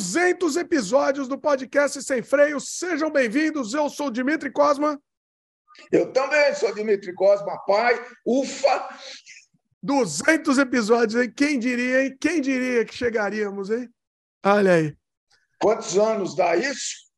200 episódios do podcast Sem Freio. Sejam bem-vindos. Eu sou Dimitri Cosma. Eu também sou Dimitri Cosma, pai. Ufa! 200 episódios, hein? Quem diria, hein? Quem diria que chegaríamos, hein? Olha aí. Quantos anos dá isso?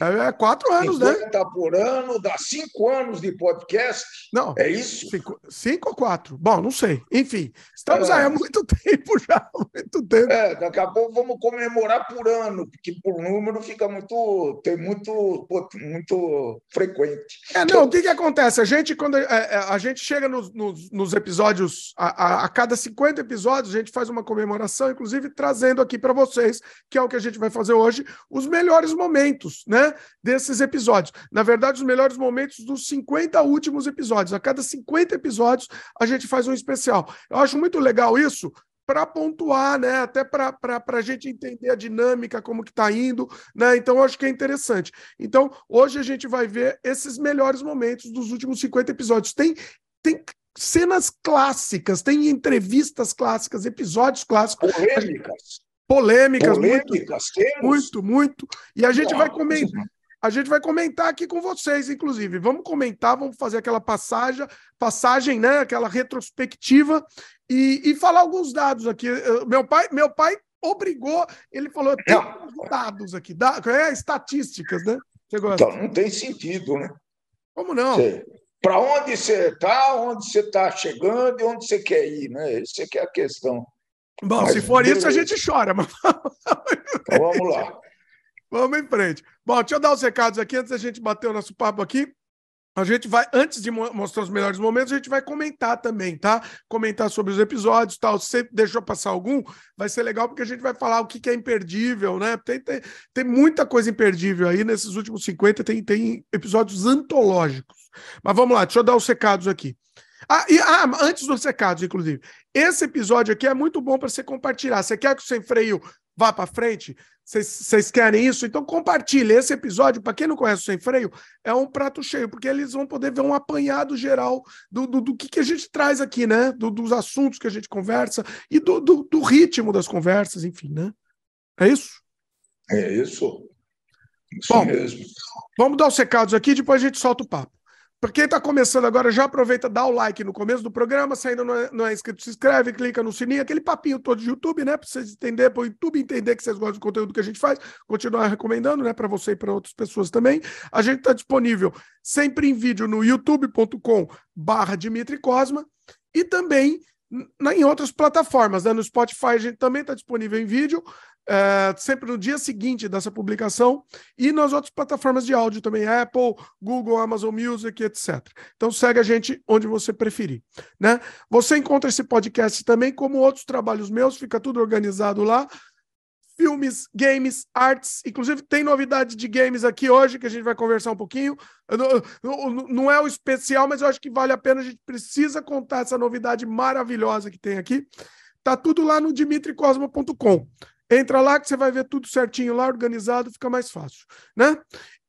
É, é quatro anos, 50 né? por ano, dá cinco anos de podcast. Não. É isso? Cinco, cinco ou quatro? Bom, não sei. Enfim, estamos é. aí há muito tempo já. Muito tempo. É, daqui a pouco vamos comemorar por ano, porque por número fica muito. tem muito, muito frequente. É, não, o que, que acontece? A gente, quando a, é, é, a gente chega nos, nos, nos episódios, a, a, a, cada 50 episódios, a gente faz uma comemoração, inclusive trazendo aqui para vocês, que é o que a gente vai fazer hoje, os melhores momentos né, desses episódios. Na verdade, os melhores momentos dos 50 últimos episódios. A cada 50 episódios, a gente faz um especial. Eu acho muito legal isso, para pontuar, né? Até para a gente entender a dinâmica, como que está indo, né? Então, acho que é interessante. Então, hoje a gente vai ver esses melhores momentos dos últimos 50 episódios. Tem, tem cenas clássicas, tem entrevistas clássicas, episódios clássicos. Polêmicas polêmicas, polêmicas muito, muito, muito. E a gente vai comentar. A gente vai comentar aqui com vocês, inclusive. Vamos comentar, vamos fazer aquela passagem, passagem, né? Aquela retrospectiva e, e falar alguns dados aqui. Meu pai, meu pai obrigou, ele falou, tem dados aqui, da, é, estatísticas, né? Então, não tem sentido, né? Como não? Para onde você está, onde você está chegando e onde você quer ir, né? Essa é a questão. Bom, Mas se for beleza. isso, a gente chora. Mas... Então, vamos lá. Vamos em frente. Bom, deixa eu dar os recados aqui antes da gente bater o nosso papo aqui. A gente vai, antes de mostrar os melhores momentos, a gente vai comentar também, tá? Comentar sobre os episódios tal. Se você deixou passar algum, vai ser legal porque a gente vai falar o que, que é imperdível, né? Tem, tem, tem muita coisa imperdível aí nesses últimos 50, tem, tem episódios antológicos. Mas vamos lá, deixa eu dar os recados aqui. Ah, e, ah, antes dos recados, inclusive. Esse episódio aqui é muito bom para você compartilhar. Você quer que o Sem Freio vá para frente? Vocês querem isso? Então compartilhe. Esse episódio, para quem não conhece o Sem Freio, é um prato cheio, porque eles vão poder ver um apanhado geral do, do, do que, que a gente traz aqui, né? Do, dos assuntos que a gente conversa e do, do, do ritmo das conversas, enfim, né? É isso? É isso. Isso Bom, mesmo. Vamos dar os recados aqui, depois a gente solta o papo. Para quem está começando agora, já aproveita, dá o like no começo do programa. Se ainda não é, não é, inscrito, se inscreve, clica no sininho, aquele papinho todo de YouTube, né? Para vocês entenderem, para o YouTube entender que vocês gostam do conteúdo que a gente faz, continuar recomendando, né? Para você e para outras pessoas também. A gente está disponível sempre em vídeo no youtube.com/barra Dimitri Cosma e também em outras plataformas, né? No Spotify a gente também está disponível em vídeo é, sempre no dia seguinte dessa publicação, e nas outras plataformas de áudio também, Apple, Google, Amazon Music, etc. Então segue a gente onde você preferir. Né? Você encontra esse podcast também, como outros trabalhos meus, fica tudo organizado lá. Filmes, games, artes, inclusive tem novidade de games aqui hoje que a gente vai conversar um pouquinho. Não, não é o especial, mas eu acho que vale a pena, a gente precisa contar essa novidade maravilhosa que tem aqui. Tá tudo lá no dimitricosmo.com. Entra lá que você vai ver tudo certinho lá, organizado, fica mais fácil, né?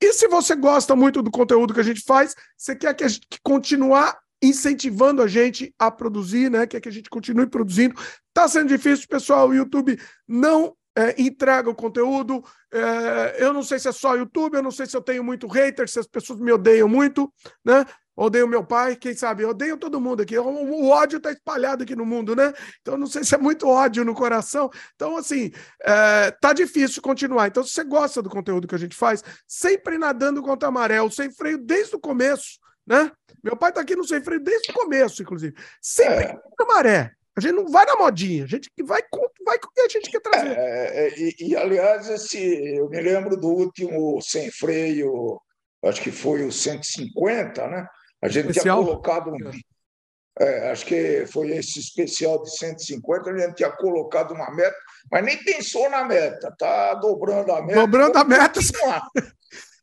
E se você gosta muito do conteúdo que a gente faz, você quer que a gente continuar incentivando a gente a produzir, né? Quer que a gente continue produzindo. Tá sendo difícil, pessoal. O YouTube não é, entrega o conteúdo. É, eu não sei se é só YouTube, eu não sei se eu tenho muito hater, se as pessoas me odeiam muito, né? Odeio meu pai, quem sabe? odeio todo mundo aqui. O, o ódio está espalhado aqui no mundo, né? Então, não sei se é muito ódio no coração. Então, assim, é, tá difícil continuar. Então, se você gosta do conteúdo que a gente faz, sempre nadando contra a maré, o sem freio desde o começo, né? Meu pai está aqui no sem freio desde o começo, inclusive. Sempre é. contra a maré. A gente não vai na modinha, a gente vai com, vai com o que a gente quer trazer. É, é e, e, aliás, esse, eu me lembro do último sem freio, acho que foi o 150, né? A gente especial? tinha colocado um. É, acho que foi esse especial de 150, a gente tinha colocado uma meta, mas nem pensou na meta, tá dobrando a meta. Dobrando a meta. Estamos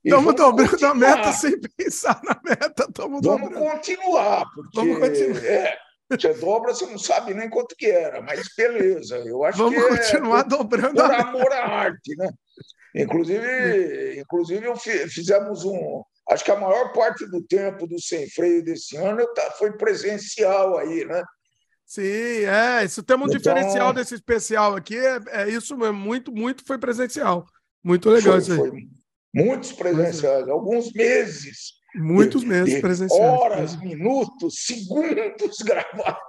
dobrando continuar. a meta sem pensar na meta. Vamos dobrando. continuar, porque vamos continuar. É, você dobra, você não sabe nem quanto que era, mas beleza. Eu acho vamos que é continuar é, dobrando por a amor à arte, né? Inclusive, inclusive fizemos um, Acho que a maior parte do tempo do sem freio desse ano tá, foi presencial aí, né? Sim, é. Isso temos um então... diferencial desse especial aqui. É, é isso mesmo. Muito, muito foi presencial. Muito legal foi, isso aí. Foi muitos presenciais, alguns meses. Muitos meses de presenciais. Horas, minutos, segundos gravados.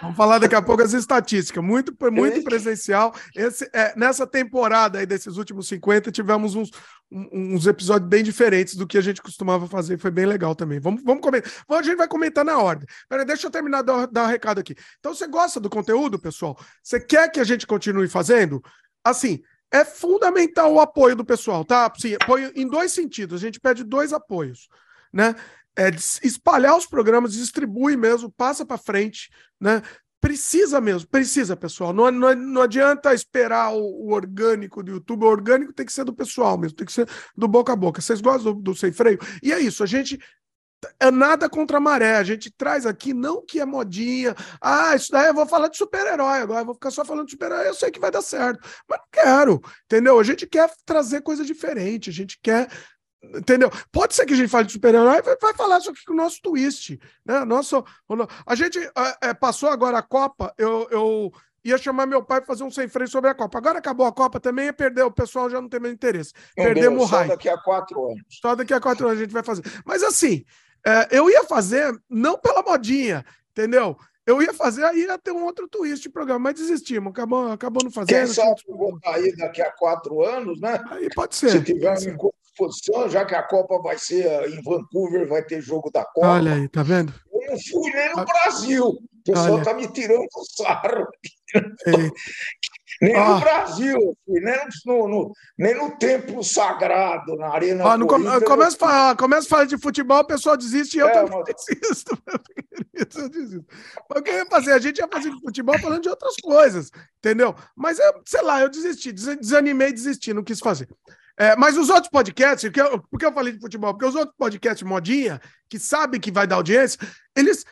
Vamos falar daqui a pouco as estatísticas. Muito, muito presencial. Esse, é, nessa temporada aí desses últimos 50, tivemos uns, uns episódios bem diferentes do que a gente costumava fazer. Foi bem legal também. Vamos, vamos comentar. a gente vai comentar na ordem. Peraí, deixa eu terminar de dar, dar um recado aqui. Então, você gosta do conteúdo, pessoal? Você quer que a gente continue fazendo? Assim, é fundamental o apoio do pessoal, tá? Sim, apoio em dois sentidos. A gente pede dois apoios, né? É espalhar os programas, distribui mesmo, passa para frente, né? Precisa mesmo, precisa, pessoal. Não, não, não adianta esperar o, o, orgânico do YouTube. O orgânico tem que ser do pessoal mesmo, tem que ser do boca a boca. Vocês gostam do, do sem freio? E é isso, a gente é nada contra a maré. A gente traz aqui, não que é modinha. Ah, isso daí eu vou falar de super-herói agora, vou ficar só falando de super-herói. Eu sei que vai dar certo, mas não quero, entendeu? A gente quer trazer coisa diferente, a gente quer. Entendeu? Pode ser que a gente fale de super-herói, vai, vai falar só que com o nosso twist. Né? Nosso, a gente é, passou agora a Copa, eu, eu ia chamar meu pai para fazer um sem freio sobre a Copa. Agora acabou a Copa também, ia perder, o pessoal já não tem mais interesse. Não Perdemos o raio. Só daqui a quatro anos. Só daqui a quatro anos a gente vai fazer. Mas assim, é, eu ia fazer, não pela modinha, entendeu? Eu ia fazer, aí ia ter um outro twist de programa, mas desistimos, acabou, acabou não fazendo. Quem sabe voltar aí daqui a quatro anos, né? Aí pode ser. Se tiver uma posição, já que a Copa vai ser em Vancouver, vai ter jogo da Copa. Olha aí, tá vendo? Eu não fui nem no ah. Brasil. O pessoal está me tirando o sarro. Nem ah. no Brasil, nem no, no, nem no templo sagrado, na Arena ah, no começa, a falar, começa a falar de futebol, o pessoal desiste e eu é, também mas... desisto. eu desisto. o que eu ia fazer? A gente ia fazer de futebol falando de outras coisas, entendeu? Mas, eu, sei lá, eu desisti, desanimei, desisti, não quis fazer. É, mas os outros podcasts, porque eu, porque eu falei de futebol? Porque os outros podcasts modinha, que sabem que vai dar audiência, eles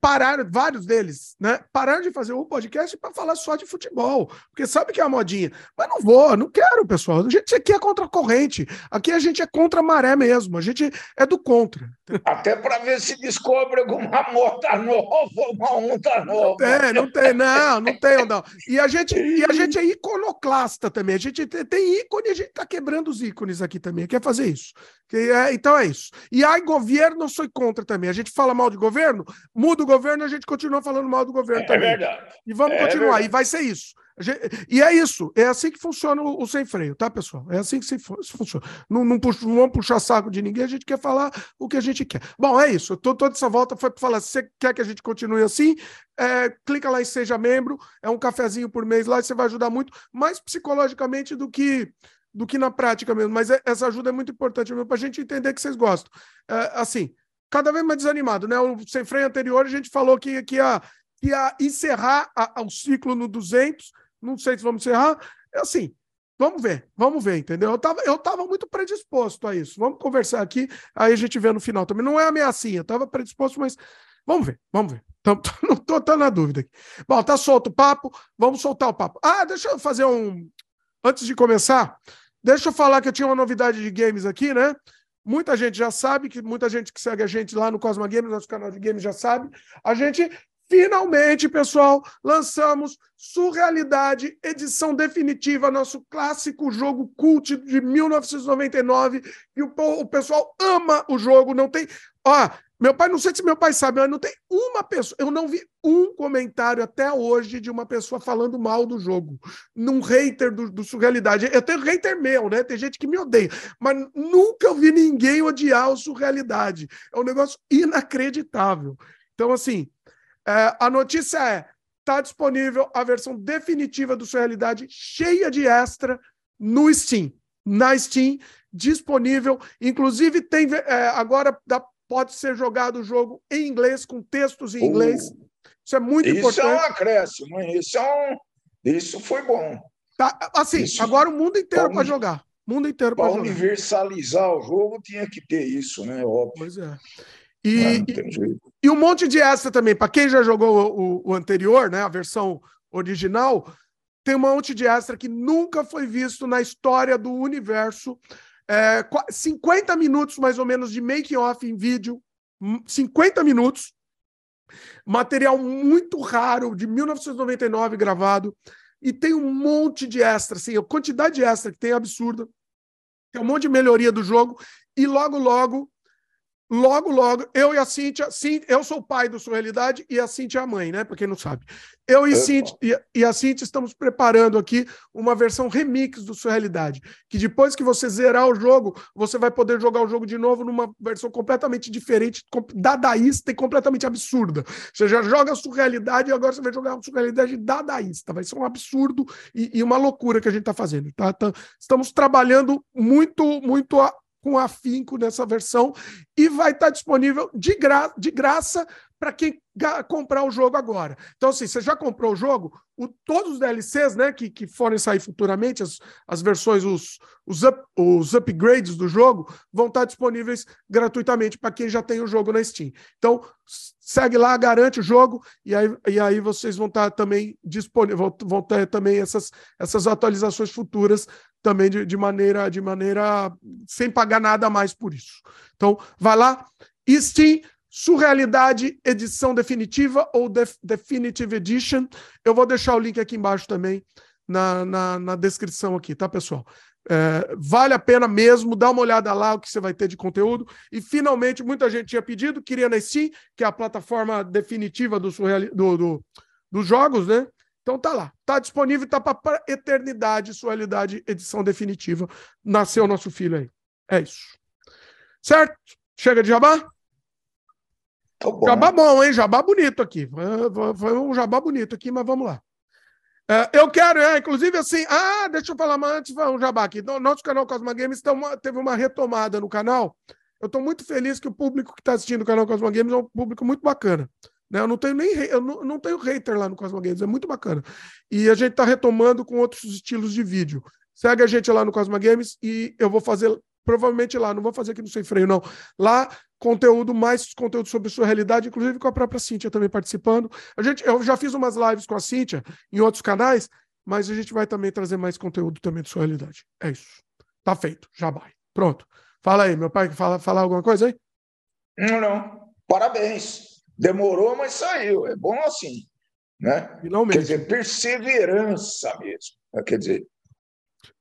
pararam, vários deles, né? Pararam de fazer um podcast para falar só de futebol, porque sabe que é a modinha. Mas não vou, não quero, pessoal. A gente aqui é contra a corrente. Aqui a gente é contra a maré mesmo. A gente é do contra. Até para ver se descobre alguma moda nova, uma onda nova. Não tem, não tem, não, não tem, não. E a gente, e a gente é iconoclasta também. A gente tem ícone, a gente está quebrando os ícones aqui também. Quer fazer isso? É, então é isso. E aí, governo, eu sou contra também. A gente fala mal de governo, muda o governo, a gente continua falando mal do governo é também. Verdade. E vamos é continuar, verdade. e vai ser isso. Gente, e é isso, é assim que funciona o, o, sem freio, tá, pessoal? É assim que se, se funciona. Não, não, puxa, não, vamos puxar saco de ninguém, a gente quer falar o que a gente quer. Bom, é isso. Tô, toda essa volta foi para falar: se você quer que a gente continue assim, é, clica lá em Seja Membro, é um cafezinho por mês lá, e você vai ajudar muito, mais psicologicamente do que do que na prática mesmo. Mas é, essa ajuda é muito importante para a gente entender que vocês gostam. É, assim, cada vez mais desanimado, né? O sem freio anterior a gente falou que, que, ia, que ia encerrar a, o ciclo no 200. Não sei se vamos encerrar. É assim, vamos ver, vamos ver, entendeu? Eu estava eu tava muito predisposto a isso. Vamos conversar aqui, aí a gente vê no final também. Não é ameaçinha, estava predisposto, mas vamos ver, vamos ver. Então, não tô, tô na dúvida aqui. Bom, tá solto o papo, vamos soltar o papo. Ah, deixa eu fazer um. Antes de começar, Deixa eu falar que eu tinha uma novidade de games aqui, né? Muita gente já sabe, que muita gente que segue a gente lá no Cosma Games, nosso canal de games já sabe. A gente finalmente, pessoal, lançamos Surrealidade, edição definitiva, nosso clássico jogo cult de 1999, e o, o pessoal ama o jogo, não tem, ó, meu pai, não sei se meu pai sabe, mas não tem uma pessoa. Eu não vi um comentário até hoje de uma pessoa falando mal do jogo. Num hater do, do Surrealidade. Eu tenho hater meu, né? Tem gente que me odeia. Mas nunca eu vi ninguém odiar o Surrealidade. É um negócio inacreditável. Então, assim, é, a notícia é: está disponível a versão definitiva do Surrealidade, cheia de extra, no Steam. Na Steam, disponível. Inclusive, tem é, agora dá pode ser jogado o jogo em inglês, com textos em inglês. Uh, isso é muito isso importante. Isso é um acréscimo, isso, é um... isso foi bom. Tá, assim, isso... agora o mundo inteiro para jogar. Mundo inteiro para jogar. universalizar o jogo tinha que ter isso, né? Óbvio. Pois é. E, e, e, um monte de extra também. Para quem já jogou o, o, anterior, né, a versão original, tem um monte de extra que nunca foi visto na história do universo é, 50 minutos mais ou menos de making off em vídeo, 50 hum, minutos, Material muito raro, de 1999 gravado. E tem um monte de extra, assim, a quantidade de extra que tem é absurda. Tem um monte de melhoria do jogo. E logo, logo, Logo, logo, eu e a Cíntia, sim, eu sou o pai do Sua Realidade e a Cíntia é a mãe, né? Para quem não sabe. Eu e, Cíntia, e, e, a Cíntia estamos preparando aqui uma versão remix do Sua Realidade. Que depois que você zerar o jogo, você vai poder jogar o jogo de novo numa versão completamente diferente, dadaísta e completamente absurda. Você já joga a Sua Realidade e agora você vai jogar a Sua Realidade dadaísta. Vai ser um absurdo e, e uma loucura que a gente está fazendo. Tá? Tá, estamos trabalhando muito, muito com afinco nessa versão e vai estar disponível de, gra de graça para quem comprar o jogo agora. Então, assim, você já comprou o jogo? O, todos os DLCs, né, que, que forem sair futuramente, as, as versões, os, os, up, os upgrades do jogo, vão estar disponíveis gratuitamente para quem já tem o jogo na Steam. Então, segue lá, garante o jogo, e aí, e aí vocês vão estar também disponíveis, vão, vão ter também essas, essas atualizações futuras também de, de maneira de maneira sem pagar nada mais por isso. Então, vai lá, Steam Surrealidade edição definitiva ou Def Definitive Edition. Eu vou deixar o link aqui embaixo também na, na, na descrição aqui, tá, pessoal? É, vale a pena mesmo, dá uma olhada lá o que você vai ter de conteúdo. E finalmente, muita gente tinha pedido, queria na Steam, que é a plataforma definitiva do, do, do, dos jogos, né? Então tá lá, tá disponível, tá para eternidade, Surrealidade edição definitiva. Nasceu nosso filho aí. É isso. Certo? Chega de jabá? Tá bom. Jabá bom, hein? Jabá bonito aqui. Foi um jabá bonito aqui, mas vamos lá. É, eu quero, é, inclusive assim. Ah, deixa eu falar mais antes, um jabá aqui. Nosso canal Cosma Games teve uma retomada no canal. Eu estou muito feliz que o público que está assistindo o canal Cosma Games é um público muito bacana. Né? Eu não tenho nem eu não, não tenho hater lá no Cosmo Games, é muito bacana. E a gente está retomando com outros estilos de vídeo. Segue a gente lá no Cosma Games e eu vou fazer provavelmente lá, não vou fazer aqui no Sem Freio, não. Lá, conteúdo, mais conteúdo sobre sua realidade, inclusive com a própria Cíntia também participando. A gente, eu já fiz umas lives com a Cíntia em outros canais, mas a gente vai também trazer mais conteúdo também de sua realidade. É isso. Tá feito, já vai. Pronto. Fala aí, meu pai, fala, falar alguma coisa aí? Não, não. Parabéns. Demorou, mas saiu. É bom assim. Né? Finalmente. Quer dizer, perseverança mesmo. Quer dizer,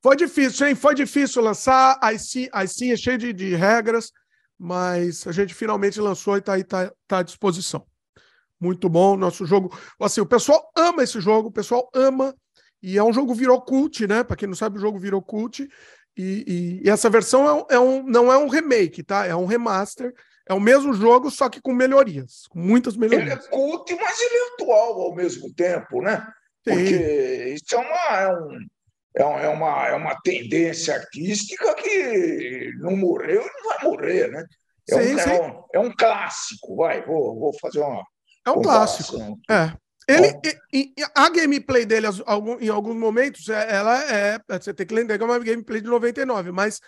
foi difícil, hein? Foi difícil lançar. A sim, a sim é cheio de, de, regras, mas a gente finalmente lançou e está aí tá, tá à disposição. Muito bom nosso jogo. Assim, o pessoal ama esse jogo, o pessoal ama. E é um jogo virou cult, né? Para quem não sabe, o jogo virou cult. E, e, e essa versão é, é, um, não é um remake, tá? É um remaster. É o mesmo jogo, só que com melhorias, com muitas melhorias. Ele é cult, mas ele é atual ao mesmo tempo, né? Sim. Porque isso é, uma, é um é, é, uma, é uma tendência artística que não morreu e não vai morrer, né? É, sim, um, sim. É, um, é um clássico, vai, vou, vou fazer uma. É um clássico. É. Ele, e, e, a gameplay dele, em alguns momentos, é, ela é. Você tem que lembrar que é uma gameplay de 99, mas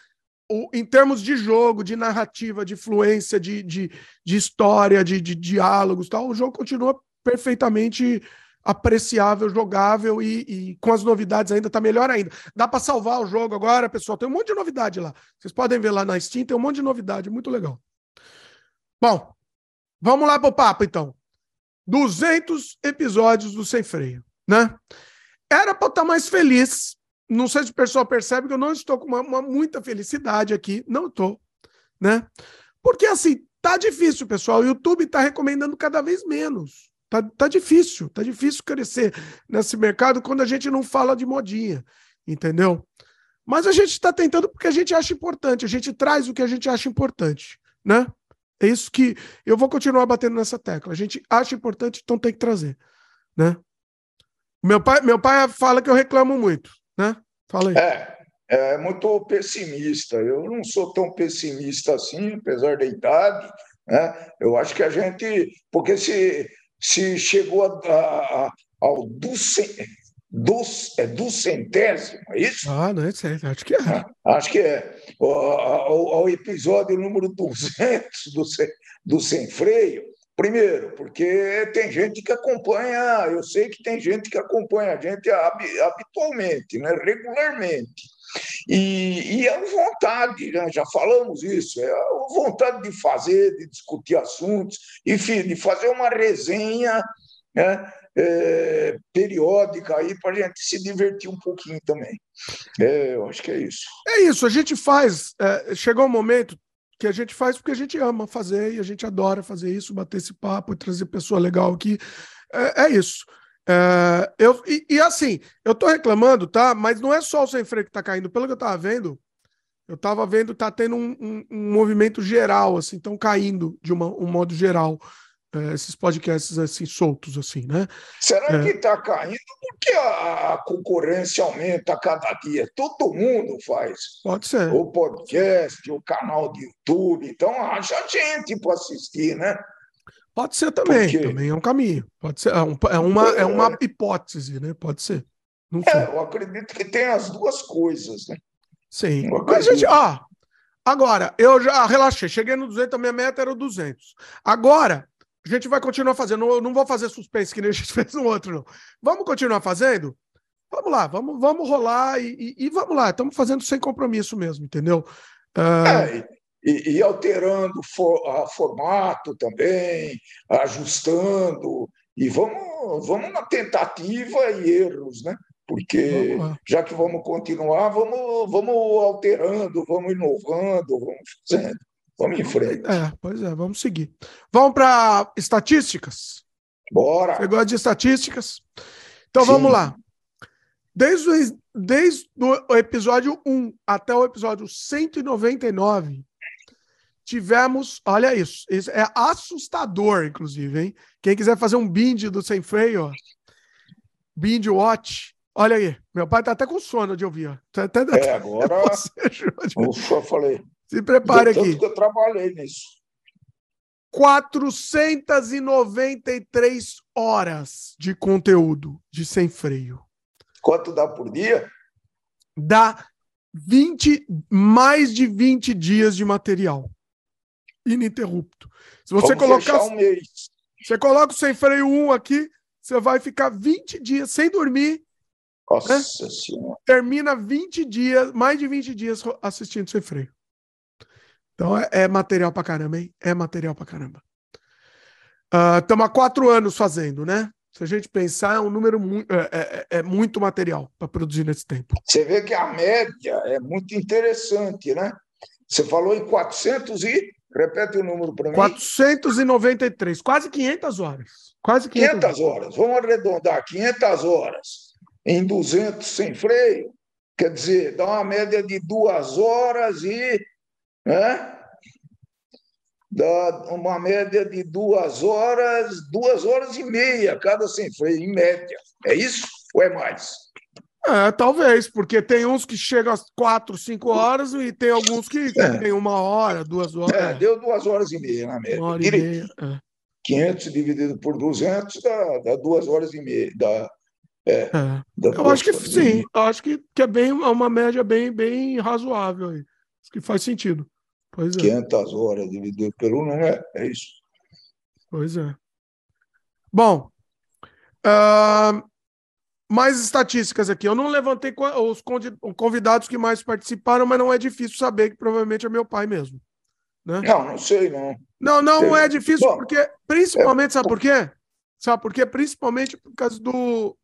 o, em termos de jogo, de narrativa, de fluência, de, de, de história, de, de diálogos tal, o jogo continua perfeitamente apreciável, jogável e, e, com as novidades ainda tá melhor ainda. Dá para salvar o jogo agora, pessoal. Tem um monte de novidade lá. Vocês podem ver lá na Steam, tem um monte de novidade, muito legal. Bom, vamos lá pro papo então. 200 episódios do Sem Freio, né? Era para estar mais feliz. Não sei se o pessoal percebe que eu não estou com uma, uma muita felicidade aqui. Não estou, né? Porque assim, tá difícil, pessoal. O YouTube tá recomendando cada vez menos. Tá, tá difícil, tá difícil crescer nesse mercado quando a gente não fala de modinha, entendeu? Mas a gente está tentando porque a gente acha importante, a gente traz o que a gente acha importante, né? É isso que eu vou continuar batendo nessa tecla. A gente acha importante, então tem que trazer, né? Meu pai, meu pai fala que eu reclamo muito, né? Fala aí. É, é muito pessimista. Eu não sou tão pessimista assim, apesar da idade. Né? Eu acho que a gente, porque se se chegou a, a, ao do é do centésimo, é isso? Ah, não é certo, acho que é. Ah, acho que é. Ao, ao episódio número 200 do, do Sem Freio, primeiro, porque tem gente que acompanha, eu sei que tem gente que acompanha a gente habitualmente, né, regularmente. E, e a vontade, né? já falamos isso, é a vontade de fazer, de discutir assuntos, enfim, de fazer uma resenha né? É, periódica aí para a gente se divertir um pouquinho também. É, eu acho que é isso. É isso, a gente faz. É, chegou um momento que a gente faz porque a gente ama fazer e a gente adora fazer isso, bater esse papo e trazer pessoa legal aqui. É, é isso. É, eu, e, e, assim, eu tô reclamando, tá? Mas não é só o sem freio que tá caindo. Pelo que eu tava vendo, eu tava vendo, tá tendo um, um, um movimento geral, assim, estão caindo de uma, um modo geral. É, esses podcasts assim soltos assim, né? Será é. que está caindo porque a concorrência aumenta a cada dia? Todo mundo faz. Pode ser. O podcast, o canal de YouTube, então haja gente para assistir, né? Pode ser também, porque... também é um caminho. Pode ser, é, um, é uma, é uma hipótese, né? Pode ser. Não sei. É, eu acredito que tem as duas coisas, né? Sim. Mas, gente, ó, agora, eu já relaxei, cheguei no 200, a minha meta era o 200. Agora, a gente vai continuar fazendo. Eu não vou fazer suspense que nem a gente fez no outro, não. Vamos continuar fazendo? Vamos lá, vamos, vamos rolar e, e, e vamos lá. Estamos fazendo sem compromisso mesmo, entendeu? Uh... É, e, e, alterando for, a formato também, ajustando. E vamos, vamos na tentativa e erros, né? Porque já que vamos continuar, vamos, vamos alterando, vamos inovando, vamos fazendo. Vamos em frente. É, pois é, vamos seguir. Vamos para estatísticas? Bora! Você gosta de estatísticas? Então Sim. vamos lá. Desde o, desde o episódio 1 até o episódio 199, tivemos. Olha isso, isso é assustador, inclusive, hein? Quem quiser fazer um binge do Sem Freio, ó, binge watch, olha aí. Meu pai tá até com sono de ouvir. Ó. Tá até, é, agora. Eu só falei. Se prepare aqui. que eu trabalhei nisso. 493 horas de conteúdo de sem freio. Quanto dá por dia? Dá 20, mais de 20 dias de material ininterrupto. Se você Vamos colocar um mês. Você coloca o sem freio 1 aqui, você vai ficar 20 dias sem dormir. Nossa né? Senhora. Termina 20 dias, mais de 20 dias assistindo sem freio. Então é, é material pra caramba, hein? É material pra caramba. Estamos uh, há quatro anos fazendo, né? Se a gente pensar, é um número muito, é, é, é muito material para produzir nesse tempo. Você vê que a média é muito interessante, né? Você falou em 400 e. Repete o número para mim. 493, quase 500 horas. Quase 500, 500 horas. horas. Vamos arredondar, 500 horas em 200 sem freio. Quer dizer, dá uma média de duas horas e né? Dá uma média de duas horas, duas horas e meia cada sem freio, em média. É isso ou é mais? É, talvez, porque tem uns que chegam às quatro, cinco horas e tem alguns que é. tem uma hora, duas horas. É, deu duas horas e meia na média. Uma hora e meia. É. 500 dividido por 200 dá, dá duas horas e meia. Dá, é, é. Dá eu acho que sim, eu acho que, que é bem uma média bem, bem razoável aí. Acho que faz sentido. Pois é. 500 horas dividido pelo não é, é isso. Pois é. Bom, uh, mais estatísticas aqui. Eu não levantei os convidados que mais participaram, mas não é difícil saber que provavelmente é meu pai mesmo. Né? Não, não sei, não. Não, não é difícil, Bom, porque principalmente, é... sabe por quê? Sabe por quê? Principalmente por causa do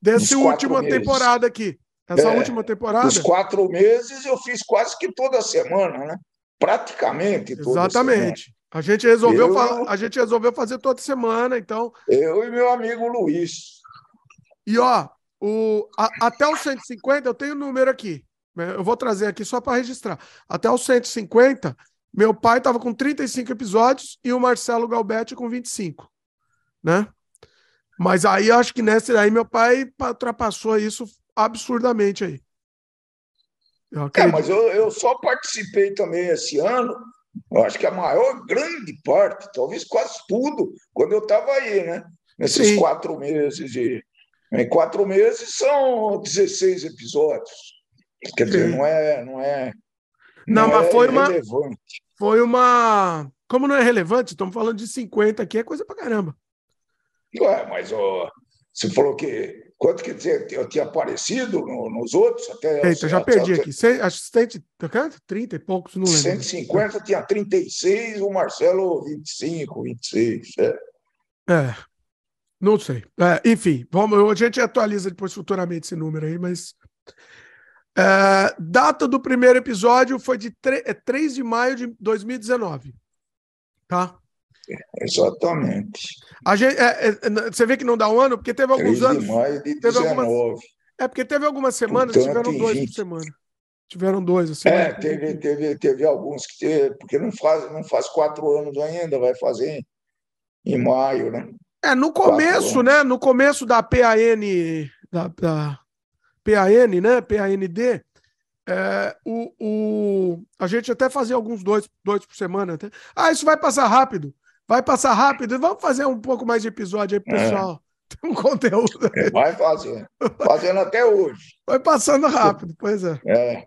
dessa última meses. temporada aqui. Essa é, última temporada. Os quatro meses eu fiz quase que toda semana, né? praticamente toda Exatamente. Semana. A gente, resolveu eu, a gente resolveu fazer toda semana, então. Eu e meu amigo Luiz. E ó, o, a, até os 150, eu tenho o número aqui. Né? Eu vou trazer aqui só para registrar. Até os 150, meu pai estava com 35 episódios e o Marcelo Galbetti com 25. Né? Mas aí eu acho que nessa aí meu pai ultrapassou isso absurdamente aí. É, mas eu, eu só participei também esse ano, eu acho que a maior grande parte, talvez quase tudo, quando eu estava aí, né? Nesses Sim. quatro meses de. Em quatro meses são 16 episódios. Quer dizer, não é. Não, é, não, não mas é foi uma. Foi uma. Como não é relevante, estamos falando de 50 aqui, é coisa pra caramba. Ué, mas ó, você falou que Quanto que dizer, eu tinha aparecido no, nos outros? Até, Eita, já perdi até, aqui. Assistente, 30 e poucos, não lembro. 150 tinha 36, o Marcelo 25, 26. É. é não sei. É, enfim, vamos, a gente atualiza depois futuramente esse número aí, mas. É, data do primeiro episódio foi de 3, 3 é de maio de 2019. Tá? Exatamente. A gente, é, é, você vê que não dá um ano, porque teve alguns 3 anos. De maio de 19. Algumas, é, porque teve algumas semanas, Portanto, tiveram dois 20. por semana. Tiveram dois, assim. É, teve, teve, teve alguns que teve, porque não faz, não faz quatro anos ainda, vai fazer em, maio, né? É, no começo, né? No começo da PAN, da, da PAN, né? PAND, é, o, o, a gente até fazia alguns dois, dois por semana. Até. Ah, isso vai passar rápido. Vai passar rápido. Vamos fazer um pouco mais de episódio aí, pessoal. É. Tem um conteúdo. Aí. Vai fazer. Fazendo até hoje. Vai passando rápido, pois é. é.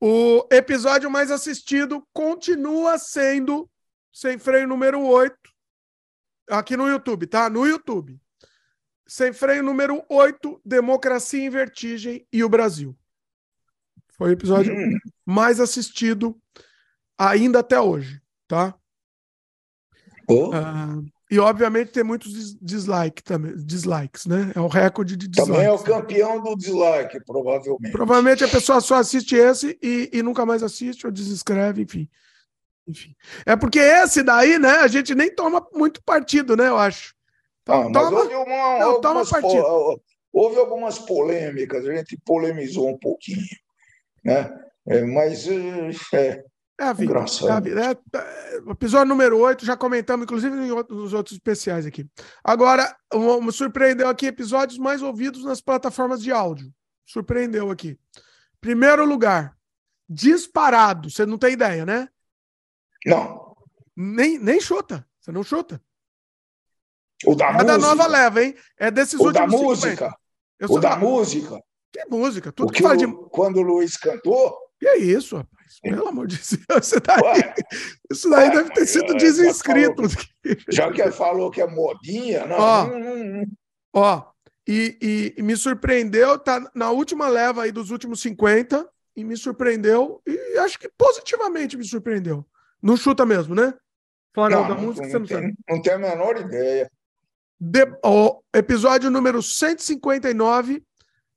O episódio mais assistido continua sendo Sem Freio número 8. Aqui no YouTube, tá? No YouTube. Sem Freio número 8, Democracia em Vertigem e o Brasil. Foi o episódio hum. mais assistido ainda até hoje, tá? Oh. Uh, e obviamente tem muitos dislike também, dislikes, né? É o recorde de dislikes. Também é o campeão do dislike, provavelmente. Provavelmente a pessoa só assiste esse e, e nunca mais assiste ou desinscreve, enfim. Enfim. É porque esse daí, né? A gente nem toma muito partido, né? Eu acho. Então, ah, toma, houve, uma, não, algumas, po, houve algumas polêmicas, a gente polemizou um pouquinho, né? É, mas é, é a vida. É a vida. É, é, episódio número 8, já comentamos, inclusive, nos outros especiais aqui. Agora, me surpreendeu aqui episódios mais ouvidos nas plataformas de áudio. Surpreendeu aqui. Primeiro lugar, disparado. Você não tem ideia, né? Não. Nem, nem chuta. Você não chuta. O da é música. da nova leva, hein? É desses o últimos da música. O da música. Que música? Tudo que, que fala de... Quando o Luiz cantou, que é isso, rapaz? Pelo amor de Deus, você tá aí. Isso daí Ué, deve ter sido desinscrito. Já que falou que é modinha, não. Ó, ó e, e, me surpreendeu, tá na última leva aí dos últimos 50, e me surpreendeu, e acho que positivamente me surpreendeu. Não chuta mesmo, né? Fala não, da música, não, você não tem, sabe. Não tenho a menor ideia. De, ó, episódio número 159,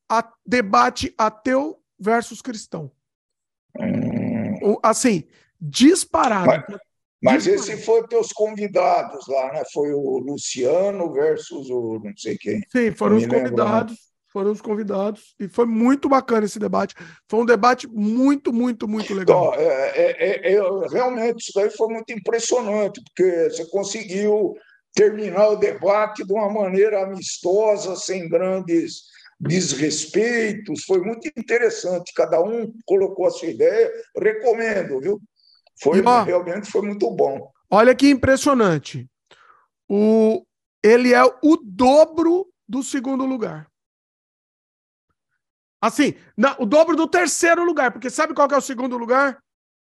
a, debate ateu versus cristão. Hum. Assim, disparado. Mas, mas disparado. esse foi teus convidados lá, né? Foi o Luciano versus o não sei quem. Sim, foram os convidados. Foram os convidados e foi muito bacana esse debate. Foi um debate muito, muito, muito legal. Então, é, é, é, realmente, isso daí foi muito impressionante, porque você conseguiu terminar o debate de uma maneira amistosa, sem grandes desrespeitos, foi muito interessante. Cada um colocou a sua ideia. Recomendo, viu? Foi ó, realmente foi muito bom. Olha que impressionante. O, ele é o dobro do segundo lugar. Assim, não, o dobro do terceiro lugar, porque sabe qual é o segundo lugar?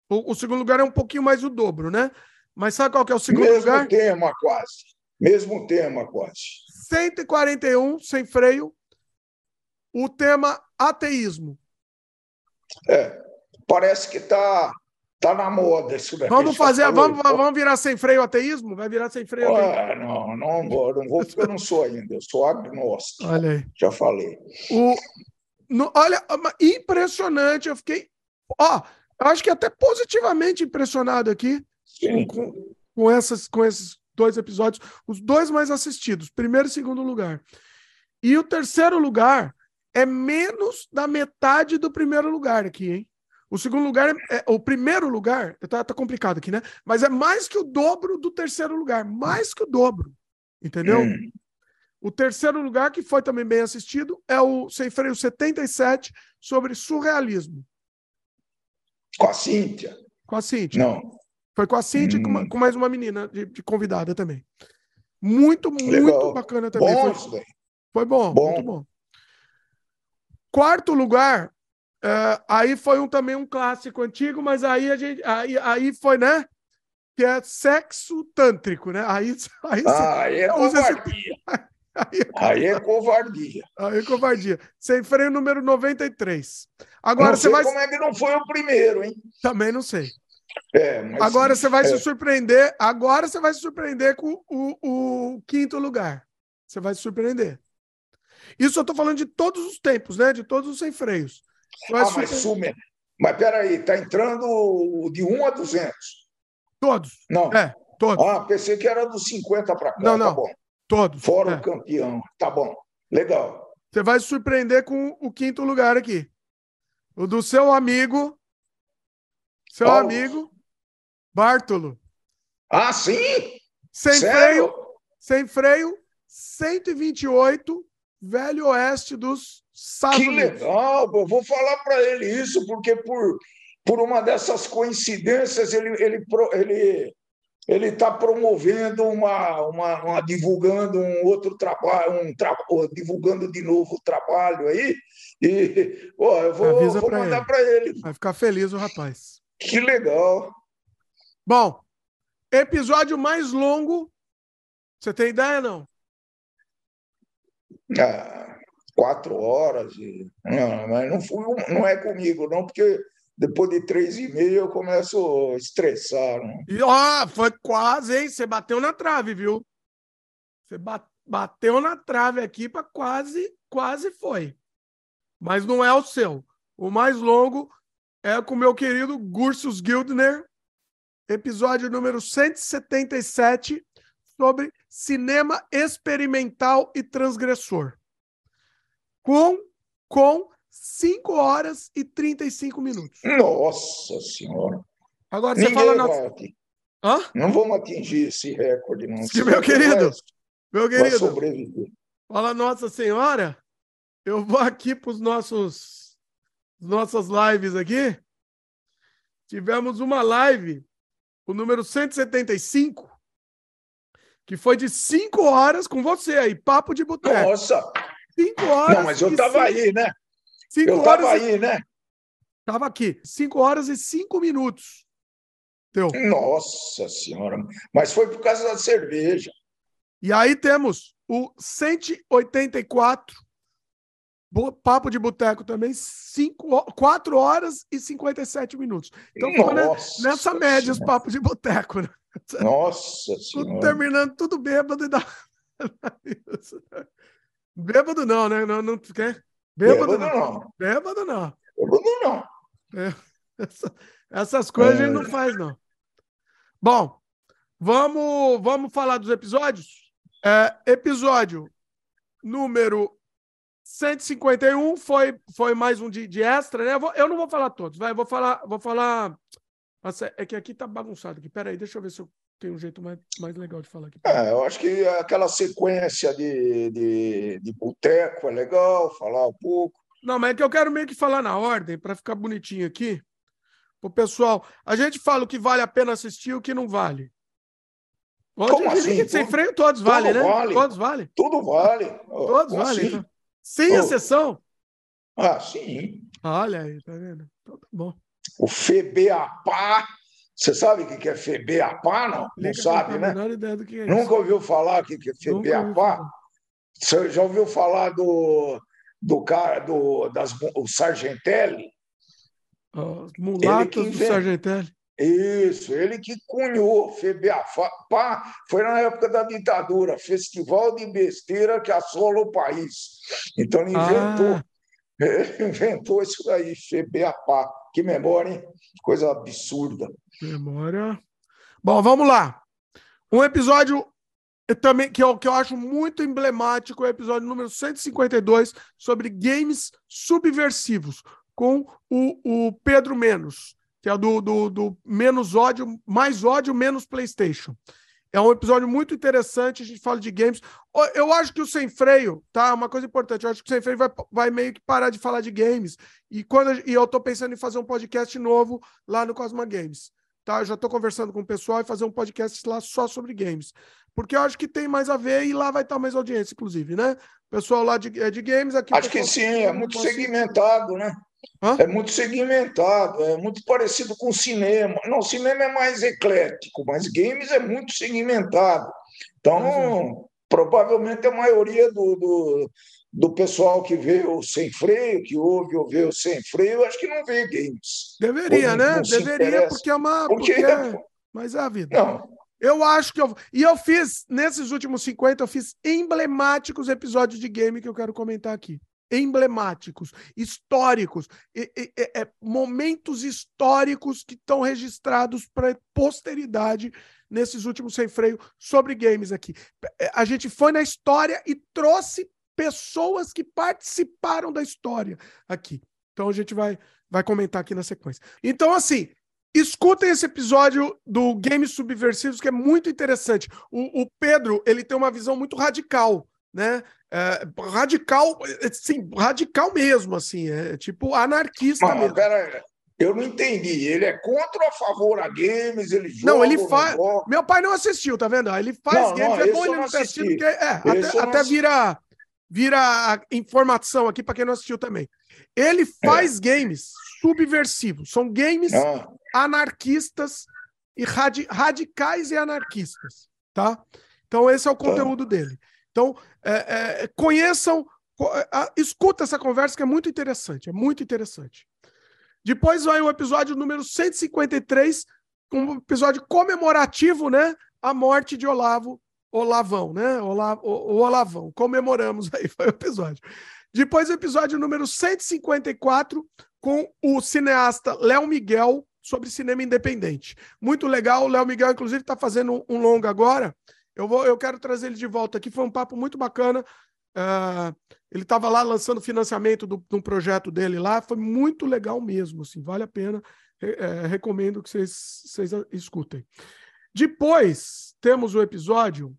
O, o segundo lugar é um pouquinho mais o dobro, né? Mas sabe qual que é o segundo Mesmo lugar? Mesmo tema, quase. Mesmo tema, quase. 141 sem freio, o tema ateísmo. É, parece que está tá na moda isso daí. Vamos fazer, vamos, vamos virar sem freio ateísmo? Vai virar sem freio ateísmo? Não, não vou, não vou porque eu não sou ainda, eu sou agnóstico. Olha aí. Já falei. O, no, olha, impressionante, eu fiquei. Ó, eu acho que até positivamente impressionado aqui com, com, essas, com esses dois episódios, os dois mais assistidos, primeiro e segundo lugar. E o terceiro lugar é menos da metade do primeiro lugar aqui, hein? O segundo lugar, é, é o primeiro lugar, tá, tá, complicado aqui, né? Mas é mais que o dobro do terceiro lugar, mais que o dobro, entendeu? Hum. O terceiro lugar, que foi também bem assistido, é o Sem Freio 77, sobre surrealismo. Com a Cíntia? Com a Cíntia. Não. Foi com a Cíntia e hum. com, mais uma menina de, de convidada também. Muito, Legal. muito bacana também. Bom, foi, foi bom, bom, muito bom. Quarto lugar, uh, aí foi um, também um clássico antigo, mas aí a gente aí, aí foi, né? Que é sexo tântrico, né? Aí, aí, ah, é usa esse, Aí, aí é covardia. Aí é covardia. Sem freio número 93. Agora não você vai. Como é que não foi o primeiro, hein? Também não sei. É, agora você vai é. se surpreender. Agora você vai se surpreender com o, o quinto lugar. Você vai se surpreender. Isso eu estou falando de todos os tempos, né? De todos os sem freios. Ah, mas sume. Mas peraí, está entrando de 1 a 200. Todos. Não. É, todos. Ah, pensei que era dos 50 para cá. Não, não. Tá bom. Todos. Fora é. o campeão. Tá bom. Legal. Você vai se surpreender com o quinto lugar aqui. O do seu amigo. Seu Paulo. amigo. Bartolo. Ah, sim? Sem Sério? freio. Sem freio. 128. Velho Oeste dos Estados que legal. Eu vou falar para ele isso, porque por, por uma dessas coincidências ele, ele, ele ele está promovendo uma, uma, uma, divulgando um outro trabalho, um tra... divulgando de novo o trabalho aí. E ó, eu vou, vou mandar para ele. Vai ficar feliz o rapaz. Que legal. Bom, episódio mais longo. Você tem ideia, não? Ah, quatro horas. E... Não, mas não, fui, não é comigo, não, porque depois de três e meio eu começo a estressar. Né? E, ó, foi quase, hein? Você bateu na trave, viu? Você bateu na trave aqui para quase, quase foi. Mas não é o seu. O mais longo é com o meu querido Gursus Gildner, episódio número 177, sobre cinema experimental e transgressor. Com, com 5 horas e 35 minutos. Nossa Senhora! Agora você Ninguém fala. Na... Hã? Não vamos atingir esse recorde, não. Que, meu querido, meu querido. sobreviver. Fala Nossa Senhora. Eu vou aqui para os nossos nossas lives aqui. Tivemos uma live, o número 175, que foi de 5 horas com você aí, papo de boteco. Nossa! 5 horas. Não, mas eu estava aí, né? Cinco eu estava aí, né? Estava aqui. Cinco horas e cinco minutos. Teu. Nossa Senhora. Mas foi por causa da cerveja. E aí temos o 184. Papo de Boteco também, cinco, 4 horas e 57 minutos. Então, Nossa nessa média, os papos de boteco. Né? Nossa Senhora. Terminando tudo bêbado e dá. bêbado não, né? Não, não, quer? Bêbado, Bêbado não. não. Bêbado não. Bêbado não. É, essa, essas coisas é. a gente não é. faz, não. Bom, vamos, vamos falar dos episódios? É, episódio número 151 foi, foi mais um de, de extra, né? Eu, vou, eu, não vou falar todos, vai. Vou falar. Vou falar. Nossa, é que aqui tá bagunçado aqui. Peraí, deixa eu ver se eu tem um jeito mais, mais legal de falar aqui. É, eu acho que aquela sequência de, de, de boteco é legal, falar um pouco. Não, mas é que eu quero meio que falar na ordem, para ficar bonitinho aqui. O pessoal, a gente fala o que vale a pena assistir e o que não vale. Como assim? Sem freio, todos valem, né? Vale. Todos valem. Tudo vale. Todos valem. Assim? Então. Sem oh. exceção? Ah, sim. Olha aí, tá vendo? Então, tá bom. O FEBEAPA você sabe o que é FEBEAPA, não? Não sabe, né? É Nunca ouviu falar o que é FEBEAPA? Você já ouviu falar do, do cara, do, das, o Sargentelli? Os mulatos do Sargentelli. Isso, ele que cunhou FEBEAPA, foi na época da ditadura, Festival de Besteira que assola o país. Então ele inventou, ah. Ele inventou isso daí, FEBEAPA. Que memória, hein? Coisa absurda. Memória. Bom, vamos lá. Um episódio também que eu, que eu acho muito emblemático é o episódio número 152 sobre games subversivos, com o, o Pedro Menos, que é do, do, do Menos Ódio, Mais Ódio, Menos PlayStation. É um episódio muito interessante, a gente fala de games. Eu acho que o Sem Freio, tá? Uma coisa importante, eu acho que o Sem Freio vai, vai meio que parar de falar de games. E, quando, e eu tô pensando em fazer um podcast novo lá no Cosma Games. Tá? Eu já tô conversando com o pessoal e fazer um podcast lá só sobre games. Porque eu acho que tem mais a ver e lá vai estar mais audiência, inclusive, né? O pessoal lá de, é de games aqui. Acho que sim, é muito segmentado, né? Hã? É muito segmentado, é muito parecido com cinema. Não, cinema é mais eclético, mas games é muito segmentado. Então, provavelmente a maioria do, do, do, pessoal que vê o sem freio, que ouve ou vê o sem freio, acho que não vê games. Deveria, né? Deveria, porque é uma. Porque... porque é... Mas é a vida. Não. Eu acho que eu. E eu fiz, nesses últimos 50, eu fiz emblemáticos episódios de game que eu quero comentar aqui emblemáticos, históricos, e, e, é, momentos históricos que estão registrados para posteridade nesses últimos sem freio sobre games aqui. É, a gente foi na história e trouxe pessoas que participaram da história aqui. Então a gente vai, vai comentar aqui na sequência. Então, assim, escutem esse episódio do Games Subversivos, que é muito interessante. O, o Pedro, ele tem uma visão muito radical né? É, radical, sim, radical mesmo, assim, é tipo anarquista Mas, mesmo. Pera, eu não entendi. Ele é contra ou a favor a games? Ele joga, não, ele faz. Meu pai não assistiu, tá vendo? Ele faz não, games. Não, é bom ele não ter assistido, porque é, até, até vira, vira informação aqui para quem não assistiu também. Ele faz é. games subversivos. São games ah. anarquistas e radi radicais e anarquistas, tá? Então esse é o tá. conteúdo tá. dele. Então, é, é, conheçam, é, escuta essa conversa que é muito interessante, é muito interessante. Depois vai o episódio número 153, um episódio comemorativo, né? A morte de Olavo, Olavão, né? Olavo, o, o Olavão, comemoramos aí, foi o episódio. Depois o episódio número 154, com o cineasta Léo Miguel, sobre cinema independente. Muito legal, o Léo Miguel, inclusive, está fazendo um longa agora, eu, vou, eu quero trazer ele de volta aqui. Foi um papo muito bacana. Uh, ele estava lá lançando financiamento do, de um projeto dele lá. Foi muito legal mesmo. Assim, vale a pena. É, recomendo que vocês, vocês escutem. Depois temos o episódio.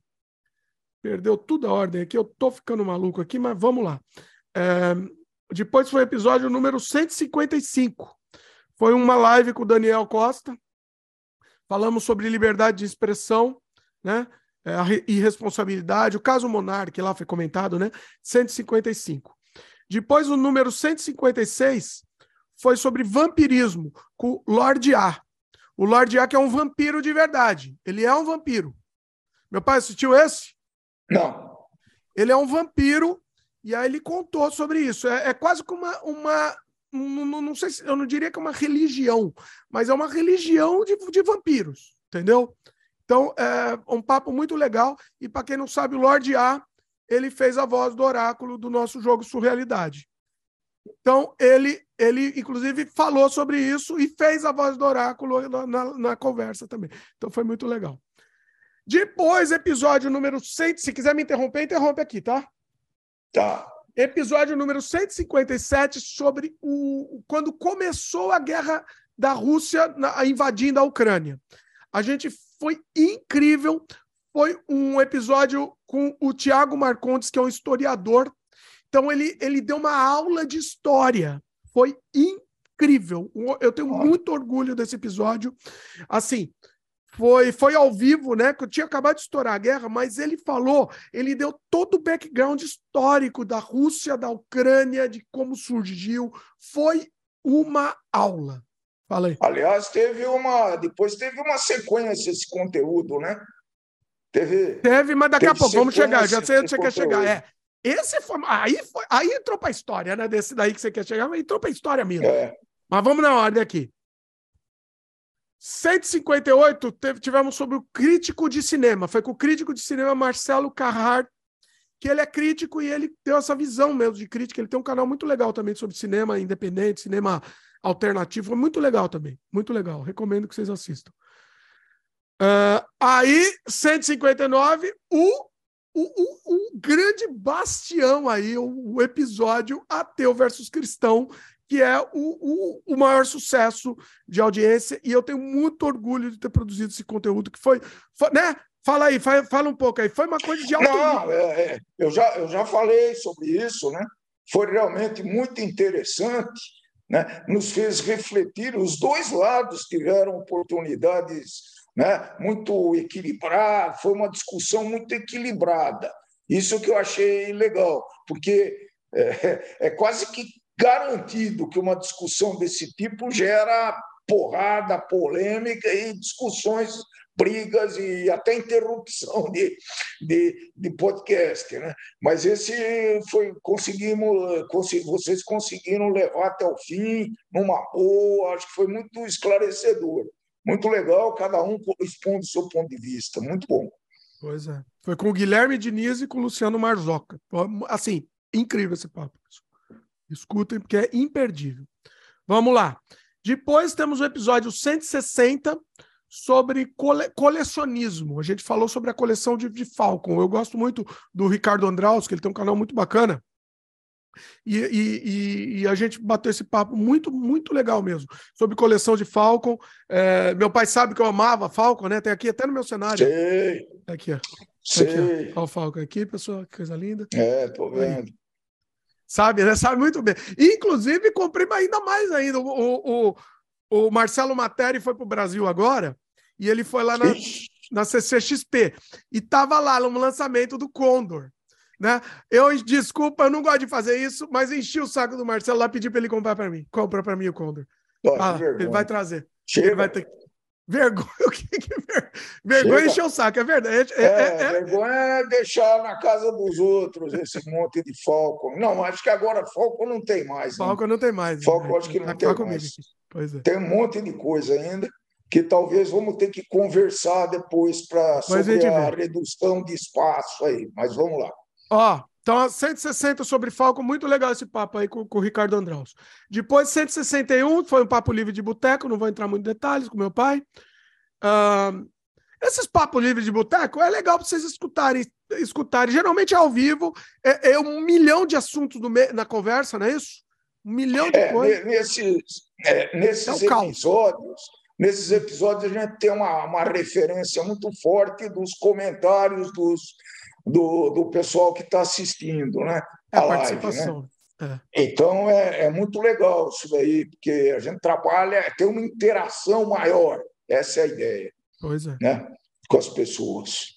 Perdeu tudo a ordem aqui. Eu tô ficando maluco aqui, mas vamos lá. É, depois foi o episódio número 155. Foi uma live com o Daniel Costa. Falamos sobre liberdade de expressão, né? É, a irresponsabilidade, o caso Monarque lá foi comentado, né? 155. Depois o número 156 foi sobre vampirismo, com Lord A. O Lord A que é um vampiro de verdade. Ele é um vampiro. Meu pai assistiu esse? Não. Ele é um vampiro e aí ele contou sobre isso. É, é quase como uma, uma não, não, sei se eu não diria que é uma religião, mas é uma religião de, de vampiros, entendeu? Então, é um papo muito legal. E para quem não sabe, o Lorde A, ele fez a voz do oráculo do nosso jogo Surrealidade. Então, ele, ele inclusive, falou sobre isso e fez a voz do oráculo na, na conversa também. Então, foi muito legal. Depois, episódio número 100. Se quiser me interromper, interrompe aqui, tá? Tá. Episódio número 157 sobre o, quando começou a guerra da Rússia na, invadindo a Ucrânia. A gente foi incrível. Foi um episódio com o Tiago Marcondes, que é um historiador. Então, ele, ele deu uma aula de história. Foi incrível. Eu tenho muito orgulho desse episódio. Assim, foi, foi ao vivo, né? Que eu tinha acabado de estourar a guerra, mas ele falou, ele deu todo o background histórico da Rússia, da Ucrânia, de como surgiu. Foi uma aula. Fala aí. Aliás, teve uma. Depois teve uma sequência esse conteúdo, né? Teve. Teve, mas daqui a pouco, vamos chegar. Já sei onde você quer chegar. É. Esse foi. Aí, foi, aí entrou para a história, né? Desse daí que você quer chegar, mas entrou para a história mesmo. É. Mas vamos na ordem aqui. 158 teve, tivemos sobre o crítico de cinema. Foi com o crítico de cinema Marcelo Carrar, que ele é crítico e ele deu essa visão mesmo de crítica. Ele tem um canal muito legal também sobre cinema independente, cinema alternativo. Muito legal também. Muito legal. Recomendo que vocês assistam. Uh, aí, 159, o, o, o, o grande bastião aí, o, o, episódio Ateu versus Cristão, que é o, o, o maior sucesso de audiência, e eu tenho muito orgulho de ter produzido esse conteúdo, que foi, foi né? Fala aí, fala, fala um pouco aí. Foi uma coisa de alto Não, é, é, eu, já, eu já falei sobre isso, né? Foi realmente muito interessante né, nos fez refletir. Os dois lados tiveram oportunidades né, muito equilibradas, foi uma discussão muito equilibrada. Isso que eu achei legal, porque é, é quase que garantido que uma discussão desse tipo gera porrada, polêmica e discussões brigas e até interrupção de, de, de podcast. Né? Mas esse foi, conseguimos, consegui, vocês conseguiram levar até o fim, numa boa, acho que foi muito esclarecedor. Muito legal, cada um expondo o seu ponto de vista. Muito bom. Pois é. Foi com o Guilherme Diniz e com o Luciano Marzoca. Assim, incrível esse papo. Escutem, porque é imperdível. Vamos lá. Depois temos o episódio 160 sobre cole colecionismo. A gente falou sobre a coleção de, de Falcon. Eu gosto muito do Ricardo Andraus, que ele tem um canal muito bacana. E, e, e, a gente bateu esse papo muito, muito legal mesmo, sobre coleção de Falcon. É, meu pai sabe que eu amava Falcon, né? Tem aqui até no meu cenário. Sei. Aqui, ó. Sei. Aqui, ó. Olha o Falcon aqui, pessoal, que coisa linda. É, tô vendo. Aí. Sabe, né? Sabe muito bem. Inclusive, comprei ainda mais ainda. O, o, o Marcelo Materi foi para o Brasil agora e ele foi lá na, na CCXP e tava lá no lançamento do Condor. Né? Eu, desculpa, eu não gosto de fazer isso, mas enchi o saco do Marcelo lá, pedi para ele comprar para mim. Compra para mim o Condor. ah, ele vai trazer. Chega. Ele vai ter Vergonha, o que, que ver... vergonha encher o saco, é verdade. É, é, é, é, vergonha é deixar na casa dos outros esse monte de Falcon. Não, acho que agora Falcon não tem mais. Né? Falcon não tem mais. Falcon né? acho que não tá tem mais. É. Tem um monte de coisa ainda que talvez vamos ter que conversar depois para sobre a, a redução de espaço aí. Mas vamos lá. Ó, então, 160 sobre Falcon, muito legal esse papo aí com, com o Ricardo Andraus. Depois, 161, foi um papo livre de boteco, não vou entrar muito em detalhes com meu pai. Uh, esses papos livres de boteco é legal para vocês escutarem, escutarem. Geralmente é ao vivo, é, é um milhão de assuntos me... na conversa, não é isso? Um milhão de é, coisas. Nesses, é, nesses é episódios, nesses episódios a gente tem uma, uma referência muito forte dos comentários dos do, do pessoal que está assistindo né, é a, live. Né? É. Então é, é muito legal isso daí, porque a gente trabalha, tem uma interação maior. Essa é a ideia. Pois é. Né, com as pessoas.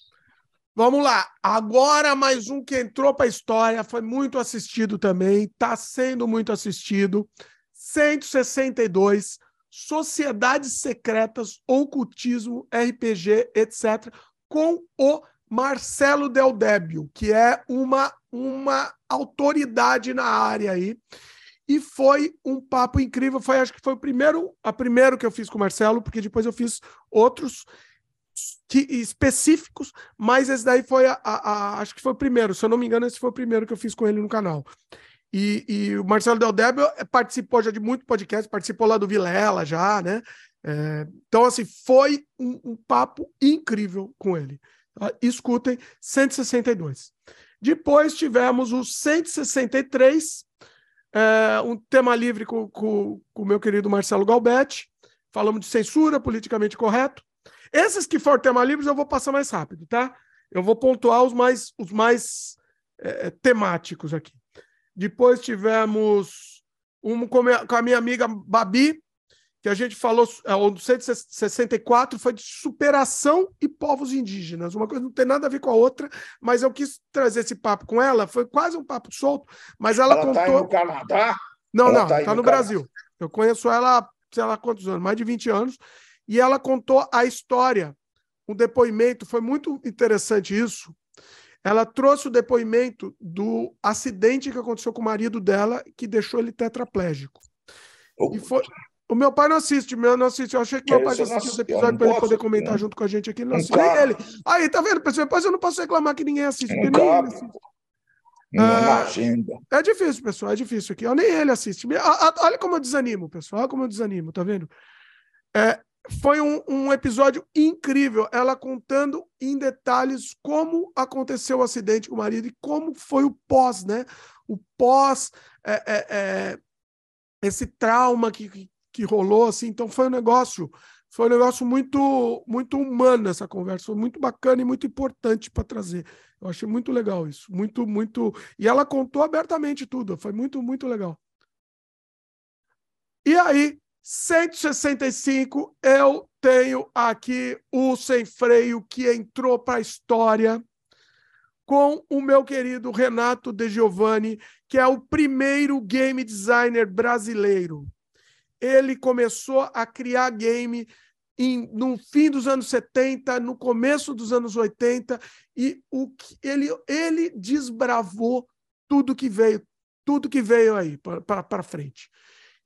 Vamos lá. Agora mais um que entrou para a história, foi muito assistido também, está sendo muito assistido. 162 Sociedades Secretas, Ocultismo, RPG, etc., com o Marcelo Del Débio, que é uma, uma autoridade na área aí. E foi um papo incrível. Foi, acho que foi o primeiro, a primeiro que eu fiz com o Marcelo, porque depois eu fiz outros que, específicos, mas esse daí foi a, a, a, acho que foi o primeiro. Se eu não me engano, esse foi o primeiro que eu fiz com ele no canal. E, e o Marcelo Del Débio participou já de muito podcast, participou lá do Vilela já, né? É, então, assim, foi um, um papo incrível com ele. Ah, escutem, 162. Depois tivemos o 163, é, um tema livre com, com, com o meu querido Marcelo Galbetti. Falamos de censura, politicamente correto. Esses que foram tema livres eu vou passar mais rápido, tá? Eu vou pontuar os mais, os mais é, temáticos aqui. Depois tivemos um com a minha amiga Babi, que a gente falou, é, o 164 foi de superação e povos indígenas. Uma coisa não tem nada a ver com a outra, mas eu quis trazer esse papo com ela, foi quase um papo solto, mas ela, ela tá contou... Tá no Canadá? Não, ela não, tá, tá no, no Brasil. Eu conheço ela, sei lá quantos anos, mais de 20 anos, e ela contou a história, um depoimento, foi muito interessante isso. Ela trouxe o depoimento do acidente que aconteceu com o marido dela, que deixou ele tetraplégico. E foi, o meu pai não assiste, meu não assiste. Eu achei que meu pai assistiu os episódios para ele poder comentar não. junto com a gente aqui. Não um assiste. Nem ele. Aí, tá vendo, pessoal? Depois eu não posso reclamar que ninguém assiste. Porque nem ele assiste. Na agenda. É difícil, pessoal. É difícil aqui. Eu, nem ele assiste. Olha como eu desanimo, pessoal. Olha como eu desanimo, tá vendo? É, foi um, um, episódio incrível. Ela contando em detalhes como aconteceu o acidente com o marido e como foi o pós, né? O pós, é, é, é esse trauma que, que rolou, assim, então foi um negócio, foi um negócio muito, muito humano essa conversa, foi muito bacana e muito importante para trazer. Eu achei muito legal isso, muito, muito. E ela contou abertamente tudo, foi muito, muito legal. E aí, 165, eu tenho aqui o Sem Freio que entrou para a história com o meu querido Renato De Giovanni, que é o primeiro game designer brasileiro ele começou a criar game em, no fim dos anos 70, no começo dos anos 80, e o ele, ele desbravou tudo que veio, tudo que veio aí para frente.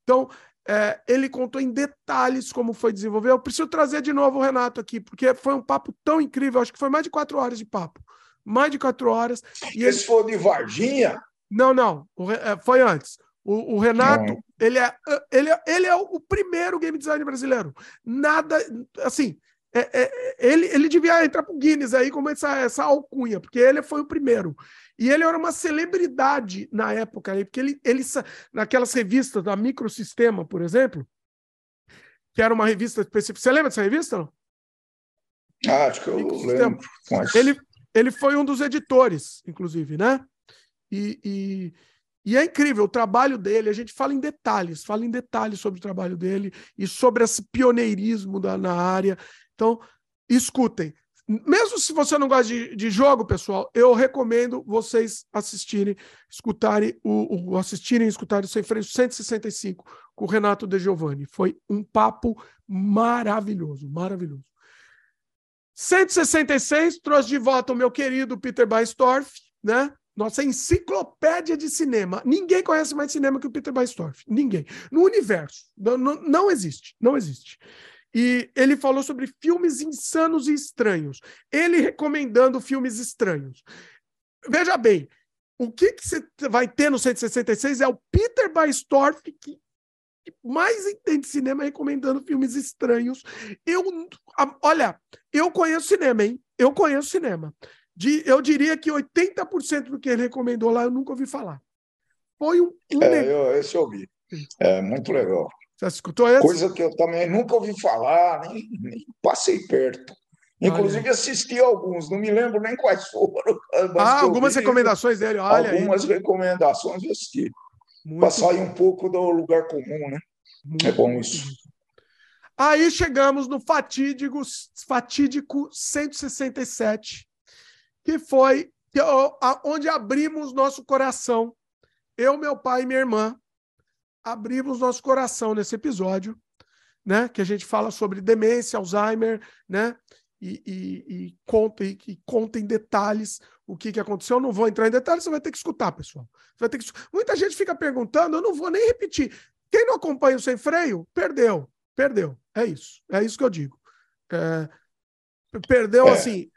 Então, é, ele contou em detalhes como foi desenvolver. Eu preciso trazer de novo o Renato aqui, porque foi um papo tão incrível. Acho que foi mais de quatro horas de papo. Mais de quatro horas. E Esse ele... foi de Varginha? Não, não. É, foi antes. O, o Renato, ele é, ele, é, ele é o primeiro game designer brasileiro. Nada, assim, é, é, ele, ele devia entrar para o Guinness aí como essa, essa alcunha, porque ele foi o primeiro. E ele era uma celebridade na época, porque ele, ele naquelas revistas da Microsistema, por exemplo, que era uma revista específica. Você lembra dessa revista? Não? Ah, acho que eu lembro. Mas... Ele, ele foi um dos editores, inclusive, né? E, e, e, é incrível o trabalho dele. A gente fala em detalhes, fala em detalhes sobre o trabalho dele e sobre esse pioneirismo da, na área. Então, escutem. Mesmo se você não gosta de, de jogo, pessoal, eu recomendo vocês assistirem, escutarem o, o assistirem escutarem o Sem Freio 165 com o Renato De Giovanni. Foi um papo maravilhoso, maravilhoso. 166 trouxe de volta o meu querido Peter Baistorff, né? Nossa enciclopédia de cinema. Ninguém conhece mais cinema que o Peter Baistorff. Ninguém. No universo. Não, não, não existe. Não existe. E ele falou sobre filmes insanos e estranhos. Ele recomendando filmes estranhos. Veja bem, o que, que você vai ter no 166 é o Peter Baistorff, que mais entende cinema recomendando filmes estranhos. Eu, olha, eu conheço cinema, hein? Eu conheço cinema. De, eu diria que 80% do que ele recomendou lá eu nunca ouvi falar. Foi um. um é, eu, esse eu ouvi. É muito legal. Você escutou esse? Coisa que eu também nunca ouvi falar, nem, nem passei perto. Inclusive olha. assisti alguns, não me lembro nem quais foram. Ah, algumas vi, recomendações dele, olha Algumas aí. recomendações eu assisti. Para sair um pouco do lugar comum, né? Muito é bom isso. Aí chegamos no fatídico, fatídico 167, que foi onde abrimos nosso coração. Eu, meu pai e minha irmã abrimos nosso coração nesse episódio, né? Que a gente fala sobre demência, Alzheimer, né? E, e, e conta, e, e conta em detalhes o que, que aconteceu. Eu não vou entrar em detalhes, você vai ter que escutar, pessoal. Você vai ter que... Muita gente fica perguntando, eu não vou nem repetir. Quem não acompanha o Sem Freio, perdeu. Perdeu. É isso. É isso que eu digo. É... Perdeu, é. assim,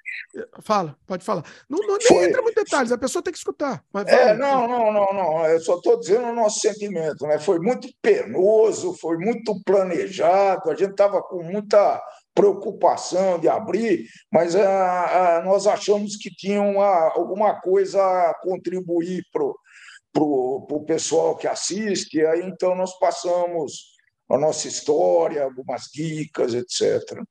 Fala, pode falar. Não, não nem Foi... entra muito detalhes, a pessoa tem que escutar. é, não, não, não, não. Eu só estou dizendo o nosso sentimento, né? Foi muito penoso, foi muito planejado, a gente estava com muita preocupação de abrir, mas ah, ah, nós achamos que tinha uma, alguma coisa a contribuir para o pessoal que assiste, aí então nós passamos a nossa história, algumas dicas, etc.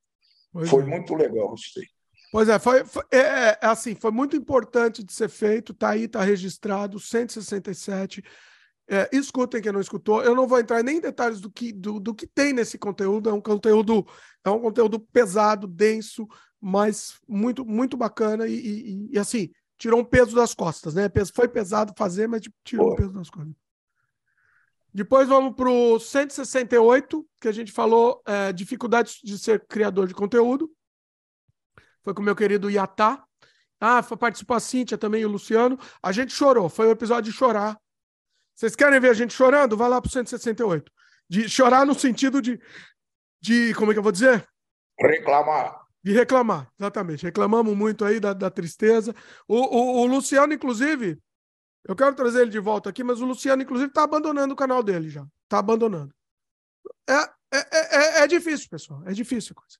Pois foi é. muito legal isso aí. Pois é, foi, foi é, é, é, assim, foi muito importante de ser feito, tá aí, tá registrado, 167. É, escutem quem não escutou. Eu não vou entrar nem em detalhes do que, do, do que tem nesse conteúdo. É um conteúdo, é um conteúdo pesado, denso, mas muito, muito bacana e, e, e assim, tirou um peso das costas, né? Foi pesado fazer, mas tirou um peso das costas. Depois vamos para o 168, que a gente falou é, dificuldades de ser criador de conteúdo foi com o meu querido Iatá. Ah, foi participar a Cíntia também e o Luciano. A gente chorou, foi um episódio de chorar. Vocês querem ver a gente chorando? Vai lá para o 168. De chorar no sentido de, de. Como é que eu vou dizer? Reclamar. De reclamar, exatamente. Reclamamos muito aí da, da tristeza. O, o, o, Luciano, inclusive, eu quero trazer ele de volta aqui, mas o Luciano, inclusive, está abandonando o canal dele já. Está abandonando. É, é, é, é, difícil, pessoal. É difícil a coisa.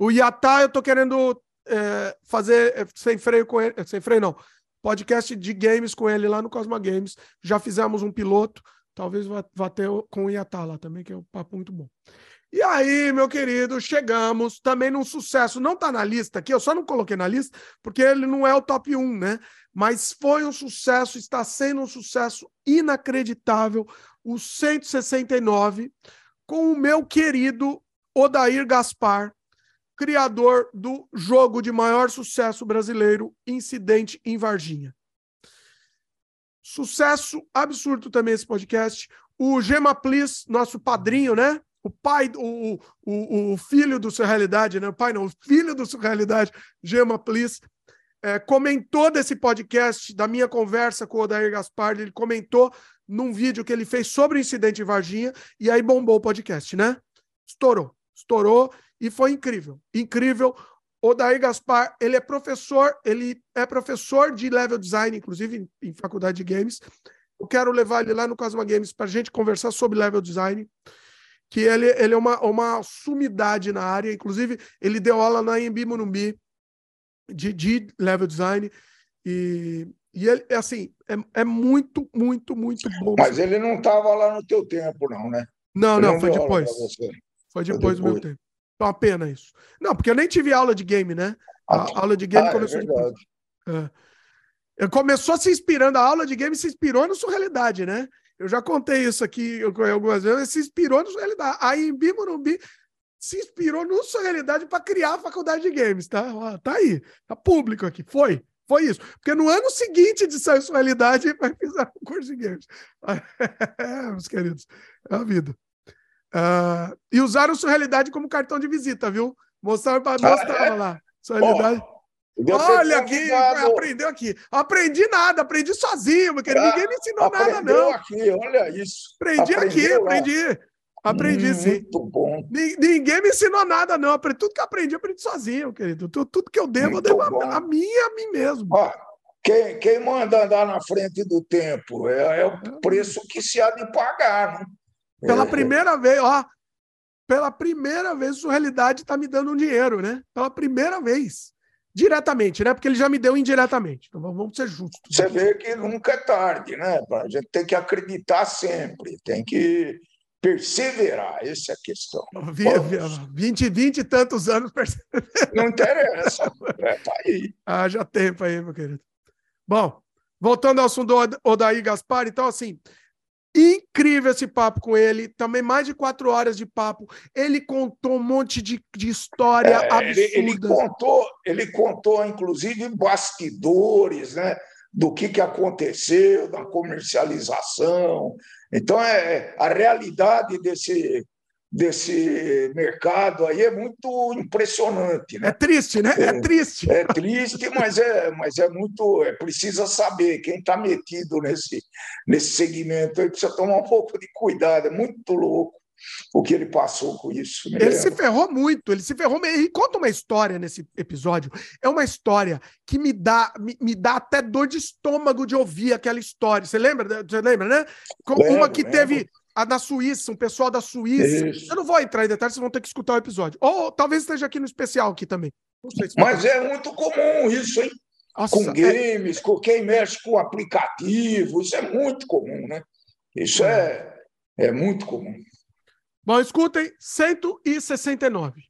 O Yatá, eu tô querendo é, fazer é, sem freio com ele, sem freio não, podcast de games com ele lá no Cosma Games. Já fizemos um piloto, talvez vá, vá ter com o Yatá lá também, que é um papo muito bom. E aí, meu querido, chegamos também num sucesso. Não tá na lista aqui, eu só não coloquei na lista, porque ele não é o top 1, né? Mas foi um sucesso, está sendo um sucesso inacreditável. O 169, com o meu querido Odair Gaspar, criador do jogo de maior sucesso brasileiro, Incidente em Varginha. Sucesso absurdo também esse podcast. O Gema Plis, nosso padrinho, né? o pai, o, o, o filho do Surrealidade, né? O pai não, o filho do Surrealidade, Gema Please, é, comentou desse podcast, da minha conversa com o Odair Gaspar, ele comentou num vídeo que ele fez sobre o incidente em Varginha, e aí bombou o podcast, né? Estourou, estourou, e foi incrível, incrível. O Odair Gaspar, ele é professor, ele é professor de level design, inclusive em, em faculdade de games. Eu quero levar ele lá no Cosma Games para a gente conversar sobre level design que ele, ele é uma, uma sumidade na área, inclusive ele deu aula na Embi Monumbi de, de level design e, e ele, é assim, é, é muito, muito, muito bom. Mas ele não estava lá no teu tempo, não, né? Não, não, não foi, depois. foi depois. do meu tempo. É uma pena isso. Não, porque eu nem tive aula de game, né? A ah, aula de game ah, é começou é depois. É. Começou se inspirando, a aula de game se inspirou na sua realidade, né? Eu já contei isso aqui algumas vezes, se inspirou no Surrealidade. A Imbi Morumbi se inspirou no Surrealidade para criar a faculdade de games, tá? Ó, tá aí, tá público aqui. Foi, foi isso. Porque no ano seguinte de sair Surrealidade, vai fizeram um curso de games. meus queridos, é a vida. Uh, e usaram Surrealidade como cartão de visita, viu? Mostraram para mostrar ah, é? lá. Surrealidade. Oh. Olha aqui, aprendeu aqui. Aprendi nada, aprendi sozinho, porque ah, ninguém me ensinou nada, não. aqui, olha isso. Aprendi aqui, lá. aprendi. Aprendi, hum, sim. Muito bom. Ninguém me ensinou nada, não. Tudo que aprendi, aprendi sozinho, querido. Tudo, tudo que eu devo, muito eu devo a, a mim e a mim mesmo. Ó, quem, quem manda andar na frente do tempo é, é o é. preço que se há de pagar, né? Pela é. primeira vez, ó, pela primeira vez, sua realidade está me dando um dinheiro, né? Pela primeira vez. Diretamente, né? Porque ele já me deu indiretamente. Então vamos ser justos. Você vê que nunca é tarde, né? A gente tem que acreditar sempre, tem que perseverar, essa é a questão. 20, 20 e tantos anos perseverar. Não interessa, é, tá aí. Haja tempo aí, meu querido. Bom, voltando ao assunto do Odaí Gaspar, então assim, Incrível esse papo com ele, também mais de quatro horas de papo. Ele contou um monte de, de história é, absurda. Ele, ele, contou, ele contou, inclusive, bastidores, né? Do que, que aconteceu, da comercialização. Então, é a realidade desse, desse mercado aí é muito impressionante. Né? É triste, né? É, é triste. É triste, mas é, mas é muito. É, precisa saber. Quem está metido nesse, nesse segmento aí precisa tomar um pouco de cuidado. É muito louco o que ele passou com isso. Ele lembra. se ferrou muito, ele se ferrou. E conta uma história nesse episódio. É uma história que me dá, me, me dá até dor de estômago de ouvir aquela história. Você lembra? Você lembra, né? Lembro, uma que lembro. teve a da Suíça, um pessoal da Suíça. Isso. Eu não vou entrar em detalhes, vocês vão ter que escutar o episódio. Ou talvez esteja aqui no especial aqui também. Se Mas é muito comum isso, hein? Nossa, com é games, é... com quem mexe com aplicativo, isso é muito comum, né? Isso é, é muito comum. Bom, escutem, 169.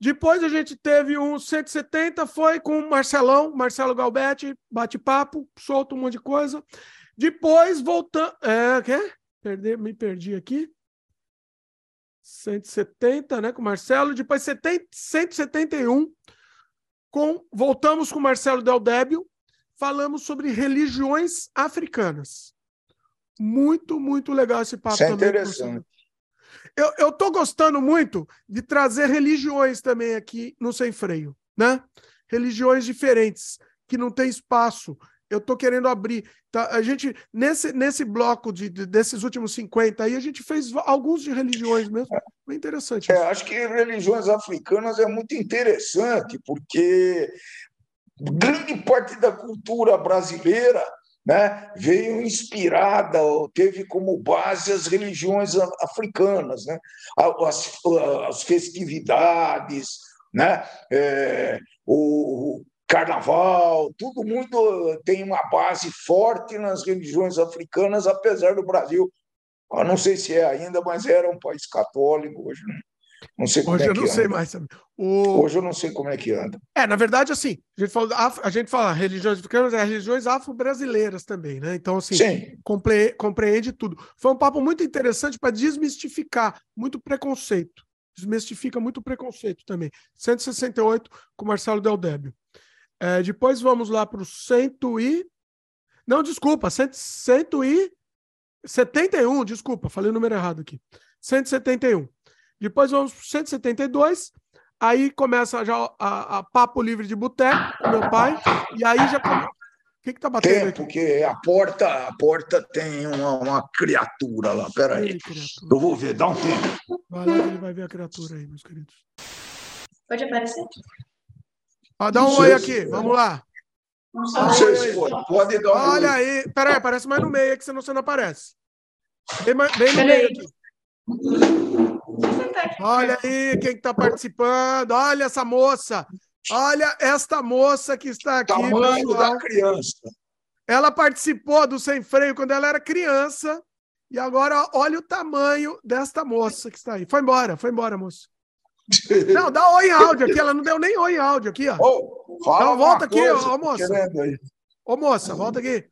Depois a gente teve um 170, foi com o Marcelão, Marcelo Galbetti, bate-papo, solta um monte de coisa. Depois voltando. É, quê? Perdi, me perdi aqui. 170, né, com o Marcelo. Depois 70, 171, com, voltamos com o Marcelo Del Débio. Falamos sobre religiões africanas. Muito, muito legal esse papo Isso é também. interessante. Eu, eu tô gostando muito de trazer religiões também aqui no Sem Freio, né? Religiões diferentes, que não tem espaço eu estou querendo abrir. Tá, a gente, nesse, nesse bloco de, de, desses últimos 50 aí, a gente fez alguns de religiões mesmo. Foi interessante. É, acho que religiões africanas é muito interessante, porque grande parte da cultura brasileira né, veio inspirada, teve como base as religiões africanas, né, as, as festividades, né, é, o, carnaval, tudo muito tem uma base forte nas religiões africanas, apesar do Brasil, eu não sei se é ainda, mas era um país católico hoje. Não, sei como hoje é eu não que sei anda. mais. O... Hoje eu não sei como é que anda. É, na verdade, assim, a gente fala, a gente fala religiões africanas, é religiões afro-brasileiras também, né? Então, assim, compre, compreende tudo. Foi um papo muito interessante para desmistificar muito preconceito. Desmistifica muito preconceito também. 168 com Marcelo Del Débio. É, depois vamos lá para o cento e. Não, desculpa, cento, cento e 71, desculpa, falei o número errado aqui. 171. Depois vamos para 172. Aí começa já a, a Papo Livre de Boteco, com meu pai. E aí já. O que, que tá batendo tem, aqui? Porque a porta, a porta tem uma, uma criatura lá. Peraí. aí. Eu vou ver, dá um tempo. Vai lá que ele vai ver a criatura aí, meus queridos. Pode aparecer? Ah, dá um oi aqui, vamos lá. Não sei se for. Pode dar um Olha aí, peraí, aparece mais no meio que senão você não aparece. Bem, bem no meio aqui. Olha aí quem está participando. Olha essa moça. Olha esta moça que está aqui. Tamanho da criança. Ela participou do Sem Freio quando ela era criança. E agora olha o tamanho desta moça que está aí. Foi embora, foi embora, moça. Não, dá oi em áudio aqui. Ela não deu nem oi em áudio aqui, ó. Oh, fala então, volta aqui, coisa, ó, moça. Ô, moça, volta aqui. Oi.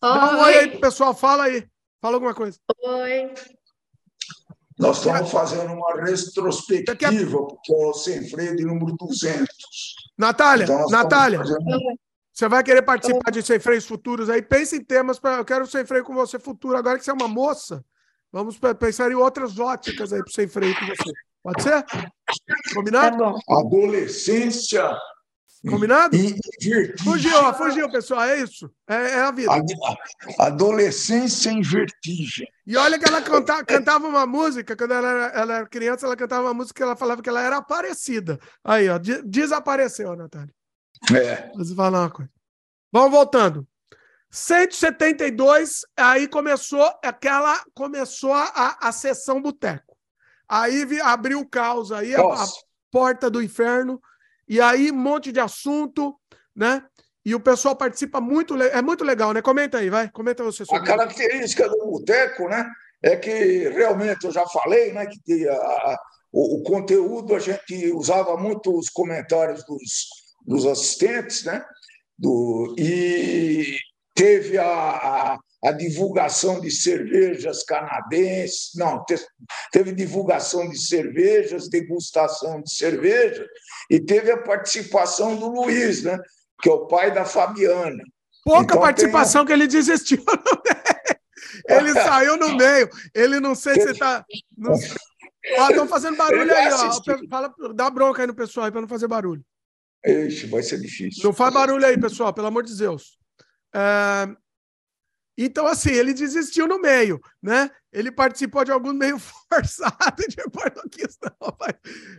Dá um oi aí pro pessoal, fala aí. Fala alguma coisa. Oi. Nós estamos fazendo uma retrospectiva, porque é o sem freio de número 200. Natália, então Natália, fazendo... você vai querer participar de sem freios futuros aí? Pense em temas para. Eu quero sem freio com você futuro. Agora que você é uma moça, vamos pensar em outras óticas aí para sem freio com você. Pode ser? Combinado? Tá Adolescência Combinado? Fugiu, fugiu, pessoal. É isso. É, é a vida. Adolescência em vertigem. E olha que ela canta, cantava uma música, quando ela era, ela era, criança, ela cantava uma música que ela falava que ela era aparecida. Aí, ó, desapareceu, Natália. É. Vou falar uma coisa. Vamos voltando. 172, aí começou aquela. Começou a, a sessão boteco. Aí abriu o caos aí, a, a porta do inferno. E aí, um monte de assunto, né? E o pessoal participa muito, é muito legal, né? Comenta aí, vai, comenta você. Sobre a característica do boteco, né? É que realmente eu já falei, né? Que a, o, o, conteúdo a gente usava muito os comentários dos, dos assistentes, né? Do, e teve a, a, a divulgação de cervejas canadenses, não, teve divulgação de cervejas, degustação de cerveja, e teve a participação do Luiz, né? que é o pai da Fabiana. Pouca então, participação tem... que ele desistiu. ele saiu no meio. Ele não sei se está. Não... Ó, estão fazendo barulho aí, ó. Fala, dá bronca aí no pessoal para não fazer barulho. Ixi, vai ser difícil. Não faz barulho aí, pessoal, pelo amor de Deus. É... Então, assim, ele desistiu no meio, né? Ele participou de algum meio forçado de questão.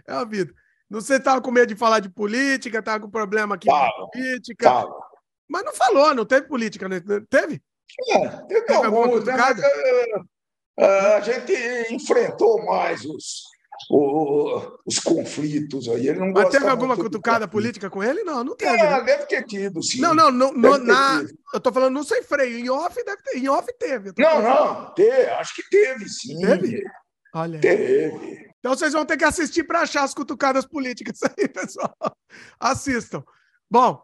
É a vida. Não sei se estava com medo de falar de política, estava com problema aqui tava, com política. Tava. Mas não falou, não teve política, né? Teve? É, teve, teve alguma coisa. É, a gente enfrentou mais os, o, os conflitos aí. Ele não Mas teve alguma cutucada política com ele? Não, não teve. É, né? deve ter tido, sim. Não, não, não no, na, eu tô falando não sem freio. Em off deve ter. Em off teve. Não, falando. não, teve, acho que teve, sim. Teve? Olha. Teve. Então vocês vão ter que assistir para achar as cutucadas políticas aí, pessoal. Assistam. Bom,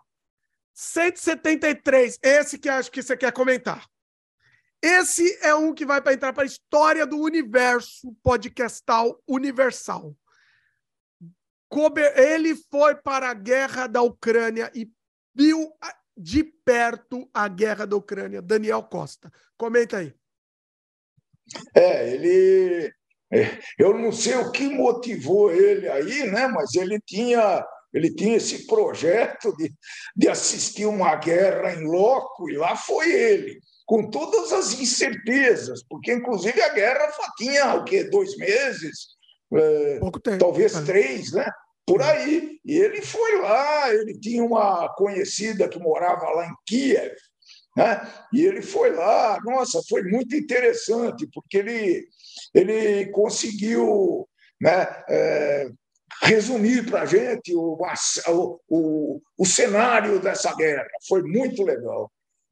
173, esse que acho que você quer comentar. Esse é um que vai para entrar para a história do universo podcastal universal. Ele foi para a guerra da Ucrânia e viu de perto a guerra da Ucrânia. Daniel Costa. Comenta aí. É, ele. É, eu não sei o que motivou ele aí, né? Mas ele tinha, ele tinha esse projeto de, de assistir uma guerra em loco, e lá foi ele com todas as incertezas, porque inclusive a guerra tinha o quê? Dois meses? É, Pouco tempo. Talvez três, né? Por é. aí. E ele foi lá, ele tinha uma conhecida que morava lá em Kiev, né? E ele foi lá, nossa, foi muito interessante, porque ele, ele conseguiu né, é, resumir para a gente o, o, o cenário dessa guerra. Foi muito legal.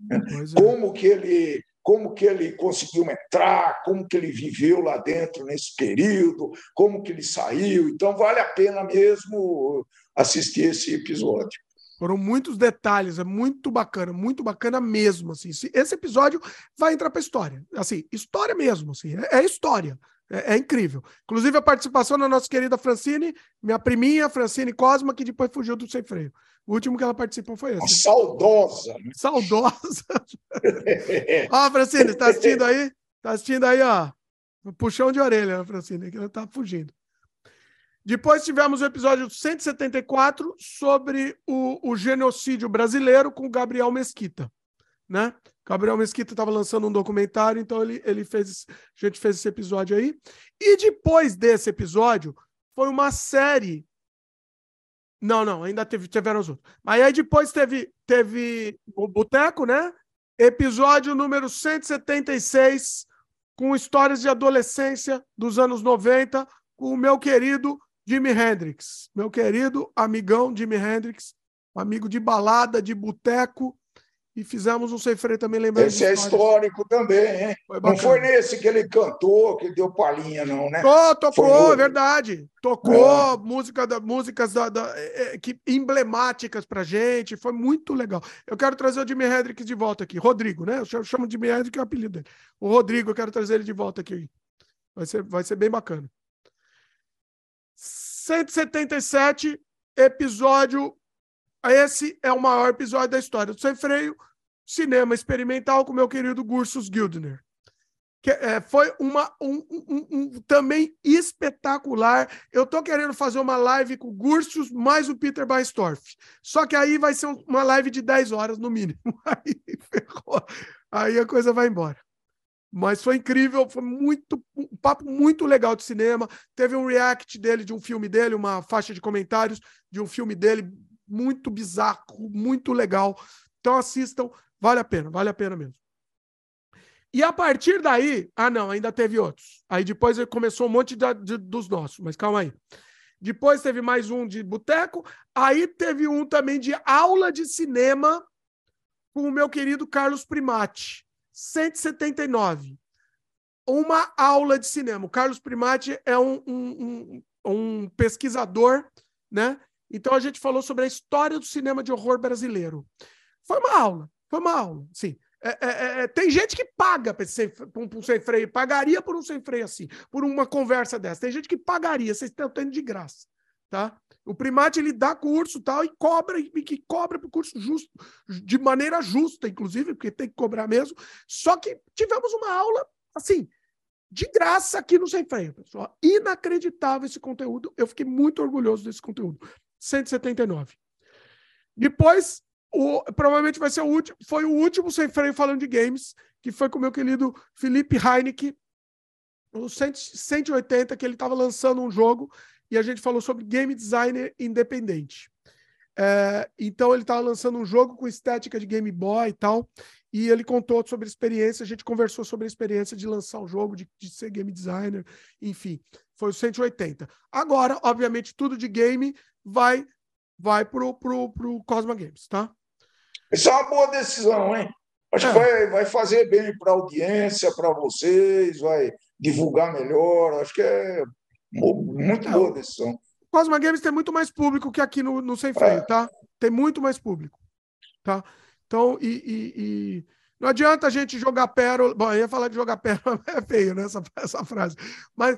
É. Como que ele como que ele conseguiu entrar, como que ele viveu lá dentro nesse período, como que ele saiu. Então vale a pena mesmo assistir esse episódio. Foram muitos detalhes, é muito bacana, muito bacana mesmo. Assim. Esse episódio vai entrar para a história. Assim, história mesmo, assim, é, é história. É, é, incrível. Inclusive a participação da nossa querida Francine, minha priminha, Francine Cosma, que depois fugiu do Sem Freio. O último que ela participou foi esse. Saudosa. Né? Saudosa. ó, Francine, está assistindo aí? Está assistindo aí, ó. Puxão de orelha, Francine, que ela tá fugindo. Depois tivemos o episódio 174 sobre o, o genocídio brasileiro com Gabriel Mesquita, né? Gabriel Mesquita estava lançando um documentário, então ele, ele fez, a gente fez esse episódio aí. E depois desse episódio, foi uma série. Não, não, ainda teve, tiveram os outros. Mas aí depois teve, teve o Boteco, né? Episódio número 176, com histórias de adolescência dos anos 90, com o meu querido Jimi Hendrix. Meu querido amigão Jimi Hendrix, amigo de balada, de boteco, e fizemos um sem freio também lembrando. Esse é histórico também, hein? Foi não foi nesse que ele cantou, que deu palhinha, não, né? Oh, tocou, é verdade. Tocou é. música da, músicas da, da é, é, que, emblemáticas pra gente. Foi muito legal. Eu quero trazer o Jimi Hendrix de volta aqui. Rodrigo, né? Eu chamo de Jimi Hendrix, que é o apelido dele. O Rodrigo, eu quero trazer ele de volta aqui. Vai ser, vai ser bem bacana. 177, episódio esse é o maior episódio da história do Sem Freio, cinema experimental com meu querido Gursus Gildner. Que, é, foi uma um, um, um, também espetacular. Eu tô querendo fazer uma live com o Gursus mais o Peter Baistorff. Só que aí vai ser uma live de 10 horas no mínimo. Aí ferrou. Aí a coisa vai embora. Mas foi incrível, foi muito um papo muito legal de cinema. Teve um react dele de um filme dele, uma faixa de comentários de um filme dele muito bizarro, muito legal. Então assistam, vale a pena, vale a pena mesmo. E a partir daí, ah não, ainda teve outros. Aí depois começou um monte de, de, dos nossos, mas calma aí. Depois teve mais um de boteco, aí teve um também de aula de cinema com o meu querido Carlos Primati, 179. Uma aula de cinema. O Carlos Primati é um, um, um, um pesquisador, né? Então a gente falou sobre a história do cinema de horror brasileiro. Foi uma aula, foi uma aula, sim. É, é, é, é tem gente que paga para um, um, sem freio, pagaria por um sem freio assim, por uma conversa dessa. Tem gente que pagaria, vocês estão tendo de graça, tá? O primate ele dá curso tal e cobra e que cobra para o curso justo, de maneira justa, inclusive, porque tem que cobrar mesmo. Só que tivemos uma aula assim de graça aqui no Sem Freio, pessoal. Inacreditável esse conteúdo. Eu fiquei muito orgulhoso desse conteúdo. 179. Depois, o, provavelmente vai ser o último, foi o último sem freio falando de games, que foi com o meu querido Felipe Heineken, o 180, que ele estava lançando um jogo e a gente falou sobre game designer independente. É, então ele estava lançando um jogo com estética de Game Boy e tal, e ele contou sobre a experiência, a gente conversou sobre a experiência de lançar um jogo, de, de ser game designer, enfim, foi o 180. Agora, obviamente, tudo de game vai vai pro, pro, pro Cosma Games, tá? Isso é uma boa decisão, hein? Acho é. que vai, vai fazer bem para a audiência, para vocês, vai divulgar melhor. Acho que é muito é. boa decisão. Cosma Games tem muito mais público que aqui no, no Sem Freio, é. tá? Tem muito mais público, tá? Então, e, e, e, não adianta a gente jogar pérola. Bom, eu ia falar de jogar pérola, é feio, né? Essa, essa frase. Mas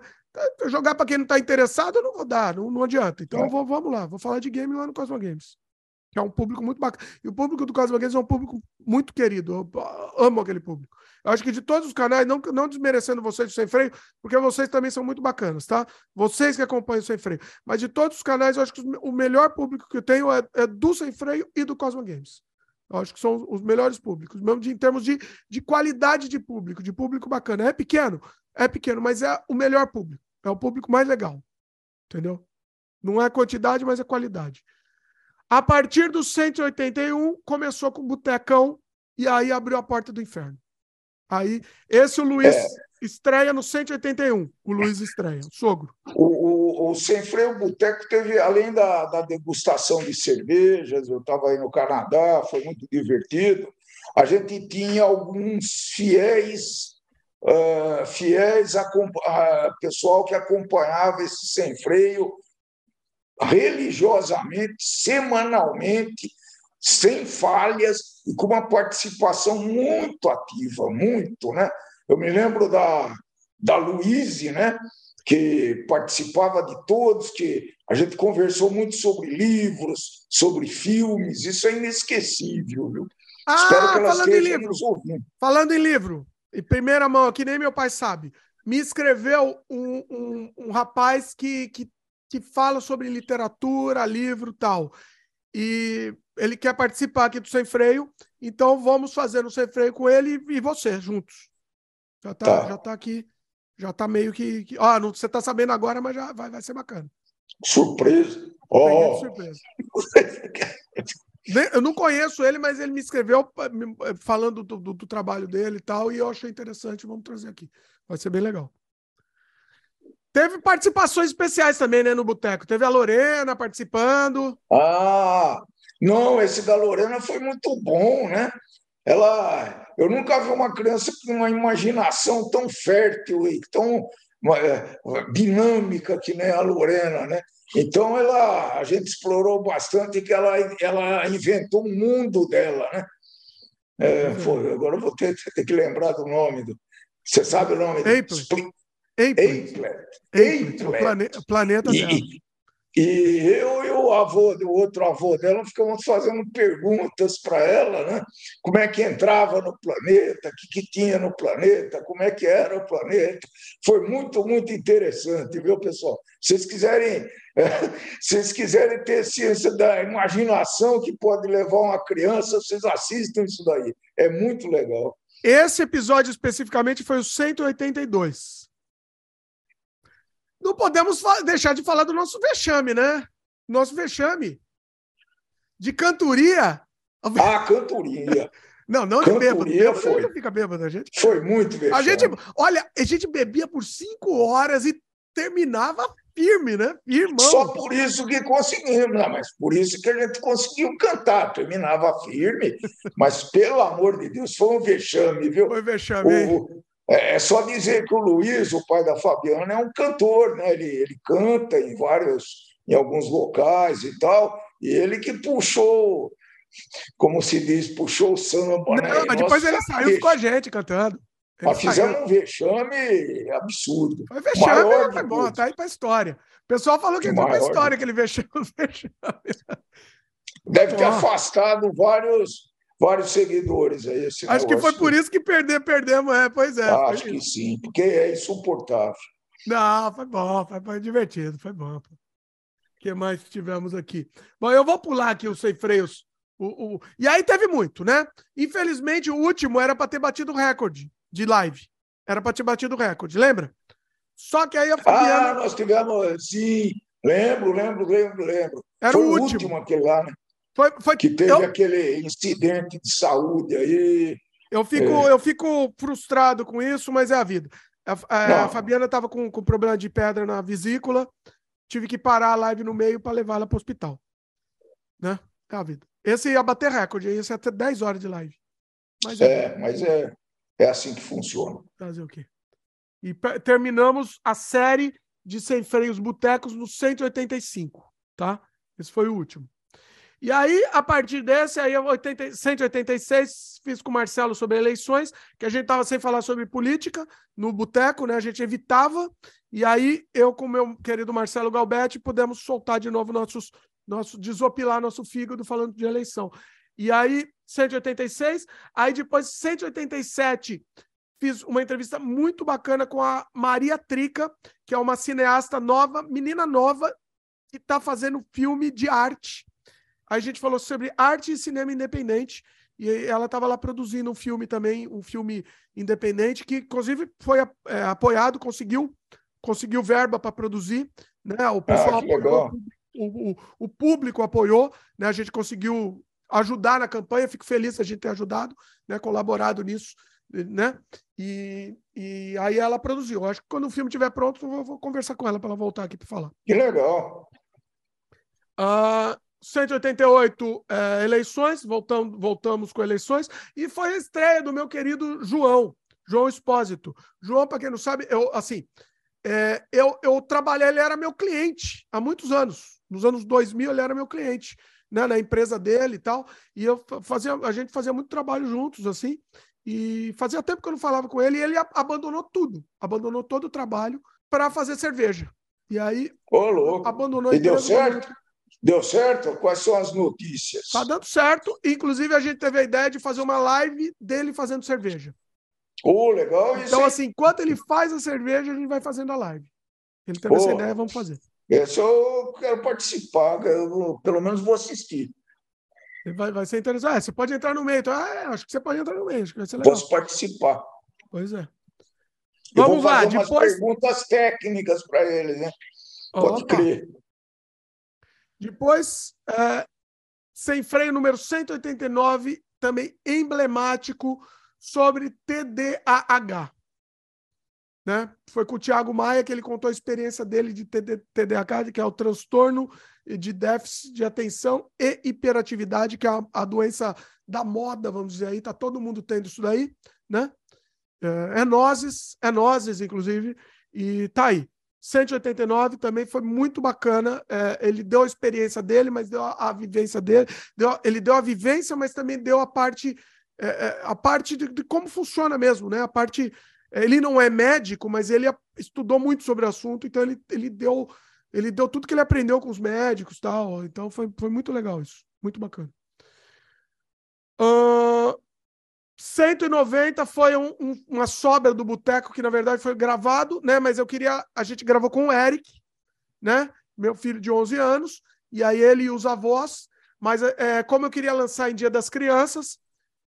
Jogar para quem não está interessado, eu não vou dar, não, não adianta. Então, é. vou, vamos lá, vou falar de game lá no Cosmo Games. Que é um público muito bacana. E o público do Cosmo Games é um público muito querido. Eu amo aquele público. Eu acho que de todos os canais, não, não desmerecendo vocês do Sem Freio, porque vocês também são muito bacanas, tá? Vocês que acompanham o Sem Freio. Mas de todos os canais, eu acho que o melhor público que eu tenho é, é do Sem Freio e do Cosmo Games. Eu acho que são os melhores públicos, mesmo de, em termos de, de qualidade de público, de público bacana. É pequeno, é pequeno, mas é o melhor público. É o público mais legal. Entendeu? Não é quantidade, mas é qualidade. A partir do 181, começou com o Botecão e aí abriu a porta do inferno. Aí, esse o Luiz é. estreia no 181. O Luiz estreia, o sogro. O, o, o Sem Freio Boteco teve, além da, da degustação de cervejas, eu estava aí no Canadá, foi muito divertido. A gente tinha alguns fiéis uh, fiéis a, a, pessoal que acompanhava esse sem freio religiosamente, semanalmente, sem falhas e com uma participação muito ativa, muito, né? Eu me lembro da da Luíse, né? Que participava de todos, que a gente conversou muito sobre livros, sobre filmes, isso é inesquecível, viu? Ah, Espero que elas falando em livro. Falando em livro, em primeira mão aqui, nem meu pai sabe. me escreveu um, um, um rapaz que, que, que fala sobre literatura, livro tal. E ele quer participar aqui do Sem Freio, então vamos fazer no Sem Freio com ele e você juntos. Já tá, tá. Já tá aqui, já tá meio que. que ó, não, você tá sabendo agora, mas já vai, vai ser bacana. Surpresa! Oh. Surpresa. Eu não conheço ele, mas ele me escreveu falando do, do, do, trabalho dele e tal, e eu achei interessante. Vamos trazer aqui. Vai ser bem legal. Teve participações especiais também, né, no Boteco. Teve a Lorena participando. Ah, não, esse da Lorena foi muito bom, né? Ela, eu nunca vi uma criança com uma imaginação tão fértil e tão é, dinâmica que nem a Lorena, né? Então ela, a gente explorou bastante que ela, ela inventou um mundo dela, né? É, uhum. foi, agora eu vou ter, ter, que lembrar do nome do. Você sabe o nome? Apelet. Apelet. Apelet. O planeta dela. E eu e o avô, o outro avô dela, ficamos fazendo perguntas para ela, né? Como é que entrava no planeta, o que, que tinha no planeta, como é que era o planeta. Foi muito, muito interessante, viu, pessoal? Se vocês quiserem, se vocês quiserem ter ciência da imaginação que pode levar uma criança, vocês assistam isso daí. É muito legal. Esse episódio especificamente foi o 182. Não podemos deixar de falar do nosso vexame, né? Nosso vexame. De cantoria. Ah, cantoria. Não, não cantoria de bêbado. Foi. Não fica bêbado, a gente. Foi muito vexame. A gente, olha, a gente bebia por cinco horas e terminava firme, né? Irmão. Só por isso que conseguimos, né? mas por isso que a gente conseguiu cantar. Terminava firme, mas pelo amor de Deus, foi um vexame, viu? Foi vexame. O, é, é só dizer que o Luiz, o pai da Fabiana, é um cantor, né? ele, ele canta em vários, em alguns locais e tal, e ele que puxou, como se diz, puxou o samba. Né? Não, né? mas depois ele saiu com a gente cantando. Ele mas fizemos um vexame absurdo. Foi vexame, foi bom, tá aí para história. O pessoal falou que entrou para a história, aquele vexame. vexame. Deve ter afastado vários vários seguidores aí. Esse acho que foi por isso que perder, perdemos, é, pois é. Acho que sim, porque é insuportável. Não, foi bom, foi, foi divertido, foi bom. O que mais tivemos aqui? Bom, eu vou pular aqui os sem freios. O, o... E aí teve muito, né? Infelizmente, o último era para ter batido o recorde de live. Era para ter batido o recorde, lembra? Só que aí a Fabiana. Ah, nós tivemos, sim. Lembro, lembro, lembro, lembro. Era Foi o último. último aquele lá, né? Foi, foi, que teve eu, aquele incidente de saúde aí. Eu fico, é. eu fico frustrado com isso, mas é a vida. A, a, Fabiana estava com, com problema de pedra na vesícula, tive que parar a live no meio para levá-la para o hospital. Né? É a vida. Esse ia bater recorde, ia até 10 horas de live. Mas é, é mas é, é assim que funciona. Fazer o quê? E terminamos a série de Sem Freios Botecos no 185, tá? Esse foi o último. E aí, a partir desse, aí 80, 186, fiz com o Marcelo sobre eleições, que a gente estava sem falar sobre política no boteco, né? A gente evitava. E aí, eu com o meu querido Marcelo Galbetti, pudemos soltar de novo nossos, nosso, desopilar nosso fígado falando de eleição. E aí, 186, aí depois 187, fiz uma entrevista muito bacana com a Maria Trica, que é uma cineasta nova, menina nova, que está fazendo filme de arte a gente falou sobre arte e cinema independente. E ela estava lá produzindo um filme também, um filme independente, que inclusive foi é, apoiado, conseguiu, conseguiu verba para produzir. Né? O pessoal ah, apoiou, o, o, o, público apoiou, né? a gente conseguiu ajudar na campanha, fico feliz a gente ter ajudado, né? colaborado nisso. Né? E, e aí ela produziu. Acho que quando o filme estiver pronto, eu vou, vou conversar com ela para ela voltar aqui para falar. Que legal. Uh, 188 é, eleições, voltamos, voltamos com eleições, e foi a estreia do meu querido João, João Espósito. João, para quem não sabe, eu, assim, é, eu, eu trabalhei, ele era meu cliente há muitos anos. Nos anos 2000, ele era meu cliente, né, na empresa dele e tal. E eu fazia, a gente fazia muito trabalho juntos, assim. E fazia tempo que eu não falava com ele, e ele abandonou tudo, abandonou todo o trabalho para fazer cerveja. E aí, Ô, abandonou e deu certo? Deu certo? Quais são as notícias? Tá dando certo. Inclusive, a gente teve a ideia de fazer uma live dele fazendo cerveja. Oh, legal. Então, assim, enquanto ele faz a cerveja, a gente vai fazendo a live. Ele teve oh, essa ideia, vamos fazer. Esse eu quero participar, eu, pelo menos vou assistir. Vai, vai ser interessante. Ah, você pode entrar no meio. Então, ah, acho que você pode entrar no meio. Acho que vai ser legal. Posso participar. Pois é. Eu Vamos lá, depois. perguntas técnicas para ele, né? Pode Opa. crer. Depois, é, sem freio número 189, também emblemático sobre TDAH. Né? Foi com o Tiago Maia que ele contou a experiência dele de TDAH, que é o transtorno de déficit de atenção e hiperatividade, que é a, a doença da moda, vamos dizer aí, tá todo mundo tendo isso daí, né? É, é nozes, é nozes, inclusive, e tá aí. 189 também foi muito bacana. É, ele deu a experiência dele, mas deu a, a vivência dele. Deu, ele deu a vivência, mas também deu a parte, é, é a parte de, de, como funciona mesmo, né? A parte. Ele não é médico, mas ele estudou muito sobre o assunto, então ele, ele deu ele deu tudo que ele aprendeu com os médicos tal. Então foi, foi muito legal isso. Muito bacana. Uh, 190 foi um, um, uma sobra do Boteco, que na verdade foi gravado, né? Mas eu queria. A gente gravou com o Eric, né? Meu filho de 11 anos, e aí ele e os avós. Mas é, como eu queria lançar em Dia das Crianças,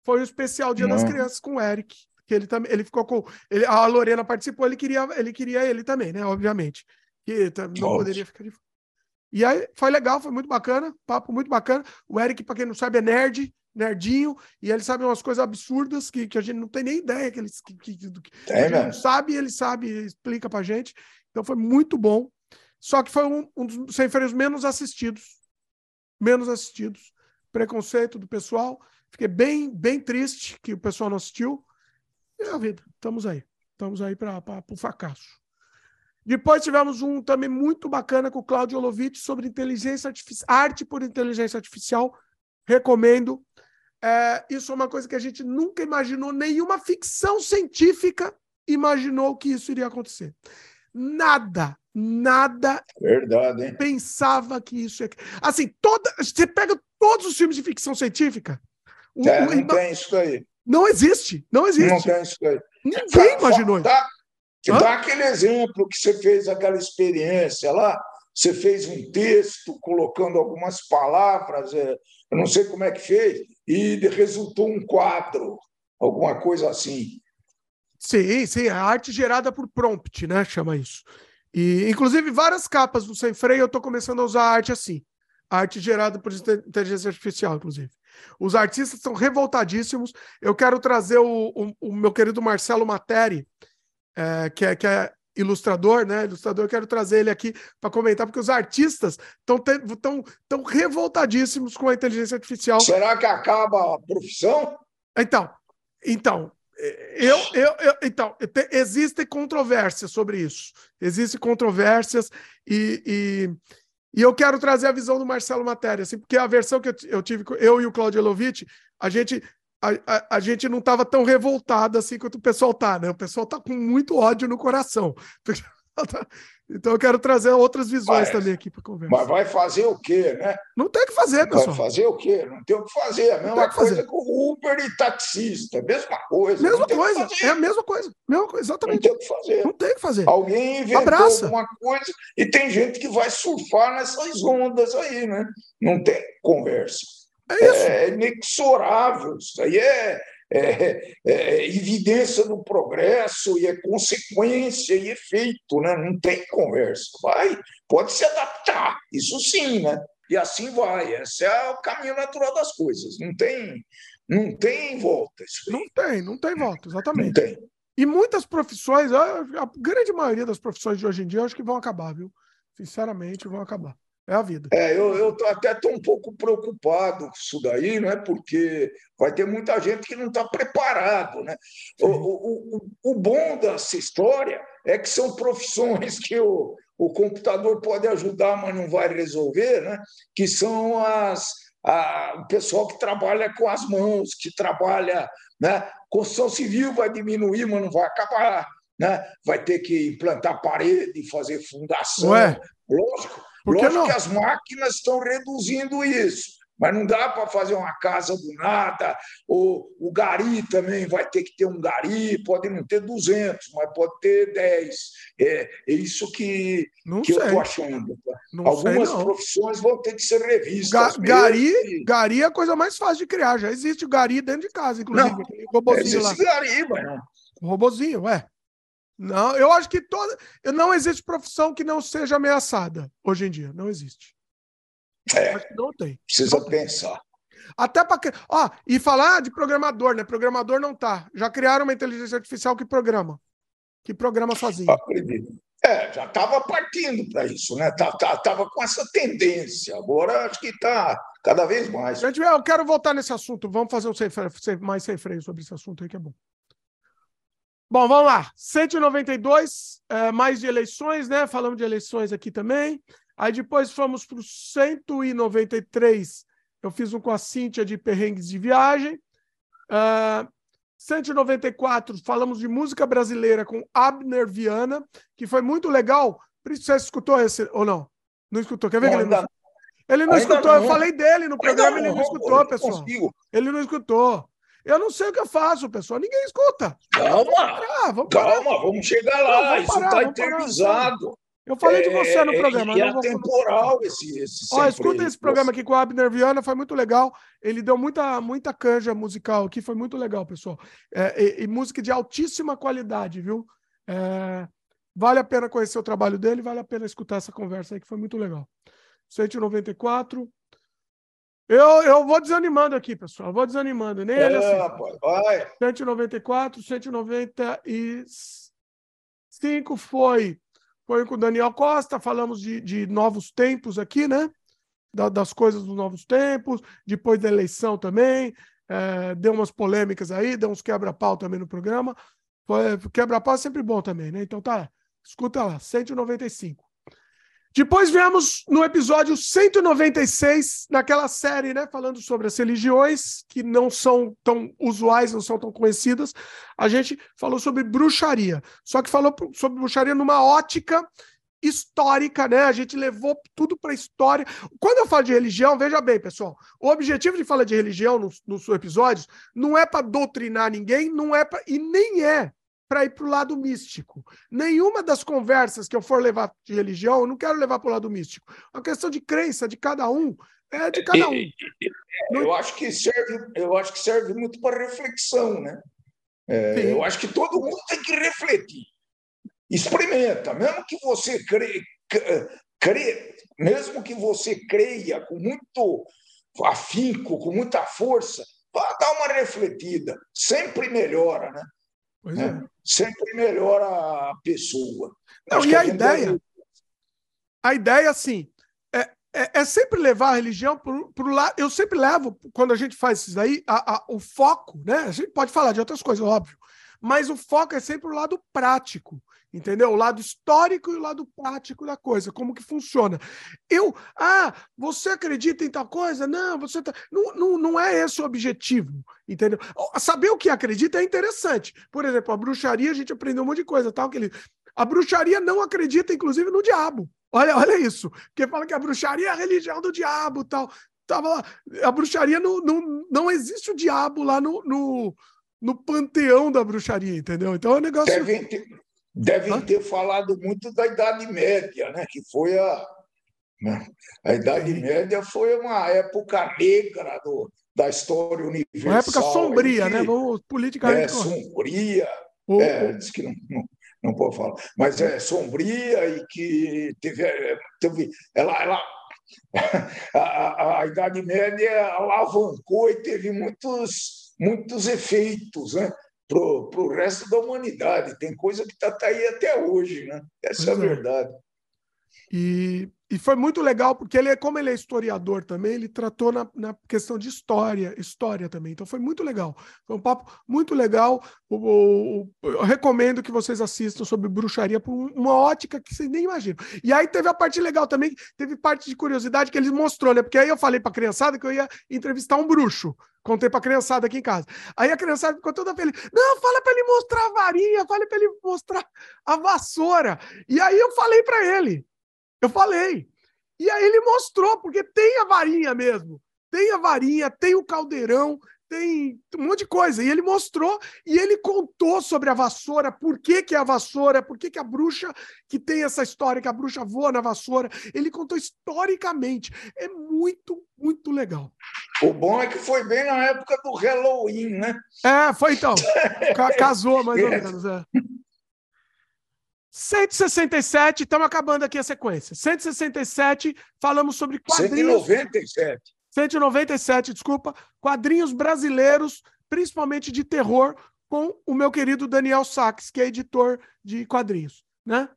foi um especial Dia Não. das Crianças com o Eric. Que ele também ele ficou com. Ele, a Lorena participou, ele queria, ele queria ele também, né? Obviamente. Que não Ótimo. poderia ficar de E aí foi legal, foi muito bacana, papo muito bacana. O Eric, para quem não sabe, é nerd, nerdinho, e ele sabe umas coisas absurdas que, que a gente não tem nem ideia que ele que, que, que é, não sabe, ele sabe, explica pra gente. Então foi muito bom. Só que foi um, um dos sem freios menos assistidos. Menos assistidos. Preconceito do pessoal. Fiquei bem, bem triste que o pessoal não assistiu. E é a vida. Estamos aí. Estamos aí para o fracasso. Depois tivemos um também muito bacana com o Claudio Olovitch sobre inteligência artificial, arte por inteligência artificial. Recomendo. É, isso é uma coisa que a gente nunca imaginou, nenhuma ficção científica imaginou que isso iria acontecer. Nada, nada Verdade, hein? pensava que isso ia. Assim, toda, você pega todos os filmes de ficção científica. É, não tem isso aí. Não existe, não existe. Não tem isso aí. Ninguém imaginou tá, isso. Dá aquele exemplo que você fez aquela experiência lá, você fez um texto colocando algumas palavras, é, eu não sei como é que fez, e resultou um quadro, alguma coisa assim. Sim, sim, a arte gerada por prompt, né? Chama isso. E, inclusive, várias capas do Sem Freio eu estou começando a usar arte assim. arte gerada por inteligência artificial, inclusive. Os artistas estão revoltadíssimos. Eu quero trazer o, o, o meu querido Marcelo Materi, é, que, é, que é ilustrador, né? Ilustrador, eu quero trazer ele aqui para comentar, porque os artistas estão tão, tão revoltadíssimos com a inteligência artificial. Será que acaba a profissão? Então, então, eu, eu, eu então, te, existem controvérsias sobre isso. Existem controvérsias e, e, e, eu quero trazer a visão do Marcelo Matéria, assim, porque a versão que eu, eu tive, eu e o Claudio Elovitch, a gente a, a, a, gente não estava tão revoltado assim quanto o pessoal tá, né? O pessoal tá com muito ódio no coração. Então eu quero trazer outras visões também aqui para conversa. Mas vai fazer o quê, né? Não tem o que fazer, pessoal. Vai fazer o quê? Não tem o que fazer. A mesma coisa fazer. com Uber e taxista. Mesma coisa. Mesma coisa. É a mesma coisa. Mesma coisa. Exatamente. Não tem o que fazer. Não tem o que fazer. Alguém inventou Abraça. alguma coisa e tem gente que vai surfar nessas ondas aí, né? Não tem conversa. É isso. É inexorável. Isso aí é, é, é, evidência do progresso e é consequência e efeito, né? não tem conversa. Vai, pode se adaptar, isso sim, né? E assim vai. Esse é o caminho natural das coisas. Não tem, não tem volta. Não tem, não tem volta, exatamente. Não tem. E muitas profissões, a, a grande maioria das profissões de hoje em dia, eu acho que vão acabar, viu? Sinceramente, vão acabar. É a vida. É, eu, eu até estou um pouco preocupado com isso daí, né? porque vai ter muita gente que não está preparado. Né? O, o, o, o, bom dessa história é que são profissões que o, o computador pode ajudar, mas não vai resolver, né? que são as, a, o pessoal que trabalha com as mãos, que trabalha. Né? Construção civil vai diminuir, mas não vai acabar. Né? Vai ter que implantar parede, fazer fundação. Ué? Lógico. Por que Lógico não? que as máquinas estão reduzindo isso, Mas não dá para fazer uma casa do nada. O, o gari também vai ter que ter um gari, pode não ter 200, mas pode ter 10. É, é isso que, que eu estou achando. Tá? Algumas sei, profissões vão ter que ser revistas. Ga gari, gari é a coisa mais fácil de criar. Já existe o gari dentro de casa, inclusive. Não, robozinho existe lá. gari, mas Um robozinho, ué. Não, eu acho que toda. Não existe profissão que não seja ameaçada hoje em dia. Não existe. É, não tem. Precisa não pensar. Até para. Ó, e falar de programador, né? Programador não tá. Já criaram uma inteligência artificial que programa. Que programa sozinho. Acredito. É, já estava partindo para isso, né? Tava, tá, tava com essa tendência. Agora acho que está cada vez mais. Gente, eu quero voltar nesse assunto. Vamos fazer um mais sem freio sobre esse assunto aí, que é bom. Bom, vamos lá. 192, é, mais de eleições, né? Falamos de eleições aqui também. Aí depois fomos para o 193. Eu fiz um com a Cíntia de perrengues de viagem. Uh, ah, 194, falamos de música brasileira com Abner Viana, que foi muito legal. Você escutou esse ou não? Não escutou? Quer ver que ele não, ele não escutou? Não. Eu falei dele no programa, ele não escutou, pessoal. Ele não escutou. Eu não sei o que eu faço, pessoal. Ninguém escuta. Calma. Vamos parar, vamos calma, vamos chegar lá. Não, Isso está eternizado. Eu falei de você no é, programa. É, é temporal esse, esse Ó, escuta esse programa aqui com a Abner Viana, foi muito legal. Ele deu muita, muita canja musical aqui, foi muito legal, pessoal. É, e, e, música de altíssima qualidade, viu? É, vale a pena conhecer o trabalho dele, vale a pena escutar essa conversa aí, que foi muito legal. 194. Eu, eu vou desanimando aqui, pessoal. vou desanimando. Nem é, ele assim. vai. 194, 195 foi, foi com o Daniel Costa. Falamos de, de novos tempos aqui, né? Da, das coisas dos novos tempos. Depois da eleição também. É, deu umas polêmicas aí, deu uns quebra-pau também no programa. Quebra-pau é sempre bom também, né? Então tá, escuta lá, 195. Depois viemos no episódio 196, naquela série, né, falando sobre as religiões que não são tão usuais, não são tão conhecidas. A gente falou sobre bruxaria, só que falou sobre bruxaria numa ótica histórica, né? A gente levou tudo para a história. Quando eu falo de religião, veja bem, pessoal, o objetivo de falar de religião nos, nos episódios não é para doutrinar ninguém, não é para e nem é para ir para o lado místico. Nenhuma das conversas que eu for levar de religião, eu não quero levar para o lado místico. A questão de crença de cada um é de cada um. Eu acho que serve, eu acho que serve muito para reflexão, né? É, eu acho que todo mundo tem que refletir. Experimenta, mesmo que você crê, crê, mesmo que você creia com muito afinco, com muita força, vá dar uma refletida. Sempre melhora, né? Pois né? é. Sempre melhora a pessoa. Não, e a, a ideia? Deve... A ideia, assim, é, é, é, sempre levar a religião para o lado. Eu sempre levo, quando a gente faz isso aí, a, a, o foco, né? A gente pode falar de outras coisas, óbvio, mas o foco é sempre o lado prático entendeu? O lado histórico e o lado prático da coisa, como que funciona. Eu, ah, você acredita em tal coisa? Não, você tá... não, não, não é esse o objetivo, entendeu? Saber o que acredita é interessante. Por exemplo, a bruxaria, a gente aprendeu um monte de coisa, tal, que ele... A bruxaria não acredita, inclusive, no diabo. Olha, olha isso. Porque fala que a bruxaria é a religião do diabo tal. Tava lá. A bruxaria não, não, não existe o diabo lá no, no, no panteão da bruxaria, entendeu? Então é um negócio. Ter, devem ter falado muito da Idade Média, né? que foi a. Né? A Idade Média foi uma época negra do, da história universal. Uma época sombria, que, né? Vamos politicamente. É, sombria. É, diz que não, não, não pode falar. Mas é sombria e que teve. É, teve ela, ela, a, a Idade Média alavancou e teve muitos, muitos efeitos, né? Para o resto da humanidade. Tem coisa que está tá aí até hoje, né? Essa pois é a é. verdade. E, e foi muito legal, porque ele, como ele é historiador também, ele tratou na, na questão de história, história também. Então foi muito legal. Foi um papo muito legal. Eu, eu recomendo que vocês assistam sobre bruxaria por uma ótica que vocês nem imaginam. E aí teve a parte legal também, teve parte de curiosidade que ele mostrou, né? Porque aí eu falei para a criançada que eu ia entrevistar um bruxo. Contei pra criançada aqui em casa. Aí a criançada ficou toda feliz. Não, fala para ele mostrar a varinha, fala para ele mostrar a vassoura. E aí eu falei para ele. Eu falei. E aí ele mostrou, porque tem a varinha mesmo. tem a varinha, tem o caldeirão, tem um monte de coisa. E ele mostrou e ele contou sobre a vassoura, por que, que é a vassoura, por que, que a bruxa que tem essa história, que a bruxa voa na vassoura. Ele contou historicamente. É muito, muito legal. O bom é que foi bem na época do Halloween, né? É, foi então. Casou mais ou menos. É. 167, estamos acabando aqui a sequência. 167, falamos sobre quadrinhos. 197. 197, desculpa, quadrinhos brasileiros, principalmente de terror, com o meu querido Daniel Sachs, que é editor de quadrinhos, né?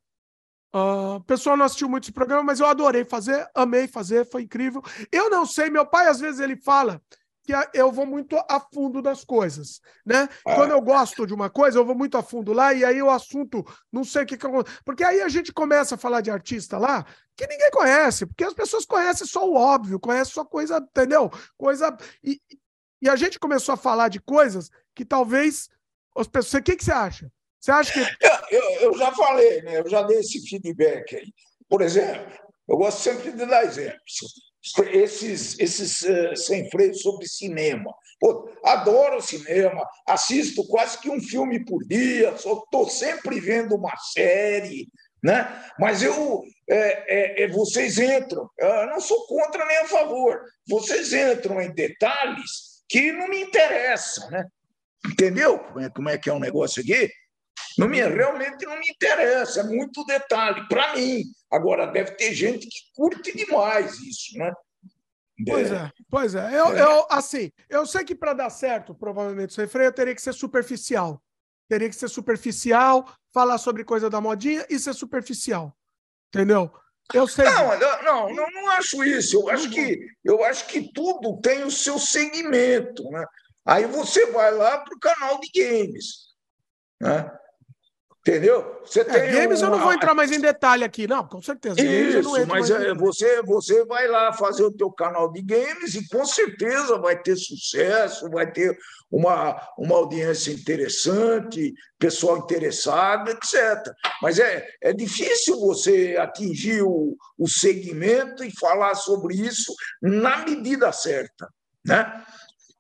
Uh, o pessoal não assistiu muito esse programa, mas eu adorei fazer, amei fazer, foi incrível. Eu não sei, meu pai às vezes ele fala que eu vou muito a fundo das coisas, né? É. Quando eu gosto de uma coisa, eu vou muito a fundo lá e aí o assunto, não sei o que que eu... porque aí a gente começa a falar de artista lá que ninguém conhece, porque as pessoas conhecem só o óbvio, conhecem só coisa, entendeu? Coisa e, e a gente começou a falar de coisas que talvez as pessoas, o que que você acha? Você acha que eu, eu, eu já falei, né? Eu já dei esse feedback aí. Por exemplo, eu gosto sempre de dar exemplos esses, esses uh, sem freio sobre cinema. Pô, adoro cinema, assisto quase que um filme por dia, estou sempre vendo uma série, né? mas eu, é, é, é, vocês entram, eu não sou contra nem a favor, vocês entram em detalhes que não me interessam. Né? Entendeu como é, como é que é o um negócio aqui? Não me, realmente não me interessa, é muito detalhe, para mim. Agora, deve ter gente que curte demais isso, né? Pois é, pois é. Eu, é. eu assim, eu sei que para dar certo, provavelmente, o refreio teria que ser superficial. Teria que ser superficial, falar sobre coisa da modinha e ser superficial. Entendeu? Eu sei. Não, não, não, não acho isso. Eu acho que eu acho que tudo tem o seu segmento, né? Aí você vai lá para o canal de games, né? Entendeu? Você é, tem games uma... eu não vou entrar mais em detalhe aqui, não, com certeza. Isso, mas é, você, você vai lá fazer o teu canal de games e com certeza vai ter sucesso, vai ter uma, uma audiência interessante, pessoal interessado, etc. Mas é, é difícil você atingir o, o segmento e falar sobre isso na medida certa, né?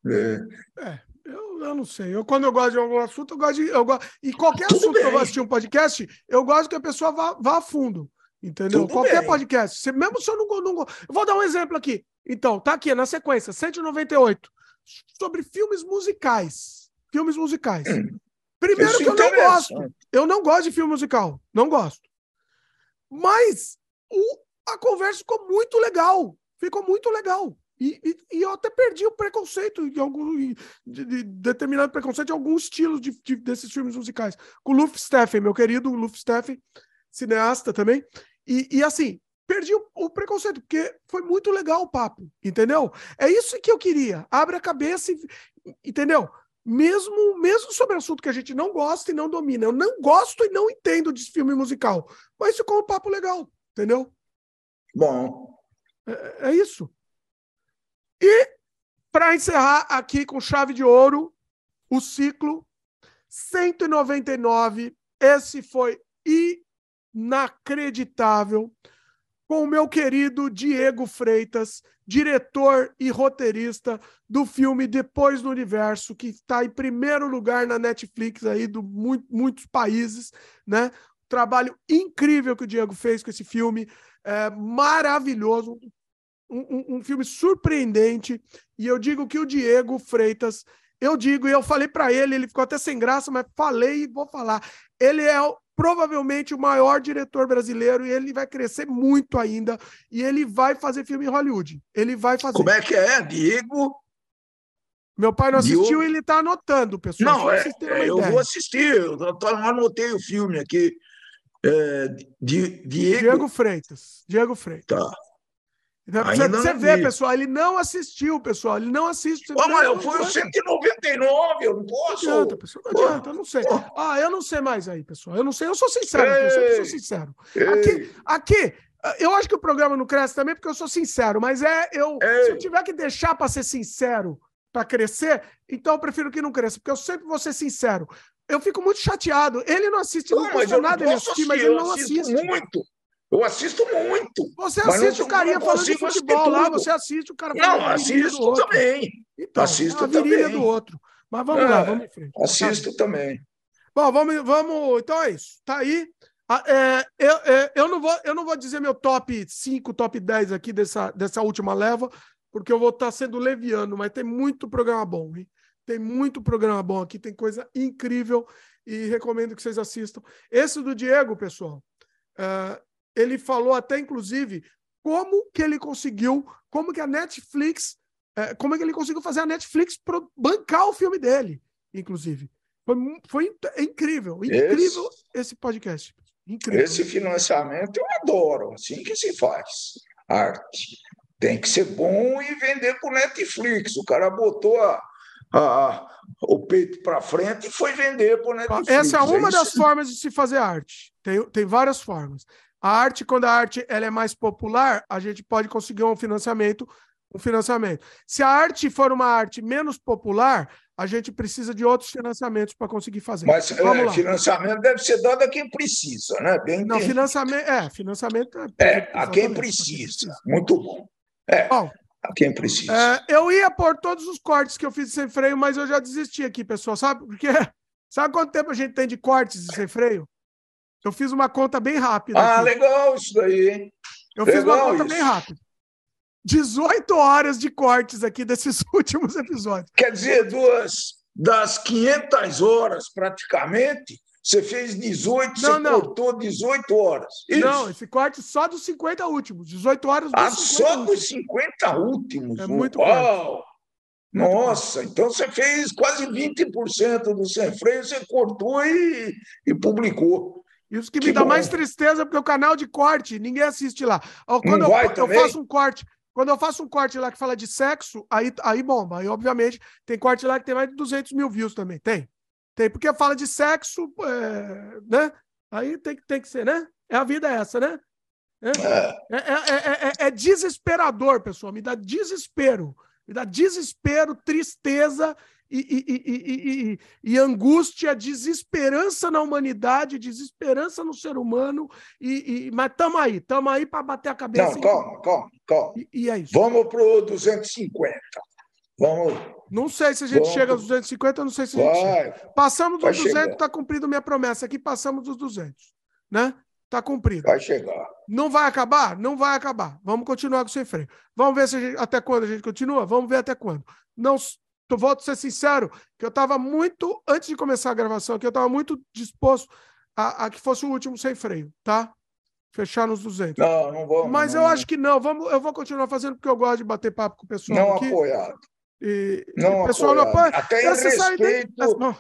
É. é eu não sei. Eu, quando eu gosto de algum assunto, eu gosto de. Eu gosto, e qualquer Tudo assunto bem. que eu gosto de um podcast, eu gosto que a pessoa vá, vá a fundo. Entendeu? Tudo qualquer bem. podcast. Se, mesmo se eu não, não. Eu vou dar um exemplo aqui. Então, tá aqui na sequência, 198. Sobre filmes musicais. Filmes musicais. Hum. Primeiro Isso que eu não gosto. Eu não gosto de filme musical. Não gosto. Mas o, a conversa ficou muito legal. Ficou muito legal. E, e, e, eu até perdi o preconceito de algum de, de determinado preconceito de alguns estilos de, de, desses filmes musicais. Com o Luff Steffen, meu querido Luff Steffen, cineasta também. E, e assim, perdi o, o, preconceito, porque foi muito legal o papo, entendeu? É isso que eu queria. Abre a cabeça e. Entendeu? Mesmo, mesmo sobre assunto que a gente não gosta e não domina. Eu não gosto e não entendo de filme musical. Mas ficou um papo legal, entendeu? Bom. é, é isso. E, para encerrar aqui com chave de ouro, o ciclo 199. Esse foi inacreditável. Com o meu querido Diego Freitas, diretor e roteirista do filme Depois do Universo, que está em primeiro lugar na Netflix aí do muito, muitos países, né? Trabalho incrível que o Diego fez com esse filme, é maravilhoso, um, um, filme surpreendente. E eu digo que o Diego Freitas, eu digo, e eu falei para ele, ele ficou até sem graça, mas falei e vou falar. Ele é provavelmente o maior diretor brasileiro e ele vai crescer muito ainda. E ele vai fazer filme em Hollywood. Ele vai fazer. Como é que é, Diego? Meu pai não assistiu e ele está anotando, pessoal. Não, é, eu vou assistir. Eu anotei o filme aqui. É, Diego... Diego Freitas. Diego Freitas. Tá. Então, você, você vê, pessoal, ele não assistiu, pessoal, ele não assiste. Ô, mas eu fui o 199, eu não posso. Não adianta, pessoal, não adianta, eu não sei. Ah, eu não sei mais aí, pessoal, eu não sei, eu sou sincero, eu sempre sou sincero. Aqui, aqui, eu acho que o programa não cresce também porque eu sou sincero, mas é, eu, se eu tiver que deixar para ser sincero, para crescer, então eu prefiro que não cresça, porque eu sempre vou ser sincero. Eu fico muito chateado. Ele não assiste, não, não custa nada ele assistir, mas ele não assiste. muito. Eu assisto muito. Você assiste o carinha falando de futebol lá, você assiste o cara falando Não, assisto também. Então, assisto é virilha também. do outro. Mas vamos é, lá, vamos em frente. Assisto tá. também. Bom, vamos, vamos. Então é isso. Tá aí. Ah, é, eu, é, eu, não vou, eu não vou dizer meu top 5, top 10 aqui dessa, dessa última leva, porque eu vou estar sendo leviano, mas tem muito programa bom, hein? Tem muito programa bom aqui, tem coisa incrível e recomendo que vocês assistam. Esse do Diego, pessoal, uh, ele falou até, inclusive, como que ele conseguiu, como que a Netflix, uh, como é que ele conseguiu fazer a Netflix bancar o filme dele, inclusive. Foi, foi é incrível, incrível esse, esse podcast. Incrível. Esse financiamento eu adoro, assim que se faz arte. Tem que ser bom e vender para o Netflix. O cara botou a, a, o peito para frente e foi vender para o Netflix. Essa é uma é das formas de se fazer arte. Tem, tem várias formas. A arte, quando a arte ela é mais popular, a gente pode conseguir um financiamento, um financiamento. Se a arte for uma arte menos popular, a gente precisa de outros financiamentos para conseguir fazer. Mas é, financiamento deve ser dado a quem precisa, né? Bem Não, financiamento, é, financiamento é, é a quem precisa. Muito bom. É, bom, a quem precisa. É, eu ia pôr todos os cortes que eu fiz sem freio, mas eu já desisti aqui, pessoal. Sabe por quê? Sabe quanto tempo a gente tem de cortes de sem freio? Eu fiz uma conta bem rápida. Ah, aqui. legal isso daí, hein? Eu legal fiz uma conta isso. bem rápida. 18 horas de cortes aqui desses últimos episódios. Quer dizer, duas das 500 horas praticamente, você fez 18, não, você não. cortou 18 horas. Isso. Não, esse corte só dos 50 últimos. 18 horas dos ah, 50 só últimos. dos 50 últimos? É muito Uau! Nossa, então você fez quase 20% do sem freio, você cortou e, e publicou. Isso que, que me dá bom. mais tristeza, porque o canal de corte, ninguém assiste lá. Quando eu, eu faço um corte, quando eu faço um corte lá que fala de sexo, aí, aí bomba. Aí, obviamente, tem corte lá que tem mais de 200 mil views também. Tem. Tem, porque fala de sexo, é, né? Aí tem, tem que ser, né? É a vida essa, né? É, é, é, desesperador, pessoal. Me dá desespero. Me dá desespero, tristeza e, e, e, angústia, desesperança na humanidade, desesperança no ser humano. E, mas estamos aí, estamos aí para bater a cabeça. Não, calma, calma, calma. E, é isso. Vamos para o 250. Vamos. Não sei se a gente Vamos. chega aos 250, não sei se a gente Vai. chega. Passamos dos 200, está cumprido minha promessa. Aqui passamos dos 200, né? Está cumprido. Vai chegar. Não vai acabar? Não vai acabar. Vamos continuar com sem freio. Vamos ver se gente, até quando a gente continua? Vamos ver até quando. Não, tu volto a ser sincero, que eu estava muito, antes de começar a gravação aqui, eu estava muito disposto a, a, que fosse o último sem freio, tá? Fechar nos 200. Não, não vou. Mas não, eu acho que não. Vamos, eu vou continuar fazendo porque eu gosto de bater papo com o pessoal. Não aqui. apoiado. E, não, o pessoal não apoia. Até em respeito, não,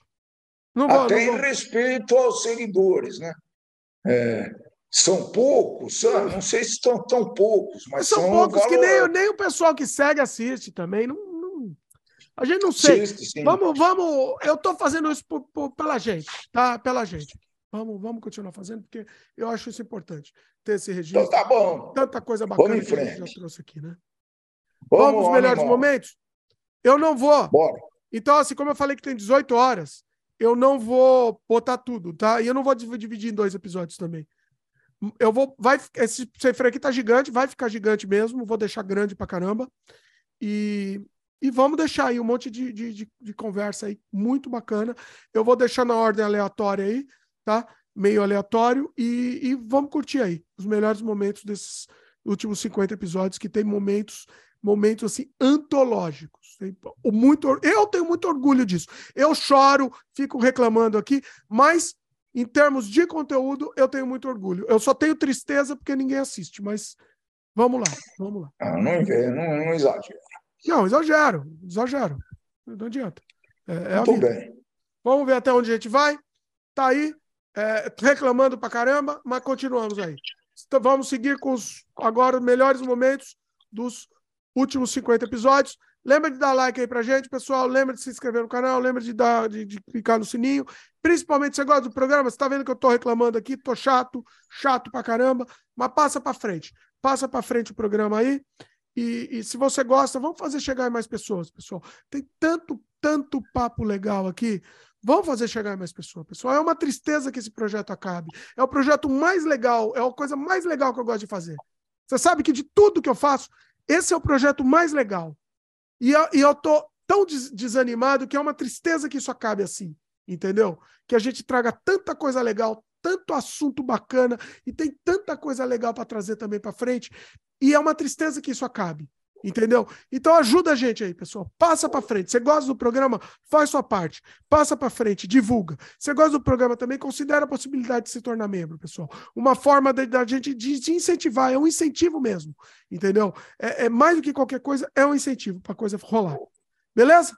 não vou, até não em respeito aos seguidores, né? É, são poucos, não sei se estão tão poucos, mas são, são poucos valor... que nem, nem o pessoal que segue assiste também. Não, não... A gente não sei. Assiste, vamos, vamos. Eu estou fazendo isso por, por, pela gente, tá? Pela gente. Vamos, vamos continuar fazendo, porque eu acho isso importante, ter esse registro. Então tá bom. Tanta coisa bacana que a gente já trouxe aqui, né? Vamos, vamos os melhores animal. momentos? Eu não vou. Bora. Então, assim, como eu falei que tem 18 horas, eu não vou botar tudo, tá? E eu não vou dividir em dois episódios também. Eu vou. Vai, esse cifre aqui tá gigante, vai ficar gigante mesmo, vou deixar grande pra caramba. E, e vamos deixar aí um monte de, de, de, de conversa aí, muito bacana. Eu vou deixar na ordem aleatória aí, tá? Meio aleatório, e, e vamos curtir aí os melhores momentos desses últimos 50 episódios, que tem momentos momentos assim antológicos. Muito, eu tenho muito orgulho disso. Eu choro, fico reclamando aqui, mas em termos de conteúdo, eu tenho muito orgulho. Eu só tenho tristeza porque ninguém assiste, mas vamos lá, vamos lá. Ah, não, não, não exagero. Não, exagero, exagero. Não adianta. É, é Muito bem. Vamos ver até onde a gente vai. Tá aí, é, reclamando pra caramba, mas continuamos aí. Então, vamos seguir com os agora melhores momentos dos últimos 50 episódios. Lembra de dar like aí pra gente, pessoal. Lembra de se inscrever no canal, lembra de dar de, de clicar no sininho. Principalmente se você gosta do programa, você tá vendo que eu tô reclamando aqui, tô chato, chato pra caramba, mas passa pra frente. Passa pra frente o programa aí. E, e se você gosta, vamos fazer chegar mais pessoas, pessoal. Tem tanto, tanto papo legal aqui Vamos fazer chegar mais pessoas. Pessoal, é uma tristeza que esse projeto acabe. É o projeto mais legal, é a coisa mais legal que eu gosto de fazer. Você sabe que de tudo que eu faço, esse é o projeto mais legal. E eu, e eu tô tão des desanimado que é uma tristeza que isso acabe assim. Entendeu? Que a gente traga tanta coisa legal, tanto assunto bacana e tem tanta coisa legal para trazer também para frente. E é uma tristeza que isso acabe. Entendeu? Então ajuda a gente aí, pessoal. Passa para frente. Você gosta do programa? Faz sua parte. Passa para frente, divulga. Você gosta do programa também? Considera a possibilidade de se tornar membro, pessoal. Uma forma da gente de, incentivar, é um incentivo mesmo. Entendeu? É, é mais do que qualquer coisa, é um incentivo para a coisa rolar. Beleza?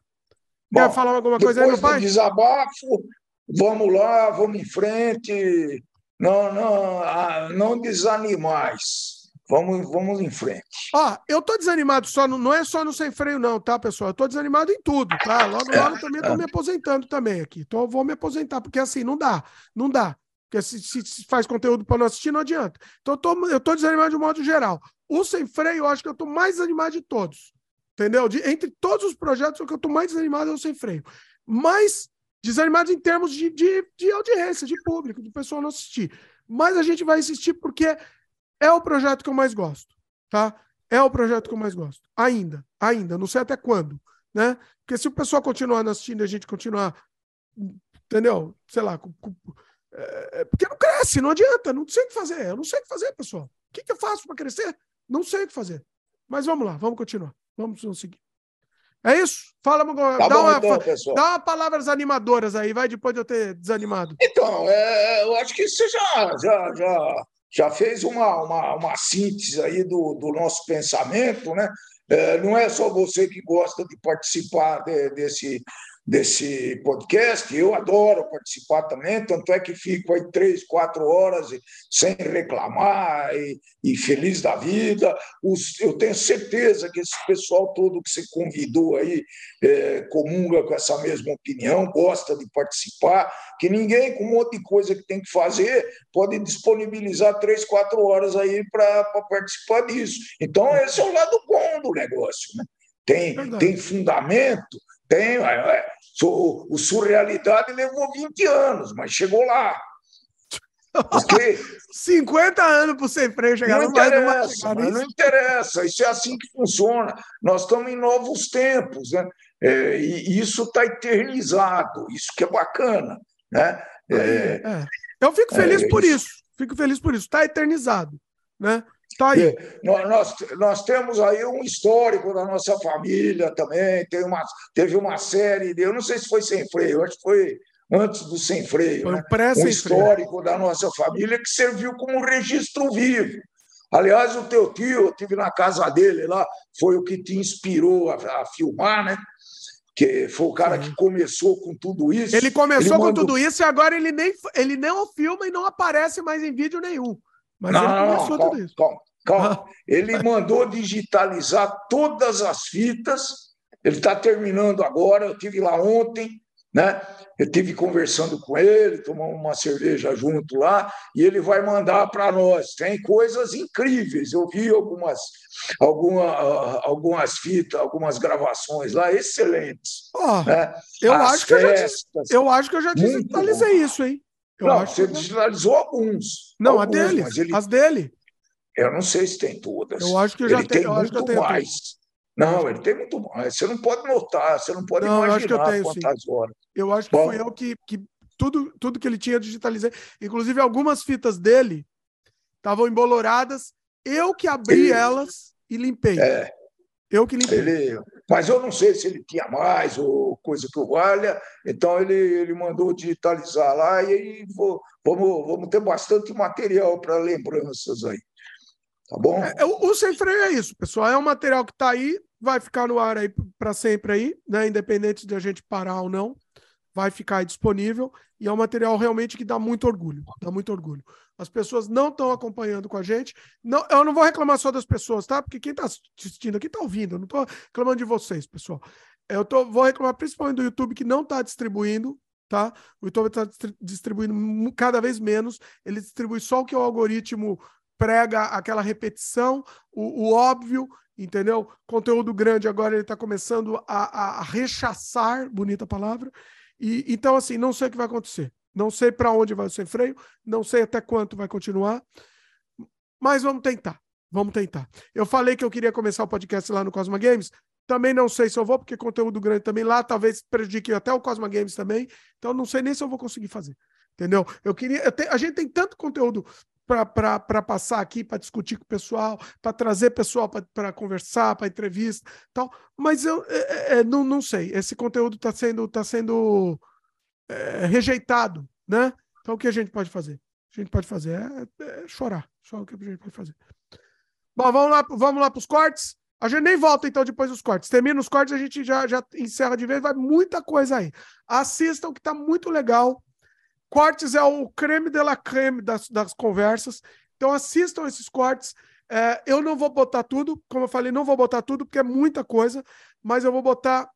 Bom, Quer falar alguma coisa aí, meu pai? desabafo, vamos lá, vamos em frente. Não, não, ah, não desanimais. Vamos, vamos em frente. Ó, eu tô desanimado só, no, não é só no sem freio, não, tá, pessoal? Eu tô desanimado em tudo, tá? Logo, logo também tô me aposentando também aqui. Então eu vou me aposentar, porque assim, não dá, não dá. Porque se, se faz conteúdo para não assistir, não adianta. Então eu tô, eu tô desanimado de um modo geral. O sem freio, eu acho que eu tô mais desanimado de todos. Entendeu? De, entre todos os projetos, o que eu tô mais desanimado é o sem freio. Mas desanimado em termos de, de, de audiência, de público, do pessoal não assistir. Mas a gente vai assistir porque é o projeto que eu mais gosto, tá? É o projeto que eu mais gosto. Ainda, ainda, não sei até quando, né? Porque se o pessoal continuar assistindo e a gente continuar, entendeu? Sei lá, com, com, é, é, porque não cresce, não adianta, não sei o que fazer, eu não sei o que fazer, pessoal. O que, que eu faço para crescer? Não sei o que fazer. Mas vamos lá, vamos continuar, vamos seguir. É isso? Fala, tá dá, bom, uma, então, pessoal. dá uma palavras animadoras aí, vai, depois de eu ter desanimado. Então, é, eu acho que você já, já, já já fez uma, uma, uma síntese aí do, do nosso pensamento, né? É, não é só você que gosta de participar de, desse, desse podcast. Eu adoro participar também, tanto é que fico aí três, quatro horas sem reclamar e, e feliz da vida. Os, eu tenho certeza que esse pessoal todo que você convidou aí é, comunga com essa mesma opinião, gosta de participar, que ninguém com um monte de coisa que tem que fazer pode disponibilizar três, quatro horas aí para participar disso. Então, esse é o lado bom do negócio. Né? Tem, tem fundamento, tem. É, o Surrealidade levou 20 anos, mas chegou lá. Porque 50 anos para você freio chegar não interessa, mas não interessa, isso é assim que funciona. Nós estamos em novos tempos, né? É, e isso está eternizado, isso que é bacana. Né? É, é. Eu fico feliz é, por isso. isso, fico feliz por isso, está eternizado. Né? Tá aí. Nós, nós temos aí um histórico da nossa família também. Tem uma, teve uma série, de, eu não sei se foi sem freio, acho que foi antes do sem freio. Foi né? um, um histórico da nossa família que serviu como registro vivo. Aliás, o teu tio, eu estive na casa dele lá, foi o que te inspirou a, a filmar, né? que foi o cara que começou com tudo isso. Ele começou ele mandou... com tudo isso e agora ele nem ele não filma e não aparece mais em vídeo nenhum. Mas não, ele começou não, tudo isso. Calma, calma. Ele mandou digitalizar todas as fitas. Ele está terminando agora. Eu tive lá ontem, né? Eu tive conversando com ele, tomamos uma cerveja junto lá, e ele vai mandar para nós. Tem coisas incríveis. Eu vi algumas, alguma, algumas fitas, algumas gravações lá excelentes. Oh, né? eu, acho que festas, eu, já, eu acho que eu já digitalizei isso, hein? Eu não, você digitalizou alguns. Não, alguns, a dele. Ele... As dele. Eu não sei se tem todas. Eu acho que eu já ele tenho, tem muito mais. Tudo. Não, ele tem muito mais. Você não pode notar, você não pode não, imaginar eu tenho, quantas sim. horas. Eu acho que Bom, fui eu que, que tudo, tudo que ele tinha eu digitalizei. Inclusive, algumas fitas dele estavam emboloradas. Eu que abri ele... elas e limpei. É. Eu que limpei. Ele, mas eu não sei se ele tinha mais ou coisa que o valha, então ele, ele mandou digitalizar lá e aí vou, vamos, vamos ter bastante material para lembranças aí. Tá bom? É, o, o sem freio é isso, pessoal. É um material que está aí, vai ficar no ar aí para sempre aí, né? Independente de a gente parar ou não, vai ficar disponível e é um material realmente que dá muito orgulho, dá muito orgulho. As pessoas não estão acompanhando com a gente. Não, eu não vou reclamar só das pessoas, tá? Porque quem está assistindo aqui está ouvindo. Eu não estou reclamando de vocês, pessoal. Eu tô, vou reclamar principalmente do YouTube que não está distribuindo, tá? O YouTube está distribuindo cada vez menos. Ele distribui só o que o algoritmo prega, aquela repetição, o, o óbvio, entendeu? Conteúdo grande agora ele está começando a, a, rechaçar, bonita palavra, E, então, assim, não sei o que vai acontecer. Não sei para onde vai o sem freio, não sei até quanto vai continuar, mas vamos tentar. Vamos tentar. Eu falei que eu queria começar o podcast lá no Cosma Games. Também não sei se eu vou, porque conteúdo grande também lá talvez prejudique até o Cosma Games também. Então não sei nem se eu vou conseguir fazer. Entendeu? Eu queria. Eu te, a gente tem tanto conteúdo para passar aqui, para discutir com o pessoal, para trazer pessoal para conversar, para entrevista tal. Mas eu é, é, é, não, não sei. Esse conteúdo está sendo, tá sendo é, rejeitado, né? Então o que a gente pode fazer? A gente pode fazer é, é chorar. Só o que a gente pode fazer. Bom, vamos lá, vamos lá para os cortes. A gente nem volta então depois dos cortes. Termina os cortes, a gente já, já encerra de vez. Vai muita coisa aí. Assistam que está muito legal. Cortes é o creme de la creme das, das conversas. Então assistam esses cortes. É, eu não vou botar tudo, como eu falei, não vou botar tudo porque é muita coisa, mas eu vou botar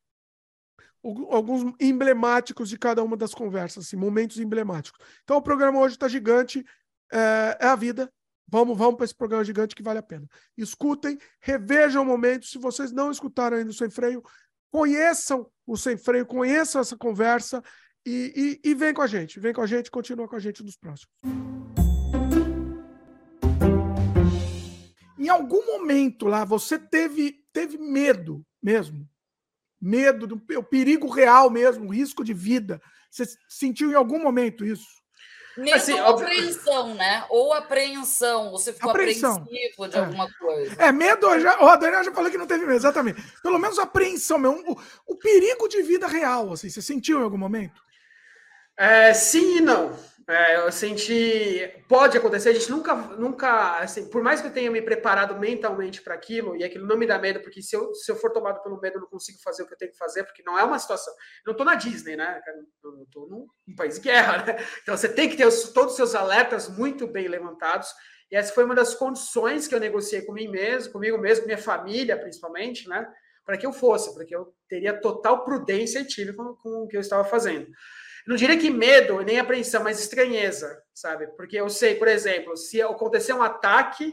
alguns emblemáticos de cada uma das conversas, assim, momentos emblemáticos. Então o programa hoje está gigante, é, é, a vida. Vamos, vamos para esse programa gigante que vale a pena. Escutem, revejam o momento. Se vocês não escutaram ainda o Sem Freio, conheçam o Sem Freio, conheçam essa conversa. E, e, e vem com a gente, vem com a gente, continua com a gente nos próximos. Em algum momento lá, você teve, teve medo mesmo? Medo do o perigo real mesmo, o risco de vida. Você sentiu em algum momento isso? Medo assim, ou apreensão, né? Ou apreensão. Você ficou apreensão. apreensivo de é. alguma coisa. É, medo, já, o Daniel já falou que não teve medo, exatamente. Pelo menos apreensão, meu, o, o perigo de vida real, assim, você sentiu em algum momento? É, sim e não. É, eu senti. Pode acontecer, a gente nunca, nunca, assim, por mais que eu tenha me preparado mentalmente para aquilo, e aquilo não me dá medo, porque se eu, se eu for tomado pelo medo, eu não consigo fazer o que eu tenho que fazer, porque não é uma situação. Eu não estou na Disney, né? Eu estou num, país de guerra, né? Então você tem que ter os, todos os seus alertas muito bem levantados. E essa foi uma das condições que eu negociei comigo mesmo, comigo mesmo, minha família, principalmente, né? Para que eu fosse, porque eu teria total prudência e tive com, com o que eu estava fazendo não diria que medo, nem apreensão, mas estranheza, sabe? Porque eu sei, por exemplo, se acontecer um ataque,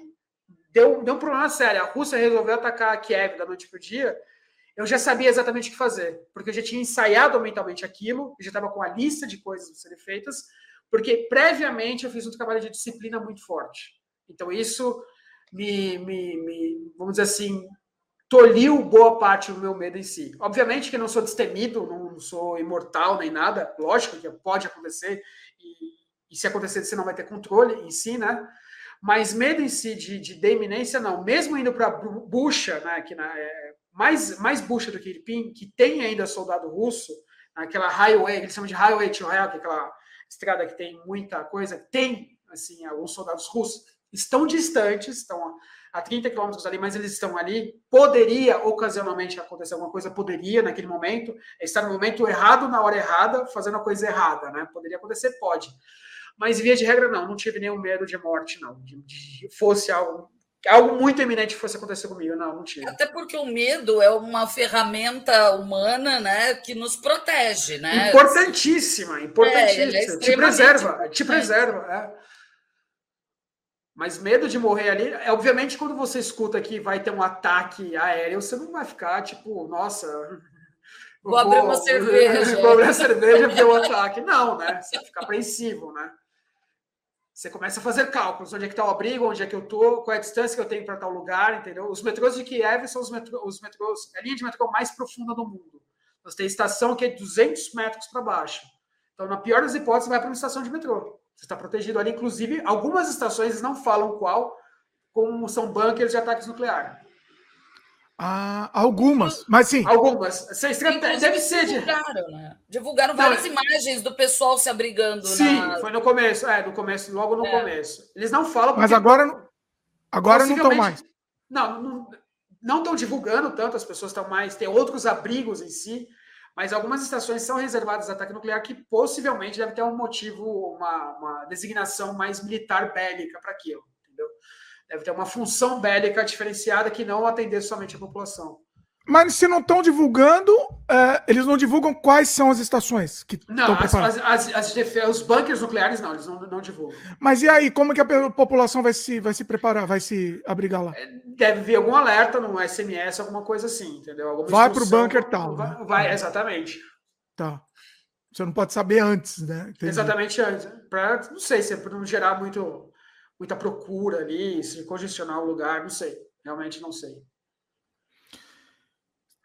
deu, deu um problema sério, a Rússia resolveu atacar a Kiev da noite para o dia, eu já sabia exatamente o que fazer, porque eu já tinha ensaiado mentalmente aquilo, eu já estava com a lista de coisas a serem feitas, porque previamente eu fiz um trabalho de disciplina muito forte. Então isso me, me, me vamos dizer assim, tolhiu boa parte do meu medo em si. Obviamente que não sou destemido, não sou imortal nem nada, lógico que pode acontecer, e, e se acontecer você não vai ter controle em si, né? Mas medo em si de, de, de iminência, não. Mesmo indo para bucha, né, que na, é, mais, mais bucha do que Irpin, que tem ainda soldado russo, naquela highway, eles chamam de highway to hell, que é aquela estrada que tem muita coisa, tem, assim, alguns soldados russos, estão distantes, estão a 30 quilômetros ali, mas eles estão ali. Poderia ocasionalmente acontecer alguma coisa, poderia naquele momento, estar no momento errado, na hora errada, fazendo a coisa errada, né? Poderia acontecer, pode. Mas via de regra, não, não tive nenhum medo de morte, não. De, de fosse algo, algo muito eminente fosse acontecer comigo, não, não tive. Até porque o medo é uma ferramenta humana, né, que nos protege, né? Importantíssima, importantíssima. É, é te preserva, te preserva, é. Mas medo de morrer ali, é, obviamente, quando você escuta que vai ter um ataque aéreo, você não vai ficar tipo, nossa. Vou, vou abrir uma cerveja. Vou abrir uma cerveja e ver o ataque. Não, né? Você fica apreensivo, né? Você começa a fazer cálculos, onde é que está o abrigo, onde é que eu estou, qual é a distância que eu tenho para tal lugar, entendeu? Os metrôs de Kiev são os, metrô, os metrôs, a linha de metrô mais profunda do mundo. Você tem estação que é 200 metros para baixo. Então, na pior das hipóteses, vai para uma estação de metrô. Você está protegido ali. Inclusive, algumas estações não falam qual, como são bunkers de ataques nucleares. Ah, algumas, mas sim. Algumas. Deve ser. Divulgaram, né? divulgaram várias não, imagens do pessoal se abrigando. Sim, na... foi no começo. É, no começo, logo no é. começo. Eles não falam. Mas agora, agora não estão mais. Não, não estão divulgando tanto, as pessoas estão mais. Tem outros abrigos em si mas algumas estações são reservadas a ataque nuclear que possivelmente deve ter um motivo, uma, uma designação mais militar bélica para aquilo, entendeu? Deve ter uma função bélica diferenciada que não atender somente a população. Mas se não estão divulgando, é, eles não divulgam quais são as estações que Não, as, as, as, as, os bunkers nucleares não, eles não, não divulgam. Mas e aí, como que a população vai se, vai se preparar, vai se abrigar lá? É, deve vir algum alerta no SMS, alguma coisa assim, entendeu? Alguma vai para o bunker tal. Vai, né? vai, exatamente. Tá. Você não pode saber antes, né? Entendi. Exatamente antes. Pra, não sei se é para não gerar muito, muita procura ali, se congestionar o lugar, não sei. Realmente não sei.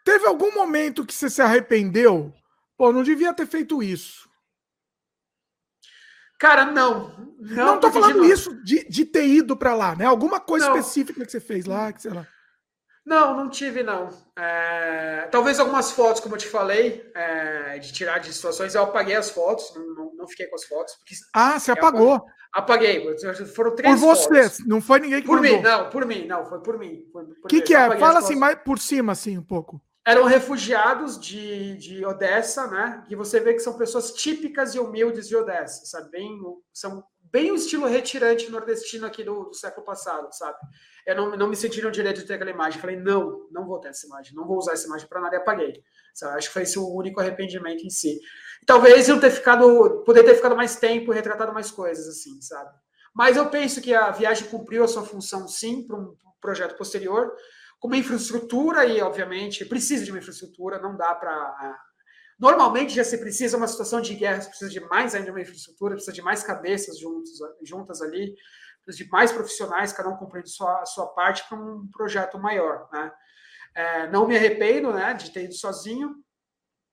Teve algum momento que você se arrependeu? Pô, não devia ter feito isso. Cara, não. Não, não tô falando isso de, de ter ido para lá, né? Alguma coisa não. específica que você fez lá, que sei lá. Não, não tive, não. É, talvez algumas fotos, como eu te falei, é, de tirar de situações, eu apaguei as fotos, não, não, fiquei com as fotos. ah, você apagou? Apaguei. Foram três Por você, fotos. não foi ninguém que Por mim, não, por mim, não, foi por mim. O que, que é? Fala assim, mais por cima, assim, um pouco. Eram refugiados de, de Odessa, né? E você vê que são pessoas típicas e humildes de Odessa, sabe? Bem, são bem o estilo retirante nordestino aqui do, do século passado, sabe? Eu não, não me senti no direito de ter aquela imagem. Falei, não, não vou ter essa imagem, não vou usar essa imagem para nada e apaguei. Sabe? Acho que foi esse o único arrependimento em si. talvez eu ter ficado, poder ter ficado mais tempo e retratado mais coisas, assim, sabe? Mas eu penso que a viagem cumpriu a sua função, sim, para um projeto posterior, com uma infraestrutura e, obviamente, precisa de uma infraestrutura, não dá para Normalmente já se precisa uma situação de guerra, você precisa de mais ainda uma infraestrutura, precisa de mais cabeças juntos, juntas ali, precisa de mais profissionais, cada um cumprindo sua, sua parte para um projeto maior. Né? É, não me arrependo né, de ter ido sozinho,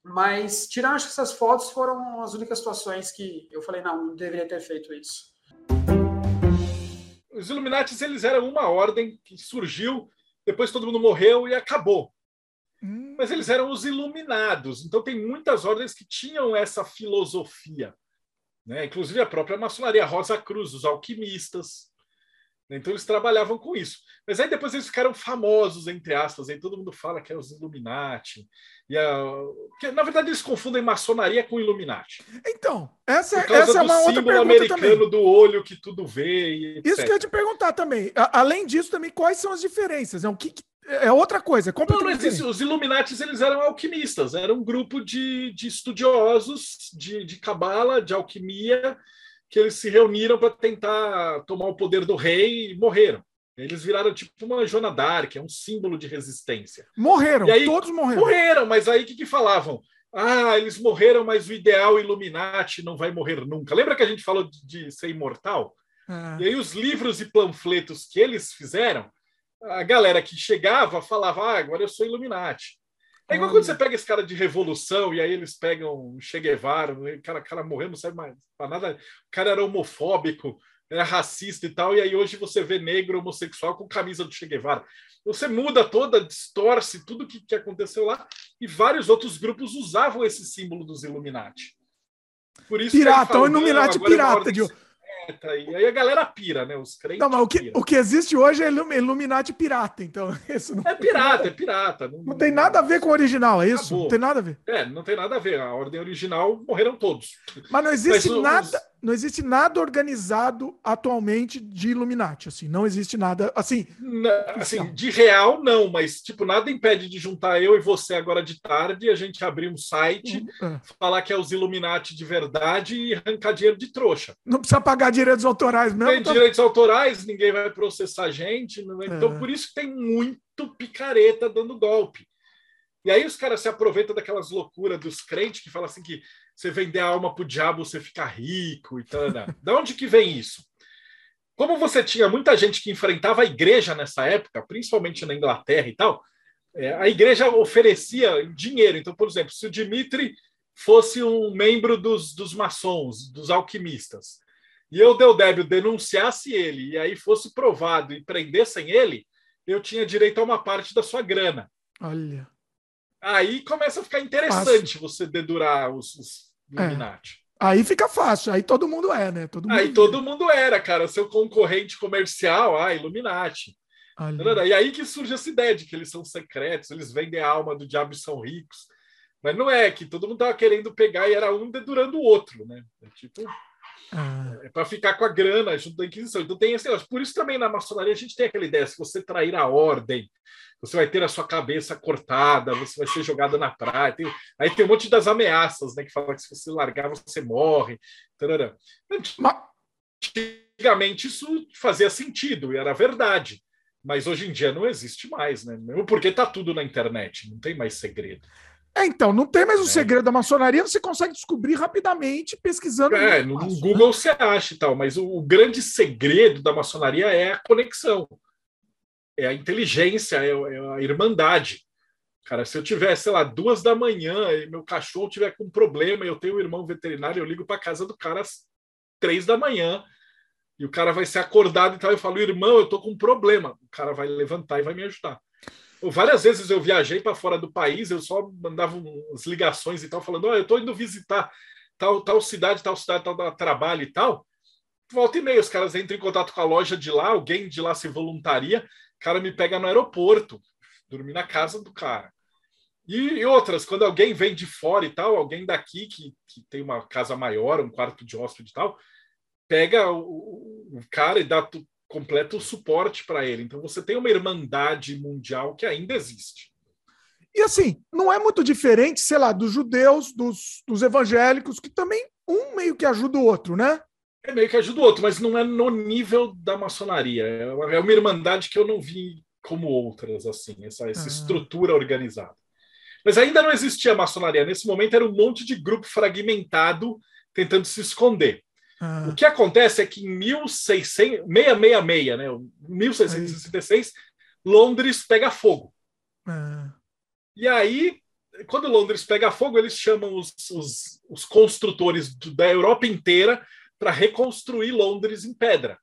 mas tirando essas fotos foram as únicas situações que eu falei, não, não deveria ter feito isso. Os Illuminatis eles eram uma ordem que surgiu, depois todo mundo morreu e acabou. Hum. Mas eles eram os iluminados. Então, tem muitas ordens que tinham essa filosofia. Né? Inclusive a própria maçonaria Rosa Cruz, os alquimistas. Então, eles trabalhavam com isso. Mas aí depois eles ficaram famosos, entre aspas. Aí todo mundo fala que é os Illuminati. E a... que, na verdade, eles confundem maçonaria com Illuminati. Então, essa, essa é uma outra pergunta americano também. do olho que tudo vê. Isso que eu ia te perguntar também. A, além disso, também, quais são as diferenças? É o que, que é outra coisa, é não, mas os Illuminatis eles eram alquimistas, era um grupo de, de estudiosos de, de cabala, de alquimia, que eles se reuniram para tentar tomar o poder do rei e morreram. Eles viraram tipo uma Joana Dark, é um símbolo de resistência. Morreram, aí, todos morreram. Morreram, mas aí o que, que falavam? Ah, eles morreram, mas o ideal Illuminati não vai morrer nunca. Lembra que a gente falou de, de ser imortal? Ah. E aí os livros e panfletos que eles fizeram a galera que chegava falava, ah, agora eu sou Illuminati. É igual quando você pega esse cara de revolução e aí eles pegam Che Guevara, o cara, cara morreu, não serve mais para nada. O cara era homofóbico, era racista e tal, e aí hoje você vê negro homossexual com camisa do Che Guevara. Você muda toda, distorce tudo que, que aconteceu lá, e vários outros grupos usavam esse símbolo dos Illuminati. Por isso pirata, o Illuminati é pirata, e aí a galera pira, né? Os crentes. Não, mas o que, o que existe hoje é Illuminati pirata, então. Isso não é pirata, é pirata. Não, não tem nada a ver com o original, é isso? Acabou. Não tem nada a ver. É, não tem nada a ver. A ordem original morreram todos. Mas não existe mas, nada. Os não existe nada organizado atualmente de Illuminati, assim, não existe nada, assim... assim, de real não, mas, tipo, nada impede de juntar eu e você agora de tarde, a gente abrir um site, uhum. falar que é os Illuminati de verdade e arrancar dinheiro de trouxa. Não precisa pagar direitos autorais mesmo? Tem tá... direitos autorais, ninguém vai processar a gente, não... É? então é. por isso tem muito picareta dando golpe. E aí os caras se aproveitam daquelas loucuras dos crentes que falam assim que você vender a alma para o diabo, você fica rico e tal. Né? Da onde que vem isso? Como você tinha muita gente que enfrentava a igreja nessa época, principalmente na Inglaterra e tal, é, a igreja oferecia dinheiro. Então, por exemplo, se o Dimitri fosse um membro dos, dos maçons, dos alquimistas, e eu, Deodébio, denunciasse ele, e aí fosse provado e prendessem ele, eu tinha direito a uma parte da sua grana. Olha. Aí começa a ficar interessante fácil. você dedurar os, os é. Illuminati. É. Aí fica fácil, aí todo mundo é, né? Todo mundo aí todo mundo era, cara. Seu concorrente comercial, ah, Illuminati. Ali. E aí que surge essa ideia de que eles são secretos, eles vendem a alma do diabo e são ricos. Mas não é que todo mundo tava querendo pegar e era um dedurando o outro, né? É tipo. Ah. É para ficar com a grana junto da Inquisição. Então tem esse negócio. Por isso também na maçonaria a gente tem aquela ideia: se você trair a ordem, você vai ter a sua cabeça cortada, você vai ser jogado na praia. Tem, aí tem um monte das ameaças, né? Que fala que se você largar, você morre. Tarará. Antigamente isso fazia sentido e era verdade. Mas hoje em dia não existe mais, né? Mesmo porque está tudo na internet, não tem mais segredo. É, então, não tem mais o é. segredo da maçonaria, você consegue descobrir rapidamente pesquisando. É, no, no Google né? você acha e tal, mas o, o, grande segredo da maçonaria é a conexão, é a inteligência, é, é a irmandade. Cara, se eu tiver, sei lá, duas da manhã e meu cachorro tiver com problema e eu tenho um irmão veterinário, eu ligo para casa do cara às três da manhã e o cara vai ser acordado e tal. Eu falo, irmão, eu tô com um problema. O cara vai levantar e vai me ajudar. Várias vezes eu viajei para fora do país, eu só mandava umas ligações e tal, falando: oh, eu estou indo visitar tal, tal cidade, tal cidade, tal, trabalho e tal. Volta e meia, os caras entram em contato com a loja de lá, alguém de lá se voluntaria, o cara me pega no aeroporto, dormir na casa do cara. E, e, outras, quando alguém vem de fora e tal, alguém daqui que, que tem uma casa maior, um quarto de hóspede e tal, pega o, o cara e dá completo suporte para ele. Então você tem uma irmandade mundial que ainda existe. E assim, não é muito diferente, sei lá, dos judeus, dos, dos evangélicos, que também um meio que ajuda o outro, né? É meio que ajuda o outro, mas não é no nível da maçonaria. É uma, é irmandade que eu não vi como outras, assim, essa, essa ah. estrutura organizada. Mas ainda não existia maçonaria. Nesse momento era um monte de grupo fragmentado tentando se esconder. Ah. O que acontece é que em 1600, 666, né, 1666, Londres pega fogo. Ah. E aí, quando Londres pega fogo, eles chamam os, os, os construtores da Europa inteira para reconstruir Londres em pedra.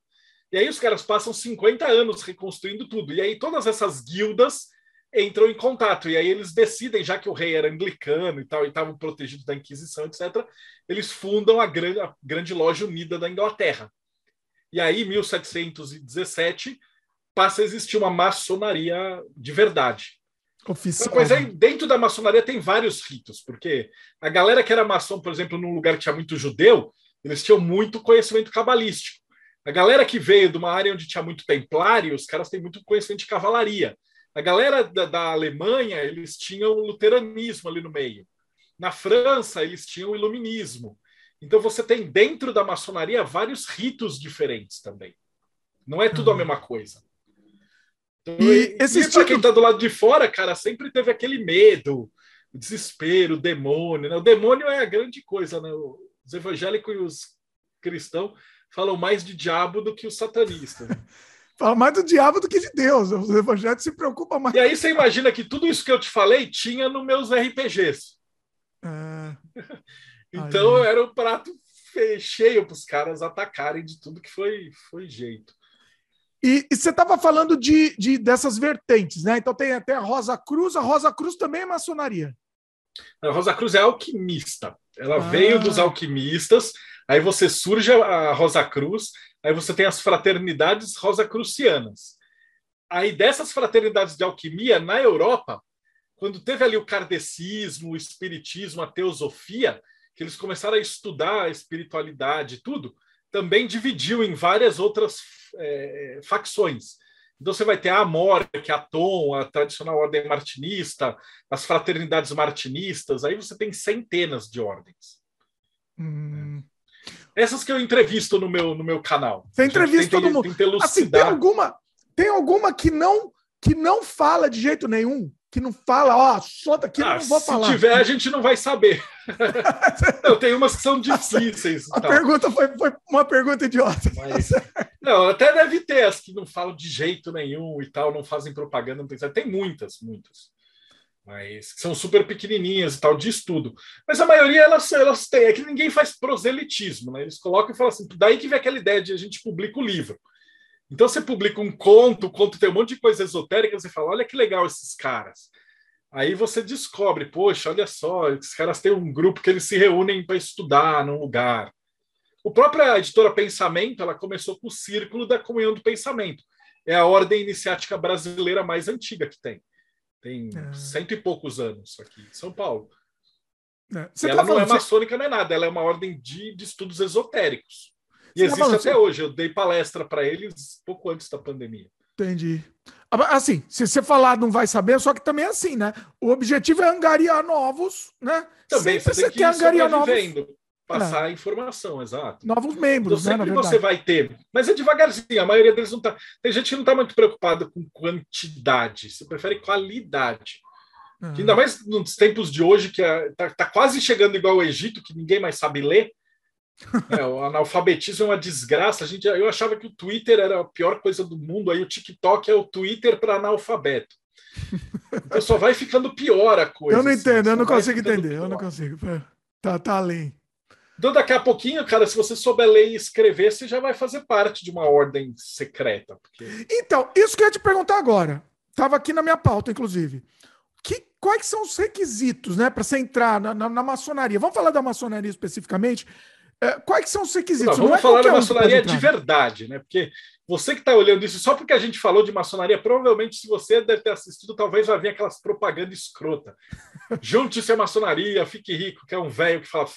E aí os caras passam 50 anos reconstruindo tudo. E aí todas essas guildas entram em contato. E aí eles decidem, já que o rei era anglicano e tal, e estavam protegidos da Inquisição, etc., eles fundam a grande, a grande loja unida da Inglaterra. E aí, em 1717, passa a existir uma maçonaria de verdade. Oficial. Mas aí, dentro da maçonaria tem vários ritos, porque a galera que era maçom, por exemplo, num lugar que tinha muito judeu, eles tinham muito conhecimento cabalístico. A galera que veio de uma área onde tinha muito templário, os caras têm muito conhecimento de cavalaria. A galera da, da, Alemanha, eles tinham o luteranismo ali no meio. Na França, eles tinham o iluminismo. Então você tem dentro da maçonaria vários ritos diferentes também. Não é tudo a uhum. mesma coisa. Então, e, esse e para quem está do lado de fora, cara, sempre teve aquele medo, o desespero, o demônio. Né? O demônio é a grande coisa, né? Os evangélicos e os cristãos falam mais de diabo do que os satanistas. Fala mais do diabo do que de Deus. Os evangélicos se preocupam mais. E aí você imagina que tudo isso que eu te falei tinha nos meus RPGs. É... então aí. era um prato cheio para os caras atacarem de tudo que foi, foi jeito. E, e você estava falando de, de, dessas vertentes, né? Então tem até a Rosa Cruz. A Rosa Cruz também é maçonaria. A Rosa Cruz é alquimista. Ela ah. veio dos alquimistas. Aí você surge a Rosa Cruz Aí você tem as fraternidades rosacrucianas. Aí dessas fraternidades de alquimia, na Europa, quando teve ali o kardecismo, o espiritismo, a teosofia, que eles começaram a estudar a espiritualidade e tudo, também dividiu em várias outras é, facções. Então você vai ter a Amor, que é a Tom, a tradicional ordem martinista, as fraternidades martinistas, aí você tem centenas de ordens. Hum. Essas que eu entrevisto no meu, no meu canal. Você entrevista todo mundo. Assim, tem alguma, tem alguma que não que não fala de jeito nenhum? Que não fala, ó, solta aqui, ah, não vou se falar. Se tiver, a gente não vai saber. eu tenho umas que são difíceis. A pergunta foi, foi, uma pergunta idiota. Mas, não, até deve ter as que não falam de jeito nenhum e tal, não fazem propaganda, não tem, tem muitas, muitas mas são super pequenininhas e tal, de estudo. Mas a maioria elas, elas têm, é que ninguém faz proselitismo, né? Eles colocam e falam assim, daí que vem aquela ideia de a gente publica o livro. Então você publica um conto, o conto tem um monte de coisa esotérica, você fala, olha que legal esses caras. Aí você descobre, poxa, olha só, esses caras têm um grupo que eles se reúnem para estudar num lugar. O própria editora Pensamento, ela começou com o Círculo da Comunhão do Pensamento. É a ordem iniciática brasileira mais antiga que tem. Tem é. cento e poucos anos aqui em São Paulo. É. ela tá não é maçônica, não é nada, ela é uma ordem de, de estudos esotéricos. E Você tá existe tá até hoje. Eu dei palestra para eles pouco antes da pandemia. Entendi. Assim, se você falar, não vai saber, só que também é assim, né? O objetivo é angariar novos, né? Também Sempre você, você quer angariar novos passar é. informação, exato. Novos membros, então, sempre né, você vai ter, mas é devagarzinho, a maioria deles não está. Tem gente que não está muito preocupada com quantidade, você prefere qualidade. Uhum. Ainda mais nos tempos de hoje, que está tá quase chegando igual ao Egito, que ninguém mais sabe ler. É, o analfabetismo é uma desgraça. A gente, eu achava que o Twitter era a pior coisa do mundo, aí o TikTok é o Twitter para analfabeto. Então só vai ficando pior a coisa. Eu não entendo, assim, eu não consigo entender, eu não consigo. Tá, tá além. Então, daqui a pouquinho, cara, se você souber ler e escrever, você já vai fazer parte de uma ordem secreta. Porque... Então, isso que eu ia te perguntar agora. Estava aqui na minha pauta, inclusive. Que, quais são os requisitos né, para você entrar na, na, na, maçonaria? Vamos falar da maçonaria especificamente? É, quais são os requisitos? Não, vamos Não é falar da maçonaria de verdade, né? Porque você que está olhando isso só porque a gente falou de maçonaria, provavelmente, se você deve ter assistido, talvez vai vir aquelas propagandas escrota. Junte-se à maçonaria, fique rico, que é um velho que fala.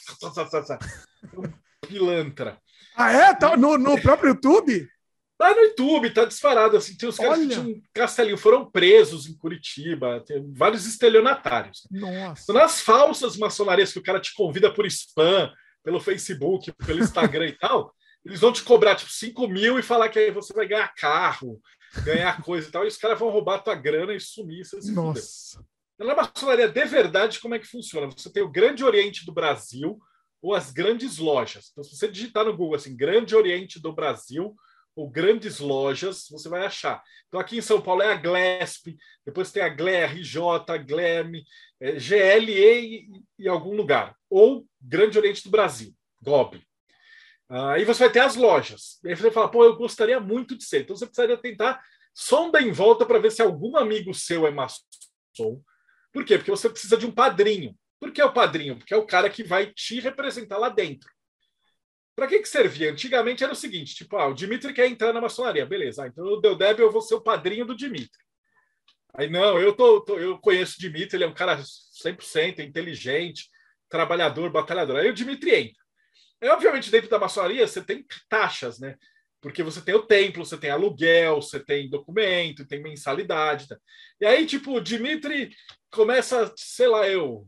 um pilantra. Ah, é? Tá no, no próprio YouTube? Tá no YouTube, tá disparado. Assim, tem os caras Olha. que tinham castelinho, foram presos em Curitiba, tem vários estelionatários. Nossa. Nas falsas maçonarias que o cara te convida por spam, pelo Facebook, pelo Instagram e tal, eles vão te cobrar tipo 5 mil e falar que aí você vai ganhar carro, ganhar coisa e tal, e os caras vão roubar a tua grana e sumir. Nossa. Na maçonaria de verdade, como é que funciona? Você tem o Grande Oriente do Brasil ou as grandes lojas. Então, se você digitar no Google assim, Grande Oriente do Brasil, ou grandes lojas, você vai achar. Então, aqui em São Paulo é a Glesp, depois tem a GLRJ, a GLEM, é, GLE em algum lugar, ou Grande Oriente do Brasil, GOB. Aí você vai ter as lojas. Aí você fala, pô, eu gostaria muito de ser. Então você precisaria tentar sonda em volta para ver se algum amigo seu é maçom. Por quê? Porque você precisa de um padrinho. Por que o padrinho? Porque é o cara que vai te representar lá dentro. Para que, que servia? Antigamente era o seguinte: tipo, ah, o Dimitri quer entrar na maçonaria, beleza. Ah, então o Deudeb eu vou ser o padrinho do Dimitri. Aí não, eu, tô, tô, eu conheço o Dimitri, ele é um cara 100% inteligente, trabalhador, batalhador. Aí o Dimitri entra. Aí, obviamente, dentro da maçonaria você tem taxas, né? Porque você tem o templo, você tem aluguel, você tem documento, tem mensalidade. Tá? E aí, tipo, o Dimitri começa, sei lá, eu.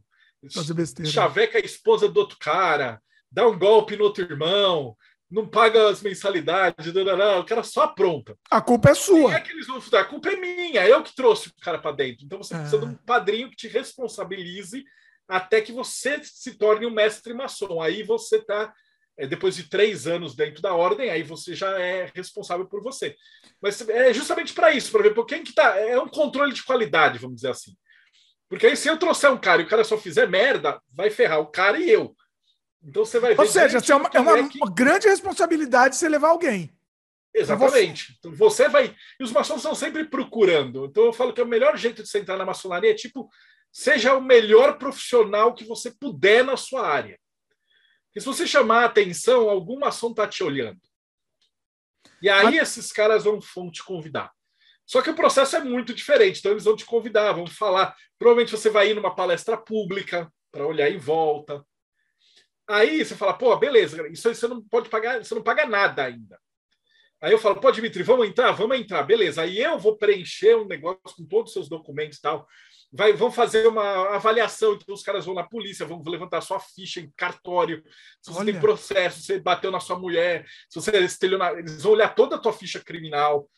Chaveca a esposa do outro cara, dá um golpe no outro irmão, não paga as mensalidades, não, não, não, o cara só apronta. A culpa é sua. é que eles vão estudar? A culpa é minha, eu que trouxe o cara para dentro. Então você precisa de um é. padrinho que te responsabilize até que você se torne um mestre maçom. Aí você está, é, depois de três anos dentro da ordem, aí você já é responsável por você. Mas é justamente para isso, para ver por quem que tá. É um controle de qualidade, vamos dizer assim. Porque aí, se eu trouxer um cara e o cara só fizer merda, vai ferrar o cara e eu. Então você vai. Ou seja, é uma, é uma, é que... uma, grande responsabilidade você levar alguém. Exatamente. Então você vai. E os maçons estão sempre procurando. Então eu falo que é o melhor jeito de você entrar na maçonaria é tipo, seja o melhor profissional que você puder na sua área. Porque se você chamar a atenção, algum maçom está te olhando. E aí Mas... esses caras vão, vão te convidar. Só que o processo é muito diferente. Então eles vão te convidar, vão falar. Provavelmente você vai ir numa palestra pública para olhar em volta. Aí você fala, pô, beleza, isso aí você não pode pagar, você não paga nada ainda. Aí eu falo, pô, Dimitri, vamos entrar? Vamos entrar, beleza. Aí eu vou preencher um negócio com todos os seus documentos e tal. Vai, vão fazer uma avaliação, então os caras vão na polícia, vão levantar sua ficha em cartório, se você Olha. tem processo, se você bateu na sua mulher, se você estelionar, eles vão olhar toda a tua ficha criminal.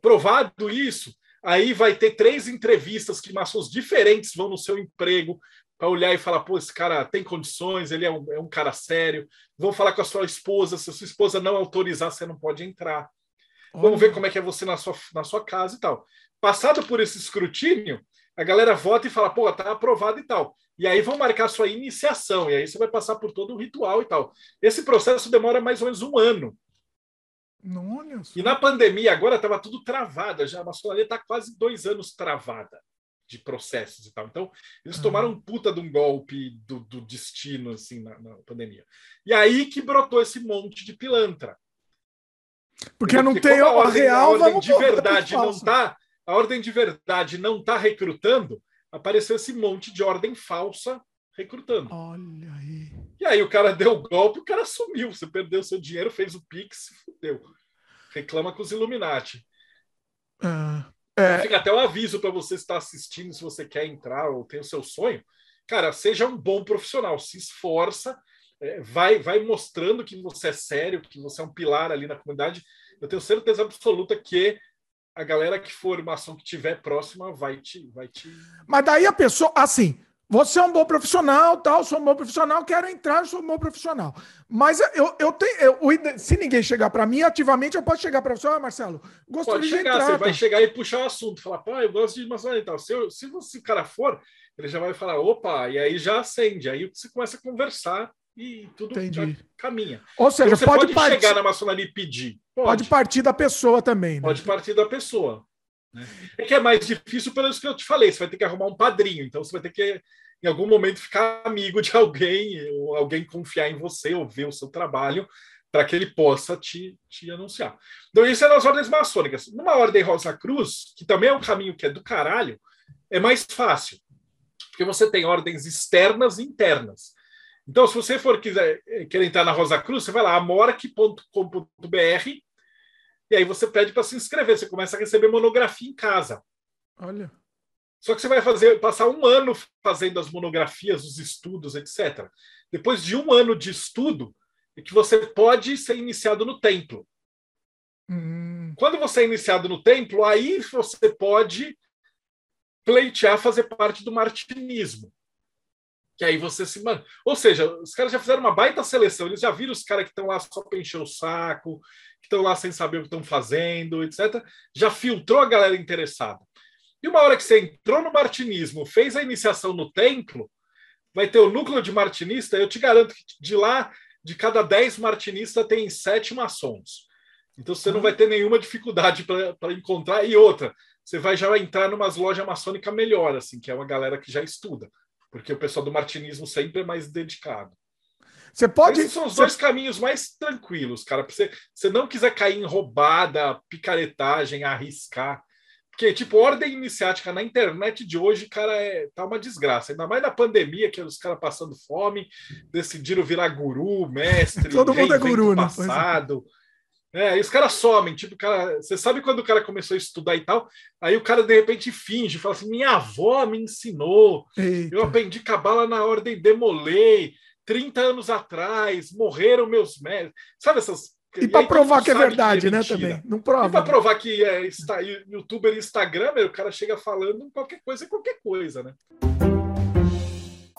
Provado isso, aí vai ter três entrevistas que maçons diferentes vão no seu emprego, para olhar e falar, pô, esse cara tem condições, ele é um, é um cara sério. Vão falar com a sua esposa, se a sua esposa não autorizar, você não pode entrar. Olha. Vamos ver como é que é você na sua, na sua casa e tal. Passado por esse escrutínio, a galera vota e fala, pô, tá aprovado e tal. E aí vão marcar sua iniciação, e aí você vai passar por todo o ritual e tal. Esse processo demora mais ou menos um ano. Nossa. E na pandemia, agora estava tudo travado, já a maçonaria está quase dois anos travada de processos e tal. Então, eles tomaram um puta de um golpe do, do destino, assim, na, na, pandemia. E aí que brotou esse monte de pilantra. Porque, não tem a, ordem, real, a ordem de verdade não tá, a ordem de verdade não tá recrutando, apareceu esse monte de ordem falsa recrutando. Olha aí. E aí o cara deu o golpe, o cara sumiu, você perdeu seu dinheiro, fez o Pix, fudeu. Reclama com os Illuminati. Ah. É... Fica até um aviso para você estar assistindo, se você quer entrar ou tem o seu sonho. Cara, seja um bom profissional, se esforça, é, vai, vai mostrando que você é sério, que você é um pilar ali na comunidade. Eu tenho certeza absoluta que a galera que for maçom que tiver próxima vai te, vai te. Mas daí a pessoa, assim, você é um bom profissional, tal, sou um bom profissional, quero entrar, sou um bom profissional. Mas eu, eu tenho. Eu, se ninguém chegar para mim ativamente, eu posso chegar para você, ah, Marcelo, gostaria Pode chegar, de entrar. Você tá? vai chegar e puxar o assunto, falar, pá, eu gosto de maçonaria e tal. Se, eu, se esse cara for, ele já vai falar, opa, e aí já acende. Aí você começa a conversar e tudo caminha. Ou seja, então, você pode, pode partir, chegar na maçonaria e pedir. Pode. pode partir da pessoa também. Né? Pode partir da pessoa. Né? É que é mais difícil pelo que eu te falei, você vai ter que arrumar um padrinho, então você vai ter que, em algum momento, ficar amigo de alguém, ou alguém confiar em você, ou ver o seu trabalho, para que ele possa te, te anunciar. Então, isso é nas ordens maçônicas. Numa ordem Rosa Cruz, que também é um caminho que é do caralho, é mais fácil, porque você tem ordens externas e internas. Então, se você for quiser querer entrar na Rosa Cruz, você vai lá, amorque.com.br e aí você pede para se inscrever, você começa a receber monografia em casa. Olha. Só que você vai fazer passar um ano fazendo as monografias, os estudos, etc. Depois de um ano de estudo, é que você pode ser iniciado no templo. Hum. Quando você é iniciado no templo, aí você pode pleitear fazer parte do martinismo. Que aí você se. Ou seja, os caras já fizeram uma baita seleção, eles já viram os caras que estão lá só para encher o saco, que estão lá sem saber o que estão fazendo, etc. Já filtrou a galera interessada. E uma hora que você entrou no martinismo, fez a iniciação no templo, vai ter o núcleo de martinista. Eu te garanto que de lá, de cada 10 martinistas, tem sete maçons. Então você não vai ter nenhuma dificuldade para encontrar. E outra, você vai já entrar numas lojas maçônicas melhor, assim, que é uma galera que já estuda. Porque o pessoal do martinismo sempre é mais dedicado. Você pode. Esses são os dois caminhos mais tranquilos, cara. Se você não quiser cair em roubada, picaretagem, arriscar. Porque, tipo, ordem iniciática na internet de hoje, cara, é, tá uma desgraça. Ainda mais na pandemia, que os caras passando fome, decidiram virar guru, mestre, todo mundo é guru, né? É, e os caras somem, tipo, cara, você sabe quando o cara começou a estudar e tal, aí o cara de repente finge, fala assim: minha avó me ensinou, Eita. eu aprendi cabala na ordem demolei, 30 anos atrás, morreram meus mestres. Sabe essas. E, para provar que é verdade, que é né? Também. Não prova. E para provar que é está, youtuber e Instagram, o cara chega falando qualquer coisa é qualquer coisa, né?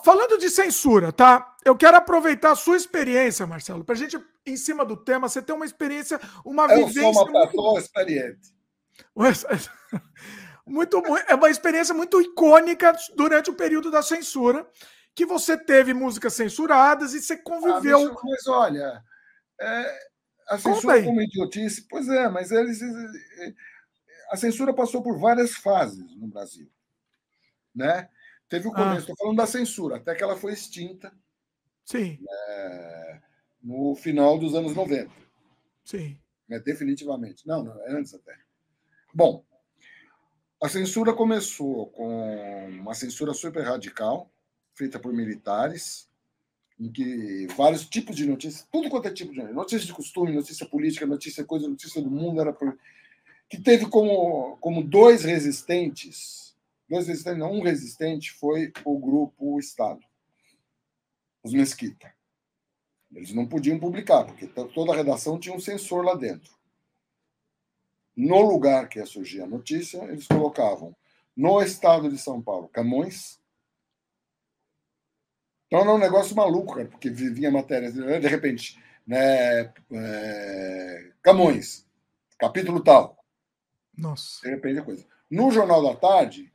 Falando de censura, tá? Eu quero aproveitar a sua experiência, Marcelo, para a gente, em cima do tema, você ter uma experiência, uma Eu vivência. Eu sou uma pessoa muito... experiente. muito, é uma experiência muito icônica durante o período da censura que você teve músicas censuradas e você conviveu. Ah, mas, olha, é, a censura como idiotice, pois é, mas eles. A censura passou por várias fases no Brasil. Né? Teve o começo, estou ah. falando da censura, até que ela foi extinta. Sim. Né, no final dos anos 90. Sim. Né, definitivamente. Não, não, é antes até. Bom, a censura começou com uma censura super radical, feita por militares, em que vários tipos de notícias, tudo quanto é tipo de notícia de costume, notícia política, notícia coisa, notícia do mundo, era por, que teve como, como dois resistentes, dois resistentes, não, um resistente foi o grupo Estado, os Mesquita. Eles não podiam publicar, porque toda a redação tinha um censor lá dentro. No lugar que ia surgir a notícia, eles colocavam no estado de São Paulo, Camões, então era um negócio maluco, cara, porque vinha matéria, de repente, né, é, Camões, capítulo tal. Nossa. De repente a coisa. No Jornal da Tarde,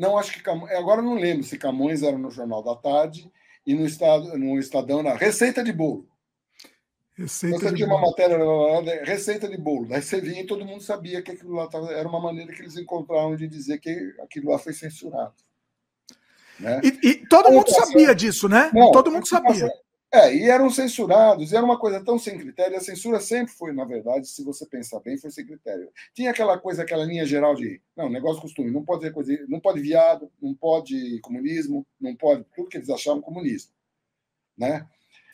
não acho que Camões, agora não lembro se Camões era no Jornal da Tarde e no, estado, no Estadão na Receita de Bolo. Receita você tinha uma matéria, receita de bolo. Daí você vinha e todo mundo sabia que aquilo lá tava, era uma maneira que eles encontraram de dizer que aquilo lá foi censurado. Né? E, e todo mundo sabia disso, né? Não, todo mundo sabia. É, e eram censurados, e era uma coisa tão sem critério. A censura sempre foi, na verdade, se você pensar bem, foi sem critério. Tinha aquela coisa, aquela linha geral de não, negócio costume, não pode coisa, não pode viado, não pode comunismo, não pode tudo que eles achavam comunismo, né?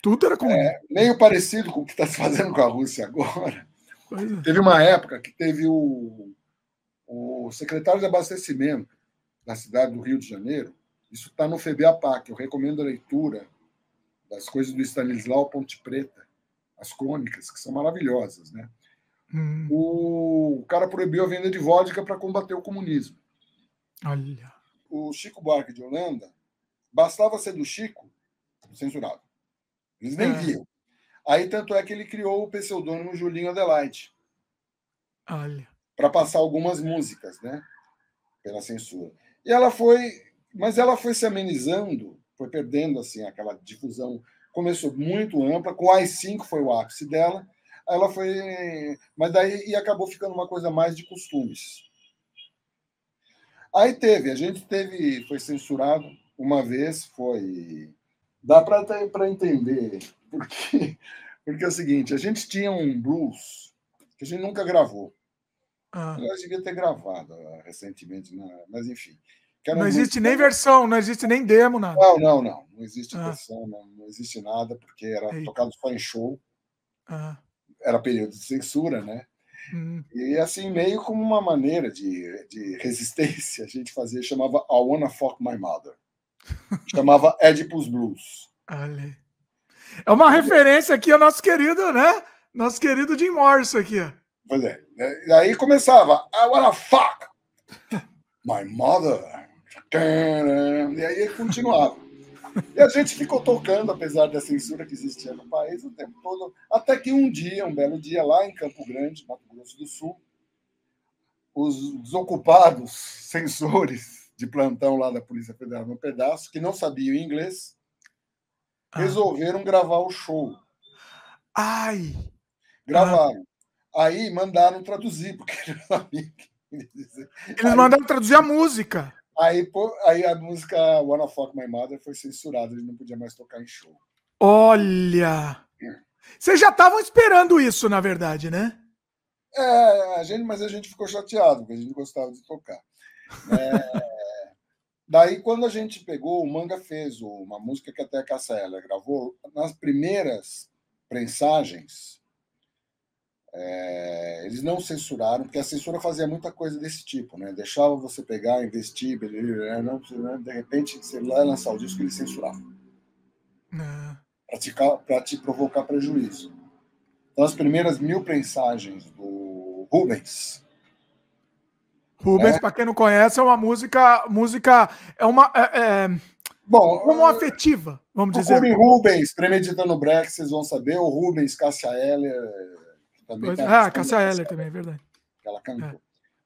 Tudo era comunismo. É, meio parecido com o que está se fazendo com a Rússia agora. É. Teve uma época que teve o, o secretário de abastecimento da cidade do Rio de Janeiro, isso está no FEBEAPAC. Eu recomendo a leitura das coisas do Stanislau Ponte Preta, as crônicas, que são maravilhosas. Né? hum. o cara proibiu a venda de vodka para combater o comunismo. Olha. O Chico Buarque de Holanda, bastava ser do Chico, censurado. Eles nem é. viam. Aí, tanto é que ele criou o pseudônimo Julinho Adelaide. Olha. Para passar algumas músicas, né? Pela censura. E ela foi. Mas ela foi se amenizando, foi perdendo assim aquela difusão. Começou muito ampla, com as cinco foi o ápice dela. Ela foi. Mas daí e acabou ficando uma coisa mais de costumes. Aí teve, a gente teve, foi censurado uma vez, foi. Dá para entender, porque, porque é o seguinte: a gente tinha um blues que a gente nunca gravou. Ah. Eu devia ter gravado uh, recentemente, né? mas enfim. Não existe nem versão, não existe nem demo, nada. Não, não, não. Não existe ah. versão, não, não, existe nada, porque era Eita. tocado só em show. Ah. Era período de censura, né? Hum. E assim, meio como uma maneira de, de resistência, a gente fazia, chamava I Wanna Fuck My Mother. Chamava Oedipus Blues. Olha. É uma referência aqui ao nosso querido, né? Nosso querido Jim Morrison aqui. Pois é. E aí começava, I wanna fuck my mother. E aí continuava. E a gente ficou tocando, apesar da censura que existia no país o tempo todo, até que um dia, um belo dia, lá em Campo Grande, Mato Grosso do Sul, os desocupados censores de plantão lá da Polícia Federal no pedaço, que não sabiam inglês, ah. resolveram gravar o show. Ai! Gravaram. Ah. Aí mandaram traduzir, porque eles não sabiam. Eles mandaram traduzir a música. Aí, pô, aí a música Wanna Fuck My Mother foi censurada, ele não podia mais tocar em show. Olha! Vocês já estavam esperando isso, na verdade, né? É, a gente, mas a gente ficou chateado, porque a gente gostava de tocar. É, daí, quando a gente pegou, o Manga fez uma música que até a Cassia Eller gravou, nas primeiras prensagens, é, eles não censuraram, porque a censura fazia muita coisa desse tipo, né? Deixava você pegar, investir, né? não, né? de repente, você lá lançar o disco, eles censuravam. É. Para te provocar prejuízo. Então, as primeiras mil prensagens do Rubens. Rubens, é, para quem não conhece, é uma música. música é uma. É, é, bom, uma afetiva, vamos dizer. Rubens, Premeditando Break, vocês vão saber. O Rubens, Cássia Heller também tá ah, Cássia Heller também, é verdade. ela cantou. É.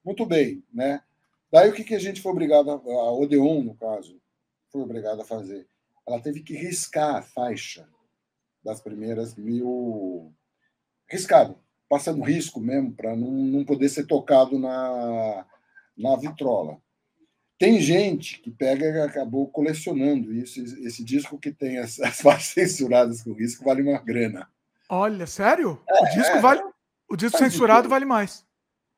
Muito bem, né? Daí o que, que a gente foi obrigado, a, a Odeon, no caso, foi obrigada a fazer? Ela teve que riscar a faixa das primeiras mil. Riscado, passando risco mesmo, para não, não poder ser tocado na, na vitrola. Tem gente que pega e acabou colecionando isso. Esse disco que tem as, as faixas censuradas com risco vale uma grana. Olha, sério? É, o disco é, vale. O disco censurado vale mais.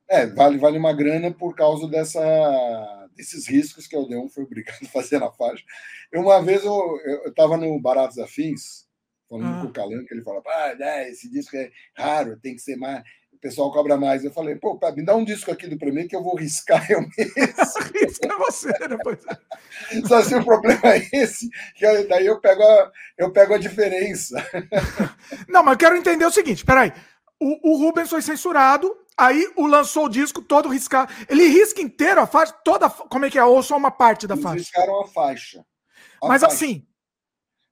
É, vale, vale uma grana por causa dessa, desses riscos que o Odeon foi obrigado a fazer na faixa. Eu, uma vez eu estava no Baratos Afins, falando ah. com o Calan, que ele falava, ah, né, esse disco é raro, tem que ser mais pessoal cobra mais. Eu falei, pô, me dá um disco aqui do primeiro que eu vou riscar eu mesmo. Risca você, depois. Só se o problema é esse, que daí eu pego a, eu pego a diferença. Não, mas eu quero entender o seguinte, peraí. O, o Rubens foi censurado, aí o lançou o disco todo riscado. Ele risca inteiro a faixa, toda, como é que é? Ou só uma parte da Eles faixa? riscaram a faixa. A mas faixa. assim,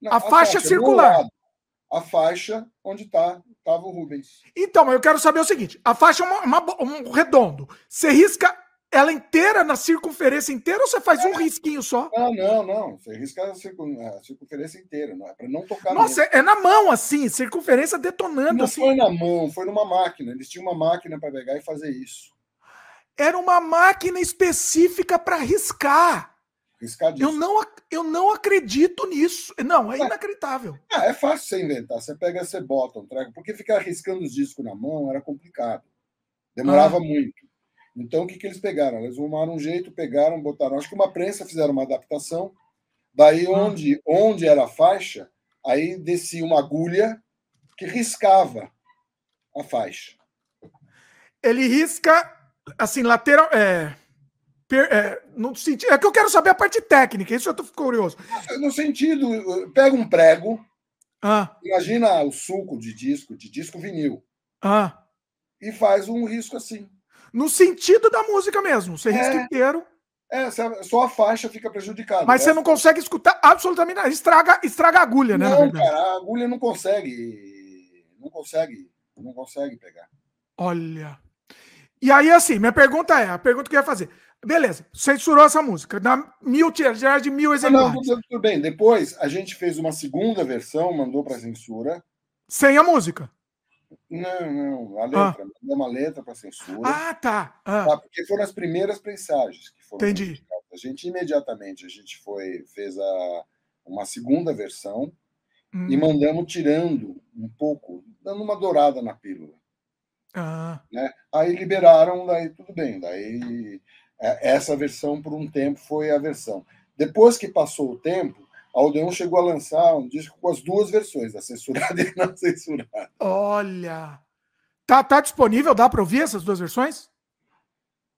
a, a, faixa, faixa circular. a faixa onde está Tava o Rubens. Então, eu quero saber o seguinte: a faixa é uma, uma, um redondo. Você risca ela inteira na circunferência inteira ou você faz é. um risquinho só? Não, não, não. Você risca a, circun... a circunferência inteira, não é para não tocar. Nossa, é na mão assim, circunferência detonando. Não assim. foi na mão, foi numa máquina. Eles tinham uma máquina para pegar e fazer isso. Era uma máquina específica para riscar. Eu não, eu não acredito nisso. Não, é, é. inacreditável. Ah, é fácil você inventar. Você pega, você bota um treco. Porque ficar riscando os discos na mão era complicado. Demorava ah. muito. Então, o que, que eles pegaram? Eles arrumaram um jeito, pegaram, botaram. Acho que uma prensa fizeram uma adaptação. Daí, ah. onde, onde era a faixa, aí descia uma agulha que riscava a faixa. Ele risca, assim, lateral. É é, no sentido, é que eu quero saber a parte técnica, isso eu tô curioso. No sentido, pega um prego, ah. imagina o suco de disco, de disco vinil. Ah. e faz um risco assim. No sentido da música mesmo, você é. risca inteiro. É, só a faixa fica prejudicada. Mas você não consegue escutar absolutamente nada. Estraga, estraga a agulha, né? Não, cara, a agulha não consegue. Não consegue. Não consegue pegar. Olha. E aí, assim, minha pergunta é: a pergunta que eu ia fazer. Beleza, censurou essa música. Na mil já de mil exemplares. Não, tudo bem. Depois a gente fez uma segunda versão, mandou para censura. Sem a música. Não, não, a letra. Ah. Mandamos uma letra para censura. Ah, tá. Ah. tá. Porque foram as primeiras prensagens que foram. Entendi. A gente imediatamente a gente foi fez a, uma segunda versão hum. e mandamos tirando um pouco, dando uma dourada na pílula. Ah. Né? Aí liberaram, daí tudo bem. Daí é, essa versão por um tempo foi a versão. Depois que passou o tempo, a Odeon chegou a lançar um disco com as duas versões, a censurada e a não censurada. Olha! Tá, tá disponível? Dá para ouvir essas duas versões?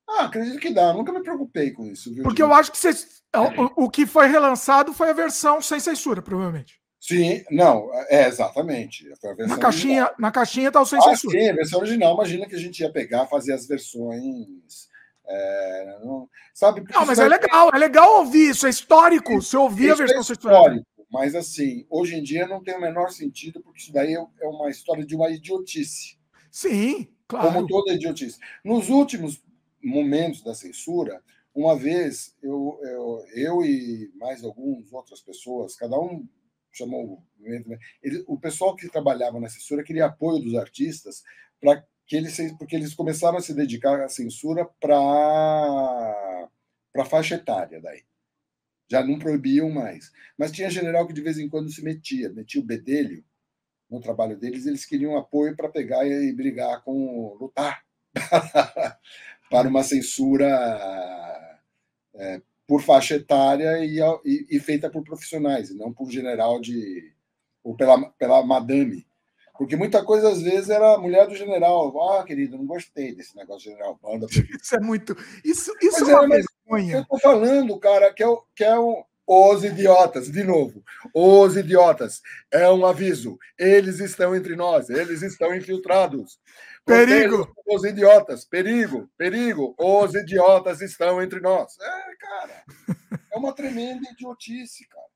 Ah, acredito que dá. Nunca me preocupei com isso. Viu, Porque eu acho que vocês, o, o, que foi relançado foi a versão sem censura, provavelmente. Sim, não, é exatamente. na, caixinha, na caixinha tá o sem ah, censura. Sim, a versão original. Imagina que a gente ia pegar, fazer as versões. É, não, sabe, não, mas é legal, é legal ouvir isso, é histórico. Se ouvir a versão é histórico, mas assim, hoje em dia não tem o menor sentido, porque isso daí é, é uma história de uma idiotice. Sim, claro. Como toda idiotice. Nos últimos momentos da censura, uma vez eu, eu, eu e mais algumas outras pessoas, cada um chamou ele, o pessoal que trabalhava na censura queria apoio dos artistas para que eles porque eles começaram a se dedicar à censura para para faixa etária daí já não proibiam mais mas tinha general que de vez em quando se metia metia o bedelho no trabalho deles eles queriam apoio para pegar e brigar com lutar para uma censura é, por faixa etária e, e, e, feita por profissionais, e não por general de. ou pela, pela madame. Porque muita coisa, às vezes, era a mulher do general. Ah, querido, não gostei desse negócio de general. Banda isso é muito. Isso, isso é uma vergonha. Eu estou falando, cara, que é, que é um. Os idiotas, de novo, os idiotas. É um aviso. Eles estão entre nós, eles estão infiltrados. Perigo! Os idiotas, perigo, perigo. Os idiotas estão entre nós. É, cara, é uma tremenda idiotice, cara.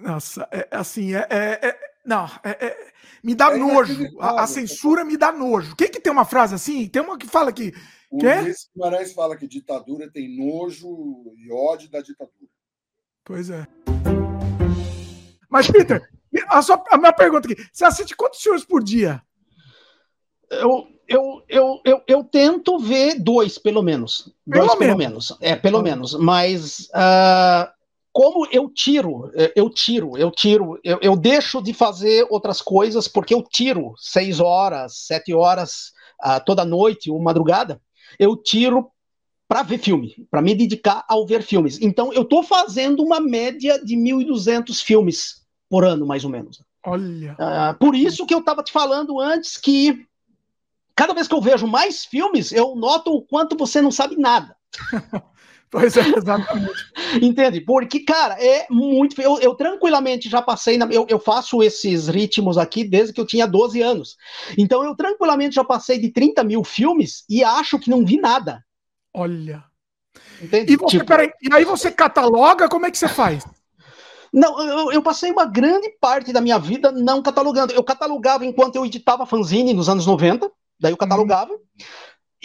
Nossa, é, assim, é, é, é não, é, é, me dá é nojo. A, a, censura me dá nojo. Quem que tem uma frase assim? Tem uma que fala que. O que Luiz Guimarães fala que ditadura tem nojo e ódio da ditadura. Pois é. Mas, Peter, a, sua, a minha pergunta aqui: você assiste quantos filmes por dia? Eu, eu, eu, eu, eu tento ver dois, pelo menos. Pelo dois, pelo menos. É, pelo menos. Mas uh, como eu tiro, eu tiro, eu tiro, eu, eu deixo de fazer outras coisas porque eu tiro seis horas, sete horas uh, toda noite ou madrugada, eu tiro para ver filme, para me dedicar ao ver filmes. Então, eu estou fazendo uma média de 1.200 filmes por ano, mais ou menos. Olha. Uh, por isso que eu estava te falando antes que cada vez que eu vejo mais filmes, eu noto o quanto você não sabe nada. pois é, exatamente. Entende? Porque, cara, é muito. Eu, eu tranquilamente já passei. Na, eu, eu faço esses ritmos aqui desde que eu tinha 12 anos. Então, eu tranquilamente já passei de 30 mil filmes e acho que não vi nada. Olha. Entende? E, você, tipo... peraí, e aí você cataloga? Como é que você faz? Não, eu, eu, passei uma grande parte da minha vida não catalogando. Eu catalogava enquanto eu editava fanzine nos anos 90. Daí eu catalogava. Uhum.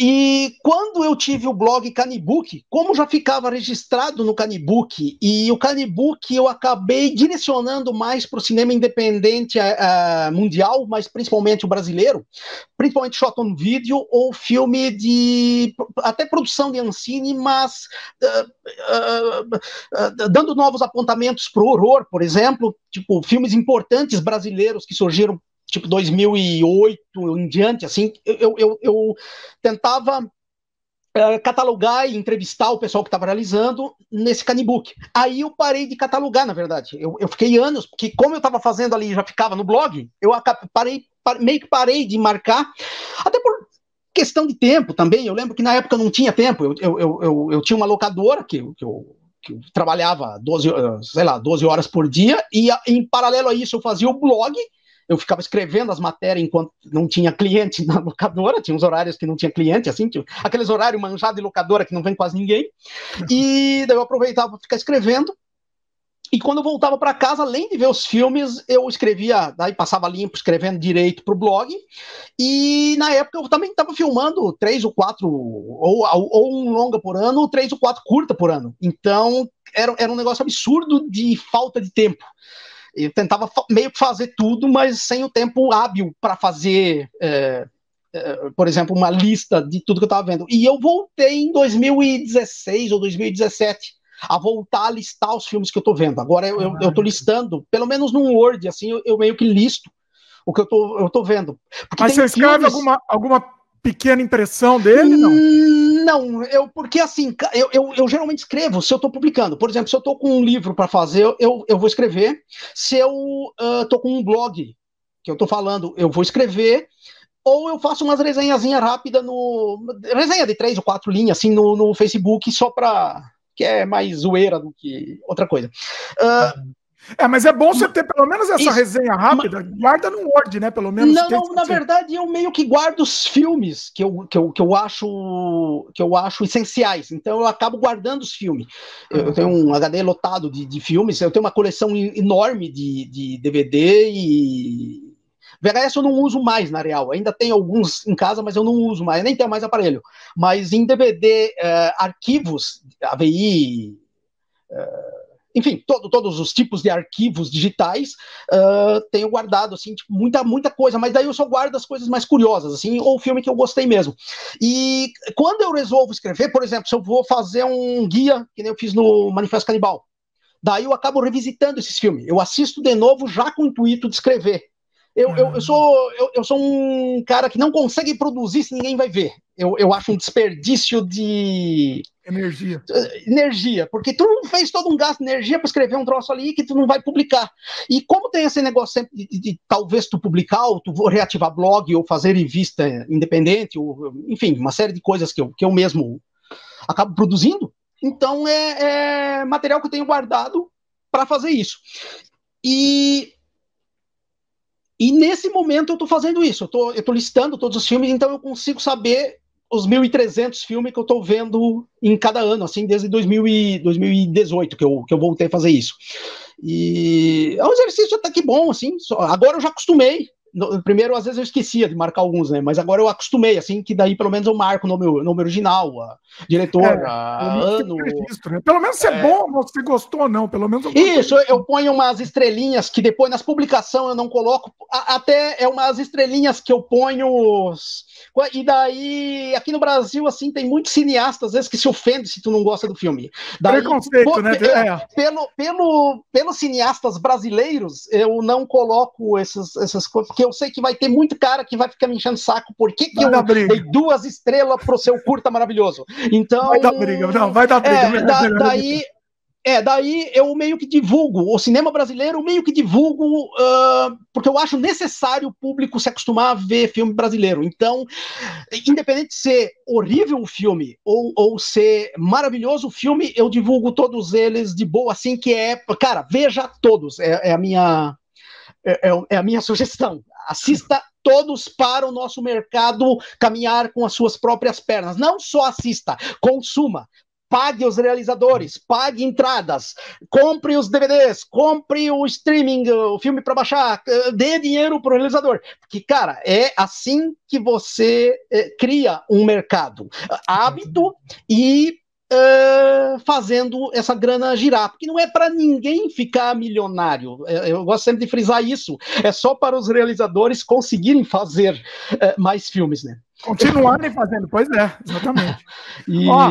E quando eu tive o blog Canibook, como já ficava registrado no Canibook, e o Canibook eu acabei direcionando mais para o cinema independente uh, mundial, mas principalmente o brasileiro, principalmente shot on video ou filme de até produção de Ancine, mas uh, uh, dando novos apontamentos para o horror, por exemplo, tipo filmes importantes brasileiros que surgiram tipo 2008 em diante, assim, eu, eu, eu tentava uh, catalogar e entrevistar o pessoal que estava realizando nesse canibook. Aí eu parei de catalogar, na verdade. Eu, eu fiquei anos, porque como eu estava fazendo ali, já ficava no blog, eu parei, meio que parei de marcar, até por questão de tempo também. Eu lembro que na época não tinha tempo. Eu, eu, eu, eu, eu tinha uma locadora que, que eu que eu trabalhava 12, sei lá, 12 horas por dia, e em paralelo a isso eu fazia o blog, eu ficava escrevendo as matérias enquanto não tinha cliente na locadora, tinha uns horários que não tinha cliente, assim, tinha aqueles horários manjados de locadora que não vem quase ninguém. E daí eu aproveitava para ficar escrevendo. E quando eu voltava para casa, além de ver os filmes, eu escrevia, daí passava limpo, escrevendo direito para o blog. E na época eu também estava filmando três ou quatro, ou, ou um longa por ano, ou três ou quatro curta por ano. Então era, era um negócio absurdo de falta de tempo. Eu tentava meio que fazer tudo, mas sem o tempo hábil para fazer. É, é, por exemplo, uma lista de tudo que eu estava vendo. E eu voltei em 2016 ou 2017 a voltar a listar os filmes que eu estou vendo. Agora eu, eu, eu tô listando, pelo menos num Word, assim, eu, eu meio que listo o que eu tô, eu tô vendo. Porque Mas você escreve filmes... alguma, alguma pequena impressão dele, não? Hum, não, eu, porque assim, eu, eu, eu, geralmente escrevo se eu estou publicando. Por exemplo, se eu estou com um livro para fazer, eu, eu vou escrever. Se eu estou uh, com um blog que eu estou falando, eu vou escrever. Ou eu faço umas resenhazinhas rápidas no. Resenha de três ou quatro linhas, assim, no, no Facebook, só para que é mais zoeira do que outra coisa. Uh, é, mas é bom você ter pelo menos essa isso, resenha rápida, mas, guarda no Word, né? Pelo menos. Não, não na verdade, eu meio que guardo os filmes que eu, que eu, que eu, acho, que eu acho essenciais. Então eu acabo guardando os filmes. Eu, eu tenho um HD lotado de, de filmes, eu tenho uma coleção enorme de, de DVD e VHS eu não uso mais, na real. Ainda tem alguns em casa, mas eu não uso mais. Nem tenho mais aparelho. Mas em DVD, uh, arquivos, AVI, uh, enfim, todo, todos os tipos de arquivos digitais, uh, tenho guardado, assim, tipo, muita, muita coisa, mas daí eu só guardo as coisas mais curiosas, assim, ou filme que eu gostei mesmo. E quando eu resolvo escrever, por exemplo, se eu vou fazer um guia, que nem eu fiz no Manifesto Canibal, daí eu acabo revisitando esses filmes. Eu assisto de novo já com o intuito de escrever. Eu, eu, eu, sou, eu, eu, sou um cara que não consegue produzir se ninguém vai ver. Eu, eu acho um desperdício de. Energia. Energia, porque tu fez todo um gasto de energia para escrever um troço ali que tu não vai publicar. E como tem esse negócio sempre de, de, de talvez tu publicar, ou tu reativar blog, ou fazer revista independente, ou, enfim, uma série de coisas que eu, que eu mesmo acabo produzindo, então é, é material que eu tenho guardado para fazer isso. E e nesse momento eu estou fazendo isso, eu tô, estou listando todos os filmes, então eu consigo saber os 1.300 filmes que eu estou vendo em cada ano, assim, desde 2000 e, 2018 que eu, que eu voltei a fazer isso. E é um exercício até que bom, assim, só, agora eu já acostumei, no, primeiro, às vezes eu esquecia de marcar alguns, né? Mas agora eu acostumei, assim, que daí pelo menos eu marco o nome, nome original, a diretor, é, a ano. Registro, né? Pelo menos se é, é bom, se gostou ou não, pelo menos eu Isso, eu ponho umas estrelinhas que depois nas publicações eu não coloco, a, até é umas estrelinhas que eu ponho. E daí, aqui no Brasil, assim, tem muitos cineastas, às vezes, que se ofendem se tu não gosta do filme. Daí, Preconceito, pô, né? É. Pelo, pelo, pelos cineastas brasileiros, eu não coloco essas, essas coisas porque eu sei que vai ter muito cara que vai ficar me enchendo o saco. Por que, que eu dei duas estrelas pro seu curta maravilhoso? Então. Vai dar briga, não, vai dar briga. É, da, daí. É, daí eu meio que divulgo, o cinema brasileiro meio que divulgo, uh, porque eu acho necessário o público se acostumar a ver filme brasileiro. Então, independente de ser horrível o filme ou, ou ser maravilhoso o filme, eu divulgo todos eles de boa, assim, que é, cara, veja todos, é, é a minha é, é, é a minha sugestão. Assista todos para o nosso mercado caminhar com as suas próprias pernas. Não só assista, consuma. Pague os realizadores, pague entradas, compre os DVDs, compre o streaming, o filme para baixar, eh, dê dinheiro para o realizador. Porque, cara, é assim que você é, cria um mercado. Hábito e Uh, fazendo essa grana girar, porque não é para ninguém ficar milionário. Eu gosto sempre de frisar isso. É só para os realizadores conseguirem fazer uh, mais filmes, né? Continuarem fazendo, pois é, exatamente. e... Ó,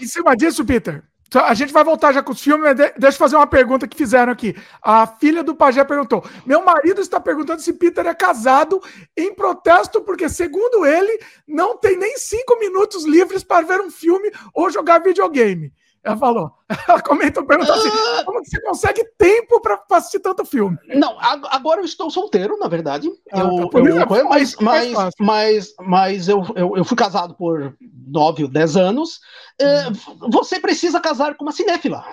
em cima disso, Peter, a gente vai voltar já com os filmes, deixa eu fazer uma pergunta que fizeram aqui. A filha do Pajé perguntou: Meu marido está perguntando se Peter é casado em protesto, porque, segundo ele, não tem nem cinco minutos livres para ver um filme ou jogar videogame. Ela falou. Ela comentou, perguntou assim: ah! como você consegue tempo para assistir tanto filme? Não, agora eu estou solteiro, na verdade. Ah, eu, tá, eu, eu, mas, mas, mas, mas eu, eu, eu, fui casado por nove ou dez anos. Hum. Você precisa casar com uma cinéfila.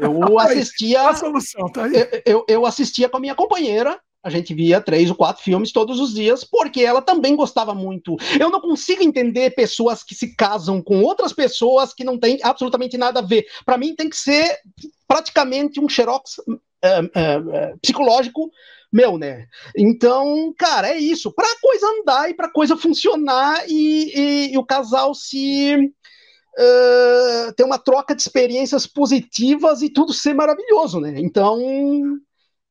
Eu assistia. a solução, tá aí. Eu, eu assistia com a minha companheira A gente via três ou quatro filmes todos os dias, porque ela também gostava muito. Eu não consigo entender pessoas que se casam com outras pessoas que não têm absolutamente nada a ver. Para mim, tem que ser praticamente um xerox uh, uh, uh, psicológico meu, né? Então, cara, é isso. Para a coisa andar e para a coisa funcionar e, e, e, o casal se uh, ter uma troca de experiências positivas e tudo ser maravilhoso, né? Então,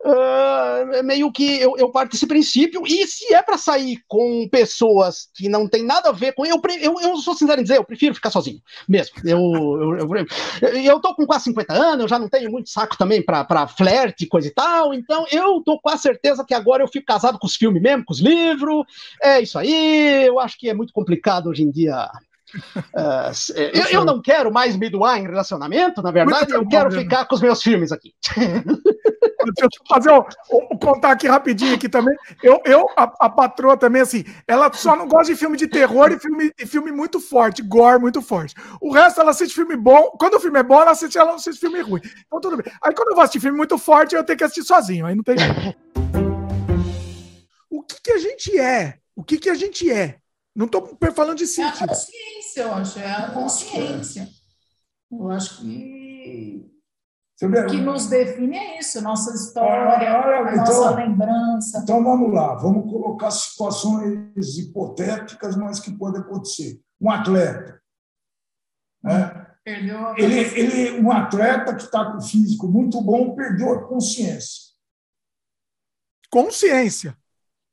Uh, meio que eu, eu parto desse princípio, e se é para sair com pessoas que não tem nada a ver com. Eu, eu, eu sou sincero em dizer, eu prefiro ficar sozinho, mesmo. Eu, eu, eu, eu tô com quase 50 anos, eu já não tenho muito saco também para flerte, coisa e tal, então eu tô com a certeza que agora eu fico casado com os filmes mesmo, com os livros. É isso aí, eu acho que é muito complicado hoje em dia Uh, eu, eu, não quero mais me doar em relacionamento, na verdade, eu quero ficar com os meus filmes aqui. Deixa eu fazer um, um, contar aqui rapidinho aqui também. Eu, eu a, a, patroa também, assim, ela só não gosta de filme de terror e filme, e filme muito forte, gore muito forte. O resto ela assiste filme bom. Quando o filme é bom, ela assiste, ela não assiste filme ruim. Então tudo bem. Aí quando eu vou assistir filme muito forte, eu tenho que assistir sozinho. Aí não tem jeito. O que, que a gente é? O que, que a gente é? Não estou falando de sentido. É a consciência, eu acho. É a consciência. Eu acho que o que nos define é isso, nossa história, a então, nossa lembrança. Então vamos lá, vamos colocar situações hipotéticas, mas que podem acontecer. Um atleta. Né? Perdeu ele, ele, um atleta que está com físico muito bom perdeu a consciência. Consciência.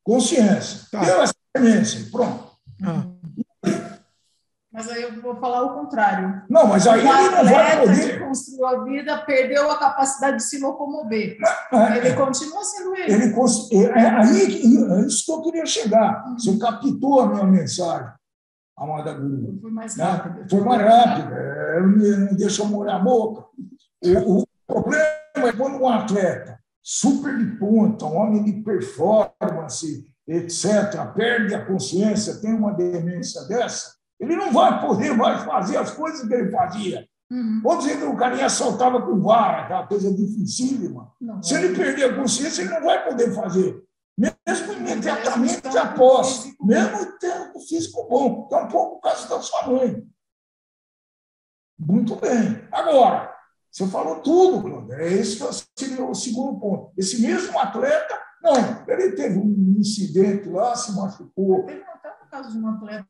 Consciência. Tá. Deu a experiência, pronto. Ah. Mas aí eu vou falar o contrário. Não, mas aí o ele não vai poder. que construiu a vida perdeu a capacidade de se locomover. É, ele continua sendo ele. ele é, é, aí é isso que eu queria chegar. Uhum. Você captou a minha mensagem, Amada Guru. Foi mais né? rápido. Foi mais rápido. É, não deixa eu molhar a boca. O, o problema é quando um atleta super de ponta, um homem de performance, etc., perde a consciência, tem uma demência dessa, ele não vai poder mais fazer as coisas que ele fazia. Uhum. Ou dizer que o carinha saltava com vara, aquela coisa dificílima. Não, Se ele perder a consciência, ele não vai poder fazer. Mesmo imediatamente após, mesmo tendo físico bom, que é um pouco o caso da sua mãe. Muito bem. Agora, você falou tudo, Cláudio. É esse que seria o segundo ponto. Esse mesmo atleta, não, ele teve um incidente lá, se machucou, caso de um atleta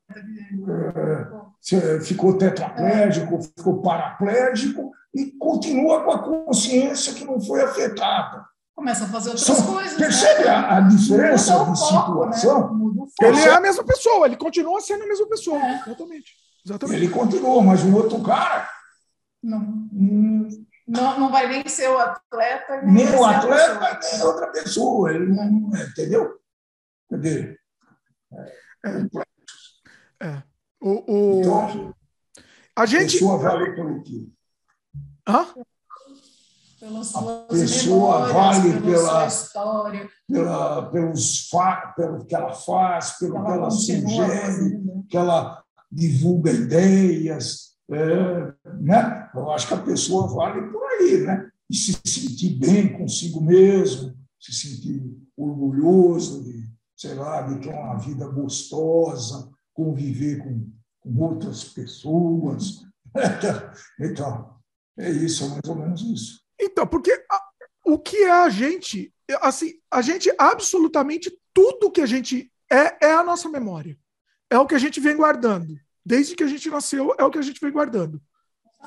que é, ficou tetraplégico, é. ficou paraplégico e continua com a consciência que não foi afetada. Começa a fazer outras São, coisas. Percebe né? a, a, diferença de foco, né? situação? Né? Ele é a mesma pessoa, ele continua sendo a mesma pessoa. É. Exatamente. Exatamente. Ele continua, mas o outro cara. Não. Hum, não, não vai nem ser o atleta. Nem, nem o atleta, nem outra pessoa. Ele não, entendeu? Quer dizer, é. é. O, o... Então, a a gente. Pessoa vale pelo quê? Hã? a pessoa vale pela, história, pela, pelos fa, pelo que ela faz, pelo ela que ela sugere, que ela divulga ideias. É, né? Eu acho que a pessoa vale por aí, né? E se sentir bem consigo mesmo, se sentir orgulhoso de, sei lá, de ter uma vida gostosa, conviver com, com outras pessoas. Então, é isso, é mais ou menos isso. Então, porque a, o que é a gente, assim, a gente absolutamente tudo que a gente é é a nossa memória. É o que a gente vem guardando. Desde que a gente nasceu, é o que a gente vem guardando.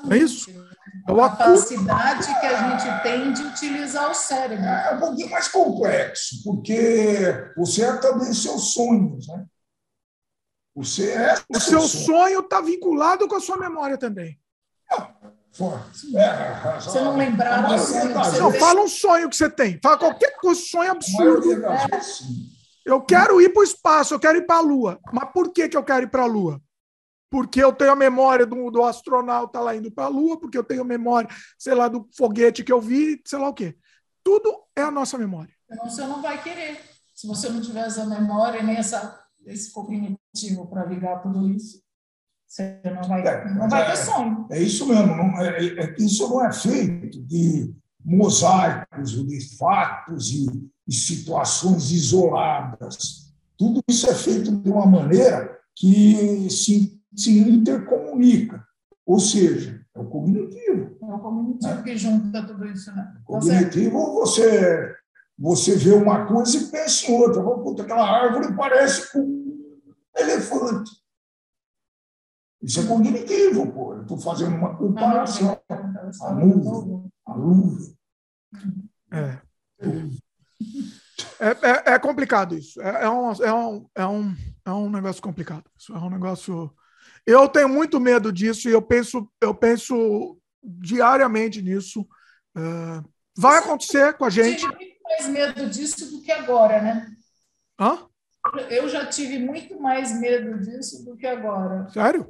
É isso? É a capacidade que a gente tem de utilizar o cérebro. É um pouquinho mais complexo, porque você é também seus sonhos, né? Você é o seu sonho está vinculado com a sua memória também. É, você não lembrar do sonho. Não, fala um sonho que você tem. Fala qualquer coisa, sonho absurdo. Eu quero ir para o espaço, eu quero ir para a Lua. Mas por que, que eu quero ir para a Lua? Porque eu tenho a memória do, do astronauta lá indo para a Lua, porque eu tenho a memória, sei lá, do foguete que eu vi, sei lá o quê. Tudo é a nossa memória. Então você não vai querer. Se você não tiver essa memória, nem essa, esse cognitivo para ligar tudo isso, você não vai, é, não vai ter é, sonho. É isso mesmo. Não, é, é, isso não é feito de mosaicos, de fatos e, em situações isoladas. Tudo isso é feito de uma maneira que se, se intercomunica, ou seja, é o cognitivo. É o cognitivo né? que junta tudo isso, né? Tá cognitivo, você, você vê uma coisa e pensa em outra. Puta, aquela árvore parece com um elefante. Isso é cognitivo, pô. Eu estou fazendo uma comparação. A nuvem, a nuvem. É. É, é, é, complicado isso. É, é, um, é, um, é, um, é um negócio complicado. Isso é um negócio. Eu tenho muito medo disso e eu penso, eu penso diariamente nisso. É, vai acontecer com a gente. Eu tive muito mais medo disso do que agora, né? Hã? Eu já tive muito mais medo disso do que agora. Sério?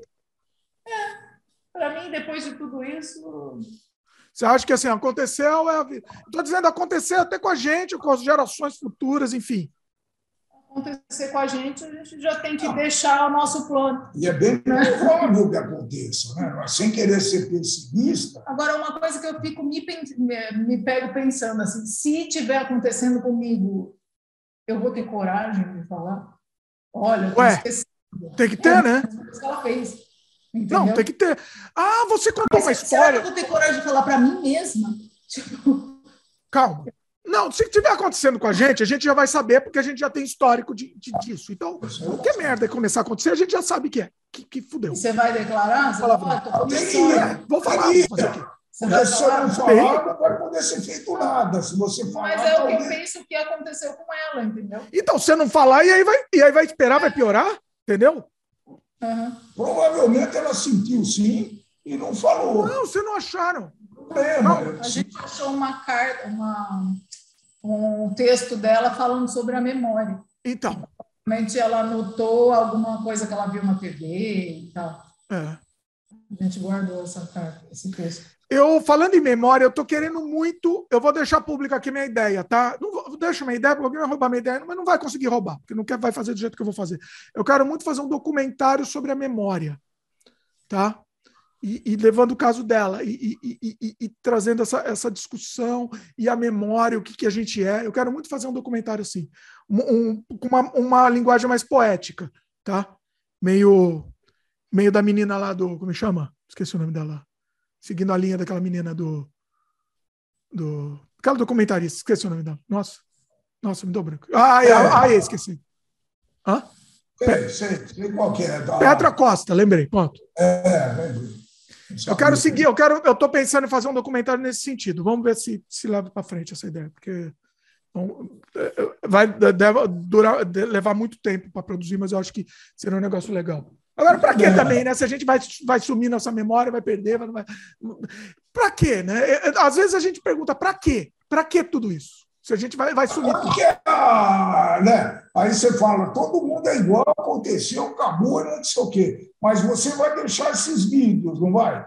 É. Para mim, depois de tudo isso, você acha que assim, aconteceu? É Estou dizendo, aconteceu até com a gente, com as gerações futuras, enfim. Acontecer com a gente, a gente já tem que deixar o nosso plano. E é bem provável que aconteça, né? sem querer ser pessimista. Agora, uma coisa que eu fico me, me pego pensando assim, se tiver acontecendo comigo, eu vou ter coragem de falar? Olha, Ué, tem que ter, é, né? Que ela fez. Entendeu? Não, tem que ter. Ah, você contou uma história. Eu vou ter coragem de falar para mim mesma. Tipo... Calma. Não, se tiver acontecendo com a gente, a gente já vai saber, porque a gente já tem histórico de, de disso. Então, qualquer merda começar a acontecer, a gente já sabe que é. Que, que fudeu. E você vai declarar? Você vai falar, ah, Vou falar. Vou fazer aqui. Se você não falar, não vai poder ser feito nada. Se você falar. Mas é o que eu penso que aconteceu com ela, entendeu? Então, você não falar e aí vai, e aí vai esperar, vai piorar, entendeu? Uhum. Provavelmente ela sentiu sim e não falou. Não, vocês não acharam. Problema. Não, a gente achou uma carta, uma, um texto dela falando sobre a memória. Então. Realmente ela anotou alguma coisa que ela viu na TV e tal. É. A gente guardou essa carta, esse texto. Eu, falando em memória, eu tô querendo muito. Eu vou deixar público aqui minha ideia, tá? Não vou, deixa minha ideia, porque alguém vai roubar minha ideia, mas não vai conseguir roubar, porque não quer, vai fazer do jeito que eu vou fazer. Eu quero muito fazer um documentário sobre a memória, tá? E, e levando o caso dela, e, e, e, trazendo essa, essa discussão e a memória, o que, que a gente é. Eu quero muito fazer um documentário assim, com um, uma, uma linguagem mais poética, tá? Meio, meio da menina lá do. Como chama? Esqueci o nome dela seguindo a linha daquela menina do. do aquela documentarista, esqueci o nome dela. Nossa, nossa, me deu branco. Ah, é, ah, é, esqueci. Hã? Sei, sei, sei qual que é. Da... Petra Costa, lembrei, ponto. É, lembrei. Eu quero seguir, eu quero, eu estou pensando em fazer um documentário nesse sentido. Vamos ver se se leva para frente essa ideia, porque vai deve durar, levar muito tempo para produzir, mas eu acho que será um negócio legal. Agora, para que também, né? Se a gente vai, vai sumir nossa memória, vai perder, vai... para quê, né? É, é, às vezes a gente pergunta, para quê? Para que tudo isso? Se a gente vai, vai sumir Porque, ah, né? Aí você fala, todo mundo é igual, aconteceu, acabou, não sei o quê. Mas você vai deixar esses vídeos, não vai?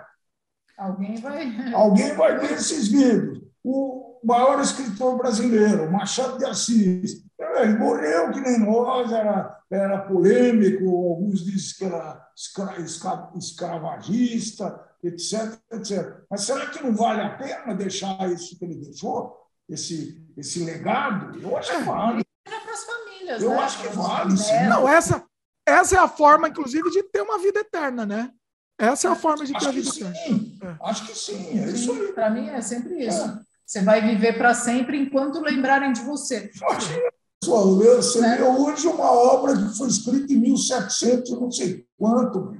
Alguém vai. Alguém vai ver esses vídeos. O maior escritor brasileiro, Machado de Assis, ele morreu que nem nós, era, era polêmico, alguns dizem que era escra, escra, escravagista, etc, etc. Mas será que não vale a pena deixar isso que ele deixou? Esse, esse legado? Eu acho que vale. Para as famílias, Eu né? acho que vale, sim. Não, essa, essa é a forma, inclusive, de ter uma vida eterna, né? Essa é a forma de ter acho a vida sim. eterna. É. Acho que sim, é isso aí. Para mim é sempre isso. É. Você vai viver para sempre enquanto lembrarem de você. Imagina você né? leu hoje uma obra que foi escrita em 1700, não sei quanto.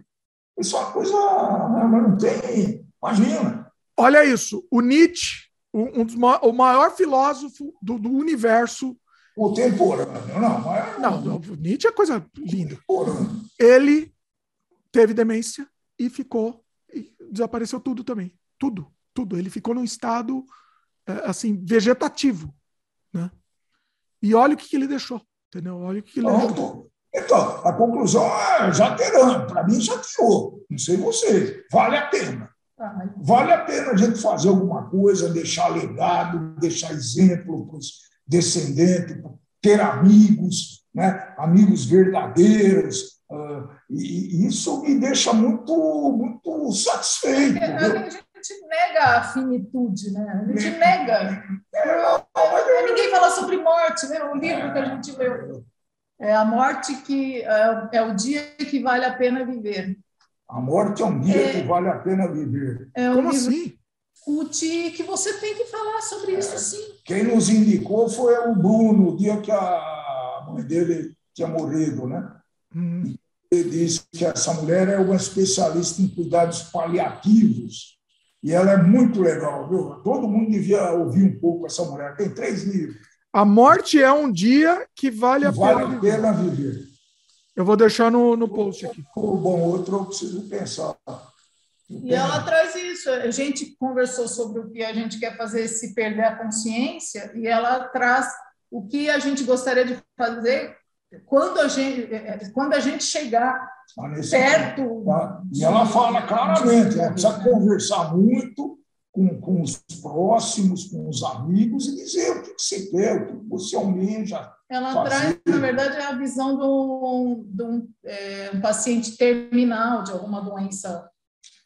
Isso é uma coisa. Não tem. Imagina. Olha isso. O Nietzsche, um dos, o maior filósofo do, do universo. Contemporâneo, não. Maior, não, não, Nietzsche é coisa linda. Ele teve demência e ficou. E desapareceu tudo também. Tudo, tudo. Ele ficou num estado é, assim vegetativo, né? E olha o que, que ele deixou, entendeu? Olha o que, que ele deixou. Então, a conclusão é já terão. Para mim, já tirou. Não sei vocês. Vale a pena. Vale a pena a gente fazer alguma coisa, deixar legado, deixar exemplo para os descendentes, ter amigos, né? amigos verdadeiros. Uh, e, isso me deixa muito, muito satisfeito. É, a gente nega a finitude, né? A gente nega. É, ninguém fala sobre morte, né? O livro que a gente leu. É a morte que é, é o dia que vale a pena viver. A morte é um dia é, que vale a pena viver. É um Como assim? Discute que você tem que falar sobre isso, é. sim. Quem nos indicou foi o Bruno, o dia que a mãe dele tinha morrido, né? Hum. Ele disse que essa mulher é uma especialista em cuidados paliativos e ela é muito legal, viu? Todo mundo devia ouvir um pouco essa mulher. Tem três livros. A morte é um dia que vale, que a, vale pena, a pena viver. Eu vou deixar no, no post aqui. O bom outro eu preciso pensar. E ela traz isso. A gente conversou sobre o que a gente quer fazer se perder a consciência, e ela traz o que a gente gostaria de fazer quando a gente, quando a gente chegar perto. Tá? E ela fala claramente: ela precisa conversar muito com, com os próximos, com os amigos, e dizer o que você quer, o que você almeja ela Fazer. traz, na verdade, a visão de um, de um, é, um paciente terminal de alguma doença.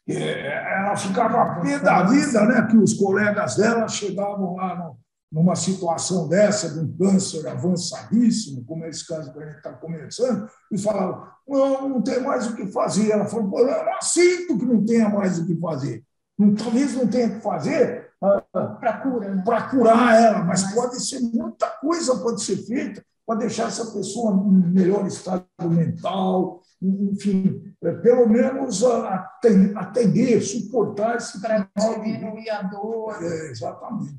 É, ela ficava pé da vida, né? Que os colegas dela chegavam lá no, numa situação dessa, de um câncer avançadíssimo, como esse caso que a gente está começando, e falavam: não, não tem mais o que fazer. Ela falou: eu não aceito que não tenha mais o que fazer. Não, talvez não tenha o que fazer para cura, né? para curar ela, mas, mas, pode ser muita coisa pode ser feita para deixar essa pessoa em melhor estado mental, enfim, é, pelo menos atender, suportar esse para diminuir a dor. É, exatamente.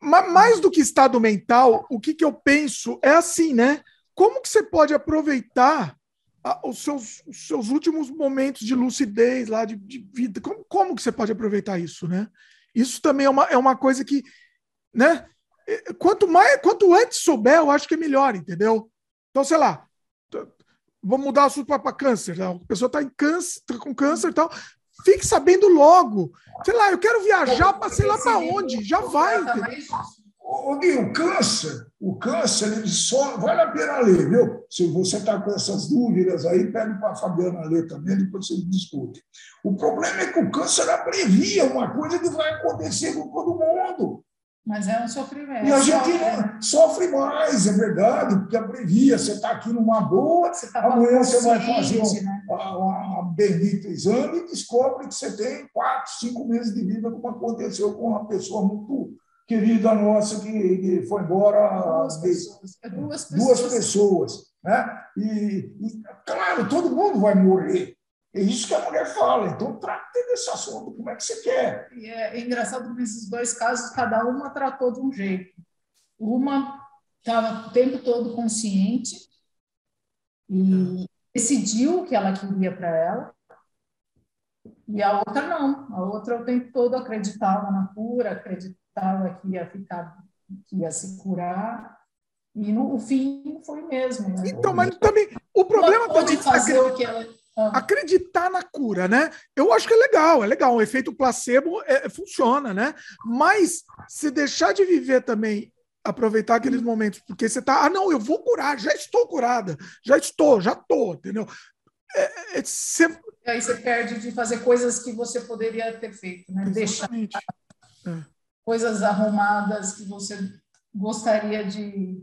Mas mais do que estado mental, o que, que eu penso é assim, né? Como que você pode aproveitar os seus, os seus últimos momentos de lucidez lá, de, de vida? Como, como que você pode aproveitar isso, né? Isso também é uma, é uma coisa que, né? É, quanto mais, quanto antes souber, eu acho que é melhor, entendeu? Então, sei lá, vamos mudar o assunto para câncer. Né? A pessoa está em câncer, tá com câncer e tal. Fique sabendo logo. Sei lá, eu quero viajar para sei lá para onde. Já vai. O, o câncer, o câncer, ele só vale a pena ler, viu? Se você está com essas dúvidas aí, pede para a Fabiana ler também, depois você discute. O problema é que o câncer abrevia uma coisa que vai acontecer com todo mundo. Mas é um sofrimento. E a gente sofre, sofre mais, é verdade, porque abrevia. Você está aqui numa boa, você tá amanhã você vai fazer um né? a, bendito exame e descobre que você tem quatro, cinco meses de vida, como aconteceu com uma pessoa muito querida nossa que, que foi embora. Duas pessoas. É duas pessoas. Duas pessoas né? E, e, claro, todo mundo vai morrer. É isso que a mulher fala. Então, trate desse assunto. Como é que você quer? E é, é engraçado que nesses dois casos, cada uma tratou de um jeito. Uma estava o tempo todo consciente e decidiu o que ela queria para ela. E a outra não. A outra o tempo todo acreditava na cura, acreditava estava que ia ficar, que ia se curar. E no o fim foi mesmo. Né? Então, mas também o problema também fazer o que ela ah. acreditar na cura, né? Eu acho que é legal, é legal. O efeito placebo é, funciona, né? Mas se deixar de viver também, aproveitar aqueles momentos, porque você tá, ah, não, eu vou curar, já estou curada, já estou, já estou, entendeu? É, é, sempre... Aí você perde de fazer coisas que você poderia ter feito, né? Exatamente. Deixar. É coisas arrumadas que você gostaria de,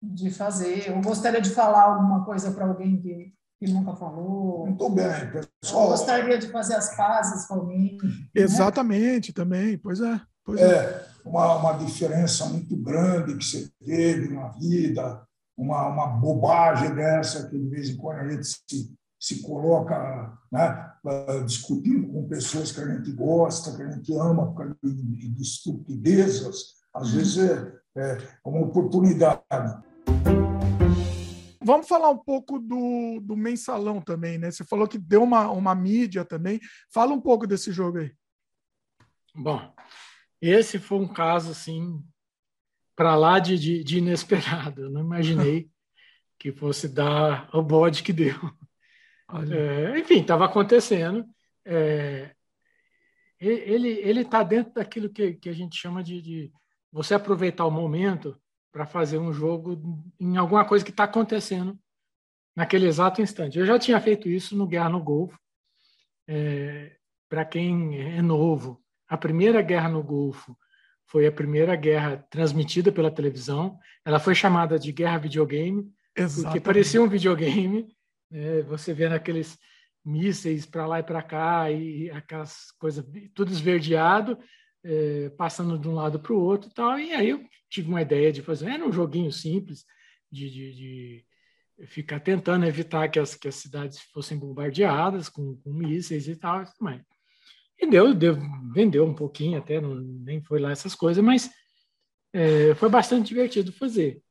de fazer, ou gostaria de falar alguma coisa para alguém que, que nunca falou. Muito bem, pessoal. gostaria de fazer as pazes com alguém. Né? Exatamente, né? também, pois é. Pois é, é. Uma, uma diferença muito grande que você teve na vida, uma, uma bobagem dessa que de vez em quando a gente se se coloca né, discutindo com pessoas que a gente gosta, que a gente ama, de, de estupidezas, às uhum. vezes é, é uma oportunidade. Vamos falar um pouco do, do mensalão também, né? Você falou que deu uma, uma mídia também. Fala um pouco desse jogo aí. Bom, esse foi um caso assim para lá de, de, de, inesperado. Eu não imaginei que fosse dar o bode que deu. É, enfim, estava acontecendo. É, ele ele está dentro daquilo que, que a gente chama de, de você aproveitar o momento para fazer um jogo em alguma coisa que está acontecendo naquele exato instante. Eu já tinha feito isso no Guerra no Golfo. É, para quem é novo, a primeira guerra no Golfo foi a primeira guerra transmitida pela televisão. Ela foi chamada de guerra videogame, Exatamente. porque parecia um videogame. Né? Você vendo aqueles mísseis para lá e para cá e aquelas coisas tudo esverdeado, é, passando de um lado para o outro e tal. E aí eu tive uma ideia de fazer, era um joguinho simples de, de, de ficar tentando evitar que as, que as cidades fossem bombardeadas com, com mísseis e tal. Mas, e deu, deu, vendeu um pouquinho até, não, nem foi lá essas coisas, mas é, foi bastante divertido fazer.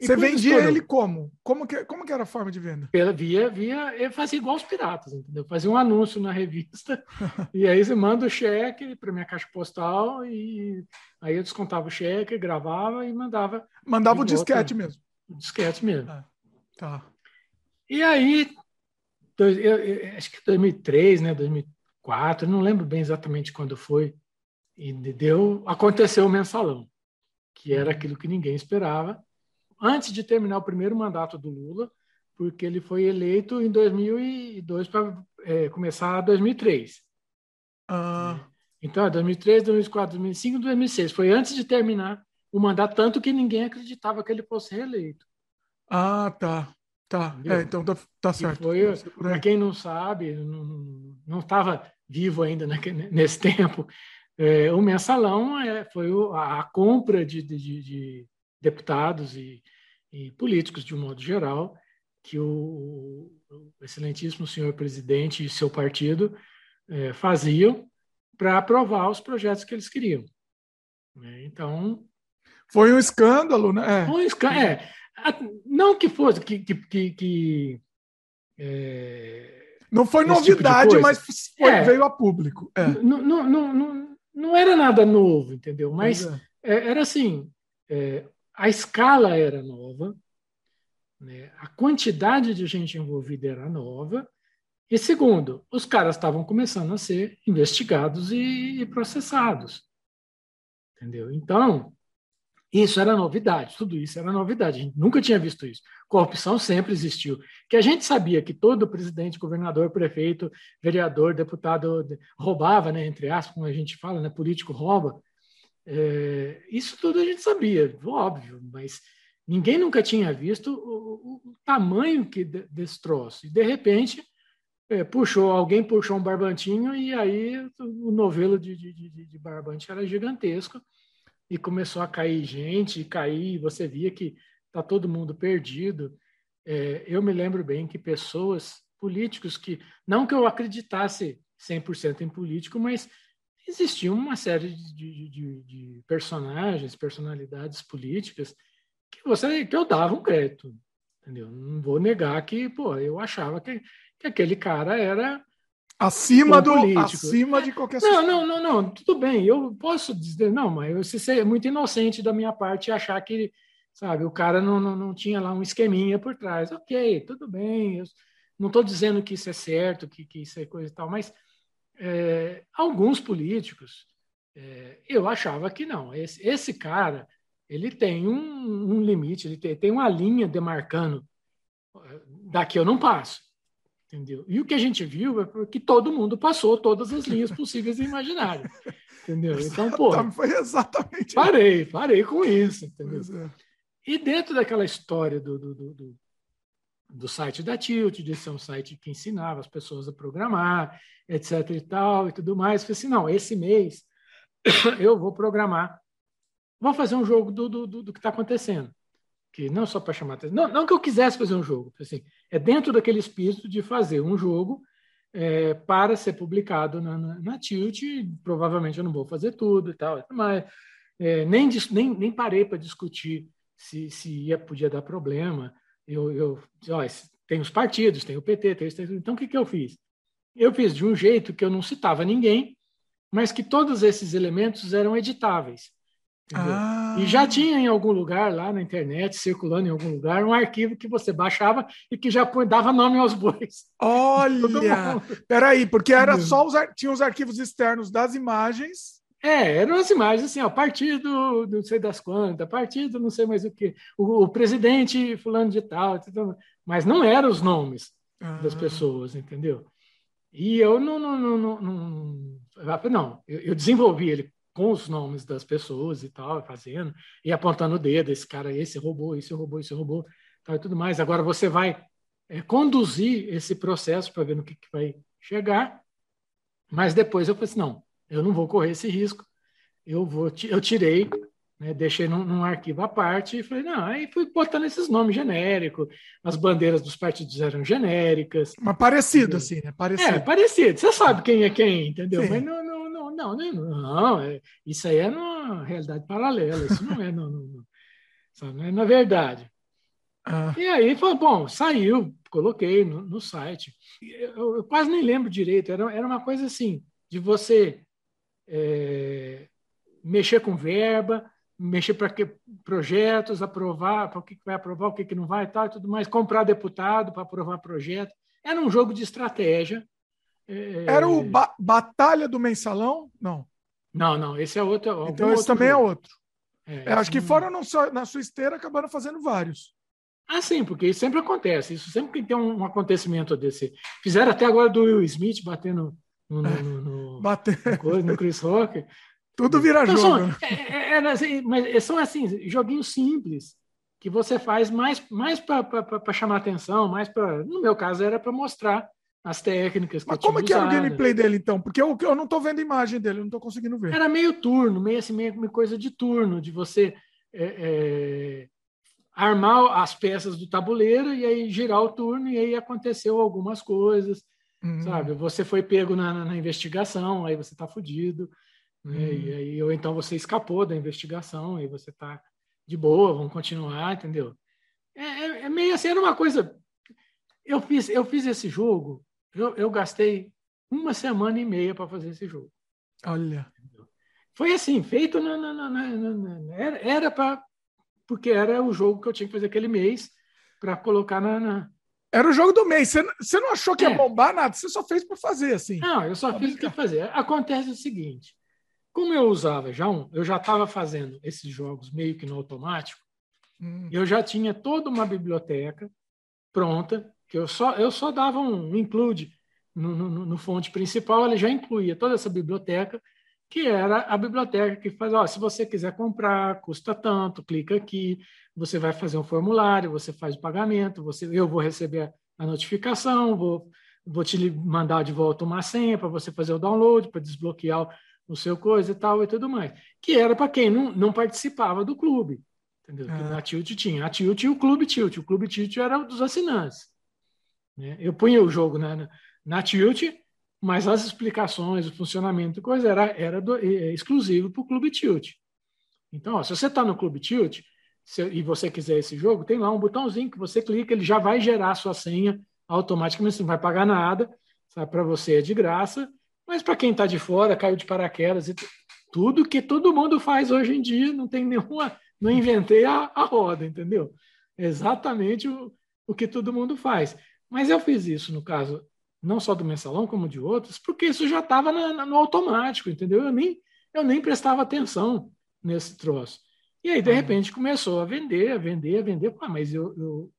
Você vendia estourou, ele como? Como que, como que era a forma de venda? Pela, via, via, eu fazia igual os piratas, entendeu? Fazia um anúncio na revista e aí você manda o cheque para minha caixa postal e aí eu descontava o cheque, gravava e mandava. Mandava o disquete mesmo. O disquete mesmo. Ah, tá. E aí, dois, eu, eu, acho que 2003, né? 2004, não lembro bem exatamente quando foi. E deu, aconteceu o mensalão, que era aquilo que ninguém esperava antes de terminar o primeiro mandato do Lula, porque ele foi eleito em 2002 para é, começar 2003. Ah. Então, 2003, 2004, 2005, 2006. Foi antes de terminar o mandato, tanto que ninguém acreditava que ele fosse reeleito. Ah, tá. Tá, é, então tá, tá certo. Para quem não sabe, não estava vivo ainda né, nesse tempo, é, o mensalão é, foi a, a compra de, de, de, deputados e, e políticos, de um modo geral, que o, o excelentíssimo senhor presidente e seu partido é, faziam para aprovar os projetos que eles queriam. Né? Então. Foi um escândalo, né? É. Um escândalo, é. Não que fosse, que. que, que, que é, não foi novidade, tipo mas foi, é, veio a público. É. Não, não, não, não, era nada novo, entendeu? Mas. É, era assim: a escala era nova, né? a quantidade de gente envolvida era nova, e segundo, os caras estavam começando a ser investigados e, e processados. Entendeu? Então, isso era novidade, tudo isso era novidade. A gente nunca tinha visto isso. Corrupção sempre existiu. Que a gente sabia que todo presidente, governador, prefeito, vereador, deputado roubava, né, entre aspas, como a gente fala, né, político rouba. É, isso tudo a gente sabia, óbvio, mas ninguém nunca tinha visto o, o tamanho que desse troço. E, de repente, é, puxou, alguém puxou um barbantinho e aí o novelo de, de, de, de barbante era gigantesco e começou a cair gente, e cair, você via que está todo mundo perdido. É, eu me lembro bem que pessoas, políticos que, não que eu acreditasse 100% em político, mas existia uma série de, de, de, personagens, personalidades políticas que você que eu dava um crédito, entendeu? Não vou negar que, pô, eu achava que, que aquele cara era acima do político. acima de qualquer Não, não, não, não, tudo bem. Eu posso dizer, não, mas você é muito inocente da minha parte achar que, sabe, o cara não, não, não tinha lá um esqueminha por trás. OK, tudo bem. Eu não estou dizendo que isso é certo, que, que isso é coisa e tal, mas é, alguns políticos, é, eu achava que não. Esse, esse cara, ele tem um, um limite, ele tem, tem, uma linha demarcando. É, daqui eu não passo. Entendeu? E o que a gente viu é que todo mundo passou todas as linhas possíveis e imaginárias. Entendeu? Então, pô. Foi exatamente. Parei, parei com isso. Entendeu? É. E dentro daquela história do, do, do, do site da Tilt, de ser um site que ensinava as pessoas a programar, etc e tal, e tudo mais. falei assim, não, esse mês eu vou programar, vou fazer um jogo do, do, do, do que está acontecendo. Que não só para chamar atenção, não, não que eu quisesse fazer um jogo, assim, é dentro daquele espírito de fazer um jogo é, para ser publicado na, na, na, Tilt, provavelmente eu não vou fazer tudo e tal, mas é, nem, nem, nem parei para discutir se, se ia, podia dar problema, eu, eu ó, tem os partidos, tem o PT, tem isso, então o que, que eu fiz? Eu fiz de um jeito que eu não citava ninguém, mas que todos esses elementos eram editáveis. Ah. E já tinha em algum lugar lá na internet, circulando em algum lugar, um arquivo que você baixava e que já dava nome aos bois. Olha! Peraí, porque era só os, tinha os arquivos externos das imagens é, eram as imagens assim, ó, partido não sei das quantas, partido não sei mais o que, o, o presidente fulano de tal, mas não eram os nomes ah. das pessoas, entendeu? E eu não, não, não, não, não, não eu, eu desenvolvi ele com os nomes das pessoas e tal, fazendo, e apontando o dedo, esse cara, esse roubou, esse roubou, esse roubou, tal e tudo mais. Agora você vai é, conduzir esse processo para ver no que, que vai chegar, mas depois eu falei assim, não, eu não vou correr esse risco, eu vou, eu tirei né, deixei num, num, arquivo à parte e falei, não, aí fui botando esses nomes genéricos, as bandeiras dos partidos eram genéricas. Mas parecido, assim, né? Parecido. É, parecido. Você sabe quem é quem, entendeu? Sim. Mas não, não, não, não, não, não é, isso aí é numa realidade paralela, isso não é, no, no, não é na verdade. Ah. E aí foi bom, saiu, coloquei no, no site. Eu, eu, quase nem lembro direito, era, era uma coisa assim, de você é, mexer com verba, mexer para que projetos, aprovar, para o que vai aprovar, o que, não vai e tal e tudo mais, comprar deputado para aprovar projeto. Era um jogo de estratégia. É... Era o ba Batalha do Mensalão? Não. Não, não, esse é outro. Então esse também é jogo. é outro. É, é, acho que foram na sua esteira acabaram fazendo vários. Ah, sim, porque isso sempre acontece. Isso sempre que tem um, acontecimento desse. Fizeram até agora do Will Smith batendo no, no, no, no, Bater. no, no Chris Rock. Tudo vira então, jogo. São, é, é, é assim, mas são assim, joguinhos simples que você faz mais, mais para chamar atenção, mais para. No meu caso, era para mostrar as técnicas. Mas como é que era o gameplay dele, então? Porque eu, eu não estou vendo a imagem dele, eu não estou conseguindo ver. Era meio turno, meio assim, meio coisa de turno, de você é, é, armar as peças do tabuleiro e aí girar o turno, e aí aconteceu algumas coisas, uhum. sabe? Você foi pego na, na, investigação, aí você está fudido. Né? E aí, ou então você escapou da investigação e você está de boa, vamos continuar, entendeu? É, é, é, meio assim, era uma coisa. Eu fiz, eu fiz esse jogo, eu, eu gastei uma semana e meia para fazer esse jogo. Olha. Foi assim, feito na, na, na, na era para porque era o jogo que eu tinha que fazer aquele mês para colocar na, Era o jogo do mês. Você, você não achou que é. ia bombar nada? Você só fez por fazer, assim. Não, eu só fiz o que fazer. Acontece o seguinte: como eu usava já um, eu já estava fazendo esses jogos meio que no automático, hum. eu já tinha toda uma biblioteca pronta, que eu só, eu só dava um include no, no, no fonte principal, ele já incluía toda essa biblioteca, que era a biblioteca que faz, ó, se você quiser comprar, custa tanto, clica aqui, você vai fazer um formulário, você faz o pagamento, você, eu vou receber a notificação, vou, vou te mandar de volta uma senha para você fazer o download, para desbloquear o seu coisa e tal e tudo mais. Que era para quem não, não participava do clube. Entendeu? Ah. A Tilt tinha. A Tilt e o Clube Tilt. O Clube Tilt era dos assinantes. Né? Eu punha o jogo na, na Tilt, mas as explicações, o funcionamento coisa era, era do, é, exclusivo para o Clube Tilt. Então, ó, se você está no Clube Tilt se, e você quiser esse jogo, tem lá um botãozinho que você clica, ele já vai gerar a sua senha automaticamente, você não vai pagar nada, para você é de graça, mas para quem está de fora, caiu de paraquedas, e tudo que todo mundo faz hoje em dia, não tem nenhuma. Não inventei a, a roda, entendeu? Exatamente o, o que todo mundo faz. Mas eu fiz isso, no caso, não só do mensalão, como de outros, porque isso já estava no automático, entendeu? Eu nem, eu nem prestava atenção nesse troço. E aí, de repente, começou a vender, a vender, a vender. Ah, mas eu, eu,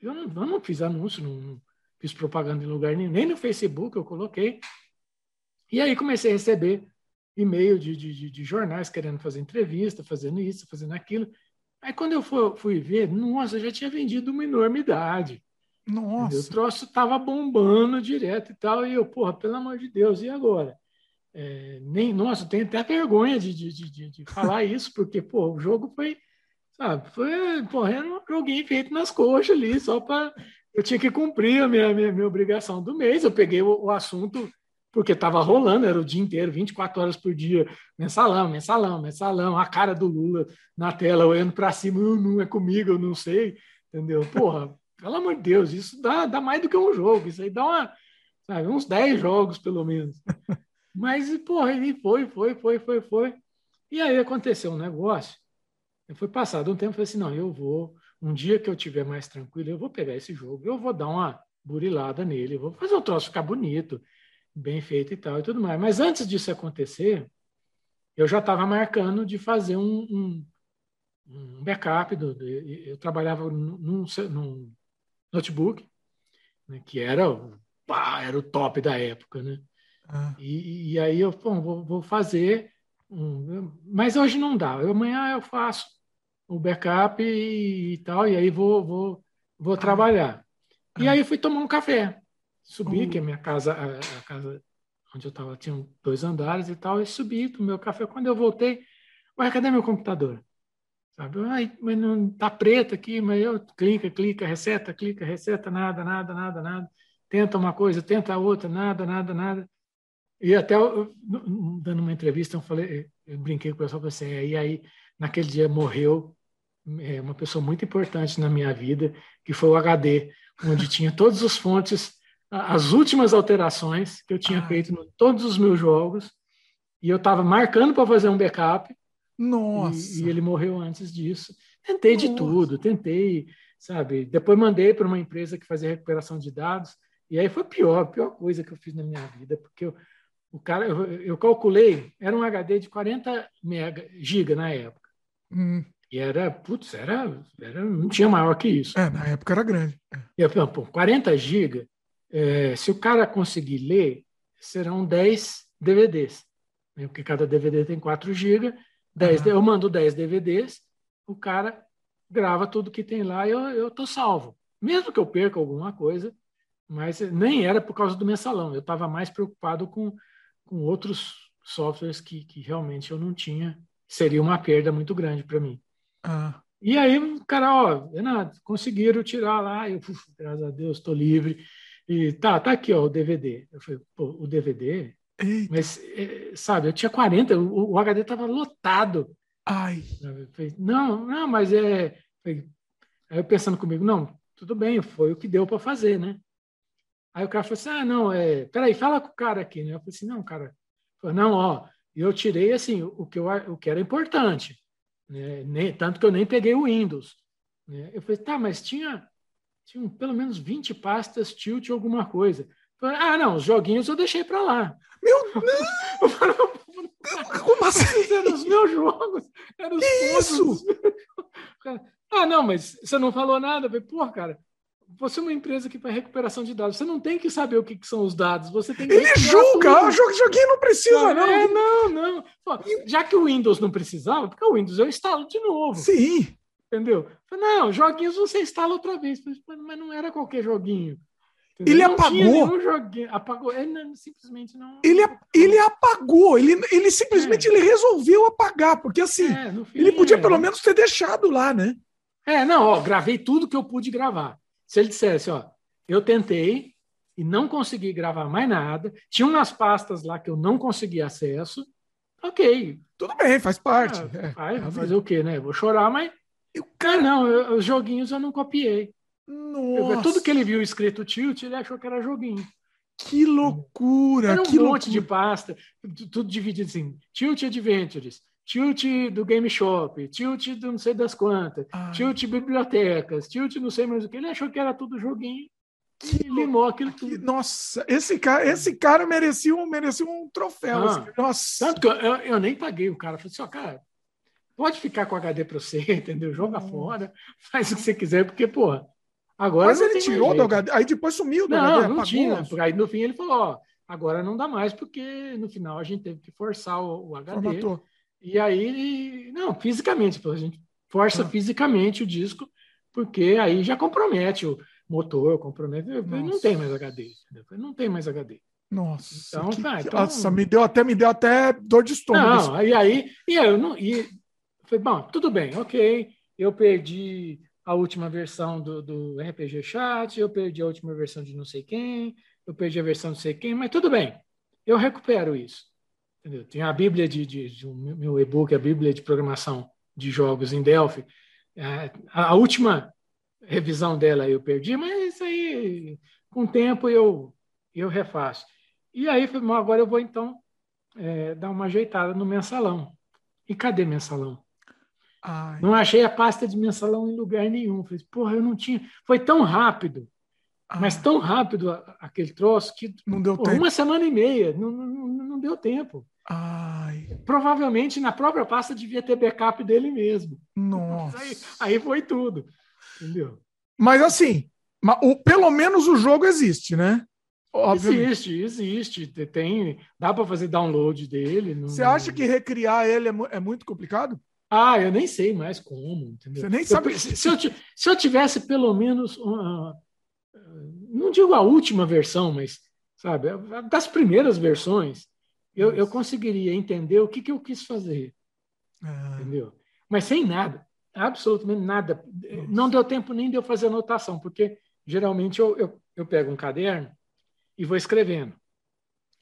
eu, não, eu não fiz anúncio, não, não fiz propaganda em lugar nenhum, nem no Facebook eu coloquei. E aí comecei a receber e-mail de, de, de, jornais querendo fazer entrevista, fazendo isso, fazendo aquilo. Aí quando eu fui, fui ver, nossa, já tinha vendido uma enormidade. Nossa. O troço estava bombando direto e tal. E eu, porra, pelo amor de Deus, e agora? É, nem, nossa, tenho até vergonha de, de, de, de falar isso, porque pô, o jogo foi, sabe, foi, porra, era um joguinho feito nas coxas ali, só para. Eu tinha que cumprir a minha, minha, minha obrigação do mês. Eu peguei o, o assunto porque estava rolando, era o dia inteiro, 24 horas por dia, mensalão, mensalão, mensalão, a cara do Lula na tela, olhando para cima, não é comigo, eu não sei, entendeu? Porra, pelo amor de Deus, isso dá, dá mais do que um jogo, isso aí dá uma, sabe, uns 10 jogos, pelo menos. Mas, porra, ele foi, foi, foi, foi, foi. E aí aconteceu um negócio, foi passado um tempo, eu falei assim, não, eu vou, um dia que eu tiver mais tranquilo, eu vou pegar esse jogo, eu vou dar uma burilada nele, vou fazer o troço ficar bonito, bem feito e tal e tudo mais. Mas antes disso acontecer, eu já estava marcando de fazer um, um, um backup. Do, do, eu trabalhava num, num notebook, né, que era, pá, era o top da época. Né? Ah. E, e, aí eu bom, vou, vou, fazer um, mas hoje não dá. Eu, amanhã eu faço o backup e, e tal, e aí vou, vou, vou ah. trabalhar. E ah. aí fui tomar um café. Subi, que a minha casa, a, a casa onde eu estava tinha dois andares e tal, e subi do meu café. Quando eu voltei, ué, cadê meu computador? Sabe? Ai, mas não tá preto aqui, mas eu clica, clica, receta, clica, receta, nada, nada, nada, nada. Tenta uma coisa, tenta a outra, nada, nada, nada. E até eu, dando uma entrevista, eu falei, eu brinquei com o pessoal, assim, é, e aí naquele dia morreu é, uma pessoa muito importante na minha vida, que foi o HD, onde tinha todas as fontes as últimas alterações que eu tinha ah. feito em todos os meus jogos e eu estava marcando para fazer um backup. Nossa! E, e, ele morreu antes disso. Tentei Nossa. de tudo, tentei, sabe? Depois mandei para uma empresa que fazia recuperação de dados e aí foi pior, a pior coisa que eu fiz na minha vida, porque eu, o cara, eu, eu, calculei, era um HD de 40 mega, giga na época. Hum. E era, putz, era, era, não tinha maior que isso. É, na época era grande. É. E eu, pô, 40 giga, é, se o cara conseguir ler, serão 10 DVDs, né? porque cada DVD tem 4 GB. 10, uhum. Eu mando 10 DVDs, o cara grava tudo que tem lá e eu, eu tô salvo. Mesmo que eu perca alguma coisa, mas nem era por causa do mensalão. Eu estava mais preocupado com, com outros softwares que, que realmente eu não tinha. Seria uma perda muito grande para mim. Ah. E aí, o cara, ó, Renato, conseguiram tirar lá. Eu, graças a Deus, estou livre. E tá, tá aqui, ó, o DVD. Eu falei, pô, o DVD? Eita. Mas, é, sabe, eu tinha 40, o, o HD estava lotado. Ai. Não, não, mas é. Aí eu pensando comigo, não, tudo bem, foi o que deu para fazer, né? Aí o cara falou assim: ah, não, é. Peraí, fala com o cara aqui, né? Eu falei assim: não, cara. Falei, não, ó, eu tirei assim o que, eu, o que era importante. Né? Nem, tanto que eu nem peguei o Windows. Né? Eu falei, tá, mas tinha tinham pelo menos 20 pastas tilt alguma coisa. Ah, não, os joguinhos eu deixei para lá. Meu Deus! Como assim? Eram os meus jogos. Eram os que isso? Ah, não, mas você não falou nada. Porra, cara, você é uma empresa que faz recuperação de dados. Você não tem que saber o que, que são os dados. Você tem que Ele julga, o joguinho não precisa, não. É, não, não. Pô, já que o Windows não precisava, porque o Windows eu instalo de novo. Sim. Entendeu? Não, joguinhos você instala outra vez, mas não era qualquer joguinho. Ele não apagou. Joguinho, apagou. Ele não, simplesmente não. Ele, ele apagou. Ele, ele simplesmente é. ele resolveu apagar, porque assim, é, fim, ele podia é. pelo menos ter deixado lá, né? É, não, ó, gravei tudo que eu pude gravar. Se ele dissesse, ó, eu tentei e não consegui gravar mais nada, tinha umas pastas lá que eu não consegui acesso, ok. Tudo bem, faz parte. Ah, é, faz, fazer o quê, né? Vou chorar, mas eu, cara, não, eu, os joguinhos eu não copiei. Nossa. tudo que ele viu escrito tilt, ele achou que era joguinho. Que loucura! Era um que monte loucura. de pasta, tudo dividido assim. Tilt Adventures, Tilt do Game Shop, Tilt do não sei das quantas, Ai. Tilt Bibliotecas, Tilt não sei mais o que. Ele achou que era tudo joguinho. Que limou aquilo tudo. Nossa, esse cara, esse cara merecia um, merecia um troféu. Ah, Nossa. Tanto que eu, eu, eu, nem paguei o cara. Eu falei assim, ó, cara, Pode ficar com HD para você, entendeu? Joga hum. fora, faz o que você quiser, porque, pô, agora. Mas ele tirou do HD, aí depois sumiu do não, HD. Não, tinha. Aí no fim ele falou: ó, agora não dá mais, porque no final a gente teve que forçar o, o HD. Formatou. E aí, não, fisicamente, a gente força ah. fisicamente o disco, porque aí já compromete o motor, compromete. Nossa. Não tem mais HD? Não tem mais HD. Nossa, então, que, tá, então, nossa, me deu até me deu até dor de estômago. Não, e aí, e eu não, e Falei, bom, tudo bem, ok. Eu perdi a última versão do, do RPG Chat, eu perdi a última versão de não sei quem, eu perdi a versão de não sei quem, mas tudo bem, eu recupero isso. Entendeu? Tem a Bíblia de, de, de meu e-book, a Bíblia de programação de jogos em Delphi. É, a última revisão dela eu perdi, mas isso aí, com o tempo, eu, eu refaço. E aí, agora eu vou então é, dar uma ajeitada no mensalão. E cadê mensalão? Ai. Não achei a pasta de mensalão em lugar nenhum. Falei, porra, eu não tinha. Foi tão rápido, Ai. mas tão rápido aquele troço que. Não deu porra, tempo. Uma semana e meia, não, não, não deu tempo. Ai. Provavelmente na própria pasta devia ter backup dele mesmo. Nossa. Aí, aí, foi tudo. Entendeu? Mas assim, o, pelo menos o jogo existe, né? Existe, existe. Tem, dá para fazer download dele. Você acha que recriar ele é, é, muito complicado? Ah, eu nem sei mais como. Entendeu? Você nem sabe. Eu, se, eu, se eu tivesse pelo menos uma, não digo a última versão, mas sabe, das primeiras versões, eu, eu conseguiria entender o que, que eu quis fazer. Ah. Entendeu? Mas sem nada, absolutamente nada. Não deu tempo nem de eu fazer anotação, porque geralmente eu, eu, eu pego um caderno e vou escrevendo.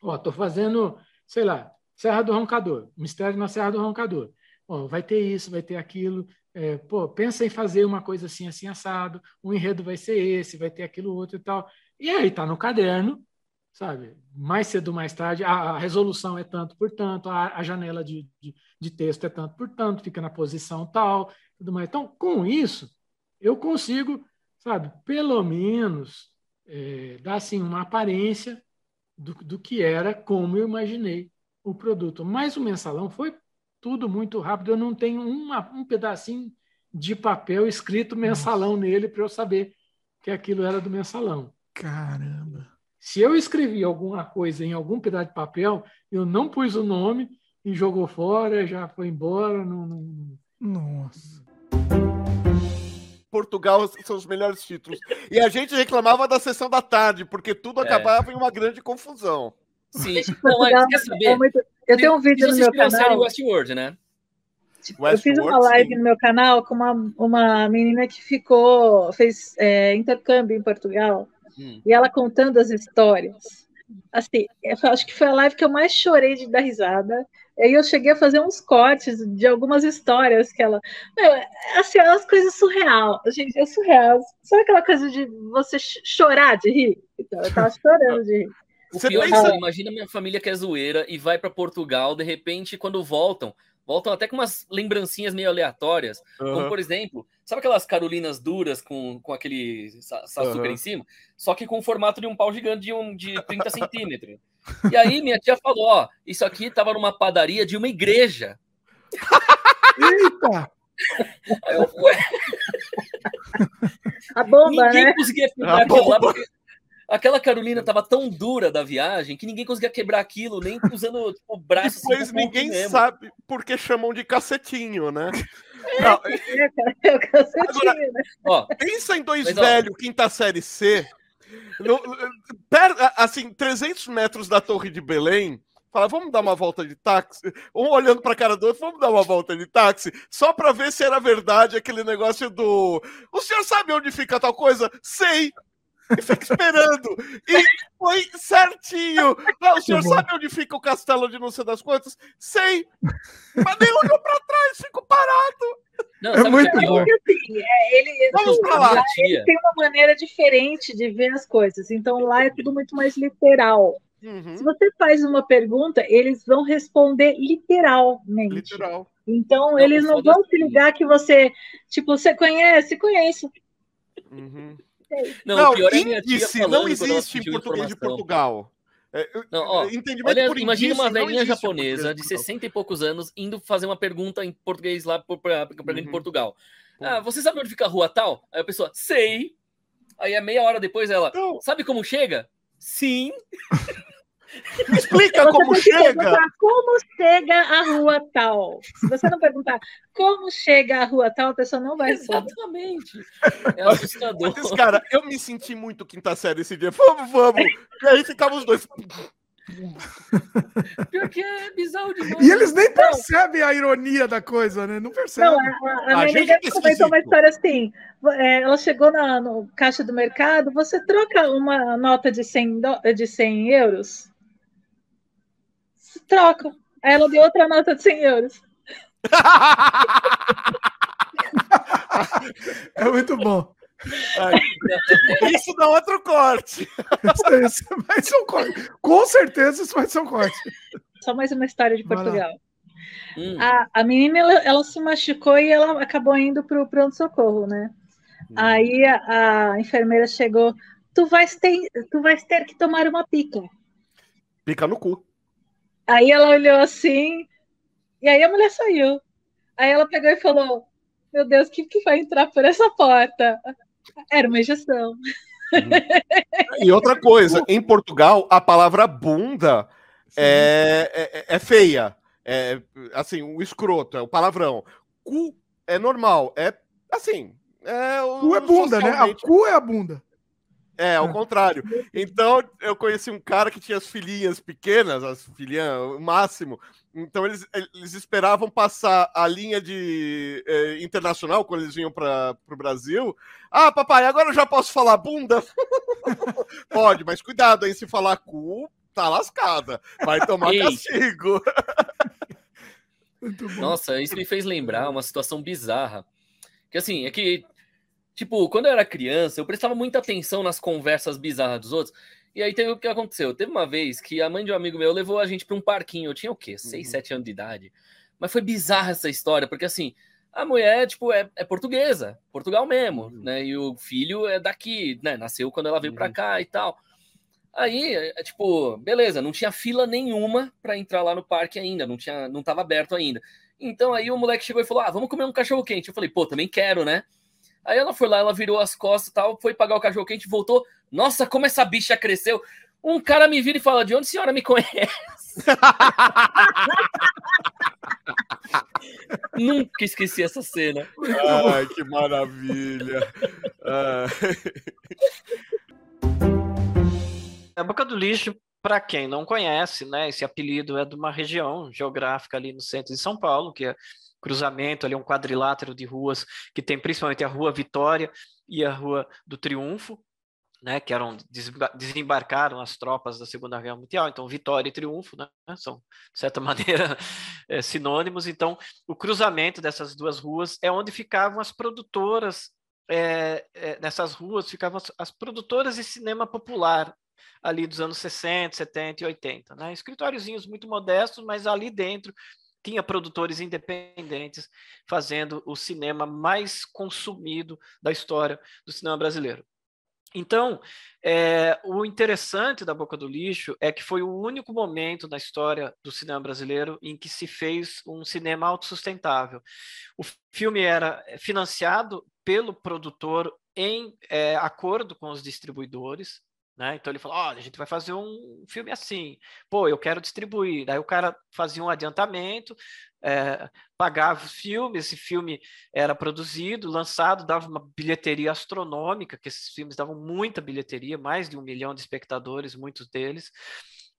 Ó, tô fazendo, sei lá, Serra do Roncador, Mistério na Serra do Roncador. Ó, vai ter isso, vai ter aquilo. É, pô, pensa em fazer uma coisa assim, assim, assado. O enredo vai ser esse, vai ter aquilo outro e tal. E aí tá no caderno, sabe? Mais cedo, mais tarde, a, a resolução é tanto por tanto, a, a janela de, de, de, texto é tanto por tanto, fica na posição tal, tudo mais. Então, com isso, eu consigo, sabe, pelo menos é, dar assim uma aparência do, do que era como eu imaginei o produto. Mas o mensalão foi tudo muito rápido. Eu não tenho uma, um pedacinho de papel escrito mensalão Nossa. nele para eu saber que aquilo era do mensalão. Caramba! Se eu escrevi alguma coisa em algum pedaço de papel, eu não pus o nome e jogou fora, já foi embora. Não, não... Nossa. Portugal são os melhores títulos. E a gente reclamava da sessão da tarde, porque tudo é. acabava é. em uma grande confusão. Sim. Não, quer saber? É muito... Eu tenho um vídeo no meu canal. Westworld, né? Tipo, eu fiz uma live sim. no meu canal com uma, uma menina que ficou, fez é, intercâmbio em Portugal, hum. e ela contando as histórias. Assim, acho que foi a live que eu mais chorei de dar risada. Aí eu cheguei a fazer uns cortes de algumas histórias que ela. Meu, assim, é umas coisas surreal. Gente, é surreal. Sabe aquela coisa de você chorar de rir? Então, eu tava chorando de rir. O Você pior pensa... é imagina minha família que é zoeira e vai para Portugal, de repente, quando voltam, voltam até com umas lembrancinhas meio aleatórias. Uhum. Como, por exemplo, sabe aquelas carolinas duras com, com aquele açúcar uhum. em cima? Só que com o formato de um pau gigante de, um, de 30 centímetros. E aí minha tia falou: ó, isso aqui tava numa padaria de uma igreja. Eita! Aí eu fui. A bomba, Ninguém né? conseguia pegar aquilo lá porque aquela Carolina estava tão dura da viagem que ninguém conseguia quebrar aquilo, nem usando tipo, o braço. Assim, Depois assim, ninguém mesmo. sabe porque chamam de cacetinho, né? É, Não, é, é, o cacetinho, agora, né? Ó, pensa em dois velhos, quinta série C, no, per, assim, 300 metros da Torre de Belém, fala, vamos dar uma volta de táxi? Um olhando para a cara do outro, vamos dar uma volta de táxi? Só para ver se era verdade aquele negócio do. O senhor sabe onde fica tal coisa? Sei! E fica esperando. E foi certinho. Ah, o senhor sabe onde fica o castelo de não sei das quantas? Sei. Mas nem olhou pra trás, fico parado. Não, é muito bom. Assim, é, ele, Vamos pra lá. Ele tem uma maneira diferente de ver as coisas. Então lá é tudo muito mais literal. Uhum. Se você faz uma pergunta, eles vão responder literalmente. Literal. Então, não, eles não vão se ligar que você, tipo, você conhece, conheço. Uhum. Não, não pior índice é não existe em português de Portugal. É, não, ó, olha, imagina uma velhinha japonesa de 60 e poucos anos indo fazer uma pergunta em português lá para uhum. de Portugal. Ah, você sabe onde fica a rua tal? Aí a pessoa, sei. Aí a meia hora depois ela, não. sabe como chega? Sim. Me explica você como chega. Como chega a rua tal? Se você não perguntar como chega a rua tal, a pessoa não vai saber. Exatamente. É assustador. Mas, cara, eu me senti muito quinta série esse dia. Vamos, vamos. E aí ficava os dois. Pior que é bizarro demais. E eles nem percebem a ironia da coisa, né? Não percebem. Não, a, a, a minha amiga comentou uma história assim: é, ela chegou na, no caixa do mercado, você troca uma nota de 100, de 100 euros? Troca. Aí ela deu outra nota de 100 euros. é muito bom. Isso dá outro corte. Isso vai ser um corte. Com certeza isso vai ser um corte. Só mais uma história de Portugal. Hum. A, a menina ela, ela, se machucou e ela acabou indo para o pronto-socorro, né? Hum. Aí a, a, enfermeira chegou: tu vais, ter, tu vais ter que tomar uma pica. Pica no cu. Aí ela olhou assim, e aí a mulher saiu. Aí ela pegou e falou: Meu Deus, o que, que vai entrar por essa porta? Era uma injeção. E outra coisa, em Portugal, a palavra bunda é, é, é, feia. É, assim, o escroto, é o palavrão. Cu é normal. É assim. É, cu é bunda, né? A cu é a bunda. É, ao contrário. Então, eu conheci um cara que tinha as filhinhas pequenas, as filhinhas, o máximo. Então, eles, eles esperavam passar a linha de eh, internacional quando eles vinham para o Brasil. Ah, papai, agora eu já posso falar bunda? Pode, mas cuidado aí, se falar cu, tá lascada. Vai tomar Ei. castigo. Nossa, isso me fez lembrar uma situação bizarra. Que assim, é que Tipo, quando eu era criança, eu prestava muita atenção nas conversas bizarras dos outros. E aí teve o que aconteceu. Teve uma vez que a mãe de um amigo meu levou a gente para um parquinho. Eu tinha o quê? 6, 7 uhum. anos de idade. Mas foi bizarra essa história, porque assim, a mulher, tipo, é, é portuguesa, Portugal mesmo, uhum. né? E o filho é daqui, né? Nasceu quando ela veio uhum. para cá e tal. Aí, é, tipo, beleza, não tinha fila nenhuma para entrar lá no parque ainda, não tinha, não tava aberto ainda. Então aí o moleque chegou e falou: "Ah, vamos comer um cachorro quente". Eu falei: "Pô, também quero, né?" Aí ela foi lá, ela virou as costas e tal, foi pagar o cachorro quente, voltou. Nossa, como essa bicha cresceu. Um cara me vira e fala: De onde a senhora me conhece? Nunca esqueci essa cena. Ai, que maravilha. A Boca do Lixo, para quem não conhece, né, esse apelido é de uma região geográfica ali no centro de São Paulo, que é cruzamento, ali um quadrilátero de ruas que tem principalmente a Rua Vitória e a Rua do Triunfo, né, que eram desembarcaram as tropas da Segunda Guerra Mundial, então Vitória e Triunfo, né, são de certa maneira é, sinônimos. Então, o cruzamento dessas duas ruas é onde ficavam as produtoras é, é, nessas ruas ficavam as, as, produtoras de cinema popular ali dos anos 60, 70 e 80, né? Escritóriozinhos muito modestos, mas ali dentro tinha produtores independentes fazendo o cinema mais consumido da história do cinema brasileiro. Então, é, o interessante da Boca do Lixo é que foi o único momento na história do cinema brasileiro em que se fez um cinema autossustentável. O filme era financiado pelo produtor em é, acordo com os distribuidores, né? Então ele falou: olha, a gente vai fazer um filme assim, pô, eu quero distribuir. Daí o cara fazia um adiantamento, é, pagava o filme, esse filme era produzido, lançado, dava uma bilheteria astronômica, que esses filmes davam muita bilheteria, mais de um milhão de espectadores, muitos deles.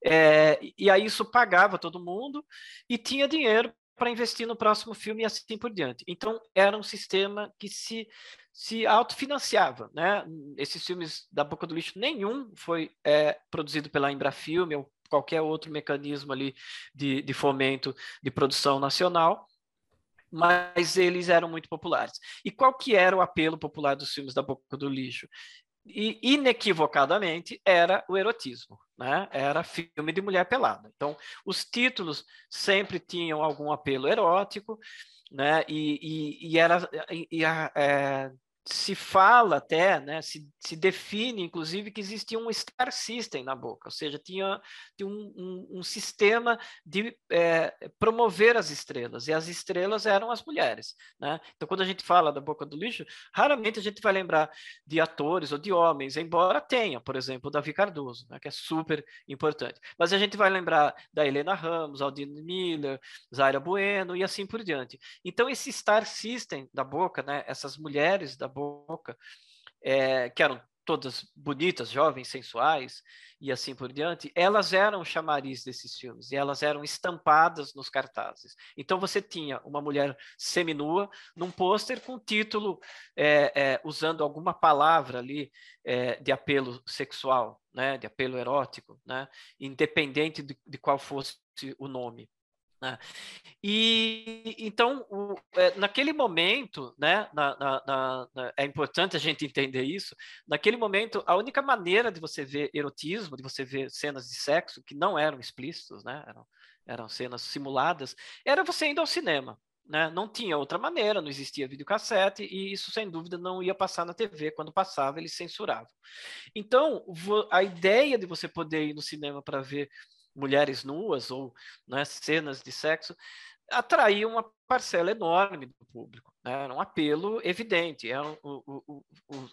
É, e aí isso pagava todo mundo e tinha dinheiro para investir no próximo filme e assim por diante. Então, era um sistema que se, se autofinanciava. Né? Esses filmes da Boca do Lixo, nenhum foi é, produzido pela Embrafilme ou qualquer outro mecanismo ali de, de fomento de produção nacional mas eles eram muito populares. E qual que era o apelo popular dos filmes da Boca do Lixo? E inequivocadamente era o erotismo, né? Era filme de mulher pelada. Então, os títulos sempre tinham algum apelo erótico, né? E, e, e era e, a, é, se fala até, né, se, se define, inclusive, que existia um star system na boca, ou seja, tinha, tinha um, um, um sistema de é, promover as estrelas, e as estrelas eram as mulheres. Né? Então, quando a gente fala da boca do lixo, raramente a gente vai lembrar de atores ou de homens, embora tenha, por exemplo, o Davi Cardoso, né, que é super importante. Mas a gente vai lembrar da Helena Ramos, Aldine Miller, Zaira Bueno e assim por diante. Então, esse star system da boca, né, essas mulheres da boca, é, que eram todas bonitas, jovens, sensuais e assim por diante, elas eram chamariz desses filmes e elas eram estampadas nos cartazes. Então você tinha uma mulher seminua num pôster com título é, é, usando alguma palavra ali é, de apelo sexual, né, de apelo erótico, né, independente de, de qual fosse o nome. Né? E então, o, é, naquele momento, né, na, na, na, é importante a gente entender isso. Naquele momento, a única maneira de você ver erotismo, de você ver cenas de sexo que não eram explícitos, né, eram, eram cenas simuladas, era você indo ao cinema. Né? Não tinha outra maneira, não existia videocassete e isso sem dúvida não ia passar na TV. Quando passava, eles censuravam. Então, a ideia de você poder ir no cinema para ver mulheres nuas ou né, cenas de sexo atraía uma parcela enorme do público. Né? Era um apelo evidente. Era o, o,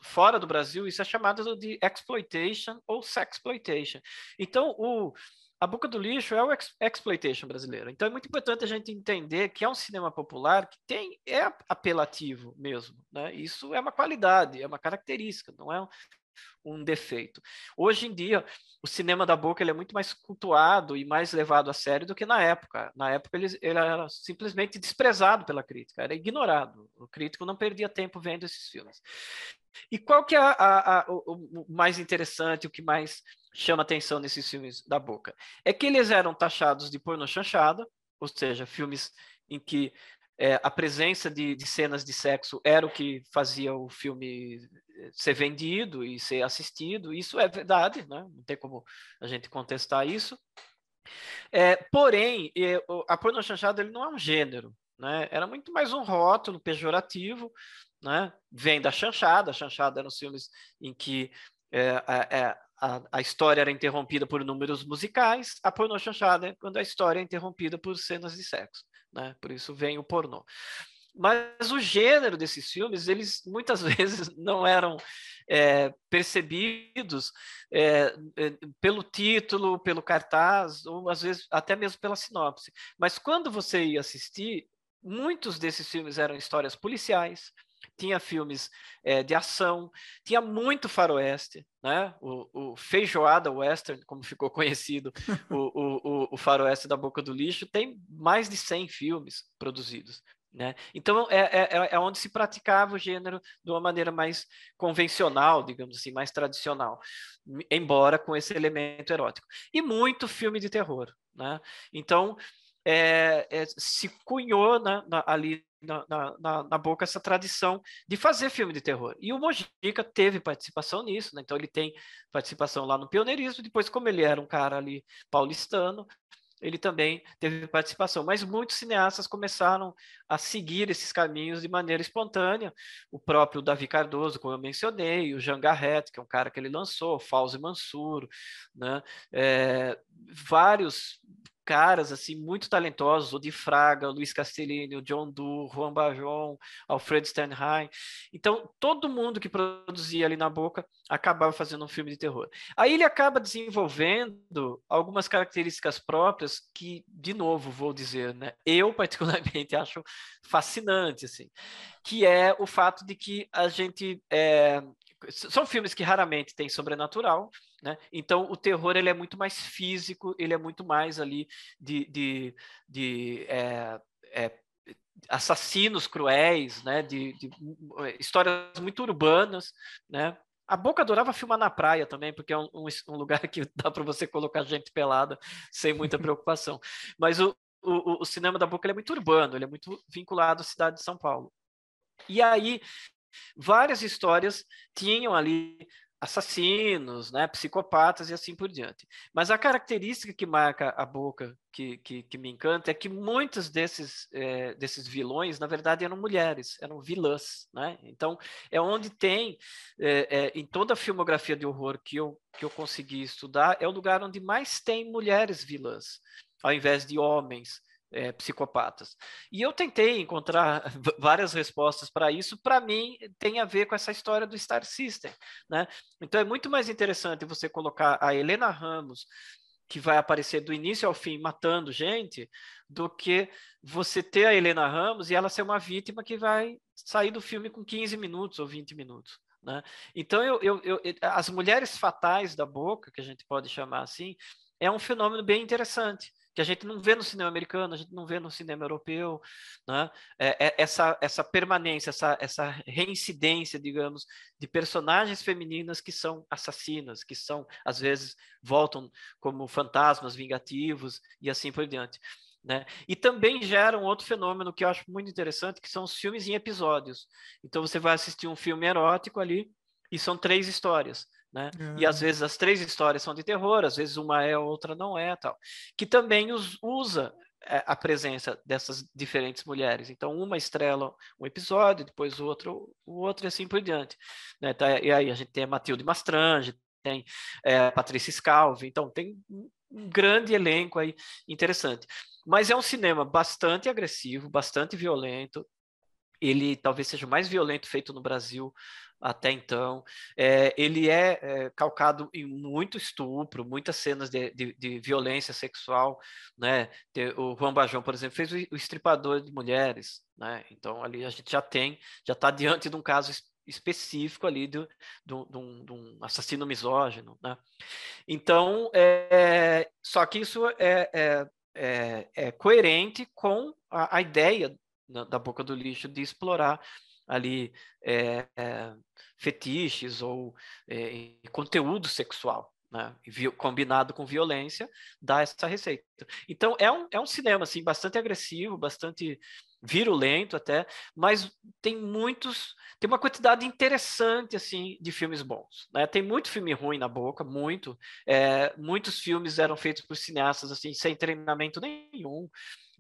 fora do Brasil, isso é chamado de exploitation ou sexploitation. Então, o, a Boca do Lixo é o ex exploitation brasileiro. Então é muito importante a gente entender que é um cinema popular que tem é apelativo mesmo, né? Isso é uma qualidade, é uma característica, não é um defeito. Hoje em dia, o cinema da boca ele é muito mais cultuado e mais levado a sério do que na época. Na época, ele, ele era simplesmente desprezado pela crítica, era ignorado. O crítico não perdia tempo vendo esses filmes. E qual que é a, a, a, o, o, mais interessante, o que mais chama atenção nesses filmes da boca? É que eles eram taxados de porno chanchada, ou seja, filmes em que é, a presença de, de, cenas de sexo era o que fazia o filme eh, ser vendido e ser assistido. Isso é verdade, né? não tem como a gente contestar isso. É, porém, a porno chanchada ele não é um gênero, né? era muito mais um rótulo pejorativo, né? vem da chanchada, a chanchada eram os filmes em que é, é, a, a, história era interrompida por números musicais, a porno chanchada é quando a história é interrompida por cenas de sexo né? Por isso vem o pornô. Mas o gênero desses filmes, eles muitas vezes não eram é, percebidos é, pelo título, pelo cartaz, ou às vezes até mesmo pela sinopse. Mas quando você ia assistir, muitos desses filmes eram histórias policiais, tinha filmes é, de ação, tinha muito faroeste, né? O, o feijoada western, como ficou conhecido, o, o, o faroeste da Boca do Lixo, tem mais de 100 filmes produzidos. Né? Então é, é, é, é onde se praticava o gênero de uma maneira mais convencional, digamos assim, mais tradicional, embora com esse elemento erótico. E muito filme de terror. Né? Então é, é, se cunhou na, na, ali na, na, na, boca essa tradição de fazer filme de terror. E o Mojica teve participação nisso, né? então ele tem participação lá no pioneirismo, depois como ele era um cara ali paulistano, ele também teve participação. Mas muitos cineastas começaram a seguir esses caminhos de maneira espontânea. O próprio Davi Cardoso, como eu mencionei, o Jean Garret, que é um cara que ele lançou, Fauzi Mansur, né? É, vários caras assim muito talentosos, o Di Fraga, o Luiz Castellini, o John Du, Juan Bajon, Alfred Sternheim. Então, todo mundo que produzia ali na boca acabava fazendo um filme de terror. Aí ele acaba desenvolvendo algumas características próprias que, de novo, vou dizer, né, eu particularmente acho fascinante, assim, que é o fato de que a gente é, são filmes que raramente têm sobrenatural, né? Então o terror ele é muito mais físico, ele é muito mais ali de, de, de é, é, assassinos cruéis, né? De, de, histórias muito urbanas, né? A Boca adorava filmar na praia também, porque é um, um, um lugar que dá para você colocar gente pelada sem muita preocupação. Mas o, o, o cinema da Boca é muito urbano, ele é muito vinculado à cidade de São Paulo. E aí várias histórias tinham ali assassinos, né, psicopatas e assim por diante. Mas a característica que marca a boca, que, que, que me encanta, é que muitos desses, é, desses vilões, na verdade, eram mulheres, eram vilãs. Né? Então, é onde tem, é, é, em toda a filmografia de horror que eu, que eu consegui estudar, é o lugar onde mais tem mulheres vilãs, ao invés de homens é, psicopatas. E eu tentei encontrar várias respostas para isso. Para mim, tem a ver com essa história do Star System. Né? Então, é muito mais interessante você colocar a Helena Ramos, que vai aparecer do início ao fim matando gente, do que você ter a Helena Ramos e ela ser uma vítima que vai sair do filme com 15 minutos ou 20 minutos. Né? Então, eu, eu, eu, as mulheres fatais da boca, que a gente pode chamar assim, é um fenômeno bem interessante que a gente não vê no cinema americano, a gente não vê no cinema europeu, né? É, é, essa, essa permanência, essa, essa reincidência, digamos, de personagens femininas que são assassinas, que são, às vezes, voltam como fantasmas vingativos e assim por diante. Né? E também gera um outro fenômeno que eu acho muito interessante, que são os filmes em episódios. Então você vai assistir um filme erótico ali e são três histórias. Né? E às vezes as três histórias são de terror, às vezes uma é, outra não é, tal. Que também os, usa é, a presença dessas diferentes mulheres. Então, uma estrela um episódio, depois o outro, o outro e assim por diante. Né? Tá, e aí a gente tem a Matilde Mastrange, tem é, a Patrícia Scalvi, então tem um grande elenco aí interessante. Mas é um cinema bastante agressivo, bastante violento. Ele talvez seja o mais violento feito no Brasil até então. É, ele é, é, calcado em muito estupro, muitas cenas de, de, de violência sexual. Né? O Juan Bajão, por exemplo, fez o, o estripador de mulheres. Né? Então, ali a gente já tem, já está diante de um caso específico ali de, um, assassino misógino. Né? Então, é, só que isso é, é, é, é coerente com a, a ideia da boca do lixo de explorar ali é, é, fetiches ou é, conteúdo sexual, né? combinado com violência, dá essa receita. Então é um, é um cinema assim bastante agressivo, bastante virulento até, mas tem muitos, tem uma quantidade interessante assim de filmes bons, né? Tem muito filme ruim na boca, muito. É, muitos filmes eram feitos por cineastas assim sem treinamento nenhum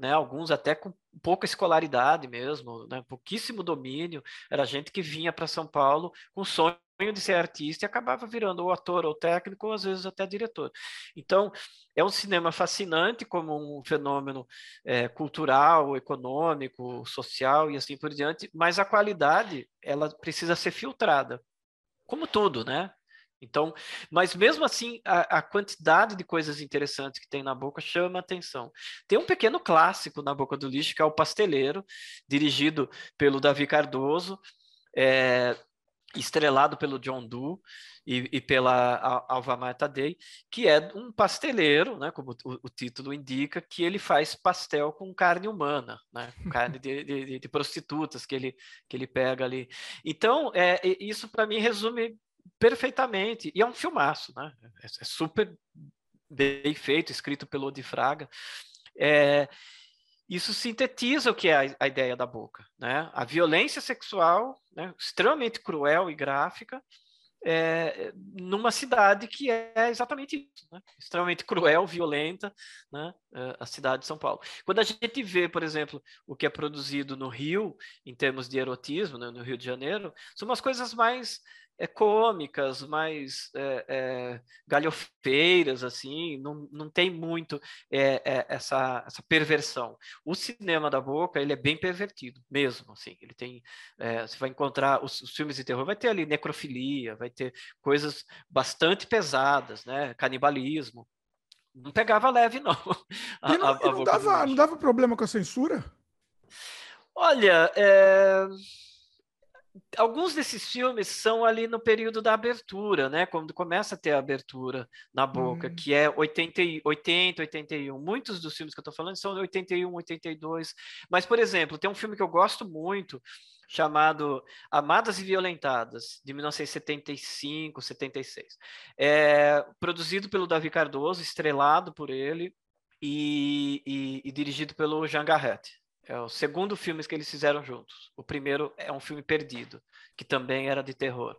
né? Alguns até com pouca escolaridade mesmo, né? pouquíssimo domínio. Era gente que vinha para São Paulo com sonho de ser artista e acabava virando ou ator ou técnico, ou às vezes até diretor. Então, é um cinema fascinante como um fenômeno é, cultural, econômico, social e assim por diante, mas a qualidade ela precisa ser filtrada, como tudo, né? Então, mas mesmo assim, a, a, quantidade de coisas interessantes que tem na boca chama atenção. Tem um pequeno clássico na boca do lixo, que é o Pasteleiro, dirigido pelo Davi Cardoso, é, estrelado pelo John Doe e, e pela Alvamar Tadei, que é um pasteleiro, né, como o, o, título indica, que ele faz pastel com carne humana, né, carne de, de, de prostitutas que ele, que ele pega ali. Então, é, isso para mim resume perfeitamente. E é um filmaço, né? É, é super bem feito, escrito pelo Odi Fraga. É, isso sintetiza o que é a, a, ideia da boca, né? A violência sexual, né, extremamente cruel e gráfica, é, numa cidade que é exatamente isso, né? extremamente cruel, violenta, né? É, a cidade de São Paulo. Quando a gente vê, por exemplo, o que é produzido no Rio, em termos de erotismo, né, no Rio de Janeiro, são umas coisas mais é, cômicas, mais é, é, galhofeiras, assim, não, não tem muito é, é, essa, essa perversão. O cinema da boca, ele é bem pervertido, mesmo, assim, ele tem, é, você vai encontrar, os, os, filmes de terror vai ter ali necrofilia, vai ter coisas bastante pesadas, né, canibalismo, não pegava leve, não. A, e não, a, a e não, dava, não dava problema com a censura? Olha, é alguns desses filmes são ali no período da abertura, né? Quando começa a ter a abertura na boca, uhum. que é 80, 80, 81. Muitos dos filmes que eu estou falando são de 81, 82. Mas, por exemplo, tem um filme que eu gosto muito, chamado Amadas e Violentadas, de 1975, 76. É produzido pelo Davi Cardoso, estrelado por ele e, e, e dirigido pelo Jean Garrett. É o segundo filme que eles fizeram juntos. O primeiro é um filme perdido, que também era de terror.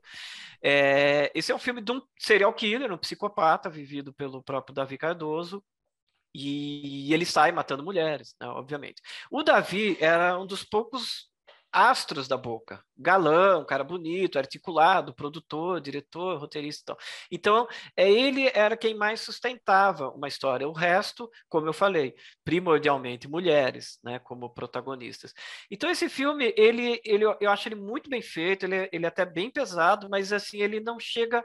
É, esse é um filme de um serial killer, um psicopata, vivido pelo próprio Davi Cardoso, e ele sai matando mulheres, né, obviamente. O Davi era um dos poucos astros da boca. Galã, um cara bonito, articulado, produtor, diretor, roteirista. Então, é, ele era quem mais sustentava uma história. O resto, como eu falei, primordialmente mulheres, né, como protagonistas. Então, esse filme, ele, ele, eu acho ele muito bem feito, ele, ele é até bem pesado, mas assim, ele não chega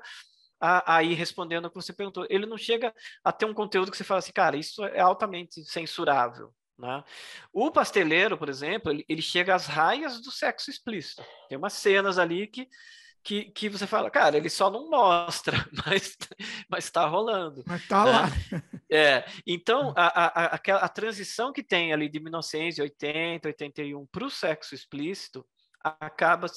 aí respondendo o que você perguntou, ele não chega a ter um conteúdo que você fala assim, cara, isso é altamente censurável, né? O pasteleiro, por exemplo, ele, ele, chega às raias do sexo explícito. Tem umas cenas ali que, que, que você fala, cara, ele só não mostra, mas mas está rolando. Mas está né? lá. É, então a, a, a, a transição que tem ali de 1980, 81 para o sexo explícito acaba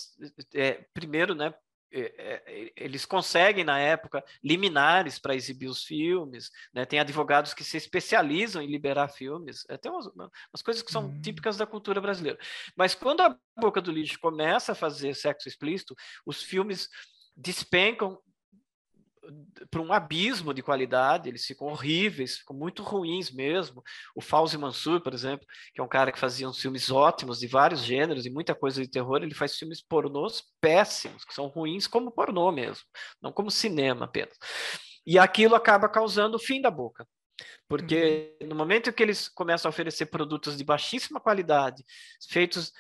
é, primeiro, né, eles conseguem, na época, liminares para exibir os filmes, né? tem advogados que se especializam em liberar filmes, é, tem umas, umas coisas que são hum. típicas da cultura brasileira. Mas quando a Boca do Lixo começa a fazer sexo explícito, os filmes despencam para um abismo de qualidade, eles ficam horríveis, ficam muito ruins mesmo. O Fauzi Mansur, por exemplo, que é um cara que fazia uns filmes ótimos de vários gêneros e muita coisa de terror, ele faz filmes pornôs péssimos, que são ruins como pornô mesmo, não como cinema apenas. E aquilo acaba causando o fim da boca. Porque uhum. no momento que eles começam a oferecer produtos de baixíssima qualidade, feitos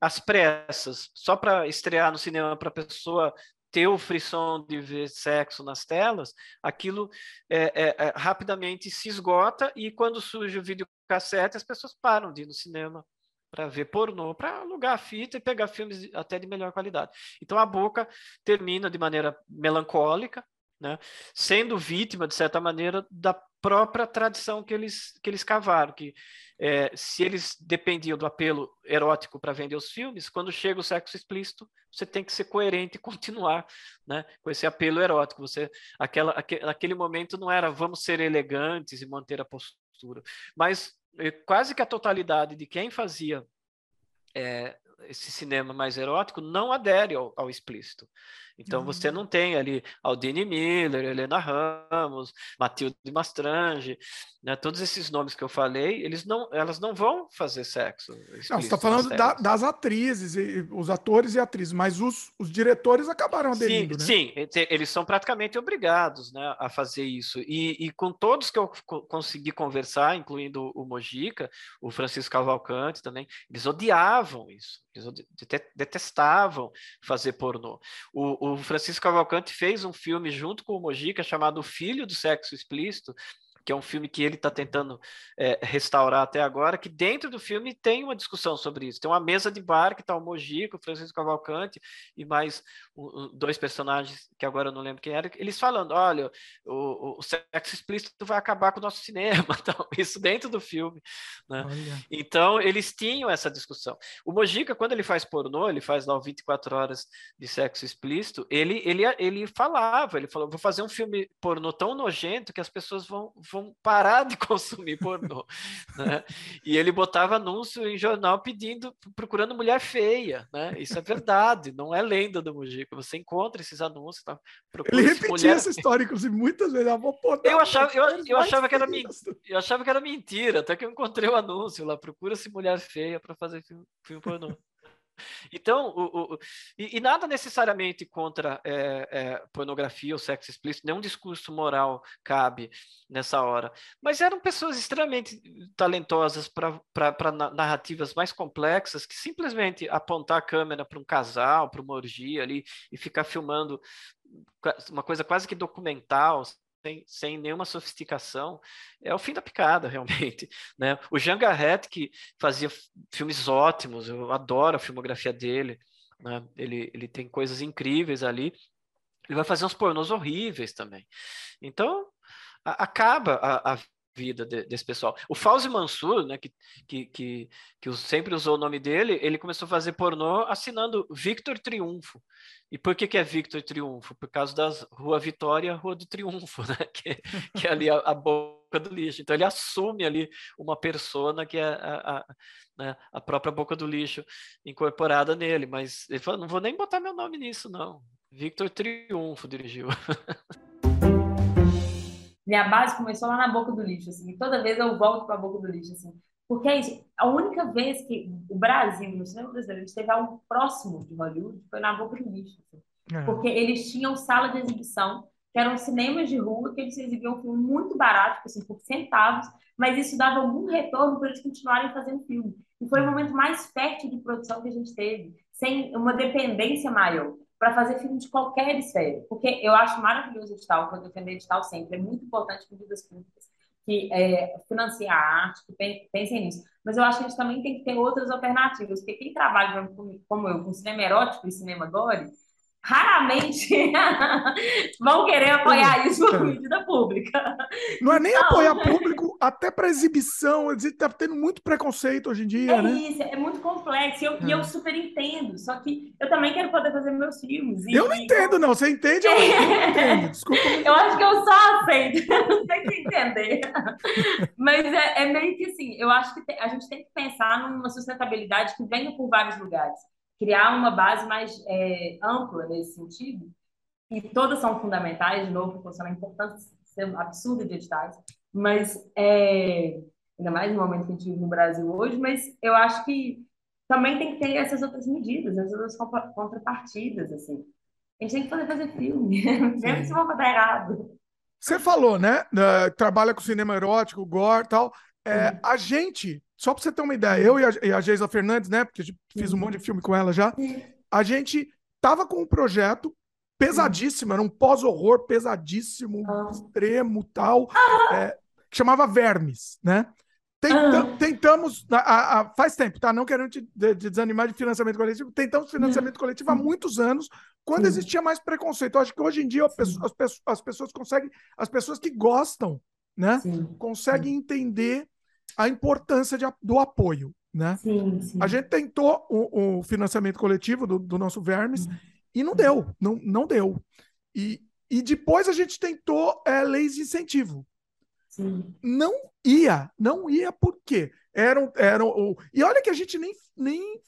às pressas, só para estrear no cinema para a pessoa ter o frisson de ver sexo nas telas, aquilo é, é, é, rapidamente se esgota e quando surge o videocassete, as pessoas param de ir no cinema para ver pornô, para alugar a fita e pegar filmes até de melhor qualidade. Então a boca termina de maneira melancólica, né, sendo vítima, de certa maneira, da própria tradição que eles, que eles cavaram, que é, se eles dependiam do apelo erótico para vender os filmes, quando chega o sexo explícito, você tem que ser coerente e continuar né, com esse apelo erótico. Você, aquela, aquele momento não era vamos ser elegantes e manter a postura, mas é, quase que a totalidade de quem fazia é, esse cinema mais erótico não adere ao, ao explícito. Então uhum. você não tem ali Aldine Miller, Helena Ramos, Matilde Mastrange, né? todos esses nomes que eu falei, eles não, elas não vão fazer sexo. Não, você está falando da, das atrizes, e, os atores e atrizes, mas os, os diretores acabaram aderindo, sim, né? Sim, eles são praticamente obrigados né, a fazer isso. E, e com todos que eu consegui conversar, incluindo o Mojica, o Francisco Cavalcante também, eles odiavam isso. Eles detestavam fazer pornô. O, o Francisco Cavalcante fez um filme junto com o Mojica chamado Filho do Sexo Explícito, que é um filme que ele está tentando é, restaurar até agora, que dentro do filme tem uma discussão sobre isso. Tem uma mesa de bar que está o Mojico, o Francisco Cavalcante e mais dois personagens que agora eu não lembro quem era, eles falando, olha, o, o sexo explícito vai acabar com o nosso cinema, então, isso dentro do filme. Né? Então, eles tinham essa discussão. O Mojica, quando ele faz pornô, ele faz lá 24 horas de sexo explícito, ele, ele, ele falava, ele falou, vou fazer um filme pornô tão nojento que as pessoas vão, vão parar de consumir pornô. né? E ele botava anúncio em jornal pedindo, procurando mulher feia. Né? Isso é verdade, não é lenda do Mujica. Você encontra esses anúncios. Tá? Ele repetia mulher... essa história, inclusive, muitas vezes. Ah, eu achava, eu, eu, achava que era eu achava que era mentira, até que eu encontrei o anúncio lá, procura-se mulher feia para fazer filme, filme pornô. Então, o, o, e, e, nada necessariamente contra é, é, pornografia ou sexo explícito, nenhum discurso moral cabe nessa hora. Mas eram pessoas extremamente talentosas para narrativas mais complexas, que simplesmente apontar a câmera para um casal, para uma orgia ali, e ficar filmando uma coisa quase que documental, sem, sem nenhuma sofisticação, é o fim da picada, realmente. Né? O Jean Garrett, que fazia filmes ótimos, eu adoro a filmografia dele, né? ele, ele tem coisas incríveis ali, ele vai fazer uns pornôs horríveis também. Então, a, acaba a, a vida de, desse pessoal. O Fauzi Mansur, né, que, que, que, que sempre usou o nome dele, ele começou a fazer pornô assinando Victor Triunfo. E por que, que é Victor Triunfo? Por causa das Rua Vitória Rua do Triunfo, né? que, que é ali a, a, boca do lixo. Então ele assume ali uma persona que é a, a, né, a própria boca do lixo incorporada nele, mas ele falou, não vou nem botar meu nome nisso, não. Victor Triunfo dirigiu. Minha base começou lá na boca do lixo, assim. Toda vez eu volto para a boca do lixo, assim. Porque é isso. A única vez que o Brasil, no cinema brasileiro, esteve algo próximo de Hollywood foi na Boca do Lixo. Assim. É. Porque eles tinham sala de exibição, que eram cinemas de rua, que eles exibiam filme muito barato, assim, por centavos, mas isso dava algum retorno para eles continuarem fazendo filme. E foi o momento mais fértil de produção que a gente teve, sem uma dependência maior, para fazer filme de qualquer esfera. Porque eu acho maravilhoso o edital, eu defendo edital sempre, é muito importante vidas públicas que é, financia a arte, que pensem nisso. Mas eu acho que a gente também tem que ter outras alternativas, porque quem trabalha como eu, com cinema erótico e cinema gore, raramente vão querer apoiar isso por medida pública. Não é nem então... apoiar público, até para exibição. Está tendo muito preconceito hoje em dia. É né? isso, é muito complexo. E eu, é. eu, super entendo. Só que eu também quero poder fazer meus filmes. E, eu não entendo, não. Você entende? Eu não entendo. Desculpa. Eu acho que eu só aceito. não sei se entender. Mas é, é, meio que assim, eu acho que a gente tem que pensar numa sustentabilidade que venha por vários lugares criar uma base mais é, ampla nesse sentido, e todas são fundamentais, de novo, funciona a importância absurda de editais, mas é, ainda mais no momento que a gente vive no Brasil hoje, mas eu acho que também tem que ter essas outras medidas, essas outras contrapartidas, assim. A gente tem que fazer fazer filme, mesmo se for errado. Você falou, né? Trabalha com cinema erótico, gore e tal. É. A gente, só para você ter uma ideia, eu e a, e a Geisa Fernandes, né? Porque fiz um monte de filme com ela já. A gente tava com um projeto pesadíssimo, era um pós-horror pesadíssimo, ah. extremo tal, é, que chamava Vermes, né? Tenta, ah. Tentamos, a, a, faz tempo, tá? Não querendo te de, de desanimar de financiamento coletivo, tentamos financiamento coletivo há muitos anos, quando existia mais preconceito. Eu acho que hoje em dia as, as pessoas conseguem, as pessoas que gostam, né, sim. conseguem sim. entender a importância de, do apoio, né? Sim, a gente tentou o, o financiamento coletivo do, do nosso Vermes e não deu, não, não deu. E, e depois a gente tentou é, leis de incentivo. Não ia, não ia porque eram, eram e olha que a gente nem, nem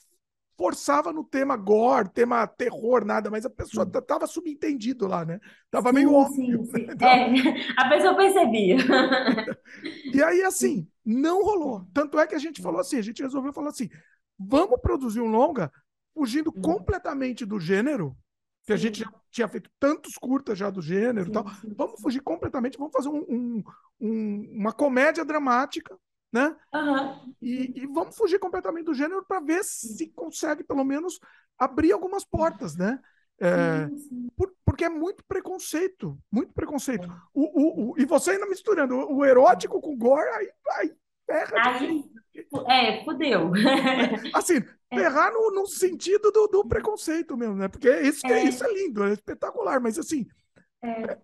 forçava no tema gore, tema terror, nada, mas a pessoa sim. tava subentendido lá, né? Tava sim, meio óbvio. Sim, né? então... é, a pessoa percebia. e aí, assim, não rolou. Tanto é que a gente falou assim, a gente resolveu falar assim, vamos produzir um longa fugindo completamente do gênero, que a gente já tinha feito tantos curtas já do gênero e tal. Vamos fugir completamente, vamos fazer um, um, um, uma comédia dramática né? Uhum. E, e, vamos fugir completamente do gênero para ver se consegue, pelo menos, abrir algumas portas, né? É, por, porque é muito preconceito, muito preconceito. É. O, o, o, e você ainda misturando o, erótico com gore, aí, aí ferra. Aí, é, fudeu. Assim, é. ferrar no, no sentido do, do, preconceito mesmo, né? Porque isso é, isso é lindo, é espetacular, mas assim, é.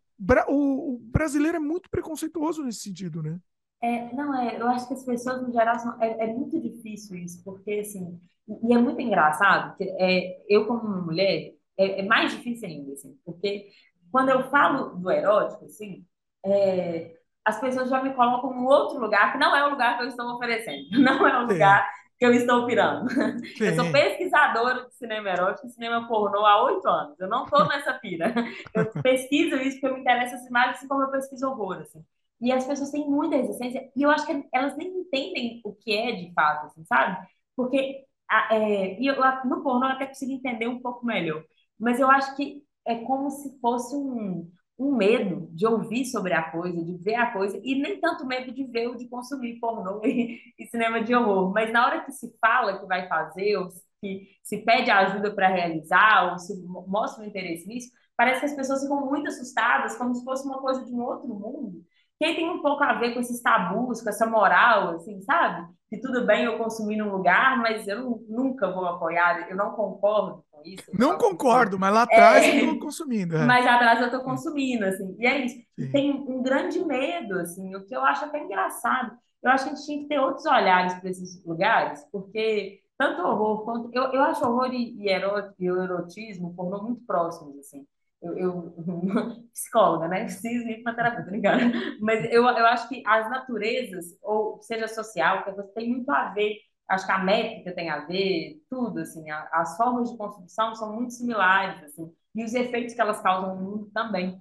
o, o brasileiro é muito preconceituoso nesse sentido, né? É, não, é, eu acho que as pessoas, no geral, são, é, é muito difícil isso, porque, assim, e é muito engraçado, é, eu, como mulher, é, é, mais difícil ainda, assim, porque quando eu falo do erótico, assim, é, as pessoas já me colocam em outro lugar, que não é o lugar que eu estou oferecendo, não é o lugar que eu estou pirando. Sim. Eu sou pesquisadora de cinema erótico e cinema pornô há oito anos, eu não estou nessa pira. Eu pesquiso isso porque eu me interessa as imagens, assim como eu pesquiso horror, assim. E as pessoas têm muita resistência, e eu acho que elas nem entendem o que é de fato, assim, sabe? Porque é, e eu, no pornô eu até consigo entender um pouco melhor, mas eu acho que é como se fosse um, um medo de ouvir sobre a coisa, de ver a coisa, e nem tanto medo de ver ou de consumir pornô e, e cinema de horror. Mas na hora que se fala que vai fazer, ou que se pede ajuda para realizar, ou se mostra um interesse nisso, parece que as pessoas ficam muito assustadas, como se fosse uma coisa de um outro mundo que tem um pouco a ver com esses tabus, com essa moral, assim, sabe? Que tudo bem eu consumir num lugar, mas eu nunca vou apoiar, eu não concordo com isso. Não concordo, mas lá atrás é... eu estou consumindo. É. Mas atrás eu estou consumindo, assim. E é isso. Sim. Tem um grande medo, assim, o que eu acho até engraçado. Eu acho que a gente tinha que ter outros olhares para esses lugares, porque tanto horror quanto. Eu, eu acho horror e, e, e erotismo pornô muito próximos, assim eu, eu psicóloga, né? Preciso ir para terapia, ligado? Mas eu, eu acho que as naturezas, ou seja social, tem muito a ver, acho que a métrica tem a ver, tudo, assim, a, as formas de construção são muito similares, assim, e os efeitos que elas causam no mundo também.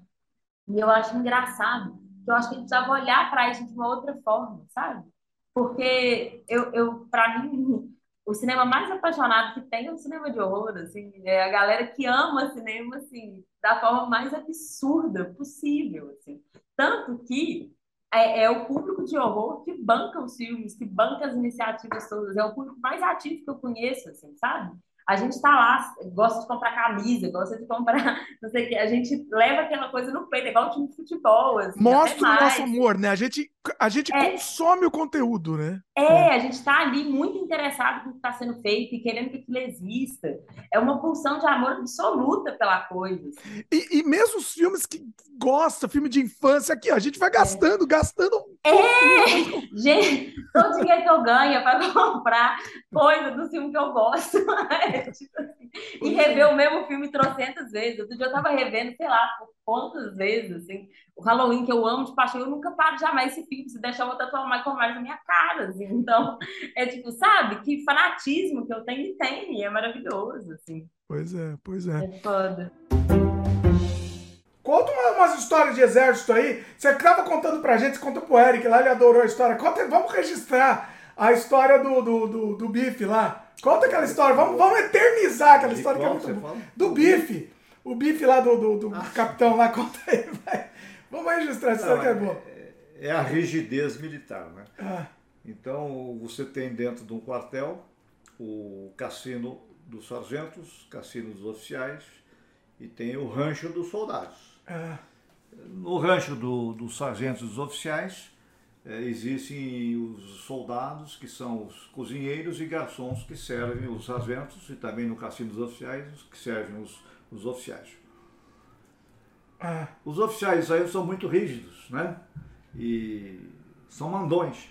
E eu acho engraçado, que eu acho que a gente precisava olhar para isso de uma outra forma, sabe? Porque eu, eu para mim, o cinema mais apaixonado que tem é o cinema de horror, assim, é a galera que ama cinema, assim, da forma mais absurda possível, assim. Tanto que é, é, o público de horror que banca os filmes, que banca as iniciativas todas, é o público mais ativo que eu conheço, assim, sabe? A gente está lá, gosta de comprar camisa, gosta de comprar, não sei o que, a gente leva aquela coisa no peito, é igual o time de futebol. Assim, Mostra o nosso amor, né? A gente, a gente é, consome o conteúdo, né? É, a gente está ali muito interessado no que está sendo feito e querendo que aquilo exista. É uma pulsão de amor absoluta pela coisa. Assim. E, e mesmo os filmes que gosta, filme de infância, aqui, a gente vai gastando, é. gastando. É! Gente, todo dinheiro que eu ganho é para comprar coisa do filme que eu gosto. tipo assim. E rever o mesmo filme trocentas vezes. Outro dia eu tava revendo, sei lá, por quantas vezes, assim. O Halloween, que eu amo de paixão, eu nunca paro jamais esse filme. Se deixar, eu vou tatuar o Michael Myers na minha cara, assim. Então, é tipo, sabe? Que fanatismo que eu tenho e tem. É maravilhoso, assim. Pois é, pois é. É foda. Conta umas histórias de exército aí. Você estava contando pra gente, você contou pro Eric lá, ele adorou a história. Conta, vamos registrar a história do, do, do, do bife lá. Conta aquela história, vamos, vamos eternizar aquela história que é muito Do bife. O bife lá do, do, do ah. capitão lá, conta aí, vai. Vamos registrar, isso que é bom. É a rigidez militar, né? Ah. Então, você tem dentro de um quartel o cassino dos sargentos, cassino dos oficiais e tem o rancho dos soldados. Ah. No rancho do, dos sargentos e dos oficiais, é, existem os soldados, que são os cozinheiros e garçons que servem os sargentos, e também no cassino dos oficiais, que servem os, os oficiais. Ah. Os oficiais aí são muito rígidos, né? E são mandões.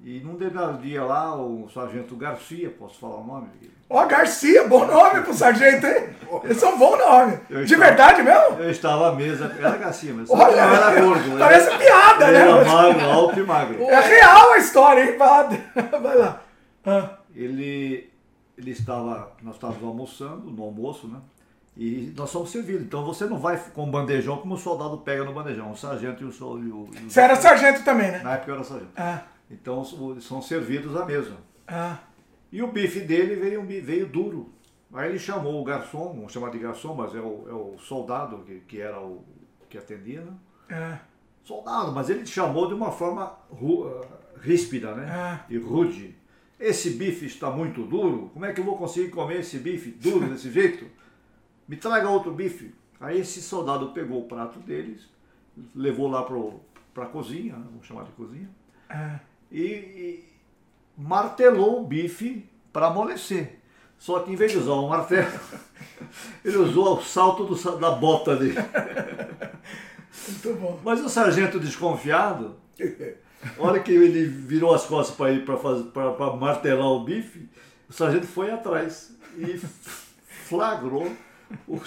E num determinado dia lá, o sargento Garcia, posso falar o nome? Ó, oh, Garcia, bom nome pro sargento, hein? É um bom nome. Eu De estava, verdade mesmo? Eu estava à mesa, era Garcia, mas Olha, não era gordo. Parece era, piada, né? Era magro, alto e magro. É real a história, hein? Vai lá. Ah. Ele, ele estava, nós estávamos almoçando, no almoço, né? E nós somos servidos. Então você não vai com bandejão como o soldado pega no bandejão, o sargento e o... E o, e o você era sargento também, né? Na época eu era sargento. Ah. Então são servidos à mesa. Ah. E o bife dele veio, veio duro. Aí ele chamou o garçom, vamos chamar de garçom, mas é o, é o soldado que, que era o que atendia, né? É. Soldado, mas ele chamou de uma forma ru, uh, ríspida, né? É. E rude. Esse bife está muito duro, como é que eu vou conseguir comer esse bife duro desse jeito? Me traga outro bife. Aí esse soldado pegou o prato deles, levou lá para a cozinha, né? vamos chamar de cozinha. É e, e martelou o bife para amolecer. Só que em vez de usar o martelo, ele usou o salto do, da bota dele. Muito bom. Mas o sargento desconfiado, a hora que ele virou as costas para ir para martelar o bife, o sargento foi atrás e flagrou. O...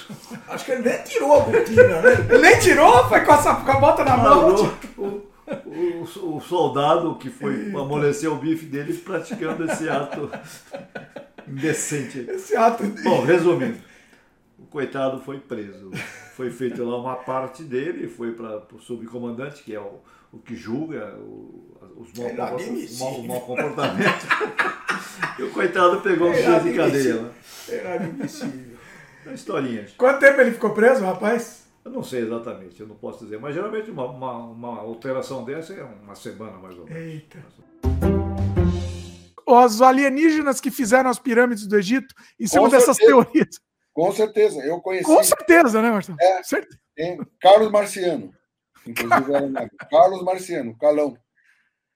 Acho que ele nem tirou a botina, né? Ele nem tirou, foi com a, com a bota na mão. O, o, o, soldado que foi amolecer o bife dele praticando esse ato indecente. Esse ato. Bom, resumindo, o coitado foi preso. Foi feita lá uma parte dele, foi para o subcomandante, que é o, o que julga o, os mau, é mau, comportamento. e o coitado pegou um dia de cadeia. Era admissível. Historinhas. Quanto tempo ele ficou preso, rapaz? Eu não sei exatamente, eu não posso dizer, mas geralmente uma, uma, uma alteração dessa é uma semana mais ou menos. Eita. Os alienígenas que fizeram as pirâmides do Egito, em cima dessas teorias. Com certeza, eu conheci. Com certeza, né, Marcelo? É, certeza. Carlos Marciano. Inclusive era Carlos Marciano, Calão.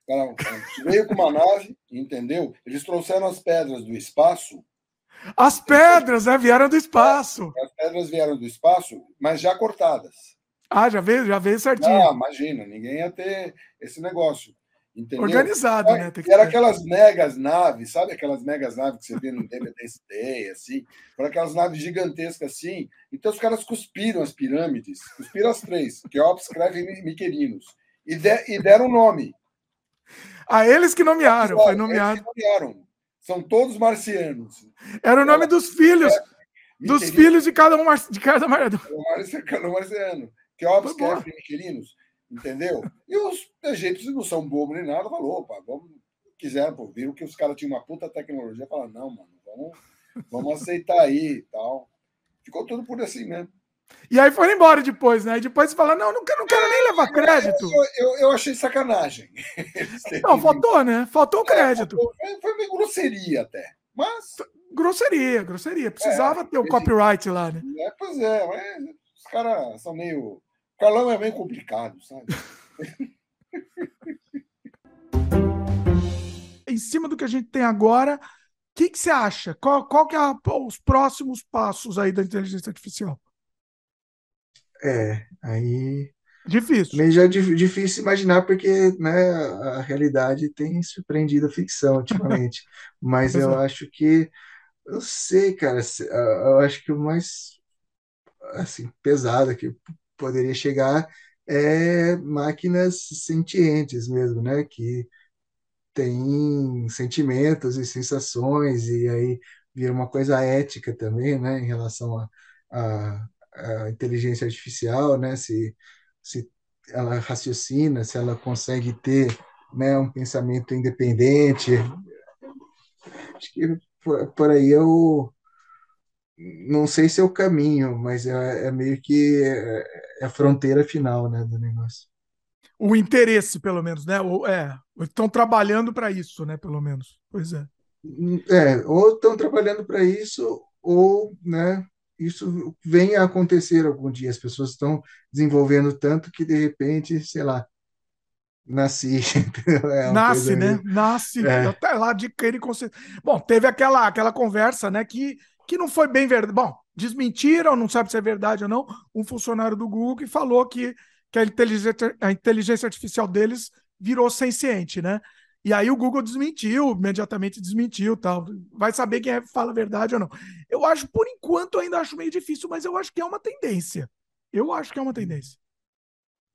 Calão. Veio com uma nave, entendeu? Eles trouxeram as pedras do espaço as pedras, né? Vieram do espaço. As pedras vieram do espaço, mas já cortadas. Ah, já veio, já veio certinho. Ah, imagina, ninguém ia ter esse negócio. Entendeu? Organizado, né? Tem que era ter. aquelas megas naves, sabe aquelas megas naves que você vê no Day, assim? Foram aquelas naves gigantescas assim. Então os caras cuspiram as pirâmides, cuspiram as três, Keops, Creve e Miquelinos, e, de, e deram nome. A ah, eles que nomearam, foi nomeado. Eles que nomearam. São todos marcianos. Era o nome dos filhos. É, dos filhos de cada um de cada marciano. Cada um marciano. Keops, Kefri, Miquelinos. Entendeu? E os egípcios não são bobos nem nada, falou, opa, vamos. Quiseram, pô, viram que os caras tinham uma puta tecnologia, falaram, não, mano, vamos, vamos aceitar aí e tal. Ficou tudo por assim mesmo. E aí foram embora depois, né? E depois fala, não, não quero, não quero nem levar crédito. Eu, eu, eu achei sacanagem. Não, faltou, né? Faltou o é, crédito. É, foi meio grosseria até. Mas. Grosseria, grosseria. Precisava é, ter o copyright lá, né? É, pois é, mas os caras são meio. O Carlão é meio complicado, sabe? em cima do que a gente tem agora, o que, que você acha? Qual, qual que é a, os próximos passos aí da inteligência artificial? É, aí. Difícil. Meio já é difícil imaginar, porque né, a realidade tem surpreendido a ficção ultimamente. Mas eu acho que. Eu sei, cara. Eu acho que o mais assim, pesado que poderia chegar é máquinas sentientes mesmo, né? Que têm sentimentos e sensações, e aí vira uma coisa ética também, né? Em relação a, a a inteligência artificial, né? Se, se ela raciocina, se ela consegue ter né, um pensamento independente. Acho que por, por aí o, não sei se é o caminho, mas é, é meio que é, é, a fronteira final, né, do negócio. O interesse, pelo menos, né? Ou, é, estão trabalhando para isso, né? Pelo menos. Pois é. É, ou estão trabalhando para isso, ou, né? Isso vem a acontecer algum dia. As pessoas estão desenvolvendo tanto que de repente, sei lá, nasci. É Nasce, né? Meio... Nasce. É. Até lá de querer Bom, teve aquela, aquela conversa, né? Que que não foi bem verdade. Bom, desmentiram, não sabe se é verdade ou não, um funcionário do Google que falou que, que a, inteligência, a inteligência artificial deles virou senciente, né? E aí o Google desmentiu, imediatamente desmentiu tal. Vai saber quem é, fala a verdade ou não. Eu acho, por enquanto, ainda acho meio difícil, mas eu acho que é uma tendência. Eu acho que é uma tendência.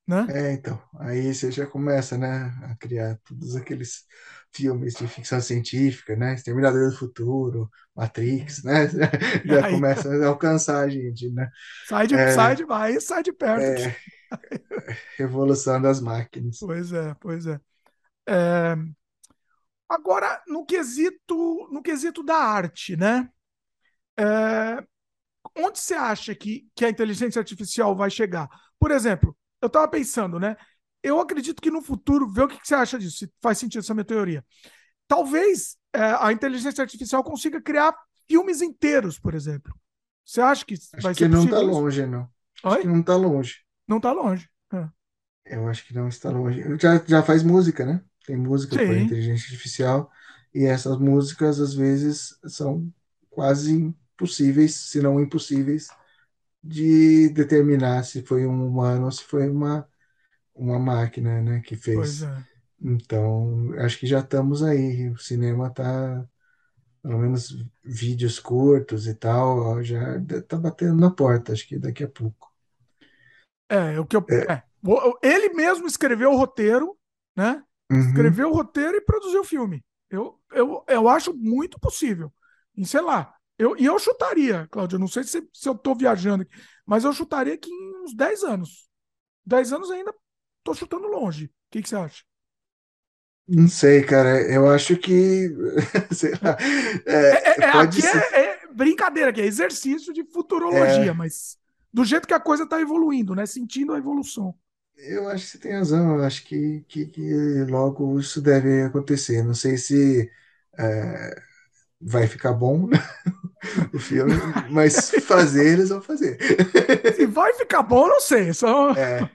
Né? É, então. Aí você já começa, né, a criar todos aqueles filmes de ficção científica, né? Exterminador do Futuro, Matrix, né? Já aí, começa a alcançar a gente, né? Sai de, é, sai de, vai, sai de perto. É, revolução das máquinas. Pois é, pois é. É. Agora, no quesito, no quesito da arte, né? É, onde você acha que, que a inteligência artificial vai chegar? Por exemplo, eu estava pensando, né? eu acredito que no futuro, vê o que, que você acha disso, se faz sentido essa minha teoria. Talvez é, a inteligência artificial consiga criar filmes inteiros, por exemplo. Você acha que acho vai que ser não está longe, não. Acho Oi? que não está longe. Não está longe. É. Eu acho que não está longe. Já, já faz música, né? Tem música Sim. por inteligência artificial e essas músicas às vezes são quase impossíveis, se não impossíveis, de determinar se foi um humano ou se foi uma uma máquina, né, que fez. É. Então, acho que já estamos aí. O cinema está, pelo menos vídeos curtos e tal, já está batendo na porta, acho que daqui a pouco. É, o que eu. É. É. Ele mesmo escreveu o roteiro, né? Uhum. Escreveu o roteiro e produziu o filme. Eu, eu, eu acho muito possível. E sei lá. Eu, e eu chutaria, Cláudio, não sei se, se eu estou viajando aqui, mas eu chutaria que em uns 10 anos. 10 anos ainda Tô chutando longe. O que, que você acha? Não sei, cara. Eu acho que. sei lá. É, é, é, aqui ser... é, brincadeira, aqui é exercício de futurologia, mas do jeito que a coisa está evoluindo, né? Sentindo a evolução. Eu acho que você tem razão. Eu acho que, que, que logo isso deve acontecer. Não sei se é, vai ficar bom o filme, mas fazer eles vão fazer. Se vai ficar bom, não sei. Só... É.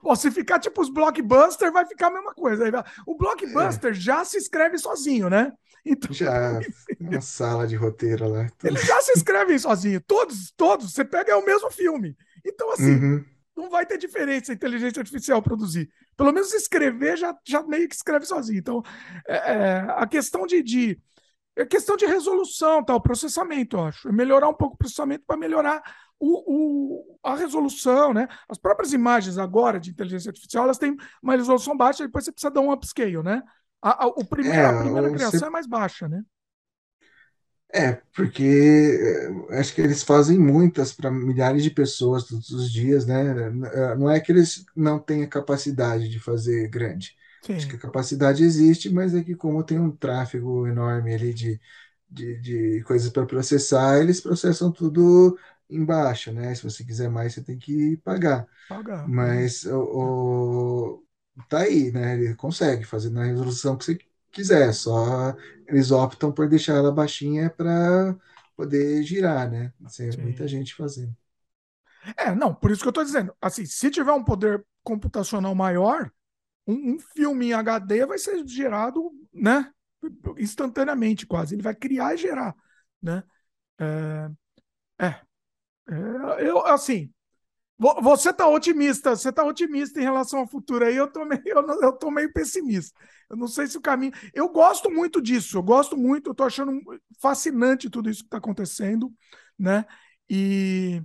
Pô, se ficar tipo os blockbusters, vai ficar a mesma coisa. O blockbuster é. já se escreve sozinho, né? Então, já, uma sala de roteiro lá. Eles já se escrevem sozinho. Todos, todos. Você pega é o mesmo filme. Então, assim, uhum. Não vai ter diferença a inteligência artificial produzir. Pelo menos escrever já, já meio que escreve sozinho. Então, é, é, a questão de, de é questão de resolução, tá? o processamento, eu acho. É melhorar um pouco o processamento para melhorar o, o, a resolução, né? As próprias imagens agora de inteligência artificial, elas têm uma resolução baixa, depois você precisa dar um upscale, né? A, a, o primeiro, é, a primeira criação você... é mais baixa, né? É, porque eh, acho que eles fazem muitas para milhares de pessoas todos os dias, né? Não é que eles não a capacidade de fazer grande. Sim. Acho que a capacidade existe, mas é que como tem um tráfego enorme ali de, de, de coisas para processar, eles processam tudo embaixo, né? Se você quiser mais, você tem que pagar. Pagar. Mas o, o, tá aí, né? Ele consegue fazer na resolução que você quiser, só eles optam por deixar ela baixinha para poder girar, né? Tem muita gente fazendo. É, não, por isso que eu estou dizendo. Assim, se tiver um poder computacional maior, um, um filme em HD vai ser gerado, né? Instantaneamente, quase. Ele vai criar e gerar, né? É, é, é, eu, assim, você está otimista, você está otimista em relação ao futuro aí, eu tô, meio, eu, tô meio pessimista. Eu não sei se o caminho. Eu gosto muito disso, eu gosto muito, eu tô achando fascinante tudo isso que está acontecendo, né? E,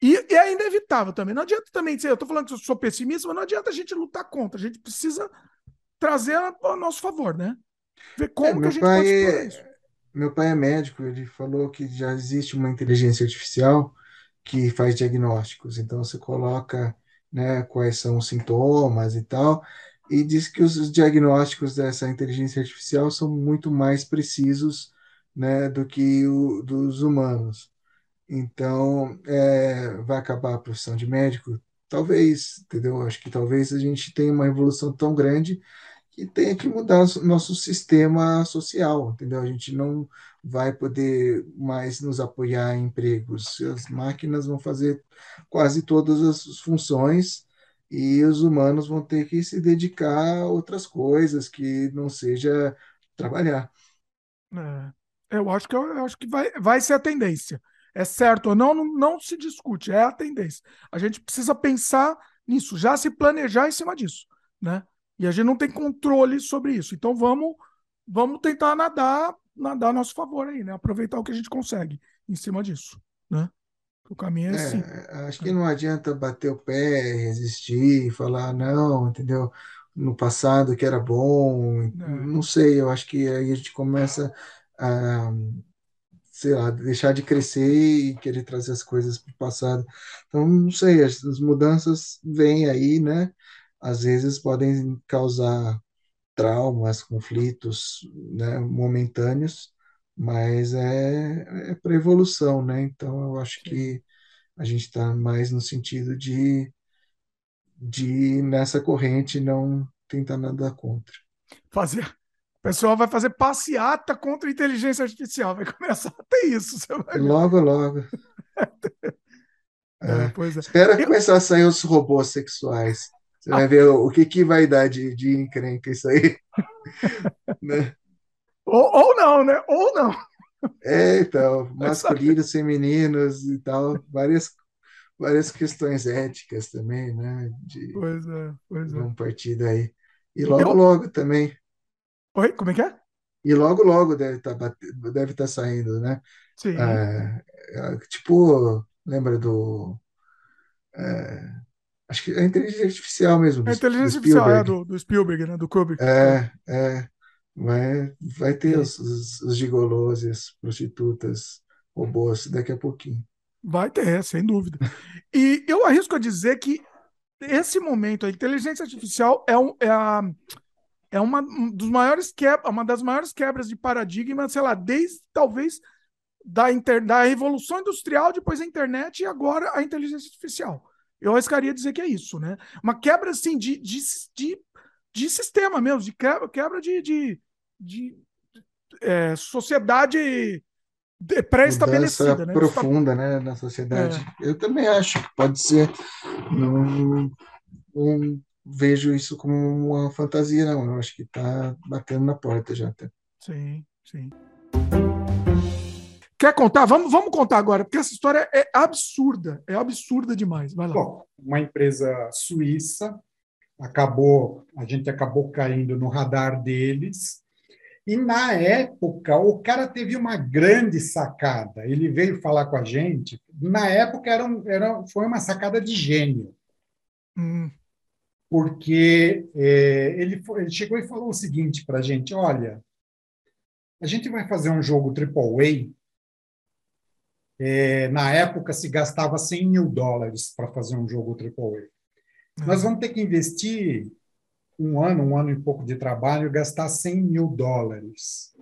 e, e, é inevitável também. Não adianta também dizer, eu estou falando que eu sou pessimista, mas não adianta a gente lutar contra, a gente precisa trazer a, nosso favor, né? Ver como é, que a gente pode explorar isso. Meu pai é médico, ele falou que já existe uma inteligência artificial que faz diagnósticos. Então você coloca né, quais são os sintomas e tal, e diz que os diagnósticos dessa inteligência artificial são muito mais precisos né, do que o dos humanos. Então, é, vai acabar a profissão de médico? Talvez, entendeu? Acho que talvez a gente tenha uma evolução tão grande que tenha que mudar nosso sistema social, entendeu? A gente não vai poder mais nos apoiar em empregos. As máquinas vão fazer quase todas as funções e os humanos vão ter que se dedicar a outras coisas que não seja trabalhar. É, eu acho que eu acho que vai, vai ser a tendência. É certo ou não, não, não se discute, é a tendência. A gente precisa pensar nisso, já se planejar em cima disso, né? E a gente não tem controle sobre isso. Então vamos, vamos tentar nadar, nadar a nosso favor aí, né? Aproveitar o que a gente consegue em cima disso, né? O caminho é, é assim. Acho que não adianta bater o pé, resistir, falar não, entendeu? No passado que era bom, é. não sei. Eu acho que aí a gente começa a sei lá, deixar de crescer e querer trazer as coisas para o passado. Então, não sei, as, as mudanças vêm aí, né? às vezes podem causar traumas, conflitos né, momentâneos, mas é, é para evolução, né? Então eu acho que a gente está mais no sentido de, de nessa corrente não tentar nada contra. Fazer. O pessoal vai fazer passeata contra a inteligência artificial, vai começar a ter isso. Logo, logo. é, é. Espera eu... começar a sair os robôs sexuais. Você vai ver o que, que vai dar de, de encrenca isso aí. né? ou, ou não, né? Ou não. É, então, masculinos, femininos e tal, várias, várias questões éticas também, né? De, pois é, pois é. Um partido aí. E logo, Eu... logo também. Oi, como é que é? E logo, logo deve estar tá, deve tá saindo, né? Sim. É, é, tipo, lembra do. É, Acho que é inteligência artificial mesmo. Do, a inteligência artificial é do, do Spielberg, né? Do Kubrick. É, é. Vai, vai ter os, os, os gigolos e as prostitutas robôs daqui a pouquinho. Vai ter, sem dúvida. E eu arrisco a dizer que esse momento, a inteligência artificial é, um, é, a, é uma, dos maiores quebra, uma das maiores quebras de paradigma, sei lá, desde talvez da, inter, da revolução industrial, depois a internet e agora a inteligência artificial. Eu arriscaria dizer que é isso, né? Uma quebra, assim, de, de, de, de sistema mesmo, de quebra, quebra de, de, de é, sociedade pré-estabelecida. Né? profunda, né, na sociedade. É. Eu também acho que pode ser. Não, não vejo isso como uma fantasia, não. Eu acho que está batendo na porta já até. Sim, sim. Quer contar? Vamos, vamos contar agora, porque essa história é absurda, é absurda demais. Vai lá. Bom, uma empresa suíça acabou, a gente acabou caindo no radar deles. E na época, o cara teve uma grande sacada. Ele veio falar com a gente. Na época, era, um, era foi uma sacada de gênio. Hum. Porque é, ele, foi, ele chegou e falou o seguinte para a gente: olha, a gente vai fazer um jogo AAA é, na época se gastava 100 mil dólares para fazer um jogo AAA. Nós vamos ter que investir um ano, um ano e pouco de trabalho e gastar 100 mil dólares.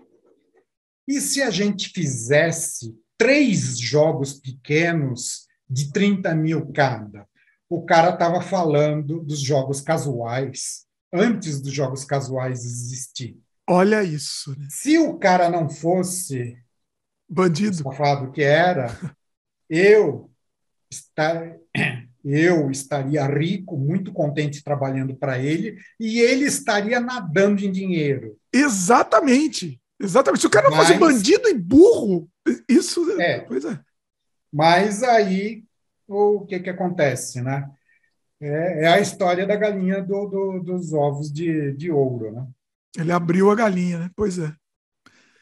E se a gente fizesse três jogos pequenos de 30 mil cada? O cara estava falando dos jogos casuais, antes dos jogos casuais existir. Olha isso. Né? Se o cara não fosse Bandido. Safado que era, eu, estar, eu estaria rico, muito contente trabalhando para ele, e ele estaria nadando em dinheiro. Exatamente. Exatamente. Se o cara Mas, fosse bandido e burro, isso. É. Pois é. Mas aí o que, que acontece, né? É, é a história da galinha do, do, dos ovos de, de ouro, né? Ele abriu a galinha, né? Pois é.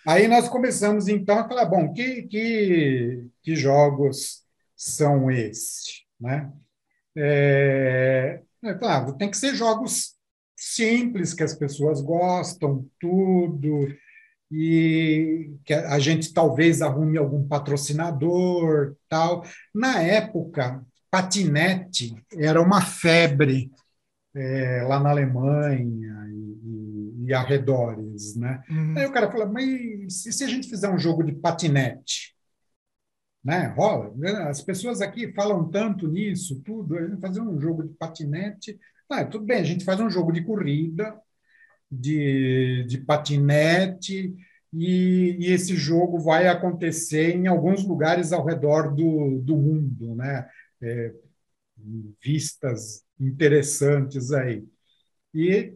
Aí nós começamos então a falar, bom, que, que, que jogos são esses? Né? É, é, claro, tem que ser jogos simples, que as pessoas gostam, tudo, e que a gente talvez arrume algum patrocinador, tal. Na época, patinete era uma febre é, lá na Alemanha e, e, arredores, né? Uhum. Aí o cara fala, mas e se a gente fizer um jogo de patinete? né? Rola. As pessoas aqui falam tanto nisso, tudo. A gente fazer um jogo de patinete. Ah, tudo bem, a gente faz um jogo de corrida, de, de patinete, e, e, esse jogo vai acontecer em alguns lugares ao redor do, do mundo, né? É, vistas interessantes aí. E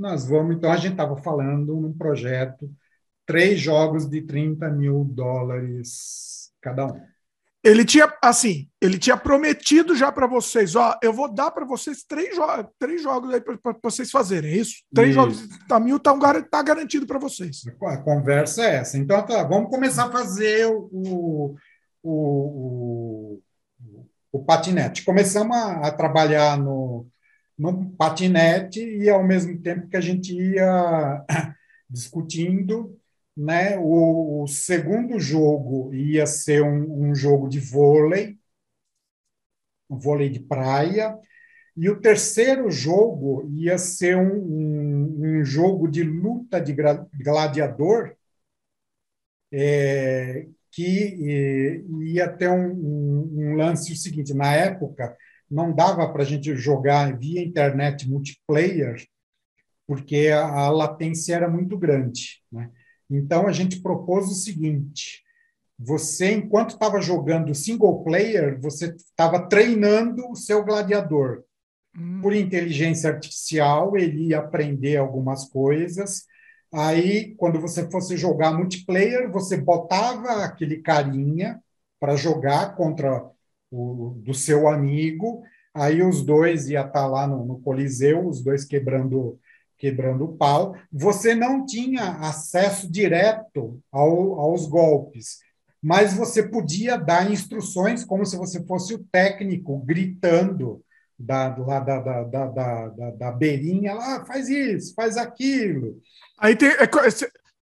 nós vamos, então, a gente estava falando num projeto, três jogos de 30 mil dólares cada um. Ele tinha, assim, ele tinha prometido já para vocês, ó, eu vou dar para vocês três, jo três jogos aí para vocês fazerem, é isso? Três isso. jogos de mil tá, tá garantido para vocês. A conversa é essa. Então, tá, vamos começar a fazer o, o, o, o patinete. Começamos a, a trabalhar no, no patinete e, ao mesmo tempo que a gente ia discutindo né? O, o segundo jogo ia ser um, um, jogo de vôlei, um vôlei de praia, e o terceiro jogo ia ser um, um, um jogo de luta de gladiador, é, que ia ter um, lance o seguinte: na época não dava para a gente jogar via internet multiplayer, porque a, a latência era muito grande, né? Então, a gente propôs o seguinte: você, enquanto estava jogando single player, você estava treinando o seu gladiador. Hum. Por inteligência artificial, ele ia aprender algumas coisas. Aí, quando você fosse jogar multiplayer, você botava aquele carinha para jogar contra o do seu amigo. Aí os dois ia estar tá lá no, no Coliseu, os dois quebrando quebrando o pau, você não tinha acesso direto ao, aos golpes, mas você podia dar instruções como se você fosse o técnico gritando da, da, da, da, da, da, da beirinha lá, faz isso, faz aquilo. Aí, tem, é,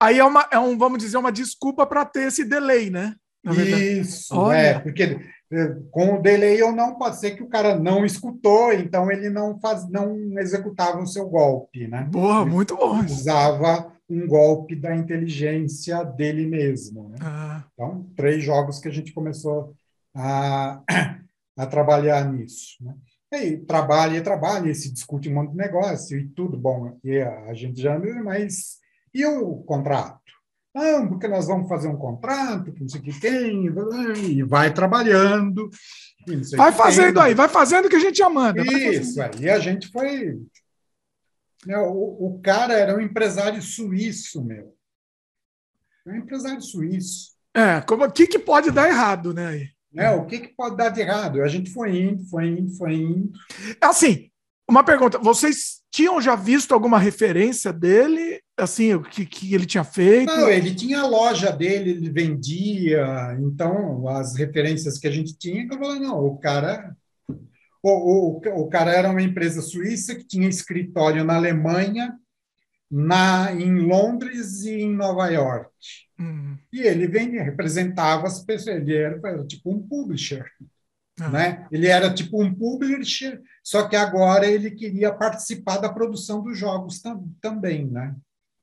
aí é, uma, é um, vamos dizer, uma desculpa para ter esse delay, né? Isso, Olha. é, porque com o delay ou não, pode ser que o cara não escutou, então ele não faz, não executava o seu golpe, né? Boa, ele muito bom. Usava um golpe da inteligência dele mesmo. Né? Ah. Então, três jogos que a gente começou a, a trabalhar nisso. Né? E aí, trabalha e trabalha, e se discute um monte de negócio e tudo bom. E a gente já, mas e o contrato? Não, porque nós vamos fazer um contrato, que não sei o que tem, e vai trabalhando. Vai fazendo tem. aí, vai fazendo o que a gente já manda. Isso, aí a gente foi. Né, o, o cara era um empresário suíço, meu. Um empresário suíço. É, como o que, que pode dar errado, né? É, o que, que pode dar de errado? A gente foi indo, foi indo, foi indo. Assim, uma pergunta: vocês tinham já visto alguma referência dele, assim, o que, que ele tinha feito? Não, ele tinha a loja dele, ele vendia, então as referências que a gente tinha, eu falei, não, o cara. O, o, o cara era uma empresa suíça que tinha escritório na Alemanha, na, em Londres e em Nova York. Uhum. E ele vendia, representava as pessoas, ele era, era tipo um publisher. Ah. Né? Ele era tipo um publisher, só que agora ele queria participar da produção dos jogos tam também. Né?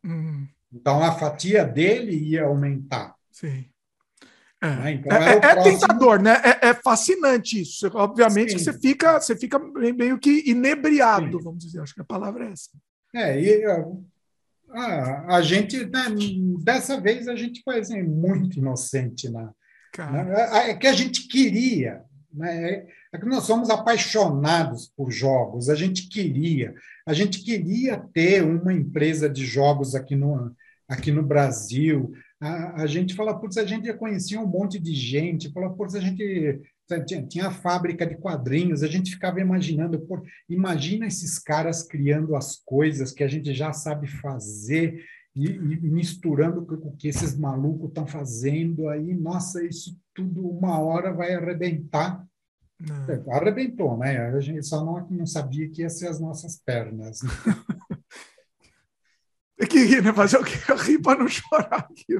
Hum. Então a fatia dele ia aumentar. Sim. É, né? então, é, é, é próximo... tentador, né? É, é, fascinante isso. Obviamente que você fica, você fica meio que inebriado, Sim. vamos dizer. Acho que a palavra é essa. É, e a, a gente, né, dessa vez, a gente foi assim, muito inocente. Né? né? É que a gente queria, né? É que nós somos apaixonados por jogos, a gente queria, a gente queria ter uma empresa de jogos aqui no, aqui no Brasil. A, a gente fala, putz, a gente conhecia um monte de gente, fala, putz, a gente tinha, tinha a fábrica de quadrinhos, a gente ficava imaginando, imagina esses caras criando as coisas que a gente já sabe fazer e, e misturando com o que esses malucos estão fazendo aí, nossa, isso tudo uma hora vai arrebentar. Não. É, arrebentou, né? A gente só não, não sabia que ia ser as nossas pernas. Né? Tem que rir, né? Fazer o quê? Rir para não chorar aqui.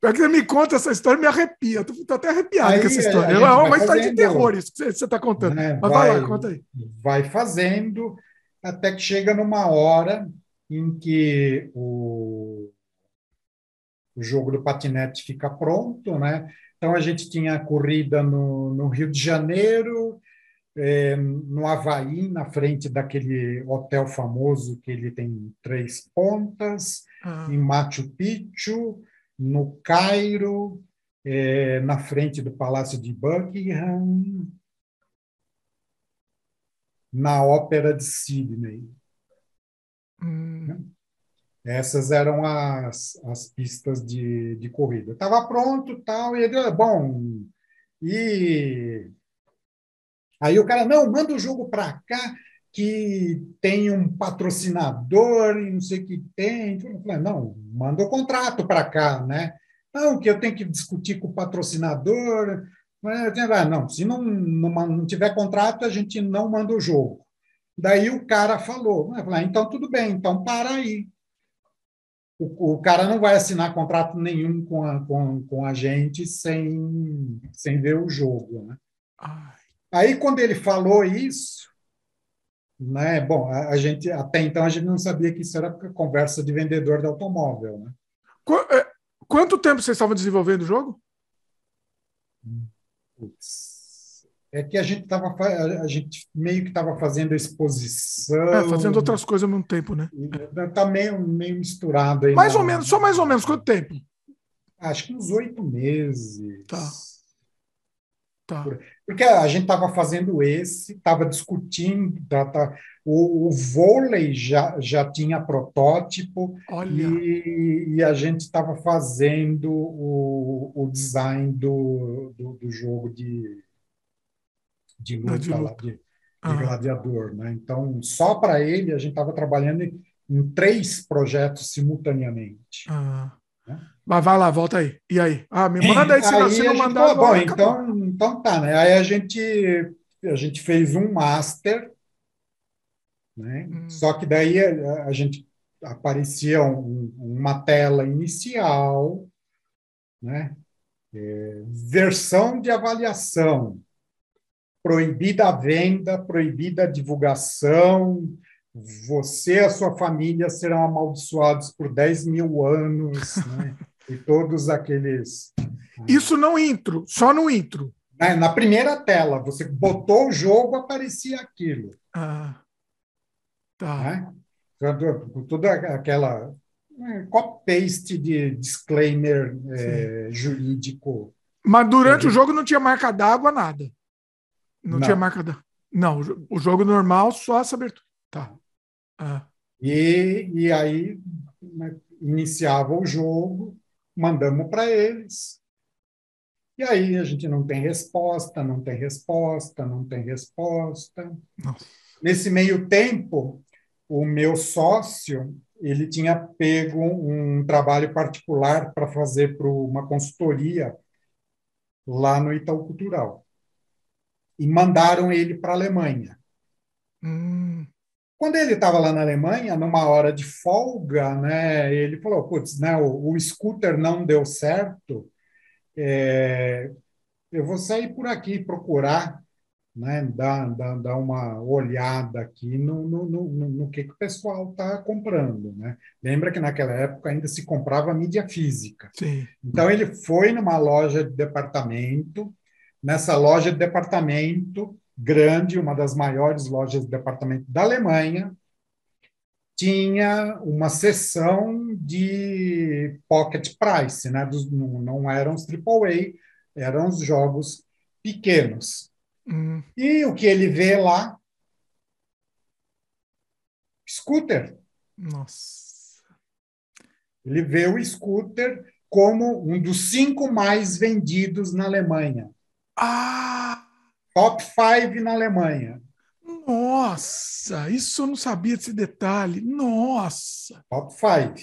Pior que você me conta essa história, me arrepia. Estou até arrepiado aí, com essa história. É uma história de terror isso que você está contando. Né? Mas vai, vai lá, conta aí. Vai fazendo até que chega numa hora em que o o jogo do patinete fica pronto, né? Então a gente tinha corrida no, no Rio de Janeiro, é, no Havaí, na frente daquele hotel famoso que ele tem três pontas, ah. em Machu Picchu, no Cairo, é, na frente do Palácio de Buckingham, na Ópera de Sydney. Hum. Essas eram as, as pistas de, de corrida. Estava pronto tal, e ele, bom, e aí o cara, não, manda o jogo para cá, que tem um patrocinador e não sei o que tem. Eu falei, não, manda o contrato para cá, né? Não, que eu tenho que discutir com o patrocinador. Ah, não, se não, não, não tiver contrato, a gente não manda o jogo. Daí o cara falou, falei, ah, então tudo bem, então para aí. O, o, cara não vai assinar contrato nenhum com a, com, com a gente sem, sem ver o jogo. Né? Aí, quando ele falou isso, né, bom, a, a, gente até então a gente não sabia que isso era conversa de vendedor de automóvel. Né? É, Quanto tempo vocês estavam desenvolvendo o jogo? É que a gente estava a gente meio que estava fazendo exposição. É, fazendo outras coisas ao mesmo tempo, né? Está meio, meio misturado aí. Mais na... ou menos, só mais ou menos. Quanto tempo? Acho que uns oito meses. Tá. Tá. Porque a gente estava fazendo esse, estava discutindo, tá, tá, o, o, vôlei já, já tinha protótipo e, e, a gente estava fazendo o, o design do, do, do, jogo de, de luta, de, luta. Lá, de, de ah. gladiador. Né? Então, só para ele, a gente estava trabalhando em, em, três projetos simultaneamente. Ah. Né? Mas vai lá, volta aí. E aí? Ah, me manda aí, se, aí não, não mandar. Bom, então, então tá, né? Aí a gente, a gente fez um master, né? Hum. Só que daí a, a gente aparecia um, uma tela inicial, né? É, versão de avaliação, proibida a venda, proibida a divulgação, você e a sua família serão amaldiçoados por 10 mil anos, né? e todos aqueles. Isso no intro, só no intro. Na, primeira tela, você botou o jogo, aparecia aquilo. Ah, tá. Né? Toda aquela é, copy-paste de disclaimer é, jurídico. Mas durante é, o jogo não tinha marca d'água, nada. Não, não, tinha marca d'água. Não, o jogo normal, só essa abertura. Tá. Ah. E, e aí né, iniciava o jogo, mandamos para eles. E aí a gente não tem resposta, não tem resposta, não tem resposta. Nossa. Nesse meio tempo, o meu sócio ele tinha pego um trabalho particular para fazer para uma consultoria lá no Itaú Cultural. E mandaram ele para a Alemanha. Hum. Quando ele estava lá na Alemanha, numa hora de folga, né, ele falou: putz, né, o, o scooter não deu certo, é, eu vou sair por aqui procurar, né, dar, dar, dar uma olhada aqui no, no, no, no que, que o pessoal está comprando. Né? Lembra que naquela época ainda se comprava mídia física. Sim. Então ele foi numa loja de departamento, nessa loja de departamento grande, uma das maiores lojas de departamento da Alemanha, tinha uma seção de pocket price, né? Dos, não, eram os AAA, eram os jogos pequenos. Hum. E o que ele vê lá? Scooter. Nossa. Ele vê o scooter como um dos cinco mais vendidos na Alemanha. Ah! Top 5 na Alemanha. Nossa, isso eu não sabia desse detalhe. Nossa. Top 5.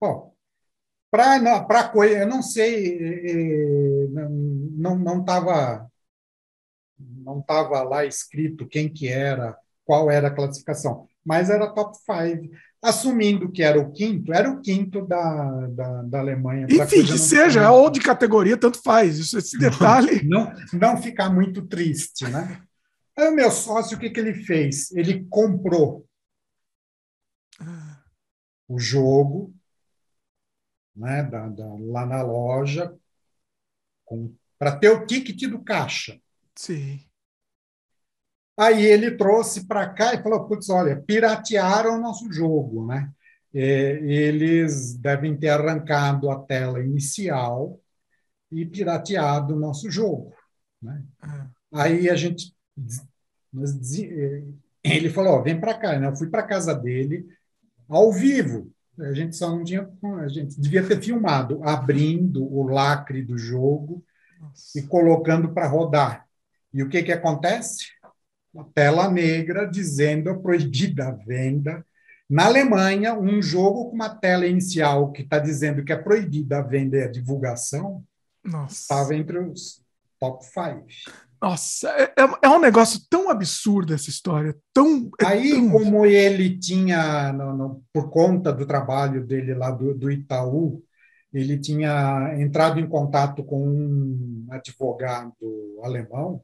Bom, para coisa, eu não sei, eh, eh, não não estava não tava lá escrito quem que era, qual era a classificação, mas era top 5 assumindo que era o quinto, era o quinto da, da, da Alemanha. Enfim, que seja, ou de categoria, tanto faz. Isso, esse detalhe. Não, não ficar muito triste, né? Aí o meu sócio, o que, que ele fez? Ele comprou o jogo, né, da, da, lá na loja para ter o ticket do caixa. Sim. Aí ele trouxe para cá e falou: putz, olha, piratearam o nosso jogo, né? É, eles devem ter arrancado a tela inicial e pirateado o nosso jogo. Né? Uhum. Aí a gente. É, ele falou: vem para cá. Né? Eu fui para casa dele, ao vivo. A gente só não tinha. A gente devia ter filmado, abrindo o lacre do jogo Nossa. e colocando para rodar. E o que, que acontece? Uma tela negra dizendo proibida a venda na Alemanha, um jogo com uma tela inicial que está dizendo que é proibida a venda e a divulgação estava entre os top five. Nossa, é, é, é um negócio tão absurdo essa história. Tão, é Aí, tão... como ele tinha, no, no, por conta do trabalho dele lá do, do Itaú, ele tinha entrado em contato com um advogado alemão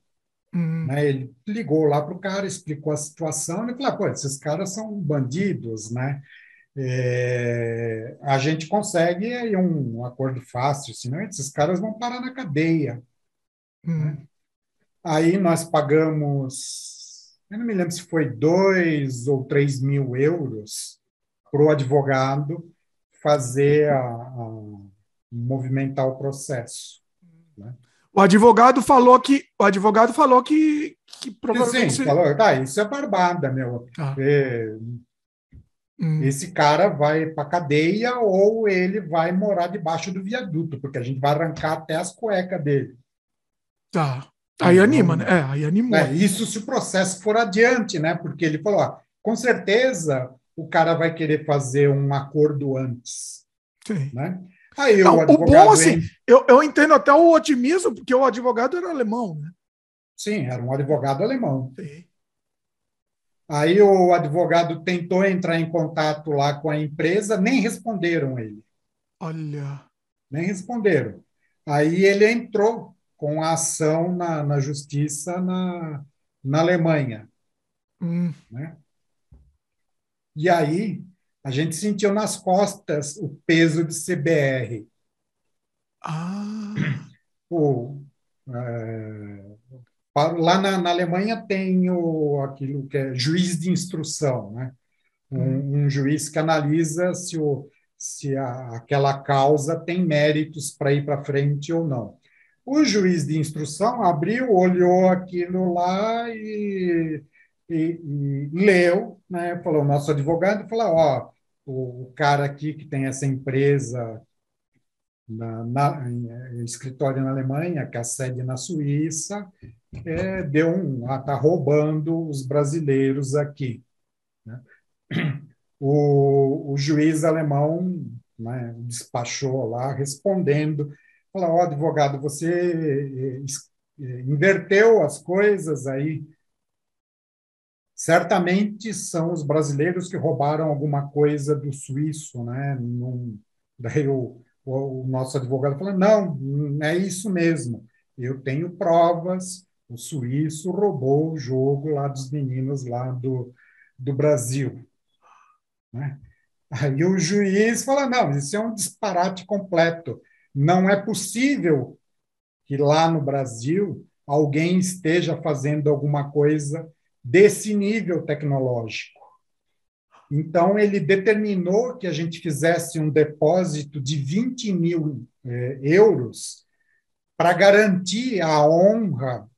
Uhum. Né? Ele ligou lá para o cara, explicou a situação, ele falou: pô, esses caras são bandidos, né? É, a gente consegue aí um, um, acordo fácil, senão esses caras vão parar na cadeia. Uhum. Né? Aí nós pagamos, eu não me lembro se foi dois ou três mil euros para o advogado fazer a, a movimentar o processo. Né? O advogado falou que o advogado falou que, que provavelmente Sim, falou, tá, isso é barbada, meu. Ah. É, hum. Esse cara vai para cadeia ou ele vai morar debaixo do viaduto, porque a gente vai arrancar até as cuecas dele. Tá. Aí anima, né? É, aí animou. É, isso se o processo for adiante, né? Porque ele falou, ó, com certeza o cara vai querer fazer um acordo antes. Sim. Né? Aí não, o, o bom, assim, eu, eu entendo até o otimismo, porque o advogado era alemão, né? Sim, era um advogado alemão. Sim. Aí o advogado tentou entrar em contato lá com a empresa, nem responderam ele. Olha. Nem responderam. Aí ele entrou com a ação na, na justiça na, na Alemanha. Hum. Né? E aí a gente sentiu nas costas o peso de CBR. Ah. O, é, lá na, na, Alemanha tem o, aquilo que é juiz de instrução, né? Um, hum. um juiz que analisa se, o, se a, aquela causa tem méritos para ir para frente ou não. O juiz de instrução abriu, olhou aquilo lá e, e, e leu, né? falou, nosso advogado falou, ó, o, cara aqui que tem essa empresa na, na em, escritório na Alemanha, que é a sede na Suíça, é, deu um está roubando os brasileiros aqui. Né? O, o, juiz alemão né, despachou lá respondendo, falou, oh, advogado, você eh, eh, inverteu as coisas aí certamente são os brasileiros que roubaram alguma coisa do suíço, né? Num, daí o, o, o, nosso advogado falou: não, é isso mesmo. Eu tenho provas. O suíço roubou o jogo lá dos meninos lá do, do Brasil. Né? Aí o juiz fala: não, isso é um disparate completo. Não é possível que lá no Brasil alguém esteja fazendo alguma coisa desse nível tecnológico. Então, ele determinou que a gente fizesse um depósito de 20 mil eh, euros para garantir a honra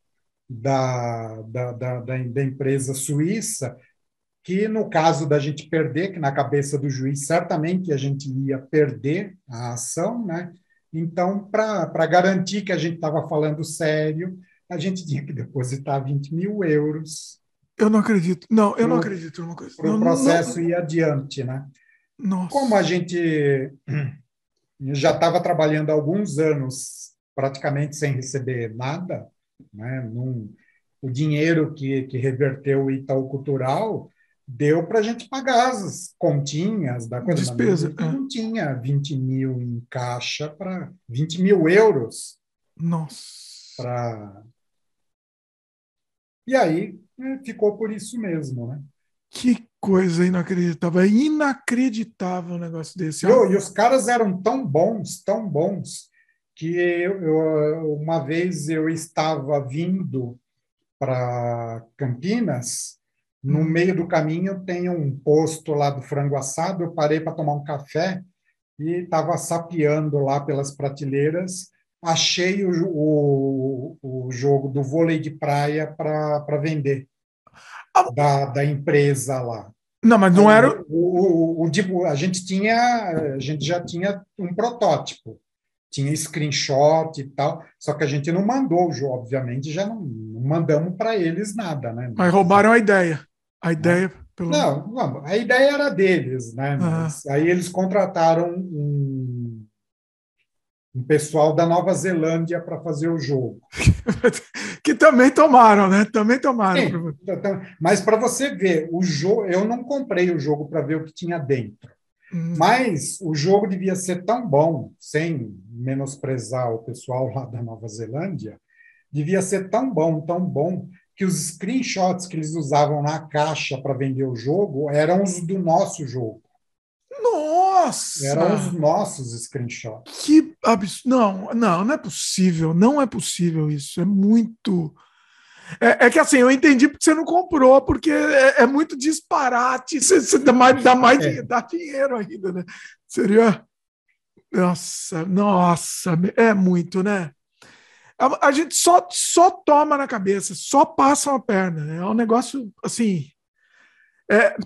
da, da, da, da, empresa suíça, que no caso da gente perder, que na cabeça do juiz certamente a gente ia perder a ação, né? Então, para garantir que a gente estava falando sério, a gente tinha que depositar 20 mil euros eu não acredito. Não, eu pro, não acredito numa coisa. Para o processo não, ir adiante, né? Nossa. Como a gente já estava trabalhando há alguns anos praticamente sem receber nada, né? Num, o dinheiro que, que reverteu o Itaú Cultural deu para a gente pagar as continhas da coisa. Despesa. É. Não tinha 20 mil em caixa para 20 mil euros. Nossa. Pra... E aí ficou por isso mesmo, né? Que coisa inacreditável. É inacreditável um negócio desse. Eu, e os caras eram tão bons, tão bons, que eu, eu, uma vez eu estava vindo para Campinas, no hum. meio do caminho tem um posto lá do frango assado, eu parei para tomar um café e estava sapeando lá pelas prateleiras, achei o, o, o jogo do vôlei de praia para vender, ah. da, da empresa lá. Não, mas não era. O, o, o, a gente tinha, a gente já tinha um protótipo, tinha screenshot e tal, só que a gente não mandou o jogo, obviamente, já não, não mandamos para eles nada, né? Mas roubaram a ideia. A ideia. Pelo... Não, não, a ideia era deles, né? Mas aí eles contrataram um, um pessoal da Nova Zelândia para fazer o jogo. que também tomaram, né? Também tomaram. Sim, então, mas para você ver, o jogo, eu não comprei o jogo para ver o que tinha dentro. Hum. Mas o jogo devia ser tão bom, sem menosprezar o pessoal lá da Nova Zelândia, devia ser tão bom, tão bom, que os screenshots que eles usavam na caixa para vender o jogo eram os do nosso jogo. Nossa! Eram os nossos screenshots. Que absurdo. Não, não, não é possível. Não é possível isso. É muito. É, é, que assim, eu entendi porque você não comprou, porque é, é muito disparate. Você, você dá mais, dá, mais é. dá dinheiro ainda, né? Seria. Nossa, nossa, é muito, né? A, a, gente só, só toma na cabeça, só passa uma perna. É um negócio assim. É,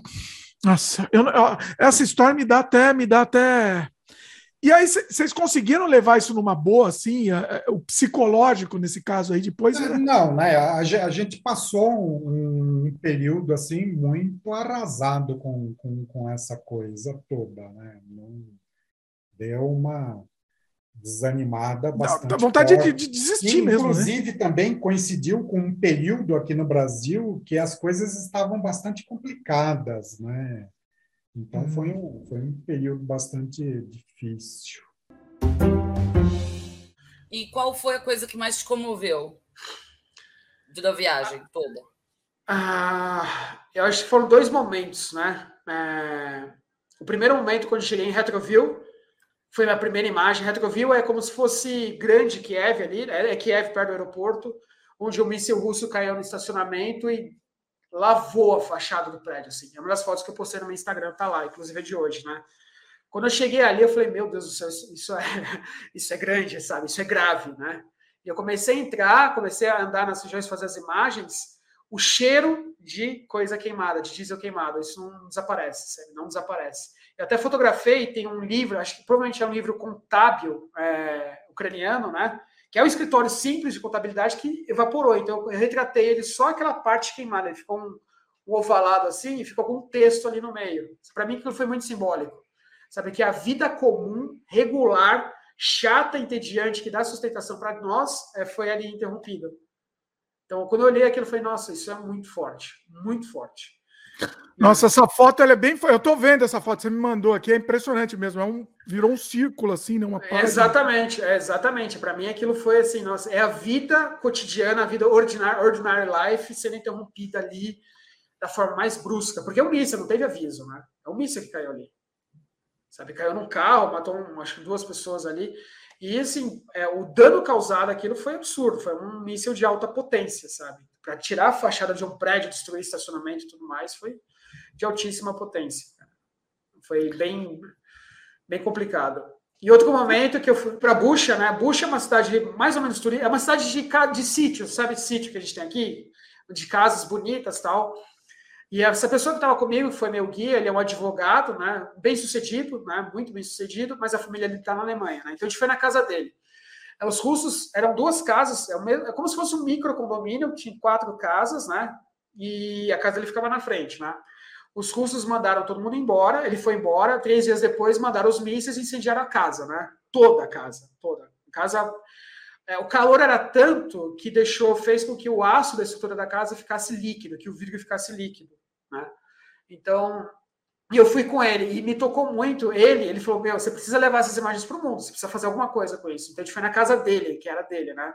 nossa, eu, eu, essa história me dá até, me dá até. E aí, vocês conseguiram levar isso numa boa, assim, a, a, o psicológico nesse caso aí depois? Era... Não, né? A, a, gente passou um, um, período assim muito arrasado com, com, com essa coisa toda, né? Não, deu uma desanimada bastante. Dá vontade de, de, desistir e, mesmo. Inclusive, né? também coincidiu com um período aqui no Brasil que as coisas estavam bastante complicadas, né? Então hum. foi, um, foi um período bastante difícil. E qual foi a coisa que mais te comoveu da viagem toda? Ah, eu acho que foram dois momentos, né? É, o primeiro momento, quando cheguei em Retroville, foi minha primeira imagem. Retroville é como se fosse grande Kiev ali, né? é Kiev perto do aeroporto, onde o míssil russo caiu no estacionamento e lavou a fachada do prédio. Assim. É uma das fotos que eu postei no meu Instagram, tá lá, inclusive é de hoje, né? Quando eu cheguei ali, eu falei, meu Deus do céu, isso é, isso é grande, sabe? Isso é grave, né? E eu comecei a entrar, comecei a andar nas regiões, fazer as imagens, o cheiro de coisa queimada, de diesel queimado, isso não desaparece, sabe? não desaparece. Eu até fotografei, tem um livro, acho que provavelmente é um livro contábil é, ucraniano, né? Que é um escritório simples de contabilidade que evaporou. Então eu retratei ele só aquela parte queimada. Ele ficou um, um ovalado assim e ficou com um texto ali no meio. Para mim aquilo foi muito simbólico. Sabe que a vida comum, regular, chata, entediante, que dá sustentação para nós, é, foi ali interrompida. Então, quando eu olhei aquilo, eu falei, nossa, isso é muito forte, muito forte. Nossa, essa foto ela é bem. Eu tô vendo essa foto, você me mandou aqui, é impressionante mesmo. É um, virou um círculo, assim, né? Uma página. Exatamente, é, exatamente. Para mim, aquilo foi assim, nossa, é a vida cotidiana, a vida ordinária, ordinary life sendo interrompida ali da forma mais brusca. Porque é um míssil, não teve aviso, né? É um míssil que caiu ali. Sabe, caiu num carro, matou um, acho que duas pessoas ali. E assim, é, o dano causado aquilo foi absurdo. Foi um míssil de alta potência, sabe? Para tirar a fachada de um prédio, destruir estacionamento e tudo mais, foi de altíssima potência. Foi bem, bem complicado. E outro momento que eu fui para Bucha, né? Bucha é uma cidade mais ou menos turística, é uma cidade de, de sítio, sabe sítio que a gente tem aqui? De casas bonitas tal. E essa pessoa que estava comigo, que foi meu guia, ele é um advogado, né? Bem sucedido, né? Muito bem sucedido, mas a família dele está na Alemanha, né? Então a gente foi na casa dele. Os russos eram duas casas, é, é como se fosse um micro condomínio, tinha quatro casas, né? E a casa dele ficava na frente, né? Os russos mandaram todo mundo embora, ele foi embora. Três dias depois, mandaram os mísseis e incendiaram a casa, né? Toda a casa, toda. A casa, é, o calor era tanto que deixou, fez com que o aço da estrutura da casa ficasse líquido, que o vidro ficasse líquido, né? Então, e eu fui com ele e me tocou muito. Ele, ele falou: Meu, você precisa levar essas imagens para o mundo, você precisa fazer alguma coisa com isso. Então a gente foi na casa dele, que era dele, né?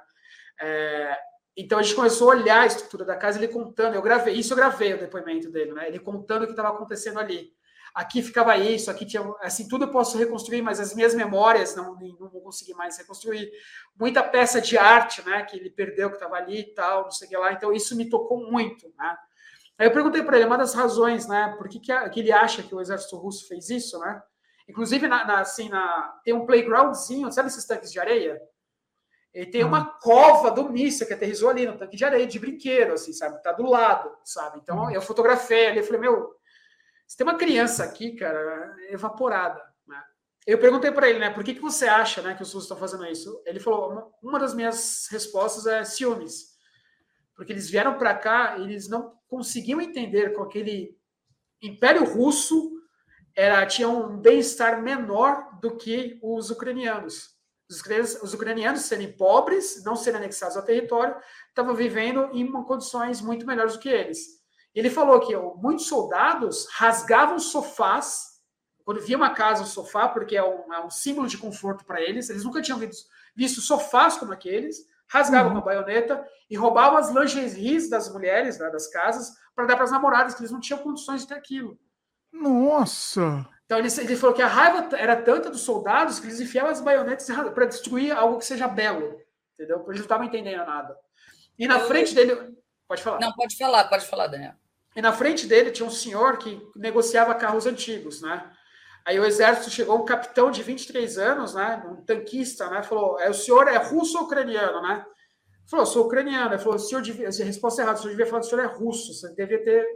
É, Então a gente começou a olhar a estrutura da casa, ele contando, eu gravei, isso eu gravei o depoimento dele, né? Ele contando o que estava acontecendo ali. Aqui ficava isso, aqui tinha, assim, tudo eu posso reconstruir, mas as minhas memórias não, não vou conseguir mais reconstruir. Muita peça de arte, né, que ele perdeu, que estava ali e tal, não sei o que lá. Então isso me tocou muito, né? Aí eu perguntei para ele uma das razões, né, por que, que, que, ele acha que o exército russo fez isso, né? Inclusive, na, na assim, na, tem um playgroundzinho, sabe esses tanques de areia? Ele tem uma hum. cova do míssil que aterrizou ali no tanque de areia, de brinquedo, assim, sabe? Tá do lado, sabe? Então hum. eu fotografei ali, eu falei, meu, se tem uma criança aqui, cara, evaporada. Né? Eu perguntei para ele, né, por que, que você acha né, que os russos estão fazendo isso? Ele falou, uma, uma das minhas respostas é ciúmes. Porque eles vieram para cá e eles não conseguiam entender com aquele Império Russo era, tinha um bem-estar menor do que os ucranianos. Os ucranianos serem pobres, não serem anexados ao território, estavam vivendo em condições muito melhores do que eles. Ele falou que muitos soldados rasgavam sofás, quando via uma casa, um sofá, porque é um, é um símbolo de conforto para eles, eles nunca tinham visto, visto sofás como aqueles, rasgavam uhum. com a baioneta e roubavam as lingeries das mulheres, né, das casas, para dar para as namoradas, que eles não tinham condições de ter aquilo. Nossa! Então ele, ele falou que a raiva era tanta dos soldados que eles enfiavam as baionetas para destruir algo que seja belo, entendeu? Porque eles não estavam entendendo nada. E na eu, frente dele. Pode falar. Não, pode falar, pode falar, Daniel. E na frente dele tinha um senhor que negociava carros antigos, né? Aí o exército chegou um capitão de 23 anos, né? Um tanquista, né? Falou: é, o senhor é russo ou ucraniano, né? Falou, sou ucraniano. Ele falou, senhor devia. A resposta é errada, o senhor devia falar que o senhor é russo. Você devia ter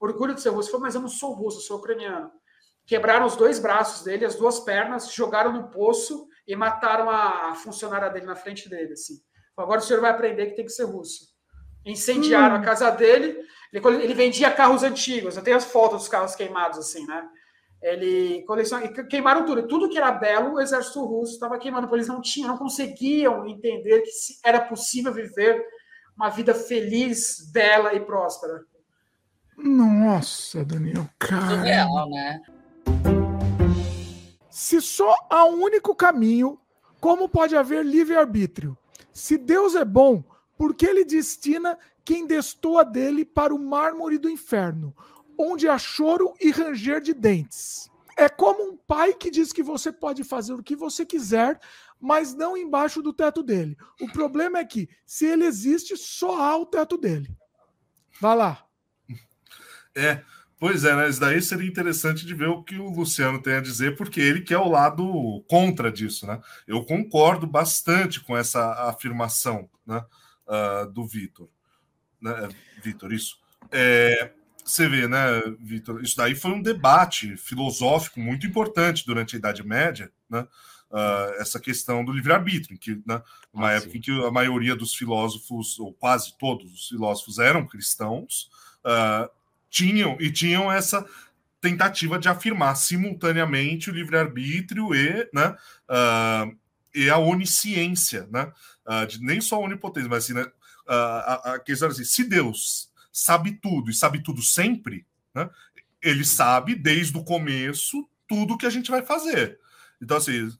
orgulho de ser russo. Ele falou, mas eu não sou russo, eu sou ucraniano quebraram os dois braços dele, as duas pernas, jogaram no poço e mataram a, funcionária dele na frente dele. Assim. Agora o senhor vai aprender que tem que ser russo. Incendiaram hum. a casa dele. Ele, ele, vendia carros antigos. Eu tenho as fotos dos carros queimados, assim, né? Ele coleciona, queimaram tudo. Tudo que era belo, o exército russo estava queimando, porque eles não tinham, não conseguiam entender que era possível viver uma vida feliz, bela e próspera. Nossa, Daniel, cara. Surreal, né? Se só há um único caminho, como pode haver livre-arbítrio? Se Deus é bom, por que ele destina quem destoa dele para o mármore do inferno, onde há choro e ranger de dentes? É como um pai que diz que você pode fazer o que você quiser, mas não embaixo do teto dele. O problema é que, se ele existe, só há o teto dele. Vá lá. É, Pois é, né? Isso daí seria interessante de ver o que o Luciano tem a dizer, porque ele que é o lado contra disso, né? Eu concordo bastante com essa afirmação né, uh, do Vitor. Né? Vitor, isso. É, você vê, né, Vitor? Isso daí foi um debate filosófico muito importante durante a Idade Média, né? Uh, essa questão do livre-arbítrio, que né, uma ah, época sim. em que a maioria dos filósofos, ou quase todos os filósofos, eram cristãos, uh, tinham e tinham essa tentativa de afirmar simultaneamente o livre-arbítrio e, né, uh, e a onisciência, né? Uh, de, nem só a onipotência, mas assim, né, a, a questão assim, se Deus sabe tudo e sabe tudo sempre, né, ele sabe desde o começo tudo que a gente vai fazer. Então, assim,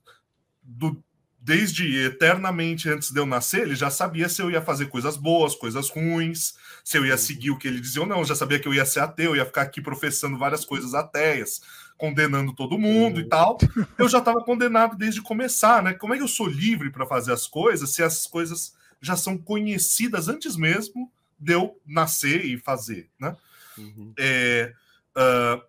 do, desde eternamente antes de eu nascer, ele já sabia se eu ia fazer coisas boas, coisas ruins, se eu ia seguir o que ele dizia ou não. Eu já sabia que eu ia ser ateu, eu ia ficar aqui professando várias coisas ateias, condenando todo mundo e tal. Eu já estava condenado desde começar, né? Como é que eu sou livre para fazer as coisas se as coisas já são conhecidas antes mesmo de eu nascer e fazer, né? Uhum. É, uh,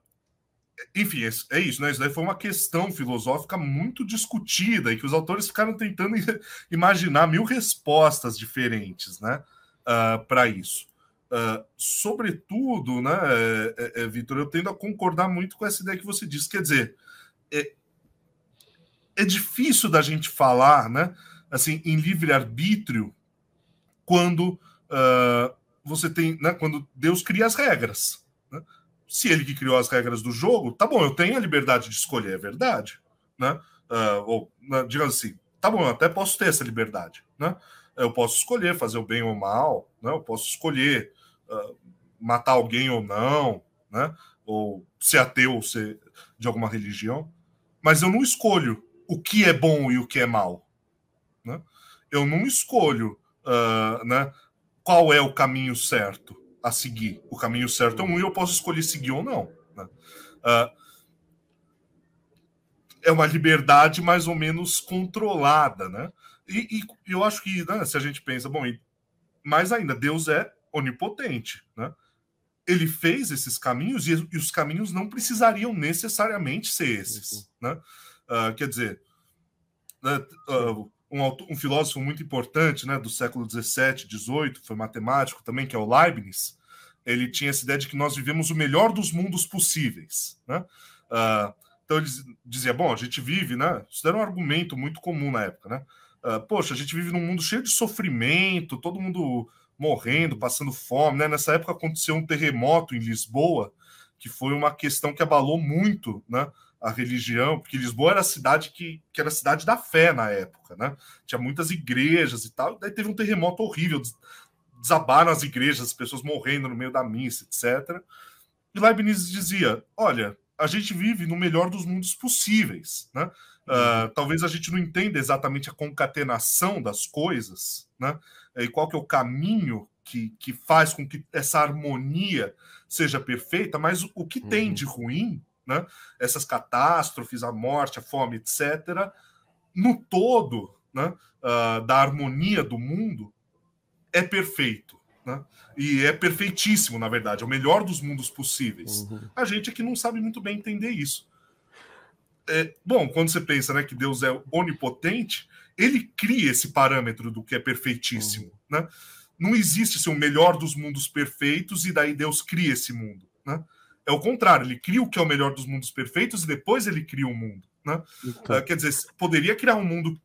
enfim, é, é isso, né? Isso daí foi uma questão filosófica muito discutida e que os autores ficaram tentando imaginar mil respostas diferentes, né? Uh, ah, para isso. Uh, sobretudo, né, é, é, Vitor, eu tendo a concordar muito com essa ideia que você disse. Quer dizer, é, é difícil da gente falar, né, assim, em livre arbítrio quando uh, você tem, né, quando Deus cria as regras. Né? se ele que criou as regras do jogo, tá bom, eu tenho a liberdade de escolher, é verdade, né? Uh, ou, né, digamos assim, tá bom, eu até posso ter essa liberdade, né? Eu posso escolher fazer o bem ou o mal, né? Eu posso escolher uh, matar alguém ou não, né? Ou ser ateu ou ser de alguma religião, mas eu não escolho o que é bom e o que é mal, né? Eu não escolho, uh, né? Qual é o caminho certo a seguir. O caminho certo é um e eu posso escolher seguir ou não. Né? Uh, é uma liberdade mais ou menos controlada, né? E, e eu acho que né, se a gente pensa, bom, mais ainda, Deus é onipotente, né? Ele fez esses caminhos e, e os caminhos não precisariam necessariamente ser esses, né? Uh, quer dizer, uh, um, um, filósofo muito importante, né, do século 17, 18, foi matemático também, que é o Leibniz. Ele tinha essa ideia de que nós vivemos o melhor dos mundos possíveis, né? Uh, então ele dizia, bom, a gente vive, né? Isso era um argumento muito comum na época, né? Uh, poxa, a gente vive num mundo cheio de sofrimento, todo mundo morrendo, passando fome, né? Nessa época aconteceu um terremoto em Lisboa, que foi uma questão que abalou muito, né? A religião, porque Lisboa era a cidade que, que era a cidade da fé na época, né? Tinha muitas igrejas e tal. Daí teve um terremoto horrível, desabaram as igrejas, as pessoas morrendo no meio da missa, etc. E Leibniz dizia: olha, a gente vive no melhor dos mundos possíveis, né? Uh, talvez a gente não entenda exatamente a concatenação das coisas, né? E qual que é o caminho que, que faz com que essa harmonia seja perfeita, mas o, que uhum. tem de ruim, né? Essas catástrofes, a morte, a fome, etc., no todo, né? Uh, da harmonia do mundo, é perfeito. Né? E é perfeitíssimo, na verdade, é o melhor dos mundos possíveis. Uhum. A gente é que não sabe muito bem entender isso. É, bom, quando você pensa né, que Deus é onipotente, ele cria esse parâmetro do que é perfeitíssimo. Uhum. Né? Não existe assim, o melhor dos mundos perfeitos e daí Deus cria esse mundo. Né? É o contrário, ele cria o que é o melhor dos mundos perfeitos e depois ele cria o mundo. Né? Então. Uh, quer dizer, poderia criar um mundo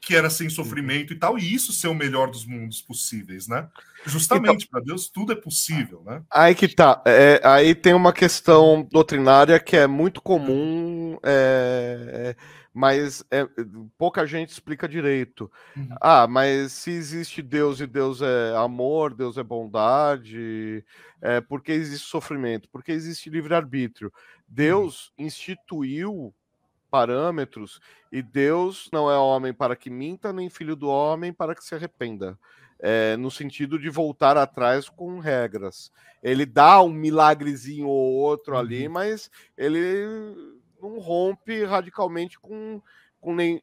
que era sem sofrimento e tal, e isso ser o melhor dos mundos possíveis, né? Justamente então, para Deus tudo é possível, né? Aí que tá. É, aí tem uma questão doutrinária que é muito comum, é, mas é, pouca gente explica direito. Uhum. Ah, mas se existe Deus e Deus é amor, Deus é bondade, é, por que existe sofrimento? Porque existe livre-arbítrio. Deus uhum. instituiu parâmetros, e Deus não é homem para que minta, nem filho do homem para que se arrependa. É, no sentido de voltar atrás com regras. Ele dá um milagrezinho ou outro uhum. ali, mas ele não rompe radicalmente com, com nem,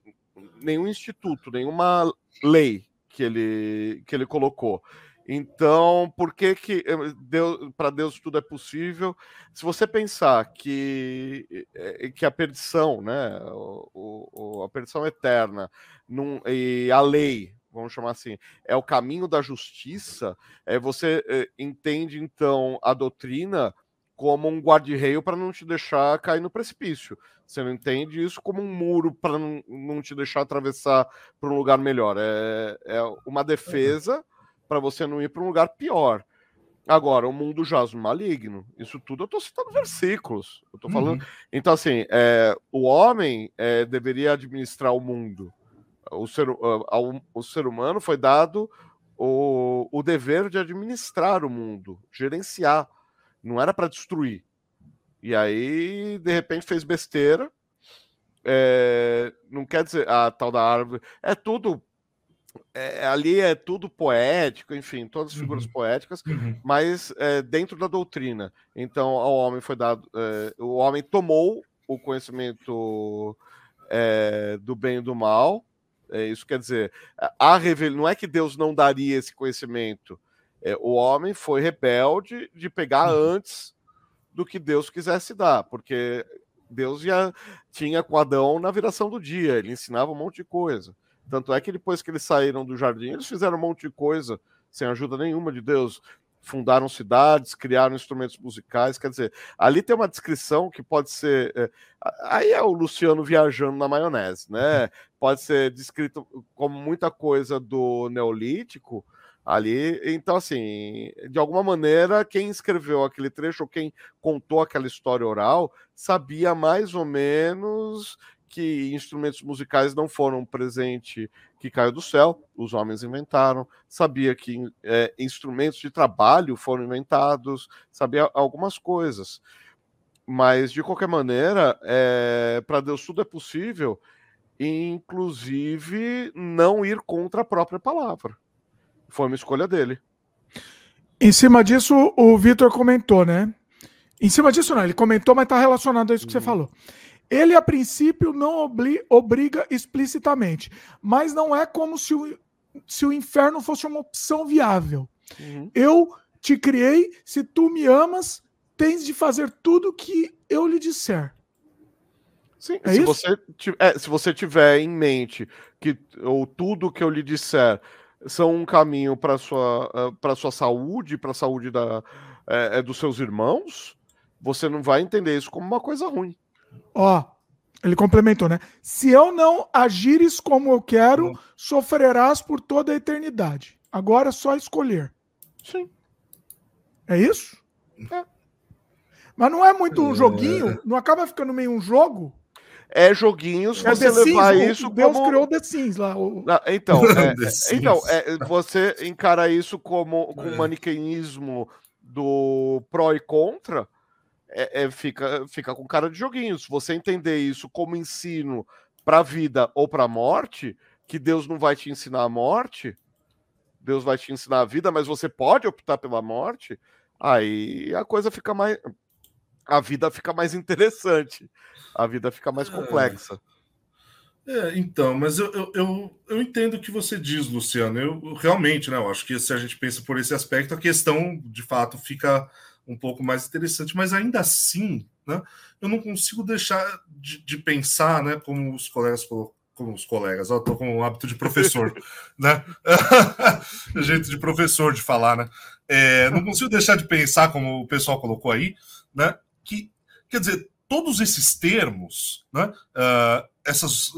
nenhum instituto, nenhuma lei que ele, que ele colocou. Então, por que que eh, Deus, para Deus tudo é possível? Se você pensar que, eh, que a perdição, né, o, o, a perdição eterna num, e a lei, vamos chamar assim, é o caminho da justiça, é, você é, entende então a doutrina como um guarda-reio para não te deixar cair no precipício. Você não entende isso como um muro para não, não te deixar atravessar para um lugar melhor. É, é uma defesa para você não ir para um lugar pior. Agora, o mundo jaz no maligno. Isso tudo eu estou citando versículos. Eu estou falando. Uhum. Então, assim, é, o homem é, deveria administrar o mundo. O ser, ao, o ser humano foi dado o, o dever de administrar o mundo, gerenciar. Não era para destruir. E aí, de repente, fez besteira. É, não quer dizer a tal da árvore. É tudo é, ali é tudo poético, enfim, todas as figuras uhum. poéticas, uhum. mas é, dentro da doutrina. Então, ao homem foi dado, é, o homem tomou o conhecimento é, do bem e do mal. É, isso quer dizer, a revel... não é que Deus não daria esse conhecimento. É, o homem foi rebelde de pegar uhum. antes do que Deus quisesse dar, porque Deus já tinha com Adão na viração do dia, ele ensinava um monte de coisa. Tanto é que depois que eles saíram do jardim, eles fizeram um monte de coisa sem ajuda nenhuma de Deus. Fundaram cidades, criaram instrumentos musicais. Quer dizer, ali tem uma descrição que pode ser. É, aí é o Luciano viajando na maionese, né? Uhum. Pode ser descrito como muita coisa do Neolítico ali. Então, assim, de alguma maneira, quem escreveu aquele trecho ou quem contou aquela história oral sabia mais ou menos que instrumentos musicais não foram presente que caiu do céu, os homens inventaram, sabia que é, instrumentos de trabalho foram inventados, sabia algumas coisas. Mas, de qualquer maneira, é, para Deus tudo é possível, inclusive não ir contra a própria palavra. Foi uma escolha dele. Em cima disso, o Vitor comentou, né? Em cima disso, não, ele comentou, mas está relacionado a isso que você uhum. falou. Ele, a princípio, não obli obriga explicitamente, mas não é como se o, se o inferno fosse uma opção viável. Uhum. Eu te criei, se tu me amas, tens de fazer tudo que eu lhe disser. Sim, é se, isso? Você, é, se você tiver em mente que ou tudo que eu lhe disser são um caminho para sua para sua saúde, para a saúde da, é, é, dos seus irmãos, você não vai entender isso como uma coisa ruim. Ó, ele complementou, né? Se eu não agires como eu quero, sofrerás por toda a eternidade. Agora é só escolher. Sim. É isso? É. Mas não é muito um é. joguinho? Não acaba ficando meio um jogo? é joguinhos é você levar Sims, isso Deus como... criou The Sims lá. O... Não, então, é, então é, você encara isso como com um maniqueísmo do pró e contra, é, é, fica, fica com cara de joguinhos. Se você entender isso como ensino para a vida ou para a morte, que Deus não vai te ensinar a morte, Deus vai te ensinar a vida, mas você pode optar pela morte, aí a coisa fica mais. A vida fica mais interessante, a vida fica mais é. complexa. É, então, mas eu, eu, eu, eu, entendo o que você diz, Luciano. Eu, eu realmente, né? Eu acho que se a gente pensa por esse aspecto, a questão de fato fica um pouco mais interessante, mas ainda assim, né, eu não consigo deixar de, de pensar, né, como os colegas como os colegas, eu tô com o hábito de professor, né? jeito de professor de falar, né? É, não consigo deixar de pensar, como o pessoal colocou aí, né? Que, quer dizer, todos esses termos, né? Uh, essas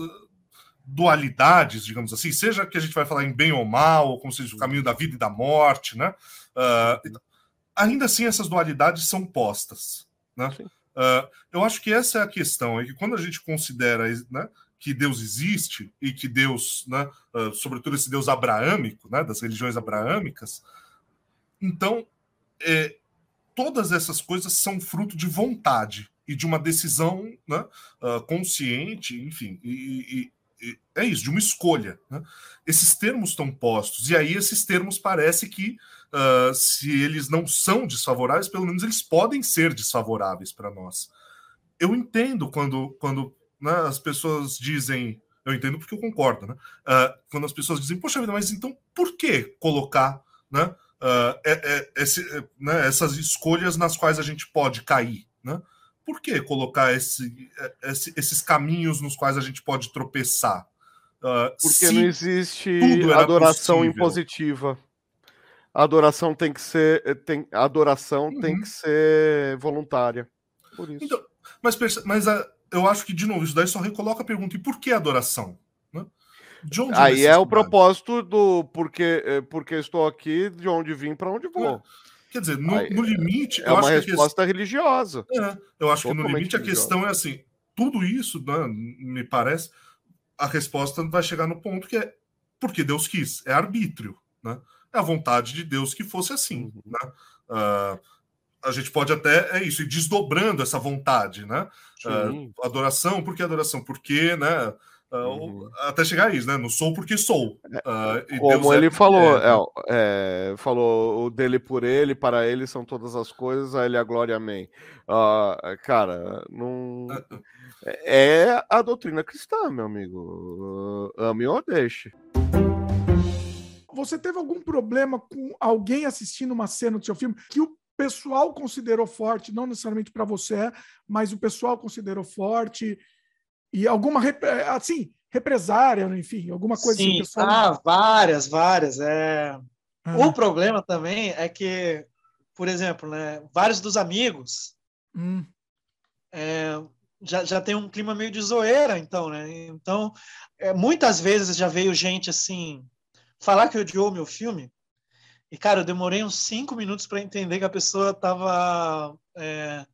dualidades, digamos assim, seja que a gente vai falar em bem ou mal, ou como se diz, o caminho da vida e da morte, né? Uh, ainda assim essas dualidades são postas. Né? Uh, eu acho que essa é a questão, é que quando a gente considera né, que Deus existe e que Deus, né, uh, sobretudo esse Deus abraâmico, né, das religiões abraâmicas, então é, todas essas coisas são fruto de vontade e de uma decisão né, uh, consciente, enfim, e, e, e, é isso, de uma escolha. Né? Esses termos estão postos, e aí esses termos parece que uh, se eles não são desfavoráveis, pelo menos eles podem ser desfavoráveis para nós. Eu entendo quando, quando né, as pessoas dizem, eu entendo porque eu concordo, né? Uh, quando as pessoas dizem, poxa vida, mas então por que colocar né, uh, é, é, esse, é, né, essas escolhas nas quais a gente pode cair? Né? Por que colocar esse, esse, esses caminhos nos quais a gente pode tropeçar? Uh, Porque não existe adoração possível. impositiva. A adoração tem que ser, eh, tem, a adoração uhum. tem que ser voluntária. Por isso. Então, mas mas a, eu acho que, de novo, isso daí só recoloca a pergunta: e por que adoração? Né? Aí é o propósito do porque, eh, porque estou aqui, de onde vim, para onde vou. É. Quer dizer, no, Aí, no limite. É uma resposta que religiosa. É, eu acho que no limite a questão é assim: tudo isso, né, me parece, a resposta vai chegar no ponto que é porque Deus quis, é arbítrio. Né? É a vontade de Deus que fosse assim. Uhum. Né? Uh, a gente pode até, é isso, ir desdobrando essa vontade, né? Uh, adoração, por que adoração? Porque, né? Uh, uhum. Até chegar a isso, né? No sou porque sou. Uh, Como Deus ele é, falou, é, é, falou o dele por ele, para ele são todas as coisas, a ele a glória, amém. Uh, cara, não. É a doutrina cristã, meu amigo. Ame ou deixe você teve algum problema com alguém assistindo uma cena do seu filme que o pessoal considerou forte, não necessariamente para você, mas o pessoal considerou forte e alguma assim represária, enfim, alguma coisa Sim. assim. Pessoal... Ah, várias, várias. É... Ah. O problema também é que, por exemplo, né, vários dos amigos hum. é, já, já tem um clima meio de zoeira, então, né? Então, é, muitas vezes já veio gente assim falar que odiou o meu filme. E, cara, eu demorei uns cinco minutos para entender que a pessoa tava é,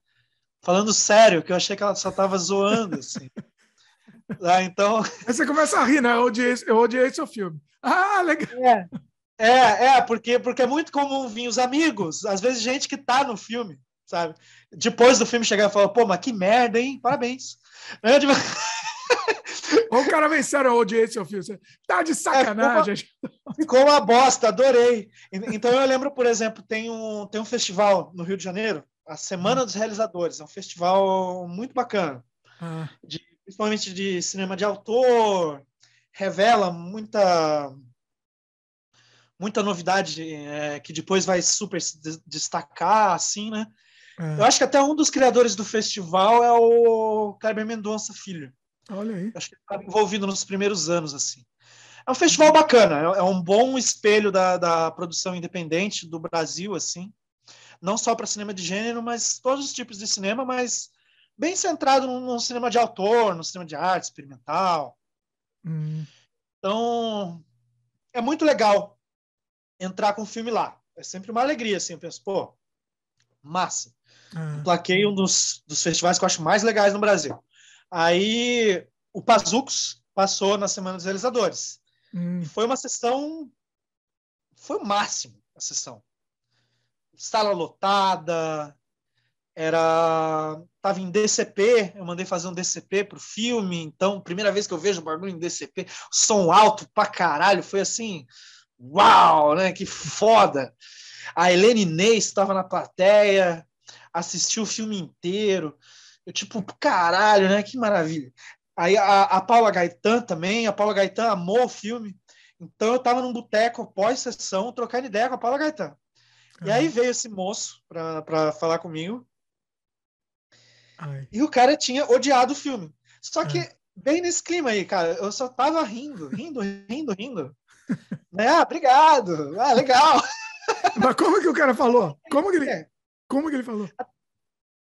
falando sério, que eu achei que ela só tava zoando, assim. ah, então... Aí você começa a rir, né? Eu odiei, eu odiei seu filme. Ah, legal! É, é, é porque, porque é muito comum vir os amigos, às vezes gente que tá no filme, sabe? Depois do filme chegar e falar, pô, mas que merda, hein? Parabéns. É, tipo... o cara vem sério, eu odiei seu filme. Tá de sacanagem. É, ficou uma bosta, adorei. Então eu lembro, por exemplo, tem um, tem um festival no Rio de Janeiro, a Semana dos Realizadores, é um festival muito bacana, Ah, de, principalmente de cinema de autor, revela muita muita novidade é, que depois vai super se des- destacar, assim, né? é. Eu acho que até um dos criadores do festival é o Kleber Mendonça Filho. Olha aí. Acho que ele estava envolvido nos primeiros anos, assim. É um festival bacana, é é um bom espelho da, da produção independente do Brasil, assim. Não só para cinema de gênero, mas todos os tipos de cinema, mas bem centrado no, no cinema de autor, no cinema de arte experimental. Hum, Então, é muito legal entrar com o filme lá. É sempre uma alegria, assim. Eu penso, pô, massa. ah. Plaquei um dos, dos festivais que eu acho mais legais no Brasil. Aí, o Pazucos passou na Semana dos Realizadores. Hum. E foi uma sessão. Foi o máximo a sessão. Sala lotada, era. Tava em DCP, eu mandei fazer um DCP pro filme, então, primeira vez que eu vejo o bagulho em DCP, som alto pra caralho, foi assim, uau, né? Que foda! A Helene Inês estava na plateia, assistiu o filme inteiro. Eu, tipo, caralho, né? Que maravilha. Aí a, a Paula Gaetan também, a Paula Gaetan amou o filme. Então eu tava num boteco pós-sessão, trocando ideia com a Paula Gaetan. E aí veio esse moço para falar comigo. Ai. E o cara tinha odiado o filme. Só que, bem nesse clima aí, cara, eu só tava rindo, rindo, rindo, rindo. né? Ah, obrigado. Ah, legal. Mas como que o cara falou? Como que ele, como que ele falou?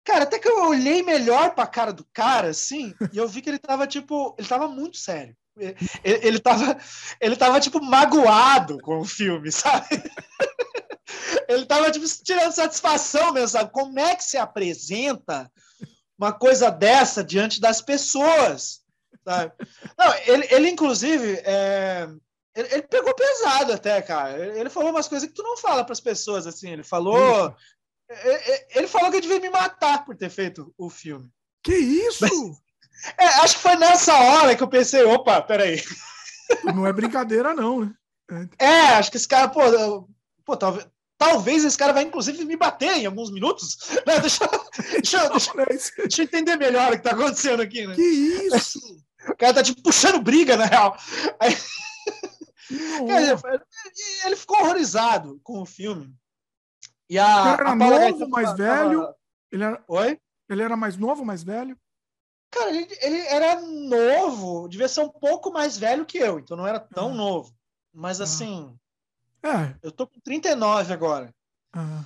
Cara, até que eu olhei melhor pra cara do cara, assim, e eu vi que ele tava, tipo, ele tava muito sério. Ele, ele tava, ele tava, tipo, magoado com o filme, sabe? Ele tava, tipo, tirando satisfação mesmo, sabe? Como é que se apresenta uma coisa dessa diante das pessoas, sabe? Não, ele, ele inclusive, é, ele, ele pegou pesado até, cara. Ele, falou umas coisas que tu não fala pras pessoas, assim. Ele falou... Ele ele falou que eu devia me matar por ter feito o filme. Que isso? É, acho que foi nessa hora que eu pensei, opa, peraí. Não é brincadeira, não, né? É, acho que esse cara, pô, pô talvez, talvez esse cara vai inclusive me bater em alguns minutos. Né? Deixa, deixa, eu- deixa, deixa eu entender melhor o que tá acontecendo aqui, né? Que isso? O cara tá tipo puxando briga, na real. Aí- Cara, ele ficou horrorizado com o filme. E a, O cara era a novo, Gaetan mais tava- velho? Ele era... Oi? Ele era mais novo, mais velho? Cara, ele, ele era novo, devia ser um pouco mais velho que eu, então não era tão novo. Mas assim, É. eu tô com 39 agora. Ah,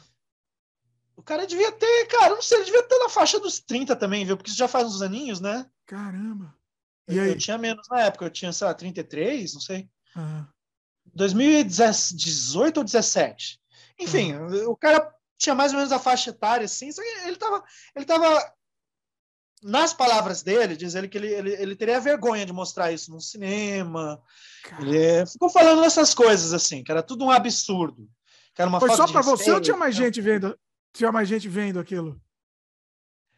O cara devia ter, cara, não sei, ele devia ter na faixa dos 30 também, viu? Porque isso já faz uns aninhos, né? caramba. Eu, eu tinha menos na época, eu tinha, sei lá, 33, não sei. Ah, 2018 ou 17. Enfim, o cara tinha mais ou menos a faixa etária, assim, só que ele tava, ele tava nas palavras dele, diz ele que ele, ele, ele teria vergonha de mostrar isso no cinema. Ele ficou falando essas coisas, assim, que era tudo um absurdo. Que era uma Foi só pra você ou tinha mais gente vendo? Tinha mais gente vendo aquilo?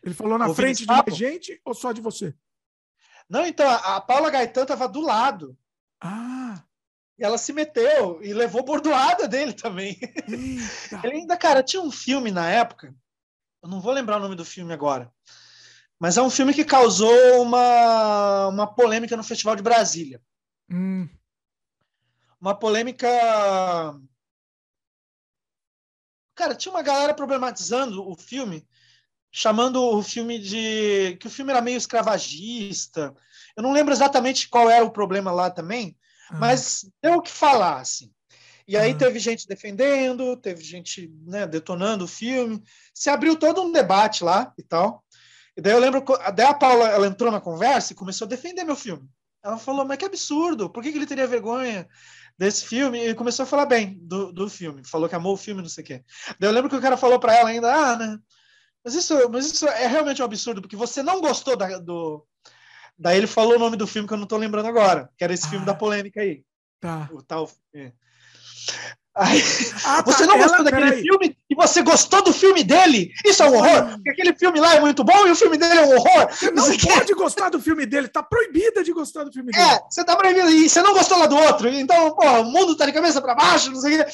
Ele falou na Ouvindo frente de mais gente ou só de você? Não, então, a, Paula Gaetan tava do lado. Ah. E ela se meteu e levou bordoada dele também. Ele ainda, cara, tinha um filme na época, eu não vou lembrar o nome do filme agora, mas é um filme que causou uma, uma polêmica no Festival de Brasília. Hum, Uma polêmica. Cara, tinha uma galera problematizando o filme, chamando o filme de. que o filme era meio escravagista. Eu não lembro exatamente qual era o problema lá também, mas deu o que falar, assim. E aí teve gente defendendo, teve gente né, detonando o filme, se abriu todo um debate lá e tal. E daí eu lembro, que- daí a Paula ela entrou na conversa e começou a defender meu filme. Ela falou, mas que absurdo, por que, que ele teria vergonha desse filme? E começou a falar bem do, do filme, falou que amou o filme, não sei o quê. Daí eu lembro que o cara falou para ela ainda, ah, né? Mas isso, mas isso é realmente um absurdo, porque você não gostou da, do. Daí ele falou o nome do filme que eu não tô lembrando agora, que era esse filme da polêmica aí. Tá. O tal. é. Aí, ah, tá, você não gostou daquele aí. filme e você gostou do filme dele? Isso é um horror? Porque aquele filme lá é muito bom e o filme dele é um horror. Você não, pode gostar do filme dele, tá proibida de gostar do filme dele. É, você tá proibida e você não gostou lá do outro. Então, pô, o mundo tá de cabeça para baixo, não sei o quê.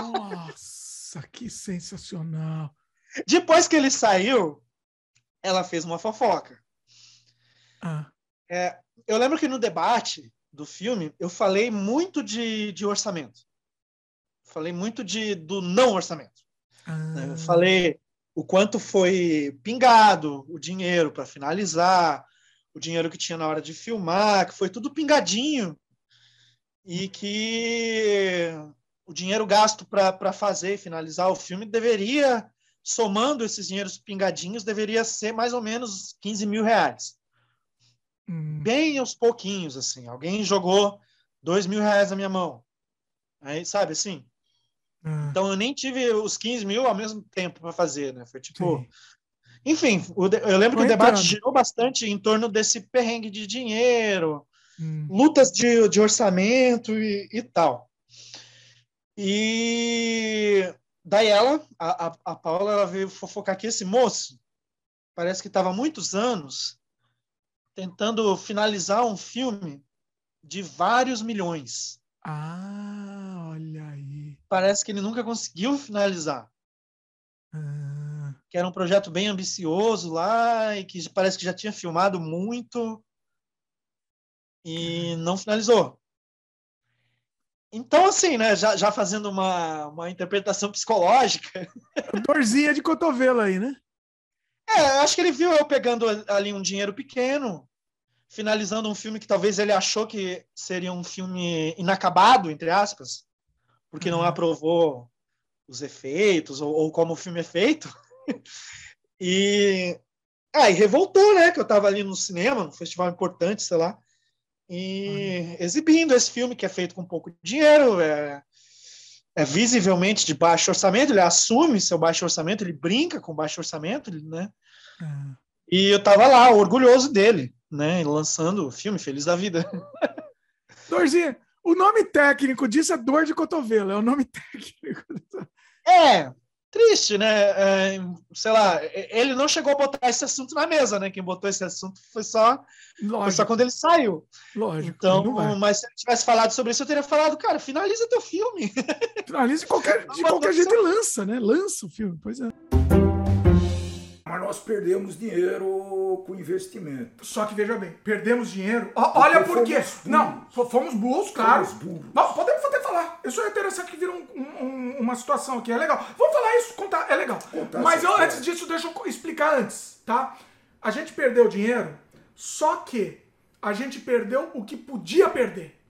Nossa, que sensacional. Depois que ele saiu, ela fez uma fofoca. Ah. É, eu lembro que no debate do filme eu falei muito de, de orçamento. Falei muito de, do não orçamento. Ah. Eu falei o quanto foi pingado o dinheiro para finalizar, o dinheiro que tinha na hora de filmar, que foi tudo pingadinho. E que o dinheiro gasto para fazer e finalizar o filme deveria, somando esses dinheiros pingadinhos, deveria ser mais ou menos 15 mil reais. Hum. Bem aos pouquinhos, assim. Alguém jogou dois mil reais na minha mão. Aí, sabe, assim. Hum. Então eu nem tive os 15 mil ao mesmo tempo para fazer, né? Foi tipo. Sim. Enfim, eu lembro que o debate girou bastante em torno desse perrengue de dinheiro, hum. lutas de, de orçamento e, e, tal. E daí ela, a, a, Paula, ela veio fofocar aqui, esse moço, parece que estava muitos anos tentando finalizar um filme de vários milhões. Ah, olha aí. Parece que ele nunca conseguiu finalizar. Ah. Que era um projeto bem ambicioso lá e que parece que já tinha filmado muito e não finalizou. Então, assim, né, já, já fazendo uma, uma interpretação psicológica. Dorzinha de cotovelo aí, né? É, acho que ele viu eu pegando ali um dinheiro pequeno, finalizando um filme que talvez ele achou que seria um filme inacabado, entre aspas, porque não uhum. aprovou os efeitos ou, ou como o filme é feito. e aí ah, revoltou, né? Que eu estava ali no cinema, num festival importante, sei lá, e uhum. exibindo esse filme que é feito com pouco dinheiro, é, é visivelmente de baixo orçamento, ele assume seu baixo orçamento, ele brinca com baixo orçamento, né? Uhum. E eu tava lá, orgulhoso dele, né? Lançando o filme, feliz da vida. Dorzinha, o nome técnico disso é dor de cotovelo, é o nome técnico. É, triste, né? É, sei lá, ele não chegou a botar esse assunto na mesa, né? Quem botou esse assunto foi só, foi só quando ele saiu. Lógico. Então, mas se ele tivesse falado sobre isso, eu teria falado, cara, finaliza teu filme. Finaliza de qualquer, de qualquer jeito e lança, né? Lança o filme, pois é mas nós perdemos dinheiro com investimento. Só que veja bem, perdemos dinheiro. olha por quê. Não, fomos burros, claro. Fomos burros. Não, podemos até falar. Isso é interessante que vira um, um, uma situação aqui. É legal. Vamos falar isso, contar. É legal. Contar mas eu, antes disso, deixa eu explicar antes, tá? A gente perdeu dinheiro, só que a gente perdeu o que podia perder.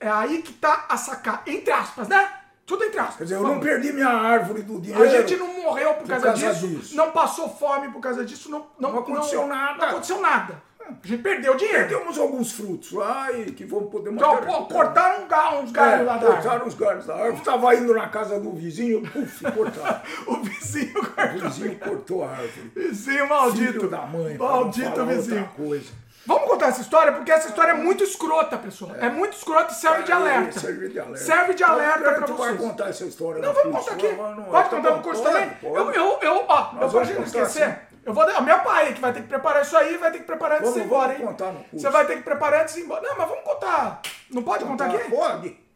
É, é aí que tá a sacar, entre aspas, né? Tudo entre aspas. Quer dizer, eu não perdi minha árvore do dinheiro. A gente não morreu por, por causa, causa disso, disso, não passou fome por causa disso, não, não, não aconteceu não, nada. Não aconteceu nada. A gente perdeu dinheiro. Perdemos alguns frutos lá e que vamos poder então, pô, cortaram uns galhos é, lá da árvore. Cortaram uns galhos da árvore. Estava indo na casa do vizinho, puf, cortaram. o vizinho cortou. O vizinho cortou a árvore. Vizinho maldito. Filho da mãe. Maldito vizinho. Coisa. Vamos contar essa história, porque essa história é muito escrota, pessoal. É, é muito escrota e serve de alerta. Serve de alerta. Serve de alerta para vocês. vai contar essa história Não, vamos contar aqui. Pode contar no curso também? Eu, eu, eu, ó, eu pra gente esquecer. Eu vou dar. Meu pai que vai ter que preparar isso aí, vai ter que preparar antes de ir embora, hein? Você vai ter que preparar antes de ir embora. Não, mas vamos contar. Não pode contar aqui? Pode.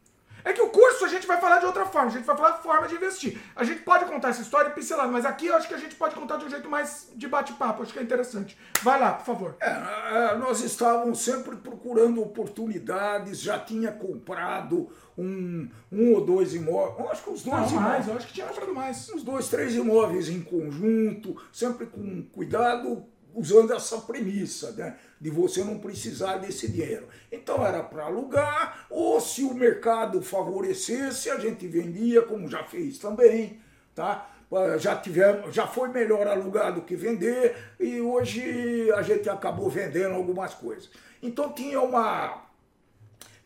É que o curso a gente vai falar de outra forma, a gente vai falar de forma de investir. A gente pode contar essa história pincelada, mas aqui eu acho que a gente pode contar de um jeito mais de bate-papo, acho que é interessante. Vai lá, por favor. É, é nós estávamos sempre procurando oportunidades, já tinha comprado um, um ou dois imóveis, acho que os dois Não, imóveis. mais, eu acho que tinha comprado mais. Uns dois, três imóveis em conjunto, sempre com cuidado, usando essa premissa, né? De você não precisar desse dinheiro. Então era para alugar, ou se o mercado favorecesse, a gente vendia, como já fez também, tá? Já, tivemos, já foi melhor alugar do que vender e hoje a gente acabou vendendo algumas coisas. Então tinha uma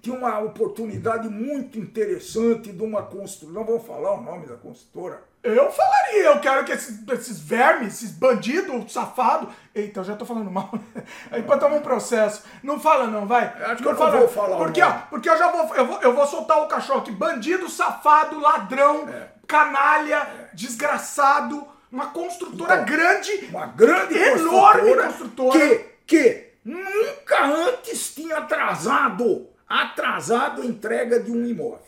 tinha uma oportunidade muito interessante de uma construção. Não vou falar o nome da construtora. Eu falaria, eu quero que esses, esses vermes, esses bandidos, safados. Eita, eu já tô falando mal. Aí pode tomar um processo. Não fala, não, vai. Acho que não eu não vou falar Porque, ó, porque eu já vou eu, vou. eu vou soltar o cachorro aqui. Bandido, safado, ladrão, É. canalha, desgraçado. Uma construtora Então, grande. Uma grande enorme construtora construtora. que, que nunca antes tinha atrasado, atrasado a entrega de um imóvel.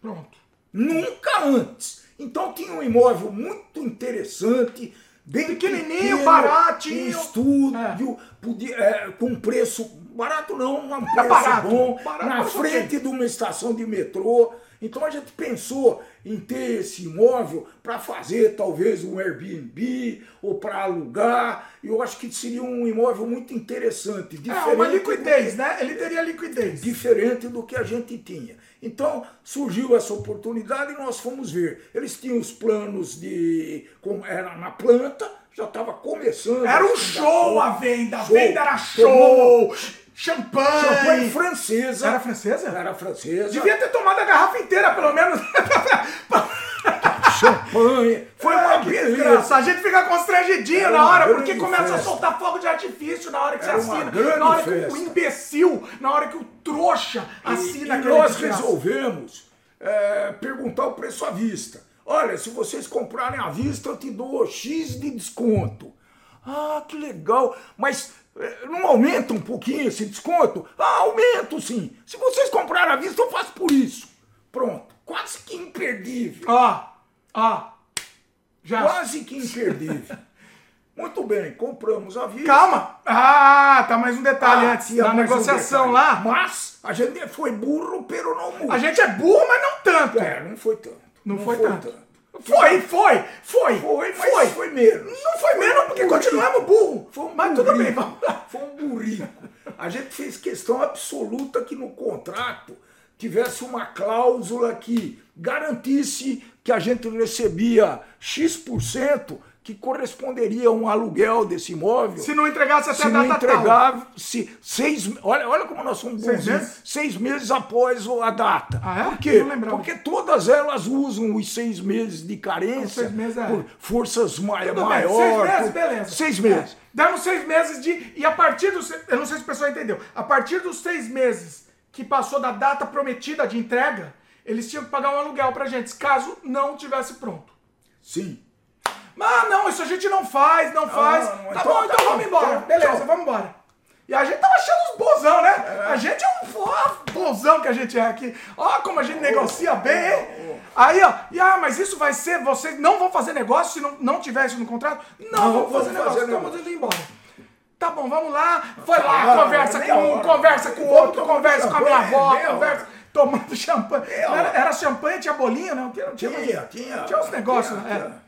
Pronto. Nunca antes. Então tinha um imóvel muito interessante, bem Pequenininho, pequeno, baratinho. com estúdio, podia, é, com preço barato não, um preço barato, bom, barato na frente de uma estação de metrô. Então a gente pensou em ter esse imóvel para fazer talvez um Airbnb ou para alugar. Eu acho que seria um imóvel muito interessante, É, diferente uma do liquidez, que- né? Ele teria liquidez. diferente do que a gente tinha. Então surgiu essa oportunidade e nós fomos ver. Eles tinham os planos de. como Era na planta, já estava começando. Era um show a venda. A venda era show. Champanhe. Champanhe francesa. Era francesa? Era francesa. Devia ter tomado a garrafa inteira, pelo menos. Champanhe. Foi uma beleza. desgraça. A gente fica constrangidinho na hora, porque começa a festa. soltar fogo de artifício na hora que Era você assina. Na hora que o imbecil, na hora que o trouxa assina e aquele nós desgraça. resolvemos é, perguntar o preço à vista. Olha, se vocês comprarem à vista, eu te dou X de desconto. Ah, que legal. Mas não aumenta um pouquinho esse desconto? Ah, aumento sim. Se vocês comprarem à vista, eu faço por isso. Pronto. Quase que imperdível. Ó, ó. Já. Quase que imperdível. Muito bem, compramos à vista. Calma. Ah, tá mais um detalhe Ah, antes. Na um negociação detalhe. lá. Mas a gente foi burro, pero não muito. A gente é burro, mas não tanto. É, não foi tanto. Não, foi, tanto. Foi, foi, foi. Foi, mas Foi. foi, menos. Não foi menos, porque continuamos burro. Foi um Mas tudo bem, burrico. vamos lá. Foi um burrico. A gente fez questão absoluta que no contrato tivesse uma cláusula que garantisse que a gente recebia X% que corresponderia a um aluguel desse imóvel. Se não entregasse até se a não data tal. entregasse seis, olha, olha como nós somos Seis meses? Seis meses após a data. Ah, é? Por quê? Porque todas elas usam os seis meses de carência Seis meses, é. por forças mai Tudo bem, maiores. seis meses, por- beleza. Seis meses. É, demos seis meses de. E a partir dos. Eu não sei se o pessoal entendeu. A partir dos seis meses que passou da data prometida de entrega, eles tinham que pagar um aluguel pra gente, caso não tivesse pronto. Sim. Mas não, isso a gente não faz, não faz. não, tá então bom, então tá vamos bom, embora. então, Beleza, tchau. vamos embora. E a gente tava achando os bozão, né? A gente é um ó, bozão que a gente é aqui. Ó, como a gente negocia bem, hein? Aí, ó, e ah, mas isso vai ser, vocês não vão fazer negócio se não, não tiver isso no contrato? Não, Não, vamos fazer vamos negócio, fazer estamos indo embora. Tá bom, vamos lá. Foi lá, Ah, conversa com um, hora. conversa com o outro, conversa com a minha avó, meia conversa, tomando champanhe. Era, era champanhe, tinha bolinho, não? Tinha, tinha, Tinha, tinha. tinha uns negócios, Tinha, né? tinha.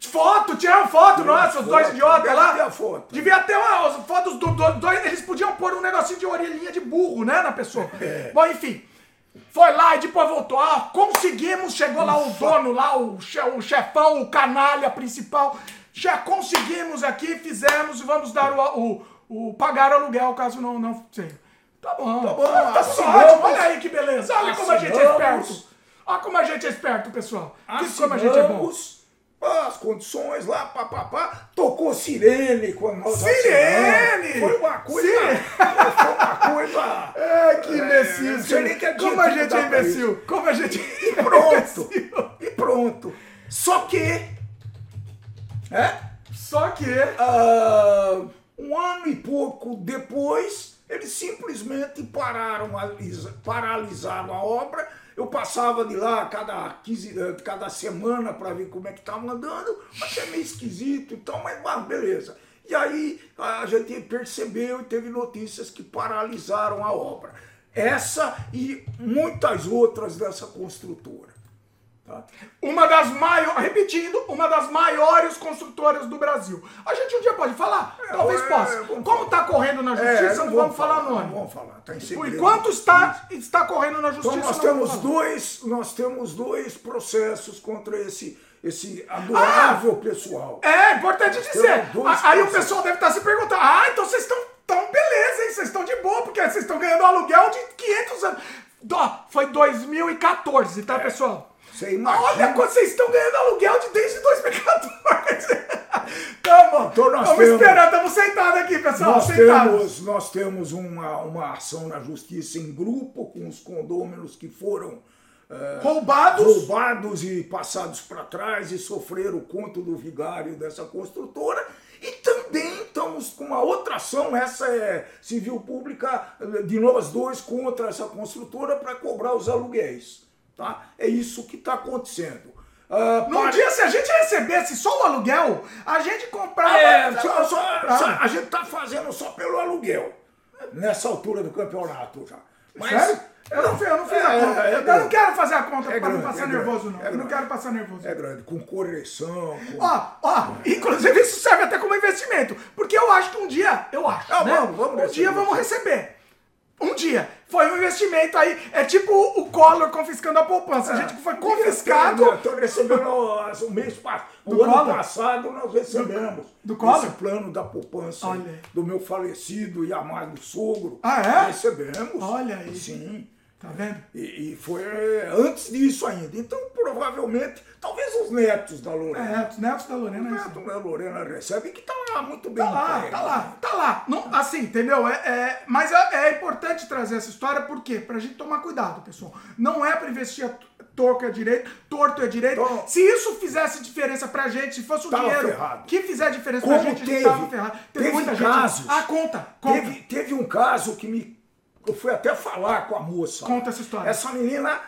Foto, tiraram foto, nossa, os dois idiotas devia lá. ter a foto. Devia ter uma, as fotos dos do, dois. Eles podiam pôr um negocinho de orelhinha de burro, né, na pessoa. É. Bom, enfim. Foi lá e depois voltou. Ah, conseguimos, chegou lá o dono, lá, o, che- o chefão, o canalha principal. Já conseguimos aqui, fizemos e vamos dar o, o, o pagar o aluguel, caso não, não seja. Tá bom, Tá bom, tá, tá assinamos. ótimo. Olha aí que beleza. Olha como a gente é Assinamos. esperto. Olha como a gente é esperto, pessoal. Que como a gente é bom. As condições lá, papapá. Tocou sirene quando nós Sirene! Foi uma coisa. Sirene! Foi uma coisa. É, que imbecil. sei nem que Como a gente é imbecil. Como a gente E pronto. E pronto. Só que. É? Só que. ah, um ano e pouco depois, eles simplesmente pararam, alisa- paralisaram a obra. Eu passava de lá cada, 15, eh, cada semana para ver como é que estava andando, achei meio esquisito e tal, mas ah, beleza. E aí a gente percebeu e teve notícias que paralisaram a obra. Essa e muitas outras dessa construtora. Tá? Uma das maiores, repetindo, uma das maiores construtoras do Brasil. A gente um dia pode falar? Talvez é, possa. vamos Como está correndo na justiça, É, não vamos falar o nome. Não vamos falar, tá em Por enquanto está, está correndo na justiça. Então nós temos falar. dois, nós temos dois processos contra esse, esse adorável pessoal. É, importante Nós dizer. Aí o pessoal deve estar se perguntando: ah, então vocês estão tão beleza, hein? Vocês estão de boa, porque vocês estão ganhando aluguel de 500 anos. Dó, foi 2014, tá, pessoal? Você imagina. Olha quanto vocês estão ganhando aluguel de desde 2014. Tamo, Então nós estamos temos- esperando, estamos sentados aqui, pessoal. Nós sentados. temos, nós temos uma, uma ação na justiça em grupo com os condôminos que foram eh, Roubados. roubados e passados para trás e sofreram o conto do vigário dessa construtora. E também estamos com uma outra ação, essa é civil pública, eh, de nós dois contra essa construtora para cobrar os aluguéis. Tá? É isso que está acontecendo. Ah, Num dia, se a gente recebesse só o aluguel, a gente comprava. é, só- só- só- a gente tá fazendo só pelo aluguel. Nessa altura do campeonato já. Sério? Eu não, eu não fiz a É, conta. é eu grande. não quero fazer a conta É pra não passar é nervoso, não. é eu não quero passar nervoso. É grande, com correção. Com... Ó, ó, inclusive isso serve até como investimento. Porque eu acho que um dia, eu acho, né? vamos, vamos um dia vamos receber. Um dia. Foi um investimento aí. É tipo o Collor confiscando a poupança. A gente foi confiscado. Recebendo as- o mês passado. O Do ano Collor? passado nós recebemos Do Collor? esse plano da poupança Olha do meu falecido e amado sogro. Ah, é? Recebemos. Olha aí. Sim. Tá vendo? E, e foi é, antes disso ainda. Então, provavelmente, talvez os netos da Lorena. É, os netos da Lorena. O é isso. neto da Lorena recebe, que tá lá muito bem. Tá lá, tá lá, tá lá. Não, assim, entendeu? É, é- mas é, é importante trazer essa história, por quê? Pra gente tomar cuidado, pessoal. Não é pra investir a torto é direito, torto é direito. se isso fizesse diferença pra gente, se fosse o Tava dinheiro ferrado. que fizer diferença Como pra gente, a gente teve, tava ferrado. Teve, teve muita casos. gente. Ah, conta, conta. Teve, teve um caso que me. Eu fui até falar com a moça. Conta essa história. Essa menina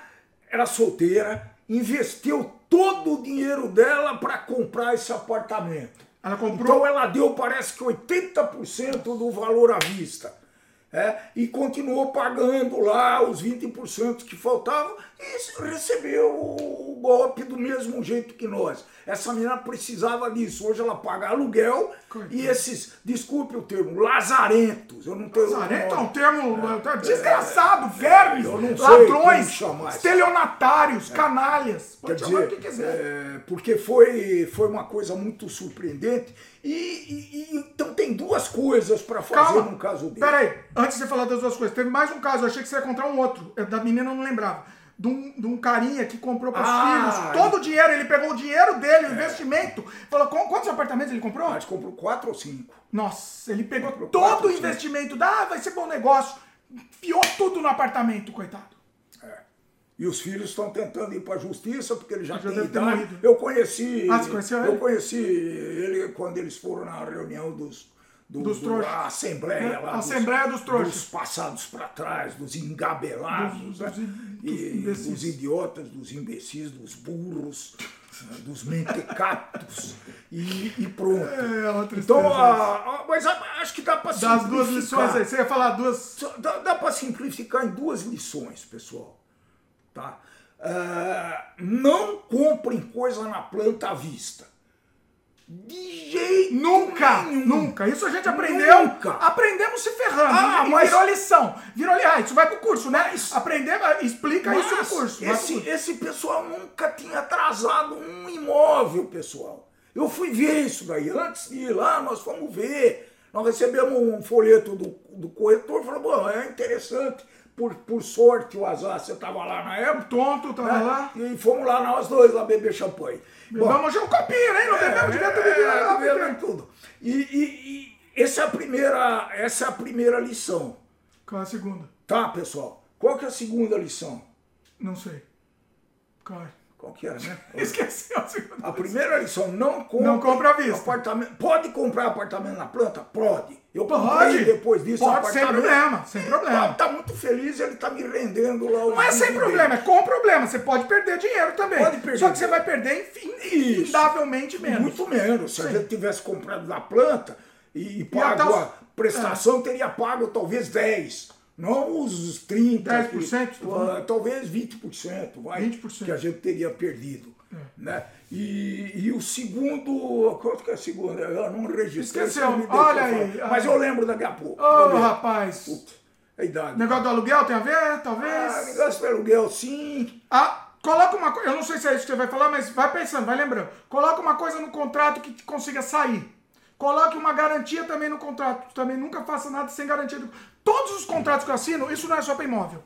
era solteira, investiu todo o dinheiro dela para comprar esse apartamento. Ela comprou. Então ela deu, parece que 80% do valor à vista. É, e continuou pagando lá os 20% que faltavam e recebeu o golpe do mesmo jeito que nós. Essa menina precisava disso. Hoje ela paga aluguel e esses, desculpe o termo, lazarentos. Eu não tenho. Lazarento é um termo é, desgraçado, vermes, não sei ladrões, chamar. estelionatários, canalhas. Quer Pode chamar o dizer, que quiser. é, porque foi, foi uma coisa muito surpreendente. E, e- e- então tem duas coisas para fazer Calma. num caso desse. Peraí, antes de você falar das duas coisas, teve mais um caso, eu achei que você ia contar um outro. É, Da menina eu não lembrava. De um, de um carinha que comprou para os Ah, filhos todo o dinheiro, ele pegou o dinheiro dele, o investimento. Falou, "Qu- quantos apartamentos ele comprou? Mas comprou quatro ou cinco. Nossa, ele pegou Comprou todo o investimento, da, ah, vai ser bom negócio. Enfiou tudo no apartamento, coitado. E os filhos estão tentando ir para a justiça porque ele já, Já tem idade. morrido. Eu conheci. Ah, você conheceu Eu ele? conheci ele quando eles foram na reunião dos. Do- Dos do- a Assembleia É, lá. Assembleia dos trouxas. Dos passados para trás, dos engabelados, Dos- né? dos- e dos dos idiotas, dos imbecis, dos burros, dos mentecatos e, e pronto. É, uma tristeza então, a- a- mas a- acho que dá para Das duas lições aí, você ia falar duas. Dá, dá para simplificar em duas lições, pessoal. Tá? Ah, não comprem coisa na planta à vista. De jeito Nunca, nenhum. nunca. Isso a gente aprendeu. Nunca. Aprendemos se ferrando. Ah, e mas- virou lição. Virou li- Ah, isso vai pro curso, né? Aprender, explica isso no Mas curso. vai pro Esse, curso. esse pessoal nunca tinha atrasado um imóvel, pessoal. Eu fui ver isso daí. Antes de ir lá, nós fomos ver. Nós recebemos um folheto do, do corretor falou: bom, é interessante. Por, por sorte, o azar, você estava lá na época. Tonto, tava né? lá. E fomos lá nós dois lá beber champanhe. Já um copinho, né? Não bebemos direto é, beber. é, ah, bebemos beber. tudo. E, e- e essa, é a primeira, essa é a primeira lição. Qual é a segunda? Tá, pessoal? Qual que é a segunda lição? Não sei. Qual é? Qual que era, né? Esqueci a segunda. A primeira lição, não compre, Não compra à vista. Apartamento. Pode comprar apartamento na planta? Pode. Eu Pode. depois disso Pode, sem apartamento. problema, sem problema. Tá, tá muito feliz, ele tá me rendendo lá Não é sem problema, é com problema. Você pode perder dinheiro também. Pode perder Só que você vai perder Isso. infindavelmente menos. Muito menos. Se a Sim. gente tivesse comprado na planta e, e pago os- a prestação, teria pago talvez 10. Não os 30. 10%, que- tá ah, talvez 20%, vai, 20%. que a gente teria perdido. É. Né? E, e o segundo. Quanto que é o segundo? Eu não registrei. Esqueceu. Olha aí. Mas eu lembro daqui a pouco. Ô, Prometo. rapaz. Puta, a idade. Negócio do aluguel tem a ver? Talvez. Ah, negócio do aluguel, sim. Ah, coloca uma coisa. Eu não sei se é isso que você vai falar, mas vai pensando, vai lembrando. Coloca uma coisa no contrato que consiga sair. Coloque uma garantia também no contrato. Também nunca faça nada sem garantia. do- Todos os contratos que eu assino, isso não é só para imóvel.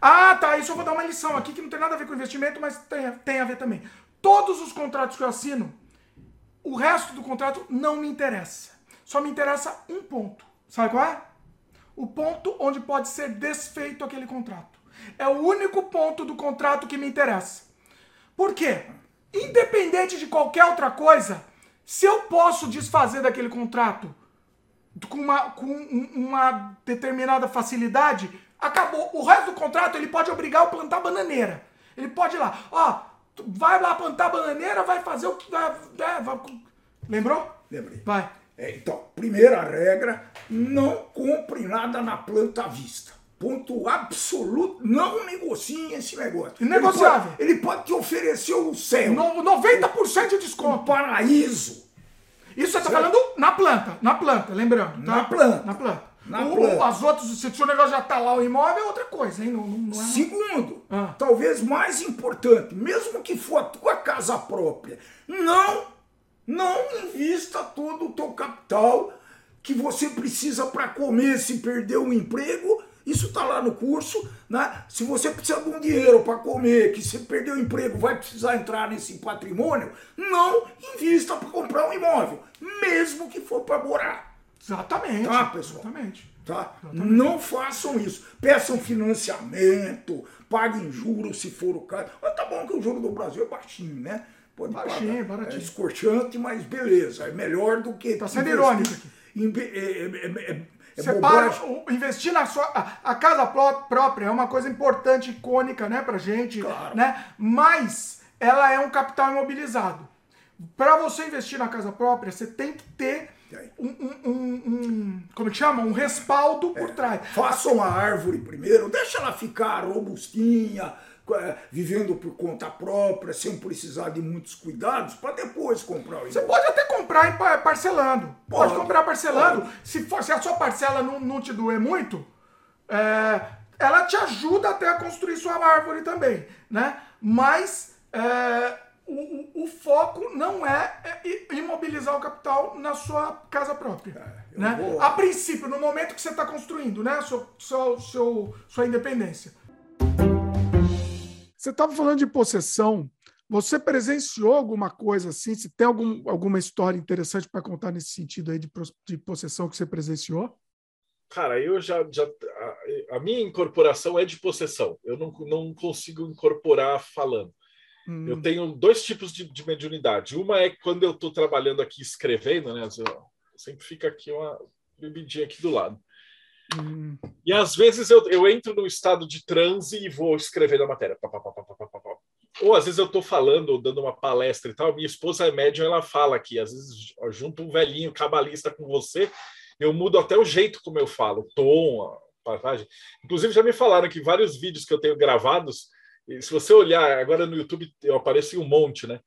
Ah, tá. Isso eu vou dar uma lição aqui que não tem nada a ver com investimento, mas tem, tem a ver também. Todos os contratos que eu assino, o resto do contrato não me interessa. Só me interessa um ponto. Sabe qual é? O ponto onde pode ser desfeito aquele contrato. É o único ponto do contrato que me interessa. Por quê? Independente de qualquer outra coisa, se eu posso desfazer daquele contrato com uma, com uma determinada facilidade, acabou. O resto do contrato ele pode obrigar eu a plantar bananeira. Ele pode ir lá, ó, vai lá plantar bananeira, vai fazer o que. Vai, vai, Lembrou? Lembrei. Vai. É, então, primeira regra: não compre nada na planta à vista. Ponto absoluto, não negocie esse negócio. Inegociável. Ele pode, ele pode te oferecer o céu. No, 90% de desconto. Um paraíso. Isso você está falando na planta, na planta, lembrando. Tá? Na planta. Na planta. Na o, planta. As outras, se o negócio já tá lá o imóvel, é outra coisa, hein? Não, não, não é... Segundo, Ah. talvez mais importante, mesmo que for a tua casa própria, não, não invista todo o teu capital que você precisa para comer se perder um emprego. Isso está lá no curso, né? Se você precisa de um dinheiro para comer, que se perder o emprego vai precisar entrar nesse patrimônio, não invista para comprar um imóvel, mesmo que for para morar. Exatamente. Tá, pessoal? Exatamente. Tá? Não façam isso. Peçam financiamento, paguem juros se for o caso. Mas tá bom que o juro do Brasil é baixinho, né? Pode Baixinho, pagar. baratinho. É escorchante, mas beleza. É melhor do que. Tá sendo irônico aqui. Inve- É, é- é- é- é investir na sua. A, a casa pró- própria é uma coisa importante, icônica, né, pra gente. Né? Mas ela é um capital imobilizado. Para você investir na casa própria, você tem que ter um, um- um- como que chama? Um respaldo por trás. Faça uma árvore primeiro, deixa ela ficar robustinha, eh, vivendo por conta própria, sem precisar de muitos cuidados, para depois comprar o Você pode até comprar parcelando. Pode, Pode, comprar parcelando. pode. Se, for, se a sua parcela não, não te doer muito, é, ela te ajuda até a construir sua árvore também, né? Mas é, o, o- o foco não é, é imobilizar o capital na sua casa própria. né? vou- A princípio, no momento que você está construindo, né? Seu, seu, seu- sua independência. Você estava falando de possessão. Você presenciou alguma coisa assim? Se tem algum, alguma história interessante para contar nesse sentido aí de, de possessão que você presenciou? Cara, eu já. já a, a minha incorporação é de possessão. Eu não, não consigo incorporar falando. Hum. Eu tenho dois tipos de, de mediunidade. Uma é quando eu estou trabalhando aqui escrevendo, né? eu- sempre fica aqui uma bebidinha aqui do lado. Hum. E às vezes eu, eu entro num estado de transe e vou escrever a matéria. Pá, pá, pá. Ou às vezes eu estou falando, ou dando uma palestra e tal. Minha esposa é médium, ela fala aqui. Às vezes junto um velhinho cabalista com você, eu mudo até o jeito como eu falo, o tom, a passagem. Inclusive já me falaram que vários vídeos que eu tenho gravados, se você olhar agora no YouTube, eu apareço em um monte, né?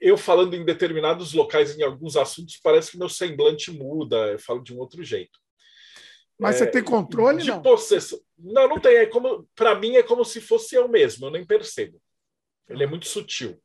Eu falando em determinados locais, em alguns assuntos, parece que meu semblante muda, eu falo de um outro jeito. Mas você tem controle, de não? possessão. Não, não tem. É como, para mim é como se fosse eu mesmo. Eu nem percebo. Ele é muito sutil.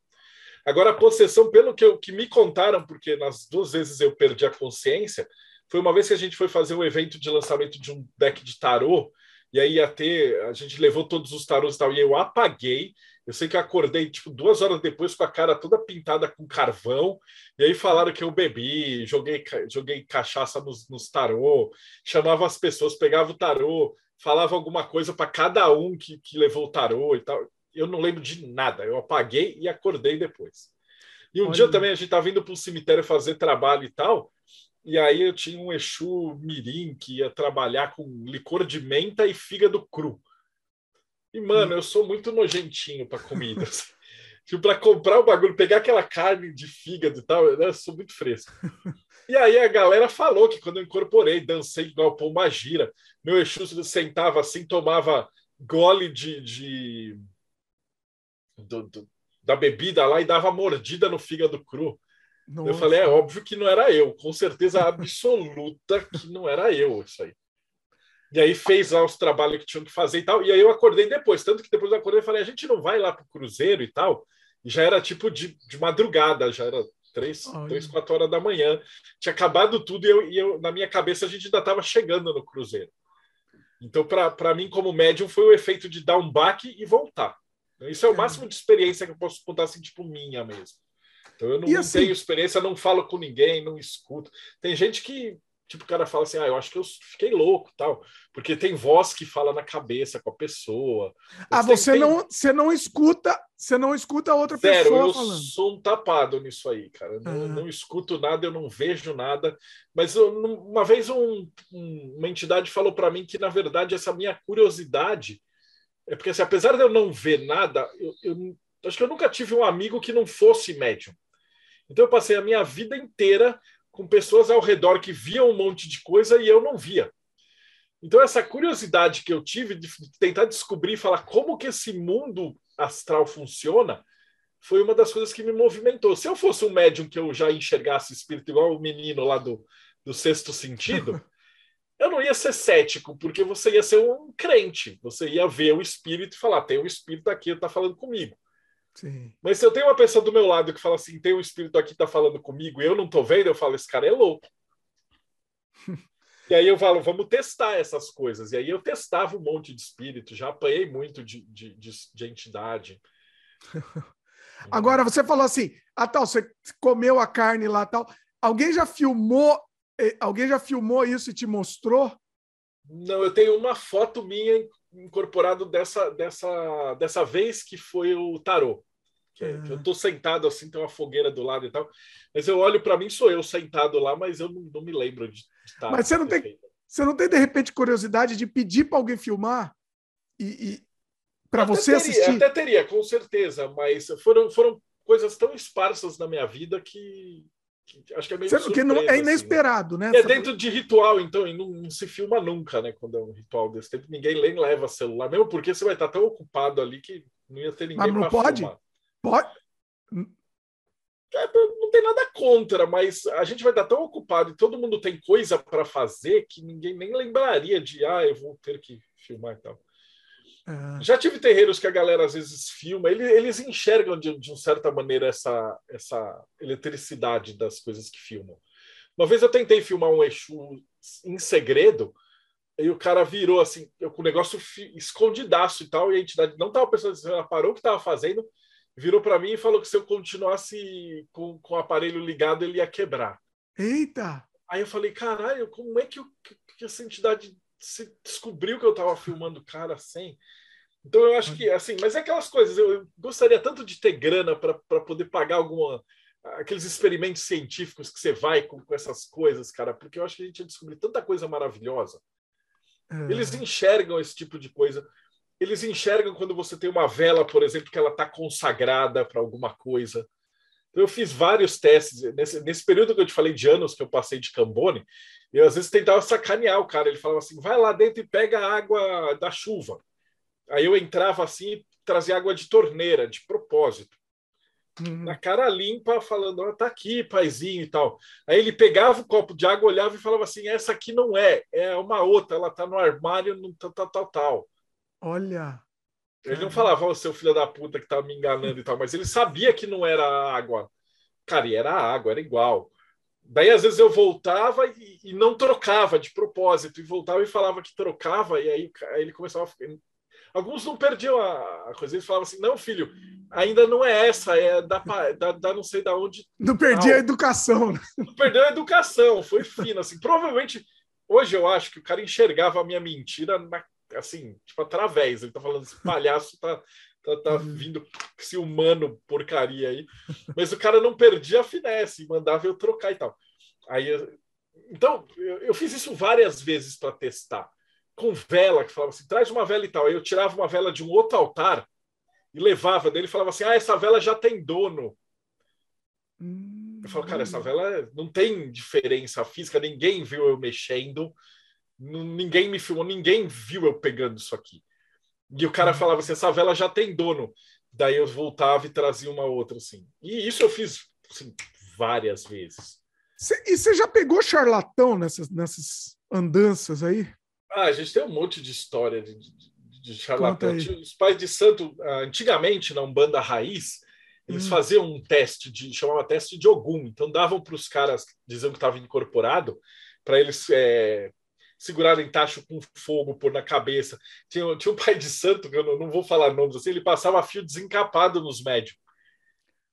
Agora a possessão, pelo que, eu, que me contaram, porque nas duas vezes eu perdi a consciência, foi uma vez que a gente foi fazer um evento de lançamento de um deck de tarô. E aí ia ter, a gente levou todos os tarôs e tal, e eu apaguei. Eu sei que eu acordei, tipo, duas horas depois com a cara toda pintada com carvão. E aí falaram que eu bebi, joguei, joguei cachaça nos, nos tarô, chamava as pessoas, pegava o tarô, falava alguma coisa para cada um que, que levou o tarô e tal. Eu não lembro de nada. Eu apaguei e acordei depois. E um Olha. dia também a gente estava vindo para o cemitério fazer trabalho e tal. E aí eu tinha um Exu Mirim que ia trabalhar com licor de menta e fígado cru. E, mano, eu sou muito nojentinho para comidas. tipo, para comprar o bagulho, pegar aquela carne de fígado e tal, né, eu sou muito fresco. E aí a galera falou que quando eu incorporei, dancei igual o Pomba Gira, meu Exu sentava assim, tomava gole de, de- do- do- da bebida lá e dava mordida no fígado cru. Eu Nossa. falei, é óbvio que não era eu, com certeza absoluta que não era eu isso aí. E aí fez lá os trabalhos que tinham que fazer e tal. E aí eu acordei depois, tanto que depois eu acordei e falei, a gente não vai lá pro cruzeiro e tal. E já era tipo de, de madrugada, já era três, Olha. três, quatro horas da manhã. Tinha acabado tudo e, eu, e eu, na minha cabeça a gente ainda estava chegando no cruzeiro. Então, para mim, como médium, foi o efeito de dar um baque e voltar. Isso é o máximo de experiência que eu posso contar, assim, tipo, minha mesmo. Então, eu não, assim, tenho experiência, não falo com ninguém, não escuto. Tem gente que tipo, o cara fala assim, ah, eu acho que eu fiquei louco, tal, porque tem voz que fala na cabeça com a pessoa. Ah, você tem, não, você não escuta, você não escuta a outra Zero, pessoa eu falando. sou um tapado nisso aí, cara. Não, ah. não escuto nada, eu não vejo nada. Mas eu, uma vez um, uma entidade falou para mim que na verdade essa minha curiosidade é porque assim, apesar de eu não ver nada, eu, eu acho que eu nunca tive um amigo que não fosse médium. Então eu passei a minha vida inteira com pessoas ao redor que viam um monte de coisa e eu não via. Então, essa curiosidade que eu tive de tentar descobrir falar como que esse mundo astral funciona foi uma das coisas que me movimentou. Se eu fosse um médium que eu já enxergasse espírito igual o menino lá do, do sexto sentido, eu não ia ser cético, porque você ia ser um crente. Você ia ver o espírito e falar: tem um espírito aqui, está falando comigo. Sim. Mas se eu tenho uma pessoa do meu lado que fala assim, tem um espírito aqui que tá falando comigo e eu não tô vendo, eu falo, esse cara é louco. e aí eu falo, vamos testar essas coisas. E aí eu testava um monte de espírito, já apanhei muito de, de, de, de entidade. Agora, você falou assim, ah, tal, você comeu a carne lá tal. Alguém já filmou, eh, alguém já filmou isso e te mostrou? Não, eu tenho uma foto minha incorporado dessa, dessa, dessa vez que foi o tarô. Que, é. que eu estou sentado assim, tem uma fogueira do lado e tal. Mas eu olho para mim, sou eu sentado lá, mas eu não, não me lembro de, estar. Mas você não, tem, você não tem, de repente, curiosidade de pedir para alguém filmar e, e para você teria, assistir? Até teria, com certeza, mas foram, foram coisas tão esparsas na minha vida que, Acho que é meio surpresa, não, é inesperado, assim, né? É dentro de ritual, então, e não, não, se filma nunca, né? Quando é um ritual desse tempo, ninguém nem leva celular, mesmo porque você vai estar tão ocupado ali que não ia ter ninguém para pode? filmar. Pode? É, não tem nada contra, mas a gente vai estar tão ocupado e todo mundo tem coisa para fazer que ninguém nem lembraria de, ah, eu vou ter que filmar e tal. É. Já tive terreiros que a galera às vezes filma, eles, eles enxergam de, de uma certa maneira essa, essa eletricidade das coisas que filmam. Uma vez eu tentei filmar um Exu em segredo, e o cara virou assim, com o negócio escondidaço e tal, e a entidade não estava pensando ela parou o que estava fazendo, virou para mim e falou que se eu continuasse com, com o aparelho ligado, ele ia quebrar. Eita! Aí eu falei, caralho, como é que, eu, que essa entidade se descobriu que eu estava filmando o cara sem. Então eu acho que assim, mas é aquelas coisas. Eu gostaria tanto de ter grana para poder pagar alguma aqueles experimentos científicos que você vai com, com, essas coisas, cara, porque eu acho que a gente ia descobrir tanta coisa maravilhosa. É. Eles enxergam esse tipo de coisa. Eles enxergam quando você tem uma vela, por exemplo, que ela está consagrada para alguma coisa. Então, eu fiz vários testes. Nesse, nesse período que eu te falei de anos que eu passei de Cambone, eu às vezes tentava sacanear o cara. Ele falava assim: vai lá dentro e pega a água da chuva. Aí eu entrava assim e trazia água de torneira, de propósito. Uhum. Na cara limpa, falando: oh, tá aqui, paizinho e tal. Aí ele pegava o copo de água, olhava e falava assim: essa aqui não é, é uma outra, ela tá no armário, no tal, tal, tal, tal. Olha. Ele não falava, oh, seu filho da puta que tá me enganando e tal, mas ele sabia que não era água. Cara, e era água, era igual. Daí, às vezes, eu voltava e, e, não trocava de propósito, e voltava e falava que trocava, e aí, aí ele começava a ficar... Alguns não perdiam a, a coisa, eles falavam assim: não, filho, ainda não é essa, é da, da, da não sei da onde. Não perdi a educação. Né? Não perdeu a educação, foi fino. Assim, provavelmente, hoje eu acho que o cara enxergava a minha mentira na, assim, tipo, através. Ele tá falando, esse palhaço tá, tá, tá uhum. vindo esse humano porcaria aí. Mas o cara não perdia a finesse, mandava eu trocar e tal. Aí, então, eu, eu fiz isso várias vezes para testar. Com vela, que falava assim, traz uma vela e tal. Aí eu tirava uma vela de um outro altar e levava dele e falava assim, ah, essa vela já tem dono. Hum, eu falo, cara, essa vela não tem diferença física, ninguém viu eu mexendo, ninguém me filmou, ninguém viu eu pegando isso aqui. E o cara uhum. falava assim: essa vela já tem dono. Daí eu voltava e trazia uma outra, assim. E isso eu fiz assim, várias vezes. Cê, e você já pegou charlatão nessas, nessas andanças aí? Ah, a gente tem um monte de história de, de, de charlatão. Os pais de santo, ah, antigamente, na Umbanda Raiz, eles hum. faziam um teste, de chamava teste de Ogum. Então davam para os caras, diziam que estava incorporado, para eles é, segurarem tacho com fogo, pôr na cabeça. Tinha, tinha um pai de santo, que eu não, não vou falar nomes assim, ele passava fio desencapado nos médios.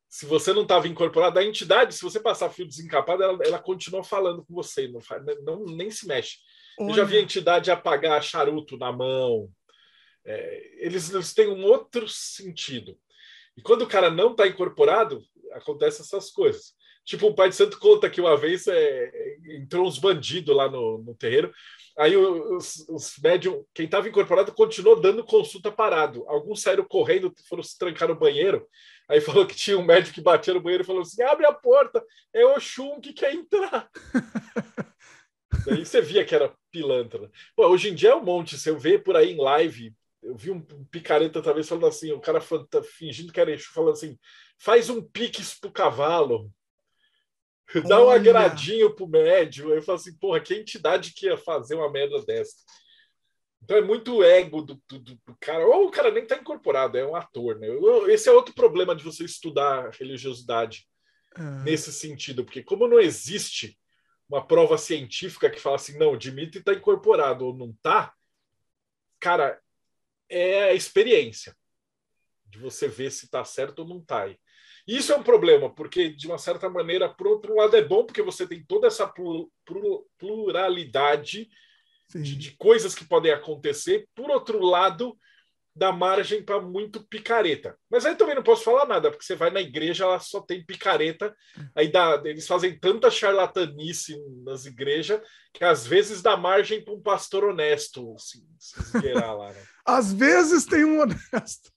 Se você não estava incorporado, a entidade, se você passar fio desencapado, ela, ela continua falando com você, não, não nem se mexe. Eu já vi a entidade apagar charuto na mão. É, eles, eles têm um outro sentido. E quando o cara não está incorporado, acontecem essas coisas. Tipo, o pai de santo conta que uma vez é, entrou uns bandidos lá no, no terreiro, aí os, os médium, quem estava incorporado, continuou dando consulta parado. Alguns saíram correndo, foram se trancar no banheiro, aí falou que tinha um médico que batia no banheiro e falou assim: abre a porta, é o Xum que quer entrar. Daí você via que era pilantra. Pô, hoje em dia é um monte, você vê por aí em live. Eu vi um picareta outra vez falando assim, o cara fingindo que era Exu, falando assim: faz um piques pro cavalo. Dá um agradinho pro médio. Aí eu falo assim, porra, que entidade que ia fazer uma merda dessa? Então é muito ego do, do, do, cara. Ou o cara nem tá incorporado, é um ator, né? Esse é outro problema de você estudar religiosidade uhum. nesse sentido, porque como não existe uma prova científica que fala assim, não, Dimitri tá incorporado ou não tá, cara, é a experiência de você ver se tá certo ou não tá. Isso é um problema, porque, de uma certa maneira, por outro lado, é bom porque você tem toda essa pluralidade de, de, coisas que podem acontecer. Por outro lado, dá margem para muito picareta. Mas aí também não posso falar nada, porque você vai na igreja, ela só tem picareta. Aí dá, eles fazem tanta charlatanice nas igrejas que às vezes dá margem para um pastor honesto se, se lá. Né? às vezes tem um honesto.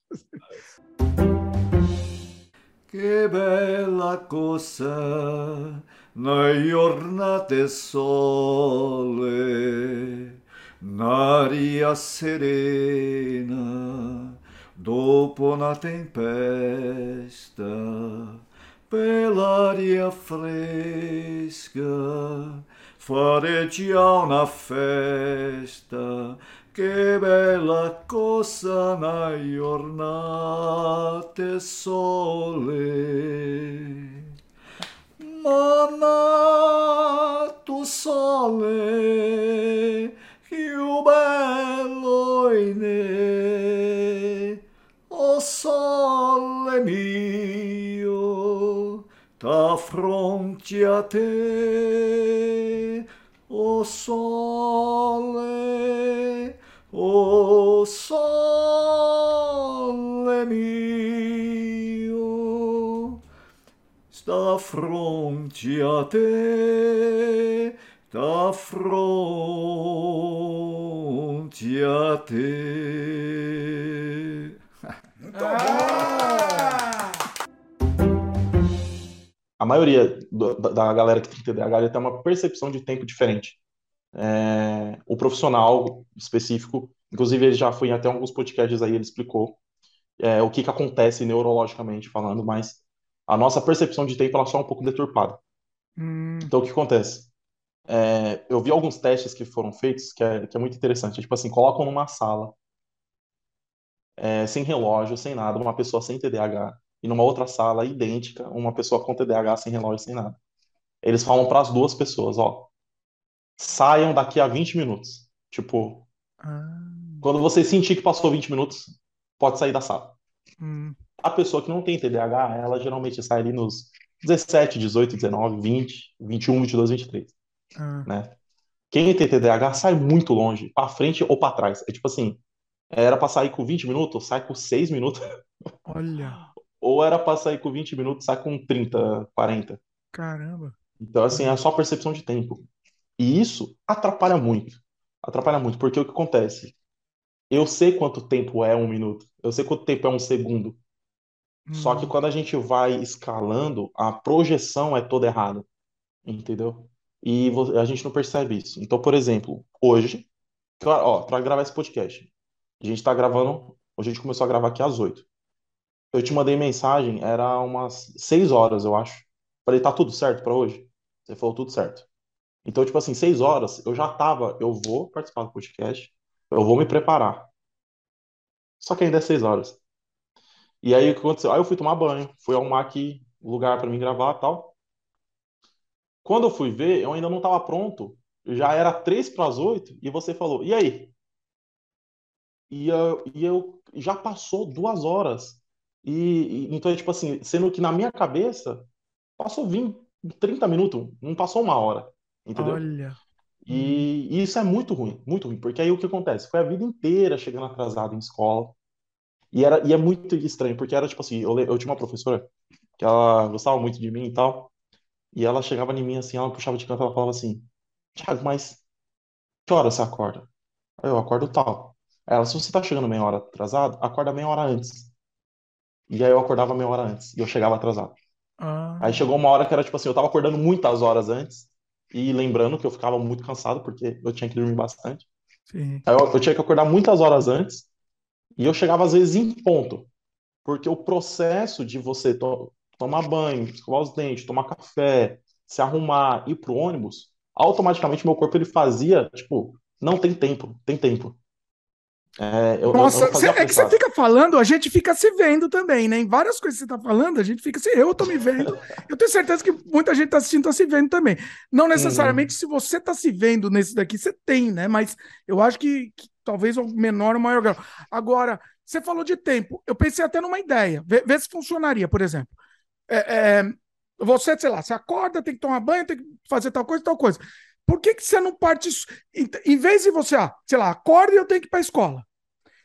Che bella cosa, noi giornate sole, un'aria serena, dopo una tempesta, per l'aria fresca, fare già una festa, che bella cosa na giornate sole. Mana tu sole, più bello in ne, o sole mio, t'affronti a te, o sole, o sole mio, sta fronte a te, sta fronte a te. A maioria do, da galera que tem TDAH tem uma percepção de tempo diferente. É, o profissional específico, inclusive ele já foi em até alguns podcasts aí, ele explicou é, o que, que acontece neurologicamente falando, mas a nossa percepção de tempo ela só é um pouco deturpada. Hum. Então o que acontece? É, eu vi alguns testes que foram feitos que é, que é muito interessante. Tipo assim, colocam numa sala, é, sem relógio, sem nada, uma pessoa sem TDAH, e numa outra sala idêntica, uma pessoa com TDAH sem relógio, sem nada. Eles falam para as duas pessoas, ó, saiam daqui a 20 minutos. Tipo, Ah, quando você sentir que passou 20 minutos, pode sair da sala. hum. A pessoa que não tem TDAH, ela geralmente sai ali nos 17, 18, 19, 20, 21, 22, 23, Ah. né? Quem tem TDAH sai muito longe, para frente ou para trás. É tipo assim, era para sair com 20 minutos, sai com 6 minutos. Olha, Ou era para sair com 20 minutos, sai com 30, 40. caramba. Então, assim, é só percepção de tempo. E isso atrapalha muito. Atrapalha muito, porque o que acontece? Eu sei quanto tempo é um minuto, eu sei quanto tempo é um segundo. Só que Hum. quando a gente vai escalando, a projeção é toda errada, entendeu? E a gente não percebe isso. Então, por exemplo, hoje, ó, para gravar esse podcast, a gente tá gravando, hoje a gente começou a gravar aqui às 8. Eu te mandei mensagem, era umas 6 horas, eu acho. Falei, tá tudo certo para hoje? Você falou tudo certo. Então, tipo assim, 6 horas, eu já tava, eu vou participar do podcast, eu vou me preparar. Só que ainda é 6 horas. E aí, o que aconteceu? Aí eu fui tomar banho, fui arrumar aqui lugar para mim gravar tal. Quando eu fui ver, eu ainda não estava pronto já era três para as oito e você falou, e aí? E eu, e eu já passou duas horas. E, e, então, tipo assim, sendo que na minha cabeça passou 20, 30 minutos, não passou uma hora. Entendeu? Olha. E, e isso é muito ruim, muito ruim, porque aí o que acontece? Foi a vida inteira chegando atrasado em escola. E, era, e é muito estranho, porque era tipo assim, eu, eu tinha uma professora que ela gostava muito de mim e tal, e ela chegava em mim assim, ela puxava de canto, ela falava assim, Thiago, mas que hora você acorda? Eu acordo tal. Ela, se você tá chegando meia hora atrasado, acorda meia hora antes. E aí eu acordava meia hora antes, e eu chegava atrasado. Ah. Aí chegou uma hora que era tipo assim, eu tava acordando muitas horas antes, e lembrando que eu ficava muito cansado, porque eu tinha que dormir bastante. Sim. Eu, eu tinha que acordar muitas horas antes, e eu chegava às vezes em ponto. Porque o processo de você to tomar banho, escovar os dentes, tomar café, se arrumar, ir pro ônibus, automaticamente meu corpo ele fazia, tipo, não tem tempo, tem tempo. É, eu, Nossa, eu cê- é que você fica falando, a gente fica se vendo também, né? Em várias coisas que você tá falando, a gente fica se. Eu tô me vendo. Eu tenho certeza que muita gente tá assistindo, tá se vendo também. Não necessariamente se você tá se vendo nesse daqui, você tem, né? Mas eu acho que, que talvez o menor ou maior grau. Agora, você falou de tempo. Eu pensei até numa ideia. Vê, vê se funcionaria, por exemplo. É, é, você, sei lá, você acorda, tem que tomar banho, tem que fazer tal coisa, tal coisa. Por que, que você não parte. Em, vez de você, ah, sei lá, acorda e eu tenho que ir para a escola.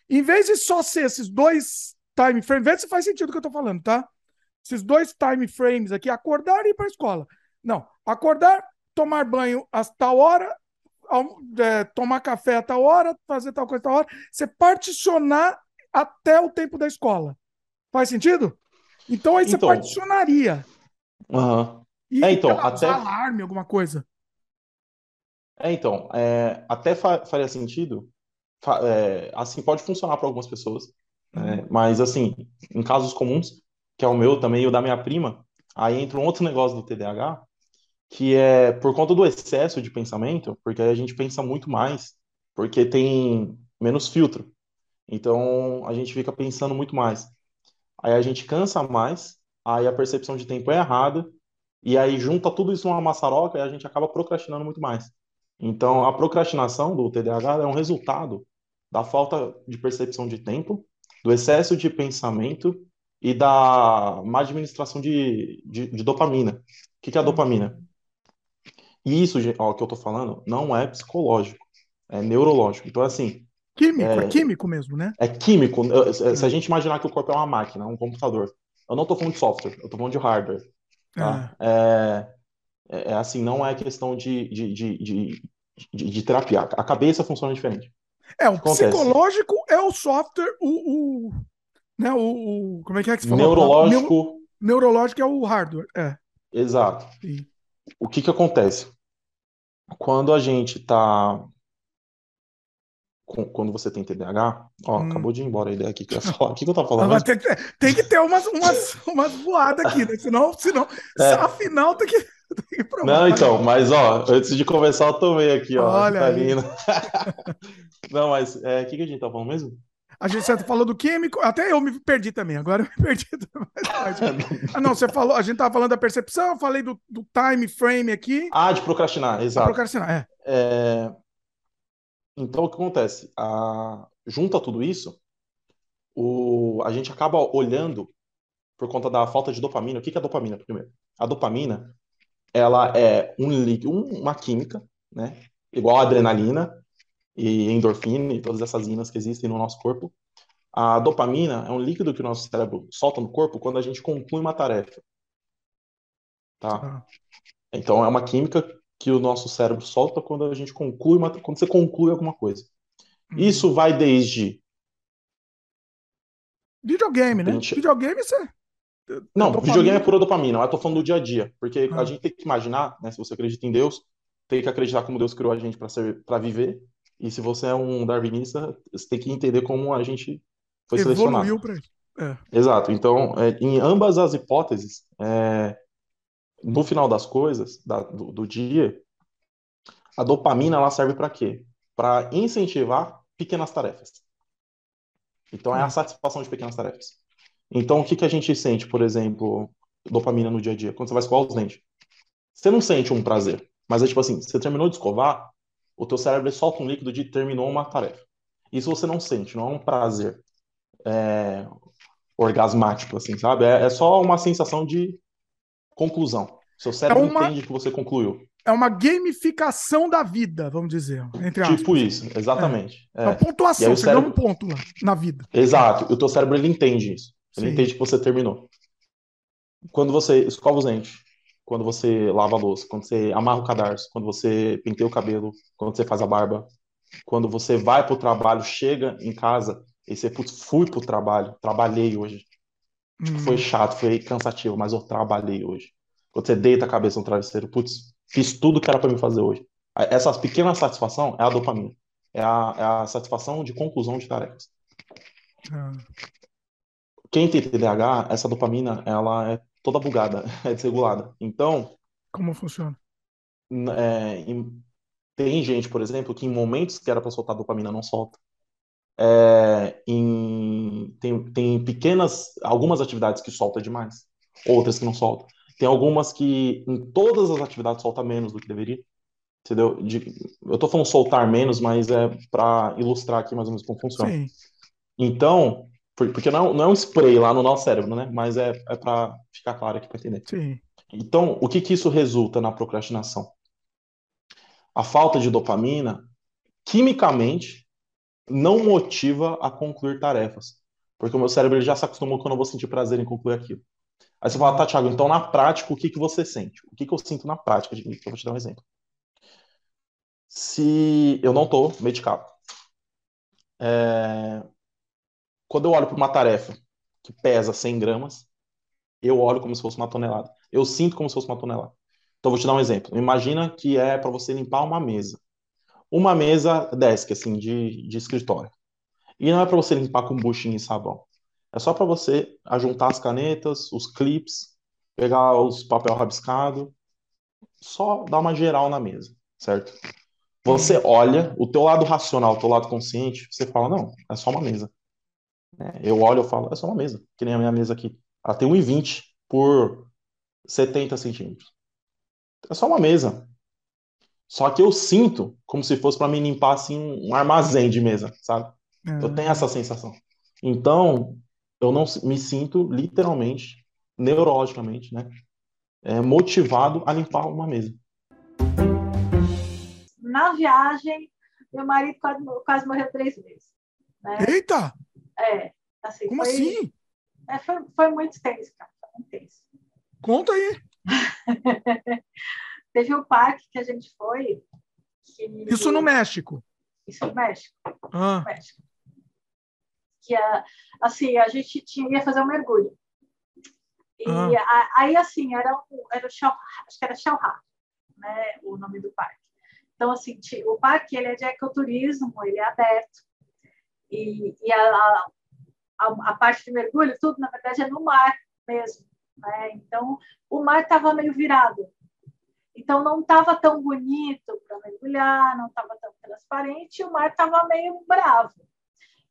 Em vez de só ser esses dois time frames, vê se faz sentido o que eu tô falando, tá? Esses dois time frames aqui, acordar e ir para a escola. Não, acordar, tomar banho a tal hora, é, tomar café a tal hora, fazer tal coisa a tal hora. Você particionar até o tempo da escola. Faz sentido? Então aí você Então. particionaria. Aham. E, É, então, até- alarme, alguma coisa. É, então, é, até fa- faria sentido, fa- é, assim, pode funcionar para algumas pessoas, né? Mas, assim, em casos comuns, que é o meu também e o da minha prima, aí entra um outro negócio do TDAH, que é por conta do excesso de pensamento, porque aí a gente pensa muito mais, porque tem menos filtro. Então, a gente fica pensando muito mais. Aí a gente cansa mais, aí a percepção de tempo é errada, e aí junta tudo isso numa maçaroca e a gente acaba procrastinando muito mais. Então, a procrastinação do TDAH é um resultado da falta de percepção de tempo, do excesso de pensamento e da má administração de, de, de dopamina. O que que é a dopamina? E isso, ó, que eu tô falando, não é psicológico, é neurológico. Então, assim, Químico, é, É. químico mesmo, né? é químico. Se a gente imaginar que o corpo é uma máquina, um computador, eu não tô falando de software, eu tô falando de hardware, tá? É, é, é assim, não é questão de, de, de, de, de- terapia. A cabeça funciona diferente. É, o acontece? psicológico é o software, o, o, né, o, o- como é que é que você falou? Neurológico, Neu- neurológico é o hardware, é. exato. Sim. O que que acontece? Quando a gente tá. com- Quando você tem TDAH, ó, Hum. acabou de ir embora a ideia aqui que eu ia falar. O que que eu tava falando tem, que, tem que ter umas, umas, umas voadas aqui, né? Senão, senão É. afinal tem que. Não, então, mas ó, antes de começar, eu tomei aqui, ó, Olha. Não, mas é, o que que a gente tá falando mesmo? A gente você falou do químico, até eu me perdi também, agora eu me perdi. Ah, não, você falou, a gente tava falando da percepção, eu falei do, do time frame aqui. Ah, de procrastinar, exato. procrastinar, é. É, Então, o que acontece? A... Junta tudo isso, o... a gente acaba olhando por conta da falta de dopamina. O que que é dopamina, primeiro? A dopamina, ela é um um- uma química, né? Igual a adrenalina e endorfina e todas essas inas que existem no nosso corpo. A dopamina é um líquido que o nosso cérebro solta no corpo quando a gente conclui uma tarefa, tá? Então, é uma química que o nosso cérebro solta quando a gente conclui uma, quando você conclui alguma coisa. Isso vai desde Videogame, né? Gente- Videogame, você. Não, dopamina. videogame é pura dopamina, mas eu tô falando do dia a dia, porque Ah. a gente tem que imaginar, né, se você acredita em Deus, tem que acreditar como Deus criou a gente para viver, e se você é um darwinista, você tem que entender como a gente foi selecionado. Evoluiu pra isso. É. Exato. Então, é, em ambas as hipóteses, é, no final das coisas, da- do, do dia, a dopamina ela serve para quê? Para incentivar pequenas tarefas. Então, é a satisfação de pequenas tarefas. Então, o que que a gente sente, por exemplo, dopamina no dia a dia? Quando você vai escovar os dentes. Você não sente um prazer. Mas é tipo assim, você terminou de escovar, o teu cérebro solta um líquido de terminou uma tarefa. Isso você não sente, não é um prazer é, orgasmático, assim, sabe? É, é, só uma sensação de conclusão. Seu cérebro é uma... entende que você concluiu. É uma gamificação da vida, vamos dizer. Entre tipo isso, exatamente. É, é uma pontuação, você cérebro... um ponto lá, na vida. Exato, o teu cérebro ele entende isso. Ele Sim. entende que você terminou. Quando você escova os dentes, quando você lava a louça, quando você amarra o cadarço, quando você penteia o cabelo, quando você faz a barba, quando você vai para o trabalho, chega em casa e você, putz, fui para o trabalho, trabalhei hoje. Hum. Foi chato, foi cansativo, mas eu trabalhei hoje. Quando você deita a cabeça no travesseiro, putz, fiz tudo que era para me fazer hoje. Essa pequena satisfação é a dopamina. É a, é a satisfação de conclusão de tarefas. Ah. Quem tem TDAH, essa dopamina, ela é toda bugada, é desregulada. Então. Como funciona? É, em, tem gente, por exemplo, que em momentos que era para soltar dopamina não solta. É, em, tem, tem pequenas, algumas atividades que solta demais, outras que não solta. Tem algumas que em todas as atividades solta menos do que deveria. Entendeu? De, eu tô falando soltar menos, mas é para ilustrar aqui mais ou menos como funciona. Sim. Então, porque não, não é um spray lá no nosso cérebro, né? Mas é, é para ficar claro aqui para entender. Sim. Então, o que, que isso resulta na procrastinação? A falta de dopamina, quimicamente, não motiva a concluir tarefas. Porque o meu cérebro ele já se acostumou que eu não vou sentir prazer em concluir aquilo. Aí você fala, tá, Thiago, então na prática, o que, que você sente? O que, que eu sinto na prática? Eu vou te dar um exemplo. Se eu não estou medicado, é, quando eu olho para uma tarefa que pesa 100 gramas, eu olho como se fosse uma tonelada. Eu sinto como se fosse uma tonelada. Então, vou te dar um exemplo. Imagina que é para você limpar uma mesa. Uma mesa desk, assim, de, de escritório. E não é para você limpar com buchinho e sabão. É só para você ajuntar as canetas, os clips, pegar os papel rabiscado, só dar uma geral na mesa, certo? Você olha, o teu lado racional, o teu lado consciente, você fala, não, é só uma mesa. É, eu olho e falo, é só uma mesa, que nem a minha mesa aqui. Ela tem 1,20 por 70 centímetros. É só uma mesa. Só que eu sinto como se fosse para me limpar assim um armazém de mesa, sabe? Eu tenho essa sensação. Então, eu não me sinto literalmente, neurologicamente, né? É, motivado a limpar uma mesa. Na viagem, meu marido quase, quase morreu três vezes. Né? Eita! É, assim. Como foi, assim? É, foi, foi muito tenso, cara. Foi muito tenso. Conta aí. Teve um parque que a gente foi. Que... Isso no México. Isso no México. Ah. No México. Que assim, a gente tinha, ia fazer um mergulho. E ah. aí, assim, era, era o acho que era Shell né, o nome do parque. Então, assim, o parque ele é de ecoturismo, ele é aberto e, e a, a, a, parte de mergulho, tudo, na verdade, é no mar mesmo. Né? Então, o mar estava meio virado. Então, não estava tão bonito para mergulhar, não estava tão transparente, e o mar estava meio bravo.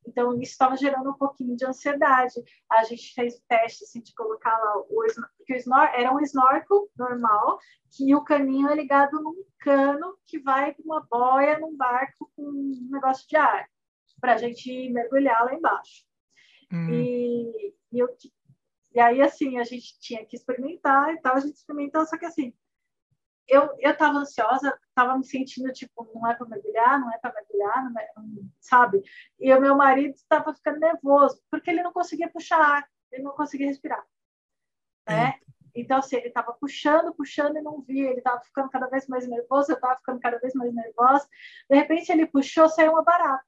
Então, isso estava gerando um pouquinho de ansiedade. A gente fez o teste assim, de colocar lá o, porque o snor, era um snorkel normal, que o caninho é ligado num cano que vai para uma boia num barco com um negócio de ar para a gente mergulhar lá embaixo. Hum. E, e, eu, e aí, assim, a gente tinha que experimentar e tal, a gente experimentou, só que assim, eu eu estava ansiosa, estava me sentindo tipo, não é para mergulhar, não é para mergulhar, não é, não, sabe? E o meu marido estava ficando nervoso, porque ele não conseguia puxar ar, ele não conseguia respirar, né? Então, assim, ele estava puxando, puxando e não via, ele estava ficando cada vez mais nervoso, eu estava ficando cada vez mais nervosa. De repente, ele puxou, saiu uma barata.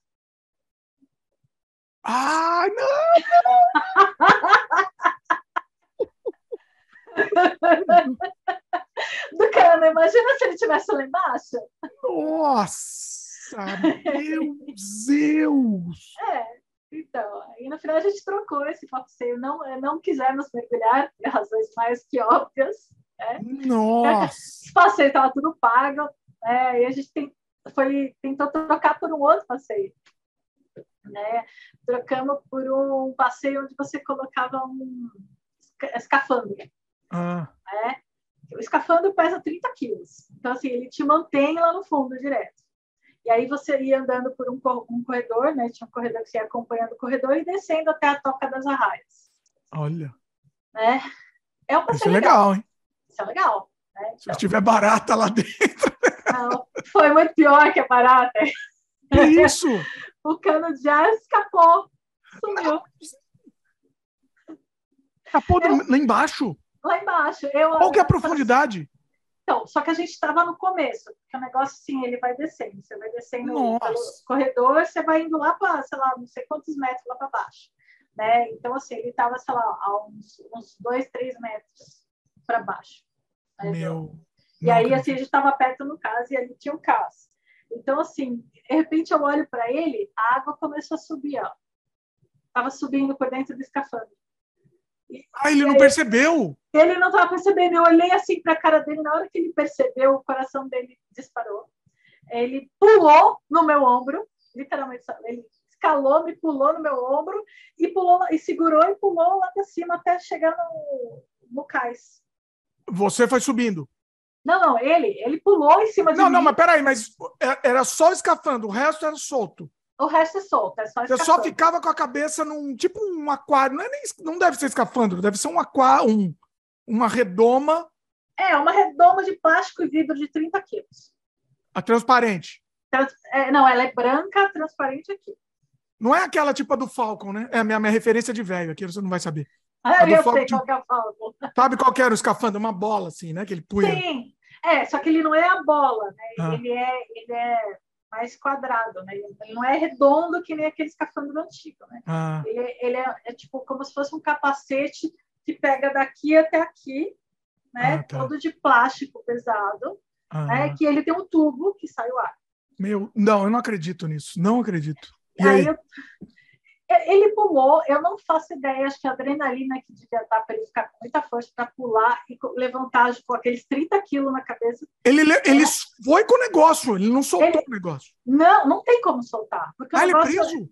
Ah, não! Do cano, imagina se ele tivesse lá embaixo. Nossa, meu Deus! É, então, aí no final a gente trocou esse passeio. Não, não quisemos mergulhar, por razões mais que óbvias. Né? Nossa! Esse passeio estava tudo pago, né? e a gente tem, foi, tentou trocar por um outro passeio né? Trocamos por um passeio onde você colocava um escafandro. Ah. Né? escafandro pesa 30 quilos. Então, assim, ele te mantém lá no fundo direto. E aí você ia andando por um, um corredor, né? Tinha um corredor que você ia acompanhando o corredor e descendo até a toca das arraias. Olha. Né? É um Isso é legal, legal, hein? Isso é legal. Né? Se tiver barata lá dentro. Não, foi muito pior que a barata. Que isso? o cano de ar escapou. Sumiu. Escapou eu... lá embaixo? Lá embaixo. Eu, Qual que é a profundidade? Então, só que a gente estava no começo, porque o negócio, sim, ele vai descendo. Você vai descendo Nossa. pelo corredor, você vai indo lá para, sei lá, não sei quantos metros lá para baixo. Né? Então, assim, ele estava, sei lá, a uns, uns dois, três metros para baixo. Né? Meu. E aí, assim, a gente estava perto no caso e ali tinha um caso. Então, assim, de repente eu olho para ele, a água começou a subir, ó. Tava subindo por dentro do escafandro. Ah, ele não percebeu? Ele não estava percebendo. Eu olhei assim para a cara dele. Na hora que ele percebeu, o coração dele disparou. Ele pulou no meu ombro, literalmente. Ele escalou, me pulou no meu ombro e pulou e segurou e pulou lá para cima até chegar no, no cais. Você foi subindo? Não, não, ele, ele pulou em cima de não, mim. Não, não, mas peraí, mas era só escafando, o resto era solto. O resto é solto, é só Você só ficava com a cabeça num tipo um aquário, não, é nem, não deve ser escafandro, deve ser um aquário, um, uma redoma. É, uma redoma de plástico e vidro de 30 quilos. A transparente. Trans, é, não, ela é branca, transparente aqui. Não é aquela tipo a do Falcon, né? É a minha, minha referência de velho aqui, você não vai saber. Ah, eu sei qual é o Falcon. Sabe qual que era o escafandro? Uma bola, assim, né? Que ele punha. Sim, é, só que ele não é a bola, né? Ah. Ele, é, ele é mais quadrado, né? Ele não é redondo que nem aquele escafandro antigo, né? Ah. Ele, ele é, é, tipo como se fosse um capacete que pega daqui até aqui, né? Ah, tá. Todo de plástico pesado, ah. né? Que ele tem um tubo que sai o ar. Meu, não, eu não acredito nisso, não acredito. E aí, aí? Eu, ele pulou, eu não faço ideia, acho que a adrenalina que devia estar para ele ficar com muita força para pular e levantar com aqueles 30 quilos na cabeça. Ele, ele foi com o negócio, ele não soltou ele, o negócio. Não, não tem como soltar. Porque ah, ele é preso?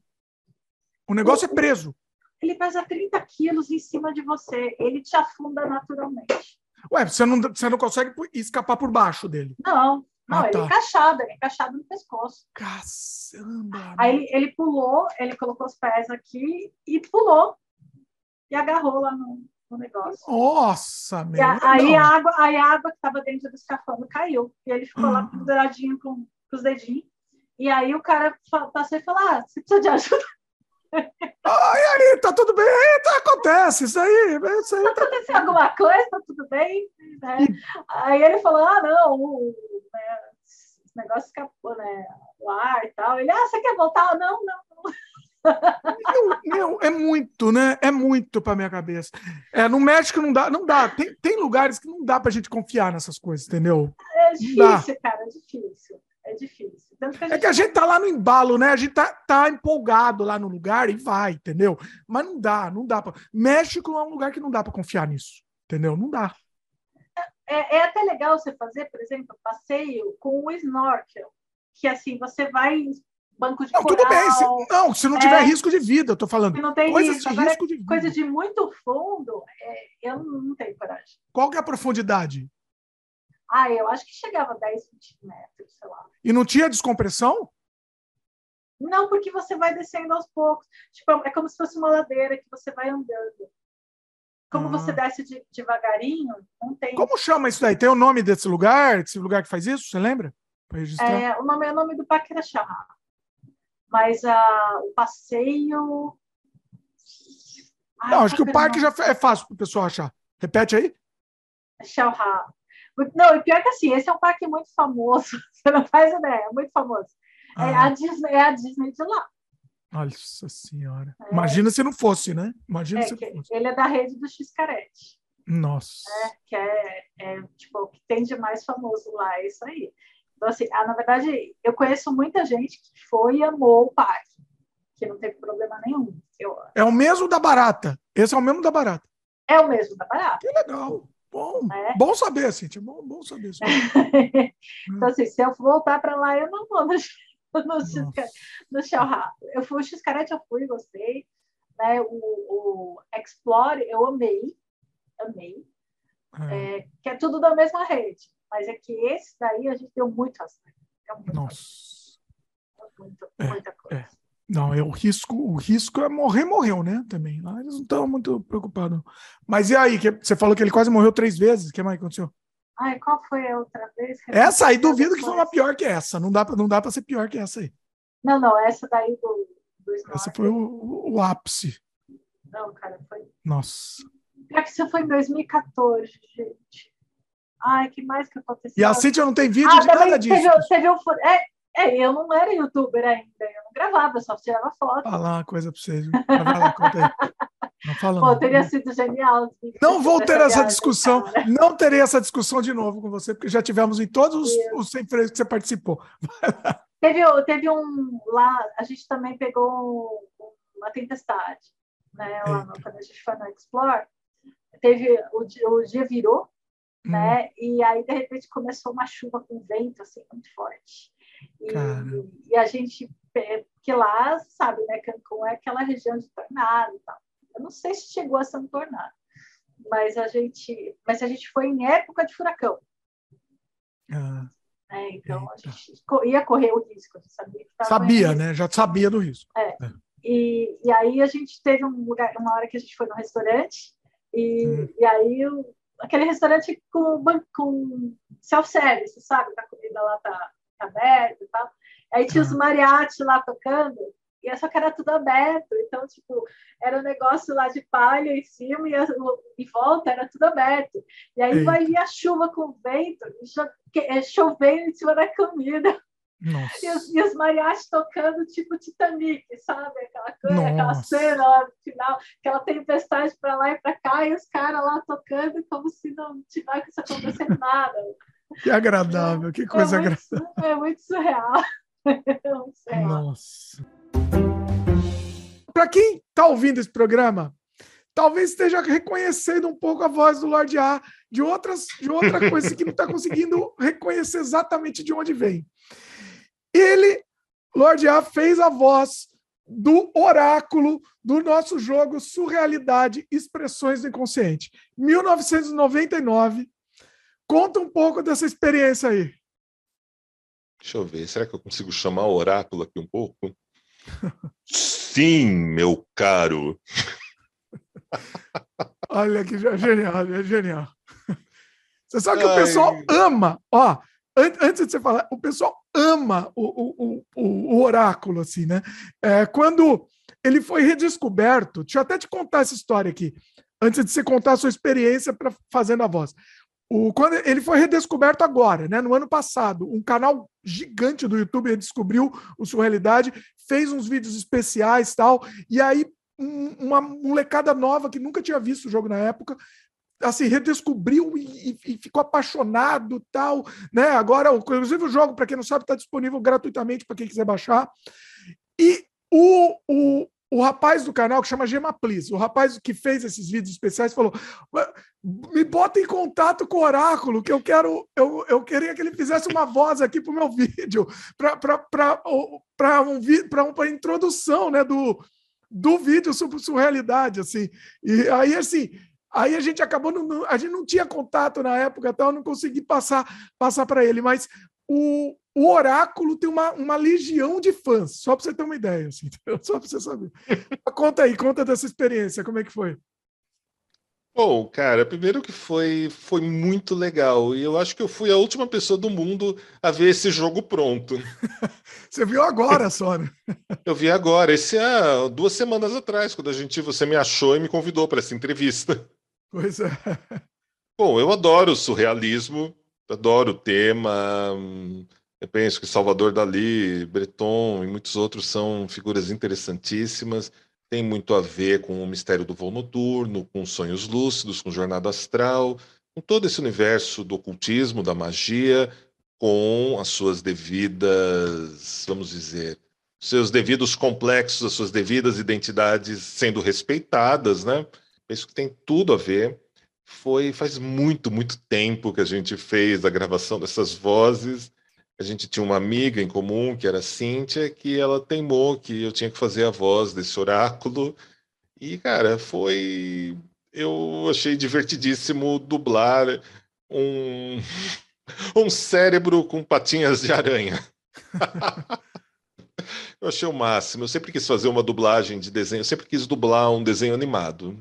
O negócio o, é preso. Ele pesa 30 quilos em cima de você, ele te afunda naturalmente. Ué, você não, você não consegue escapar por baixo dele? Não, não, ah, ele tá. encaixado, ele encaixado no pescoço. Caçamba! Aí ele, ele pulou, ele colocou os pés aqui e pulou. E agarrou lá no, no negócio. Nossa, meu! aí, a água, aí a água que estava dentro do escafandro caiu. E ele ficou lá penduradinho com, com os dedinhos. E aí o cara passou e falou: Ah, você precisa de ajuda? Ai, aí, tá tudo bem, tá, acontece isso aí. Isso aí tá, tá acontecendo alguma coisa, tá tudo bem? Né? Aí ele falou: ah, não, o, né, esse negócio escapou, né? O ar e tal. Ele, ah, você quer voltar? Não, não, não. Meu, meu, é muito, né? É muito para minha cabeça. É, no México não dá, não dá. Tem, tem lugares que não dá pra gente confiar nessas coisas, entendeu? É difícil, cara, é difícil. É difícil. Que é que a gente tá lá no embalo, né? A gente tá, tá empolgado lá no lugar e vai, entendeu? Mas não dá, não dá. Pra... México é um lugar que não dá para confiar nisso, entendeu? Não dá. É, é, até legal você fazer, por exemplo, passeio com o snorkel, que assim, você vai banco de não, coral. Tudo bem, se, não, se não tiver é, risco de vida, eu tô falando. Não tem coisas risco. de risco de vida. Coisa de muito fundo, é, eu não tenho coragem. Qual que é a profundidade? Ah, eu acho que chegava a 10, 20 metros, sei lá. E não tinha descompressão? Não, porque você vai descendo aos poucos. Tipo, é como se fosse uma ladeira que você vai andando. Como ah. você desce de, devagarinho, não tem. Como chama isso daí? Tem o nome desse lugar? Desse lugar que faz isso? Você lembra? É, o nome é o nome do Parque Araxá. Mas uh, o passeio. Ai, não, acho que o parque já é fácil para o pessoal achar. Repete aí. Xalha. Não, e pior que assim, esse é um parque muito famoso. Você não faz ideia, é muito famoso. É ah. É, a Disney, é a Disney de lá. Nossa senhora. É. Imagina se não fosse, né? Imagina é, se não fosse. Ele é da rede do Xcarete. Nossa. É, que é, é, tipo, o que tem de mais famoso lá, é isso aí. Então, assim, ah, na verdade, eu conheço muita gente que foi e amou o parque, que não teve problema nenhum. Eu... É o mesmo da Barata. Esse é o mesmo da Barata. É o mesmo da Barata. Que legal. Bom, é. bom saber, Cintia. Bom, bom saber. então, assim, se eu voltar para lá, eu não vou no, no, no Eu fui o Xcarete, eu fui, gostei. Né? O, o Explore, eu amei. Amei. É. É, que é tudo da mesma rede. Mas é que esse daí a gente deu muito azar. Nossa. Muito, muita coisa. É. Não, é o risco, o risco é morrer, morreu, né? Também. Lá eles não estão muito preocupados. Mas e aí? Que você falou que ele quase morreu três vezes. O que mais aconteceu? Ai, qual foi a outra vez? Essa aí duvido que foi uma pior que essa. Não dá, não dá para ser pior que essa aí. Não, não, essa daí do, do Essa foi o, o, ápice. Não, cara, foi. Nossa. Pior que isso foi em 2014, gente. Ai, que mais que aconteceu? E a Cintia não tem vídeo ah, de nada disso. Teve, teve um, é, é, eu não era youtuber ainda, eu não gravava, só tirava foto. Falar uma coisa para vocês. Vai lá, conta aí. Não fala, Pô, não. teria sido genial. Não vou ter essa discussão, cara. não terei essa discussão de novo com você, porque já tivemos em todos os, os sem que você participou. Teve, teve um lá, a gente também pegou uma tempestade, né? Lá no, quando a gente foi no Explore, teve o, o dia virou, hum. né? E aí de repente começou uma chuva com vento assim muito forte. E, e a gente, que lá, sabe, né? Cancún é aquela região de tornado e tal. Eu não sei se chegou a ser um tornado, mas a gente, mas a gente foi em época de furacão. Ah, é, então eita. a gente ia correr o risco, sabia? sabia, né? Já sabia do risco. É. é. E, e aí a gente teve um lugar, uma hora que a gente foi no restaurante e, hum. e aí aquele restaurante com, com self-service, sabe? A comida lá tá, tá aberta e tal. Aí tinha ah. os mariachi lá tocando e só que era tudo aberto, então, tipo, era um negócio lá de palha em cima e em volta era tudo aberto. E aí vai a chuva com vento, é, chovendo em cima da comida. E os, e os mariachis tocando tipo Titanic, sabe? Aquela coisa, aquela cena lá no final, aquela tempestade para lá e para cá, e os caras lá tocando como se não tivesse acontecendo nada. Que agradável, que coisa é muito, agradável. É muito surreal. É muito surreal. Nossa. Para quem está ouvindo esse programa, talvez esteja reconhecendo um pouco a voz do Lorde A de outras de outra coisa que não está conseguindo reconhecer exatamente de onde vem. Ele, Lorde A, fez a voz do oráculo do nosso jogo Surrealidade Expressões do Inconsciente. 1999. Conta um pouco dessa experiência aí. Deixa eu ver, será que eu consigo chamar o oráculo aqui um pouco? Sim, meu caro. Olha que genial, é genial. Você sabe que Ai. o pessoal ama, ó, antes de você falar, o pessoal ama o, o, o, o oráculo, assim, né? É, quando ele foi redescoberto, deixa eu até te contar essa história aqui, antes de você contar a sua experiência para fazendo a voz. O, quando ele foi redescoberto agora, né, no ano passado, um canal gigante do YouTube descobriu o Surrealidade, fez uns vídeos especiais tal, e aí um, uma molecada nova que nunca tinha visto o jogo na época, assim, redescobriu e, e, ficou apaixonado tal, né? Agora, inclusive o jogo, para quem não sabe, está disponível gratuitamente para quem quiser baixar. E o, o, o rapaz do canal, que chama Gema Please, o rapaz que fez esses vídeos especiais, falou: me bota em contato com o Oráculo, que eu quero, eu, eu queria que ele fizesse uma voz aqui para o meu vídeo, para um, uma introdução né, do, do vídeo sobre surrealidade. Assim. E aí, assim, aí a gente acabou, não, a gente não tinha contato na época, eu não consegui passar, passar para ele, mas o, o Oráculo tem uma, uma legião de fãs, só para você ter uma ideia, assim, só para você saber. conta aí, conta dessa experiência, como é que foi? Bom, cara, primeiro que foi, foi muito legal. E eu acho que eu fui a última pessoa do mundo a ver esse jogo pronto. Você viu agora, Sônia? eu vi agora, esse é duas semanas atrás, quando a gente você me achou e me convidou para essa entrevista. Pois é. Bom, eu adoro o surrealismo, adoro o tema. Eu penso que Salvador Dali, Breton e muitos outros são figuras interessantíssimas. Tem muito a ver com o mistério do voo noturno, com sonhos lúcidos, com jornada astral, com todo esse universo do ocultismo, da magia, com as suas devidas, vamos dizer, seus devidos complexos, as suas devidas identidades sendo respeitadas, né? Penso que tem tudo a ver. Foi faz muito, muito tempo que a gente fez a gravação dessas vozes a gente tinha uma amiga em comum, que era a Cíntia, que ela teimou que eu tinha que fazer a voz desse oráculo. E, cara, foi. Eu achei divertidíssimo dublar um, um cérebro com patinhas de aranha. eu achei o máximo. Eu sempre quis fazer uma dublagem de desenho, eu sempre quis dublar um desenho animado.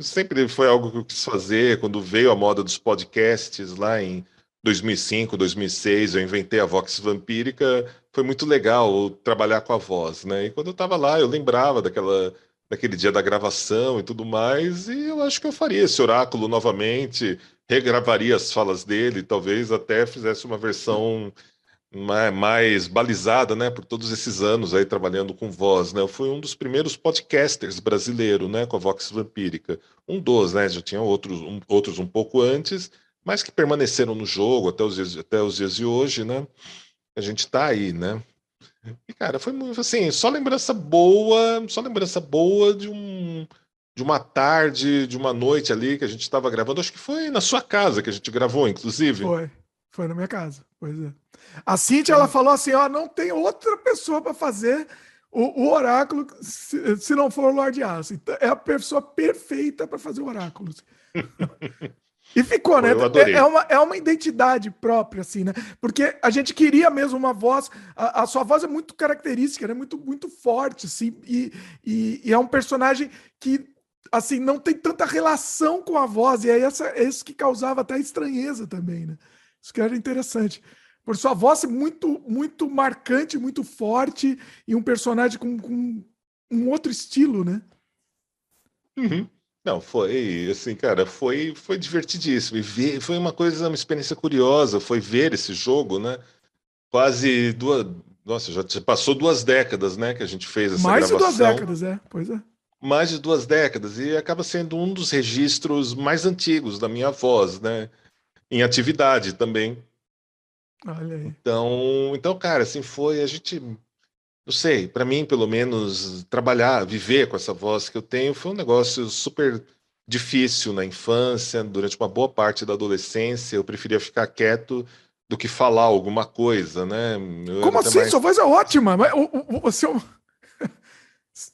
Sempre foi algo que eu quis fazer. Quando veio a moda dos podcasts lá em 2005, 2006, eu inventei a Vox Vampírica. Foi muito legal trabalhar com a voz, né? E quando eu estava lá, eu lembrava daquela daquele dia da gravação e tudo mais, e eu acho que eu faria esse oráculo novamente, regravaria as falas dele, talvez até fizesse uma versão mais, mais, balizada, né, por todos esses anos aí trabalhando com voz, né? Eu fui um dos primeiros podcasters brasileiro, né, com a Vox Vampírica. Um dos, né, já tinha outros um, outros um pouco antes, mas que permaneceram no jogo até os dias, até os dias de hoje, né? A gente está aí, né? E, cara, foi muito assim, só lembrança boa, só lembrança boa de um de uma tarde, de uma noite ali que a gente estava gravando. Acho que foi na sua casa que a gente gravou, inclusive. Foi, foi na minha casa, pois é. A Cintia, ela falou assim: ó, não tem outra pessoa para fazer o, o, oráculo se, se, não for o Lorde Aço. Então, é a pessoa perfeita para fazer o oráculo. E ficou, né? É, é, uma, é uma identidade própria, assim, né? Porque a gente queria mesmo uma voz. A, a sua voz é muito característica, né? Muito, muito forte, assim. E, e, e, é um personagem que, assim, não tem tanta relação com a voz. E é, essa, é isso que causava até estranheza também, né? Isso que era interessante. Por sua voz muito, muito marcante, muito forte. E um personagem com, com um outro estilo, né? Uhum. Não, foi assim, cara, foi foi divertidíssimo. E ver, foi uma coisa, uma experiência curiosa, foi ver esse jogo, né? Quase duas, nossa, já passou duas décadas, né, que a gente fez essa Mais gravação. de duas décadas, é, pois é. Mais de duas décadas e acaba sendo um dos registros mais antigos da minha voz, né? Em atividade também. Olha aí. Então, então, cara, assim foi, a gente não sei, para mim, pelo menos, trabalhar, viver com essa voz que eu tenho foi um negócio super difícil na infância, durante uma boa parte da adolescência. Eu preferia ficar quieto do que falar alguma coisa, né? Eu Como assim? Mais... Sua voz é ótima, mas o, seu...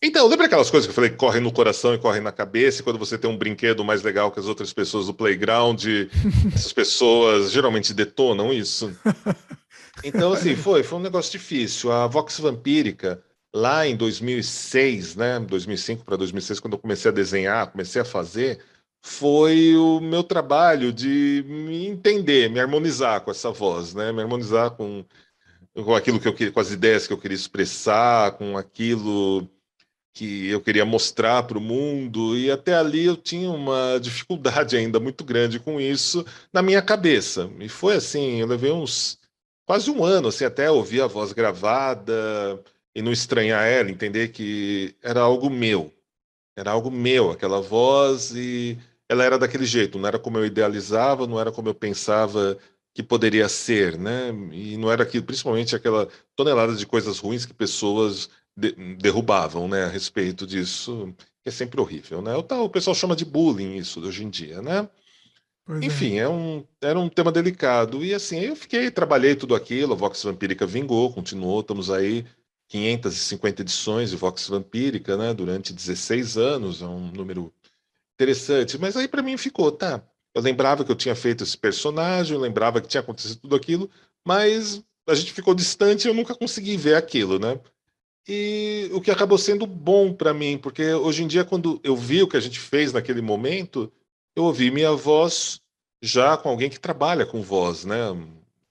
Então, lembra aquelas coisas que eu falei que correm no coração e correm na cabeça, e quando você tem um brinquedo mais legal que as outras pessoas do playground, essas pessoas geralmente detonam isso? Então, assim, foi, foi um negócio difícil. A Vox Vampírica, lá em 2006, né, 2005 para 2006, quando eu comecei a desenhar, comecei a fazer, foi o meu trabalho de me entender, me harmonizar com essa voz, né, me harmonizar com, com aquilo que eu queria, com as ideias que eu queria expressar, com aquilo que eu queria mostrar para o mundo, e até ali eu tinha uma dificuldade ainda muito grande com isso na minha cabeça. E foi assim, eu levei uns quase um ano, assim, até ouvir a voz gravada e não estranhar ela, entender que era algo meu. Era algo meu, aquela voz, e ela era daquele jeito, não era como eu idealizava, não era como eu pensava que poderia ser, né? E não era aquilo, principalmente aquela tonelada de coisas ruins que pessoas de, derrubavam, né, a respeito disso, que é sempre horrível, né? O, tal, o pessoal chama de bullying isso hoje em dia, né? Pois é. Enfim, é. é. um, era um tema delicado. E assim, eu fiquei, trabalhei tudo aquilo, a Vox Vampírica vingou, continuou, estamos aí 550 edições de Vox Vampírica, né, durante 16 anos, é um número interessante. Mas aí para mim ficou, tá. Eu lembrava que eu tinha feito esse personagem, eu lembrava que tinha acontecido tudo aquilo, mas a gente ficou distante e eu nunca consegui ver aquilo, né? E o que acabou sendo bom para mim, porque hoje em dia, quando eu vi o que a gente fez naquele momento, eu ouvi minha voz já com alguém que trabalha com voz, né?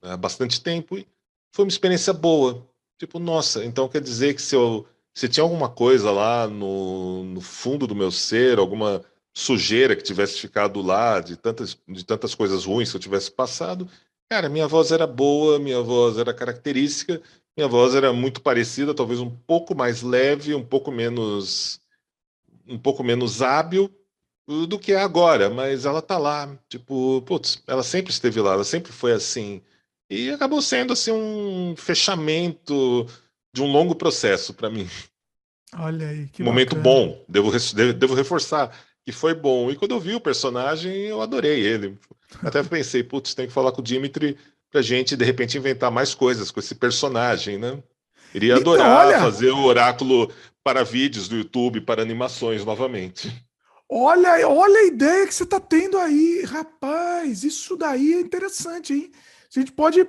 Há bastante tempo e foi uma experiência boa. Tipo, nossa, então quer dizer que se eu se tinha alguma coisa lá no, no fundo do meu ser, alguma sujeira que tivesse ficado lá, de tantas, de tantas coisas ruins que eu tivesse passado, cara, minha voz era boa, minha voz era característica, minha voz era muito parecida, talvez um pouco mais leve, um pouco menos um pouco menos hábil, do que é agora, mas ela tá lá, tipo, putz, ela sempre esteve lá, ela sempre foi assim. E acabou sendo assim um fechamento de um longo processo para mim. Olha aí, que momento bom, devo, devo reforçar que foi bom. E quando eu vi o personagem, eu adorei ele. Até pensei, putz, tem que falar com o Dimitri pra gente de repente inventar mais coisas com esse personagem, né? Iria adorar então, olha... fazer o oráculo para vídeos do YouTube, para animações novamente. Olha, olha a ideia que você está tendo aí, rapaz. Isso daí é interessante, hein? A gente pode.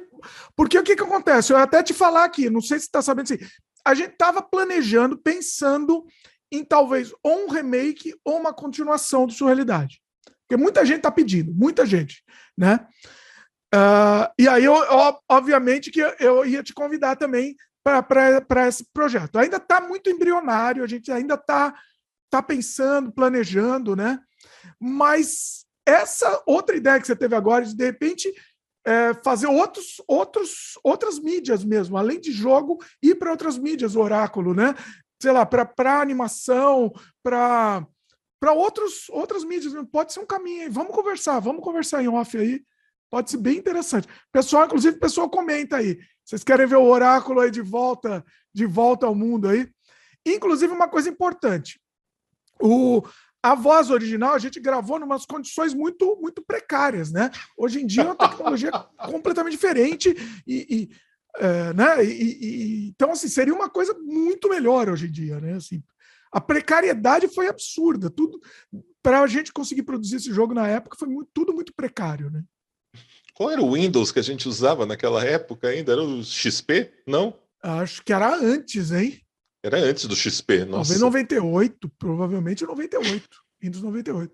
Porque o que, que acontece? Eu até te falar aqui, não sei se você está sabendo se. A gente estava planejando, pensando em talvez ou um remake ou uma continuação do Surrealidade. Porque muita gente está pedindo, muita gente, né? Uh, e aí, eu, obviamente, que eu ia te convidar também para esse projeto. Ainda está muito embrionário, a gente ainda está tá pensando, planejando, né? Mas essa outra ideia que você teve agora, de de repente é, fazer outros, outros, outras mídias mesmo, além de jogo, ir para outras mídias, o Oráculo, né? Sei lá, para animação, para para outras mídias, pode ser um caminho aí. Vamos conversar, vamos conversar em off aí. Pode ser bem interessante. Pessoal, inclusive, pessoal comenta aí. Vocês querem ver o oráculo aí de volta, de volta ao mundo aí? Inclusive, uma coisa importante. O, a voz original a gente gravou em umas condições muito, muito precárias, né? Hoje em dia é uma tecnologia completamente diferente e, e é, né? E, e, então, assim, seria uma coisa muito melhor hoje em dia, né? Assim, a precariedade foi absurda. Tudo para a gente conseguir produzir esse jogo na época foi muito, tudo muito precário, né? Qual era o Windows que a gente usava naquela época ainda? Era o XP? Não? Acho que era antes, hein? Era antes do XP, nossa. Talvez 98, provavelmente 98. Windows 98.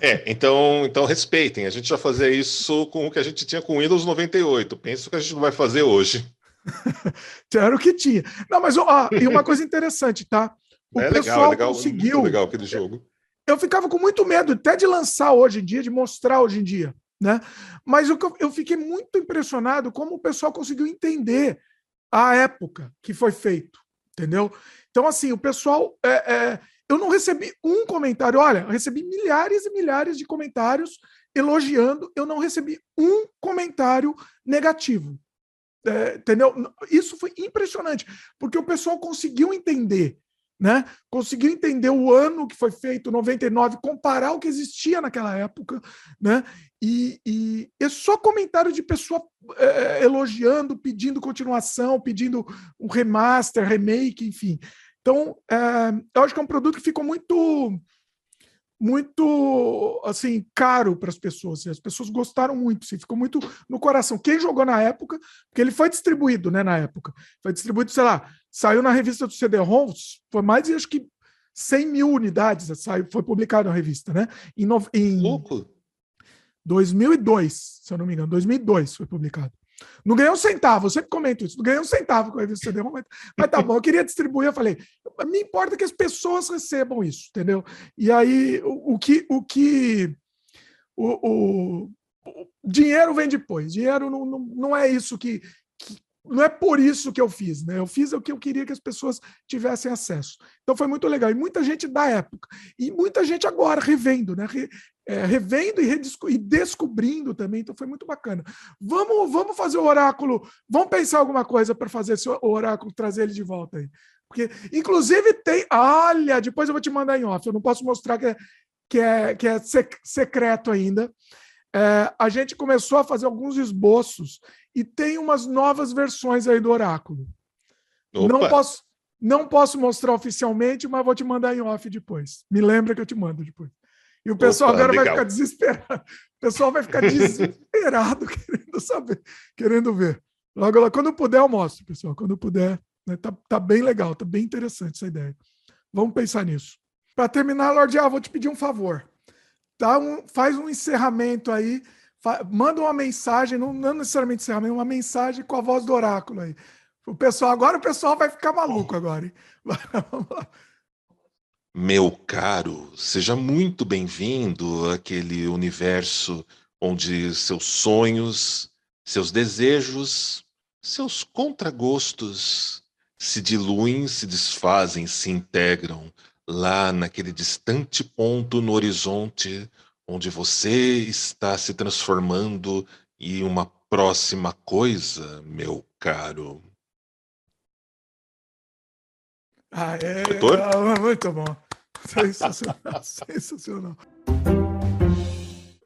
é, então, então respeitem. A gente já fazia isso com o que a gente tinha com Windows 98. Penso que a gente não vai fazer hoje. era o que tinha. Não, mas ó, e uma coisa interessante, tá? O é pessoal legal, legal, conseguiu. Legal aquele jogo. Eu ficava com muito medo até de lançar hoje em dia, de mostrar hoje em dia, né? Mas eu, eu fiquei muito impressionado como o pessoal conseguiu entender a época que foi feito, entendeu? Então, assim, o pessoal. É, é, eu não recebi um comentário. Olha, eu recebi milhares e milhares de comentários elogiando. Eu não recebi um comentário negativo. É, entendeu? Isso foi impressionante, porque o pessoal conseguiu entender né? Conseguiu entender o ano que foi feito, 99, comparar o que existia naquela época, né? E, e é só comentário de pessoa é, elogiando, pedindo continuação, pedindo um remaster, remake, enfim. Então, é, eu acho que é um produto que ficou muito muito assim caro para as pessoas. As pessoas gostaram muito, assim, ficou muito no coração. Quem jogou na época, porque ele foi distribuído, né, na época, foi distribuído, sei lá, saiu na revista do CD-ROMs, foi mais de acho que 100 mil unidades, saiu, foi publicado na revista, né? Em, no, em Louco. 2002, se eu não me engano, 2002 foi publicado. Não ganhei um centavo, eu sempre comento isso. Não ganhei um centavo com a revista CD, mas, mas tá bom, eu queria distribuir. Eu falei, me importa que as pessoas recebam isso, entendeu? E aí, o, o que. O, que o, o, o, dinheiro vem depois. Dinheiro não, não, não é isso que. Não é por isso que eu fiz, né? Eu fiz o que eu queria que as pessoas tivessem acesso. Então foi muito legal. E muita gente da época. E muita gente agora revendo, né? é, revendo e, e, descobrindo também, então foi muito bacana. Vamos, vamos fazer o oráculo, vamos pensar alguma coisa para fazer esse oráculo, trazer ele de volta aí. Porque, inclusive, tem. Olha, depois eu vou te mandar em off, eu não posso mostrar que é, que é, que é sec, secreto ainda. É, a gente começou a fazer alguns esboços e tem umas novas versões aí do oráculo. Opa. Não posso, não posso mostrar oficialmente, mas vou te mandar em off depois. Me lembra que eu te mando depois. E o pessoal Opa, agora legal. vai ficar desesperado. O pessoal vai ficar desesperado querendo saber, querendo ver. Logo, quando eu puder, eu mostro, pessoal. Quando eu puder, né, tá, tá bem legal, tá bem interessante essa ideia. Vamos pensar nisso. Para terminar, Lorde, ah, vou te pedir um favor. Tá um, faz um encerramento aí, fa, manda uma mensagem, não, não necessariamente encerramento, uma mensagem com a voz do oráculo aí. O pessoal, agora o pessoal vai ficar maluco agora, hein? Meu caro, seja muito bem-vindo àquele universo onde seus sonhos, seus desejos, seus contragostos se diluem, se desfazem, se integram lá naquele distante ponto no horizonte onde você está se transformando em uma próxima coisa, meu caro. Ah, é, é, muito bom. Sensacional, sensacional.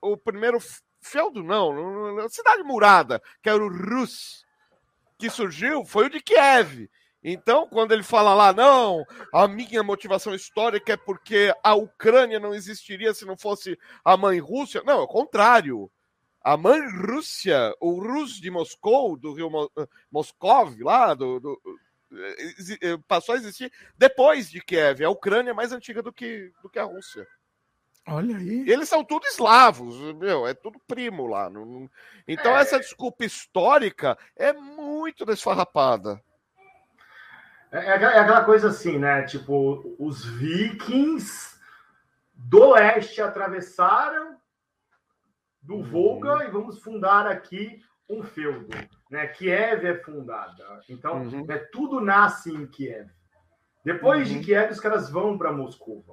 O primeiro feudo, não, cidade murada, que era o Rus, que surgiu, foi o de Kiev. Então, quando ele fala lá, não, a minha motivação histórica é porque a Ucrânia não existiria se não fosse a mãe Rússia. Não, é o contrário. A mãe Rússia, o Rus de Moscou, do rio Moscov, lá, do, do, eh, passou a existir depois de Kiev. A Ucrânia é mais antiga do que, do que a Rússia. Olha aí. Eles são tudo eslavos, meu, é tudo primo lá. Então, é. essa desculpa histórica é muito desfarrapada. É, é, é, aquela coisa assim, né? Tipo, os vikings do leste atravessaram do uhum. Volga e vamos fundar aqui um feudo. Né? Kiev é fundada. Então, uhum. né, tudo nasce em Kiev. Depois uhum. de Kiev, os caras vão para Moscou.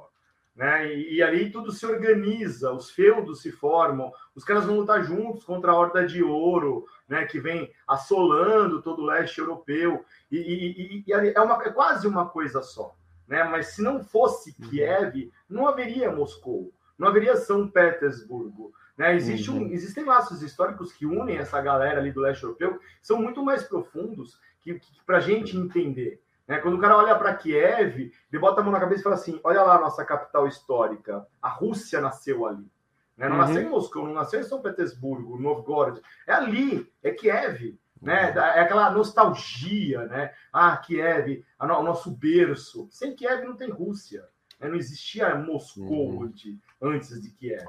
Né? E, e, ali tudo se organiza, os feudos se formam, os caras vão lutar juntos contra a Horda de Ouro, né? que vem assolando todo o leste europeu. E, e, e é, uma, é quase uma coisa só. Né? Mas se não fosse uhum. Kiev, não haveria Moscou, não haveria São Petersburgo. Né? Existe um, uhum. existem laços históricos que unem essa galera ali do leste europeu, são muito mais profundos que, que para a gente entender. Né? Quando o cara olha para Kiev, ele bota a mão na cabeça e fala assim: olha lá a nossa capital histórica. A Rússia nasceu ali. Né? Não uhum. nasceu em Moscou, não nasceu em São Petersburgo, Novgorod. É ali, é Kiev. Né? Uhum. É aquela nostalgia, né? Ah, Kiev, o nosso berço. Sem Kiev não tem Rússia. Né? Não existia Moscou uhum. antes de Kiev.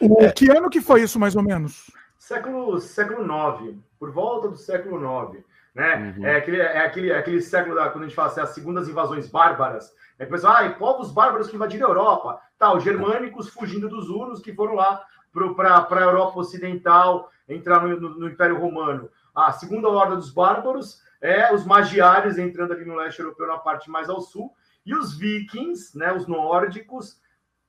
O é. que ano que foi isso, mais ou menos? Século, século IX, por volta do século IX. Né? Uhum. É, aquele, é aquele, é aquele século da, quando a gente fala assim, as segundas invasões bárbaras. É que pessoal, ah, povos bárbaros que invadiram a Europa. Tá, os germânicos fugindo dos hunos que foram lá para a Europa Ocidental, entrar no, no, no, Império Romano. A segunda horda dos bárbaros é os magiares entrando ali no leste europeu, na parte mais ao sul, e os vikings, né, os nórdicos,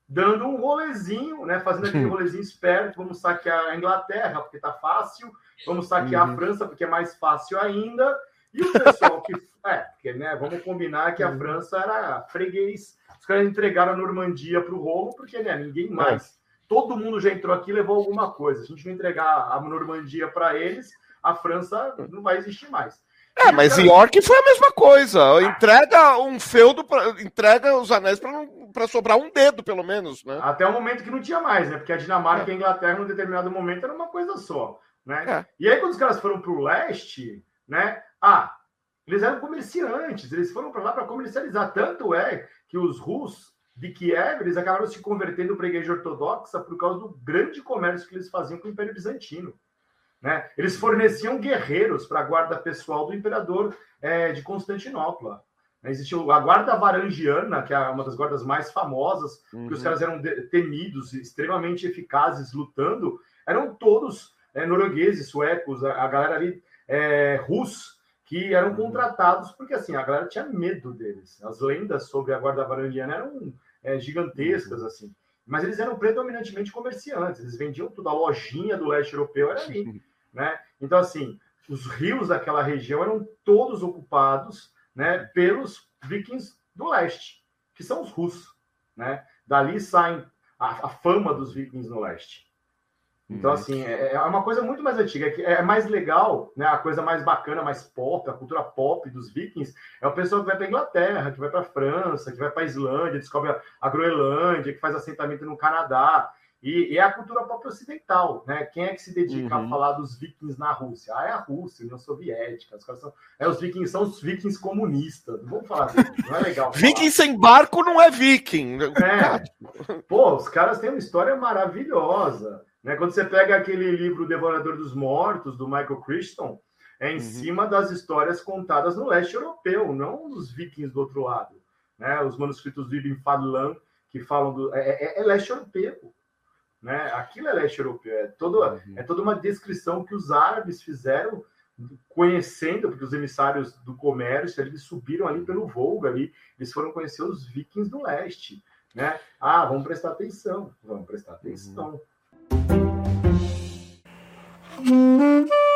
dando um rolezinho, né, fazendo aquele rolezinho esperto, vamos saquear a Inglaterra, porque tá fácil, vamos saquear uhum. a França, porque é mais fácil ainda, e o pessoal que. É, porque, né, vamos combinar que a uhum. França era freguês. Os caras entregaram a Normandia para o rolo, porque né, ninguém mais. Todo mundo já entrou aqui e levou alguma coisa. Se a gente não entregar a Normandia para eles, a França não vai existir mais. É, mas em York foi a mesma coisa. Entrega um feudo, pra, entrega os anéis para sobrar um dedo, pelo menos, né? Até o momento que não tinha mais, né? Porque a Dinamarca é. e a Inglaterra, em um determinado momento, era uma coisa só, né? É. E aí, quando os caras foram para o leste, né? Ah, eles eram comerciantes, eles foram para lá para comercializar. Tanto é que os russos de Kiev, eles acabaram se convertendo para a igreja ortodoxa por causa do grande comércio que eles faziam com o Império Bizantino. Né? Eles forneciam guerreiros para a guarda pessoal do imperador é, de Constantinopla. Né? Existiu a guarda varangiana, que é uma das guardas mais famosas, uhum. que os caras eram temidos, extremamente eficazes lutando, eram todos é, noruegueses, suecos, a, a galera ali é, russa, que eram uhum. contratados porque assim a galera tinha medo deles. As lendas sobre a guarda varangiana eram é, gigantescas uhum. assim. Mas eles eram predominantemente comerciantes, eles vendiam tudo, a lojinha do leste europeu era ali, né? Então, assim, os rios daquela região eram todos ocupados, né, pelos vikings do leste, que são os russos, né? Dali saem a, a fama dos vikings no leste. Então, uhum. assim, é, é, uma coisa muito mais antiga. É, é mais legal, né? A coisa mais bacana, mais pop, a cultura pop dos vikings, é o pessoal que vai para Inglaterra, que vai para França, que vai para Islândia, descobre a Groenlândia, que faz assentamento no Canadá. E, e, é a cultura pop ocidental, né? Quem é que se dedica uhum. a falar dos vikings na Rússia? Ah, é a Rússia, a União Soviética. Os caras são, é, os vikings são os vikings comunistas. Não vamos falar disso, não é legal. viking sem barco não é viking. É. Pô, os caras têm uma história maravilhosa. Né? Quando você pega aquele livro Devorador dos Mortos, do Michael Crichton, é em uhum. cima das histórias contadas no leste europeu, não dos vikings do outro lado. Né? Os manuscritos do Ibn Fadlan, que falam do. É, é, é, leste europeu. Né? Aquilo é leste europeu. É, todo, uhum. é toda uma descrição que os árabes fizeram conhecendo, porque os emissários do comércio eles subiram ali pelo Volga ali, eles foram conhecer os vikings do leste, né? Ah, vamos prestar atenção, vamos prestar atenção. Uhum. A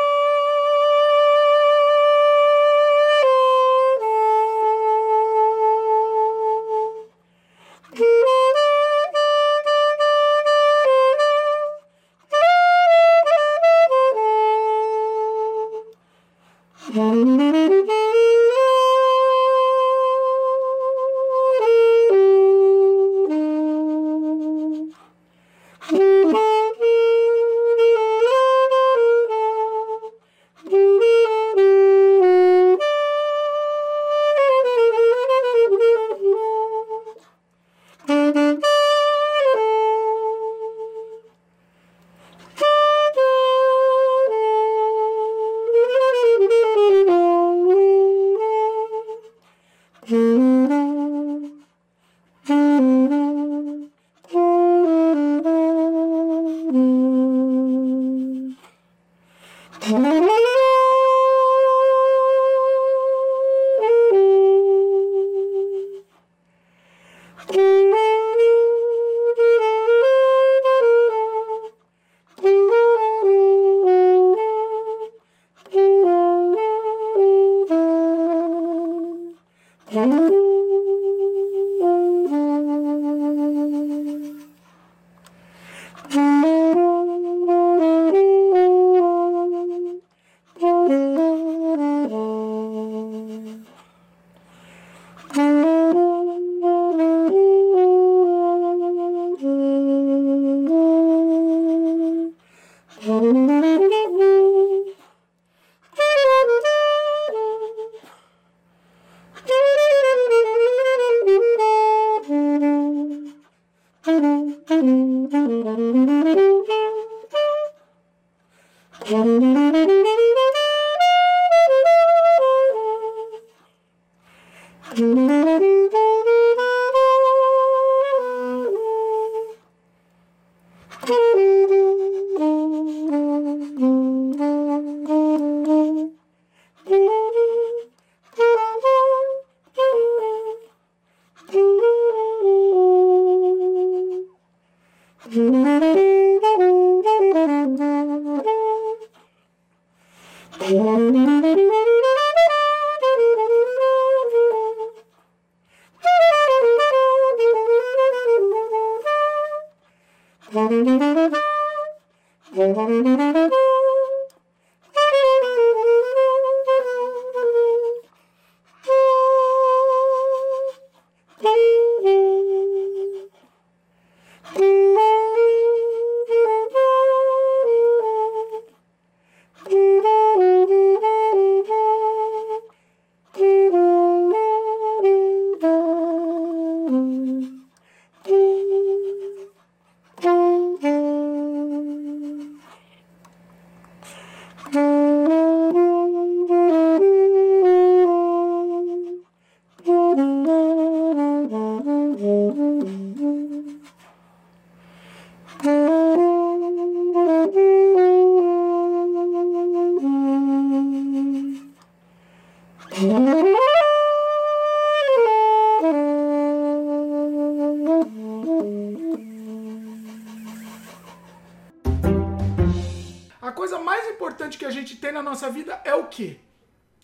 é o quê?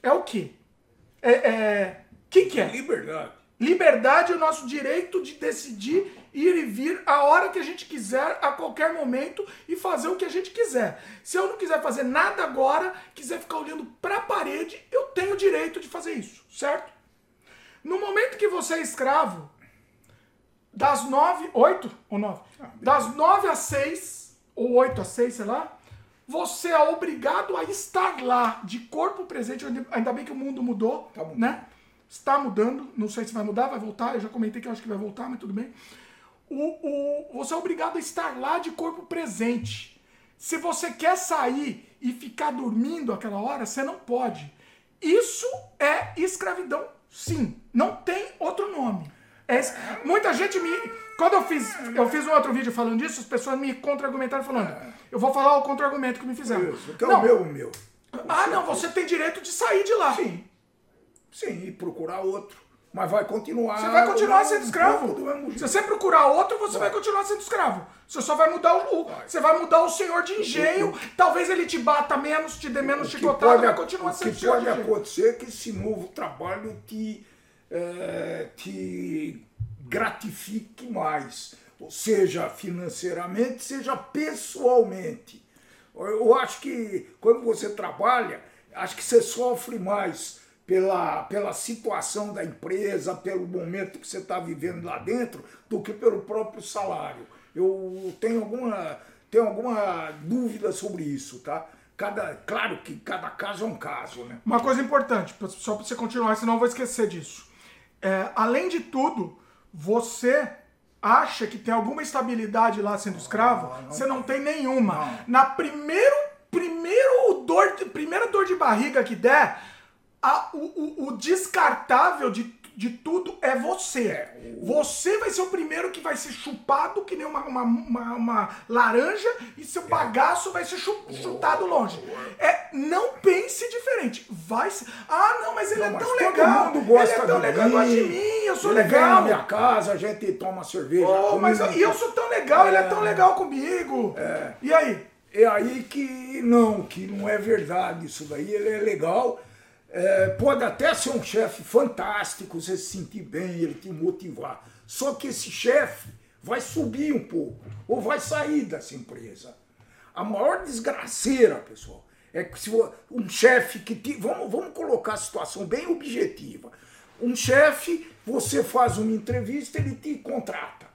É o quê? É, é... que que é? Liberdade. Liberdade é o nosso direito de decidir ir e vir a hora que a gente quiser, a qualquer momento e fazer o que a gente quiser. Se eu não quiser fazer nada agora, quiser ficar olhando para a parede, eu tenho o direito de fazer isso, certo? No momento que você é escravo, das nove, oito ou nove? Das nove às seis, ou oito às seis, sei lá, você é obrigado a estar lá, de corpo presente. Ainda bem que o mundo mudou, né? Está mudando. Não sei se vai mudar, vai voltar. Eu já comentei que eu acho que vai voltar, mas tudo bem. O, o, você é obrigado a estar lá de corpo presente. Se você quer sair e ficar dormindo aquela hora, você não pode. Isso é escravidão, sim. Não tem outro nome. É, muita gente me. Quando eu fiz, eu fiz um outro vídeo falando disso, as pessoas me contra-argumentaram falando. Eu vou falar o contra-argumento que me fizeram. Isso, que é não. o meu, o meu. Ah, não, você tem direito de sair de lá. Sim. Sim, e procurar outro. Mas vai continuar. Você vai continuar do- sendo escravo. Se você procurar outro, você vai continuar sendo escravo. Você só vai mudar o. o- Você vai mudar o senhor de engenho. Talvez ele te bata menos, te dê menos O que chicotada, pode, vai continuar o sendo que senhor pode de engenho. acontecer é que esse novo trabalho te, eh, te gratifique mais, seja financeiramente, seja pessoalmente. Eu acho que quando você trabalha, acho que você sofre mais pela, pela situação da empresa, pelo momento que você está vivendo lá dentro, do que pelo próprio salário. Eu tenho alguma, tenho alguma dúvida sobre isso, tá? Cada, claro que cada caso é um caso, né? Uma coisa importante, só para você continuar, senão eu vou esquecer disso. É, além de tudo, você acha que tem alguma estabilidade lá sendo escravo? você não tem nenhuma. Na primeiro, primeiro dor, primeira dor de barriga que der, a- o, o- o descartável de, de tudo é você. Você vai ser o primeiro que vai ser chupado que nem uma, uma, uma, uma laranja e seu bagaço vai ser chu- chutado longe. É, não pense diferente. Vai ser. Ah, não, mas ele Não, é tão todo legal. mundo gosta ele é tão legal, gosta de mim, eu sou Ele vem na legal. minha casa, a gente toma cerveja. Oh, mas eu- e eu sou tão legal, ele é tão legal comigo. E aí? É aí que não, que não é verdade isso daí. Ele é legal. É, pode até ser um chefe fantástico, você se sentir bem, ele te motivar. Só que esse chefe vai subir um pouco, ou vai sair dessa empresa. A maior desgraceira, pessoal, é que se um chefe que te. Vamos, vamos colocar a situação bem objetiva. Um chefe, você faz uma entrevista, ele te contrata.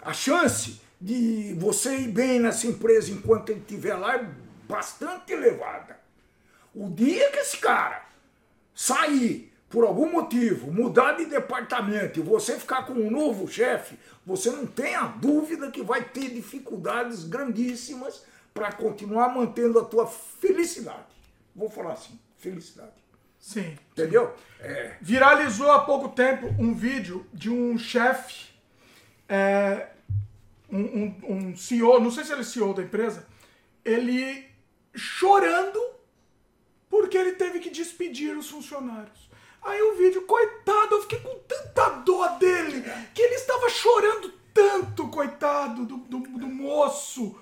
A chance de você ir bem nessa empresa enquanto ele estiver lá é bastante elevada. O dia que esse cara sair por algum motivo, mudar de departamento e você ficar com um novo chefe, você não tem a dúvida que vai ter dificuldades grandíssimas para continuar mantendo a tua felicidade. Vou falar assim, felicidade. Sim. Entendeu? É. Viralizou há pouco tempo um vídeo de um chefe, é, um, um- um CEO, não sei se ele é CEO da empresa, ele chorando porque ele teve que despedir os funcionários. Aí o vídeo, coitado, eu fiquei com tanta dó dele, que ele estava chorando tanto, coitado do, do, do moço.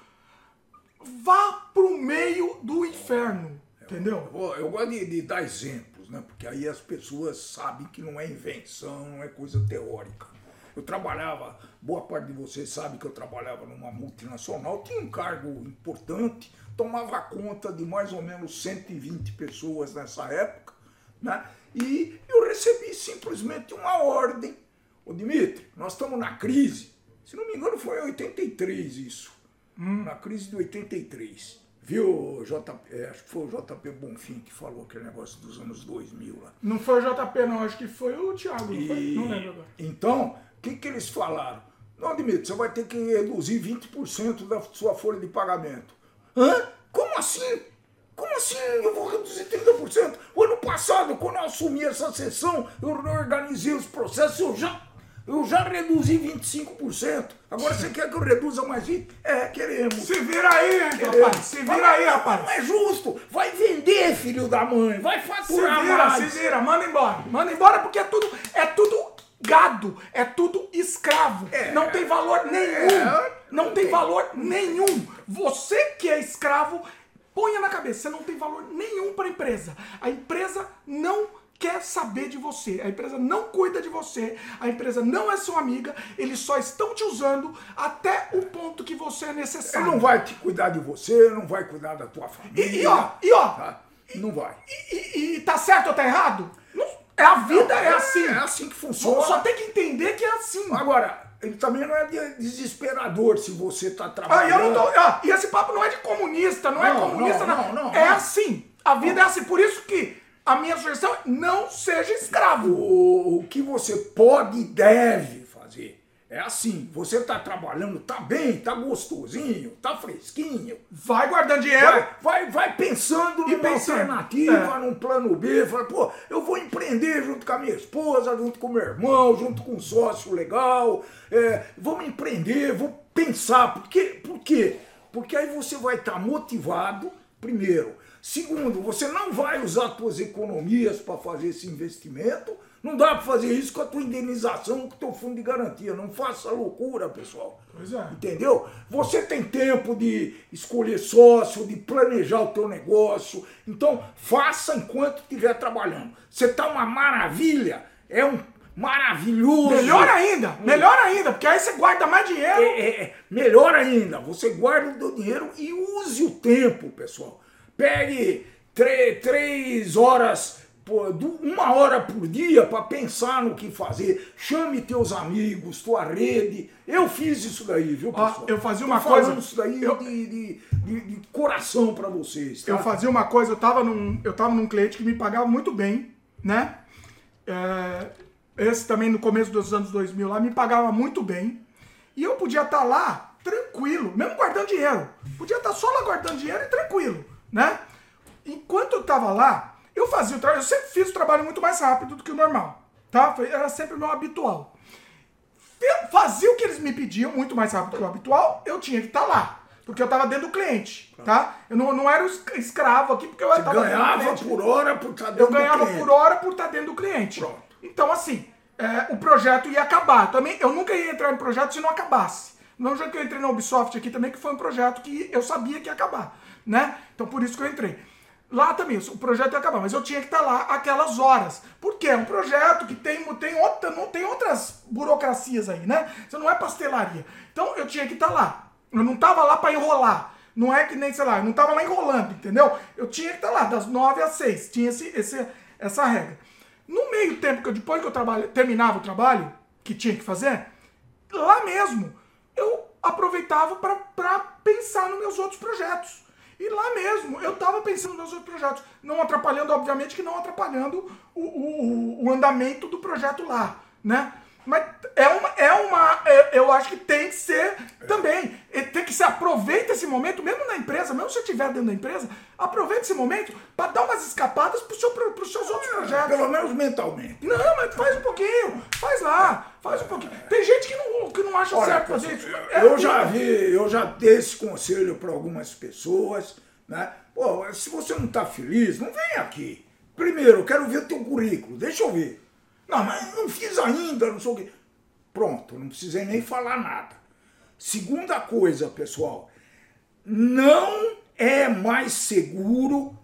Vá pro meio do inferno, entendeu? Eu, eu gosto de, de dar exemplos, né? Porque aí as pessoas sabem que não é invenção, não é coisa teórica. Eu trabalhava, boa parte de vocês sabe que eu trabalhava numa multinacional, tinha um cargo importante, tomava conta de mais ou menos 120 pessoas nessa época, né? E eu recebi simplesmente uma ordem. Ô Dimitri, nós estamos na crise. Se não me engano, foi em 83 isso. Na crise de 83. Viu, JP, é, acho que foi o JP Bonfim que falou aquele negócio dos anos 2000 lá. Não foi o JP, não, acho que foi o Thiago, não? E- não lembro agora. Então, o que, que eles falaram? Não, Dimitri, você vai ter que reduzir 20% da sua folha de pagamento. Hã? Como assim? Como assim eu vou reduzir 30%? O ano passado, quando eu assumi essa sessão, eu organizei os processos, eu já, eu já reduzi 25%. Agora você quer que eu reduza mais 20%? É, queremos. Se vira aí, rapaz, se vira aí, rapaz. Não é justo. Vai vender, filho da mãe. Vai Se faturar vira, mais. se vira, manda embora. Manda embora porque é tudo, é tudo gado, é tudo escravo. não tem valor nenhum. não tem valor nenhum. Você que é escravo, ponha na cabeça, você não tem valor nenhum para a empresa. A empresa não quer saber de você. A empresa não cuida de você. A empresa não é sua amiga. Eles só estão te usando até o ponto que você é Ele necessário. não vai te cuidar de você, não vai cuidar da tua família. E, e ó, e ó, Tá? Não vai. e, e tá certo ou tá errado? É a vida, é, É- assim. é assim que funciona. Só tem que entender que é assim. Agora, ele também não é de- desesperador se você tá Ah, e trabalhando. eu não tô. ah, e esse papo não é de comunista, não, é Não, comunista, não, não. não, não, é assim. A vida é assim. Por isso que a minha sugestão é não seja escravo. O, o que você pode e deve é assim: você tá trabalhando, tá bem, tá gostosinho, tá fresquinho. Vai guardando dinheiro. Vai, vai, vai pensando E numa pensando. alternativa, É. num plano B. Fala, pô, eu vou empreender junto com a minha esposa, junto com o meu irmão, junto com um sócio legal. É, vamos empreender, vou pensar. Por quê? Por quê? Porque aí você vai estar motivado, primeiro. Segundo, você não vai usar suas economias para fazer esse investimento. Não dá para fazer isso com a tua indenização, com o teu fundo de garantia. Não faça loucura, pessoal. Pois é. Entendeu? Você tem tempo de escolher sócio, de planejar o teu negócio. Então, faça enquanto estiver trabalhando. Você tá uma maravilha, é um maravilhoso. Melhor ainda, melhor ainda, porque aí você guarda mais dinheiro. É, é, é, melhor ainda, você guarda o teu dinheiro e use o tempo, pessoal. Pegue três horas, uma hora por dia para pensar no que fazer. Chame teus amigos, tua rede. Eu fiz isso daí, viu, pessoal? eu fazia Tô uma falando coisa- isso daí eu- de, de- de- de coração para vocês. tá? Eu fazia uma coisa, eu tava num, eu tava num cliente que me pagava muito bem, né? É, esse também no começo dos anos 2000 lá me pagava muito bem. E eu podia estar lá tranquilo, mesmo guardando dinheiro. Podia estar só lá guardando dinheiro e tranquilo, né? Enquanto eu tava lá, eu fazia o trabalho, eu sempre fiz o trabalho muito mais rápido do que o normal, Tá? Era sempre o meu habitual. Fazia o que eles me pediam, muito mais rápido que o habitual, eu tinha que estar tá lá. Porque eu estava dentro do cliente, tá? Eu não, não era escravo aqui, porque eu estava ganhava por hora por estar tá dentro Eu ganhava por hora por estar tá dentro do cliente. Pronto. Então, assim, é, o projeto ia acabar. Também, eu nunca ia entrar em projeto se não acabasse. Não já que eu entrei na Ubisoft aqui também, que foi um projeto que eu sabia que ia acabar, né? Então, por isso que eu entrei. Lá também, o projeto ia acabar, mas eu tinha que estar lá aquelas horas. Porque é um projeto que tem, tem, outra, não tem outras burocracias aí, né? Você não é pastelaria. Então eu tinha que estar lá. Eu não estava lá para enrolar. Não é que nem, sei lá, eu não estava lá enrolando, entendeu? Eu tinha que estar lá, das nove às seis. Tinha esse, esse, essa regra. No meio tempo, que depois que eu trabalho, terminava o trabalho, que tinha que fazer, lá mesmo, eu aproveitava para pensar nos meus outros projetos. E lá mesmo, eu estava pensando nos outros projetos. Não atrapalhando, obviamente, que não atrapalhando o, o, o andamento do projeto lá, né? Mas é uma, é uma. É, eu acho que tem que ser também. Tem que se aproveita esse momento, mesmo na empresa, mesmo se você estiver dentro da empresa, aproveita esse momento para dar umas escapadas para seu, os seus outros projetos. Pelo menos mentalmente. Não, mas faz um pouquinho. Faz lá. Faz um pouquinho. Tem gente que não, que não acha Olha, certo fazer isso. É eu já vi, eu já dei esse conselho para algumas pessoas, né? Pô, se você não está feliz, não vem aqui. Primeiro, eu quero ver o teu currículo. Deixa eu ver. Não, mas não fiz ainda, não sei o quê. Pronto, não precisei nem falar nada. Segunda coisa, pessoal, não é mais seguro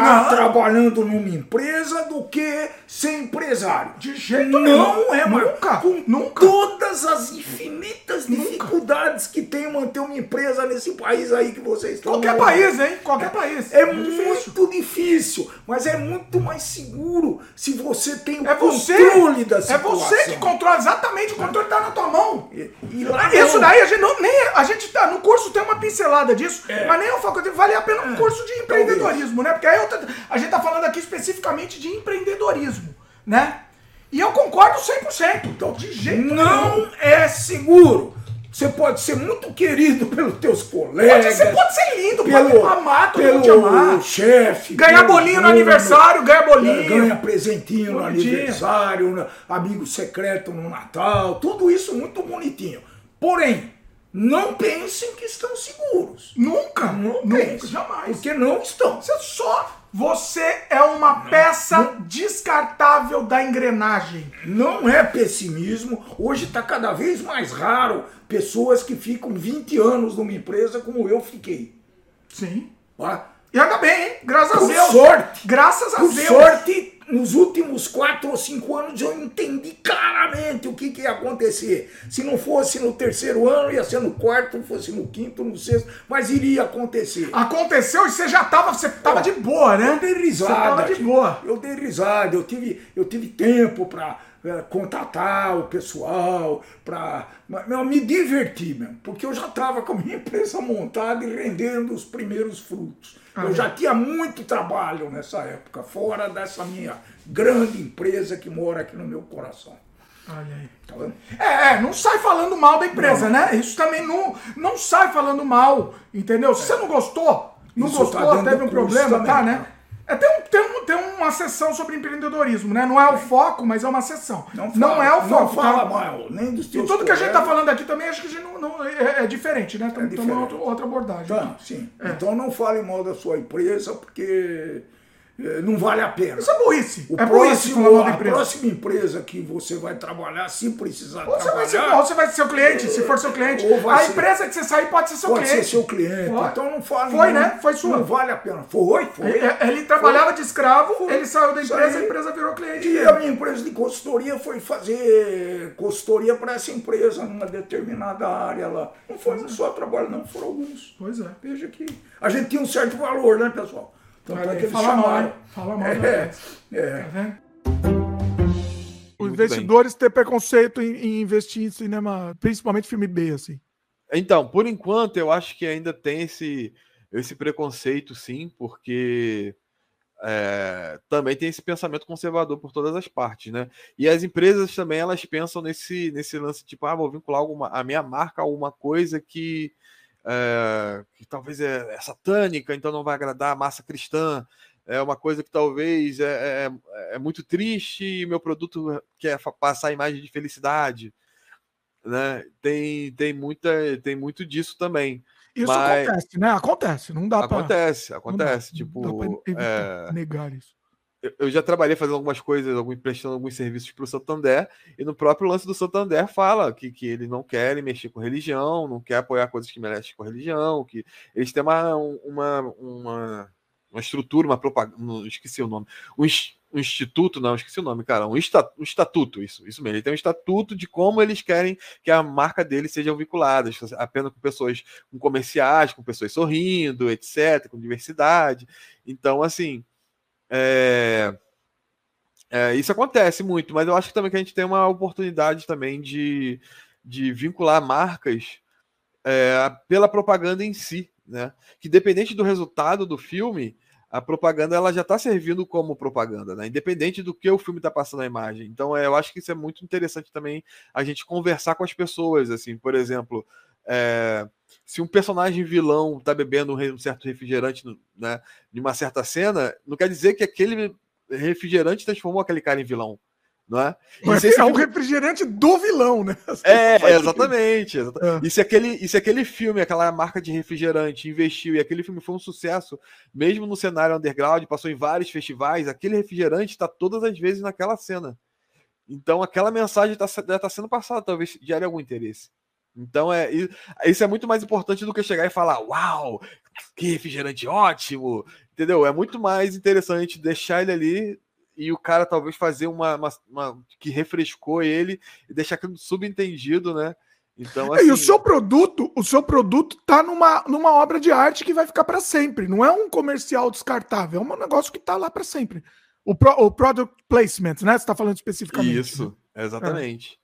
estar tá trabalhando numa empresa do que ser empresário. De jeito não nenhum. é. Nunca. Com nunca. todas as infinitas nunca. dificuldades que tem manter uma empresa nesse país aí que vocês estão. Qualquer país, hein? Qualquer é, país. É, é muito difícil. difícil, mas é muito mais seguro se você tem o é controle da situação. É você que controla, exatamente, o controle está na tua mão. E, e lá Isso daí, a gente, não, nem, a gente tá, no curso tem uma pincelada disso, é. mas nem eu falo que vale a pena um é. curso de empreendedorismo, né? Porque aí eu, a gente está falando aqui especificamente de empreendedorismo, né? E eu concordo 100%. Então, de jeito não nenhum. é seguro. Você pode ser muito querido pelos teus colegas. Pode, você pode ser lindo, pelo, pode amar, todo pelo amar. chefe. Ganhar bolinho no aniversário, ganha bolinho. Ganha presentinho no aniversário, amigo secreto no Natal. Tudo isso muito bonitinho. Porém, não pensem que estão seguros. Nunca. Não nunca, pensem, jamais. Porque não estão. Você só você é uma peça descartável da engrenagem. Não é pessimismo. Hoje está cada vez mais raro pessoas que ficam 20 anos numa empresa como eu fiquei. Sim. Ah. E ainda bem, hein? Graças Por a Deus. sorte. Graças a Por Deus. sorte, nos últimos quatro ou cinco anos eu entendi claramente o que, que ia acontecer. Se não fosse no terceiro ano, ia ser no quarto, fosse no quinto, no sexto, mas iria acontecer. Aconteceu e você já estava, você tava de boa, né? Eu dei risada. Você tava de boa. Eu dei risada, eu tive, eu tive tempo para é, contatar o pessoal, para me divertir mesmo, porque eu já estava com a minha empresa montada e rendendo os primeiros frutos. Eu já tinha muito trabalho nessa época, fora dessa minha grande empresa que mora aqui no meu coração. Olha aí. Tá é, é, não sai falando mal da empresa, não. né? Isso também não, não sai falando mal, entendeu? Se você não gostou, não Isso tá gostou, tá teve um problema, também, tá, né? É, tem, um, tem, um, tem uma sessão sobre empreendedorismo, né? Não é o foco, mas é uma sessão. Não, fala, não é o foco. Não fala tá? mal, nem dos teus E tudo que a gente está falando aqui também, acho que a gente não, não é, é, diferente, né? Estamos é outra, abordagem. Tá, sim. É. Então não fale mal da sua empresa, porque não vale a pena. Isso é burrice. O é próximo, burrice a empresa. próxima empresa que você vai trabalhar, se precisar ou trabalhar... Você vai ser, ou você vai ser seu cliente, se for seu cliente. A ser, empresa que você sair pode ser seu pode cliente. Pode ser seu cliente. Foi. Então não fale... Foi, não, né? Foi sua. Não vale a pena. Foi, foi. Ele, ele trabalhava foi. de escravo, foi. ele saiu da empresa, a empresa virou cliente. E a minha empresa de consultoria foi fazer consultoria para essa empresa numa determinada área lá. Não foi um só trabalho, não. Foram alguns. Pois é. Veja que a gente tinha um certo valor, né, pessoal? Tanto é que eles fala chamaram. Mal, fala mal é, é. Tá Os investidores têm preconceito em, em, investir em cinema, principalmente filme B, assim. Então, por enquanto, eu acho que ainda tem esse, esse preconceito, sim, porque é, também tem esse pensamento conservador por todas as partes, né? E as empresas também elas pensam nesse, nesse lance tipo, ah, vou vincular alguma, a minha marca a alguma coisa que é, que talvez é, é, satânica, então não vai agradar a massa cristã. é uma coisa que talvez é, é, é muito triste e meu produto quer passar a imagem de felicidade. Né? Tem, tem, muita, tem muito disso também. Isso Mas... acontece, né? Acontece, não dá para. Acontece, acontece. Dá, tipo, é... negar isso. Eu já trabalhei fazendo algumas coisas, algum, prestando alguns serviços para o Santander, e no próprio lance do Santander fala que, que eles não querem mexer com religião, não quer apoiar coisas que mexem com religião, que eles têm uma, uma, uma uma estrutura, uma propaganda, esqueci o nome, um, um, instituto, não, esqueci o nome, cara, um, estatuto, um estatuto, isso, isso mesmo. Ele tem um estatuto de como eles querem que a marca deles sejam vinculadas, apenas com pessoas, com comerciais, com pessoas sorrindo, etc., com diversidade. Então, assim, é, é, isso acontece muito, mas eu acho que também que a gente tem uma oportunidade também de, de vincular marcas é, pela propaganda em si, né? Que dependente do resultado do filme, a propaganda ela já está servindo como propaganda, né? Independente do que o filme está passando a imagem. Então, é, eu acho que isso é muito interessante também a gente conversar com as pessoas, assim, por exemplo, é, se um personagem vilão está bebendo um certo refrigerante, né, de uma certa cena, não quer dizer que aquele refrigerante transformou aquele cara em vilão não é? Mas é o refrigerante do vilão, né? É, exatamente. É. E, se aquele, e se aquele filme, aquela marca de refrigerante investiu e aquele filme foi um sucesso, mesmo no cenário underground, passou em vários festivais, aquele refrigerante está todas as vezes naquela cena. Então aquela mensagem está tá sendo passada, talvez gere algum interesse. Então é isso é muito mais importante do que chegar e falar, uau, que refrigerante ótimo, entendeu? É muito mais interessante deixar ele ali e o cara talvez fazer uma, uma, uma, que refrescou ele e deixar aquilo subentendido, né? Então, assim... E o assim seu produto, o seu produto tá numa, numa obra de arte que vai ficar para sempre. Não é um comercial descartável, é um negócio que tá lá para sempre. O, pro, o product placement, né? Você está falando especificamente. Isso, né? exatamente. É.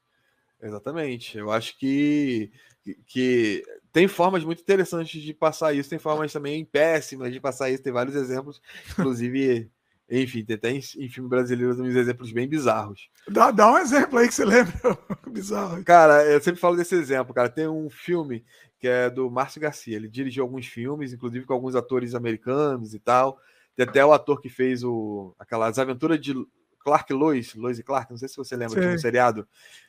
Exatamente. Eu acho que, que tem formas muito interessantes de passar isso, tem formas também péssimas de passar isso, tem vários exemplos, inclusive enfim, tem até em, em filme brasileiro uns exemplos bem bizarros. Dá, dá um exemplo aí que você lembra. Bizarro. Cara, eu sempre falo desse exemplo, cara. Tem um filme que é do Márcio Garcia. Ele dirigiu alguns filmes, inclusive com alguns atores americanos e tal. Tem até o ator que fez o, aquelas aventuras de Clark Lois, Lois e Clark, não sei se você lembra, de um seriado.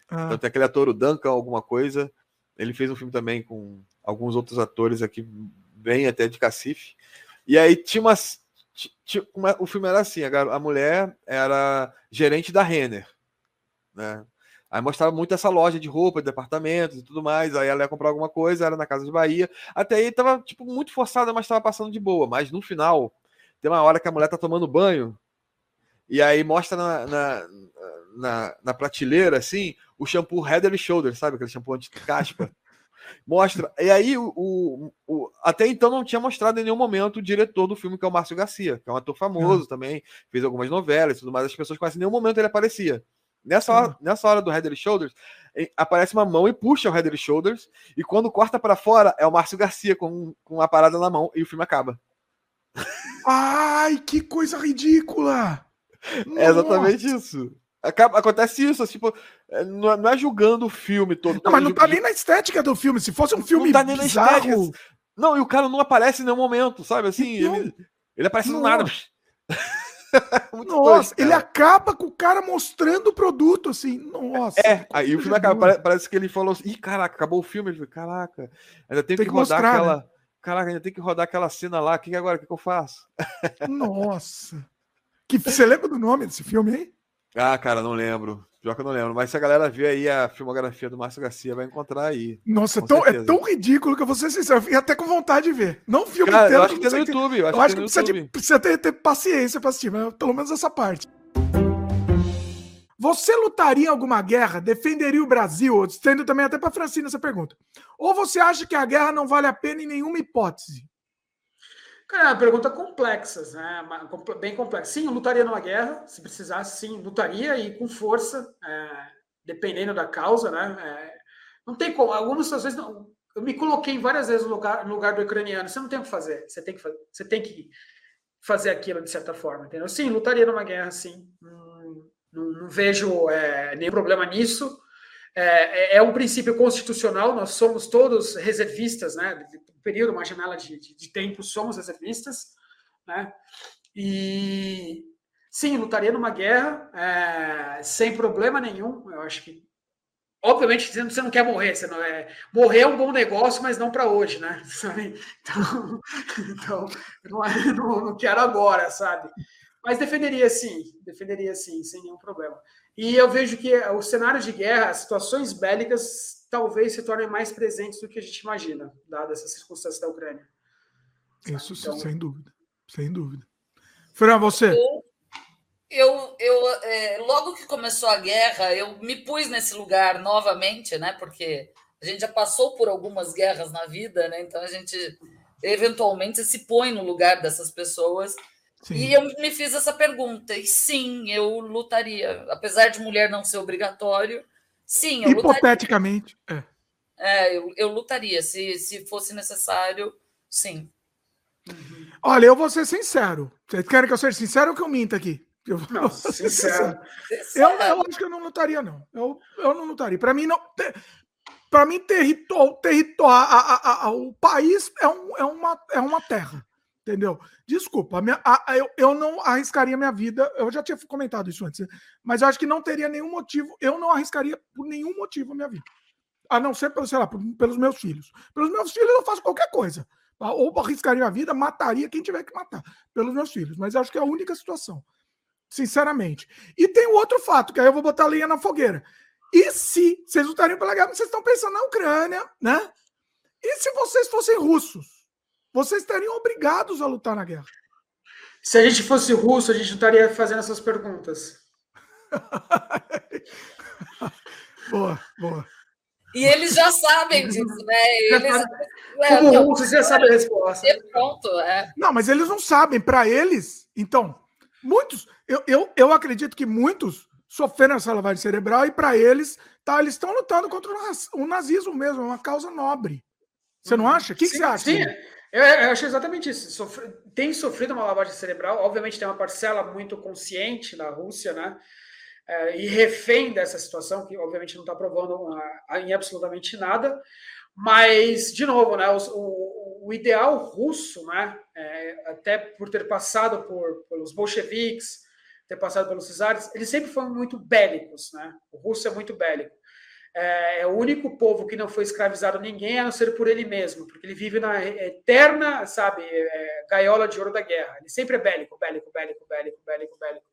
Ah. Então tem aquele ator, o Duncan, alguma coisa. Ele fez um filme também com alguns outros atores aqui, bem até de cacife. E aí tinha umas o filme era assim: a, a mulher era gerente da Renner, né? Aí mostrava muito essa loja de roupa, de departamentos e tudo mais. Aí ela ia comprar alguma coisa, era na Casa de Bahia. Até aí tava, tipo, muito forçada, mas tava passando de boa. Mas no final, tem uma hora que a mulher tá tomando banho. E aí mostra na, na, na, na prateleira, assim, o shampoo Head and Shoulders, sabe? Aquele shampoo anti-caspa. Mostra. E aí, o, o, o, até então não tinha mostrado em nenhum momento o diretor do filme, que é o Márcio Garcia, que é um ator famoso uhum. também, fez algumas novelas e tudo mais. As pessoas conhecem, em nenhum momento ele aparecia. Nessa hora, uhum. nessa hora do Head Shoulders, aparece uma mão e puxa o Head Shoulders, e quando corta para fora, é o Márcio Garcia com, com uma parada na mão, e o filme acaba. Ai, que coisa ridícula! É exatamente isso. Acaba, acontece isso, tipo, é, não é, não é julgando o filme todo. Não, mas não tá nem na estética do filme. Se fosse um filme não tá nem bizarro... na estética. Não, e o cara não aparece em nenhum momento, sabe? Assim, ele, ele aparece no nada. Nossa, ele acaba com o cara mostrando o produto, assim. Nossa. É, aí o filme acaba. Parece que ele falou assim: ih, caraca, acabou o filme. Ele falou, caraca, ainda tem, que, que, rodar mostrar, aquela. Né? Caraca, ainda tem que rodar aquela cena lá. O que agora? O que, eu faço? Nossa. Que, você lembra do nome desse filme aí? Ah, cara, não lembro. Pior que eu não lembro. Mas se a galera ver aí a filmografia do Márcio Garcia, vai encontrar aí. Nossa, é tão, é tão, ridículo que eu vou ser sincero. Eu fiquei até com vontade de ver. Não filme cara, inteiro. Eu acho que tem no YouTube. Eu acho, eu acho que, que precisa, de, precisa ter, ter, paciência pra assistir, mas pelo menos essa parte. Você lutaria em alguma guerra? Defenderia o Brasil? Estendo também até para Francina essa pergunta. Ou você acha que a guerra não vale a pena em nenhuma hipótese? Cara, é pergunta complexa, né? bem complexa. Sim, eu lutaria numa guerra, se precisasse, sim, lutaria e com força, é, dependendo da causa, né? É, não tem como, algumas vezes não, eu me coloquei várias vezes no lugar, no lugar do ucraniano, você não tem o que fazer, você tem que, você tem que fazer aquilo de certa forma, entendeu? Sim, lutaria numa guerra, sim. Não, não, não vejo é, nenhum problema nisso. É, é, é, um princípio constitucional, nós somos todos reservistas, né? período, uma janela de, de, de tempo, somos reservistas, né? E sim, lutaria numa guerra é, sem problema nenhum. Eu acho que obviamente você não quer morrer, você não é morrer é um bom negócio, mas não para hoje, né? Então, então é, não, não, quero agora, sabe? Mas defenderia sim, defenderia sim, sem nenhum problema. E eu vejo que o cenário de guerra, as situações bélicas, talvez se tornem mais presentes do que a gente imagina, dada essa circunstância da Ucrânia. Isso então, sem dúvida, sem dúvida. Fran, você? Eu, eu é, logo que começou a guerra, eu me pus nesse lugar novamente, né? Porque a gente já passou por algumas guerras na vida, né? Então a gente eventualmente se põe no lugar dessas pessoas. Sim. E eu me fiz essa pergunta, e sim, eu lutaria. Apesar de mulher não ser obrigatório, sim, eu Hipoteticamente, lutaria. é. É, eu, eu lutaria. Se, se fosse necessário, sim. Olha, eu vou ser sincero. Vocês querem que eu seja sincero ou que eu minta aqui? Eu, não, sincero. Eu, eu acho que eu não lutaria, não. Eu, eu não lutaria. Para mim, não. Para mim, território, território a, a, a, o país é, um, é, uma, é uma terra. Entendeu? Desculpa, minha, a, eu, eu não arriscaria minha vida. Eu já tinha comentado isso antes, mas eu acho que não teria nenhum motivo. Eu não arriscaria por nenhum motivo a minha vida. A não ser, sei lá, por, pelos meus filhos. Pelos meus filhos, eu faço qualquer coisa. Ou arriscaria a vida, mataria quem tiver que matar, pelos meus filhos. Mas acho que é a única situação sinceramente. E tem outro fato, que aí eu vou botar a linha na fogueira. E se vocês lutariam pela guerra, vocês estão pensando na Ucrânia, né? E se vocês fossem russos? Vocês estariam obrigados a lutar na guerra. Se a gente fosse russo, a gente não estaria fazendo essas perguntas. boa, boa. E eles já sabem disso, né? Eles, Como russo, você já sabe a resposta. Pronto, é. Não, mas eles não sabem. Para eles, então, Muitos, eu, eu, eu acredito que muitos sofreram essa lavagem cerebral e para eles, tá, eles estão lutando contra o nazismo mesmo, é uma causa nobre. Você não uhum. acha? O que, que você acha? Sim, eu, eu acho exatamente isso. Sofre, tem sofrido uma lavagem cerebral, obviamente tem uma parcela muito consciente na Rússia, né? É, e refém dessa situação, que obviamente não está provando uma, em absolutamente nada. Mas, de novo, né, o, o, o ideal russo, né, é, até por ter passado por, pelos bolcheviques, ter passado pelos czares, eles sempre foram muito bélicos. Né? O russo é muito bélico. É, é, o único povo que não foi escravizado ninguém, a não ser por ele mesmo, porque ele vive na eterna, sabe, é, gaiola de ouro da guerra. Ele sempre é bélico, bélico, bélico, bélico, bélico, bélico.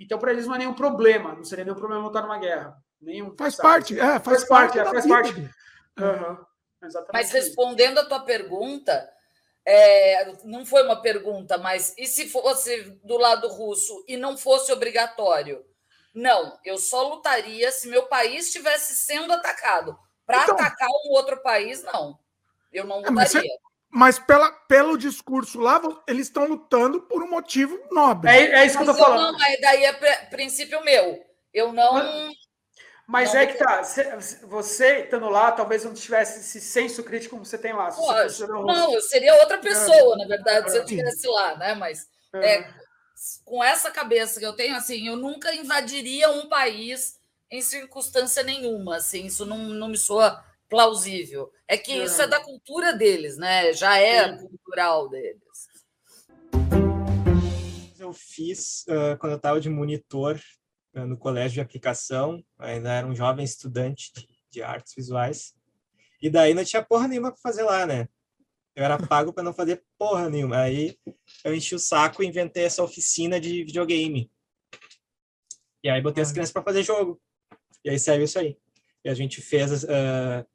Então, para eles não é nenhum problema, não seria nenhum problema lutar numa guerra. Nenhum, faz sabe? parte, é, faz, faz parte, parte é, faz parte. Uhum. Exatamente mas respondendo a tua pergunta, é, não foi uma pergunta, mas e se fosse do lado russo e não fosse obrigatório? Não, eu só lutaria se meu país estivesse sendo atacado. Para então, atacar um outro país, não. Eu não lutaria. É, mas, mas pela, pelo discurso lá, eles estão lutando por um motivo nobre. É, é isso que eu tô falando. Não, daí é princípio meu. Eu não. Mas mas não, é que tá, você estando lá, talvez não tivesse esse senso crítico como você tem lá. não, eu seria outra pessoa, é. na verdade, se eu estivesse lá, né? Mas é. Com essa cabeça que eu tenho, assim, eu nunca invadiria um país em circunstância nenhuma, assim, isso não, não me soa plausível. É que isso é da cultura deles, né? Já é cultural deles. Eu fiz uh, quando eu estava de monitor eh, no colégio de aplicação, ainda era um jovem estudante de, de artes visuais. E daí não tinha porra nenhuma para fazer lá, né? Eu era pago para não fazer porra nenhuma. Aí eu enchi o saco e inventei essa oficina de videogame. E aí botei as crianças para fazer jogo. E aí saiu isso aí. E a gente fez uh,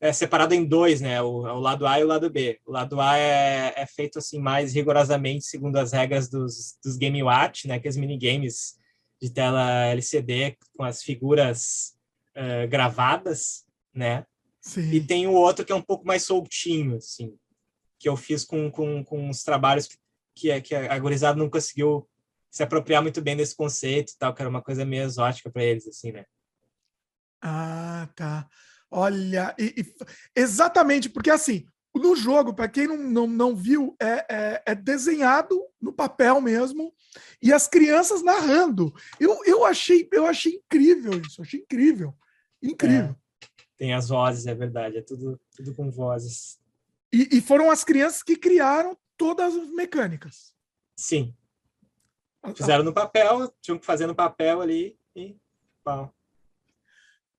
é separado em dois, né? O, o, lado A e o lado B. O lado A é, é feito assim mais rigorosamente segundo as regras dos, dos Game Watch, né? Que é os minigames de tela LCD com as figuras uh, gravadas, né? Sim. E tem o outro que é um pouco mais soltinho, assim, que eu fiz com, com, com os trabalhos que, que a gurizada não conseguiu se apropriar muito bem desse conceito e tal, que era uma coisa meio exótica para eles, assim, né? Ah, tá. Olha, e, e, exatamente, porque assim, no jogo, para quem não, não, não viu, é, é, é, desenhado no papel mesmo e as crianças narrando. Eu, eu, achei, eu achei incrível isso, achei incrível. Incrível. É, tem as vozes, é verdade, é tudo, tudo com vozes. E, e foram as crianças que criaram todas as mecânicas. Sim. Fizeram no papel, tinham que fazer no papel ali e pau.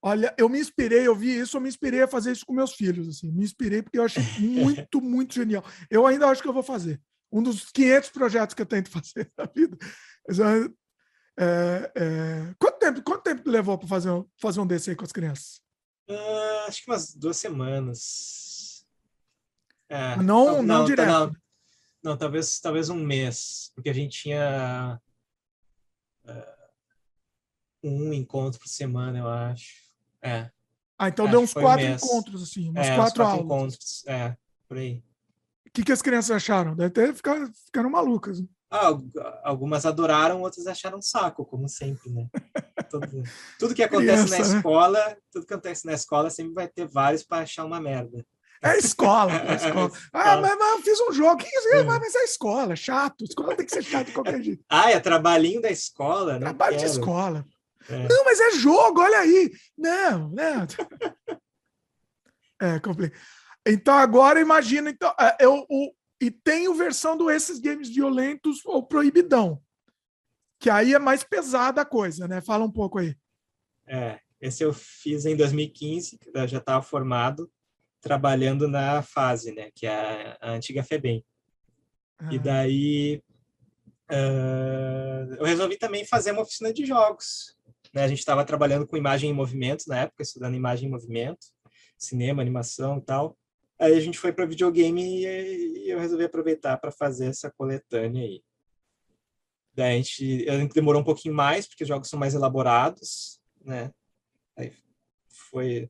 Olha, eu me inspirei, eu vi isso, eu me inspirei a fazer isso com meus filhos, assim, me inspirei porque eu achei muito, muito genial. Eu ainda acho que eu vou fazer. Um dos 500 projetos que eu tento fazer na vida. É, é... Quanto tempo, quanto tempo levou para fazer, um, fazer um aí com as crianças? Uh, acho que umas duas semanas. É, não, não, não, direto. Não, não, talvez, talvez um mês, porque a gente tinha uh, um encontro por semana, eu acho. É. Ah, então deu uns quatro um encontros, assim, uns é, quatro, quatro aulas. encontros, é, por aí. O que, que as crianças acharam? Deve ter ficado, ficaram malucas. Né? Ah, algumas adoraram, outras acharam um saco, como sempre, né? tudo, tudo que acontece Criança, na né? escola, tudo que acontece na escola sempre vai ter vários para achar uma merda. É escola, é escola. Ah, mas, mas, eu fiz um jogo. Que isso? É. Mas é escola, chato. Escola tem que ser chato de qualquer jeito. Ah, é trabalhinho da escola. Trabalho de escola. É. Não, mas é jogo, olha aí. Não, não. É, complicado. Então agora imagina, então, é, eu, o, e tem a versão do esses games violentos ou proibidão, que aí é mais pesada a coisa, né? Fala um pouco aí. É, esse eu fiz em 2015, eu já estava formado, trabalhando na fase, né? Que é a, antiga FEBEM. Ah. E daí uh, eu resolvi também fazer uma oficina de jogos. Né? A gente estava trabalhando com imagem em movimento na época, estudando imagem em movimento, cinema, animação e tal. Aí a gente foi para videogame e eu resolvi aproveitar para fazer essa coletânea aí. Daí a gente, a gente demorou um pouquinho mais, porque os jogos são mais elaborados, né? Aí foi.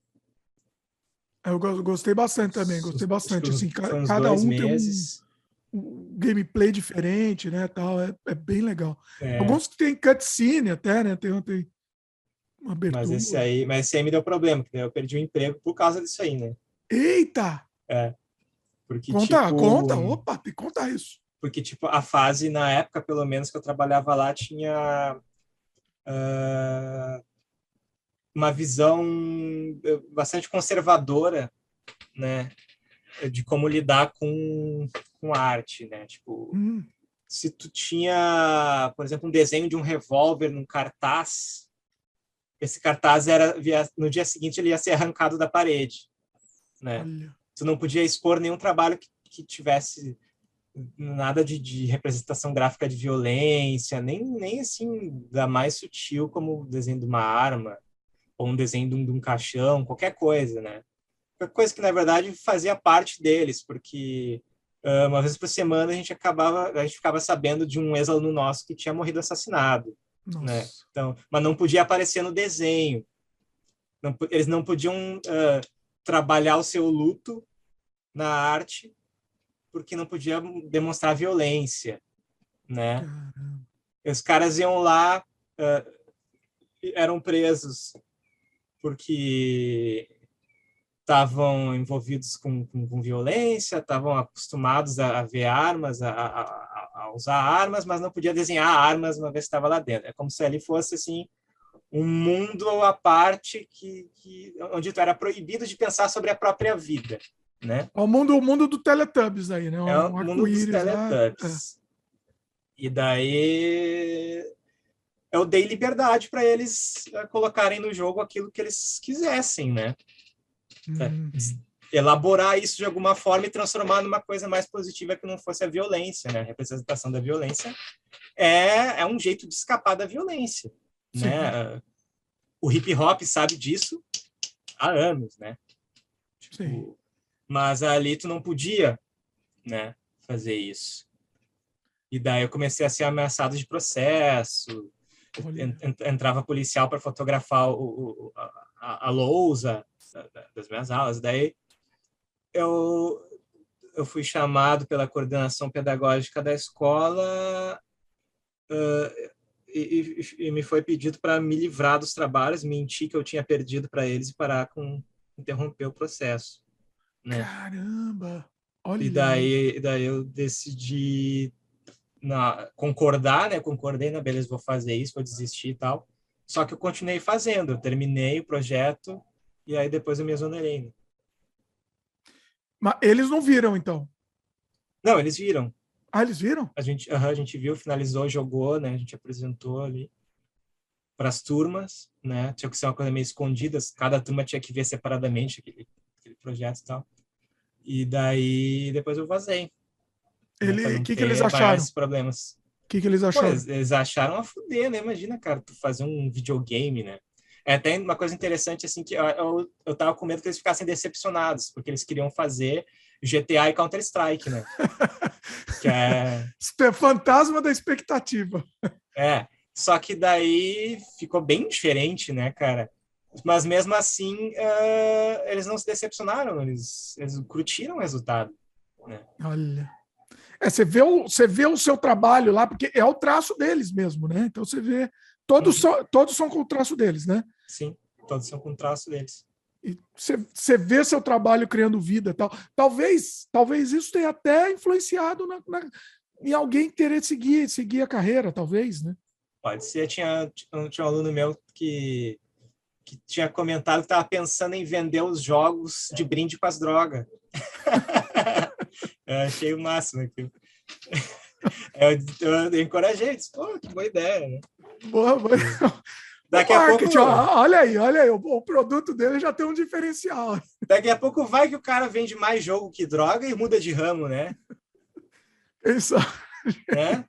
Eu gostei bastante também, gostei bastante. Assim, cada um meses. tem um, um, gameplay diferente, né? Tal, é, é bem legal. É. Alguns tem cutscene até, né? Tem, tem uma abertura. Mas esse aí, mas esse aí me deu problema, porque eu perdi o emprego por causa disso aí, né? Eita! É. Porque, conta, tipo, conta, opa, tem que contar isso. Porque, tipo, a fase, na época, pelo menos, que eu trabalhava lá, tinha uh, uma visão eh, bastante conservadora, né? De como lidar com, com arte, né? Tipo, hum. se tu tinha, por exemplo, um desenho de um revólver num cartaz, esse cartaz era, no dia seguinte, ele ia ser arrancado da parede, né? Olha tu não podia expor nenhum trabalho que, que tivesse nada de, de, representação gráfica de violência, nem, nem assim da mais sutil como o desenho de uma arma ou um desenho de um, de um caixão, qualquer coisa, né? Qualquer coisa que na verdade fazia parte deles, porque uh, uma vez por semana a gente acabava, a gente ficava sabendo de um ex-aluno nosso que tinha morrido assassinado, Nossa. né? Então, mas não podia aparecer no desenho. Não, eles não podiam uh, trabalhar o seu luto na arte porque não podia demonstrar violência, né? Os caras iam lá, uh, eram presos porque estavam envolvidos com, com, com violência, estavam acostumados a, a, ver armas, a, a, a, usar armas, mas não podia desenhar armas uma vez estava lá dentro. É como se ali fosse assim um mundo à parte que, que onde tu era proibido de pensar sobre a própria vida, né? É o mundo, o mundo do Teletubbies aí, né? Um, é o mundo dos Teletubbies. É. E daí eu dei liberdade para eles eh, colocarem no jogo aquilo que eles quisessem, né? Uhum. Elaborar isso de alguma forma e transformar numa coisa mais positiva que não fosse a violência, né? A representação da violência é, é um jeito de escapar da violência. Né? O hip hop sabe disso há anos, né? Tipo, mas ali tu não podia, né, fazer isso. E daí eu comecei a ser ameaçado de processo. Entrava policial para fotografar o, o, a, a lousa das minhas aulas. Daí eu eu fui chamado pela coordenação pedagógica da escola uh, e, e, e, me foi pedido para me livrar dos trabalhos, mentir que eu tinha perdido para eles e parar com interromper o processo. Né? Caramba! Olha. E daí, daí eu decidi na, concordar, né? Concordei, na beleza, vou fazer isso, vou desistir e tal. Só que eu continuei fazendo, eu terminei o projeto e aí depois eu me exonerei. Né? Mas eles não viram, então? Não, eles viram. Ah, eles viram? A gente, uh -huh, a gente viu, finalizou, jogou, né? A gente apresentou ali para as turmas, né? Tinha que ser uma coisa meio escondida, cada turma tinha que ver separadamente aquele, aquele projeto e tal. E daí depois eu vazei. Ele, o que, que eles acharam? problemas. O que, que eles acharam? Pô, eles, eles, acharam a fuder, né? Imagina, cara, tu fazer um videogame, né? É até uma coisa interessante, assim, que eu, eu, eu tava com medo que eles ficassem decepcionados, porque eles queriam fazer GTA e Counter-Strike, né? que é... é fantasma da expectativa. É, só que daí ficou bem diferente, né, cara? Mas mesmo assim, uh, eles não se decepcionaram, eles, eles curtiram o resultado. Né? Olha. É, você, vê o, você vê o seu trabalho lá, porque é o traço deles mesmo, né? Então você vê. Todos, são, todos são com o traço deles, né? Sim, todos são com o traço deles. E você, você vê seu trabalho criando vida tal. Talvez, talvez isso tenha até influenciado na, na, em alguém querer seguir, seguir a carreira, talvez, né? Pode ser. Tinha, tinha um aluno meu que, que tinha comentado que estava pensando em vender os jogos de brinde com as drogas. eu achei o máximo aquilo. Eu, eu, eu encorajei, disse, pô, que boa ideia, né? Boa, boa. Daqui a pouco. Olha aí, olha aí, o, o, produto dele já tem um diferencial. Daqui a pouco vai que o cara vende mais jogo que droga e muda de ramo, né? Isso. É?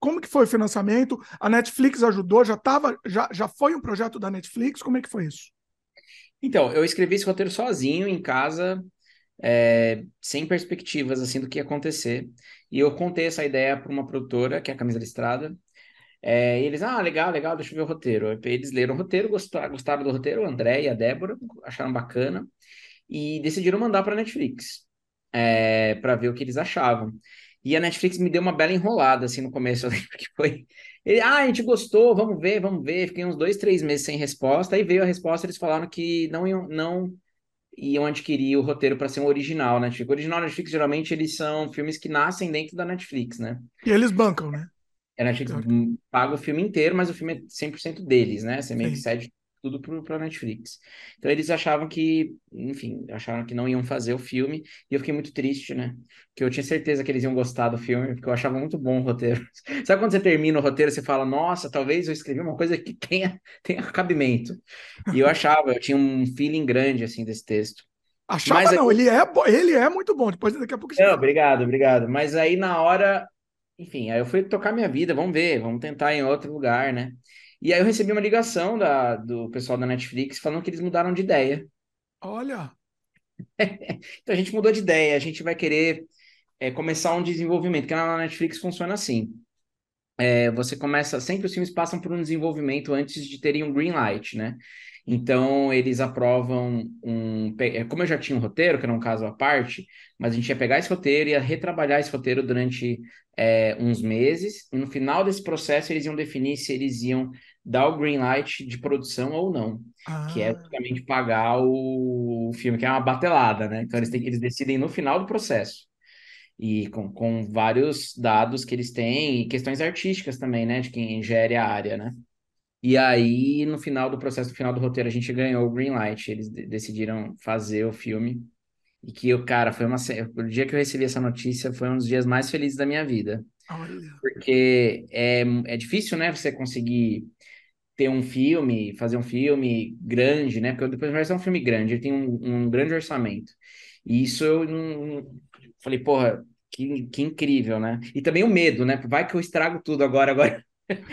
Como que foi o financiamento? A Netflix ajudou? Já tava, já, já foi um projeto da Netflix? Como é que foi isso? Então, eu escrevi esse roteiro sozinho em casa, é, sem perspectivas assim do que ia acontecer. E eu contei essa ideia para uma produtora, que é a Camisa Listrada. É, e eles, ah, legal, legal, deixa eu ver o roteiro. Eles leram o roteiro, gostaram, gostaram do roteiro, o André e a Débora acharam bacana e decidiram mandar para a Netflix é, para ver o que eles achavam. E a Netflix me deu uma bela enrolada assim no começo, eu lembro que foi. Ele, ah, a gente gostou, vamos ver, vamos ver. Fiquei uns dois, três meses sem resposta. Aí veio a resposta, eles falaram que não iam, não iam adquirir o roteiro para ser um original Netflix. O original Netflix, geralmente, eles são filmes que nascem dentro da Netflix, né? E eles bancam, né? A Netflix claro. paga o filme inteiro, mas o filme é 100% deles, né? Você meio que cede tudo para a Netflix. Então eles achavam que, enfim, acharam que não iam fazer o filme, e eu fiquei muito triste, né? Porque eu tinha certeza que eles iam gostar do filme, porque eu achava muito bom o roteiro. Sabe quando você termina o roteiro, você fala, nossa, talvez eu escrevi uma coisa que tenha, tenha cabimento. E eu achava, eu tinha um feeling grande, assim, desse texto. Achava Mas, não, aí... ele, é, ele é muito bom, depois daqui a pouco... Não, obrigado, obrigado. Mas aí na hora, enfim, aí eu fui tocar minha vida, vamos ver, vamos tentar em outro lugar, né? E aí eu recebi uma ligação da, do pessoal da Netflix falando que eles mudaram de ideia. Olha! então a gente mudou de ideia, a gente vai querer é, começar um desenvolvimento, que na Netflix funciona assim. É, você começa, sempre os filmes passam por um desenvolvimento antes de terem um green light, né? Então, eles aprovam um. É, como eu já tinha um roteiro, que era um caso à parte, mas a gente ia pegar esse roteiro e ia retrabalhar esse roteiro durante é, uns meses, e no final desse processo eles iam definir se eles iam dar o green light de produção ou não, ah. que é basicamente pagar o filme, que é uma batelada, né? Então eles, têm, eles decidem no final do processo. E com, com vários dados que eles têm, e questões artísticas também, né? De quem gere a área, né? E aí, no final do processo, no final do roteiro, a gente ganhou o green light. Eles decidiram fazer o filme. E que, cara, foi uma. O dia que eu recebi essa notícia foi um dos dias mais felizes da minha vida. Olha. Porque é, é difícil, né, você conseguir ter um filme, fazer um filme grande, né? Porque depois vai ser um filme grande, ele tem um, um grande orçamento. E isso eu não. Falei, porra, que, que incrível, né? E também o medo, né? Vai que eu estrago tudo agora, agora.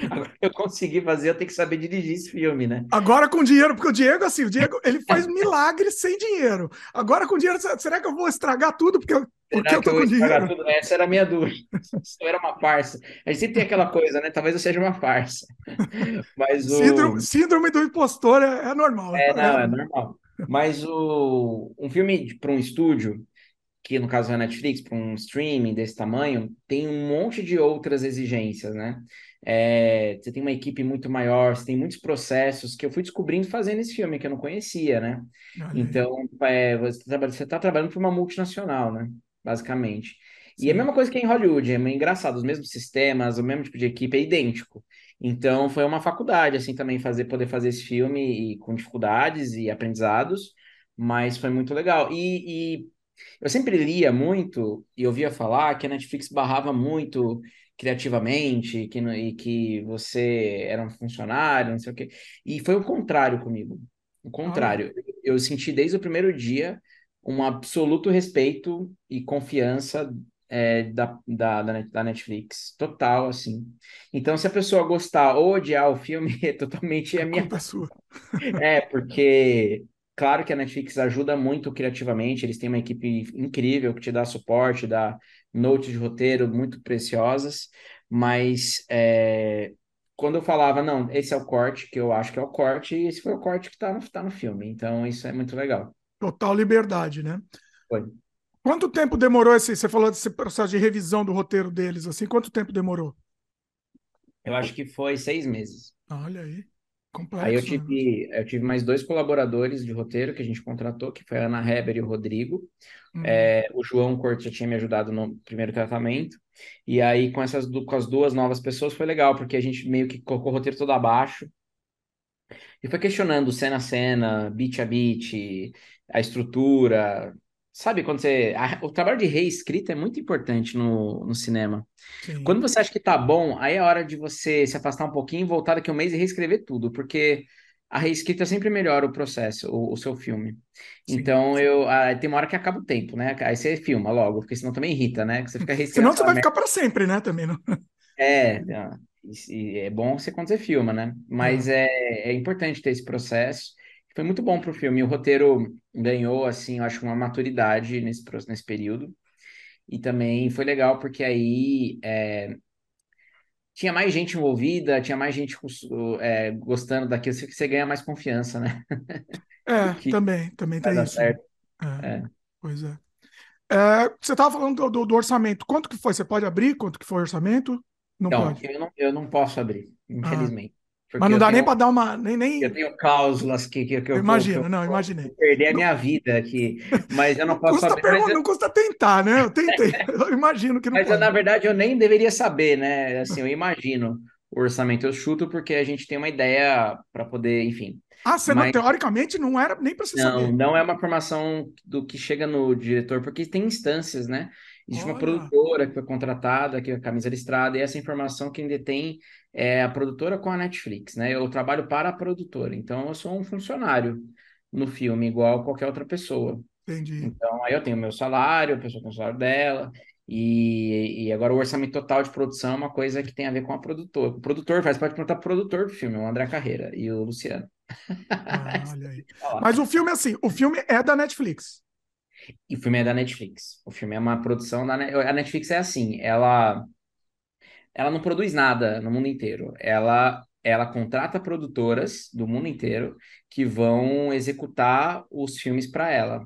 Agora eu consegui fazer, eu tenho que saber dirigir esse filme, né? Agora com dinheiro, porque o Diego, assim, o Diego, ele faz milagres sem dinheiro. Agora com dinheiro, será que eu vou estragar tudo porque eu, porque eu tô eu com dinheiro? Tudo? Essa era a minha dúvida. Isso era uma farsa. A gente sempre tem aquela coisa, né? Talvez eu seja uma farsa. Mas o... síndrome, síndrome do impostor é, é normal. É, não, é normal. Mas o, um filme para um estúdio, que no caso é a Netflix, para um streaming desse tamanho, tem um monte de outras exigências, né? É, você tem uma equipe muito maior, você tem muitos processos que eu fui descobrindo fazendo esse filme, que eu não conhecia, né? Então, é, você está tá trabalhando para uma multinacional, né? Basicamente. Sim. E é a mesma coisa que em Hollywood, é engraçado, os mesmos sistemas, o mesmo tipo de equipe é idêntico. Então, foi uma faculdade, assim, também fazer, poder fazer esse filme e, com dificuldades e aprendizados, mas foi muito legal. E, e Eu sempre lia muito e ouvia falar que a Netflix barrava muito criativamente que, e que você era um funcionário, não sei o quê. E foi o contrário comigo. O contrário. Ah. Eu senti desde o primeiro dia um absoluto respeito e confiança é, da, da, da Netflix. Total, assim. Então, se a pessoa gostar ou odiar o filme, é totalmente a, a minha. Culpa é sua. É, porque Claro que a Netflix ajuda muito criativamente, eles têm uma equipe incrível que te dá suporte, dá notes de roteiro muito preciosas, mas é, quando eu falava, não, esse é o corte, que eu acho que é o corte, e esse foi o corte que está no, tá no filme, então isso é muito legal. Total liberdade, né? Foi. Quanto tempo demorou esse, você falou desse processo de revisão do roteiro deles, assim, quanto tempo demorou? Eu acho que foi seis meses. Olha aí. Complexo, Aí eu né? tive, eu tive mais dois colaboradores de roteiro que a gente contratou, que foi a Ana Heber e o Rodrigo. Uhum. É, o João Corte já tinha me ajudado no primeiro tratamento. E aí, com essas com as duas novas pessoas, foi legal, porque a gente meio que colocou o roteiro todo abaixo. E foi questionando cena a cena, beat a beat, a estrutura, Sabe, quando você. A, o trabalho de reescrita é muito importante no, no cinema. Sim. Quando você acha que tá bom, aí é hora de você se afastar um pouquinho, voltar daqui a um mês e reescrever tudo, porque a reescrita sempre melhora o processo, o, o seu filme. Sim, então, sim. eu ah, tem uma hora que acaba o tempo, né? Aí você filma logo, porque senão também irrita, né? Que você fica Senão você vai ficar para sempre, né? Também não. É, é bom você quando você filma, né? Mas é, é importante ter esse processo foi muito bom para o filme. O roteiro ganhou, assim, eu acho, uma maturidade nesse, nesse período. E também foi legal porque aí é, tinha mais gente envolvida, tinha mais gente é, gostando daquilo, você, ganha mais confiança, né? É, também, também tem isso. Certo. É, é. Pois é. é você estava falando do, do, orçamento. Quanto que foi? Você pode abrir? Quanto que foi o orçamento? Não, não pode. Eu não, eu não posso abrir, ah. infelizmente. Mas não dá tenho, nem para dar uma. Nem, nem... Eu tenho cláusulas que, que, que eu Imagino, vou, não, imaginei. Perder a minha vida aqui. Mas eu não posso custa saber. Mas... Não custa tentar, né? Eu tentei. eu imagino que não Mas pode. na verdade eu nem deveria saber, né? Assim, eu imagino o orçamento. Eu chuto porque a gente tem uma ideia para poder, enfim. Ah, você mas... não, teoricamente não era nem para você não, saber. Não, é uma formação do que chega no diretor, porque tem instâncias, né? Existe Olha. uma produtora que foi contratada, que é a Camisa Listrada, e essa informação quem detém é a produtora com a Netflix, né? Eu trabalho para a produtora, então eu sou um funcionário no filme, igual qualquer outra pessoa. Entendi. Então aí eu tenho meu salário, a pessoa tem o salário dela, e, e agora o orçamento total de produção é uma coisa que tem a ver com a produtora. O produtor faz parte perguntar produtor do filme, o André Carreira e o Luciano. Ah, olha aí. Mas o filme é assim, o filme é da Netflix. E o filme é da Netflix. O filme é uma produção da a Netflix é assim, ela ela não produz nada no mundo inteiro. Ela ela contrata produtoras do mundo inteiro que vão executar os filmes para ela.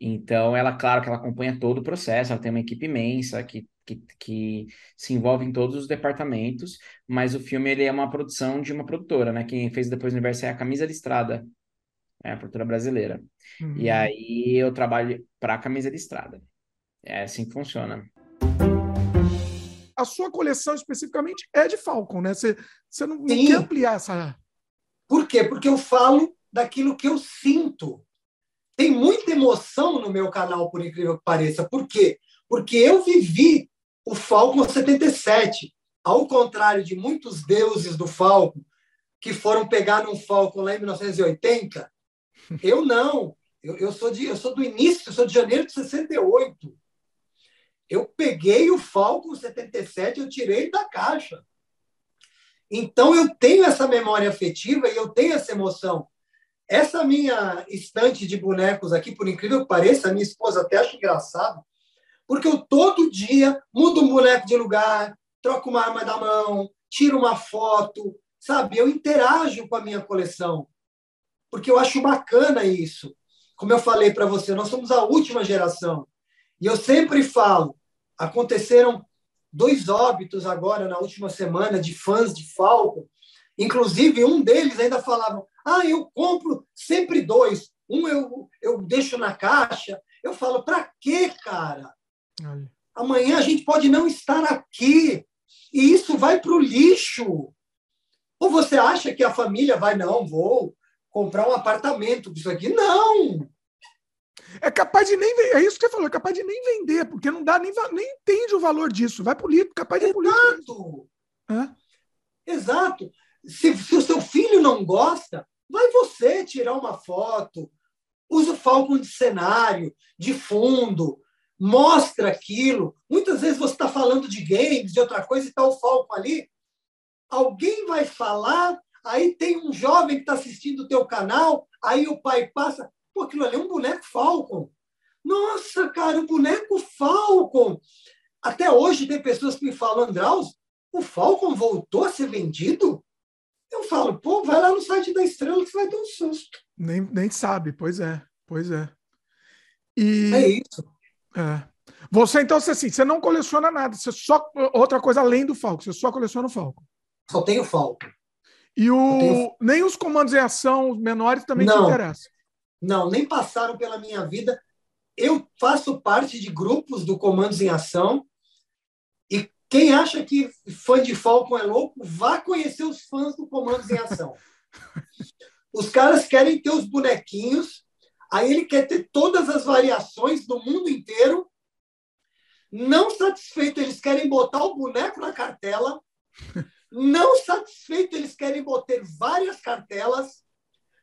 Então, ela, claro que ela acompanha todo o processo, ela tem uma equipe imensa que, que, que se envolve em todos os departamentos, mas o filme ele é uma produção de uma produtora, né? Quem fez depois o universo é a Camisa Listrada, é a produtora brasileira. Uhum. E aí eu trabalho para a Camisa Listrada. É assim que funciona a sua coleção especificamente é de Falcon, né? Você, você não, não quer ampliar essa. Por quê? Porque eu falo daquilo que eu sinto. Tem muita emoção no meu canal, por incrível que pareça. Por quê? Porque eu vivi o Falcon 77. Ao contrário de muitos deuses do Falcon que foram pegar num Falcon lá em 1980, eu não. Eu, eu, sou de, eu sou do início, eu sou de janeiro de 68. Eu peguei o Falcon 77, eu tirei da caixa. Então eu tenho essa memória afetiva e eu tenho essa emoção. Essa minha estante de bonecos aqui, por incrível que pareça, a minha esposa até acha engraçado, porque eu todo dia mudo um boneco de lugar, troco uma arma da mão, tiro uma foto, sabe? Eu interajo com a minha coleção, porque eu acho bacana isso. Como eu falei para você, nós somos a última geração. E eu sempre falo, Aconteceram dois óbitos agora na última semana de fãs de Falcon. Inclusive, um deles ainda falava: Ah, eu compro sempre dois. Um eu, eu deixo na caixa. Eu falo: Para quê, cara? Amanhã a gente pode não estar aqui. E isso vai para o lixo. Ou você acha que a família vai, não, vou comprar um apartamento com isso aqui? Não! É capaz de nem é isso que você falou, é capaz de nem vender, porque não dá nem, nem entende o valor disso. Vai político, capaz de ir político. Exato. Exato. Se, se o seu filho não gosta, vai você tirar uma foto, usa o Falcon de cenário, de fundo, mostra aquilo. Muitas vezes você está falando de games, de outra coisa, e está o Falcon ali. Alguém vai falar, aí tem um jovem que está assistindo o teu canal, aí o pai passa, pô, aquilo ali é um boneco Falcon. Nossa, cara, o boneco Falcon. Até hoje tem pessoas que me falam, Andraus, o Falcon voltou a ser vendido? Eu falo, pô, vai lá no site da Estrela que você vai ter um susto. Nem, nem sabe, pois é, pois é. E... É isso. É. Você, então, você, assim, você não coleciona nada, você só. Outra coisa além do Falco, você só coleciona o Falco. Só tem o Falco. E o... Tenho... nem os comandos em ação menores também não. te interessam. Não, nem passaram pela minha vida. Eu faço parte de grupos do Comandos em Ação quem acha que fã de Falcon é louco, vá conhecer os fãs do Comandos em Ação. Os caras querem ter os bonequinhos, aí ele quer ter todas as variações do mundo inteiro. Não satisfeito, eles querem botar o boneco na cartela. Não satisfeito, eles querem botar várias cartelas.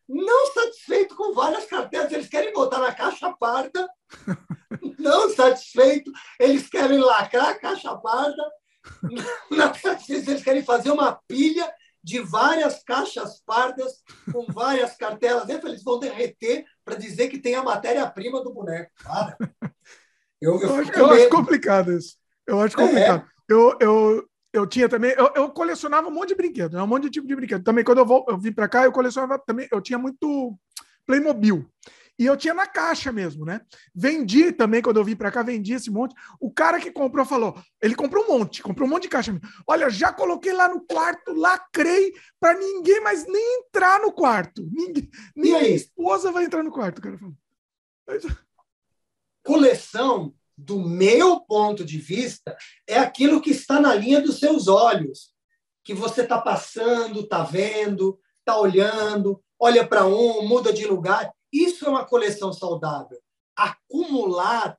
Não satisfeito com várias cartelas, eles querem botar na caixa parda. Não satisfeito, eles querem lacrar a caixa parda. Não satisfeito, eles querem fazer uma pilha de várias caixas pardas com várias cartelas. Eles vão derreter para dizer que tem a matéria-prima do boneco. Para. Eu, eu, eu, acho, eu acho, complicado isso. Eu acho complicado. É. Eu, eu, eu tinha também, eu, eu, colecionava um monte de brinquedo, né? um monte de tipo de brinquedo. Também, quando eu, vou, eu vim para cá, eu colecionava também, eu tinha muito Playmobil. E eu tinha na caixa mesmo, né? Vendi também, quando eu vim para cá, vendi esse monte. O cara que comprou falou: ele comprou um monte, comprou um monte de caixa. Olha, já coloquei lá no quarto, lacrei, para ninguém mais nem entrar no quarto. Ninguém, nem a esposa vai entrar no quarto, cara. Coleção, do meu ponto de vista, é aquilo que está na linha dos seus olhos, que você está passando, está vendo, está olhando, olha para um, muda de lugar. Isso é uma coleção saudável. Acumular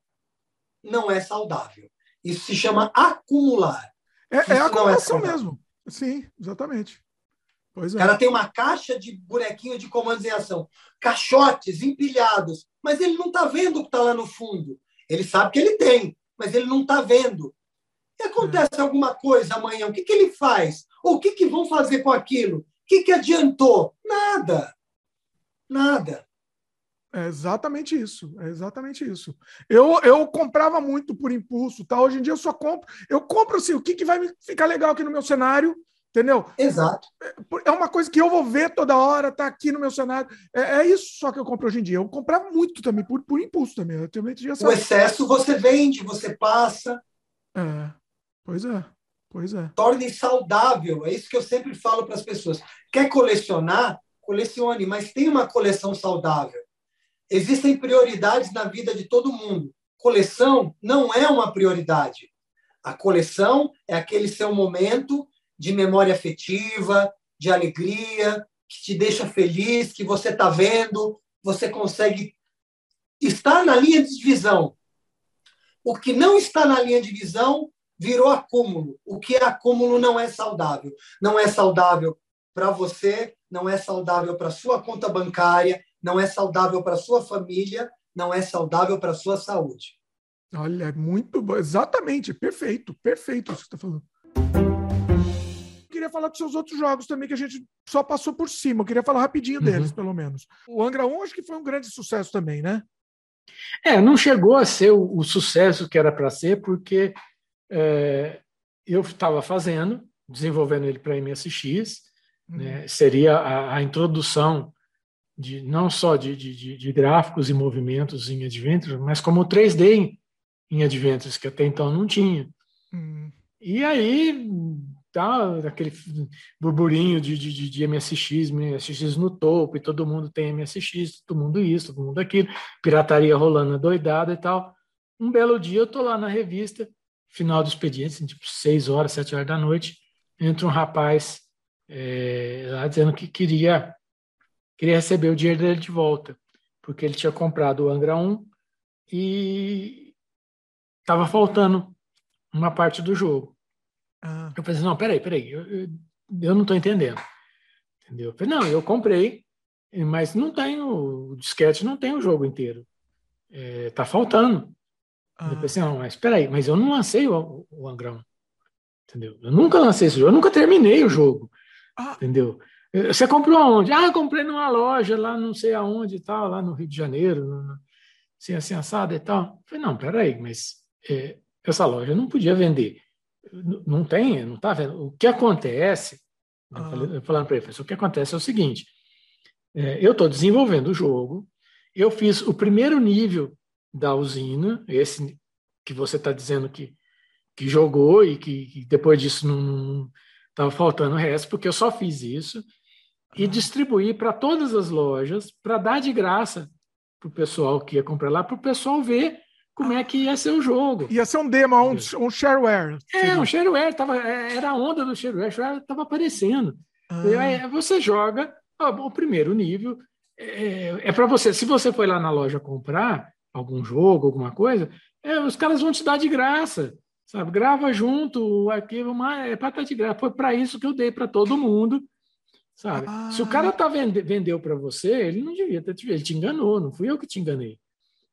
não é saudável. Isso se chama acumular. É, é acumulação é mesmo. Sim, exatamente. Pois é. O cara tem uma caixa de bonequinho de comandos em ação, caixotes empilhados, mas ele não está vendo o que está lá no fundo. Ele sabe que ele tem, mas ele não está vendo. E acontece é. alguma coisa amanhã, o que, que ele faz? Ou o que, que vão fazer com aquilo? O que, que adiantou? Nada. Nada. É exatamente isso, é exatamente isso. Eu, eu comprava muito por impulso, tá? Hoje em dia eu só compro, eu compro assim, o que, que vai ficar legal aqui no meu cenário, entendeu? Exato. É, uma coisa que eu vou ver toda hora, tá aqui no meu cenário. É, é isso só que eu compro hoje em dia. Eu comprava muito também, por, por impulso também. Eu já o excesso você vende, você passa. É, pois é. Pois é. Torne saudável. É isso que eu sempre falo para as pessoas. Quer colecionar? Colecione, mas tem uma coleção saudável. Existem prioridades na vida de todo mundo. Coleção não é uma prioridade. A coleção é aquele seu momento de memória afetiva, de alegria, que te deixa feliz, que você está vendo, você consegue estar na linha de visão. O que não está na linha de visão virou acúmulo. O que é acúmulo não é saudável. Não é saudável para você, não é saudável para sua conta bancária, não é saudável para sua família, não é saudável para sua saúde. Olha, é muito bom. Exatamente, perfeito, perfeito isso que você está falando. Queria falar dos seus outros jogos também, que a gente só passou por cima. Eu queria falar rapidinho deles, uhum. pelo menos. O Angra 1 acho que foi um grande sucesso também, né? É, não chegou a ser o, o sucesso que era para ser, porque é, eu estava fazendo, desenvolvendo ele para MSX, uhum. né, seria a, a introdução de não só de, de, de, gráficos e movimentos em Adventures, mas como 3D em, em Adventures, que até então não tinha. Hum. E aí tá aquele burburinho de, de, de MSX, MSX no topo, e todo mundo tem MSX, todo mundo isso, todo mundo aquilo, pirataria rolando doidada e tal. Um belo dia eu tô lá na revista, final do expediente, assim, tipo 6 horas, 7 horas da noite, entra um rapaz é, lá dizendo que queria queria receber o dinheiro dele de volta, porque ele tinha comprado o Angra 1 e estava faltando uma parte do jogo. Ah. Eu falei assim, não, peraí, peraí, eu, eu, eu não estou entendendo. Entendeu? Eu falei, não, eu comprei, mas não tem o, o disquete, não tem o jogo inteiro. É, tá faltando. Ah. Eu pensei, não, mas peraí, mas eu não lancei o, o Angrão. Entendeu? Eu nunca lancei esse jogo, eu nunca terminei o jogo. Ah. Entendeu? Você comprou aonde? Ah, comprei numa loja lá, não sei aonde e tal, lá no Rio de Janeiro, no, assim, assim, assado e tal. Eu falei, não, peraí, mas é, essa loja não podia vender. Não tem, não está vendo. O que acontece, ah. falando para ele, o que acontece é o seguinte, é, eu estou desenvolvendo o jogo, eu fiz o primeiro nível da usina, esse que você está dizendo que, que jogou e que, que depois disso não estava faltando o resto, porque eu só fiz isso e ah. distribuí para todas as lojas para dar de graça para o pessoal que ia comprar lá, para o pessoal ver como é que ia ser o jogo. Ia ser um demo, um, um shareware. É, um shareware, tava, é, era a onda do shareware, shareware estava aparecendo. Ah. você joga ó, o primeiro nível, é, é para você, se você foi lá na loja comprar algum jogo, alguma coisa, é, os caras vão te dar de graça, sabe? Grava junto o arquivo, mas é para estar de graça. Foi para isso que eu dei para todo mundo, sabe? Ah. Se o cara tá vende, vendeu para você, ele não devia ter te ele te enganou, não fui eu que te enganei.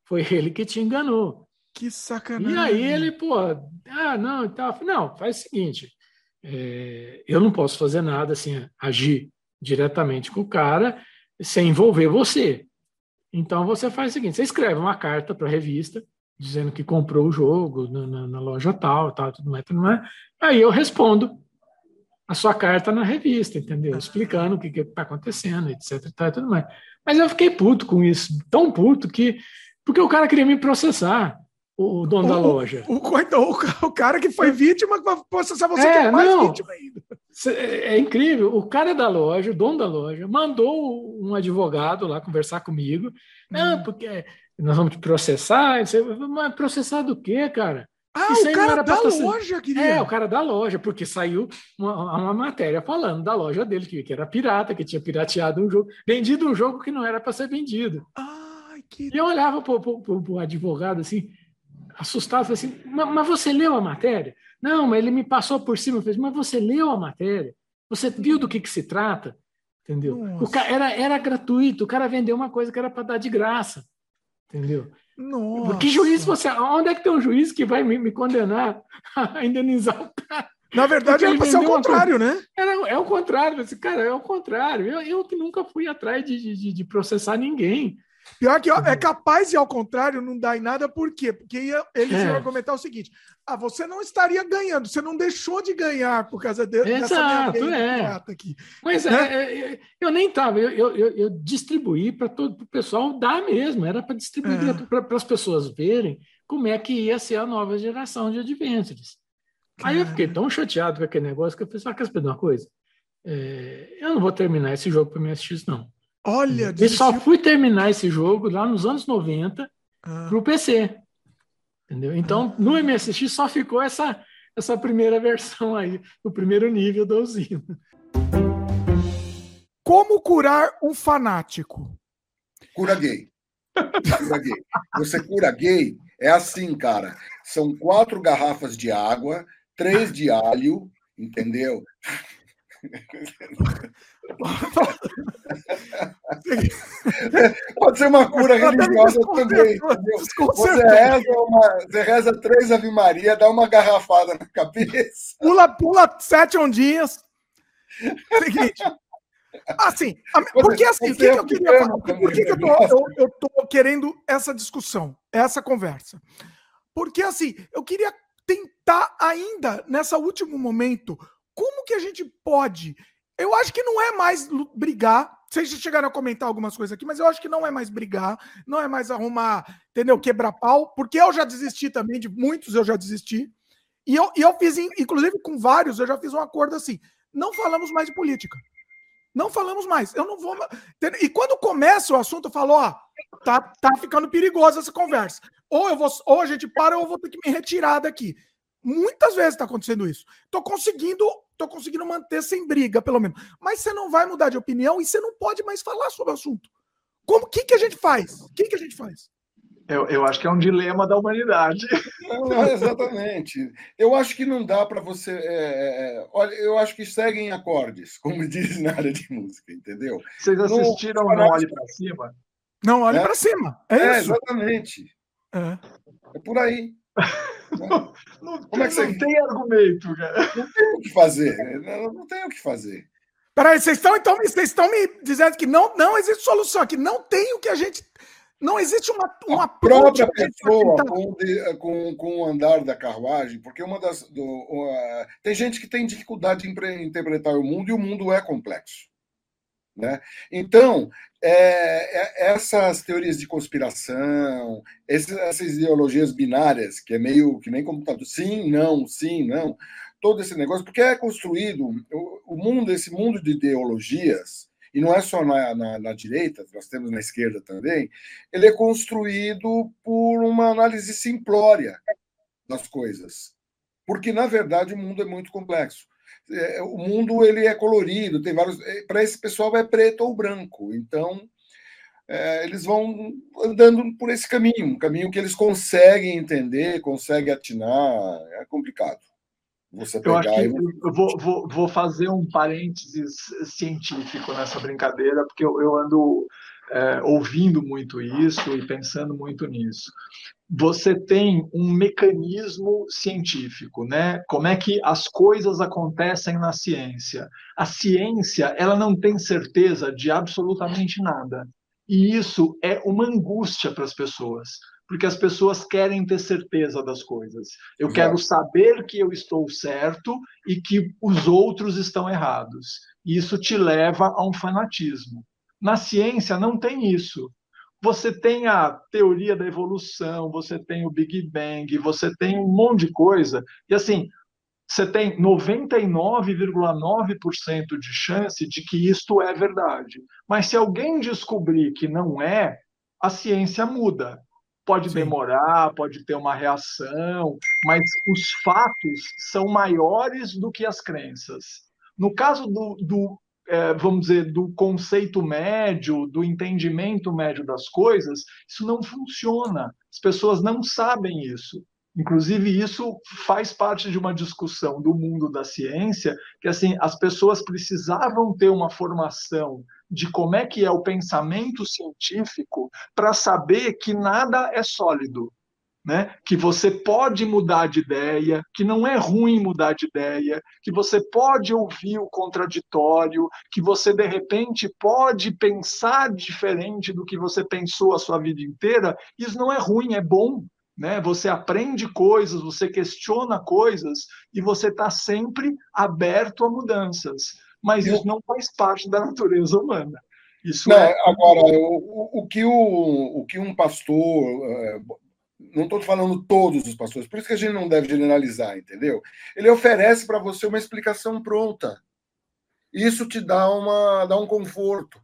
Foi ele que te enganou. Que sacanagem. E aí ele, pô, ah, não, e tal. Não, faz o seguinte, é, eu não posso fazer nada assim, agir diretamente com o cara sem envolver você. Então você faz o seguinte: você escreve uma carta para a revista dizendo que comprou o jogo na, na, na, loja tal, tal, tudo mais, tudo mais. Aí eu respondo a sua carta na revista, entendeu? Explicando o que está acontecendo, etc. Tal, tudo mais. Mas eu fiquei puto com isso, tão puto que porque o cara queria me processar, o, o dono o, da loja. O, o, então, o, cara que foi vítima vai processar você é, que é mais não, vítima ainda. É, é incrível. O cara da loja, o dono da loja, mandou um advogado lá conversar comigo. Não, hum. porque nós vamos te processar. Mas processar do quê, cara? Ah, Isso o cara da loja queria. É, o cara da loja, porque saiu uma, uma, matéria falando da loja dele, que, que era pirata, que tinha pirateado um jogo, vendido um jogo que não era para ser vendido. Ah. Que... E eu olhava para o advogado assim, assustado, assim, mas, você leu a matéria? Não, mas ele me passou por cima, fez, mas você leu a matéria? Você viu do que, que se trata? Entendeu? O cara, era, era gratuito, o cara vendeu uma coisa que era para dar de graça. Entendeu? Nossa. Que juiz você. Onde é que tem um juiz que vai me, me condenar a indenizar o cara? Na verdade, era para ser o contrário, né? Era, é o contrário. Esse cara é o contrário. Eu, eu que nunca fui atrás de, de, de processar ninguém. Pior que é capaz de, ao contrário, não dar em nada, por quê? Porque eles é. iam argumentar o seguinte: ah, você não estaria ganhando, você não deixou de ganhar por causa de, Exato, dessa minha é. aqui. Mas né? é, é, eu nem estava, eu, eu, eu, distribuí para todo o pessoal dar mesmo, era para distribuir é. para as pessoas verem como é que ia ser a nova geração de Adventures. Aí eu fiquei tão chateado com aquele negócio que eu pensei, ah, quer saber uma coisa? É, eu não vou terminar esse jogo para MSX, não. Olha, E só fui terminar esse jogo lá nos anos 90 ah. para o PC. Entendeu? Então, ah. no MSX só ficou essa, essa primeira versão aí, o primeiro nível da usina. Como curar um fanático? Cura gay. Cura gay. Você cura gay, é assim, cara. São quatro garrafas de água, três de alho, entendeu? Pode ser uma cura religiosa também. Você reza, uma, você reza três Ave Maria, dá uma garrafada na cabeça. Pula, pula sete ondinhas. Seguinte. Assim, porque assim, o que, eu queria falar? Por que, que eu, tô, eu, eu tô querendo essa discussão, essa conversa? Porque assim, eu queria tentar ainda, nessa último momento, como que a gente pode eu acho que não é mais brigar. Vocês chegaram a comentar algumas coisas aqui, mas eu acho que não é mais brigar, não é mais arrumar, entendeu? Quebrar pau, porque eu já desisti também, de muitos eu já desisti. E eu, e eu fiz, inclusive com vários, eu já fiz um acordo assim: não falamos mais de política. Não falamos mais. Eu não vou. E quando começa o assunto, eu falo: ó, tá, tá ficando perigosa essa conversa. Ou, eu vou, ou a gente para, ou eu vou ter que me retirar daqui. Muitas vezes está acontecendo isso. Estou conseguindo tô conseguindo manter sem briga, pelo menos. Mas você não vai mudar de opinião e você não pode mais falar sobre o assunto. Como que que a gente faz? O que que a gente faz? Eu, eu acho que é um dilema da humanidade. Não, não, exatamente. Eu acho que não dá para você. É, é, é, olha, eu acho que seguem acordes, como diz na área de música, entendeu? Vocês assistiram Não, Não Olhe para Cima? Não Olhe é? para Cima. É, é exatamente. É. é por aí. Não, não, Como tem, é que você... não tem argumento, cara. Não tem o que fazer. Não, não tem o que fazer. Peraí, vocês estão então vocês estão me dizendo que não, não existe solução, que não tem o que a gente. Não existe uma, uma a própria pessoa com, com, com, o andar da carruagem, porque uma das. Do, uh, tem gente que tem dificuldade em interpretar o mundo e o mundo é complexo. Né? Então, é, é, essas teorias de conspiração, esses, essas ideologias binárias, que é meio que nem computador, sim, não, sim, não, todo esse negócio, porque é construído, o, o mundo, esse mundo de ideologias, e não é só na, na, na, direita, nós temos na esquerda também, ele é construído por uma análise simplória das coisas. Porque, na verdade, o mundo é muito complexo. É, o mundo ele é colorido, tem vários. É, Para esse pessoal é preto ou branco. Então, é, eles vão andando por esse caminho, um caminho que eles conseguem entender, conseguem atinar. É complicado. Você pegar eu, acho que eu vou, vou, vou, fazer um parênteses científico nessa brincadeira, porque eu, eu ando é, ouvindo muito isso e pensando muito nisso. Você tem um mecanismo científico, né? Como é que as coisas acontecem na ciência? A ciência, ela não tem certeza de absolutamente nada. E isso é uma angústia para as pessoas porque as pessoas querem ter certeza das coisas. Eu quero saber que eu estou certo e que os outros estão errados. Isso te leva a um fanatismo. Na ciência não tem isso. Você tem a teoria da evolução, você tem o Big Bang, você tem um monte de coisa. E assim, você tem 99,9% de chance de que isto é verdade. Mas se alguém descobrir que não é, a ciência muda. Pode Sim. demorar, pode ter uma reação, mas os fatos são maiores do que as crenças. No caso do, do é, vamos dizer, do conceito médio, do entendimento médio das coisas, isso não funciona. As pessoas não sabem isso. Inclusive, isso faz parte de uma discussão do mundo da ciência, que assim, as pessoas precisavam ter uma formação de como é que é o pensamento científico para saber que nada é sólido, né? Que você pode mudar de ideia, que não é ruim mudar de ideia, que você pode ouvir o contraditório, que você de repente pode pensar diferente do que você pensou a sua vida inteira. Isso não é ruim, é bom né? Você aprende coisas, você questiona coisas e você está sempre aberto a mudanças. Mas isso não faz parte da natureza humana. Isso não, é... Agora, o, o, que o, o que um pastor. É, não estou falando todos os pastores, por isso que a gente não deve generalizar, entendeu? Ele oferece para você uma explicação pronta. Isso te dá, uma, dá um conforto.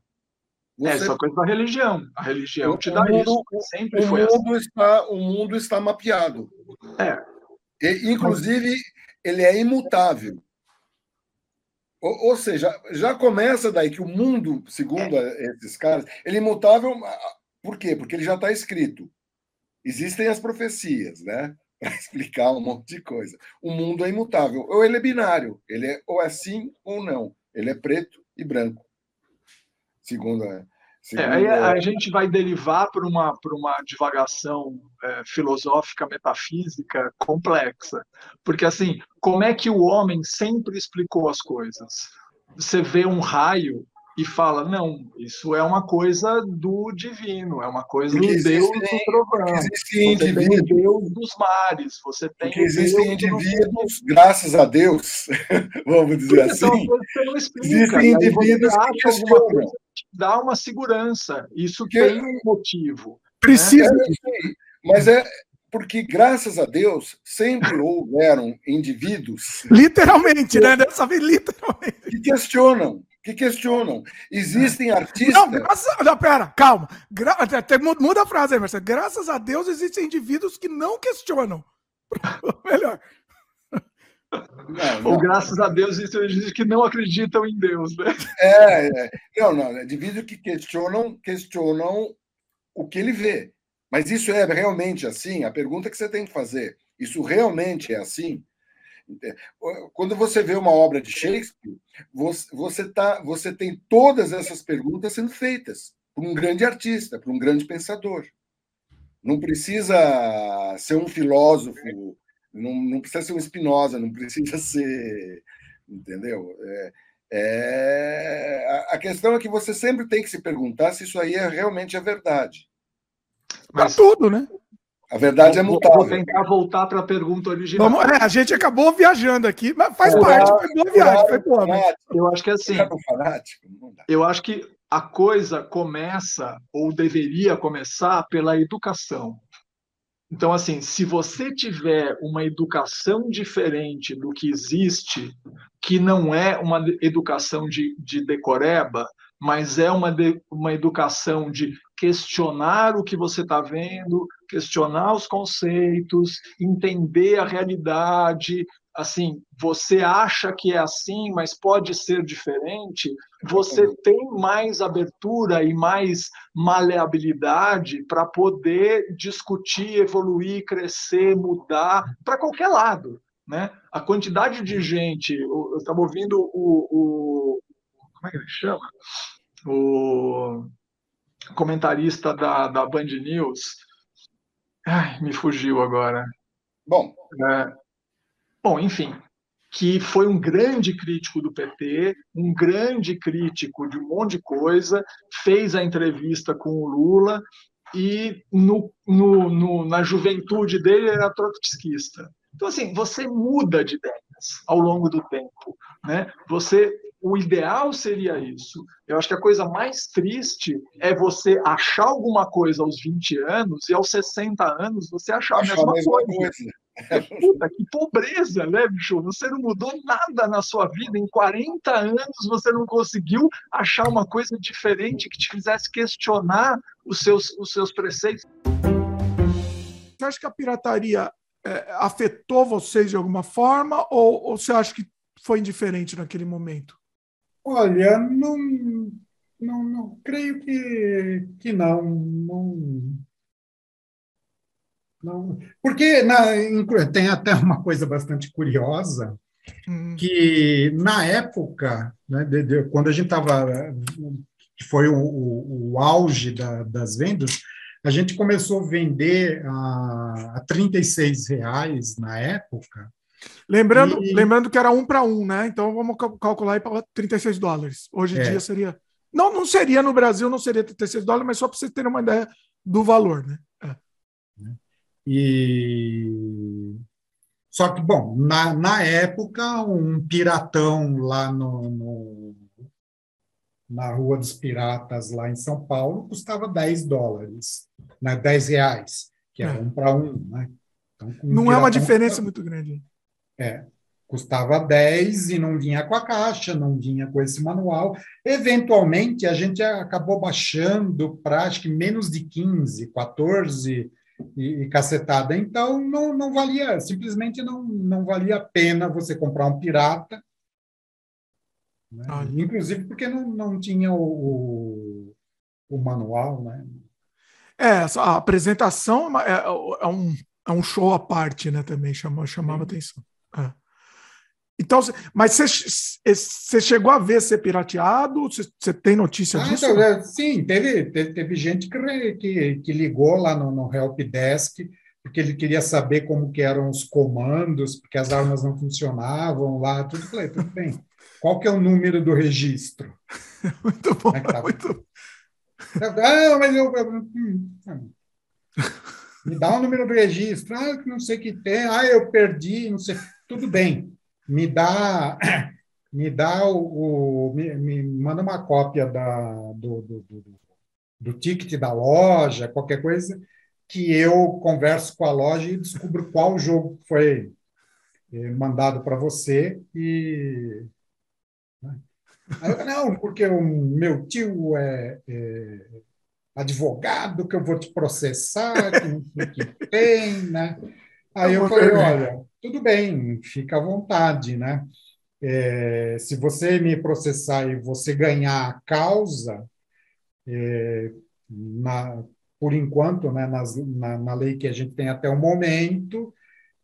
Você... É, essa coisa da religião. A religião o te dá mundo, isso. Sempre o foi mundo assim. está O mundo está mapeado. É. E, inclusive, ele é imutável. Ou, ou, seja, já começa daí que o mundo, segundo é. esses caras, ele é imutável. Por quê? Porque ele já está escrito. Existem as profecias, né? Para explicar um monte de coisa. O mundo é imutável. Ou ele é binário. Ele é ou é sim ou não. Ele é preto e branco. Segundo a, é, aí a gente vai derivar para uma, uma divagação é, filosófica, metafísica complexa. Porque, assim, como é que o homem sempre explicou as coisas? Você vê um raio e fala, não, isso é uma coisa do divino, é uma coisa porque do Deus do trovão. Existem você tem o Deus dos mares, você tem porque existem indivíduos, do... graças a Deus, vamos dizer porque assim. Explica, existem indivíduos que questionam. Dá uma segurança, isso porque... tem um motivo. Precisa. Né? Mas é, porque, graças a Deus, sempre houveram indivíduos. Literalmente, né? Dessa vez, literalmente. Que questionam, que questionam. Existem artistas. Não, graças a... não pera, calma. Gra... Muda a frase aí, Marcelo. Graças a Deus existem indivíduos que não questionam. Melhor. Não, não. Ou graças a Deus existem indivíduos que não acreditam em Deus, né? É, é. não, não. Indivíduos que questionam, questionam o que ele vê. Mas isso é realmente assim? A pergunta que você tem que fazer: isso realmente é assim? Quando você vê uma obra de Shakespeare, você, você, tá, você tem todas essas perguntas sendo feitas por um grande artista, por um grande pensador. Não precisa ser um filósofo, não, não precisa ser um Spinoza, não precisa ser. Entendeu? É, é, a questão é que você sempre tem que se perguntar se isso aí é realmente a verdade. Mas tudo, né? A verdade é mutável. Vou tentar voltar para a pergunta original. Vamos, é, a gente acabou viajando aqui, mas faz é, parte, foi boa viagem, foi boa. Mas... Eu acho que é assim. Eu acho que a coisa começa, ou deveria começar, pela educação. Então, assim, se você tiver uma educação diferente do que existe, que não é uma educação de, de decoreba, mas é uma, de, uma educação de questionar o que você está vendo, questionar os conceitos, entender a realidade. Assim, você acha que é assim, mas pode ser diferente. Você tem mais abertura e mais maleabilidade para poder discutir, evoluir, crescer, mudar para qualquer lado. Né? A quantidade de gente, eu estava ouvindo o, o, como é que ele chama? O comentarista da, da Band News. Ai, me fugiu agora. Bom. É, bom, enfim, que foi um grande crítico do PT, um grande crítico de um monte de coisa, fez a entrevista com o Lula e no, no, no, na juventude dele era trotskista. Então, assim, você muda de ideias ao longo do tempo. Né? Você o ideal seria isso. Eu acho que a coisa mais triste é você achar alguma coisa aos 20 anos e aos 60 anos você achar, achar a mesma, a mesma coisa. coisa. Puta, que pobreza, né, bicho? Você não mudou nada na sua vida. Em 40 anos você não conseguiu achar uma coisa diferente que te fizesse questionar os seus, os seus preceitos. Você acha que a pirataria é, afetou vocês de alguma forma ou, ou você acha que foi indiferente naquele momento? Olha, não, não, não creio que, que não, não. Não, porque na, tem até uma coisa bastante curiosa, hum. que na época, né, de, de, quando a gente estava, que foi o, o, o auge da, das vendas, a gente começou a vender a, a 36 reais na época, Lembrando, e... lembrando que era um para um, né? Então vamos calcular aí para 36 dólares. Hoje em é. dia seria. Não, não seria no Brasil, não seria 36 dólares, mas só para vocês terem uma ideia do valor, né? É. E só que, bom, na, na época, um piratão lá no, no, na Rua dos Piratas, lá em São Paulo, custava 10 dólares, né? 10 reais, que era é. um para um. Né? Então, um não é uma diferença muito grande. É, custava 10 e não vinha com a caixa, não vinha com esse manual. Eventualmente, a gente acabou baixando para acho que menos de 15, 14 e, e cacetada. Então, não, não valia, simplesmente não, não valia a pena você comprar um pirata. Né? Ah. Inclusive porque não, não tinha o, o, o manual, né? É, a apresentação é, é, um, é um show à parte, né? Também chamava, chamava atenção. É. Então, mas você chegou a ver ser pirateado? Você tem notícia ah, disso? Então, é, sim, teve, teve, teve, gente que, que, que ligou lá no, no Help Desk porque ele queria saber como que eram os comandos, porque as armas não funcionavam lá, tudo. Falei, tudo bem. Qual que é o número do registro? muito bom, é tá? muito... Ah, mas eu... Hum, hum. Me dá o um número do registro. Ah, não sei o que tem. Ah, eu perdi, não sei tudo bem, me dá, me dá o, o me, me, manda uma cópia da, do, do, do, do ticket da loja, qualquer coisa, que eu converso com a loja e descubro qual jogo foi eh, mandado para você e né? não, porque o meu tio é, é, advogado, que eu vou te processar, que não sei o que tem, né? Aí eu falei, olha, tudo bem, fica à vontade, né? É, se você me processar e você ganhar a causa, é, na, por enquanto, né, nas, na, na lei que a gente tem até o momento,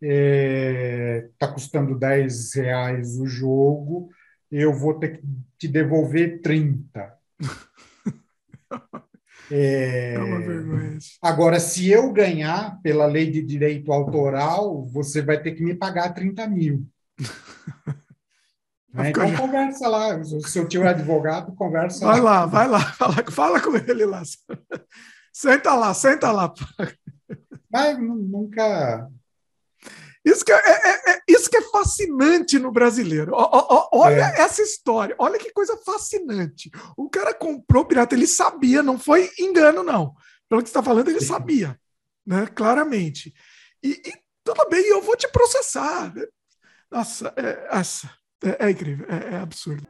está é, tá custando 10 reais o jogo, eu vou ter que te devolver 30. É, é uma vergonha. Agora, se eu ganhar pela lei de direito autoral, você vai ter que me pagar 30 mil. Né? Então, conversa lá. Se eu tiver advogado, conversa vai lá. Vai lá, vai lá. Fala, fala com ele lá. Senta lá, senta lá. Mas nunca. Isso que é, é, é, isso que é fascinante no brasileiro. O, o, olha é. essa história, olha que coisa fascinante. O cara comprou pirata, ele sabia, não foi engano, não. Pelo que você está falando, ele sabia, né? claramente. E, e, tudo bem, eu vou te processar. Nossa, é, essa, é, é incrível, é, é absurdo.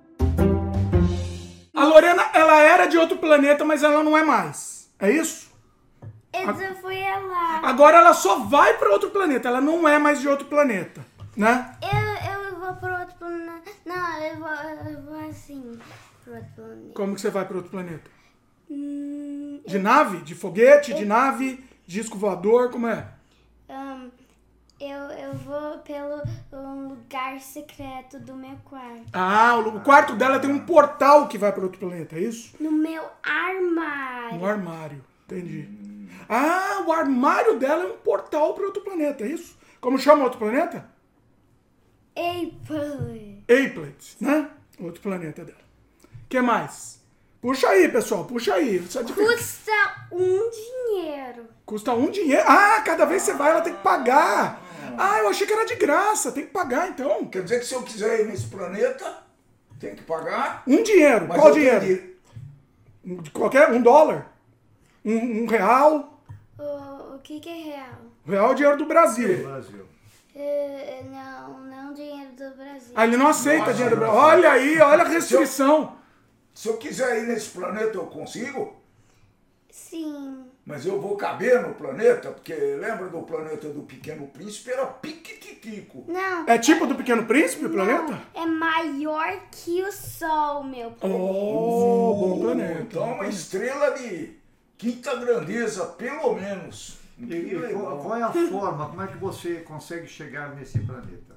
A Lorena, ela era de outro planeta, mas ela não é mais. É isso? Eu já fui lá. Agora ela só vai para outro planeta, ela não é mais de outro planeta, né? Eu, eu vou para outro planeta. Não, eu vou, eu vou assim para outro planeta. Como que você vai para outro planeta? Hum, de eu... nave? De foguete? Eu... De nave? Disco voador? Como é? Um, eu, eu vou pelo um lugar secreto do meu quarto. Ah, o quarto dela tem um portal que vai para outro planeta, é isso? No meu armário. No armário, entendi. Ah, o armário dela é um portal para outro planeta, é isso? Como chama outro planeta? Aplet. Aplet, né? Outro planeta dela. O que mais? Puxa aí, pessoal, puxa aí. Custa um dinheiro. Custa um dinheiro? Ah, cada vez que você vai, ela tem que pagar. Ah, eu achei que era de graça, tem que pagar então. Quer dizer que se eu quiser ir nesse planeta, tem que pagar? Um dinheiro. Mas Qual dinheiro? De qualquer, um dólar? Um, um real? O, o que, que é real? Real é o dinheiro do Brasil. Brasil. Uh, não, não dinheiro do Brasil. Ah, ele não aceita Nossa, dinheiro do Brasil. Olha aí, olha a restrição. Se eu, se eu quiser ir nesse planeta, eu consigo? Sim. Mas eu vou caber no planeta? Porque lembra do planeta do Pequeno Príncipe? Era piquititico. Não. É tipo do Pequeno Príncipe o planeta? É maior que o Sol, meu planeta. Oh, bom planeta. Então, uma estrela de quinta grandeza, pelo menos. E, e qual é a forma, como é que você consegue chegar nesse planeta?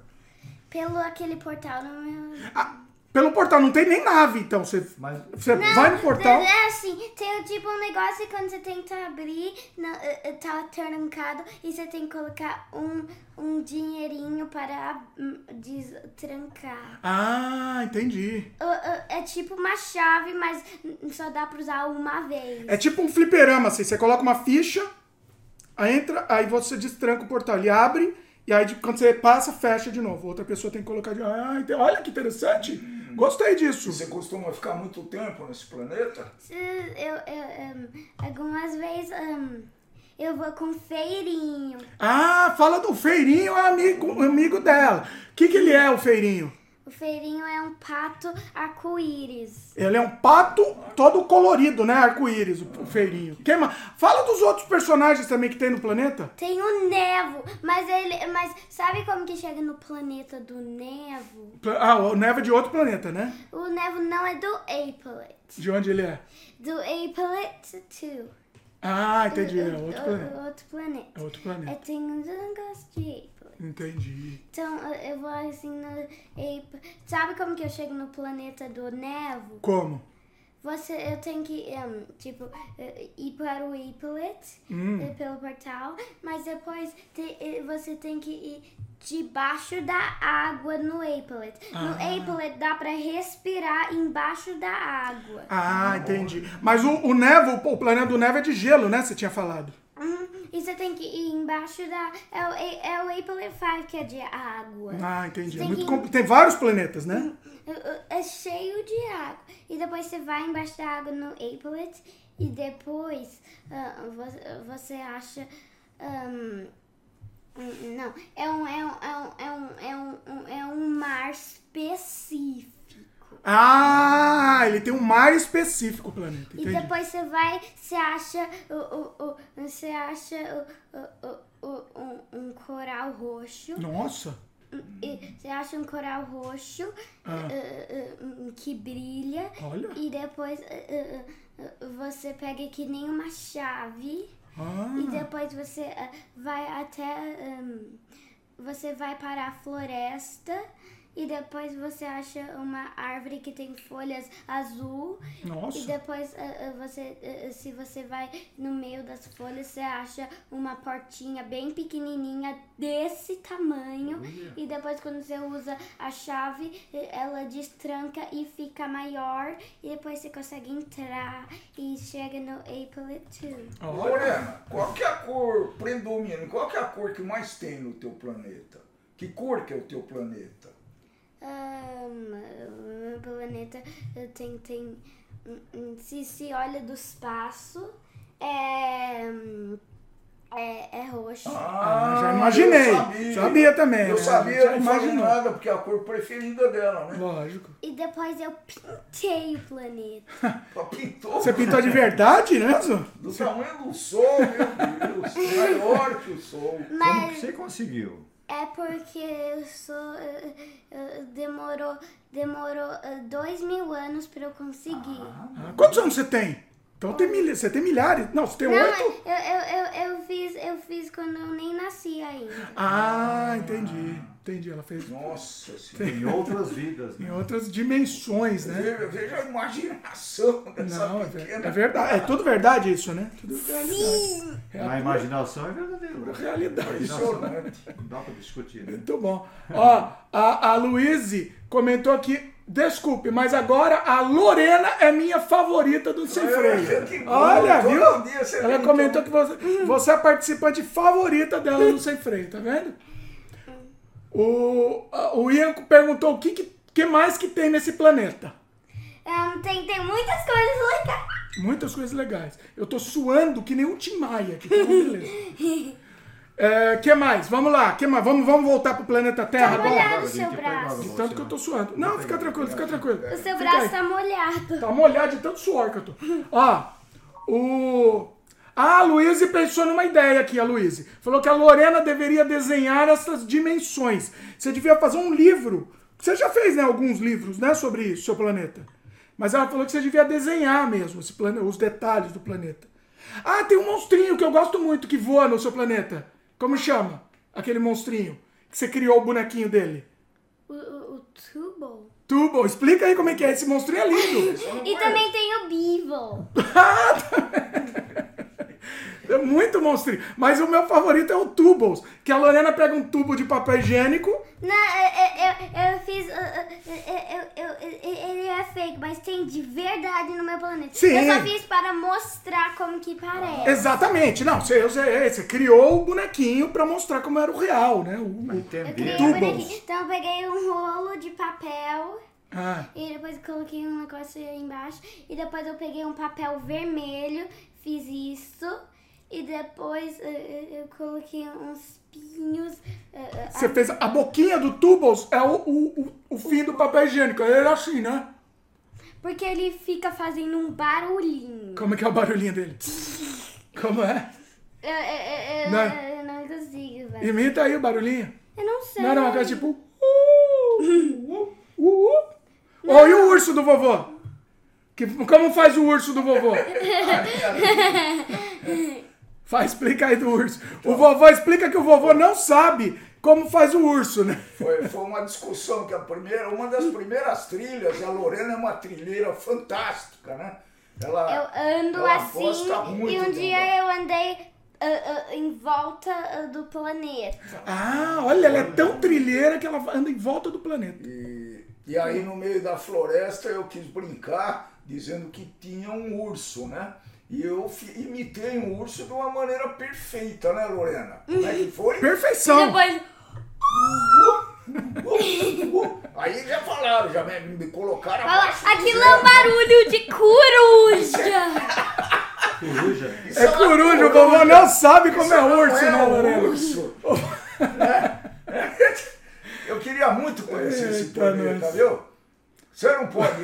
Pelo aquele portal no meu... Ah, pelo portal, não tem nem nave, então. Você, Mas... você não, vai no portal. É assim, tem tipo um negócio quando você tenta abrir, não, eh, eh, tá trancado, e você tem que colocar um, um dinheirinho para hum, destrancar. Ah, entendi. É tipo uma chave, mas só dá para usar uma vez. É tipo um fliperama, assim. Você coloca uma ficha, aí entra, aí você destranca o portal. Ele abre. E aí, quando você passa, fecha de novo. Outra pessoa tem que colocar de. Ah, olha que interessante. Gostei disso. Você costuma ficar muito tempo nesse planeta? Eu, eu, um, algumas vezes um, eu vou com feirinho. Ah, fala do feirinho, é amigo, amigo dela. O que, que ele é, o feirinho? O feirinho é um pato arco-íris. Ele é um pato todo colorido, né? Arco-íris, o feirinho. Quem mais? Fala dos outros personagens também que tem no planeta. Tem o Nevo, mas ele. Mas sabe como que chega no planeta do Nevo? Ah, o Nevo é de outro planeta, né? O Nevo não é do Apelet. De onde ele é? Do Apelet 2. Ah, entendi. É outro planeta. Outro planeta. É outro planeta. É, tem um negócio de Apelet. Entendi. Então, eu vou assim no. Sabe como que eu chego no planeta do Nevo? Como? Você, eu tenho que, um, tipo, eh, ir para o Iplet hum. Eh, pelo portal, mas depois te, eh, você tem que ir debaixo da água no Applet. Ah. No Applet dá para respirar embaixo da água. Ah, entendi. Mas o, o Nevo, o planeta do Nevo é de gelo, né? Você tinha falado. Uhum. E você tem que ir embaixo da. É o, é o Apple 5 que é de água. Ah, entendi. Tem, é muito que... tem vários planetas, né? Uhum. É cheio de água. E depois você vai embaixo da água no Applet e depois uh, você acha. Um, não, é um, é um, é um, é um, é um, é um mar específico. Ah, ele tem um mar específico, o planeta. Entendi. E depois você vai, você acha o, o, o você acha o, o, o, um, um coral roxo. Nossa. E você acha um coral roxo ah. uh, uh, uh, que brilha. Olha. E depois você pega que nem uma chave. Ah. E depois você vai até. Um, você vai para a floresta e depois você acha uma árvore que tem folhas azul. Nossa. E depois uh, você, uh, se você vai no meio das folhas, você acha uma portinha bem pequenininha desse tamanho. E depois quando você usa a chave, ela destranca e fica maior. E depois você consegue entrar e chega no Applet 2. Lorena, qual que é a cor predominante? Qual que é a cor que mais tem no teu planeta? Que cor que é o teu planeta? Um, meu planeta tem, tem se se olha do espaço é é, é roxo. Ah, já imaginei. Eu sabia. sabia também. Eu né? sabia, não fazia nada, porque é a cor preferida dela, né? Lógico. E depois eu pintei o planeta. pintou? Você pintou de verdade, né? Do tamanho do Sol, meu Deus. Maior que o Sol. Mas... Como que você conseguiu? É porque eu sou. Uh, uh, demorou demorou uh, dois mil anos para eu conseguir. Ah, quantos anos você tem? Então tem mil, você tem milhares. Não, você tem oito? Eu, eu, eu, eu, fiz, eu fiz quando eu nem nasci ainda. Ah, entendi. Entendi. Ela fez. Nossa senhora. Em outras vidas. Em outras dimensões, né? Veja, a imaginação dessa Não, é, pequena. é verdade. É tudo verdade isso, né? Tudo Sim. É Na imaginação é verdadeiro. Realidade. Impressionante. Não dá pra discutir. Né? Muito bom. Ó, a, a Luíse comentou aqui. Desculpe, mas agora a Lorena é minha favorita do Sem Freio. que bom, Olha, viu? Ela comentou que você, você é a participante favorita dela no Sem Freio, tá vendo? O, o Ian perguntou o que, que, que mais que tem nesse planeta. Um, tem, tem muitas coisas legais. Muitas coisas legais. Eu tô suando que nem um Tim Maia aqui, tá beleza. É, que mais? Vamos lá, que mais? Vamos, vamos voltar pro planeta Terra Tá agora? molhado o seu braço. De tanto que eu tô suando. Não, fica tranquilo, fica tranquilo. O seu Fica braço aí. tá molhado. Tá molhado de tanto suor que eu tô. Ó, o. Ah, a Luíse pensou numa ideia aqui, a Luíse. Falou que a Lorena deveria desenhar essas dimensões. Você devia fazer um livro. Você já fez, né, alguns livros, né, sobre isso, seu planeta. Mas ela falou que você devia desenhar mesmo esse plane... os detalhes do planeta. Ah, tem um monstrinho que eu gosto muito que voa no seu planeta. Como chama? Aquele monstrinho que você criou o bonequinho dele. O, o, o tubo. Tubo, explica aí como é que é. Esse monstrinho é lindo. E também tem o Beevil. É muito monstrinho. Mas o meu favorito é o Tubos. Que a Lorena pega um tubo de papel higiênico. Não, eu, eu, eu fiz. eu, eu, eu- ele é fake, mas tem de verdade no meu planeta. Sim. Eu só fiz para mostrar como que parece. Exatamente. Não, você, você, você criou o bonequinho pra mostrar como era o real, né? O, o, Eu criei o um Tubos. bonequinho. Então eu peguei um rolo de papel. Ah. E depois coloquei um negócio aí embaixo. E depois eu peguei um papel vermelho, fiz isso. E depois uh, uh, eu coloquei uns pinhos. uh, Você fez a boquinha do Tubos é o, o, o, o fim do papel higiênico. Ele era assim, né? Porque ele fica fazendo um barulhinho. Como é que é o barulhinho dele? Como é? Eu, eu, eu, Não. eu não consigo, velho. Imita aí o barulhinho. Eu não sei. Não era uma coisa tipo. Uh, uh, uh. Ó, e o urso do vovô? Que, como faz o urso do vovô? Faz, explica aí do urso. O vovô explica que o vovô não sabe como faz o urso, né? Foi, foi uma discussão que a primeira, uma das primeiras trilhas, e a Lorena é uma trilheira fantástica, né? Ela, Eu ando ela assim gosta muito e um dia andar. eu andei ah, ah, em volta ah, do planeta. Ah, olha, ela é tão trilheira que ela anda em volta do planeta. E aí no meio da floresta eu quis brincar dizendo que tinha um urso, né? E eu imitei um urso de uma maneira perfeita, né, Lorena? Como é que foi? Perfeição! E depois, Aí já falaram, já me, me colocaram fala, aquilo é um barulho de coruja. Coruja? É coruja, o vovô não sabe como é urso, não né, é um Lorena? urso. Né? Eu queria muito conhecer esse Eita, planeta, nós. viu? Você não pode.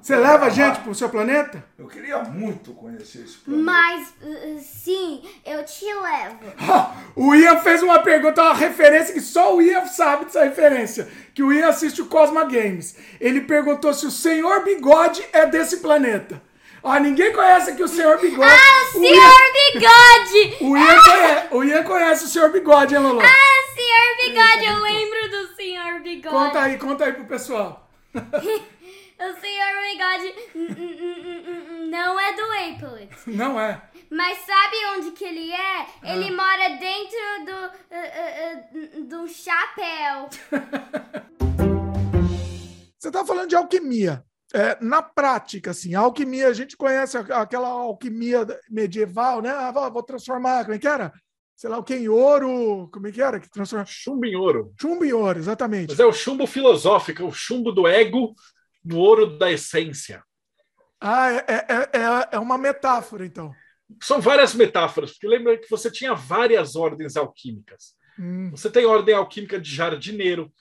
Você leva a gente pro seu planeta? Eu queria muito conhecer esse planeta. Mas ah, sim, eu te levo. Ah, o Ian fez uma pergunta, uma referência que só o Ian sabe dessa referência. Que o Ian assiste o Cosma Games. Ele perguntou se o Senhor Bigode é desse planeta. Ó, ninguém conhece aqui o Senhor Bigode. Ah, o Senhor Bigode! O Ian, conhece, o Ian conhece o Senhor Bigode, hein, Lolo? Ah, Senhor Bigode, eu lembro do Senhor Bigode. Conta aí, conta aí pro pessoal. o Senhor Bigode não é do Applet. Não é. Mas sabe onde que ele é? Ah. Ele mora dentro do, uh, uh, uh, do chapéu. Você tá falando de alquimia. É, na prática, assim, a alquimia, a gente conhece aquela alquimia medieval, né? Ah, vou transformar, como é que era? Sei lá o que, em ouro, como é que era? Que transforma... Chumbo em ouro. Chumbo em ouro, exatamente. Mas é o chumbo filosófico, o chumbo do ego no ouro da essência. Ah, é, é, é, é uma metáfora, então. São várias metáforas, porque lembra que você tinha várias ordens alquímicas. Hum. Você tem ordem alquímica de jardineiro,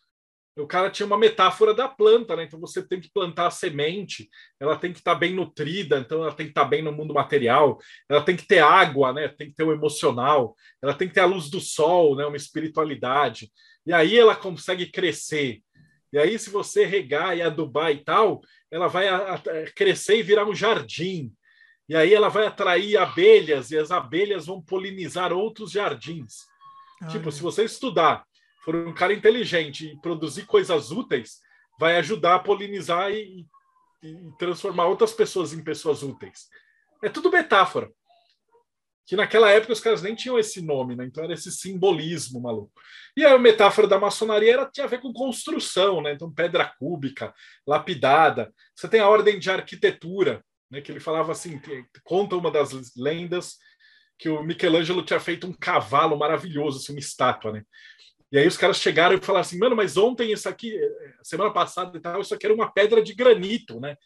o cara tinha uma metáfora da planta, né? Então você tem que plantar a semente, ela tem que estar tá bem nutrida, então ela tem que estar tá bem no mundo material, ela tem que ter água, né? Tem que ter o emocional, ela tem que ter a luz do sol, né? Uma espiritualidade. E aí ela consegue crescer. E aí, se você regar e adubar e tal, ela vai crescer e virar um jardim. E aí ela vai atrair abelhas, e as abelhas vão polinizar outros jardins. Tipo, se você estudar for um cara inteligente e produzir coisas úteis, vai ajudar a polinizar e, e transformar outras pessoas em pessoas úteis. É tudo metáfora. Que naquela época os caras nem tinham esse nome, né? Então era esse simbolismo maluco. E a metáfora da maçonaria era, tinha a ver com construção, né? Então pedra cúbica, lapidada. Você tem a ordem de arquitetura, né? Que ele falava assim, conta uma das lendas que o Michelangelo tinha feito um cavalo maravilhoso, assim, uma estátua, né? E aí os caras chegaram e falaram assim, mano, mas ontem isso aqui, eh, semana passada e tal, isso aqui era uma pedra de granito, né?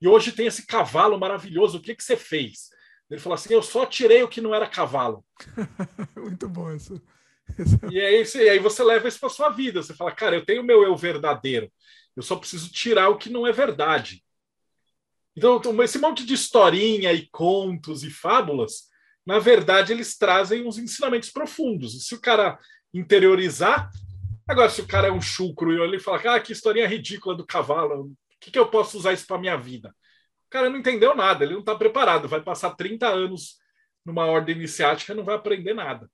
E hoje tem esse cavalo maravilhoso, o que, que você fez? Ele falou assim, eu só tirei o que não era cavalo. Muito bom isso. e, aí, e aí você leva isso para sua vida. Você fala, cara, eu tenho o meu eu verdadeiro. Eu só preciso tirar o que não é verdade. Então, esse monte de historinha e contos e fábulas, na verdade, eles trazem uns ensinamentos profundos. E se o cara interiorizar. Agora, se o cara é um chucro e ele fala, ah, que historinha ridícula do cavalo, o que, que eu posso usar isso para minha vida? O cara não entendeu nada, ele não está preparado, vai passar 30 anos numa ordem iniciática não vai aprender nada.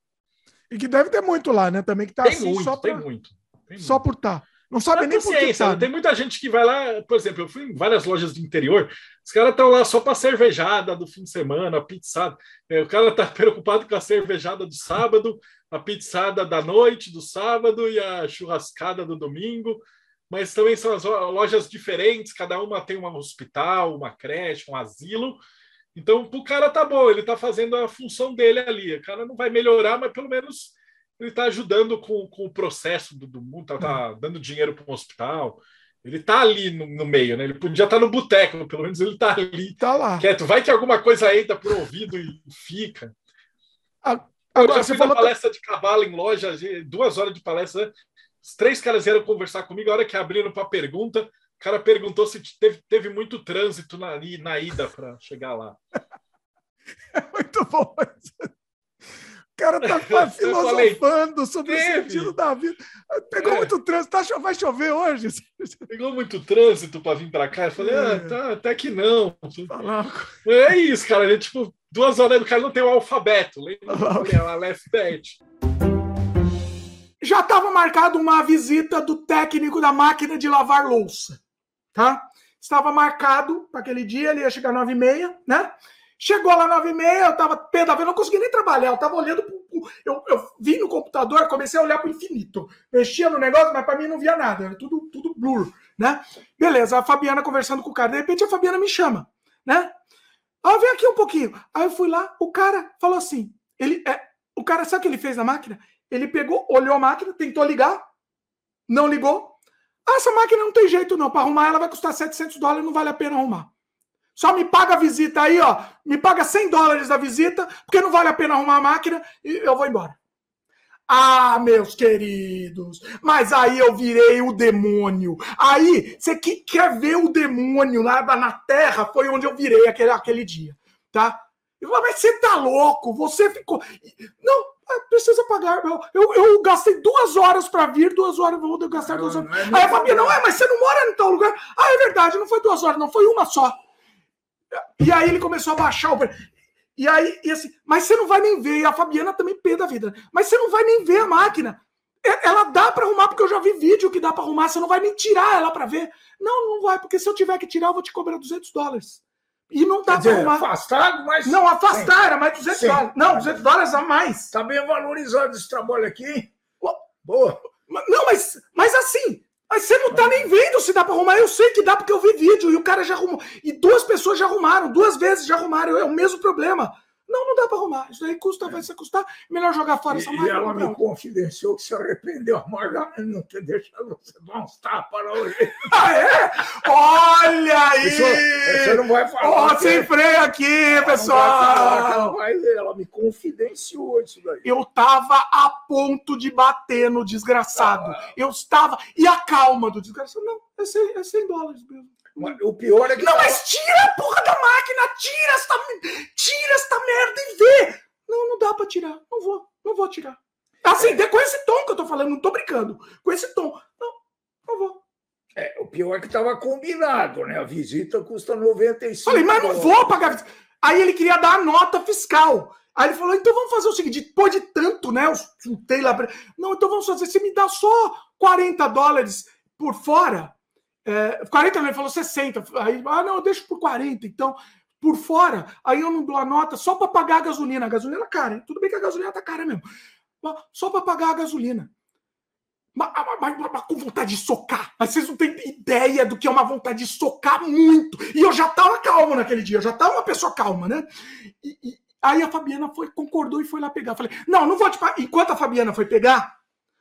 E que deve ter muito lá, né? Também que tá tem assim muito, só pra... tem muito. Tem só por estar. Tá. Não sabe nem por que tá. Tem muita gente que vai lá, por exemplo, eu fui em várias lojas do interior, os caras estão lá só para cervejada do fim de semana, pizzada. É, o cara está preocupado com a cervejada do sábado, a pizzada da noite, do sábado e a churrascada do domingo. Mas também são as lojas diferentes, cada uma tem um hospital, uma creche, um asilo. Então, o cara tá bom, ele tá fazendo a função dele ali. O cara não vai melhorar, mas pelo menos ele está ajudando com, com o processo do, do mundo, tá, tá dando dinheiro para um hospital. Ele está ali no, no, meio, né? Ele podia estar tá no boteco, pelo menos ele está ali. Tá lá. Quieto. Vai que alguma coisa entra por ouvido e fica. Agora, eu já fiz uma palestra de cavalo em loja, duas horas de palestra. Os três caras vieram conversar comigo. A hora que abriram para pergunta, o cara perguntou se teve, teve muito trânsito na, na ida para chegar lá. É muito bom cara tá filosofando sobre Teve. o sentido da vida. Pegou é. muito trânsito, tá, vai chover hoje? Pegou muito trânsito para vir para cá. Eu falei, é. ah, tá, até que não. É isso, cara. Ele, tipo, duas horas do cara não tem o alfabeto. Lembra? Tá é o alfabeto. Já estava marcado uma visita do técnico da máquina de lavar louça, tá? Estava marcado para aquele dia, ele ia chegar nove e meia, né? Chegou lá nove e meia, eu tava pé vida, não consegui nem trabalhar, eu tava olhando pro, eu, eu vim no computador, comecei a olhar pro infinito. Mexia no negócio, mas para mim não via nada, era tudo, tudo blur, né? Beleza, a Fabiana conversando com o cara, de repente a Fabiana me chama, né? Ah, vem aqui um pouquinho. Aí eu fui lá, o cara falou assim, ele é, o cara sabe o que ele fez na máquina? Ele pegou, olhou a máquina, tentou ligar, não ligou. Ah, essa máquina não tem jeito não, para arrumar ela vai custar 700 dólares, não vale a pena arrumar. Só me paga a visita aí, ó. Me paga 100 dólares da visita, porque não vale a pena arrumar a máquina e eu vou embora. Ah, meus queridos, mas aí eu virei o demônio. Aí, você que quer ver o demônio lá na terra, foi onde eu virei aquele, aquele dia, tá? Eu falei, mas você tá louco? Você ficou. Não, ah, precisa pagar. Eu, eu, gastei duas horas para vir, duas horas, vou gastar duas horas. É aí a Fabiana, não é, mas você não mora em tal lugar. Ah, é verdade, não foi duas horas, não, foi uma só. E aí ele começou a baixar o e aí, e assim, mas você não vai nem ver, e a Fabiana também pê da vida, mas você não vai nem ver a máquina. Ela dá para arrumar, porque eu já vi vídeo que dá para arrumar, você não vai nem tirar ela para ver. Não, não vai, porque se eu tiver que tirar, eu vou te cobrar 200 dólares. E não dá para arrumar. Afastado, mas. Não, afastar era mais 200 Sim. dólares. Não, 200 dólares a mais. Está bem valorizado esse trabalho aqui. Boa. Não, mas, mas assim, mas você não tá nem vendo se dá para arrumar. Eu sei que dá porque eu vi vídeo e o cara já arrumou. E duas pessoas já arrumaram, duas vezes já arrumaram. É o mesmo problema. Não, não dá para arrumar. Isso aí custa, vai ser custar. Melhor jogar fora essa máquina. E ela me confidenciou que se arrependeu mais não ter deixado você dar uns tapas hoje. Ah, é? Olha aí! Isso, você não vai falar. Ó, oh, sem freio aqui, pessoal! Ela me confidenciou isso daí. Eu tava a ponto de bater no desgraçado. Ah. Eu estava. E a calma do desgraçado? Não, é 100, é 100 dólares mesmo. O pior é que. Não, tava... mas tira a porra da máquina! Tira esta, tira esta merda e vê! Não, não dá pra tirar. Não vou, não vou tirar. Assim, é. com esse tom que eu tô falando, não tô brincando. Com esse tom. Não, não vou. É, o pior é que tava combinado, né? A visita custa 95 Falei, mas não vou pagar. Aí ele queria dar a nota fiscal. Aí ele falou: então vamos fazer o seguinte, depois de tanto, né? Eu chutei lá. Não, então vamos fazer. Você me dá só 40 dólares por fora é, 40 não, ele falou 60. Aí, ah, não, eu deixo por 40. Então, por fora, aí eu não dou a nota só para pagar a gasolina. A gasolina é cara, hein? Tudo bem que a gasolina tá cara mesmo. Só para pagar a gasolina. Mas, mas, mas, com vontade de socar. Mas vocês não têm ideia do que é uma vontade de socar muito. E eu já tava calmo naquele dia, eu já tava uma pessoa calma, né? E, e, aí a Fabiana foi, concordou e foi lá pegar. Falei, não, não vou te pagar. Enquanto a Fabiana foi pegar,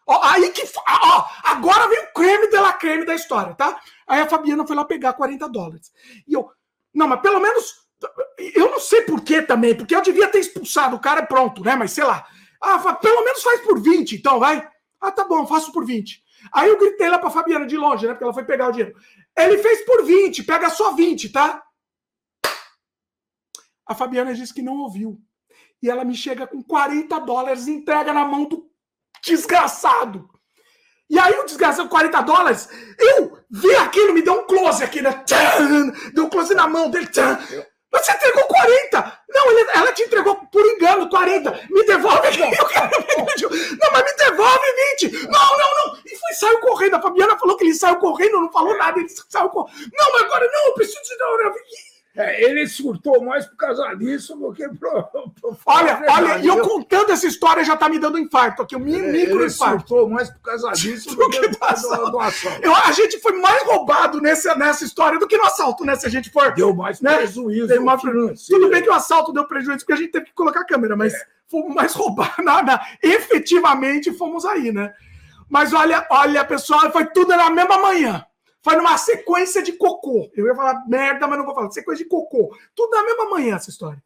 Ó, aí que. Ó, agora vem o creme de la creme da história, tá? Aí a Fabiana foi lá pegar 40 dólares. E eu. Não, mas pelo menos. Eu não sei por que também, porque eu devia ter expulsado o cara pronto, né? Mas sei lá. Ah, pelo menos faz por 20, então, vai. Ah, tá bom, faço por 20. Aí eu gritei lá pra Fabiana de longe, né? Porque ela foi pegar o dinheiro. Ele fez por 20, pega só 20, tá? A Fabiana disse que não ouviu. E ela me chega com 40 dólares entrega na mão do Desgraçado! E aí o desgraçado, 40 dólares, eu vi aquilo, me deu um close aqui, né? Tchan, deu um close na mão dele. Tchan. Você entregou 40! Não, ele, ela te entregou por engano 40. Me devolve aqui. Eu quero Não, mas me devolve 20. Não, não, não. E foi, saiu correndo. A Fabiana falou que ele saiu correndo, não falou nada. Ele saiu correndo. Não, mas agora não, eu preciso de. É, ele surtou mais por causa disso do que pro, pro olha, olha, e eu contando essa história já tá me dando infarto aqui, um micro é, ele infarto. surtou mais por causa disso do que do, assalto. Do assalto. Eu, a gente foi mais roubado nessa, nessa história do que no assalto, né? Se a gente for. Deu mais né? prejuízo. Deu mais Tudo bem que o assalto deu prejuízo porque a gente teve que colocar a câmera, mas é. fomos mais roubados. Nada. Efetivamente fomos aí, né? Mas olha, olha, pessoal, foi tudo na mesma manhã. Foi numa sequência de cocô. Eu ia falar merda, mas não vou falar. Sequência de cocô. Tudo na mesma manhã essa história.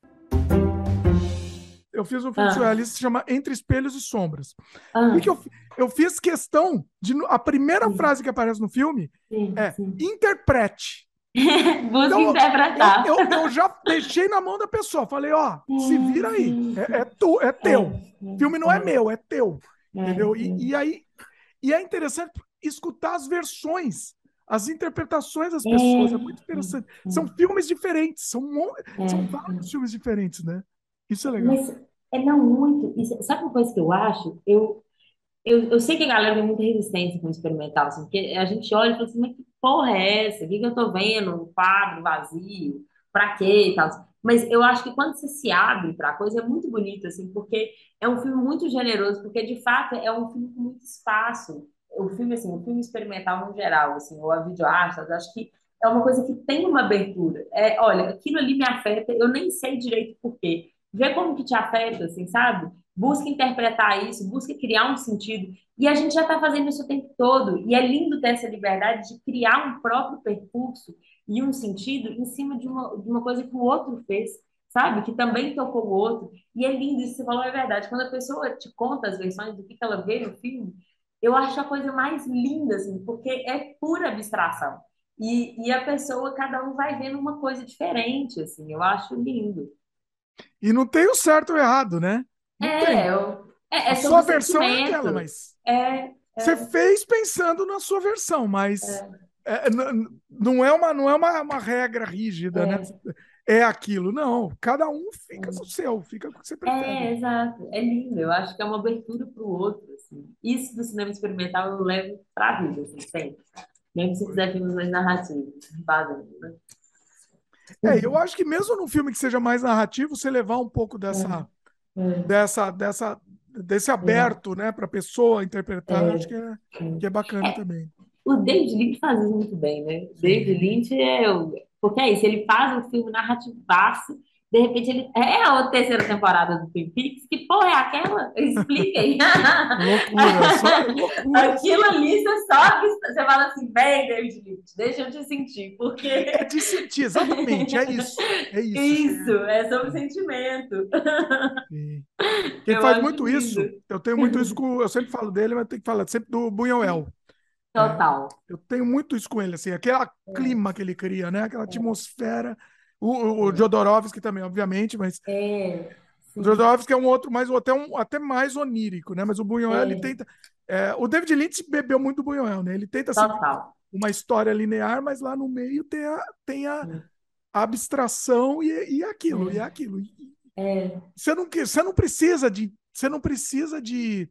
Eu fiz um filme ah. surrealista que se chama Entre Espelhos e Sombras. Ah. E que eu, eu fiz questão de. A primeira sim. frase que aparece no filme sim, é sim. interprete. Busca então, interpretar. Eu, eu, eu, já deixei na mão da pessoa. Falei, ó, se vira aí. É, é, tu, é teu. O filme não é meu, é teu. Entendeu? E, e aí. E é interessante escutar as versões as interpretações das pessoas. É, é muito interessante. São filmes diferentes, são, é, são vários filmes diferentes, né? Isso é legal. Mas é não muito. Isso, sabe uma coisa que eu acho? Eu, eu, eu sei que a galera tem muita resistência com o experimental, assim, porque a gente olha e fala assim, mas que porra é essa? O que, que eu tô vendo? Um quadro vazio? Pra quê e tal? Mas eu acho que quando você se abre para a coisa é muito bonito, assim, porque é um filme muito generoso, porque de fato é um filme com muito espaço o filme, assim, o filme experimental no geral, assim, ou a videoarte, acho que é uma coisa que tem uma abertura. É, olha, aquilo ali me afeta, eu nem sei direito por quê. Vê como que te afeta, assim, sabe? Busca interpretar isso, busca criar um sentido. E a gente já está fazendo isso o tempo todo. E é lindo ter essa liberdade de criar um próprio percurso e um sentido em cima de uma, de uma coisa que o outro fez, sabe? Que também tocou o outro. E é lindo, isso você falou é verdade. Quando a pessoa te conta as versões do que ela vê no filme, eu acho a coisa mais linda, assim, porque é pura abstração. E, e a pessoa, cada um vai vendo uma coisa diferente, assim, eu acho lindo. E não tem o certo ou errado, né? Não é, eu, é, é a sua versão é aquela, mas. É, é, Você fez pensando na sua versão, mas é. É, não é uma, não é uma, uma regra rígida, né? É aquilo. Não, cada um fica com o seu, fica com o que você prefere. É, exato. É lindo. Eu acho que é uma abertura para o outro. Assim. Isso do cinema experimental eu levo para a vida, assim, sempre. Mesmo se quiser filmes mais narrativos, basicamente, né? É, eu acho que mesmo num filme que seja mais narrativo, você levar um pouco dessa, é. dessa, dessa, desse aberto, é. né, para a pessoa interpretar, é. acho que é, que é bacana é. também. O David Lynch faz isso muito bem, né? David Lynch é o... porque é isso, ele faz um filme narrativaço de repente, ele é a terceira temporada do Twin Peaks. Que porra é aquela? Expliquem. loucura, só loucura. Aquilo ali, você só você fala assim, bem, David Lynch, deixa eu te sentir, porque... É de sentir, exatamente, é isso. É isso, isso é sobre sentimento. Sim. Quem eu faz muito lindo. isso, eu tenho muito isso com... Eu sempre falo dele, mas tenho que falar sempre do Buñuel. Total. É, eu tenho muito isso com ele, assim, aquele é. clima que ele cria, né? Aquela atmosfera o, o Jodorowsky também, obviamente, mas. É. O Jodorowsky é um outro, mais, até, um, até mais onírico, né? Mas o Buñuel, é. ele tenta. É, o David Lynch bebeu muito do Buñuel, né? Ele tenta assim, uma história linear, mas lá no meio tem a, tem a, abstração e, e aquilo, é. e aquilo. É. Você, não, você não precisa de. Você não precisa de.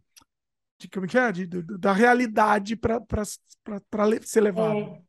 De como que é? De, de da realidade para ser levado. É.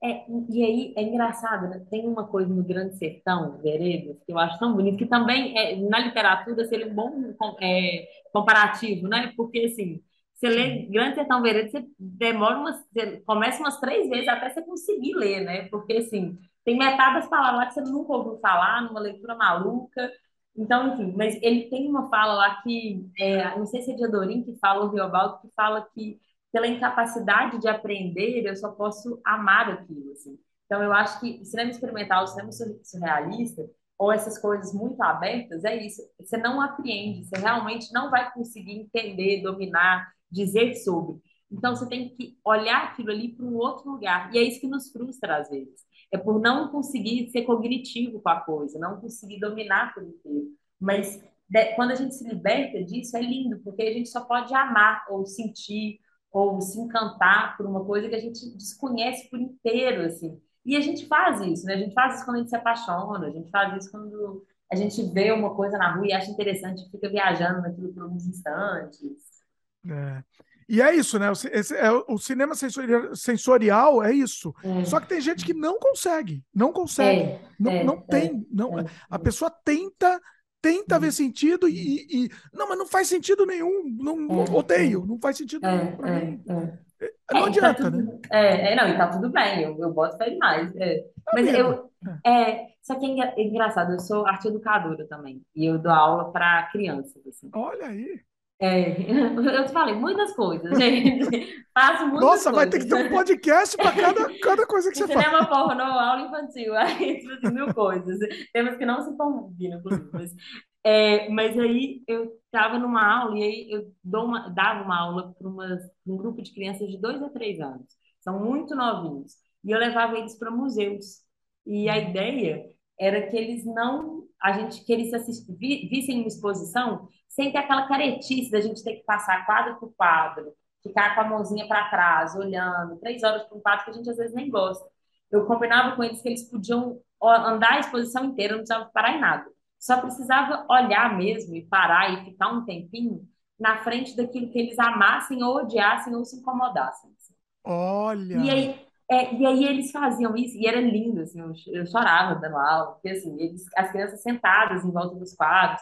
É, e aí é engraçado, né? tem uma coisa no Grande Sertão, Veredas, que eu acho tão bonito, que também é, na literatura seria um bom é, comparativo, né? Porque assim, você lê Grande Sertão Veredas, você demora umas, você começa umas três vezes até você conseguir ler, né? Porque assim, tem metade das palavras que você nunca ouviu falar, numa leitura maluca. Então, enfim, mas ele tem uma fala lá que, é, não sei se é de Adorim que fala, ou Riobaldo, que fala que pela incapacidade de aprender, eu só posso amar aquilo. Assim. Então, eu acho que o cinema experimental, o cinema surrealista, ou essas coisas muito abertas, é isso. Você não apreende, você realmente não vai conseguir entender, dominar, dizer sobre. Então, você tem que olhar aquilo ali para um outro lugar. E é isso que nos frustra às vezes. É por não conseguir ser cognitivo com a coisa, não conseguir dominar por inteiro. Mas de, quando a gente se liberta disso, é lindo, porque a gente só pode amar ou sentir ou se encantar por uma coisa que a gente desconhece por inteiro, assim. E a gente faz isso, né? A gente faz isso quando a gente se apaixona, a gente faz isso quando a gente vê uma coisa na rua e acha interessante, fica viajando naquilo por alguns instantes. É. E é isso, né? O, esse, é, o cinema sensorial, sensorial é isso. É. Só que tem gente que não consegue, não consegue, é, não, é, não é, tem, não. A pessoa tenta tenta ver uhum. sentido e, e, não, mas não faz sentido nenhum, não, é, odeio, é. não faz sentido é, nenhum para é, mim. É. É, não tá adianta, tá tudo, né? É, não, e tá tudo bem, eu, eu boto fé demais. Tá mas eu, é, só que é engraçado, eu sou arte educadora também, e eu dou aula para crianças. Assim. Olha aí. É, eu te falei muitas coisas, gente. Faço muitas Nossa, coisas. vai ter que ter um podcast para cada, cada coisa que você faz. Cinema pornô, aula infantil, aí, mil coisas. Temos que não se combinam, inclusive. Mas, é, mas aí eu estava numa aula e aí eu uma, dava uma aula para um grupo de crianças de dois a três anos. São muito novinhos. E eu levava eles para museus. E a ideia era que eles não, a gente, que eles assist, vi, vissem uma exposição sem ter aquela caretice da gente ter que passar quadro por quadro, ficar com a mãozinha para trás, olhando, três horas por um quadro que a gente às vezes nem gosta. Eu combinava com eles que eles podiam andar a exposição inteira, não precisava parar em nada. Só precisava olhar mesmo e parar e ficar um tempinho na frente daquilo que eles amassem ou odiassem ou se incomodassem. Assim. Olha! E aí, é, e aí eles faziam isso, e era lindo, assim, eu, chorava dando aula, porque assim, eles, as crianças sentadas em volta dos quadros,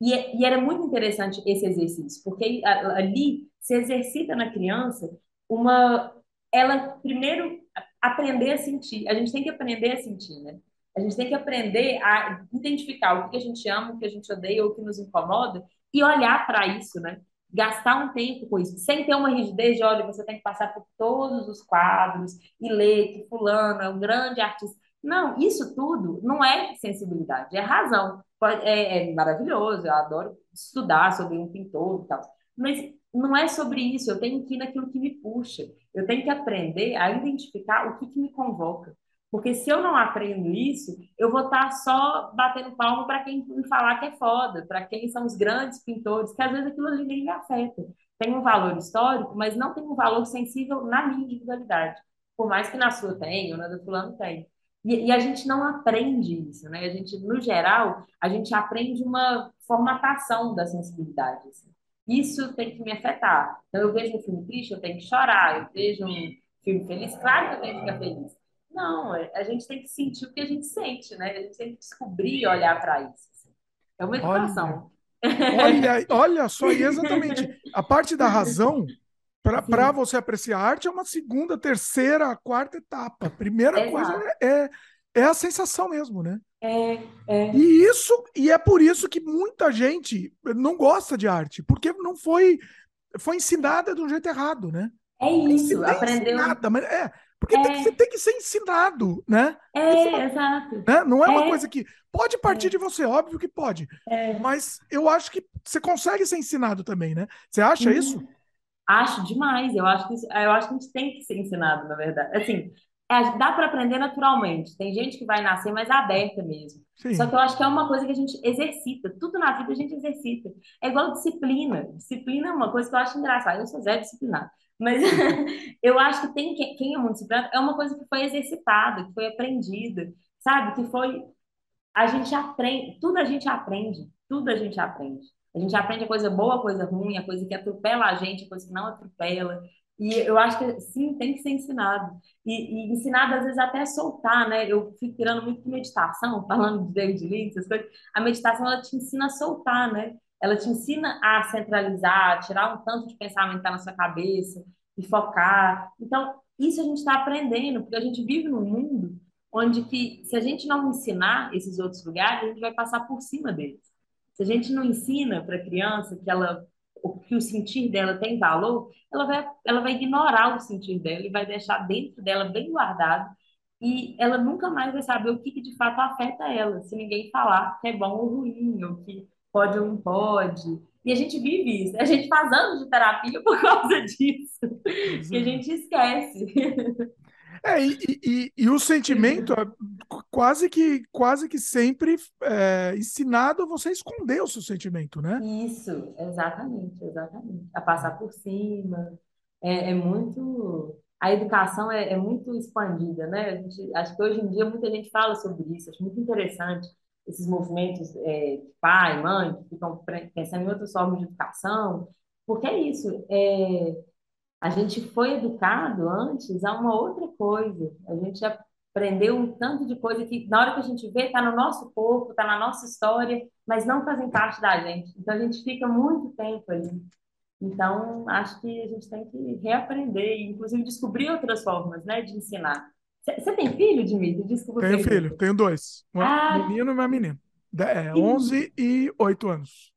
e, e era muito interessante esse exercício, porque ali se exercita na criança uma... Ela, primeiro, aprender a sentir. A gente tem que aprender a sentir, né? A gente tem que aprender a identificar o que a gente ama, o que a gente odeia, o que nos incomoda e olhar para isso, né? Gastar um tempo com isso, sem ter uma rigidez de, olha, você tem que passar por todos os quadros e ler que fulano é um grande artista. Não, isso tudo não é sensibilidade, é razão. É, é maravilhoso, eu adoro estudar sobre um pintor e tal. Mas não é sobre isso, eu tenho que ir naquilo que me puxa. Eu tenho que aprender a identificar o que, que me convoca. Porque se eu não aprendo isso, eu vou estar só batendo palmo para quem me falar que é foda, para quem são os grandes pintores, que às vezes aquilo ali nem me afeta. Tem um valor histórico, mas não tem um valor sensível na minha individualidade. Por mais que na sua tenha, ou na do fulano tenha. E, e, a gente não aprende isso, né? A gente, no geral, a gente aprende uma formatação da sensibilidade. Assim. Isso tem que me afetar. Então, eu vejo um filme triste, eu tenho que chorar. Eu vejo um filme feliz, claro que eu tenho que ficar feliz. Não, a gente tem que sentir o que a gente sente, né? A gente tem que descobrir e olhar para isso. Assim. É uma educação. Olha, olha só, e exatamente. A parte da razão, para você apreciar a arte, é uma segunda, terceira, quarta etapa. A primeira Exato. coisa é, é a sensação mesmo, né? É, é. E isso, e é por isso que muita gente não gosta de arte, porque não foi, foi ensinada de um jeito errado, né? É isso, aprendeu. Ensinada, mas é, porque é. Tem, você tem que ser ensinado, né? É, exato. Né? Não é, é, uma coisa que pode partir é. de você, óbvio que pode. É. Mas eu acho que você consegue ser ensinado também, né? Você acha uhum. isso? Acho demais. Eu acho que eu acho que a gente tem que ser ensinado, na verdade. Assim, é, dá para aprender naturalmente. Tem gente que vai nascer mais aberta mesmo. Sim. Só que eu acho que é uma coisa que a gente exercita. Tudo na vida a gente exercita. É igual disciplina. Disciplina é uma coisa que eu acho engraçada. Eu sou zero disciplinado. Mas eu acho que tem quem é muito disciplinado é uma coisa que foi exercitada, que foi aprendida, sabe? Que foi a gente aprende, tudo a gente aprende, tudo a gente aprende. A gente aprende a coisa boa, a coisa ruim, a coisa que atropela a gente, a coisa que não atropela. E eu acho que sim, tem que ser ensinado. E, e ensinado, às vezes, até a soltar, né? Eu fico tirando muito de meditação, falando de David Lynch, essas coisas. A meditação, ela te ensina a soltar, né? Ela te ensina a centralizar, tirar um tanto de pensamento que está na sua cabeça e focar. Então, isso a gente está aprendendo, porque a gente vive num mundo onde que, se a gente não ensinar esses outros lugares, a gente vai passar por cima deles. Se a gente não ensina para a criança que ela que o sentir dela tem valor, ela vai, ela vai ignorar o sentir dela e vai deixar dentro dela bem guardado e ela nunca mais vai saber o que, que de fato afeta ela, se ninguém falar que é bom ou ruim, ou que pode ou não pode. E a gente vive isso. A gente faz anos de terapia por causa disso, que a gente esquece. É, e, e, e, o sentimento é quase que quase que sempre é, ensinado a você esconder o seu sentimento, né? Isso, exatamente, exatamente. A passar por cima. É, é muito. A educação é, é, muito expandida, né? Gente, acho que hoje em dia muita gente fala sobre isso, acho muito interessante esses movimentos é, pai, mãe, que ficam pensando em outras formas de educação, porque é isso, é, a gente foi educado antes a uma outra coisa, a gente aprendeu um tanto de coisa que na hora que a gente vê está no nosso corpo, está na nossa história, mas não fazem parte da gente, então a gente fica muito tempo ali. Então, acho que a gente tem que reaprender, inclusive descobrir outras formas né, de ensinar. Você tem filho, Dimitri? Desculpa. Tenho filho, tenho dois. Um ah, menino e uma menina. É, 11 e 8 anos.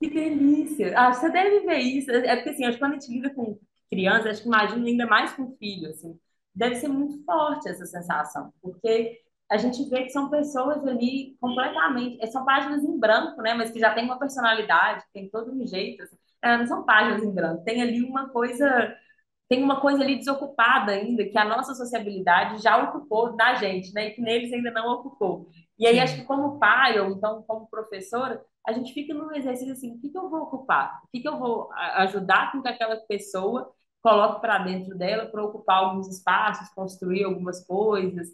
Que delícia. Ah, você deve ver isso. É porque, assim, acho que quando a gente lida com criança, acho que imagina ainda mais com filho, assim. Deve ser muito forte essa sensação, porque a gente vê que são pessoas ali completamente... É, são páginas em branco, né? Mas que já tem uma personalidade, tem todo um jeito. Assim. É, não são páginas em branco. Tem ali uma coisa tem uma coisa ali desocupada ainda, que a nossa sociabilidade já ocupou da gente, né? E que neles ainda não ocupou. E aí, acho que como pai, ou então como professora, a gente fica num exercício assim, o que, que eu vou ocupar? O que, que eu vou ajudar com que aquela pessoa coloque para dentro dela para ocupar alguns espaços, construir algumas coisas,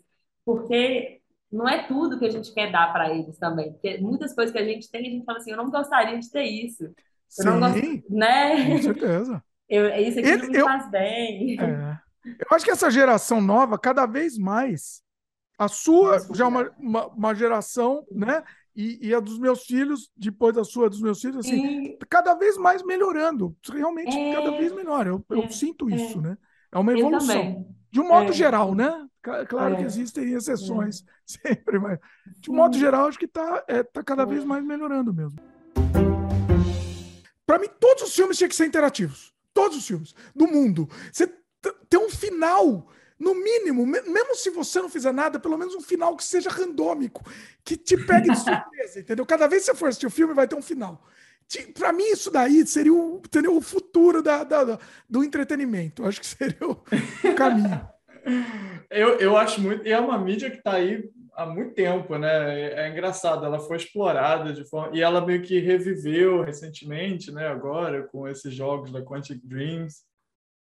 porque não é tudo que a gente quer dar para eles também. Porque muitas coisas que a gente tem, a gente fala assim, eu não gostaria de ter isso. Eu Sim, não gosto, né? com certeza. Eu, isso aqui Ele, não me eu, faz bem. É. Eu acho que essa geração nova, cada vez mais, a sua já é uma, uma, uma, geração, né? E, e, a dos meus filhos, depois da sua, dos meus filhos, assim, é. cada vez mais melhorando. Realmente, é. cada vez melhor. Eu, eu é. sinto isso, né? É uma evolução. De um modo é. geral, né? Claro que existem exceções sempre, mas de um modo geral, acho que está é, tá cada vez mais melhorando mesmo. Para mim, todos os filmes tinham que ser interativos. Todos os filmes do mundo. Você tem um final, no mínimo, mesmo se você não fizer nada, pelo menos um final que seja randômico, que te pegue de surpresa, entendeu? Cada vez que você for assistir o filme, vai ter um final. Para mim, isso daí seria o, entendeu, o futuro da, da, do entretenimento. Acho que seria o, o caminho. eu, eu acho muito. E é uma mídia que está aí há muito tempo, né? É, é engraçado, ela foi explorada de forma e ela meio que reviveu recentemente, né? Agora com esses jogos da Quantic Dreams.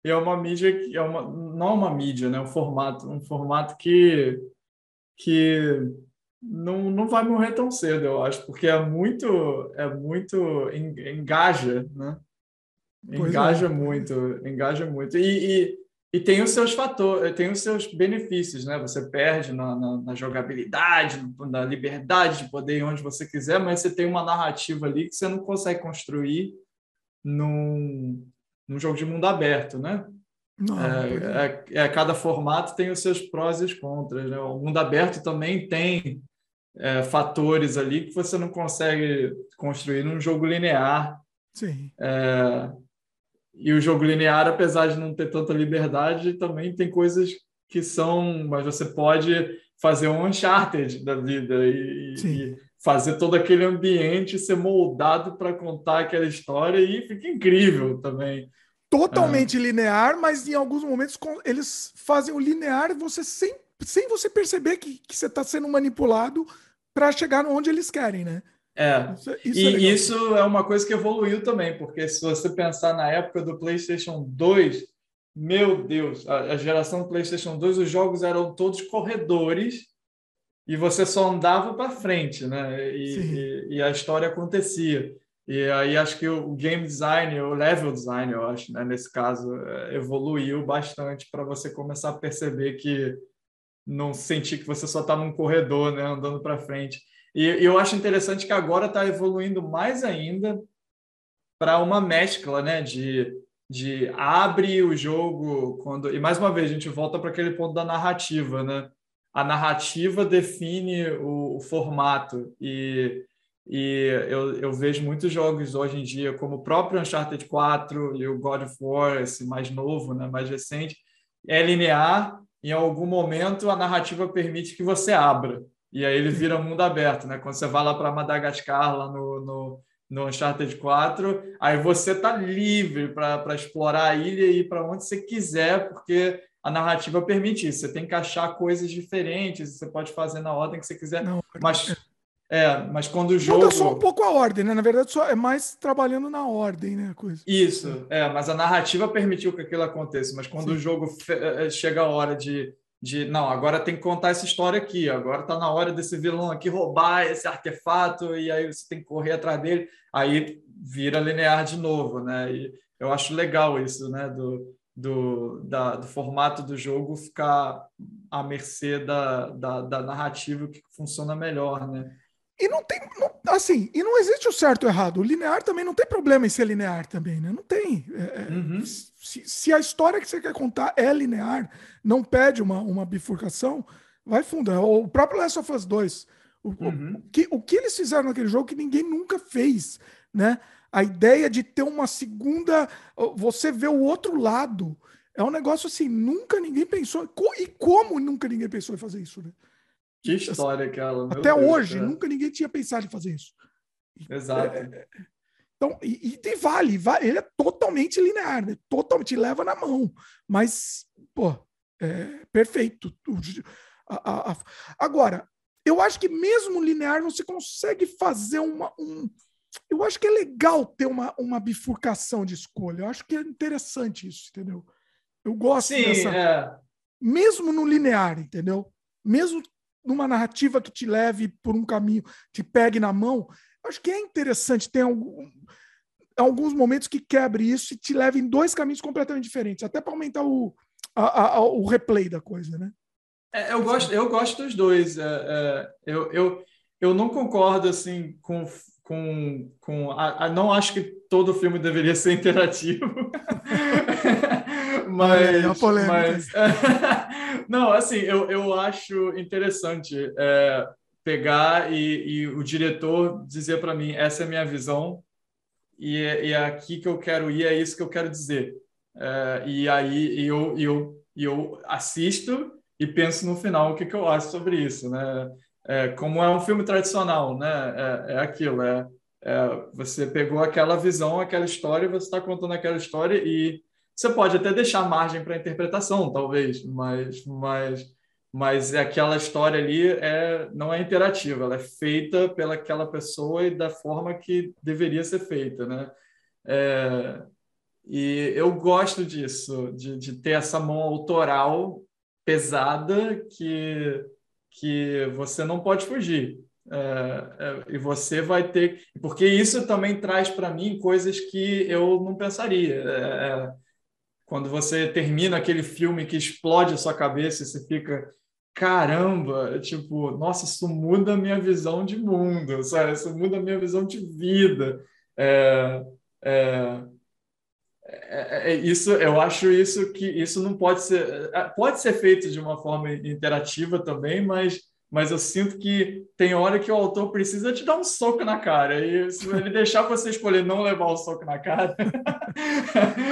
E é uma mídia que é uma não é uma mídia, né? Um formato, um formato que que não, não vai morrer tão cedo, eu acho, porque é muito, é muito engaja, né? Engaja é. muito, engaja muito. E, e, e, tem os seus fatores, tem os seus benefícios, né? Você perde na, na, na, jogabilidade, na liberdade de poder ir onde você quiser, mas você tem uma narrativa ali que você não consegue construir num, num jogo de mundo aberto, né? Não, é, é, é, cada formato tem os seus prós e os contras. Né? O mundo aberto também tem é, fatores ali que você não consegue construir num jogo linear. Sim. É, e o jogo linear, apesar de não ter tanta liberdade, também tem coisas que são. Mas você pode fazer um Uncharted da vida e, e fazer todo aquele ambiente ser moldado para contar aquela história e fica incrível também totalmente é. linear, mas em alguns momentos eles fazem o linear você sem, sem você perceber que, que você está sendo manipulado para chegar onde eles querem, né? É, isso, isso e é isso é uma coisa que evoluiu também, porque se você pensar na época do PlayStation 2, meu Deus, a, a geração do PlayStation 2, os jogos eram todos corredores e você só andava para frente, né? E, e, e, a história acontecia. E aí acho que o game design, o level design, eu acho, né, nesse caso, é, evoluiu bastante para você começar a perceber que não sentir que você só está num corredor, né, andando para frente. E, eu acho interessante que agora está evoluindo mais ainda para uma mescla, né, de de abre o jogo quando e mais uma vez a gente volta para aquele ponto da narrativa, né? A narrativa define o, o formato e e eu, eu vejo muitos jogos hoje em dia, como o próprio Uncharted 4 e o God of War, esse mais novo, né, mais recente, é linear. Em algum momento, a narrativa permite que você abra. E aí ele vira mundo aberto. Né? Quando você vai lá para Madagascar, lá no, no, no Uncharted 4, aí você está livre para explorar a ilha e ir para onde você quiser, porque a narrativa permite isso. Você tem que achar coisas diferentes, você pode fazer na ordem que você quiser. Não, mas é, mas quando o jogo. Muda só um pouco a ordem, né? Na verdade, só é mais trabalhando na ordem, né? Coisa. Isso, é, mas a narrativa permitiu que aquilo aconteça. Mas quando Sim. o jogo é, é, chega a hora de, de. Não, agora tem que contar essa história aqui. Agora tá na hora desse vilão aqui roubar esse artefato, e aí você tem que correr atrás dele. Aí vira linear de novo, né? E eu acho legal isso, né? Do, do, da, do formato do jogo ficar à mercê da, da, da narrativa que funciona melhor, né? E não tem, não, assim, e não existe o certo ou errado. O linear também não tem problema em ser linear também, né? Não tem. É, é, uhum. se, se, a história que você quer contar é linear, não pede uma, uma bifurcação, vai fundo. É o próprio Last of Us 2. O, uhum. o, que, o que eles fizeram naquele jogo que ninguém nunca fez, né? A ideia de ter uma segunda. Você vê o outro lado. É um negócio assim, nunca ninguém pensou. E como nunca ninguém pensou em fazer isso, né? Que história aquela. Até Deus, hoje, cara. nunca ninguém tinha pensado em fazer isso. Exato. É, é, então, e, e vale, vale, ele é totalmente linear, né? totalmente leva na mão. Mas, pô, é perfeito. A, a, a, agora, eu acho que mesmo linear você consegue fazer uma. Um, eu acho que é legal ter uma, uma bifurcação de escolha. Eu acho que é interessante isso, entendeu? Eu gosto Sim, dessa. É... Mesmo no linear, entendeu? Mesmo numa narrativa que te leve por um caminho, te pegue na mão, acho que é interessante ter algum, alguns momentos que quebre isso e te leve em dois caminhos completamente diferentes, até para aumentar o, a, a, o replay da coisa, né? É, eu gosto, eu gosto dos dois. É, é, eu, eu, eu não concordo assim com, com, com a, a, não acho que todo filme deveria ser interativo. mas, é, é polêmica. mas não, assim, eu, eu acho interessante é, pegar e, e, o diretor dizer para mim essa é a minha visão e é, é, aqui que eu quero ir, é isso que eu quero dizer. É, e aí eu, eu, eu assisto e penso no final o que, que eu acho sobre isso, né? É, como é um filme tradicional, né? É, é aquilo, é, é, você pegou aquela visão, aquela história, você está contando aquela história e você pode até deixar margem para interpretação, talvez, mas, mas, mas aquela história ali é, não é interativa, ela é feita pelaquela pessoa e da forma que deveria ser feita, né? É, e eu gosto disso, de, de ter essa mão autoral pesada que, que você não pode fugir. É, é, e você vai ter. Porque isso também traz para mim coisas que eu não pensaria. É, é, quando você termina aquele filme que explode a sua cabeça e você fica. Caramba, tipo, nossa, isso muda a minha visão de mundo, sabe? Isso muda a minha visão de vida. É, é, é, é, isso, eu acho isso que isso não pode ser, pode ser feito de uma forma interativa também, mas mas eu sinto que tem hora que o autor precisa te dar um soco na cara. E se ele deixar você escolher não levar o soco na cara.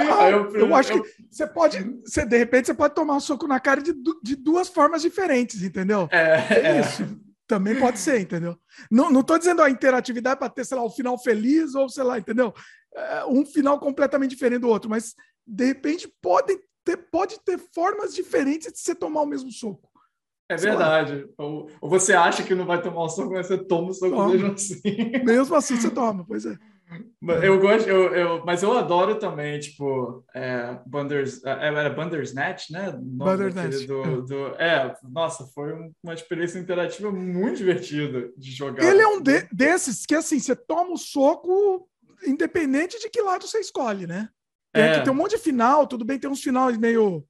Ah, eu, eu, acho eu... que você pode, você, de repente, você pode tomar um soco na cara de, de duas formas diferentes, entendeu? É, é, é. isso. Também pode ser, entendeu? Não, não tô dizendo a interatividade para ter, sei lá, um final feliz ou, sei lá, entendeu? É, um final completamente diferente do outro, mas de repente pode ter, pode ter formas diferentes de você tomar o mesmo soco. É verdade. Ou, ou, você acha que não vai tomar o soco, mas você toma o soco toma. mesmo assim. Mesmo assim você toma, pois é. Eu gosto, eu, eu, mas eu adoro também, tipo, é, Banders, é, era Bandersnatch, né? Bandersnatch. Do, é. do, é, nossa, foi uma experiência interativa muito divertida de jogar. Ele é um de, desses que, assim, você toma o soco independente de que lado você escolhe, né? Tem, é. tem um monte de final, tudo bem, tem uns finais meio,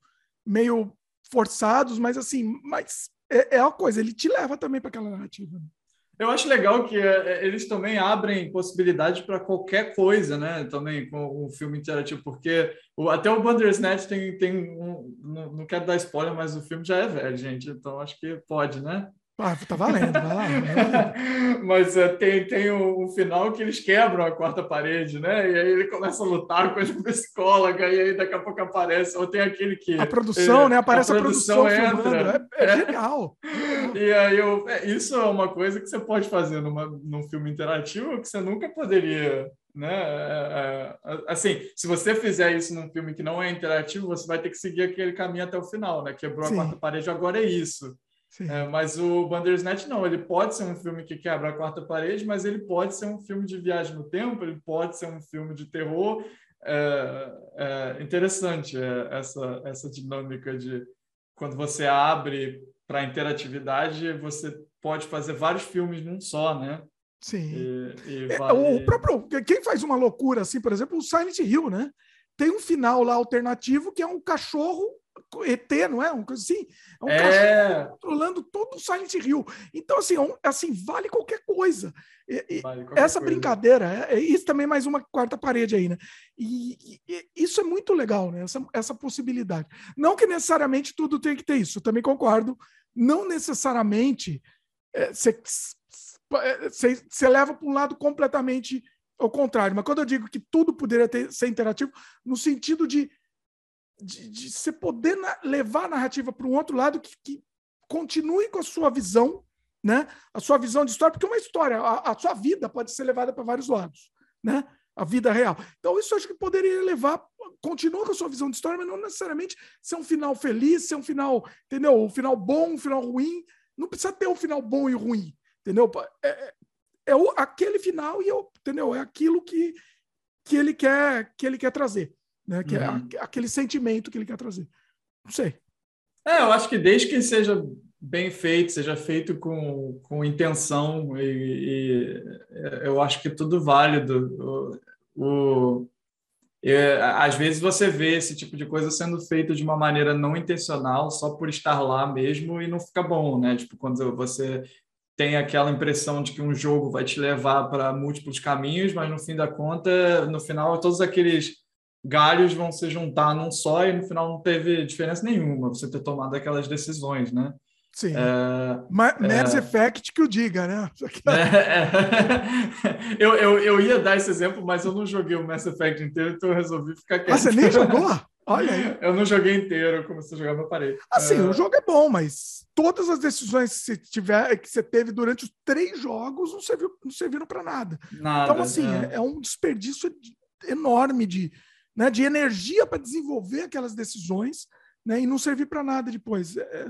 meio forçados, mas assim, mas é, é uma coisa, ele te leva também para aquela narrativa. Eu acho legal que é, eles também abrem possibilidade para qualquer coisa, né? Também com o filme interativo, porque o, até o Bandersnatch tem, tem um, não, não quero dar spoiler, mas o filme já é velho, gente, então acho que pode, né? Ah, tá valendo, vai lá. Mas uh, tem, tem um, um, final que eles quebram a quarta parede, né? E aí ele começa a lutar com a psicóloga, e aí daqui a pouco aparece. Ou tem aquele que. A produção, ele, né? Aparece a produção, a produção entra. É, é, genial. E aí eu, é, isso é uma coisa que você pode fazer numa, num filme interativo que você nunca poderia. Né? É, é, assim, se você fizer isso num filme que não é interativo, você vai ter que seguir aquele caminho até o final, né? Quebrou Sim. a quarta parede, agora é isso. É, mas o Bandersnatch não, ele pode ser um filme que quebra a quarta parede, mas ele pode ser um filme de viagem no tempo, ele pode ser um filme de terror. É, é interessante é, essa, essa dinâmica de quando você abre para interatividade, você pode fazer vários filmes num só, né? Sim. E, e é, vale... O próprio, quem faz uma loucura assim, por exemplo, o Silent Hill, né? Tem um final lá alternativo que é um cachorro ET, não é? Uma coisa assim. É um é... controlando todo o Silent Hill. Então, assim, é assim vale qualquer coisa. E, vale qualquer essa coisa. brincadeira, é, é, isso também é mais uma quarta parede aí, né? E, e, isso é muito legal, né? Essa, essa possibilidade. Não que necessariamente tudo tem que ter isso, eu também concordo. Não necessariamente você é, leva para um lado completamente ao contrário. Mas quando eu digo que tudo poderia ter, ser interativo, no sentido de de, de você poder na, levar a narrativa para um outro lado que, que, continue com a sua visão, né? A sua visão de história, porque uma história, a, a sua vida pode ser levada para vários lados, né? A vida real. Então, isso acho que poderia levar, continua com a sua visão de história, mas não necessariamente ser um final feliz, ser um final, entendeu? Um final bom, um final ruim. Não precisa ter um final bom e ruim, entendeu? É, é, é o, aquele final e eu, entendeu? É aquilo que, que ele quer que ele quer trazer né? Que é uhum. é aquele sentimento que ele quer trazer. Não sei. É, eu acho que desde que seja bem feito, seja feito com, com intenção, e, e eu acho que tudo válido. O, o é, às vezes você vê esse tipo de coisa sendo feito de uma maneira não intencional, só por estar lá mesmo, e não fica bom, né? Tipo, quando você tem aquela impressão de que um jogo vai te levar para múltiplos caminhos, mas no fim da conta, no final, todos aqueles galhos vão se juntar num só e no final não teve diferença nenhuma você ter tomado aquelas decisões, né? Sim. É, Mass é, Effect que o diga, né? É, é, eu, eu, eu ia dar esse exemplo, mas eu não joguei o Mass Effect inteiro, então eu resolvi ficar quieto. Ah, você nem jogou? Olha aí. Eu não joguei inteiro, eu comecei a jogar no parede. Assim, o jogo é bom, mas todas as decisões que você, tiver, que você teve durante os três jogos não, serviu, não serviram para nada. nada. Então, assim, é. um desperdício enorme de, né, de energia para desenvolver aquelas decisões né, e não servir para nada depois. É, é,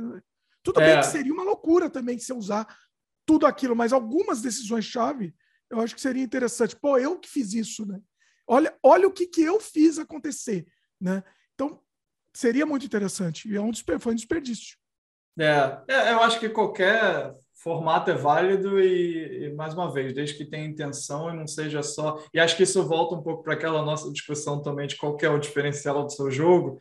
tudo é. bem que seria uma loucura também se usar tudo aquilo, mas algumas decisões-chave eu acho que seria interessante. Pô, eu que fiz isso, né? Olha, olha o que, que eu fiz acontecer, né? Então, seria muito interessante. E é um foi um desperdício. É, é, eu acho que qualquer formato é válido e, e, mais uma vez, desde que tenha intenção e não seja só. E acho que isso volta um pouco para aquela nossa discussão também de qual é o diferencial do seu jogo.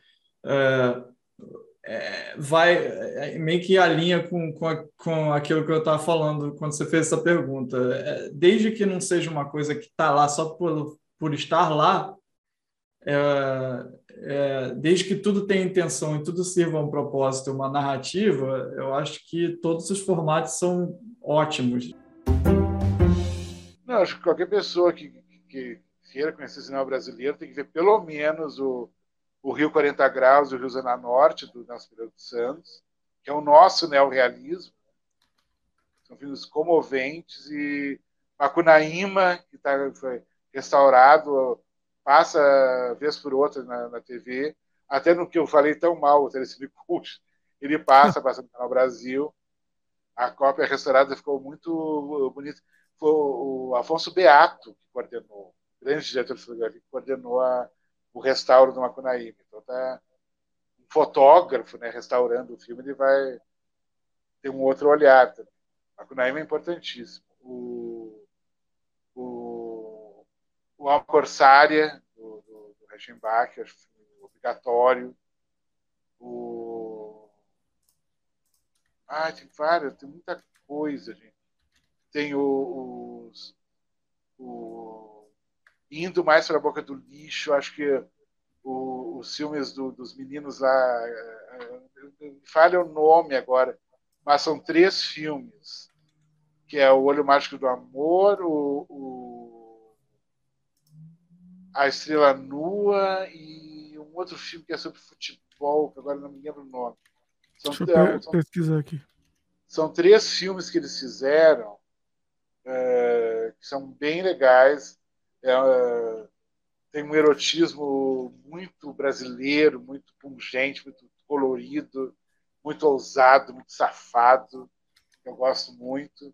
É, vai é, meio que alinha com, com, a, com aquilo que eu estava falando quando você fez essa pergunta. É, desde que não seja uma coisa que está lá só por, por estar lá, é, é, desde que tudo tenha intenção e tudo sirva a um propósito, uma narrativa, eu acho que todos os formatos são ótimos. Não, acho que qualquer pessoa que, que queira conhecer o cinema brasileiro tem que ver pelo menos o, o Rio 40 Graus e o Rio Zona Norte, do Nelson Pereira dos Santos, que é o nosso neorrealismo. São filmes comoventes e Macunaíma, que tá, foi restaurado passa vez por outra na, na TV, até no que eu falei tão mal, o Telecine Cult, ele passa, passa no Canal Brasil. A cópia restaurada ficou muito bonita. Foi o Afonso Beato que coordenou, grande diretor de fotografia, que coordenou a, o restauro do Macunaíma. Então, tá um fotógrafo né, restaurando o filme, ele vai ter um outro olhar também. Macunaíma é importantíssimo. O, Alma Corsária, do, do, do Reichenbach, obrigatório. O... Ah, tem várias, tem muita coisa, gente. Tem os, o... Indo mais para a boca do lixo, acho que o, os filmes do, dos meninos lá. Eh, eh, falha o nome agora, mas são três filmes, que é O Olho Mágico do Amor, o, o a Estrela Nua e um outro filme que é sobre futebol, que agora não me lembro o nome. São, Deixa eu são, pesquisar aqui. São três filmes que eles fizeram é, que são bem legais. É, tem um erotismo muito brasileiro, muito pungente, muito colorido, muito ousado, muito safado. Eu gosto muito.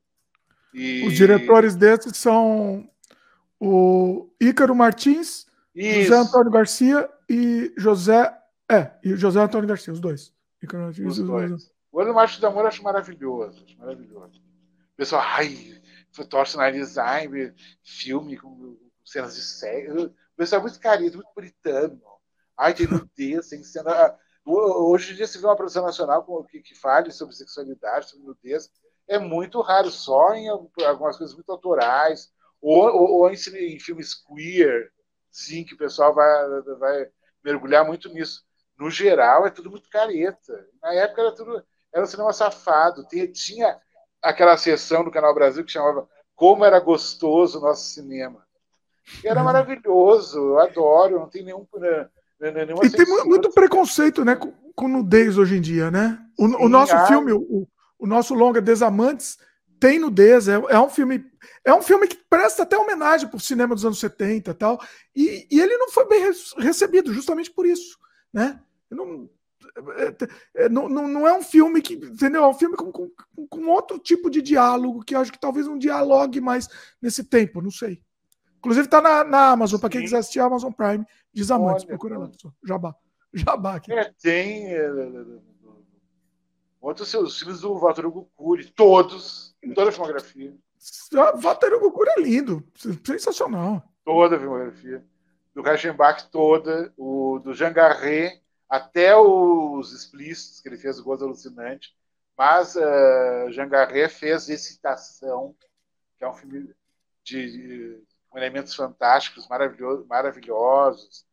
E... Os diretores desses são o Ícaro Martins, Isso. José Antônio Garcia e José. É, e José Antônio Garcia, os dois. Ícaro Martins os dois. O Ano Macho do Amor eu acho maravilhoso. Acho maravilhoso. O pessoal, ai, torce na design, filme com cenas de sexo. O pessoal é muito careta, muito puritano. Ai, tem nudez, tem cena. Hoje em dia, se vê uma produção nacional que, que fale sobre sexualidade, sobre nudez, é muito raro, só em algumas coisas muito autorais, ou, ou, ou em, em, filmes queer, sim, que o pessoal vai, vai mergulhar muito nisso. No geral, é tudo muito careta. Na época era tudo. Era um cinema safado. Tinha, tinha aquela sessão do Canal Brasil que chamava Como Era Gostoso o Nosso Cinema. E era maravilhoso, eu adoro, não tem nenhum. Né, né, né e tem muito preconceito né, com, com, nudez hoje em dia, né? O, Sim, o nosso filme, o, o, nosso longa Desamantes, tem nudez, é, é, um filme é um filme que presta até homenagem para o cinema dos anos 70 e tal, e, e ele não foi bem recebido justamente por isso, né? Não, é, é, não, não é um filme que, entendeu? É um filme com, com, com outro tipo de diálogo que acho que talvez um dialogue mais nesse tempo, não sei. Inclusive está na, na Amazon, para quem quiser assistir a Amazon Prime, Desamantes, procura lá, Jabá. Jabá aqui. É, tem é, outros seus filmes do Walter Cury, todos Toda a filmografia. Walter Hugo é lindo, sensacional. Toda a filmografia. Do Reichenbach toda, o do Jean Garret, até os explícitos que ele fez, o Gozo Alucinante. Mas uh, Jean Garret fez Excitação, que é um filme de, de com elementos fantásticos, maravilhosos, maravilhosos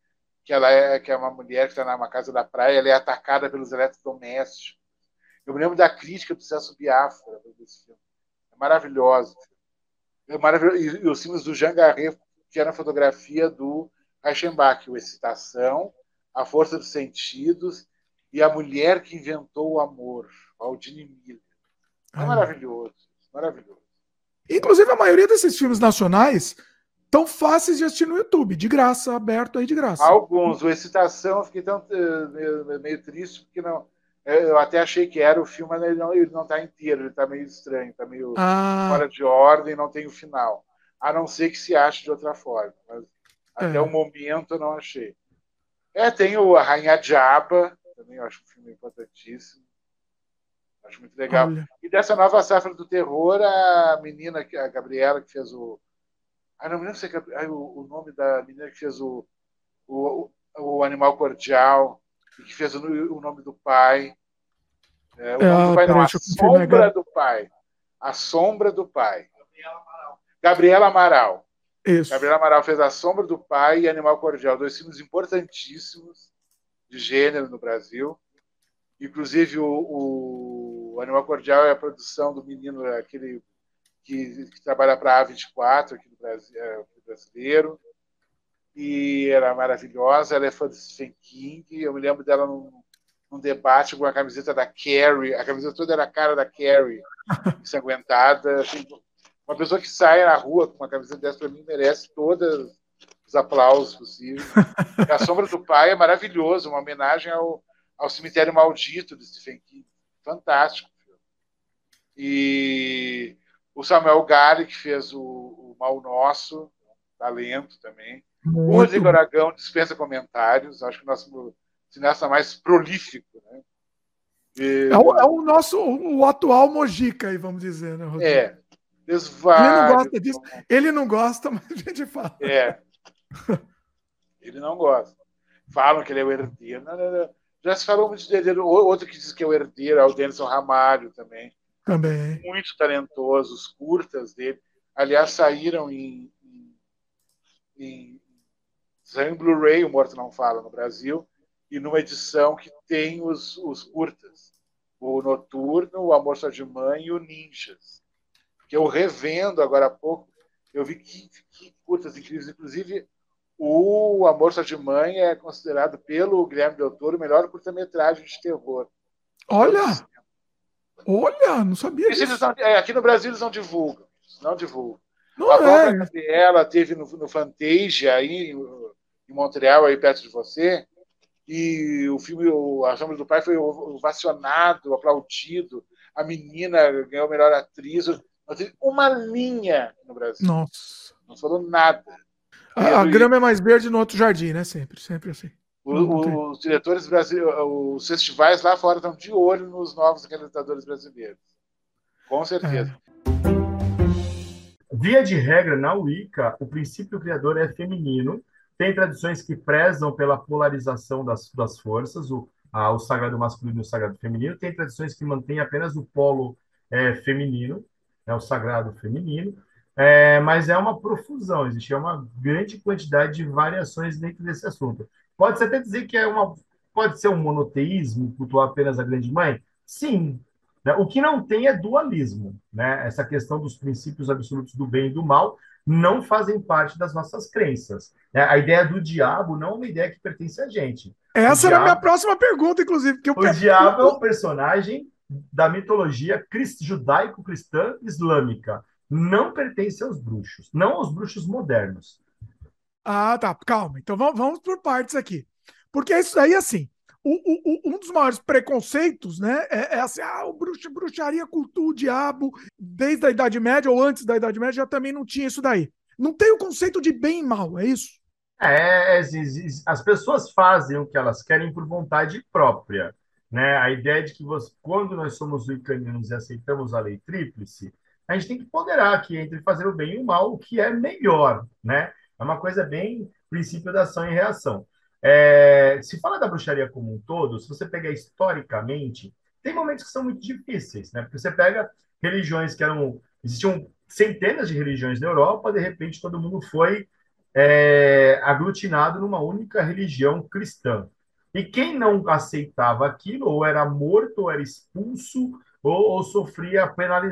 que ela é que é uma mulher que está numa casa da praia, ela é atacada pelos eletrodomésticos. Eu me lembro da crítica do Celso Biafra desse filme maravilhosa. É maravilhoso. E, e os filmes do Jean Garret, que era a fotografia do Reichenbach, o Excitação, A Força dos Sentidos e A Mulher que Inventou o Amor, Aldine Miller. É maravilhoso, maravilhoso. Inclusive, a maioria desses filmes nacionais tão fáceis de assistir no YouTube, de graça, aberto aí de graça. Alguns. O Excitação, eu fiquei tão, eh, meio, meio triste, porque não, eu até achei que era o filme, mas ele não, ele não tá inteiro, ele está meio estranho, está meio ah. fora de ordem, não tem o final. A não ser que se ache de outra forma. Mas até é. o momento eu não achei. É, tem o A Rainha Diaba, também eu acho um filme importantíssimo. Acho muito legal. Olha. E dessa nova safra do terror, a menina, a Gabriela, que fez o. Ah, não me lembro se é o, o nome da menina que fez o, o, o Animal Cordial, que fez o, o nome do pai. É, o nome do pai não, a sombra do pai. A sombra do pai. Gabriela Amaral. Isso. Gabriela Amaral fez A Sombra do Pai e Animal Cordial, dois filmes importantíssimos de gênero no Brasil. Inclusive, o, o Animal Cordial é a produção do menino, aquele que, que trabalha para a A24, aqui do Brasil, é, brasileiro. E ela é maravilhosa, ela é fã de Stephen King. Eu me lembro dela num, num debate com a camiseta da Carrie. A camiseta toda era a cara da Carrie, ensanguentada. Assim, uma pessoa que sai na rua com uma camiseta dessa, para mim, merece todos os aplausos possíveis. a Sombra do Pai é maravilhoso, uma homenagem ao, ao Cemitério Maldito de Stephen King. Fantástico. E o Samuel Gale, que fez o, o Mal Nosso, talento também. O Rodrigo Aragão dispensa comentários, acho que o nosso cineasta mais prolífico. Né? E... É, o, é, o, nosso o atual Mojica, aí, vamos dizer, né, Rodrigo? É, ele não gosta disso. Ele não gosta, mas a gente fala. É. Ele não gosta. Falam que ele é o herdeiro. Não, não, não. Já se falou muito dele. Outro que diz que é o herdeiro é o Denison Ramalho também. Também. Muito talentoso. Os curtas dele. Aliás, saíram em, em, em Blu-ray, o Morto Não Fala, no Brasil. E numa edição que tem os, os curtas. O Noturno, o Amor Só de Mãe e o Ninjas que eu revendo agora há pouco, eu vi que, que curtas incríveis. Inclusive, o Amor Só de Mãe é considerado pelo Guilherme Del Toro o melhor curta-metragem de terror. Olha! Olha, não sabia disso. Não, é, aqui no Brasil eles não divulgam. Não divulgam. Não a própria é. Gabriela teve no, no Fantasia, aí, em Montreal, aí perto de você, e o filme o, A Sombra do Pai foi ovacionado, aplaudido. A menina ganhou a melhor atriz. Não teve uma linha no Brasil. Nossa. Não falou nada. A, a grama é mais verde no outro jardim, né? Sempre, sempre assim. O, os diretores brasileiros, os festivais lá fora estão de olho nos novos candidatores brasileiros. Com certeza. É. Via de regra, na Wicca, o princípio criador é feminino. Tem tradições que prezam pela polarização das, das forças, o, a, o sagrado masculino e o sagrado feminino. Tem tradições que mantêm apenas o polo é, feminino é o sagrado feminino, é, mas é uma profusão, existe uma grande quantidade de variações dentro desse assunto. Pode-se até dizer que é uma, pode ser um monoteísmo, cultuar apenas a grande mãe? Sim. Né? O que não tem é dualismo. Né? Essa questão dos princípios absolutos do bem e do mal não fazem parte das nossas crenças. Né? A ideia do diabo não é uma ideia que pertence a gente. Essa o era a minha próxima pergunta, inclusive. Que eu o diabo é um personagem da mitologia judaico-cristã islâmica. Não pertence aos bruxos, não aos bruxos modernos. Ah, tá. Calma. Então vamos, vamos por partes aqui. Porque isso aí, assim, o, um dos maiores preconceitos, né, é, é assim, ah, o bruxo, bruxaria, cultua o diabo, desde a Idade Média ou antes da Idade Média já também não tinha isso daí. Não tem o conceito de bem e mal, é isso? É, as pessoas fazem o que elas querem por vontade própria. Né? A ideia de que você, quando nós somos wicanianos e aceitamos a lei tríplice, a gente tem que ponderar aqui entre fazer o bem e o mal, o que é melhor. Né? É uma coisa bem princípio da ação e reação. É, se fala da bruxaria como um todo, se você pegar historicamente, tem momentos que são muito difíceis, né? Porque você pega religiões que eram. Existiam centenas de religiões na Europa, de repente todo mundo foi é, aglutinado numa única religião cristã. E quem não aceitava aquilo, ou era morto, ou era expulso, ou, ou sofria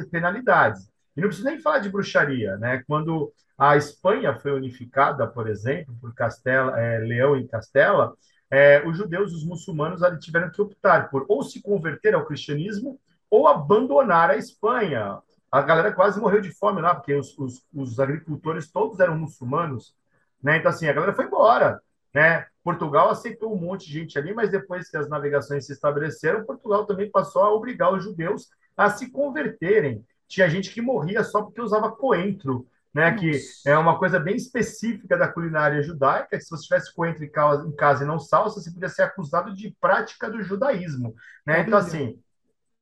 penalidades. E não preciso nem falar de bruxaria, né? Quando a Espanha foi unificada, por exemplo, por Castela, é, Leão e Castela, é, os judeus, os muçulmanos, ali tiveram que optar por ou se converter ao cristianismo ou abandonar a Espanha. A galera quase morreu de fome lá, porque os, os, os agricultores todos eram muçulmanos. Né? Então, assim, a galera foi embora. Né? Portugal aceitou um monte de gente ali, mas depois que as navegações se estabeleceram, Portugal também passou a obrigar os judeus a se converterem. Tinha gente que morria só porque usava coentro, né? Nossa. Que é uma coisa bem específica da culinária judaica. Que se você tivesse coentro em casa, em casa e não salsa, você podia ser acusado de prática do judaísmo, né? Então assim,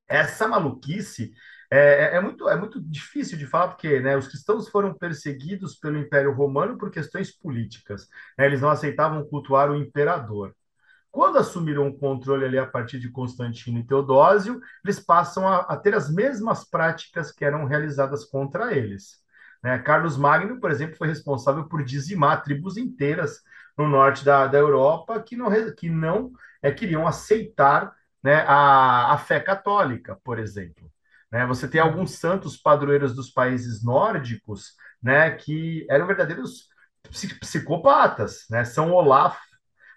essa maluquice é, é, é, muito, é muito difícil de falar, porque né, os cristãos foram perseguidos pelo Império Romano por questões políticas. Né, eles não aceitavam cultuar o imperador. Quando assumiram o controle ali a partir de Constantino e Teodósio, eles passam a, a ter as mesmas práticas que eram realizadas contra eles. Né? Carlos Magno, por exemplo, foi responsável por dizimar tribos inteiras no norte da, da Europa que não, que não é, queriam aceitar né, a, a fé católica, por exemplo. Né? Você tem alguns santos padroeiros dos países nórdicos, né, que eram verdadeiros psicopatas, né? São Olaf,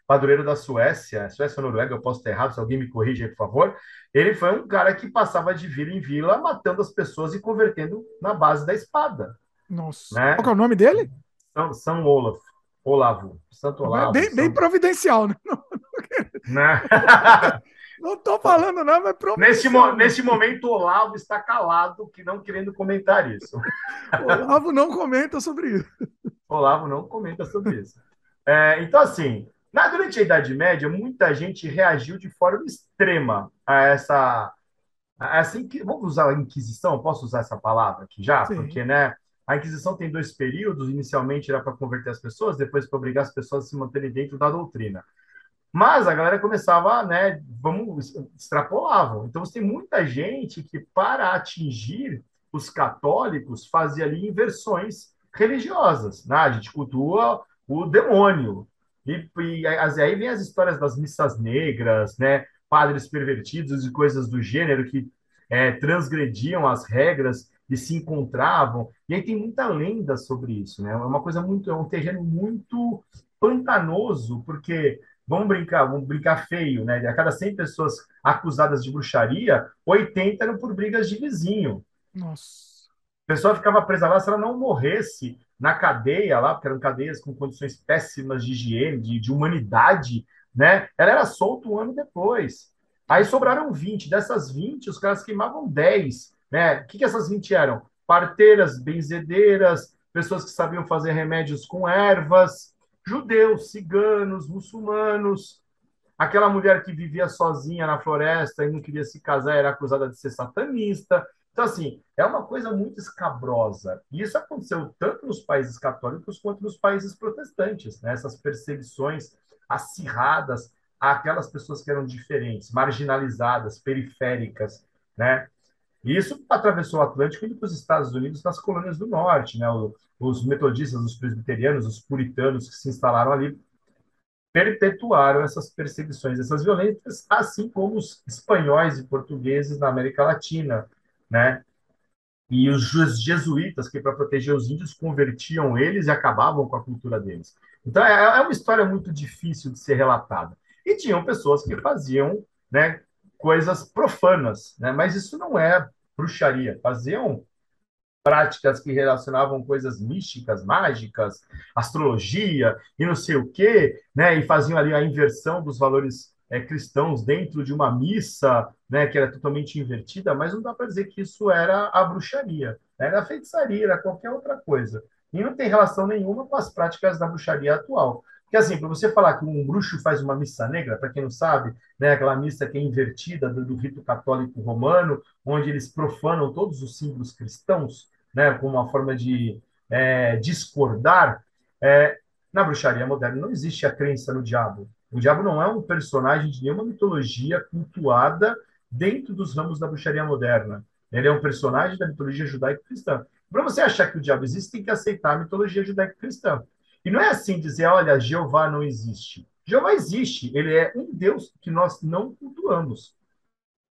padroeiro da Suécia, Suécia ou Noruega, eu posso estar errado, se alguém me corrige aí, por favor. Ele foi um cara que passava de vila em vila, matando as pessoas e convertendo na base da espada. Nossa. Né? Qual é o nome dele? São, São Olaf. Olavo. Santo Olavo. Bem, São... bem providencial, né? né? Não estou falando, não, mas neste, mo neste momento, o Olavo está calado, que não querendo comentar isso. Olavo não comenta sobre isso. Olavo não comenta sobre isso. É, então, assim, na, durante a Idade Média, muita gente reagiu de forma extrema a essa. A essa vamos usar a Inquisição? Posso usar essa palavra aqui já? Sim. Porque, né? A Inquisição tem dois períodos. Inicialmente era para converter as pessoas, depois para obrigar as pessoas a se manterem dentro da doutrina. Mas a galera começava, né, vamos, extrapolavam. Então você tem muita gente que, para atingir os católicos, fazia ali inversões religiosas. Né? A gente cultua o demônio. E, e aí vem as histórias das missas negras, né? Padres pervertidos e coisas do gênero que é, transgrediam as regras e se encontravam. E aí tem muita lenda sobre isso, né? É uma coisa muito, é um terreno muito pantanoso, porque vamos brincar, vamos brincar feio, né? A cada 100 pessoas acusadas de bruxaria, 80 eram por brigas de vizinho. Nossa. A pessoa ficava presa lá se ela não morresse na cadeia lá, porque eram cadeias com condições péssimas de higiene, de, de humanidade, né? Ela era solta um ano depois. Aí sobraram 20. Dessas 20, os caras queimavam 10. Né? O que, que essas 20 eram? Parteiras, benzedeiras, pessoas que sabiam fazer remédios com ervas, judeus, ciganos, muçulmanos. Aquela mulher que vivia sozinha na floresta e não queria se casar era acusada de ser satanista. Então, assim, é uma coisa muito escabrosa. E isso aconteceu tanto nos países católicos quanto nos países protestantes, né? essas perseguições acirradas àquelas pessoas que eram diferentes, marginalizadas, periféricas, né? Isso atravessou o Atlântico e para os Estados Unidos nas colônias do Norte, né? Os metodistas, os presbiterianos, os puritanos que se instalaram ali perpetuaram essas perseguições, essas violências, assim como os espanhóis e portugueses na América Latina, né? E os jesuítas, que para proteger os índios convertiam eles e acabavam com a cultura deles. Então é, é uma história muito difícil de ser relatada. E tinham pessoas que faziam, né, coisas profanas, né? Mas isso não é bruxaria. Faziam práticas que relacionavam coisas místicas, mágicas, astrologia e não sei o quê, né? E faziam ali a inversão dos valores é, cristãos dentro de uma missa, né? Que era totalmente invertida, mas não dá para dizer que isso era a bruxaria. Era a feitiçaria, era qualquer outra coisa. E não tem relação nenhuma com as práticas da bruxaria atual. Porque, assim, para você falar que um bruxo faz uma missa negra, para quem não sabe, né, aquela missa que é invertida do, do, rito católico romano, onde eles profanam todos os símbolos cristãos, né, como uma forma de é, discordar, é, na bruxaria moderna não existe a crença no diabo. O diabo não é um personagem de nenhuma mitologia cultuada dentro dos ramos da bruxaria moderna. Ele é um personagem da mitologia judaico-cristã. Para você achar que o diabo existe, tem que aceitar a mitologia judaico-cristã. E não é assim dizer, olha, Jeová não existe. Jeová existe, ele é um Deus que nós não cultuamos.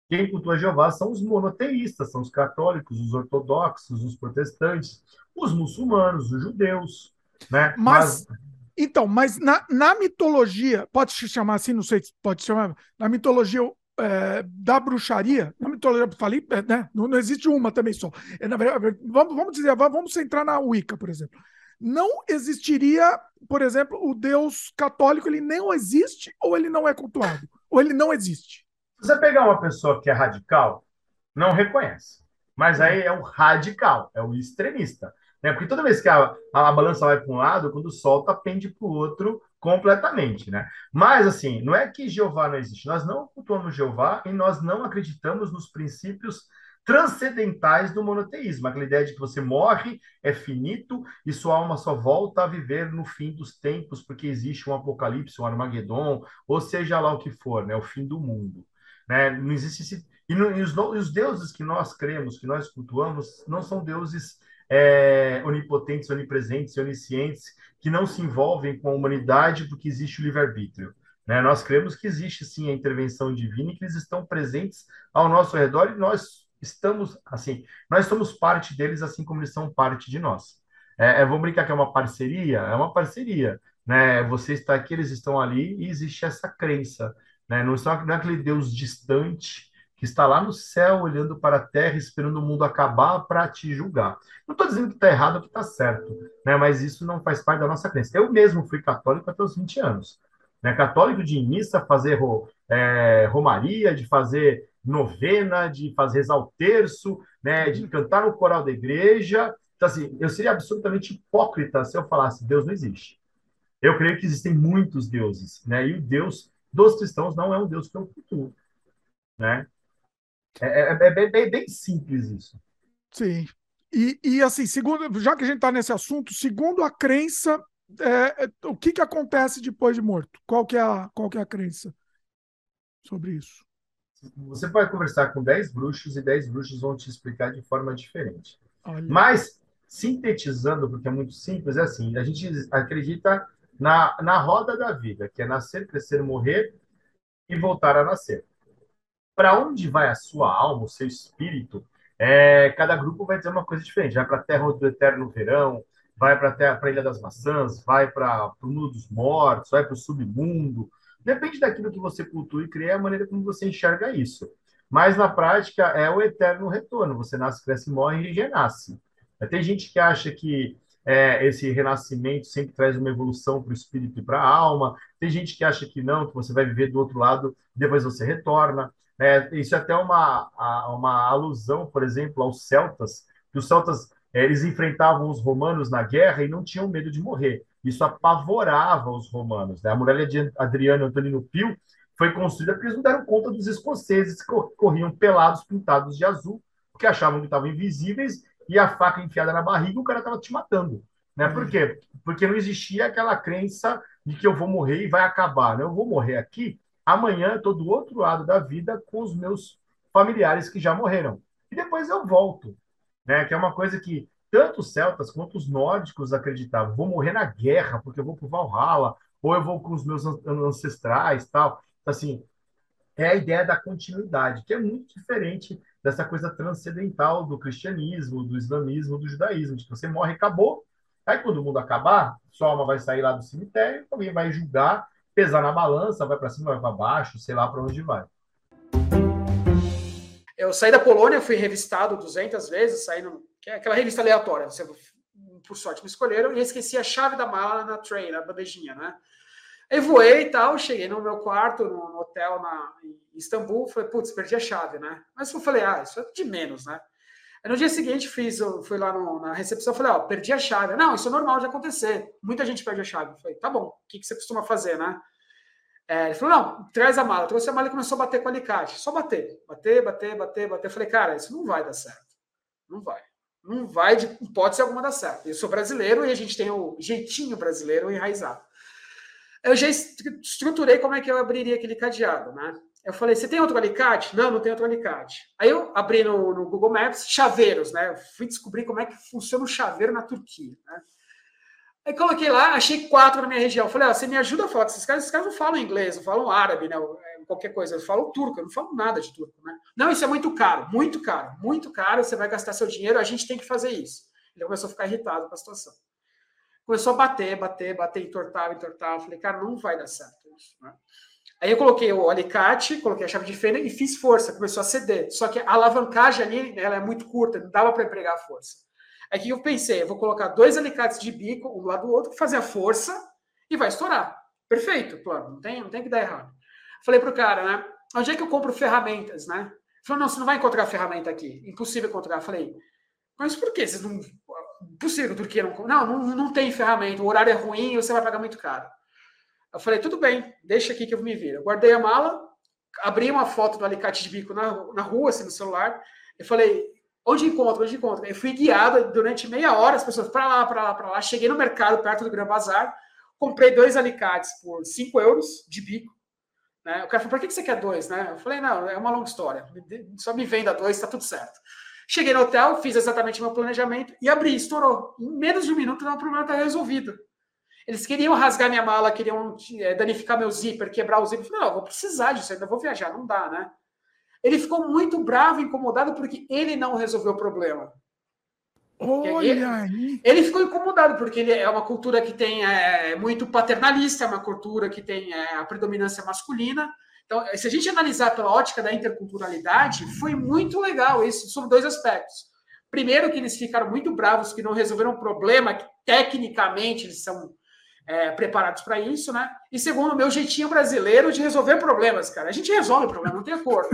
Quem cultua Jeová são os monoteístas, são os católicos, os ortodoxos, os protestantes, os muçulmanos, os judeus. Né? Mas, mas... então, mas na, na mitologia, pode se chamar assim, não sei se pode chamar, na mitologia é, da bruxaria, na mitologia, falei, né? Não, não, existe uma também só. É, verdade, vamos, vamos dizer, vamos centrar na Wicca, por exemplo não existiria, por exemplo, o Deus católico, ele não existe ou ele não é cultuado? Ou ele não existe? Você pegar uma pessoa que é radical, não reconhece. Mas aí é o radical, é o extremista. Né? Porque toda vez que a, a, a balança vai para um lado, quando solta, pende para o outro completamente, né? Mas, assim, não é que Jeová não existe. Nós não cultuamos Jeová e nós não acreditamos nos princípios transcendentais do monoteísmo, aquela ideia de que você morre, é finito e sua alma só volta a viver no fim dos tempos, porque existe um apocalipse, um Armagedon, ou seja lá o que for, né, o fim do mundo. Né? Não existe esse... e, e, os, e os deuses que nós cremos, que nós cultuamos, não são deuses é, onipotentes, onipresentes oniscientes, que não se envolvem com a humanidade porque existe o livre-arbítrio. Né? Nós cremos que existe sim a intervenção divina e que eles estão presentes ao nosso redor e nós estamos, assim, nós somos parte deles, assim como eles são parte de nós. É, é, vamos brincar que é uma parceria? É uma parceria, né? Você está aqui, eles estão ali, e existe essa crença, né? Não, são, não é aquele Deus distante que está lá no céu, olhando para a terra, esperando o mundo acabar para te julgar. Não estou dizendo que está errado ou que está certo, né? mas isso não faz parte da nossa crença. Eu mesmo fui católico até os 20 anos. Né? Católico de missa, fazer é, romaria, de fazer novena, de fazer rezar o terço, né, de cantar no coral da igreja. Então, assim, eu seria absolutamente hipócrita se eu falasse Deus não existe. Eu creio que existem muitos deuses, né? E o Deus dos cristãos não é um Deus que eu cultuo, né? É, é, é, bem, bem, bem, simples isso. Sim. E, e assim, segundo, já que a gente está nesse assunto, segundo a crença, é, é, o que, que acontece depois de morto? Qual que é a, qual que é a crença sobre isso? Você pode conversar com 10 bruxos e 10 bruxos vão te explicar de forma diferente. Olha. Mas, sintetizando, porque é muito simples, é assim: a gente acredita na, na roda da vida, que é nascer, crescer, morrer e voltar a nascer. Para onde vai a sua alma, o seu espírito? É, cada grupo vai dizer uma coisa diferente. Vai para a terra do eterno verão, vai para a Ilha das Maçãs, vai para o mundo dos mortos, vai para o submundo, Depende daquilo que você cultua e cria, a maneira como você enxerga isso. Mas na prática é o eterno retorno. Você nasce, cresce, morre e renasce. Tem gente que acha que é, esse renascimento sempre traz uma evolução para o espírito e para a alma. Tem gente que acha que não, que você vai viver do outro lado, depois você retorna. É, isso é até uma, uma alusão, por exemplo, aos celtas, que os celtas eles enfrentavam os romanos na guerra e não tinham medo de morrer. Isso apavorava os romanos. Né? A muralha de Adriano Antonino Pio foi construída porque eles não deram conta dos escoceses que corriam pelados, pintados de azul, porque achavam que estavam invisíveis e a faca enfiada na barriga, o cara estava te matando. Né? Por quê? Porque não existia aquela crença de que eu vou morrer e vai acabar. Né? Eu vou morrer aqui, amanhã estou do outro lado da vida com os meus familiares que já morreram. E depois eu volto. Né? Que é uma coisa que tanto os celtas quanto os nórdicos acreditavam. Vou morrer na guerra, porque eu vou para o Valhalla, ou eu vou com os meus ancestrais tal. Então, assim, é a ideia da continuidade, que é muito diferente dessa coisa transcendental do cristianismo, do islamismo, do judaísmo. De que você morre e acabou. Aí, quando o mundo acabar, sua alma vai sair lá do cemitério, alguém vai julgar, pesar na balança, vai para cima, vai para baixo, sei lá para onde vai. Eu saí da Polônia, fui revistado 200 vezes, saí no, que é aquela revista aleatória. Você, por sorte, me escolheram e esqueci a chave da mala na tray, na bandejinha, né? Aí voei e tal, cheguei no meu quarto, no hotel na, em Istambul, falei, putz, perdi a chave, né? Mas eu falei, ah, isso é de menos, né? Aí no dia seguinte fiz, eu fui lá no, na recepção, falei, ó, oh, perdi a chave. Não, isso é normal de acontecer. Muita gente perde a chave. Eu falei, tá bom, o que, que você costuma fazer, né? É, ele falou, não, traz a mala. Trouxe a mala e começou a bater com o alicate. Só bater, bater, bater, bater, bater. Eu falei, cara, isso não vai dar certo. Não vai não vai de hipótese alguma dar certo. Eu sou brasileiro e a gente tem o jeitinho brasileiro enraizado. Eu já estruturei como é que eu abriria aquele cadeado, né? Eu falei, você tem outro alicate? Não, não tem outro alicate. Aí eu abri no, no Google Maps chaveiros, né? Eu fui descobrir como é que funciona o chaveiro na Turquia, né? Aí coloquei lá, achei quatro na minha região. Falei, ah, você me ajuda a falar com esses caras? Esses caras não falam inglês, não falam árabe, né? É, qualquer coisa. Eu falo turco, eu não falo nada de turco, né? Não, isso é muito caro, muito caro, muito caro. Você vai gastar seu dinheiro, a gente tem que fazer isso. Ele começou a ficar irritado com a situação. Começou a bater, bater, bater, entortava, entortava. Falei, cara, não vai dar certo isso, né? Aí eu coloquei o alicate, coloquei a chave de fenda e fiz força, começou a ceder. Só que a alavancagem ali, ela é muito curta, não dava para empregar a força. Aí que eu pensei, eu vou colocar dois alicates de bico, um lado do outro, fazer a força e vai estourar. Perfeito, plano, não tem, não tem que dar errado. Falei pro cara, né? Onde é que eu compro ferramentas, né? Falou, não, você não vai encontrar ferramenta aqui. Impossível encontrar. Falei, mas por que? Vocês não. Impossível, Turquia não. Não, não, não tem ferramenta. O horário é ruim e você vai pagar muito caro. Eu falei, tudo bem, deixa aqui que eu me viro. Eu guardei a mala, abri uma foto do alicate de bico na, na rua, assim, no celular. Eu falei, onde encontro, onde encontro? Eu fui guiado durante meia hora, as pessoas para lá, para lá, para lá. Cheguei no mercado, perto do Gran Bazar, comprei dois alicates por 5 euros de bico. Né? O cara falou, por que você quer dois? Né? Eu falei, não, é uma longa história. Só me venda dois, está tudo certo. Cheguei no hotel, fiz exatamente o meu planejamento e abri, estourou. Em menos de um minuto, o problema está resolvido. Eles queriam rasgar minha mala, queriam é, danificar meu zíper, quebrar o zíper. Eu falei, não, eu vou precisar disso, ainda vou viajar, não dá, né? Ele ficou muito bravo, incomodado, porque ele não resolveu o problema. Olha ele, ele, ficou incomodado, porque ele é uma cultura que tem é, muito paternalista, é uma cultura que tem é, a predominância masculina. Então, se a gente analisar pela ótica da interculturalidade, foi muito legal isso, sobre dois aspectos. Primeiro, que eles ficaram muito bravos que não resolveram um problema que, tecnicamente, eles são é, preparados para isso, né? E segundo, o meu jeitinho brasileiro de resolver problemas, cara. A gente resolve o problema, não tem acordo.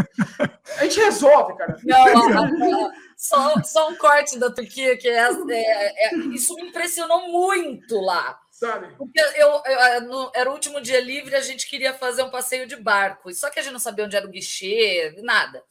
A gente resolve, cara. Não, não, não. Só, só um corte da Turquia, que é, é, é, isso me impressionou muito lá. Sabe? Porque eu, eu no, era o último dia livre, a gente queria fazer um passeio de barco, só que a gente não sabia onde era o guichê, nada.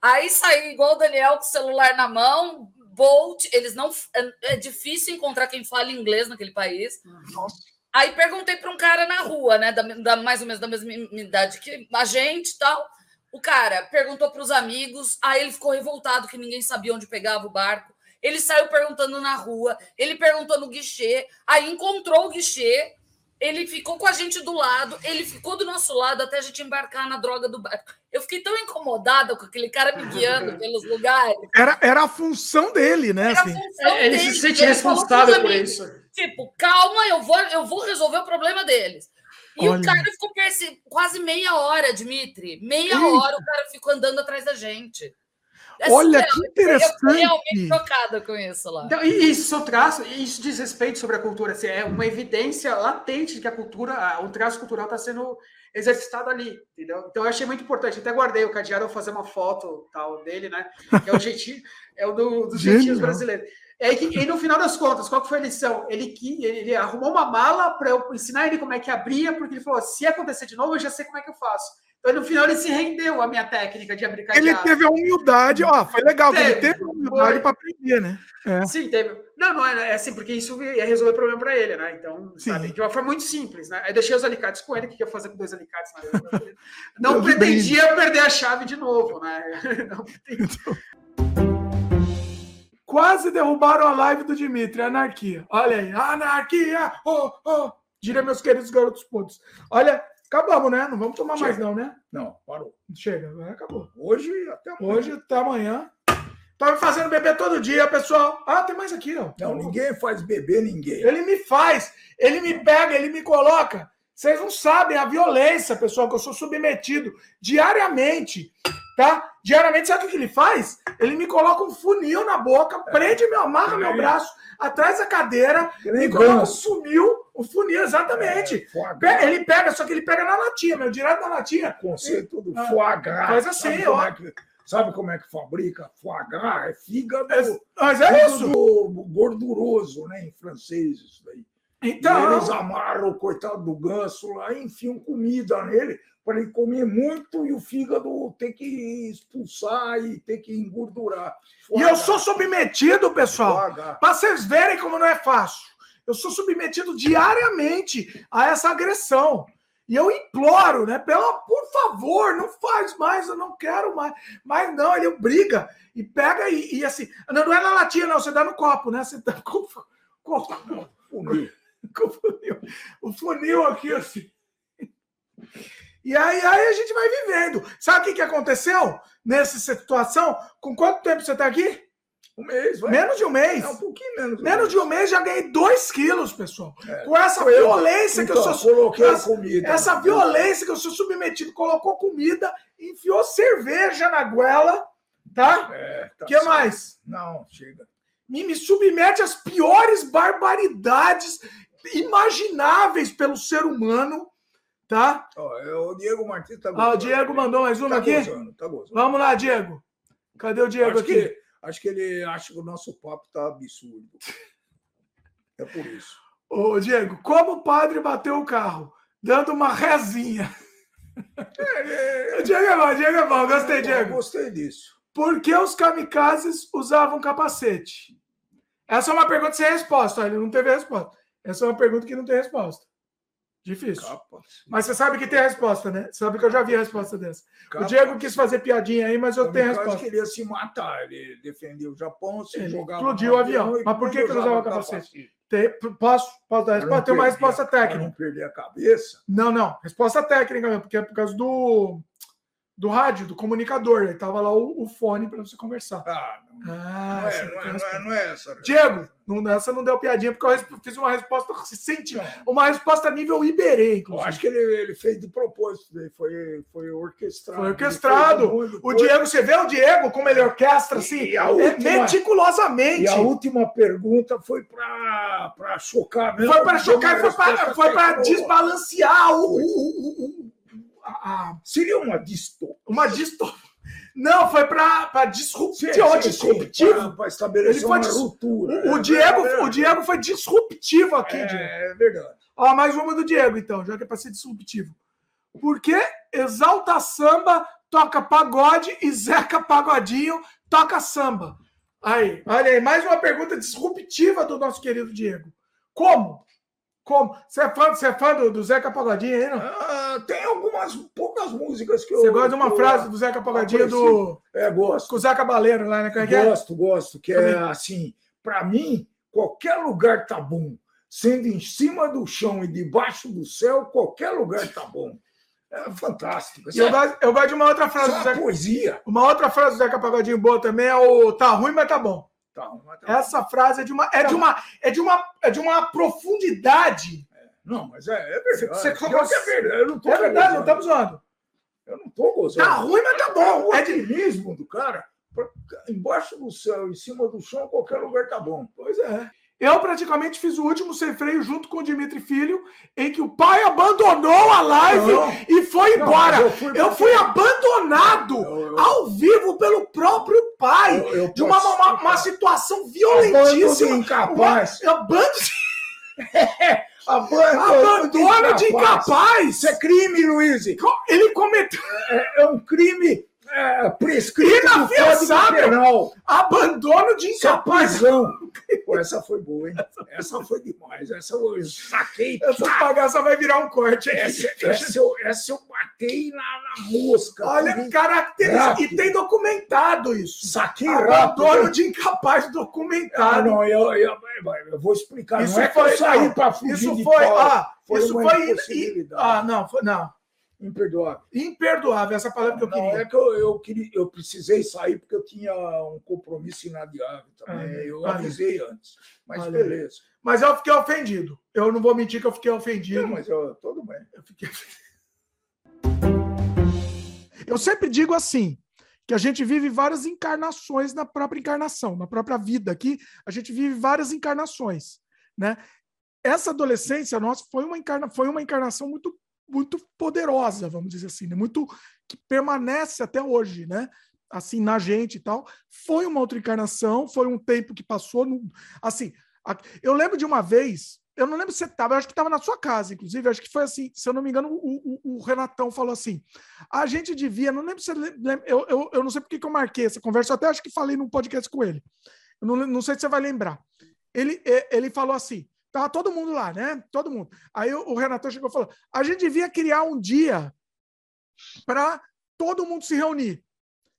Aí saí igual o Daniel com o celular na mão, Bolt, eles não. É, é difícil encontrar quem fala inglês naquele país. Nossa. Aí perguntei para um cara na rua, né, da, da, mais ou menos da mesma idade que a gente tal. O cara perguntou para os amigos, aí ele ficou revoltado que ninguém sabia onde pegava o barco. Ele saiu perguntando na rua, ele perguntou no guichê, aí encontrou o guichê, ele ficou com a gente do lado, ele ficou do nosso lado até a gente embarcar na droga do barco. Eu fiquei tão incomodada com aquele cara me guiando pelos lugares. Era, era a função dele, né? Era assim. função ele dele. se sente responsável por isso. Tipo, calma, eu vou, eu vou resolver o problema deles. E Olha. o cara ficou quase meia hora, Dimitri. Meia Eita. hora o cara ficou andando atrás da gente. É Olha que interessante. Eu fiquei realmente chocada com isso lá. Então, e isso traço, isso diz respeito sobre a cultura. Assim, é uma evidência latente de que a cultura, o traço cultural está sendo exercitado ali, entendeu? Então eu achei muito importante. Até guardei o cadeado, vou fazer uma foto tal dele, né? Que é o jeitinho, é o do, dos jeitinhos brasileiros. É que, e no final das contas, qual que foi a lição? Ele, ele, ele arrumou uma mala para eu ensinar ele como é que abria, porque ele falou: se acontecer de novo, eu já sei como é que eu faço. Então, no final, ele se rendeu à minha técnica de abrir cadeado. Ele teve a humildade, ó, foi legal, teve, ele teve a humildade para aprender, né? É. Sim, teve. Não, não, é, é assim, porque isso ia resolver o problema para ele, né? Então, Sim. sabe, de uma forma muito simples, né? Aí deixei os alicates com ele, que ia fazer com dois alicates na Não pretendia perder a chave de novo, né? Não pretendia. Quase derrubaram a live do Dimitri, anarquia. Olha aí, anarquia! Oh, oh! Diria meus queridos garotos pontos. Olha, Acabamos, né? Não vamos tomar Chega. mais, não, né? Não, parou. Chega, acabou. Hoje até amanhã. Hoje até amanhã. Tá me fazendo beber todo dia, pessoal. Ah, tem mais aqui, ó. Não, ninguém faz beber ninguém. Ele me faz, ele me pega, ele me coloca. Vocês não sabem a violência, pessoal, que eu sou submetido diariamente, tá? Diariamente, sabe o que ele faz? Ele me coloca um funil na boca, prende, me amarra meu braço atrás da cadeira e coloca um funil o funil, exatamente. É, ele pega, só que ele pega na latinha, meu, direto na latinha. Conceito do ah, foie gras. Faz assim, sabe ó. Como é que, sabe como é que fabrica foie gras? É fígado. É, mas é isso. gorduroso, né? Em francês, isso daí. Então. E eles amarram o coitado do ganso lá e enfiam comida nele para ele comer muito e o fígado ter que expulsar e ter que engordurar. Foie e eu sou submetido, pessoal, para vocês verem como não é fácil. Eu sou submetido diariamente a essa agressão. E eu imploro, né? Pela, por favor, não faz mais, eu não quero mais. Mas não, ele briga e pega e, e assim. Não, não é na latinha, não, você dá no copo, né? Você dá com, com, com, com o funil. O funil aqui, assim. E aí, aí a gente vai vivendo. Sabe o que, que aconteceu nessa situação? Com quanto tempo você está aqui? Um mês, vai. Menos de um mês. É um pouquinho menos. Menos de um mês já ganhei dois quilos, pessoal. É. Com essa eu, violência então, que eu então, sou. Coloquei essa, comida. Essa violência que eu sou submetido, colocou comida, enfiou cerveja na goela, tá? É, tá que certo. mais? Não, chega. Me, me submete às piores barbaridades imagináveis pelo ser humano, tá? Oh, o Diego Martins tá gostando. Ah, o Diego mandou mais uma tá aqui? Gozando, tá gozando. Vamos lá, Diego. Cadê o Diego Acho aqui? Acho que ele acha que o nosso papo está absurdo. É por isso. Ô, Diego, como o padre bateu o carro? dando uma rezinha. É, Diego é bom, Diego é bom, gostei, Diego. Gostei disso. Por que os kamikazes usavam capacete? Essa é uma pergunta sem resposta, ele não teve resposta. Essa é uma pergunta que não tem resposta. Difícil. Mas você sabe que tem a resposta, né? Você sabe que eu já vi a resposta dessa. O Diego quis fazer piadinha aí, mas eu tenho a resposta. Ele queria se matar, ele defendeu o Japão, se Ele jogava. explodiu o avião. Mas por que, que ele usava capacete? Tem- posso, posso dar a resposta? Tem uma resposta técnica. não perder a cabeça. Não, não. Resposta técnica mesmo, porque é por causa do, do rádio, do comunicador. Aí tava lá o, o fone para você conversar. Ah, não. não é- essa não é- não é- não é essa. Diego, não, essa não deu piadinha, porque eu fiz uma resposta senti, uma resposta nível Iberê, Eu inclusive. acho que ele, ele fez de propósito, ele foi, foi orquestrado. Foi Ele orquestrado. de O. Diego, você vê o Diego como ele orquestra assim, E a é última- meticulosamente. E a última pergunta foi para chocar mesmo. Foi para chocar e foi para foi desbalancear o- o- o- a- a- Seria uma distopia. uma distopia. Não, foi para. Sim, sim, disruptivo. pra estabelecer uma dis- ruptura. O, o É Diego, verdade. o Diego foi disruptivo aqui, É, Diego. é verdade. Ó, mais uma do Diego, então, já que é para ser disruptivo. Por que Exalta Samba toca pagode e Zeca Pagodinho toca samba? Aí, olha aí, mais uma pergunta disruptiva do nosso querido Diego. Como? Como? Você é fã, você é fã do, do Zeca Pagodinho aí, não? Ah, tem algumas poucas músicas que eu. Você gosta de uma frase do Zeca Pagodinho do. É, gosto. Com o Zeca Baleiro lá, né? É que é? Gosto, gosto. Que é assim, para mim, qualquer lugar tá bom. Sendo em cima do chão e debaixo do céu, qualquer lugar tá bom. É fantástico. E eu, gosto, eu gosto de uma outra frase Isso do Zeca. poesia. Uma outra frase do Zeca Pagodinho boa também é o tá ruim, mas tá bom. Essa frase é de uma é de uma é de uma é de uma profundidade. Não, mas é, é verdade. Você- você- que é verdade. Eu não tô É verdade, não estamos zoando. Eu não tô gozando. Tá ruim, mas tá bom. O É de otimismo do cara. Embaixo do céu, em cima do chão, qualquer lugar tá bom. Pois é. Eu praticamente fiz o último sem freio junto com o Dimitri Filho, em que o pai abandonou a live Não. e foi Não, embora. mas eu eu, fui fui, porque- abandonado ao vivo pelo próprio pai Eu- eu de uma, uma, uma situação violentíssima. Abandono incapaz. Uma- Abando... Abandono, Abandono de incapaz. Isso é crime, Luiz. Ele cometeu. É, é um crime é, prescrito Inafiançável. Penal. Abandono de Isso é incapaz. prisão. Pô, essa foi boa, hein? Essa foi demais. Essa eu saquei. Essa bagaça vai virar um corte. aqui. Essa, essa, eu, essa eu batei na, na mosca. Olha, característica. E tem documentado isso. Saquei Abandono rápido. de incapaz Ah, documentado. não, eu, eu, eu vou explicar. Isso não é que foi- eu saí não, para fugir isso de foi- ah, foi isso foi. Ah, não, foi, não. Imperdoável. Imperdoável essa palavra que eu Não, queria. é que eu, eu, queria, eu precisei sair porque eu tinha um compromisso inadiável também. Ah, eu olha. avisei antes. Mas beleza. Mas eu fiquei ofendido. Eu não vou mentir que eu fiquei ofendido. Não, mas eu, tudo bem. Eu fiquei Eu sempre digo assim, que a gente vive várias encarnações na própria encarnação, na própria vida aqui, a gente vive várias encarnações, né? Essa adolescência nossa foi uma, encarna, foi uma encarnação muito muito poderosa, vamos dizer assim, né? muito que permanece até hoje, né? Assim na gente e tal. Foi uma outra encarnação, foi um tempo que passou no, assim, a- eu lembro de uma vez, eu não lembro se você estava, acho que estava na sua casa, inclusive, acho que foi assim, se eu não me engano, o, o- o Renatão falou assim: a gente devia, não lembro se lembra, eu, eu, eu não sei porque que eu marquei essa conversa, eu até acho que falei num podcast com ele. Eu não, não sei se você vai lembrar. Ele, é, ele falou assim: tava todo mundo lá, né? Todo mundo. Aí o, o Renatão chegou e falou: a gente devia criar um dia para todo mundo se reunir,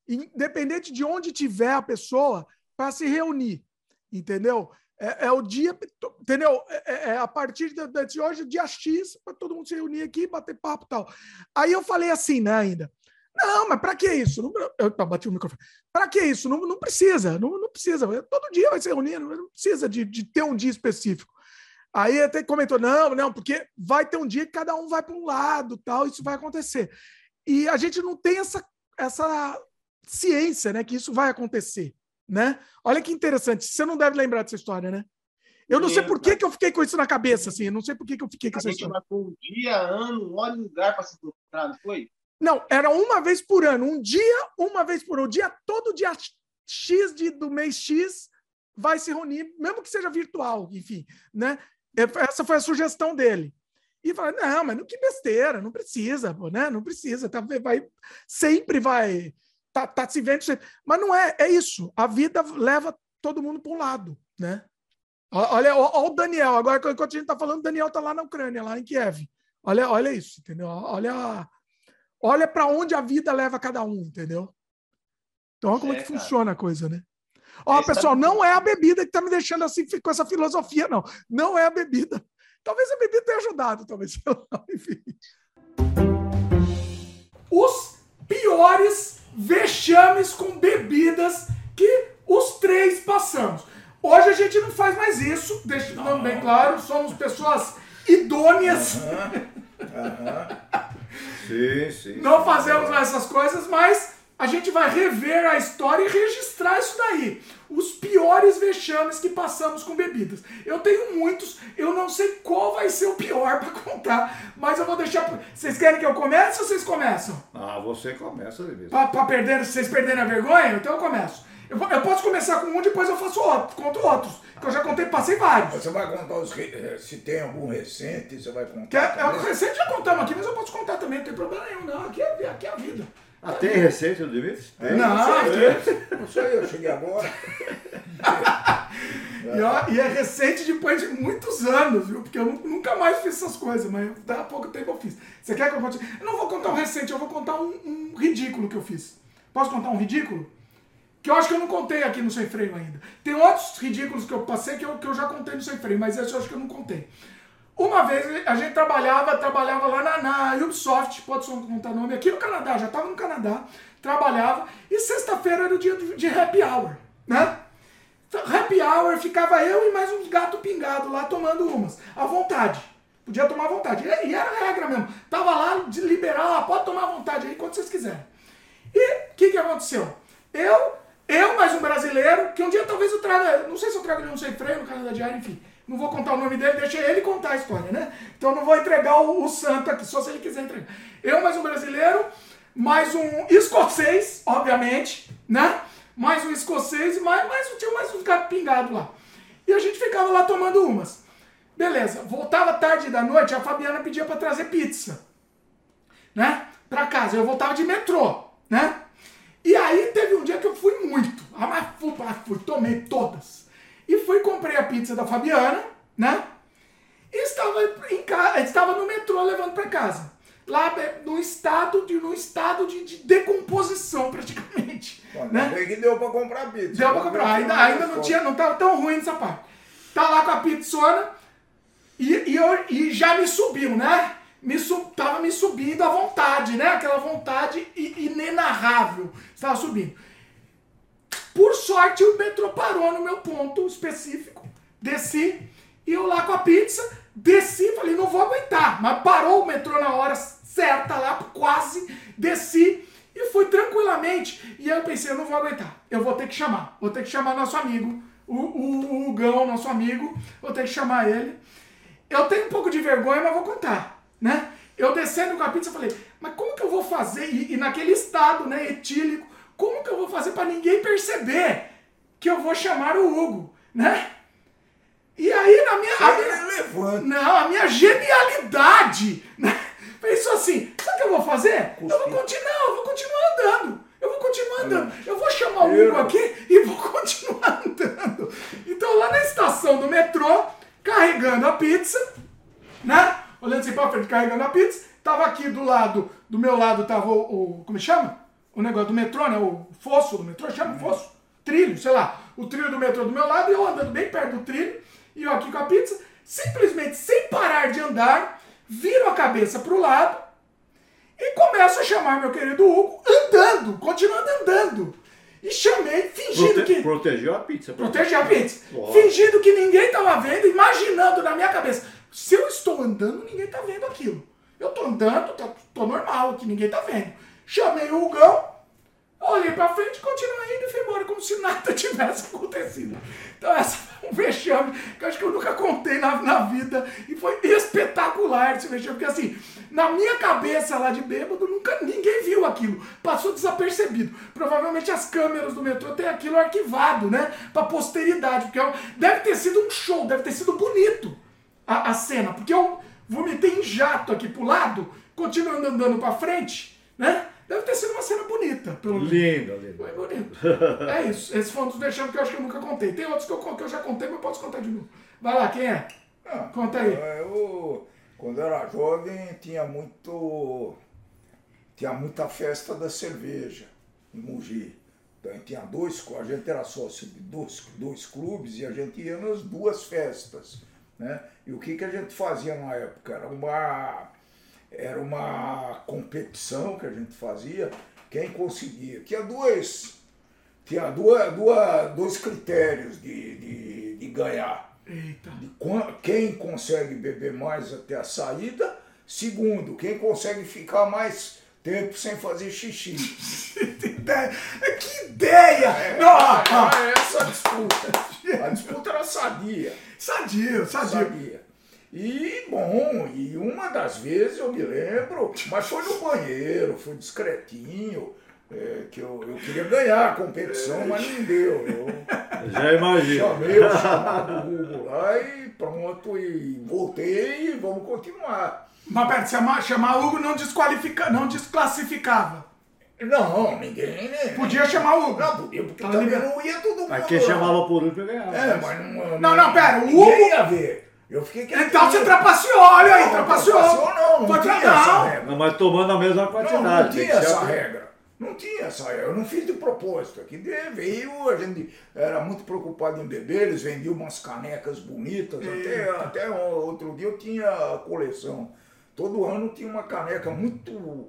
independente de onde tiver a pessoa, para se reunir, entendeu? É, é o dia, entendeu? É, é- é a partir de, de hoje, dia X, para todo mundo se reunir aqui, bater papo e tal. Aí eu falei assim, né, ainda. Não, mas para que isso? Não, eu eu bati o microfone. Para que isso? Não, não precisa, não, não precisa. Todo dia vai se reunir, não, não precisa de, de ter um dia específico. Aí até comentou: não, não, porque vai ter um dia que cada um vai para um lado, tal, isso vai acontecer. E a gente não tem essa, essa ciência, né, que isso vai acontecer, né? Olha que interessante. Você não deve lembrar dessa história, né? Eu não sei por que, que eu fiquei com isso na cabeça, assim. Eu não sei por que, que eu fiquei com essa história. um dia, ano, hora e lugar para se encontrar, não foi? Não, era uma vez por ano. Um dia, uma vez por ano. O dia, todo dia X de, do mês X vai se reunir, mesmo que seja virtual, enfim, né? Essa foi a sugestão dele. E fala, não, mas não que besteira, não precisa, pô, né? Não precisa, tá, vai, sempre vai, tá, tá se vendo. Mas não é, é isso. A vida leva todo mundo para um lado, né? Olha, olha o Daniel, agora enquanto a gente está falando, o Daniel está lá na Ucrânia, lá em Kiev. Olha, olha isso, entendeu? Olha, olha para onde a vida leva cada um, entendeu? Então, olha como é, que funciona a coisa, né? Ó, é, pessoal, não é a bebida que está me deixando assim com essa filosofia, não. Não é a bebida. Talvez a bebida tenha ajudado, talvez. Enfim. Os piores vexames com bebidas que os três passamos. Hoje a gente não faz mais isso, deixando bem claro, somos pessoas idôneas. Uhum. Uhum. sim, sim. Não fazemos mais essas coisas, mas a gente vai rever a história e registrar isso daí. Os piores vexames que passamos com bebidas. Eu tenho muitos, eu não sei qual vai ser o pior para contar, mas eu vou deixar. Vocês querem que eu comece ou vocês começam? Ah, você começa, Para perder, vocês perderem a vergonha? Então eu começo. Eu, eu, posso começar com um, depois eu faço outro, conto outros. Que eu já contei, passei vários. Você vai contar os. Eh, se tem algum recente, você vai contar. Que é, é, recente já contamos aqui, mas eu posso contar também, não tem problema nenhum, não. Aqui é, aqui é a vida. Ah, tem receita do Dimitri? Não, não, não sei, eu cheguei agora. e, e, é recente depois de muitos anos, viu? Porque eu nunca mais fiz essas coisas, mas há pouco tempo eu fiz. Você quer que eu conte? Eu não vou contar um recente, eu vou contar um, um ridículo que eu fiz. Posso contar um ridículo? Que eu acho que eu não contei aqui no Sem Freio ainda. Tem outros ridículos que eu passei que eu, que eu já contei no Sem Freio, mas esse eu acho que eu não contei. Uma vez a gente trabalhava, trabalhava lá na, na Ubisoft, pode só contar nome, aqui no Canadá, já estava no Canadá, trabalhava, e sexta-feira era o dia de happy hour, né? Então, happy hour, ficava eu e mais uns gato pingado lá tomando umas, à vontade. Podia tomar à vontade. E, era regra mesmo. Tava lá de liberar, pode tomar à vontade aí quando vocês quiserem. E o que, que aconteceu? Eu, eu mais um brasileiro, que um dia talvez eu traga, não sei se eu trago ele sei freio no Canadá Diário, enfim. Não vou contar o nome dele, deixa ele contar a história, né? Então não vou entregar o, o santo aqui, só se ele quiser entregar. Eu, mais um brasileiro, mais um escocês, obviamente, né? Mais um escocês e mais, mais, tinha mais uns gatos pingados lá. E a gente ficava lá tomando umas. Beleza, voltava tarde da noite, a Fabiana pedia para trazer pizza, né? Pra casa. Eu voltava de metrô, né? E aí teve um dia que eu fui muito. Ah, mas fui, fui tomei todas. E fui comprei a pizza da Fabiana, né? E estava, em casa, estava no metrô levando para casa. Lá no estado de, no estado de, de decomposição, praticamente. Bom, né? que deu para comprar pizza. Deu para comprar. Ainda, ainda não tinha, não estava tão ruim essa parte. Tá lá com a pizzona e, e, eu, e já me subiu, né? Me sub, tava me subindo à vontade, né? Aquela vontade inenarrável. Estava subindo. Por sorte, o metrô parou no meu ponto específico. Desci, e eu lá com a pizza, desci, falei, não vou aguentar. Mas parou o metrô na hora certa lá, quase, desci e fui tranquilamente. E aí eu pensei, eu não vou aguentar, eu vou ter que chamar. Vou ter que chamar nosso amigo, o, o, o Gão, nosso amigo, vou ter que chamar ele. Eu tenho um pouco de vergonha, mas vou contar, né? Eu descendo com a pizza, falei, mas como que eu vou fazer? E, e naquele estado, né, etílico, como que eu vou fazer para ninguém perceber que eu vou chamar o Hugo, né? E aí na minha, a minha não, a minha genialidade, né? Pensou assim, sabe o que eu vou fazer? Eu vou continuar, eu vou continuar andando. Eu vou continuar andando. Eu vou chamar o Hugo aqui e vou continuar andando. Então lá na estação do metrô, carregando a pizza, né? Olhando assim pra frente, carregando a pizza. Tava aqui do lado, do meu lado tava o, o como chama? O negócio do metrô, né? O fosso do metrô, chama fosso. Trilho, sei lá. O trilho do metrô do meu lado e eu andando bem perto do trilho. E eu aqui com a pizza. Simplesmente, sem parar de andar, viro a cabeça para o lado e começo a chamar meu querido Hugo andando, continuando andando. E chamei, fingindo Prote que. Protegeu a pizza. Protegeu a pizza. Fingindo que ninguém estava vendo, imaginando na minha cabeça. Se eu estou andando, ninguém está vendo aquilo. Eu estou andando, tô, tô normal, que ninguém está vendo. Chamei o Hugão, olhei pra frente, continuei indo e fui embora, como se nada tivesse acontecido. Então, essa foi um vexame que eu acho que eu nunca contei na, na vida. E foi espetacular esse vexame, porque assim, na minha cabeça lá de bêbado, nunca ninguém viu aquilo. Passou desapercebido. Provavelmente as câmeras do metrô têm aquilo arquivado, né? Pra posteridade. Porque eu, deve ter sido um show, deve ter sido bonito a, a cena. Porque eu vomitei em jato aqui pro lado, continuando andando pra frente, né? Deve ter sido uma cena bonita. Pelo lindo, lindo. Foi bonito. É isso. Esse foi um dos deixando que eu acho que eu nunca contei. Tem outros que eu, que eu já contei, mas eu posso contar de novo. Vai lá, quem é? Ah, Conta aí. Eu, quando eu era jovem, tinha muito. Tinha muita festa da cerveja em Mogi. Então, tinha dois, a gente era sócio de dois, dois clubes e a gente ia nas duas festas. Né? E o que, que a gente fazia na época? Era uma, era uma competição que a gente fazia, quem conseguia. Tinha dois, tinha duas, duas, dois critérios de, de, de ganhar. Eita. De quem consegue beber mais até a saída. Segundo, quem consegue ficar mais tempo sem fazer xixi. que ideia! É, Não, ó. era essa disputa. A disputa era sadia. Sadio, sadio. E, bom, e uma das vezes eu me lembro, mas foi no banheiro, foi discretinho, é, que eu, eu queria ganhar a competição, mas não deu. Eu Já imagino. chamei o chamado Google lá e pronto, e voltei e vamos continuar. Mas pera, chamar, chamar Hugo não, desqualifica, não desclassificava. Não, ninguém, né? Podia chamar o Hugo. Não, podia, porque Tá também ligado? não ia todo mundo. Mas quem chamava por último ganhava. É, mas não. Não, não, pera, o ninguém Hugo- ia ver. Eu fiquei quietinho. Então você trapaceou, olha aí, Não, trapaceou. trapaceou não, não Foi tinha essa regra. Não, mas tomando a mesma quantidade. Não, não tinha essa a- regra. Não tinha essa regra. Eu não fiz de propósito. Aqui veio, a gente era muito preocupado em beber, eles vendiam umas canecas bonitas. Até, até um- outro dia eu tinha a coleção. Todo ano tinha uma caneca muito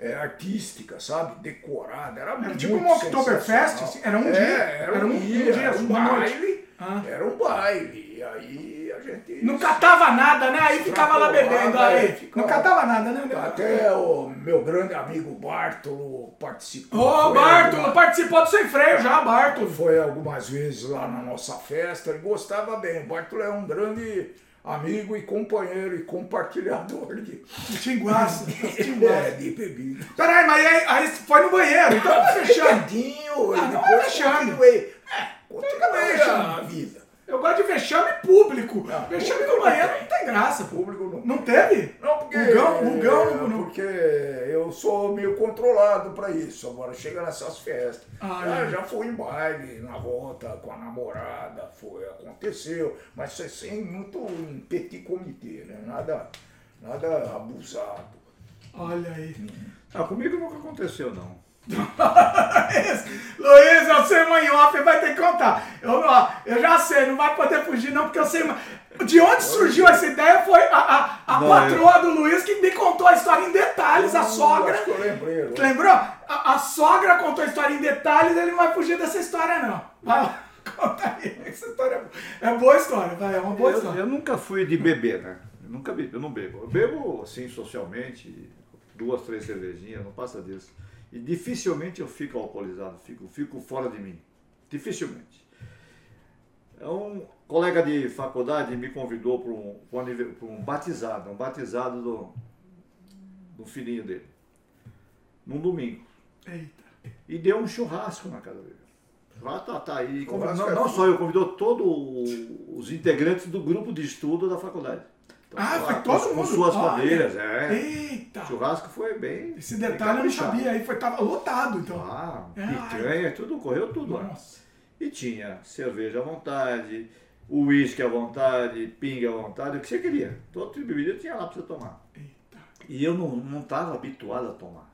é, artística, sabe? Decorada. Era, muito tipo um Oktoberfest, assim, era um É, dia, Era, era um, um- dia, um dia, era um uma noite. baile. Ah. Era um baile. E aí a gente. Não catava nada, né? Aí ficava lá bebendo. Aí. é, ficava- Não catava nada, né? Até o meu grande amigo Bartolo participou. Ô, Foi Bartolo, alguma- participou do Sem Freio já, Bartolo. Foi algumas vezes lá na nossa festa, ele gostava bem. O Bartolo é um grande amigo e companheiro e compartilhador de, Tinguaça. é, de bebida. Peraí, mas aí, aí foi no banheiro, então. Quietinho, Ah, é depois continuei. É, continuei vexame. a vida. Eu gosto de vexame público. vexame no banheiro não tem graça. Público não. Não teve? Não, porque, Rugão, rugão é, não- não- porque eu sou meio controlado para isso. Agora chega nessas festas. Ah, já, é. já fui em baile, na volta com a namorada, foi, aconteceu, mas é sem muito um petit comitê, né? Nada, nada abusado. Olha aí. Ah, comigo nunca aconteceu, não. Luiz, eu sei mãe off, vai ter que contar. Eu, não, eu já sei, não vai poder fugir não, porque eu sei... De onde surgiu essa ideia foi a, a, a Não, patroa do Luiz que me contou a história em detalhes, a sogra. acho que eu lembrei, né? Lembrou? A, a sogra contou a história em detalhes, ele não vai fugir dessa história não. Vai conta aí. Essa história é boa história, vai, é uma boa Eu, história. eu nunca fui de beber, né? Eu nunca be- eu não bebo. Eu bebo, assim, socialmente, duas, três cervejinhas, não passa disso. E dificilmente eu fico alcoolizado, fico, fico fora de mim. Dificilmente. É Um colega de faculdade me convidou para um, pra um batizado, um batizado do, do filhinho dele. Num domingo. Eita. E deu um churrasco na casa dele. Churrasco tá, tá aí. Convidou- não, não só eu, convidou todos os integrantes do grupo de estudo da faculdade. Então, Ah, lá, foi com- todo Com mundo? suas Olha. famílias, é. Eita. O churrasco foi bem. Esse detalhe eu não sabia, aí foi, tava lotado então. Ah, É, picanha, tudo, correu tudo lá. Nossa. E tinha cerveja à vontade, uísque à vontade, pinga à vontade, o que você queria. Todo tipo de bebida tinha lá para você tomar. E eu não estava habituado a tomar.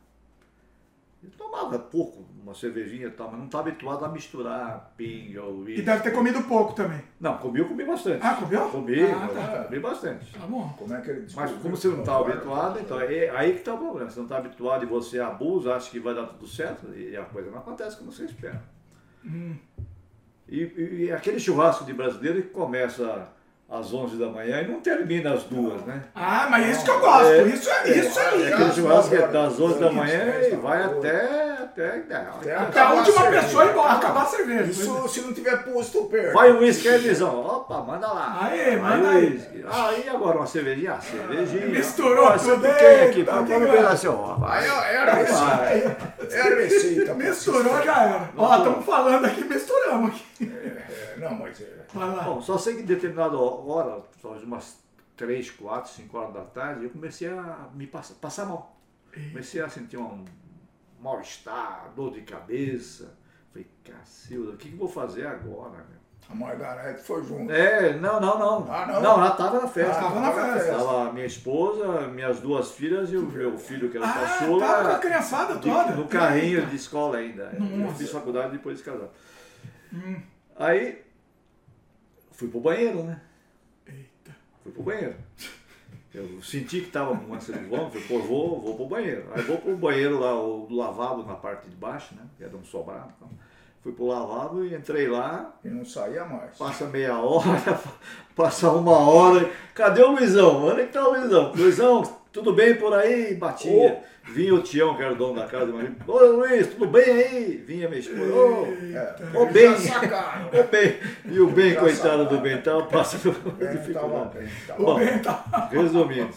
Eu tomava pouco, uma cervejinha e tal, mas não estava habituado a misturar pinga, uísque. E deve ter comido pouco também. Não, comi, eu comi bastante. Ah, comeu? Comi, Ah, eu tá. comi bastante. Tá bom. Como é que ele Mas como você não está habituado, então é aí que está o problema. Você não está habituado e você abusa, acha que vai dar tudo certo e a coisa não acontece como você espera. Hum. E, e- e aquele churrasco de brasileiro que começa às 11 da manhã e não termina às duas, né? Ah, mas isso que eu gosto. Isso é, isso é É lindo. aquele churrasco que é das 11 da manhã e vai até. Até, Até Até a última pessoa embora, acabar a cerveja. Isso se não tiver posto perto. Vai um esquerdizão. Opa, manda lá. Aê, manda aí. whisky. Ah, e agora uma cervejinha? Ah, cervejinha. Misturou Ah, você tudo, tem aqui, um graça. pedacinho. ó. Aí é a receita. É a receita. Misturou, já era. Ó, estamos falando aqui, misturamos aqui. É, não, mas é. Bom, só sei que em determinada hora, talvez umas 3, 4, 5 horas da tarde, eu comecei a me passar, passar mal. Comecei a sentir um mal-estar, dor de cabeça. Falei, cacilda, o que, que eu vou fazer agora? Meu? A Margarete foi junto. É, não, não, não. Ah, não? Não, ela estava na festa. Ah, tava na festa. Tava minha esposa, minhas duas filhas e o meu filho, que era Ah, caçula. tava com a criançada de- toda. No carrinho de escola ainda. Eu Nossa. fiz faculdade depois de casar. Hum. Aí, fui pro banheiro, né? Eita. Fui pro banheiro. Eu senti que tava com ânsia de vômito, falei, pô, vou, vou pro banheiro. Aí vou pro banheiro lá, o lavabo na parte de baixo, né? Que era um sobrado. Então. Fui pro lavabo e entrei lá. E não saía mais. Passa meia hora, passa uma hora. Cadê o Luizão? Onde é que tá o Luizão? Luizão, tudo bem por aí? Batia. Vinha o Tião, que era o dono da casa. Imagina. Ô Luiz, tudo bem aí? Vinha minha esposa. Ô, É, ô bem. Ô bem. E o bem, coitado do bem, tava passando dificuldade. Bom, resumindo.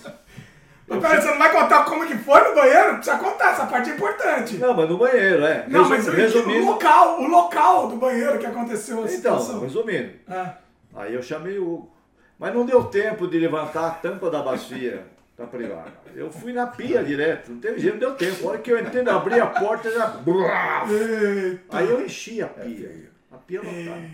Mas peraí, você não vai contar como que foi no banheiro? Precisa contar, essa parte é importante. Não, mas no banheiro, é. Não, Resu- mas o- resumindo. o local, o local do banheiro que aconteceu a Então, situação. resumindo. Ah. Aí eu chamei o Hugo. Mas não deu tempo de levantar a tampa da bacia da privada. Eu fui na pia direto, não teve jeito, não deu tempo. A hora que eu entrei, eu abri a porta, já. Aí eu enchi a pia. A pia lotada.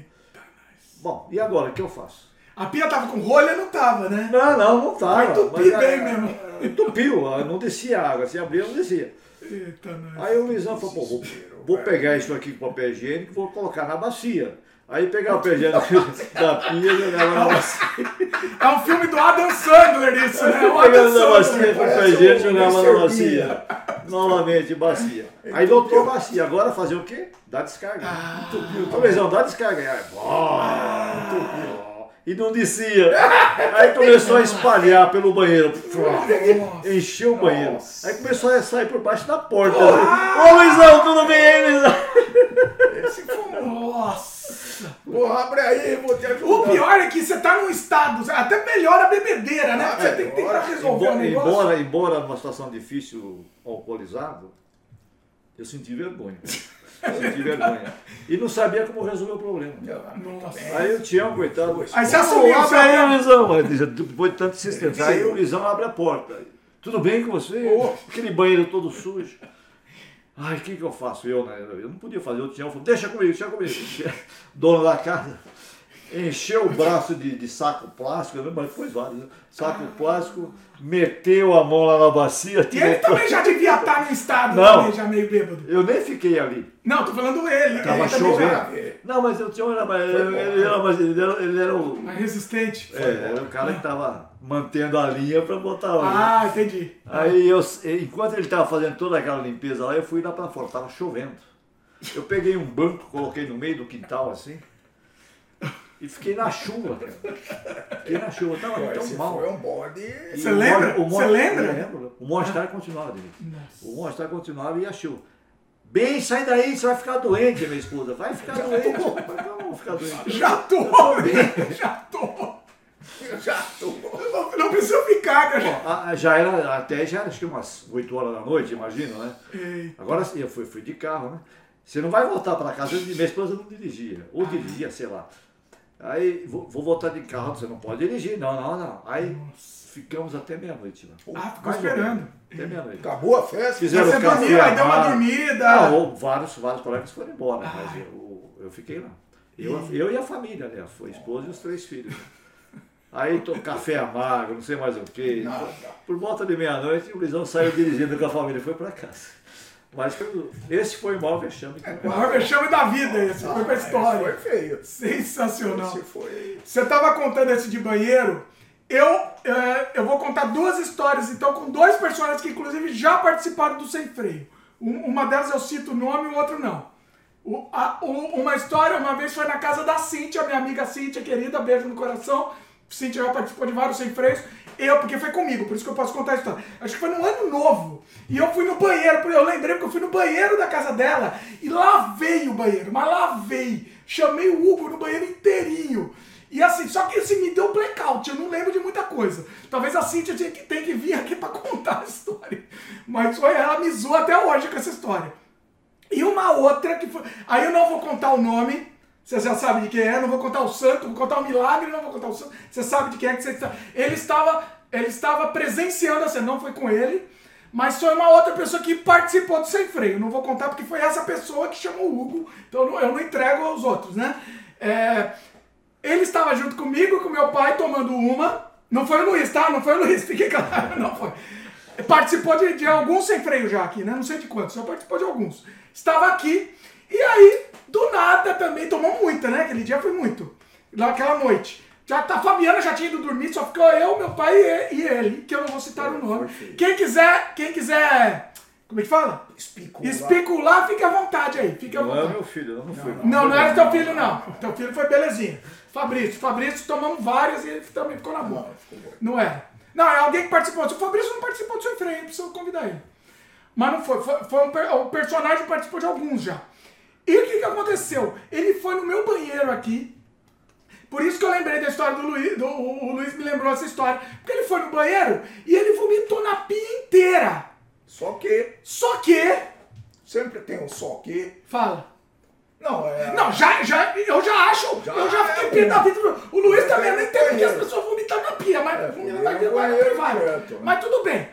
Bom, e agora, o que eu faço? A pia tava com rolha, não tava, né? Não, não, não tava. Vai entupir mas, bem ah, mesmo. Entupiu, não descia água. Se abria, não descia. Eita. Aí o Luizão falou, pô, vou, vou pegar isso aqui com papel higiênico e vou colocar na bacia. Aí pegar o papel higiênico da pia e jogava na bacia. É um filme do Adam Sandler isso, né? O Adam Pegando na bacia, higiênico e jogava na bacia. Novamente, bacia. Aí doutor bacia. Agora fazer o quê? Dar descarga. Ô, Luizão, dá descarga. Aí, entupiu. E não descia. Aí começou a espalhar pelo banheiro. Encheu o banheiro. Aí começou a sair por baixo da porta. Ô Luizão, tudo bem aí, Luizão? Esse foi... Nossa! Porra, abre aí, vou te ajudar. O pior é que você tá num estado, até melhora a bebedeira, né? Você tem que tentar resolver o Embora, negócio. embora, embora numa situação difícil, alcoolizado, eu senti vergonha. Eu senti vergonha. E não sabia como resolver o problema. Nossa. Aí o Tião, coitado. Aí você "Ô, assumiu, Abre você aí, abriu. Luizão. Aí, Depois de tanto insistência. Aí o Luizão abre a porta. Tudo bem com você? Aquele banheiro todo sujo. Ai, o que, que eu faço? Eu, né? Eu não podia fazer. O Tião falou, deixa comigo, deixa comigo. Dono da casa. Encheu o braço de, de saco plástico, né? mas depois vários, né? saco plástico, meteu a mão lá na bacia. E ele também já devia estar num estado Não. também, já meio bêbado. Eu nem fiquei ali. Não, tô falando ele. Tava chovendo. já- Não, mas o Tião era mais. Ele, ele era. Ele era, ele era o. Mais resistente. É, era o cara que tava mantendo a linha para botar óleo. Ah, entendi. Aí eu, enquanto ele tava fazendo toda aquela limpeza lá, eu fui lá para fora, tava chovendo. Eu peguei um banco, coloquei no meio do quintal assim. E fiquei na chuva. cara. Fiquei na chuva, tava Pô, tão mal. foi um bode. Você lembra? Você lembra? Eu lembro. O mal-estar continuava dele. O mal-estar continuava e a chuva. Bem, sai daí, você vai ficar doente, minha esposa. Vai ficar doente. Eu falei, Não, vou ficar doente. Já tô, já tô. Já tô. Não, não precisa ficar, cara. Ah, ah, já era, até já era acho que umas 8 horas da noite, imagino, né? Eita. Agora eu fui, fui de carro, né? Você não vai voltar para casa, minha esposa não dirigia, ou dirigia, sei lá. Aí, vou, vou voltar de carro, você não pode dirigir, não, não, não. Aí ficamos até meia-noite lá. Ah, ficou esperando. Até meia-noite. Acabou a festa? Fizeram Você café dormiu, aí deu uma dormida. Não, ou vários, vários colegas foram embora, mas eu, eu fiquei lá. Eu, eu e a família, né? Foi a esposa e os três filhos. Aí tô, café amargo, não sei mais o quê. Por volta de meia-noite, o Luizão saiu dirigindo com a família e foi para casa. Mas foi- esse foi o maior vexame. eu- O maior vexame da vida, esse foi pra história. Foi feio. Sensacional. Esse foi. Você estava contando esse de banheiro. Eu, é, eu vou contar duas histórias, então, com dois personagens que, inclusive, já participaram do Sem Freio. Um- uma delas eu cito o nome, o outro não. O- a- o- uma história, uma vez foi na casa da Cíntia, minha amiga Cíntia, querida, beijo no coração. Cíntia já participou de vários Sem Freios. Eu, porque foi comigo, por isso que eu posso contar a história. Acho que foi no ano novo. E eu fui no banheiro, porque eu lembrei porque eu fui no banheiro da casa dela e lavei o banheiro, mas lavei. Chamei o Hugo no banheiro inteirinho. E assim, só que assim, me deu blackout, eu não lembro de muita coisa. Talvez a Cíntia tinha que, tem que vir aqui pra contar a história. Mas foi ela me zoou até hoje com essa história. E uma outra que foi. Aí eu não vou contar o nome, Você já sabe de quem é, não vou contar o santo, vou contar o milagre, não vou contar o santo. Você sabe de quem é que você está. Ele estava, ele estava presenciando a cena, não foi com ele, mas foi uma outra pessoa que participou do sem freio. Não vou contar porque foi essa pessoa que chamou o Hugo, então eu não, eu não entrego aos outros, né? É, ele estava junto comigo, com meu pai, tomando uma. Não foi o Luiz, tá? Não foi o Luiz, fiquei claro, não foi. Participou de, de alguns sem freio já aqui, né? Não sei de quantos, só participou de alguns. Estava aqui, e aí, do nada também, tomou muita, né? Aquele dia foi muito. Naquela noite. Já, a Fabiana já tinha ido dormir, só ficou eu, meu pai e, e ele, que eu não vou citar o nome. Quem quiser, quem quiser. Como é que fala? Especular. Especular, fica à vontade aí. Fica à Não vontade. é meu filho, não, não foi. Não, não era teu filho, não. Teu filho foi belezinha. Fabrício. Fabrício tomamos várias e ele também ficou na boa. Não era. Não, é alguém que participou. Se o Fabrício não participou do seu freio, precisa convidar ele. Mas não foi. foi, foi um o personagem participou de alguns já. E o que, que aconteceu? Ele foi no meu banheiro aqui. Por isso que eu lembrei da história do Luiz. Do, o, o Luiz me lembrou essa história. Porque ele foi no banheiro e ele vomitou na pia inteira. Só que. Só que. Sempre tem um só que. Fala. Não, é. Não, já, já, eu já acho. eu já fiquei pia da vida. O Luiz também, eu nem entendo porque as pessoas vomitam na pia, mas na pia vai banheiro privado. direto, né? Mas tudo bem.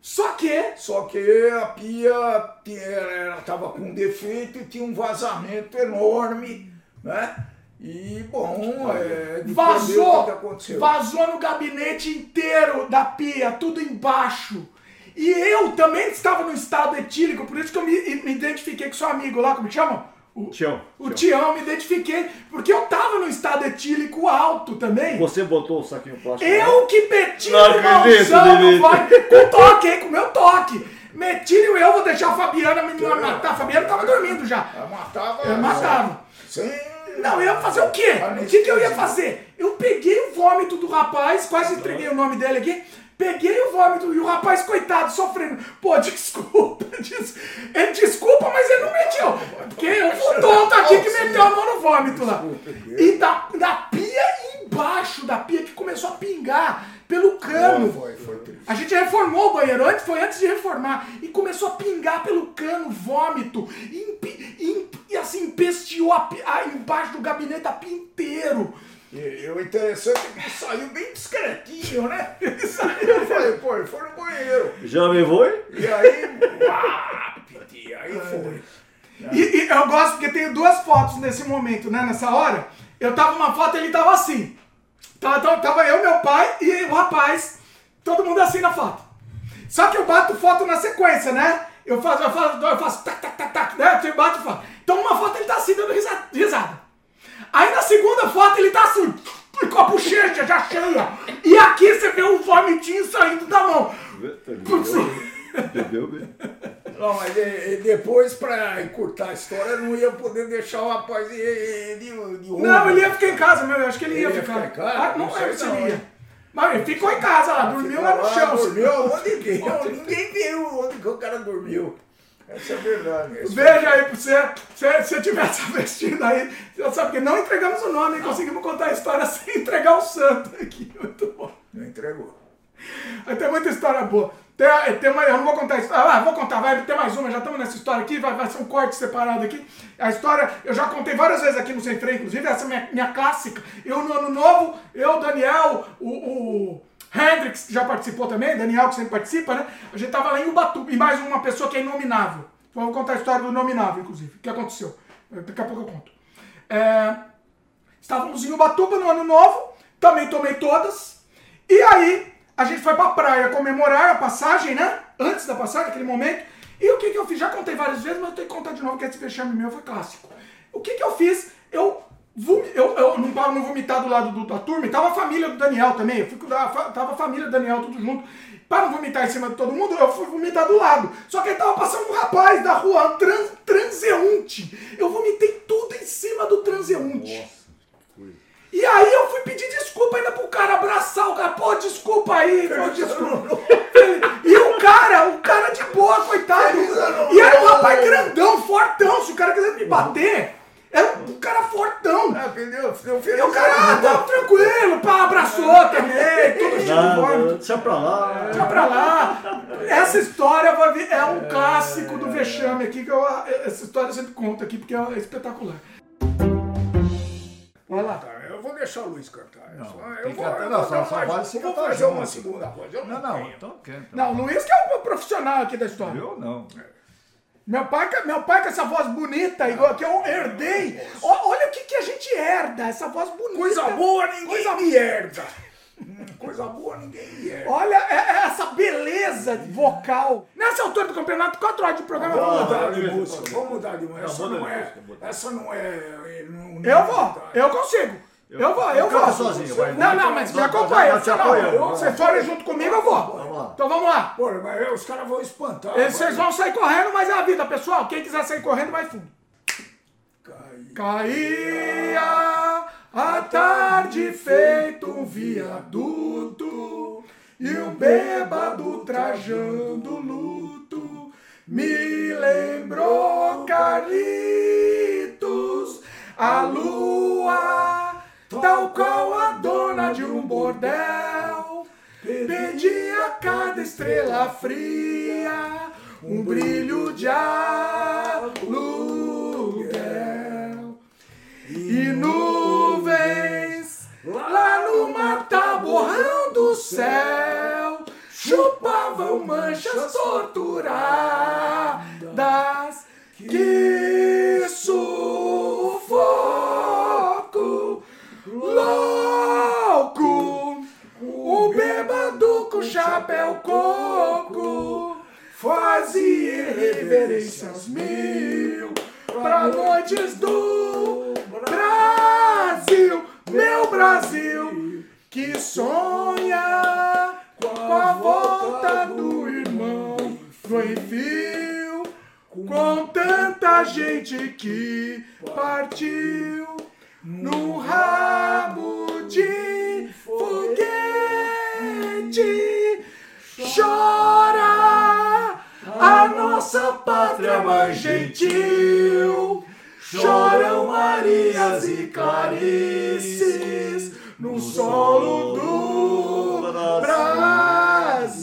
Só que. Só que a pia estava com defeito e tinha um vazamento enorme, né? E, bom, é, Vazou! do que aconteceu. Vazou no gabinete inteiro da pia, tudo embaixo. E eu também estava no estado etílico, por isso que eu me, me identifiquei com seu amigo lá, como chama? O Tião. O Tião, me identifiquei, porque eu tava no estado etílico alto também. Você botou o saquinho plástico? Eu que meti Não irmãozão vai, com toque, hein, com meu toque. Meti e eu vou deixar a Fabiana me matar. A Fabiana tava dormindo já. Ela matava. Eu matava. Sem. Não, eu ia fazer o quê? O que, que eu ia fazer? Eu peguei o vômito do rapaz, quase entreguei o nome dele aqui. Peguei o vômito e o rapaz, coitado, sofrendo. Pô, desculpa. Des... Ele desculpa, mas ele não meteu. Porque eu fui tonto aqui que meteu a mão no vômito lá. E da, da pia embaixo da pia que começou a pingar pelo cano. Foi. A gente reformou o banheiro, antes, foi antes de reformar. E começou a pingar pelo cano vômito. E, e e assim, empesteou a, a- embaixo do gabinete a pia inteiro. E, e o interessante é que ele saiu bem discretinho, né? Ele saiu, eu falei, pô, ele foi no banheiro. Já me foi? E aí, pedi, aí foi. E, e eu gosto porque tenho duas fotos nesse momento, né? Nessa hora. Eu tava uma foto e ele tava assim. Tava, tava, tava eu, meu pai e o rapaz. Todo mundo assim na foto. Só que eu bato foto na sequência, né? Eu faço, eu faço, eu faço tac, tac, tac, tac, né? Eu bato foto. Então uma foto ele tá assim, dando risada. risada. Aí na segunda foto ele tá assim, com a bochecha já cheia. E aqui você vê o vomitinho saindo da mão. Bebeu bem. Não, mas e- e depois, para encurtar a história, eu não ia poder deixar o rapaz de, de, de Não, ele ia ficar em casa, meu. Eu acho que ele ia Ele ia ficar. em casa? Ah, não Não sei se ele ia. Mas ele ficou em casa lá, dormiu lá no chão. Dormiu onde que? Ninguém viu onde que o cara dormiu. Essa é a verdade. Veja aí pra você, se você tivesse assistindo aí, você sabe que não entregamos o nome, conseguimos contar a história sem entregar o santo aqui. Muito bom. Não entregou. Aí tem muita história boa. Tem, tem uma, eu não vou contar a história. Ah, vou contar, vai ter mais uma, já estamos nessa história aqui, vai, vai ser um corte separado aqui. A história, eu já contei várias vezes aqui no Sem Freio, inclusive, essa é minha, minha clássica. Eu no ano novo, eu, Daniel, o, o Hendrix, já participou também, Daniel que sempre participa, né? A gente tava lá em Ubatuba, e mais uma pessoa que é inominável. Vou contar a história do inominável, inclusive, o que aconteceu. Daqui a pouco eu conto. É, Estávamos em Ubatuba no ano novo, também tomei todas. E aí, a gente foi pra praia comemorar a passagem, né? Antes da passagem, aquele momento. E o que, que eu fiz? Já contei várias vezes, mas eu tenho que contar de novo, que esse vexame meu foi clássico. O que, que eu fiz? Eu, eu, eu não tava no vomitar do lado do- da turma, e tava a família do Daniel também. Eu fui tava a família do Daniel tudo junto. Para não vomitar em cima de todo mundo, eu fui vomitar do lado. Só que aí tava passando um rapaz da rua, um trans, transeunte. Eu vomitei tudo em cima do transeunte. E aí eu fui pedir desculpa ainda pro cara abraçar o cara. Pô, desculpa aí, pô, desculpa. E o cara, o cara de boa, coitado. E era um rapaz grandão, fortão. Se o cara quisesse me bater, era um cara fortão. Ah, entendeu? E o cara, ah, tá tranquilo, pá, abraçou também, tudo de deixa pra lá. Deixa pra lá. Essa história vai vir- é um clássico do vexame aqui, que eu, essa história eu sempre conto aqui, porque é espetacular. deixa o Luiz cantar. Não, eu vou, cantar- eu não, vou só- só mais- vale se eu vou fazer uma segunda. Eu não, Não, não, então canta. Não, Luiz que é o profissional aqui da história. Eu não. Meu pai, com- meu pai com essa voz bonita, igual que eu herdei. Olha o que, que a gente herda, essa voz bonita. Coisa boa ninguém Coisa me herda. Coisa boa ninguém me herda. Olha é- é essa beleza vocal. Nessa altura do campeonato, quatro horas de programa. Vamos mudar de música. Vamos mudar de música. Não, Essa não é. Essa não é. Eu vou, eu consigo. Eu vou, eu canta vou. sozinho, vai. Não, não, mas me acompanha. Te Não, apoiamos. eu- Vocês forem junto comigo, eu vou. Vamos lá. Então vamos lá. Pô, mas os caras vão espantar. E Vocês vão sair correndo, mas é a vida, pessoal. Quem quiser sair correndo, vai fundo. Caía a tarde feito um viaduto e o bêbado trajando luto me lembrou Carlitos, a lua, tal qual a dona de um bordel, pedia a cada estrela fria um brilho de aluguel. E nuvens lá no mata-borrão do céu chupavam manchas torturadas. Que sufoco louco! O bêbado com chapéu coco. Fazia reverências mil pra noites do Brasil, meu Brasil, que sonha com a volta do irmão enfio, com tanta gente que partiu no rabo de foguete. Chora a nossa pátria mãe gentil. Choram Marias e Clarices no solo do Brasil,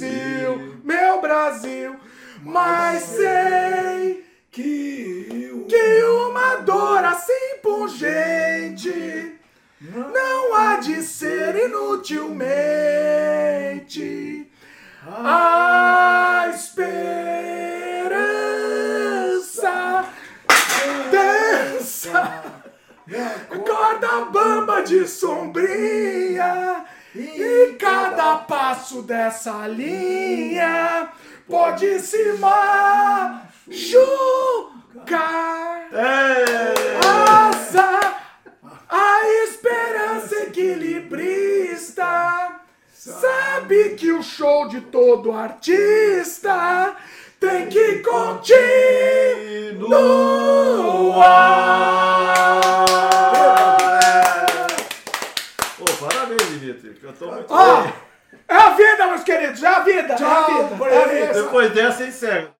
meu Brasil. Mas sei que, que uma dor assim pungente não há de ser inutilmente a esperança. Dança. Corda bamba de sombria e cada passo dessa linha pode se machucar asa a esperança equilibrista sabe que o show de todo artista tem que continuar. Pô, parabéns, Dimitri. Cantou muito Ó, bem. É a vida, meus queridos, é a vida, é a Tchau, vida, é a vida. Depois dessa, encerra.